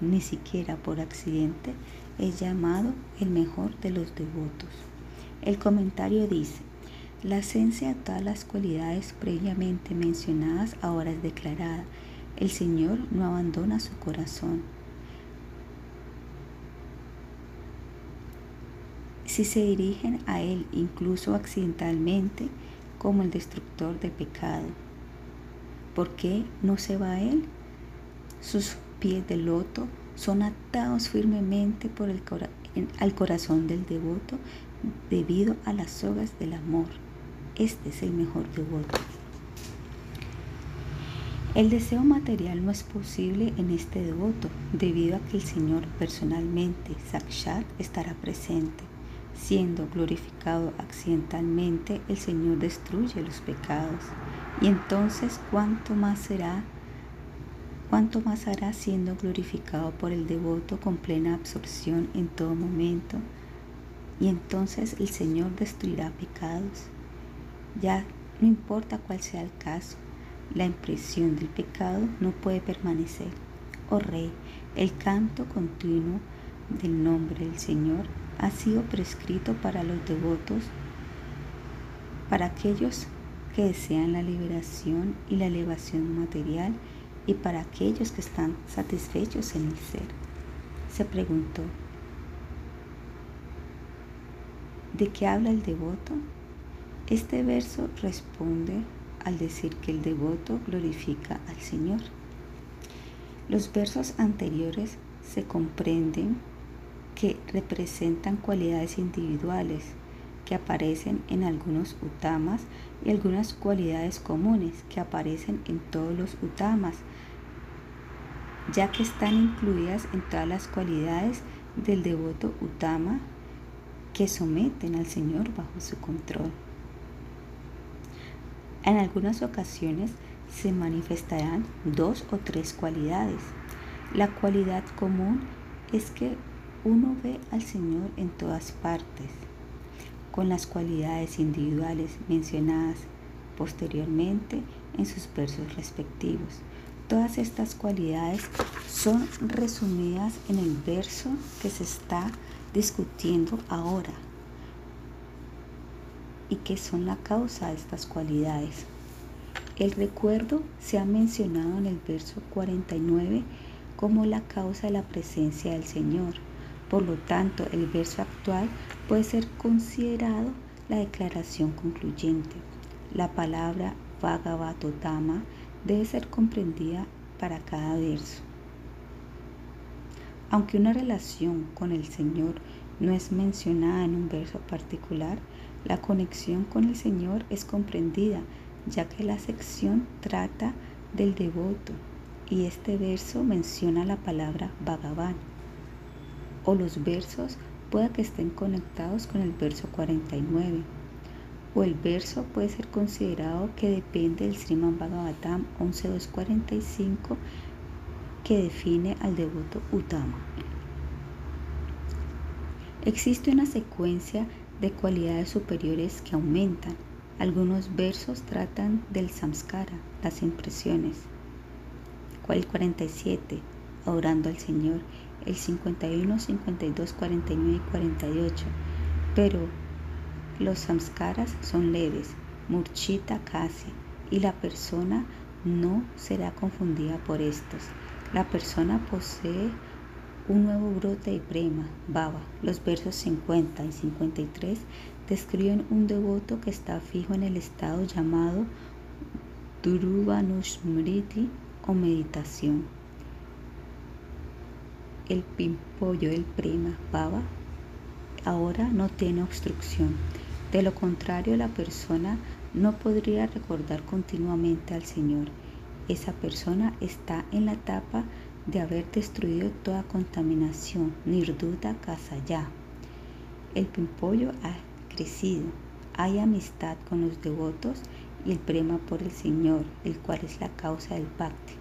ni siquiera por accidente, es llamado el mejor de los devotos. El comentario dice, la esencia de todas las cualidades previamente mencionadas ahora es declarada. El Señor no abandona su corazón. Si se dirigen a Él incluso accidentalmente como el destructor de pecado, ¿por qué no se va a Él? Sus pies de loto son atados firmemente por el al corazón del devoto debido a las sogas del amor. Este es el mejor devoto. El deseo material no es posible en este devoto debido a que el Señor personalmente, Sakshat, estará presente. Siendo glorificado accidentalmente, el Señor destruye los pecados. Y entonces, ¿cuánto más será? ¿Cuánto más hará siendo glorificado por el devoto con plena absorción en todo momento? y entonces el Señor destruirá pecados. Ya no importa cuál sea el caso, la impresión del pecado no puede permanecer. Oh Rey, el canto continuo del nombre del Señor ha sido prescrito para los devotos, para aquellos que desean la liberación y la elevación material y para aquellos que están satisfechos en el ser. Se preguntó, ¿De qué habla el devoto? Este verso responde al decir que el devoto glorifica al Señor. Los versos anteriores se comprenden que representan cualidades individuales que aparecen en algunos utamas y algunas cualidades comunes que aparecen en todos los utamas, ya que están incluidas en todas las cualidades del devoto utama que someten al Señor bajo su control. En algunas ocasiones se manifestarán dos o tres cualidades. La cualidad común es que uno ve al Señor en todas partes, con las cualidades individuales mencionadas posteriormente en sus versos respectivos. Todas estas cualidades son resumidas en el verso que se está discutiendo ahora y qué son la causa de estas cualidades. El recuerdo se ha mencionado en el verso 49 como la causa de la presencia del Señor. Por lo tanto, el verso actual puede ser considerado la declaración concluyente. La palabra Bhagavatotama debe ser comprendida para cada verso. Aunque una relación con el Señor no es mencionada en un verso particular, la conexión con el Señor es comprendida, ya que la sección trata del devoto y este verso menciona la palabra Bhagavan. O los versos pueda que estén conectados con el verso 49. O el verso puede ser considerado que depende del Sriman Bhagavatam 11.245 que define al devoto Utama. Existe una secuencia de cualidades superiores que aumentan. Algunos versos tratan del samskara, las impresiones. El 47, adorando al Señor. El 51, 52, 49 y 48. pero los samskaras son leves, murchita casi, y la persona no será confundida por estos. La persona posee un nuevo brote de prema, baba. Los versos 50 y 53 describen un devoto que está fijo en el estado llamado Duruvanusmriti o meditación. El pimpollo del prema, baba, ahora no tiene obstrucción. De lo contrario, la persona no podría recordar continuamente al Señor. Esa persona está en la etapa de haber destruido toda contaminación, nirduta ya. El pimpollo ha crecido, hay amistad con los devotos y el prema por el Señor, el cual es la causa del pacto.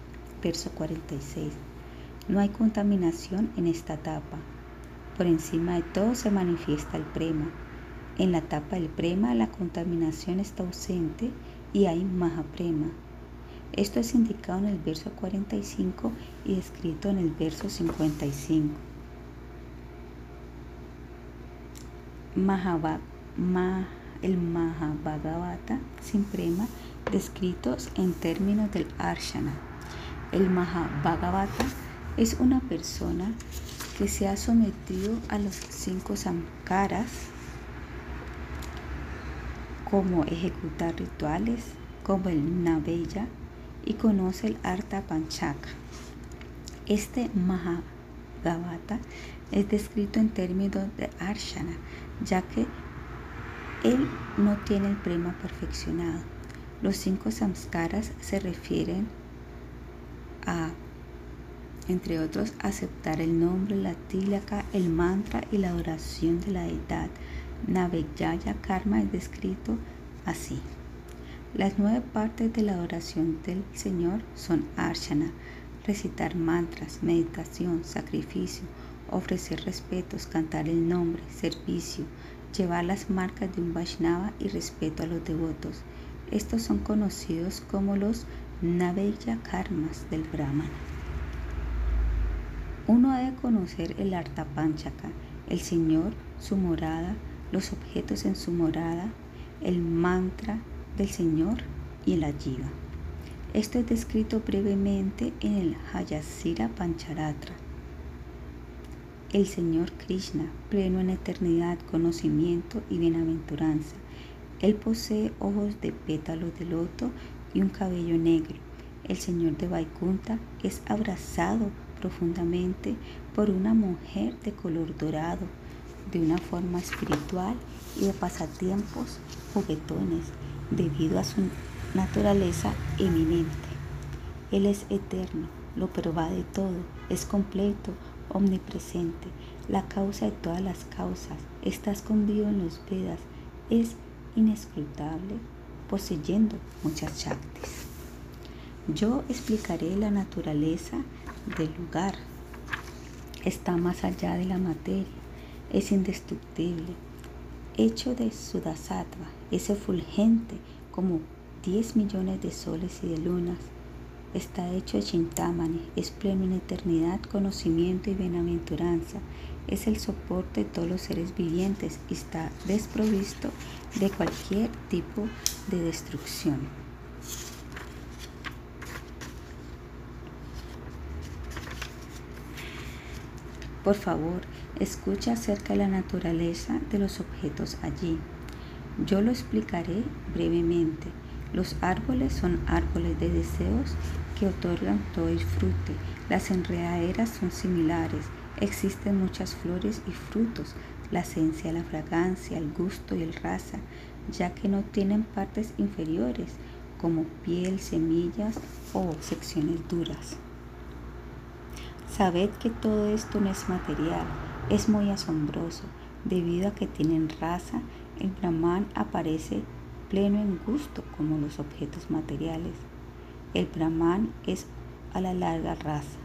Verso 46. No hay contaminación en esta etapa. Por encima de todo se manifiesta el prema. En la etapa del prema la contaminación está ausente y hay mahaprema. Esto es indicado en el verso 45 y escrito en el verso 55. el Mahabhagavata sin prema descritos en términos del Arshana. El Mahabhagavata es una persona que se ha sometido a los cinco samkaras como ejecutar rituales, como el Naveya y conoce el Arta Panchaka. Este Mahagavata es descrito en términos de Arshana, ya que él no tiene el prema perfeccionado. Los cinco samskaras se refieren a, entre otros, aceptar el nombre, la tílaca, el mantra y la adoración de la deidad. Navegyaya Karma es descrito así. Las nueve partes de la adoración del Señor son arshana, recitar mantras, meditación, sacrificio, ofrecer respetos, cantar el nombre, servicio, llevar las marcas de un Vaishnava y respeto a los devotos. Estos son conocidos como los Naveya Karmas del Brahman. Uno debe conocer el Arta Panchaka, el Señor, su morada, los objetos en su morada, el mantra del Señor y el Ajiva. Esto es descrito brevemente en el Hayasira Pancharatra. El Señor Krishna, pleno en eternidad, conocimiento y bienaventuranza. Él posee ojos de pétalos de loto y un cabello negro. El Señor de Vaikunta es abrazado profundamente por una mujer de color dorado de una forma espiritual y de pasatiempos juguetones debido a su naturaleza eminente. Él es eterno, lo de todo, es completo, omnipresente, la causa de todas las causas, está escondido en los Vedas, es inescrutable, poseyendo muchas Shaktis. Yo explicaré la naturaleza del lugar. Está más allá de la materia es indestructible, hecho de Sudasattva, es efulgente como 10 millones de soles y de lunas. Está hecho de Chintamani, es pleno en eternidad, conocimiento y bienaventuranza. Es el soporte de todos los seres vivientes y está desprovisto de cualquier tipo de destrucción. Por favor, escucha acerca de la naturaleza de los objetos allí. Yo lo explicaré brevemente. Los árboles son árboles de deseos que otorgan todo el fruto. Las enredaderas son similares. Existen muchas flores y frutos, la esencia, la fragancia, el gusto y el rasa, ya que no tienen partes inferiores como piel, semillas o secciones duras. Sabed que todo esto no es material, es muy asombroso. Debido a que tienen raza, el Brahman aparece pleno en gusto como los objetos materiales. El Brahman es a la larga raza.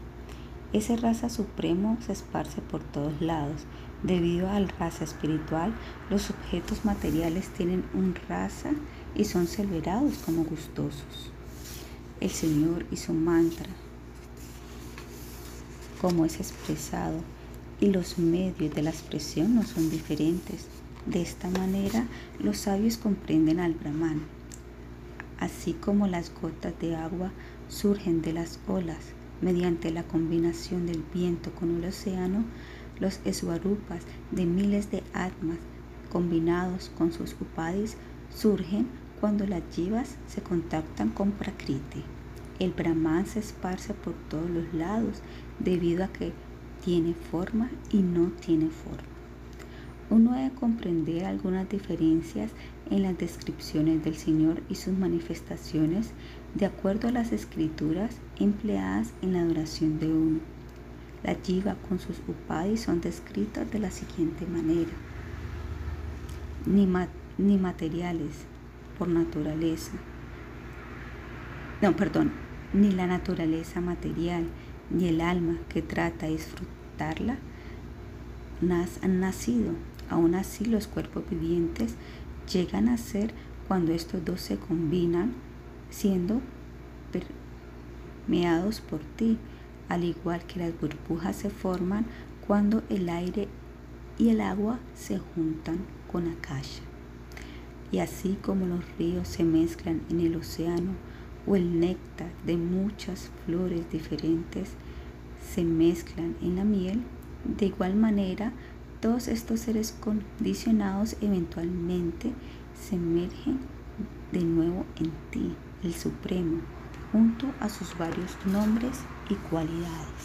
Ese raza supremo se esparce por todos lados. Debido al raza espiritual, los objetos materiales tienen un raza y son celebrados como gustosos. El Señor y su mantra como es expresado y los medios de la expresión no son diferentes. De esta manera, los sabios comprenden al Brahman. Así como las gotas de agua surgen de las olas mediante la combinación del viento con el océano, los eswarupas de miles de atmas combinados con sus upadis surgen cuando las jivas se contactan con Prakriti. El Brahman se esparce por todos los lados debido a que tiene forma y no tiene forma. Uno debe comprender algunas diferencias en las descripciones del Señor y sus manifestaciones de acuerdo a las escrituras empleadas en la adoración de uno. La jiva con sus upadis son descritas de la siguiente manera. Ni, ni materiales por naturaleza. No, perdón, ni la naturaleza material, ni el alma que trata de disfrutarla han nacido. Aún así los cuerpos vivientes llegan a ser cuando estos dos se combinan, siendo permeados por ti, al igual que las burbujas se forman cuando el aire y el agua se juntan con Akasha. Y así como los ríos se mezclan en el océano o el néctar de muchas flores diferentes se mezclan en la miel, de igual manera todos estos seres condicionados eventualmente se emergen de nuevo en ti, el Supremo, junto a sus varios nombres y cualidades.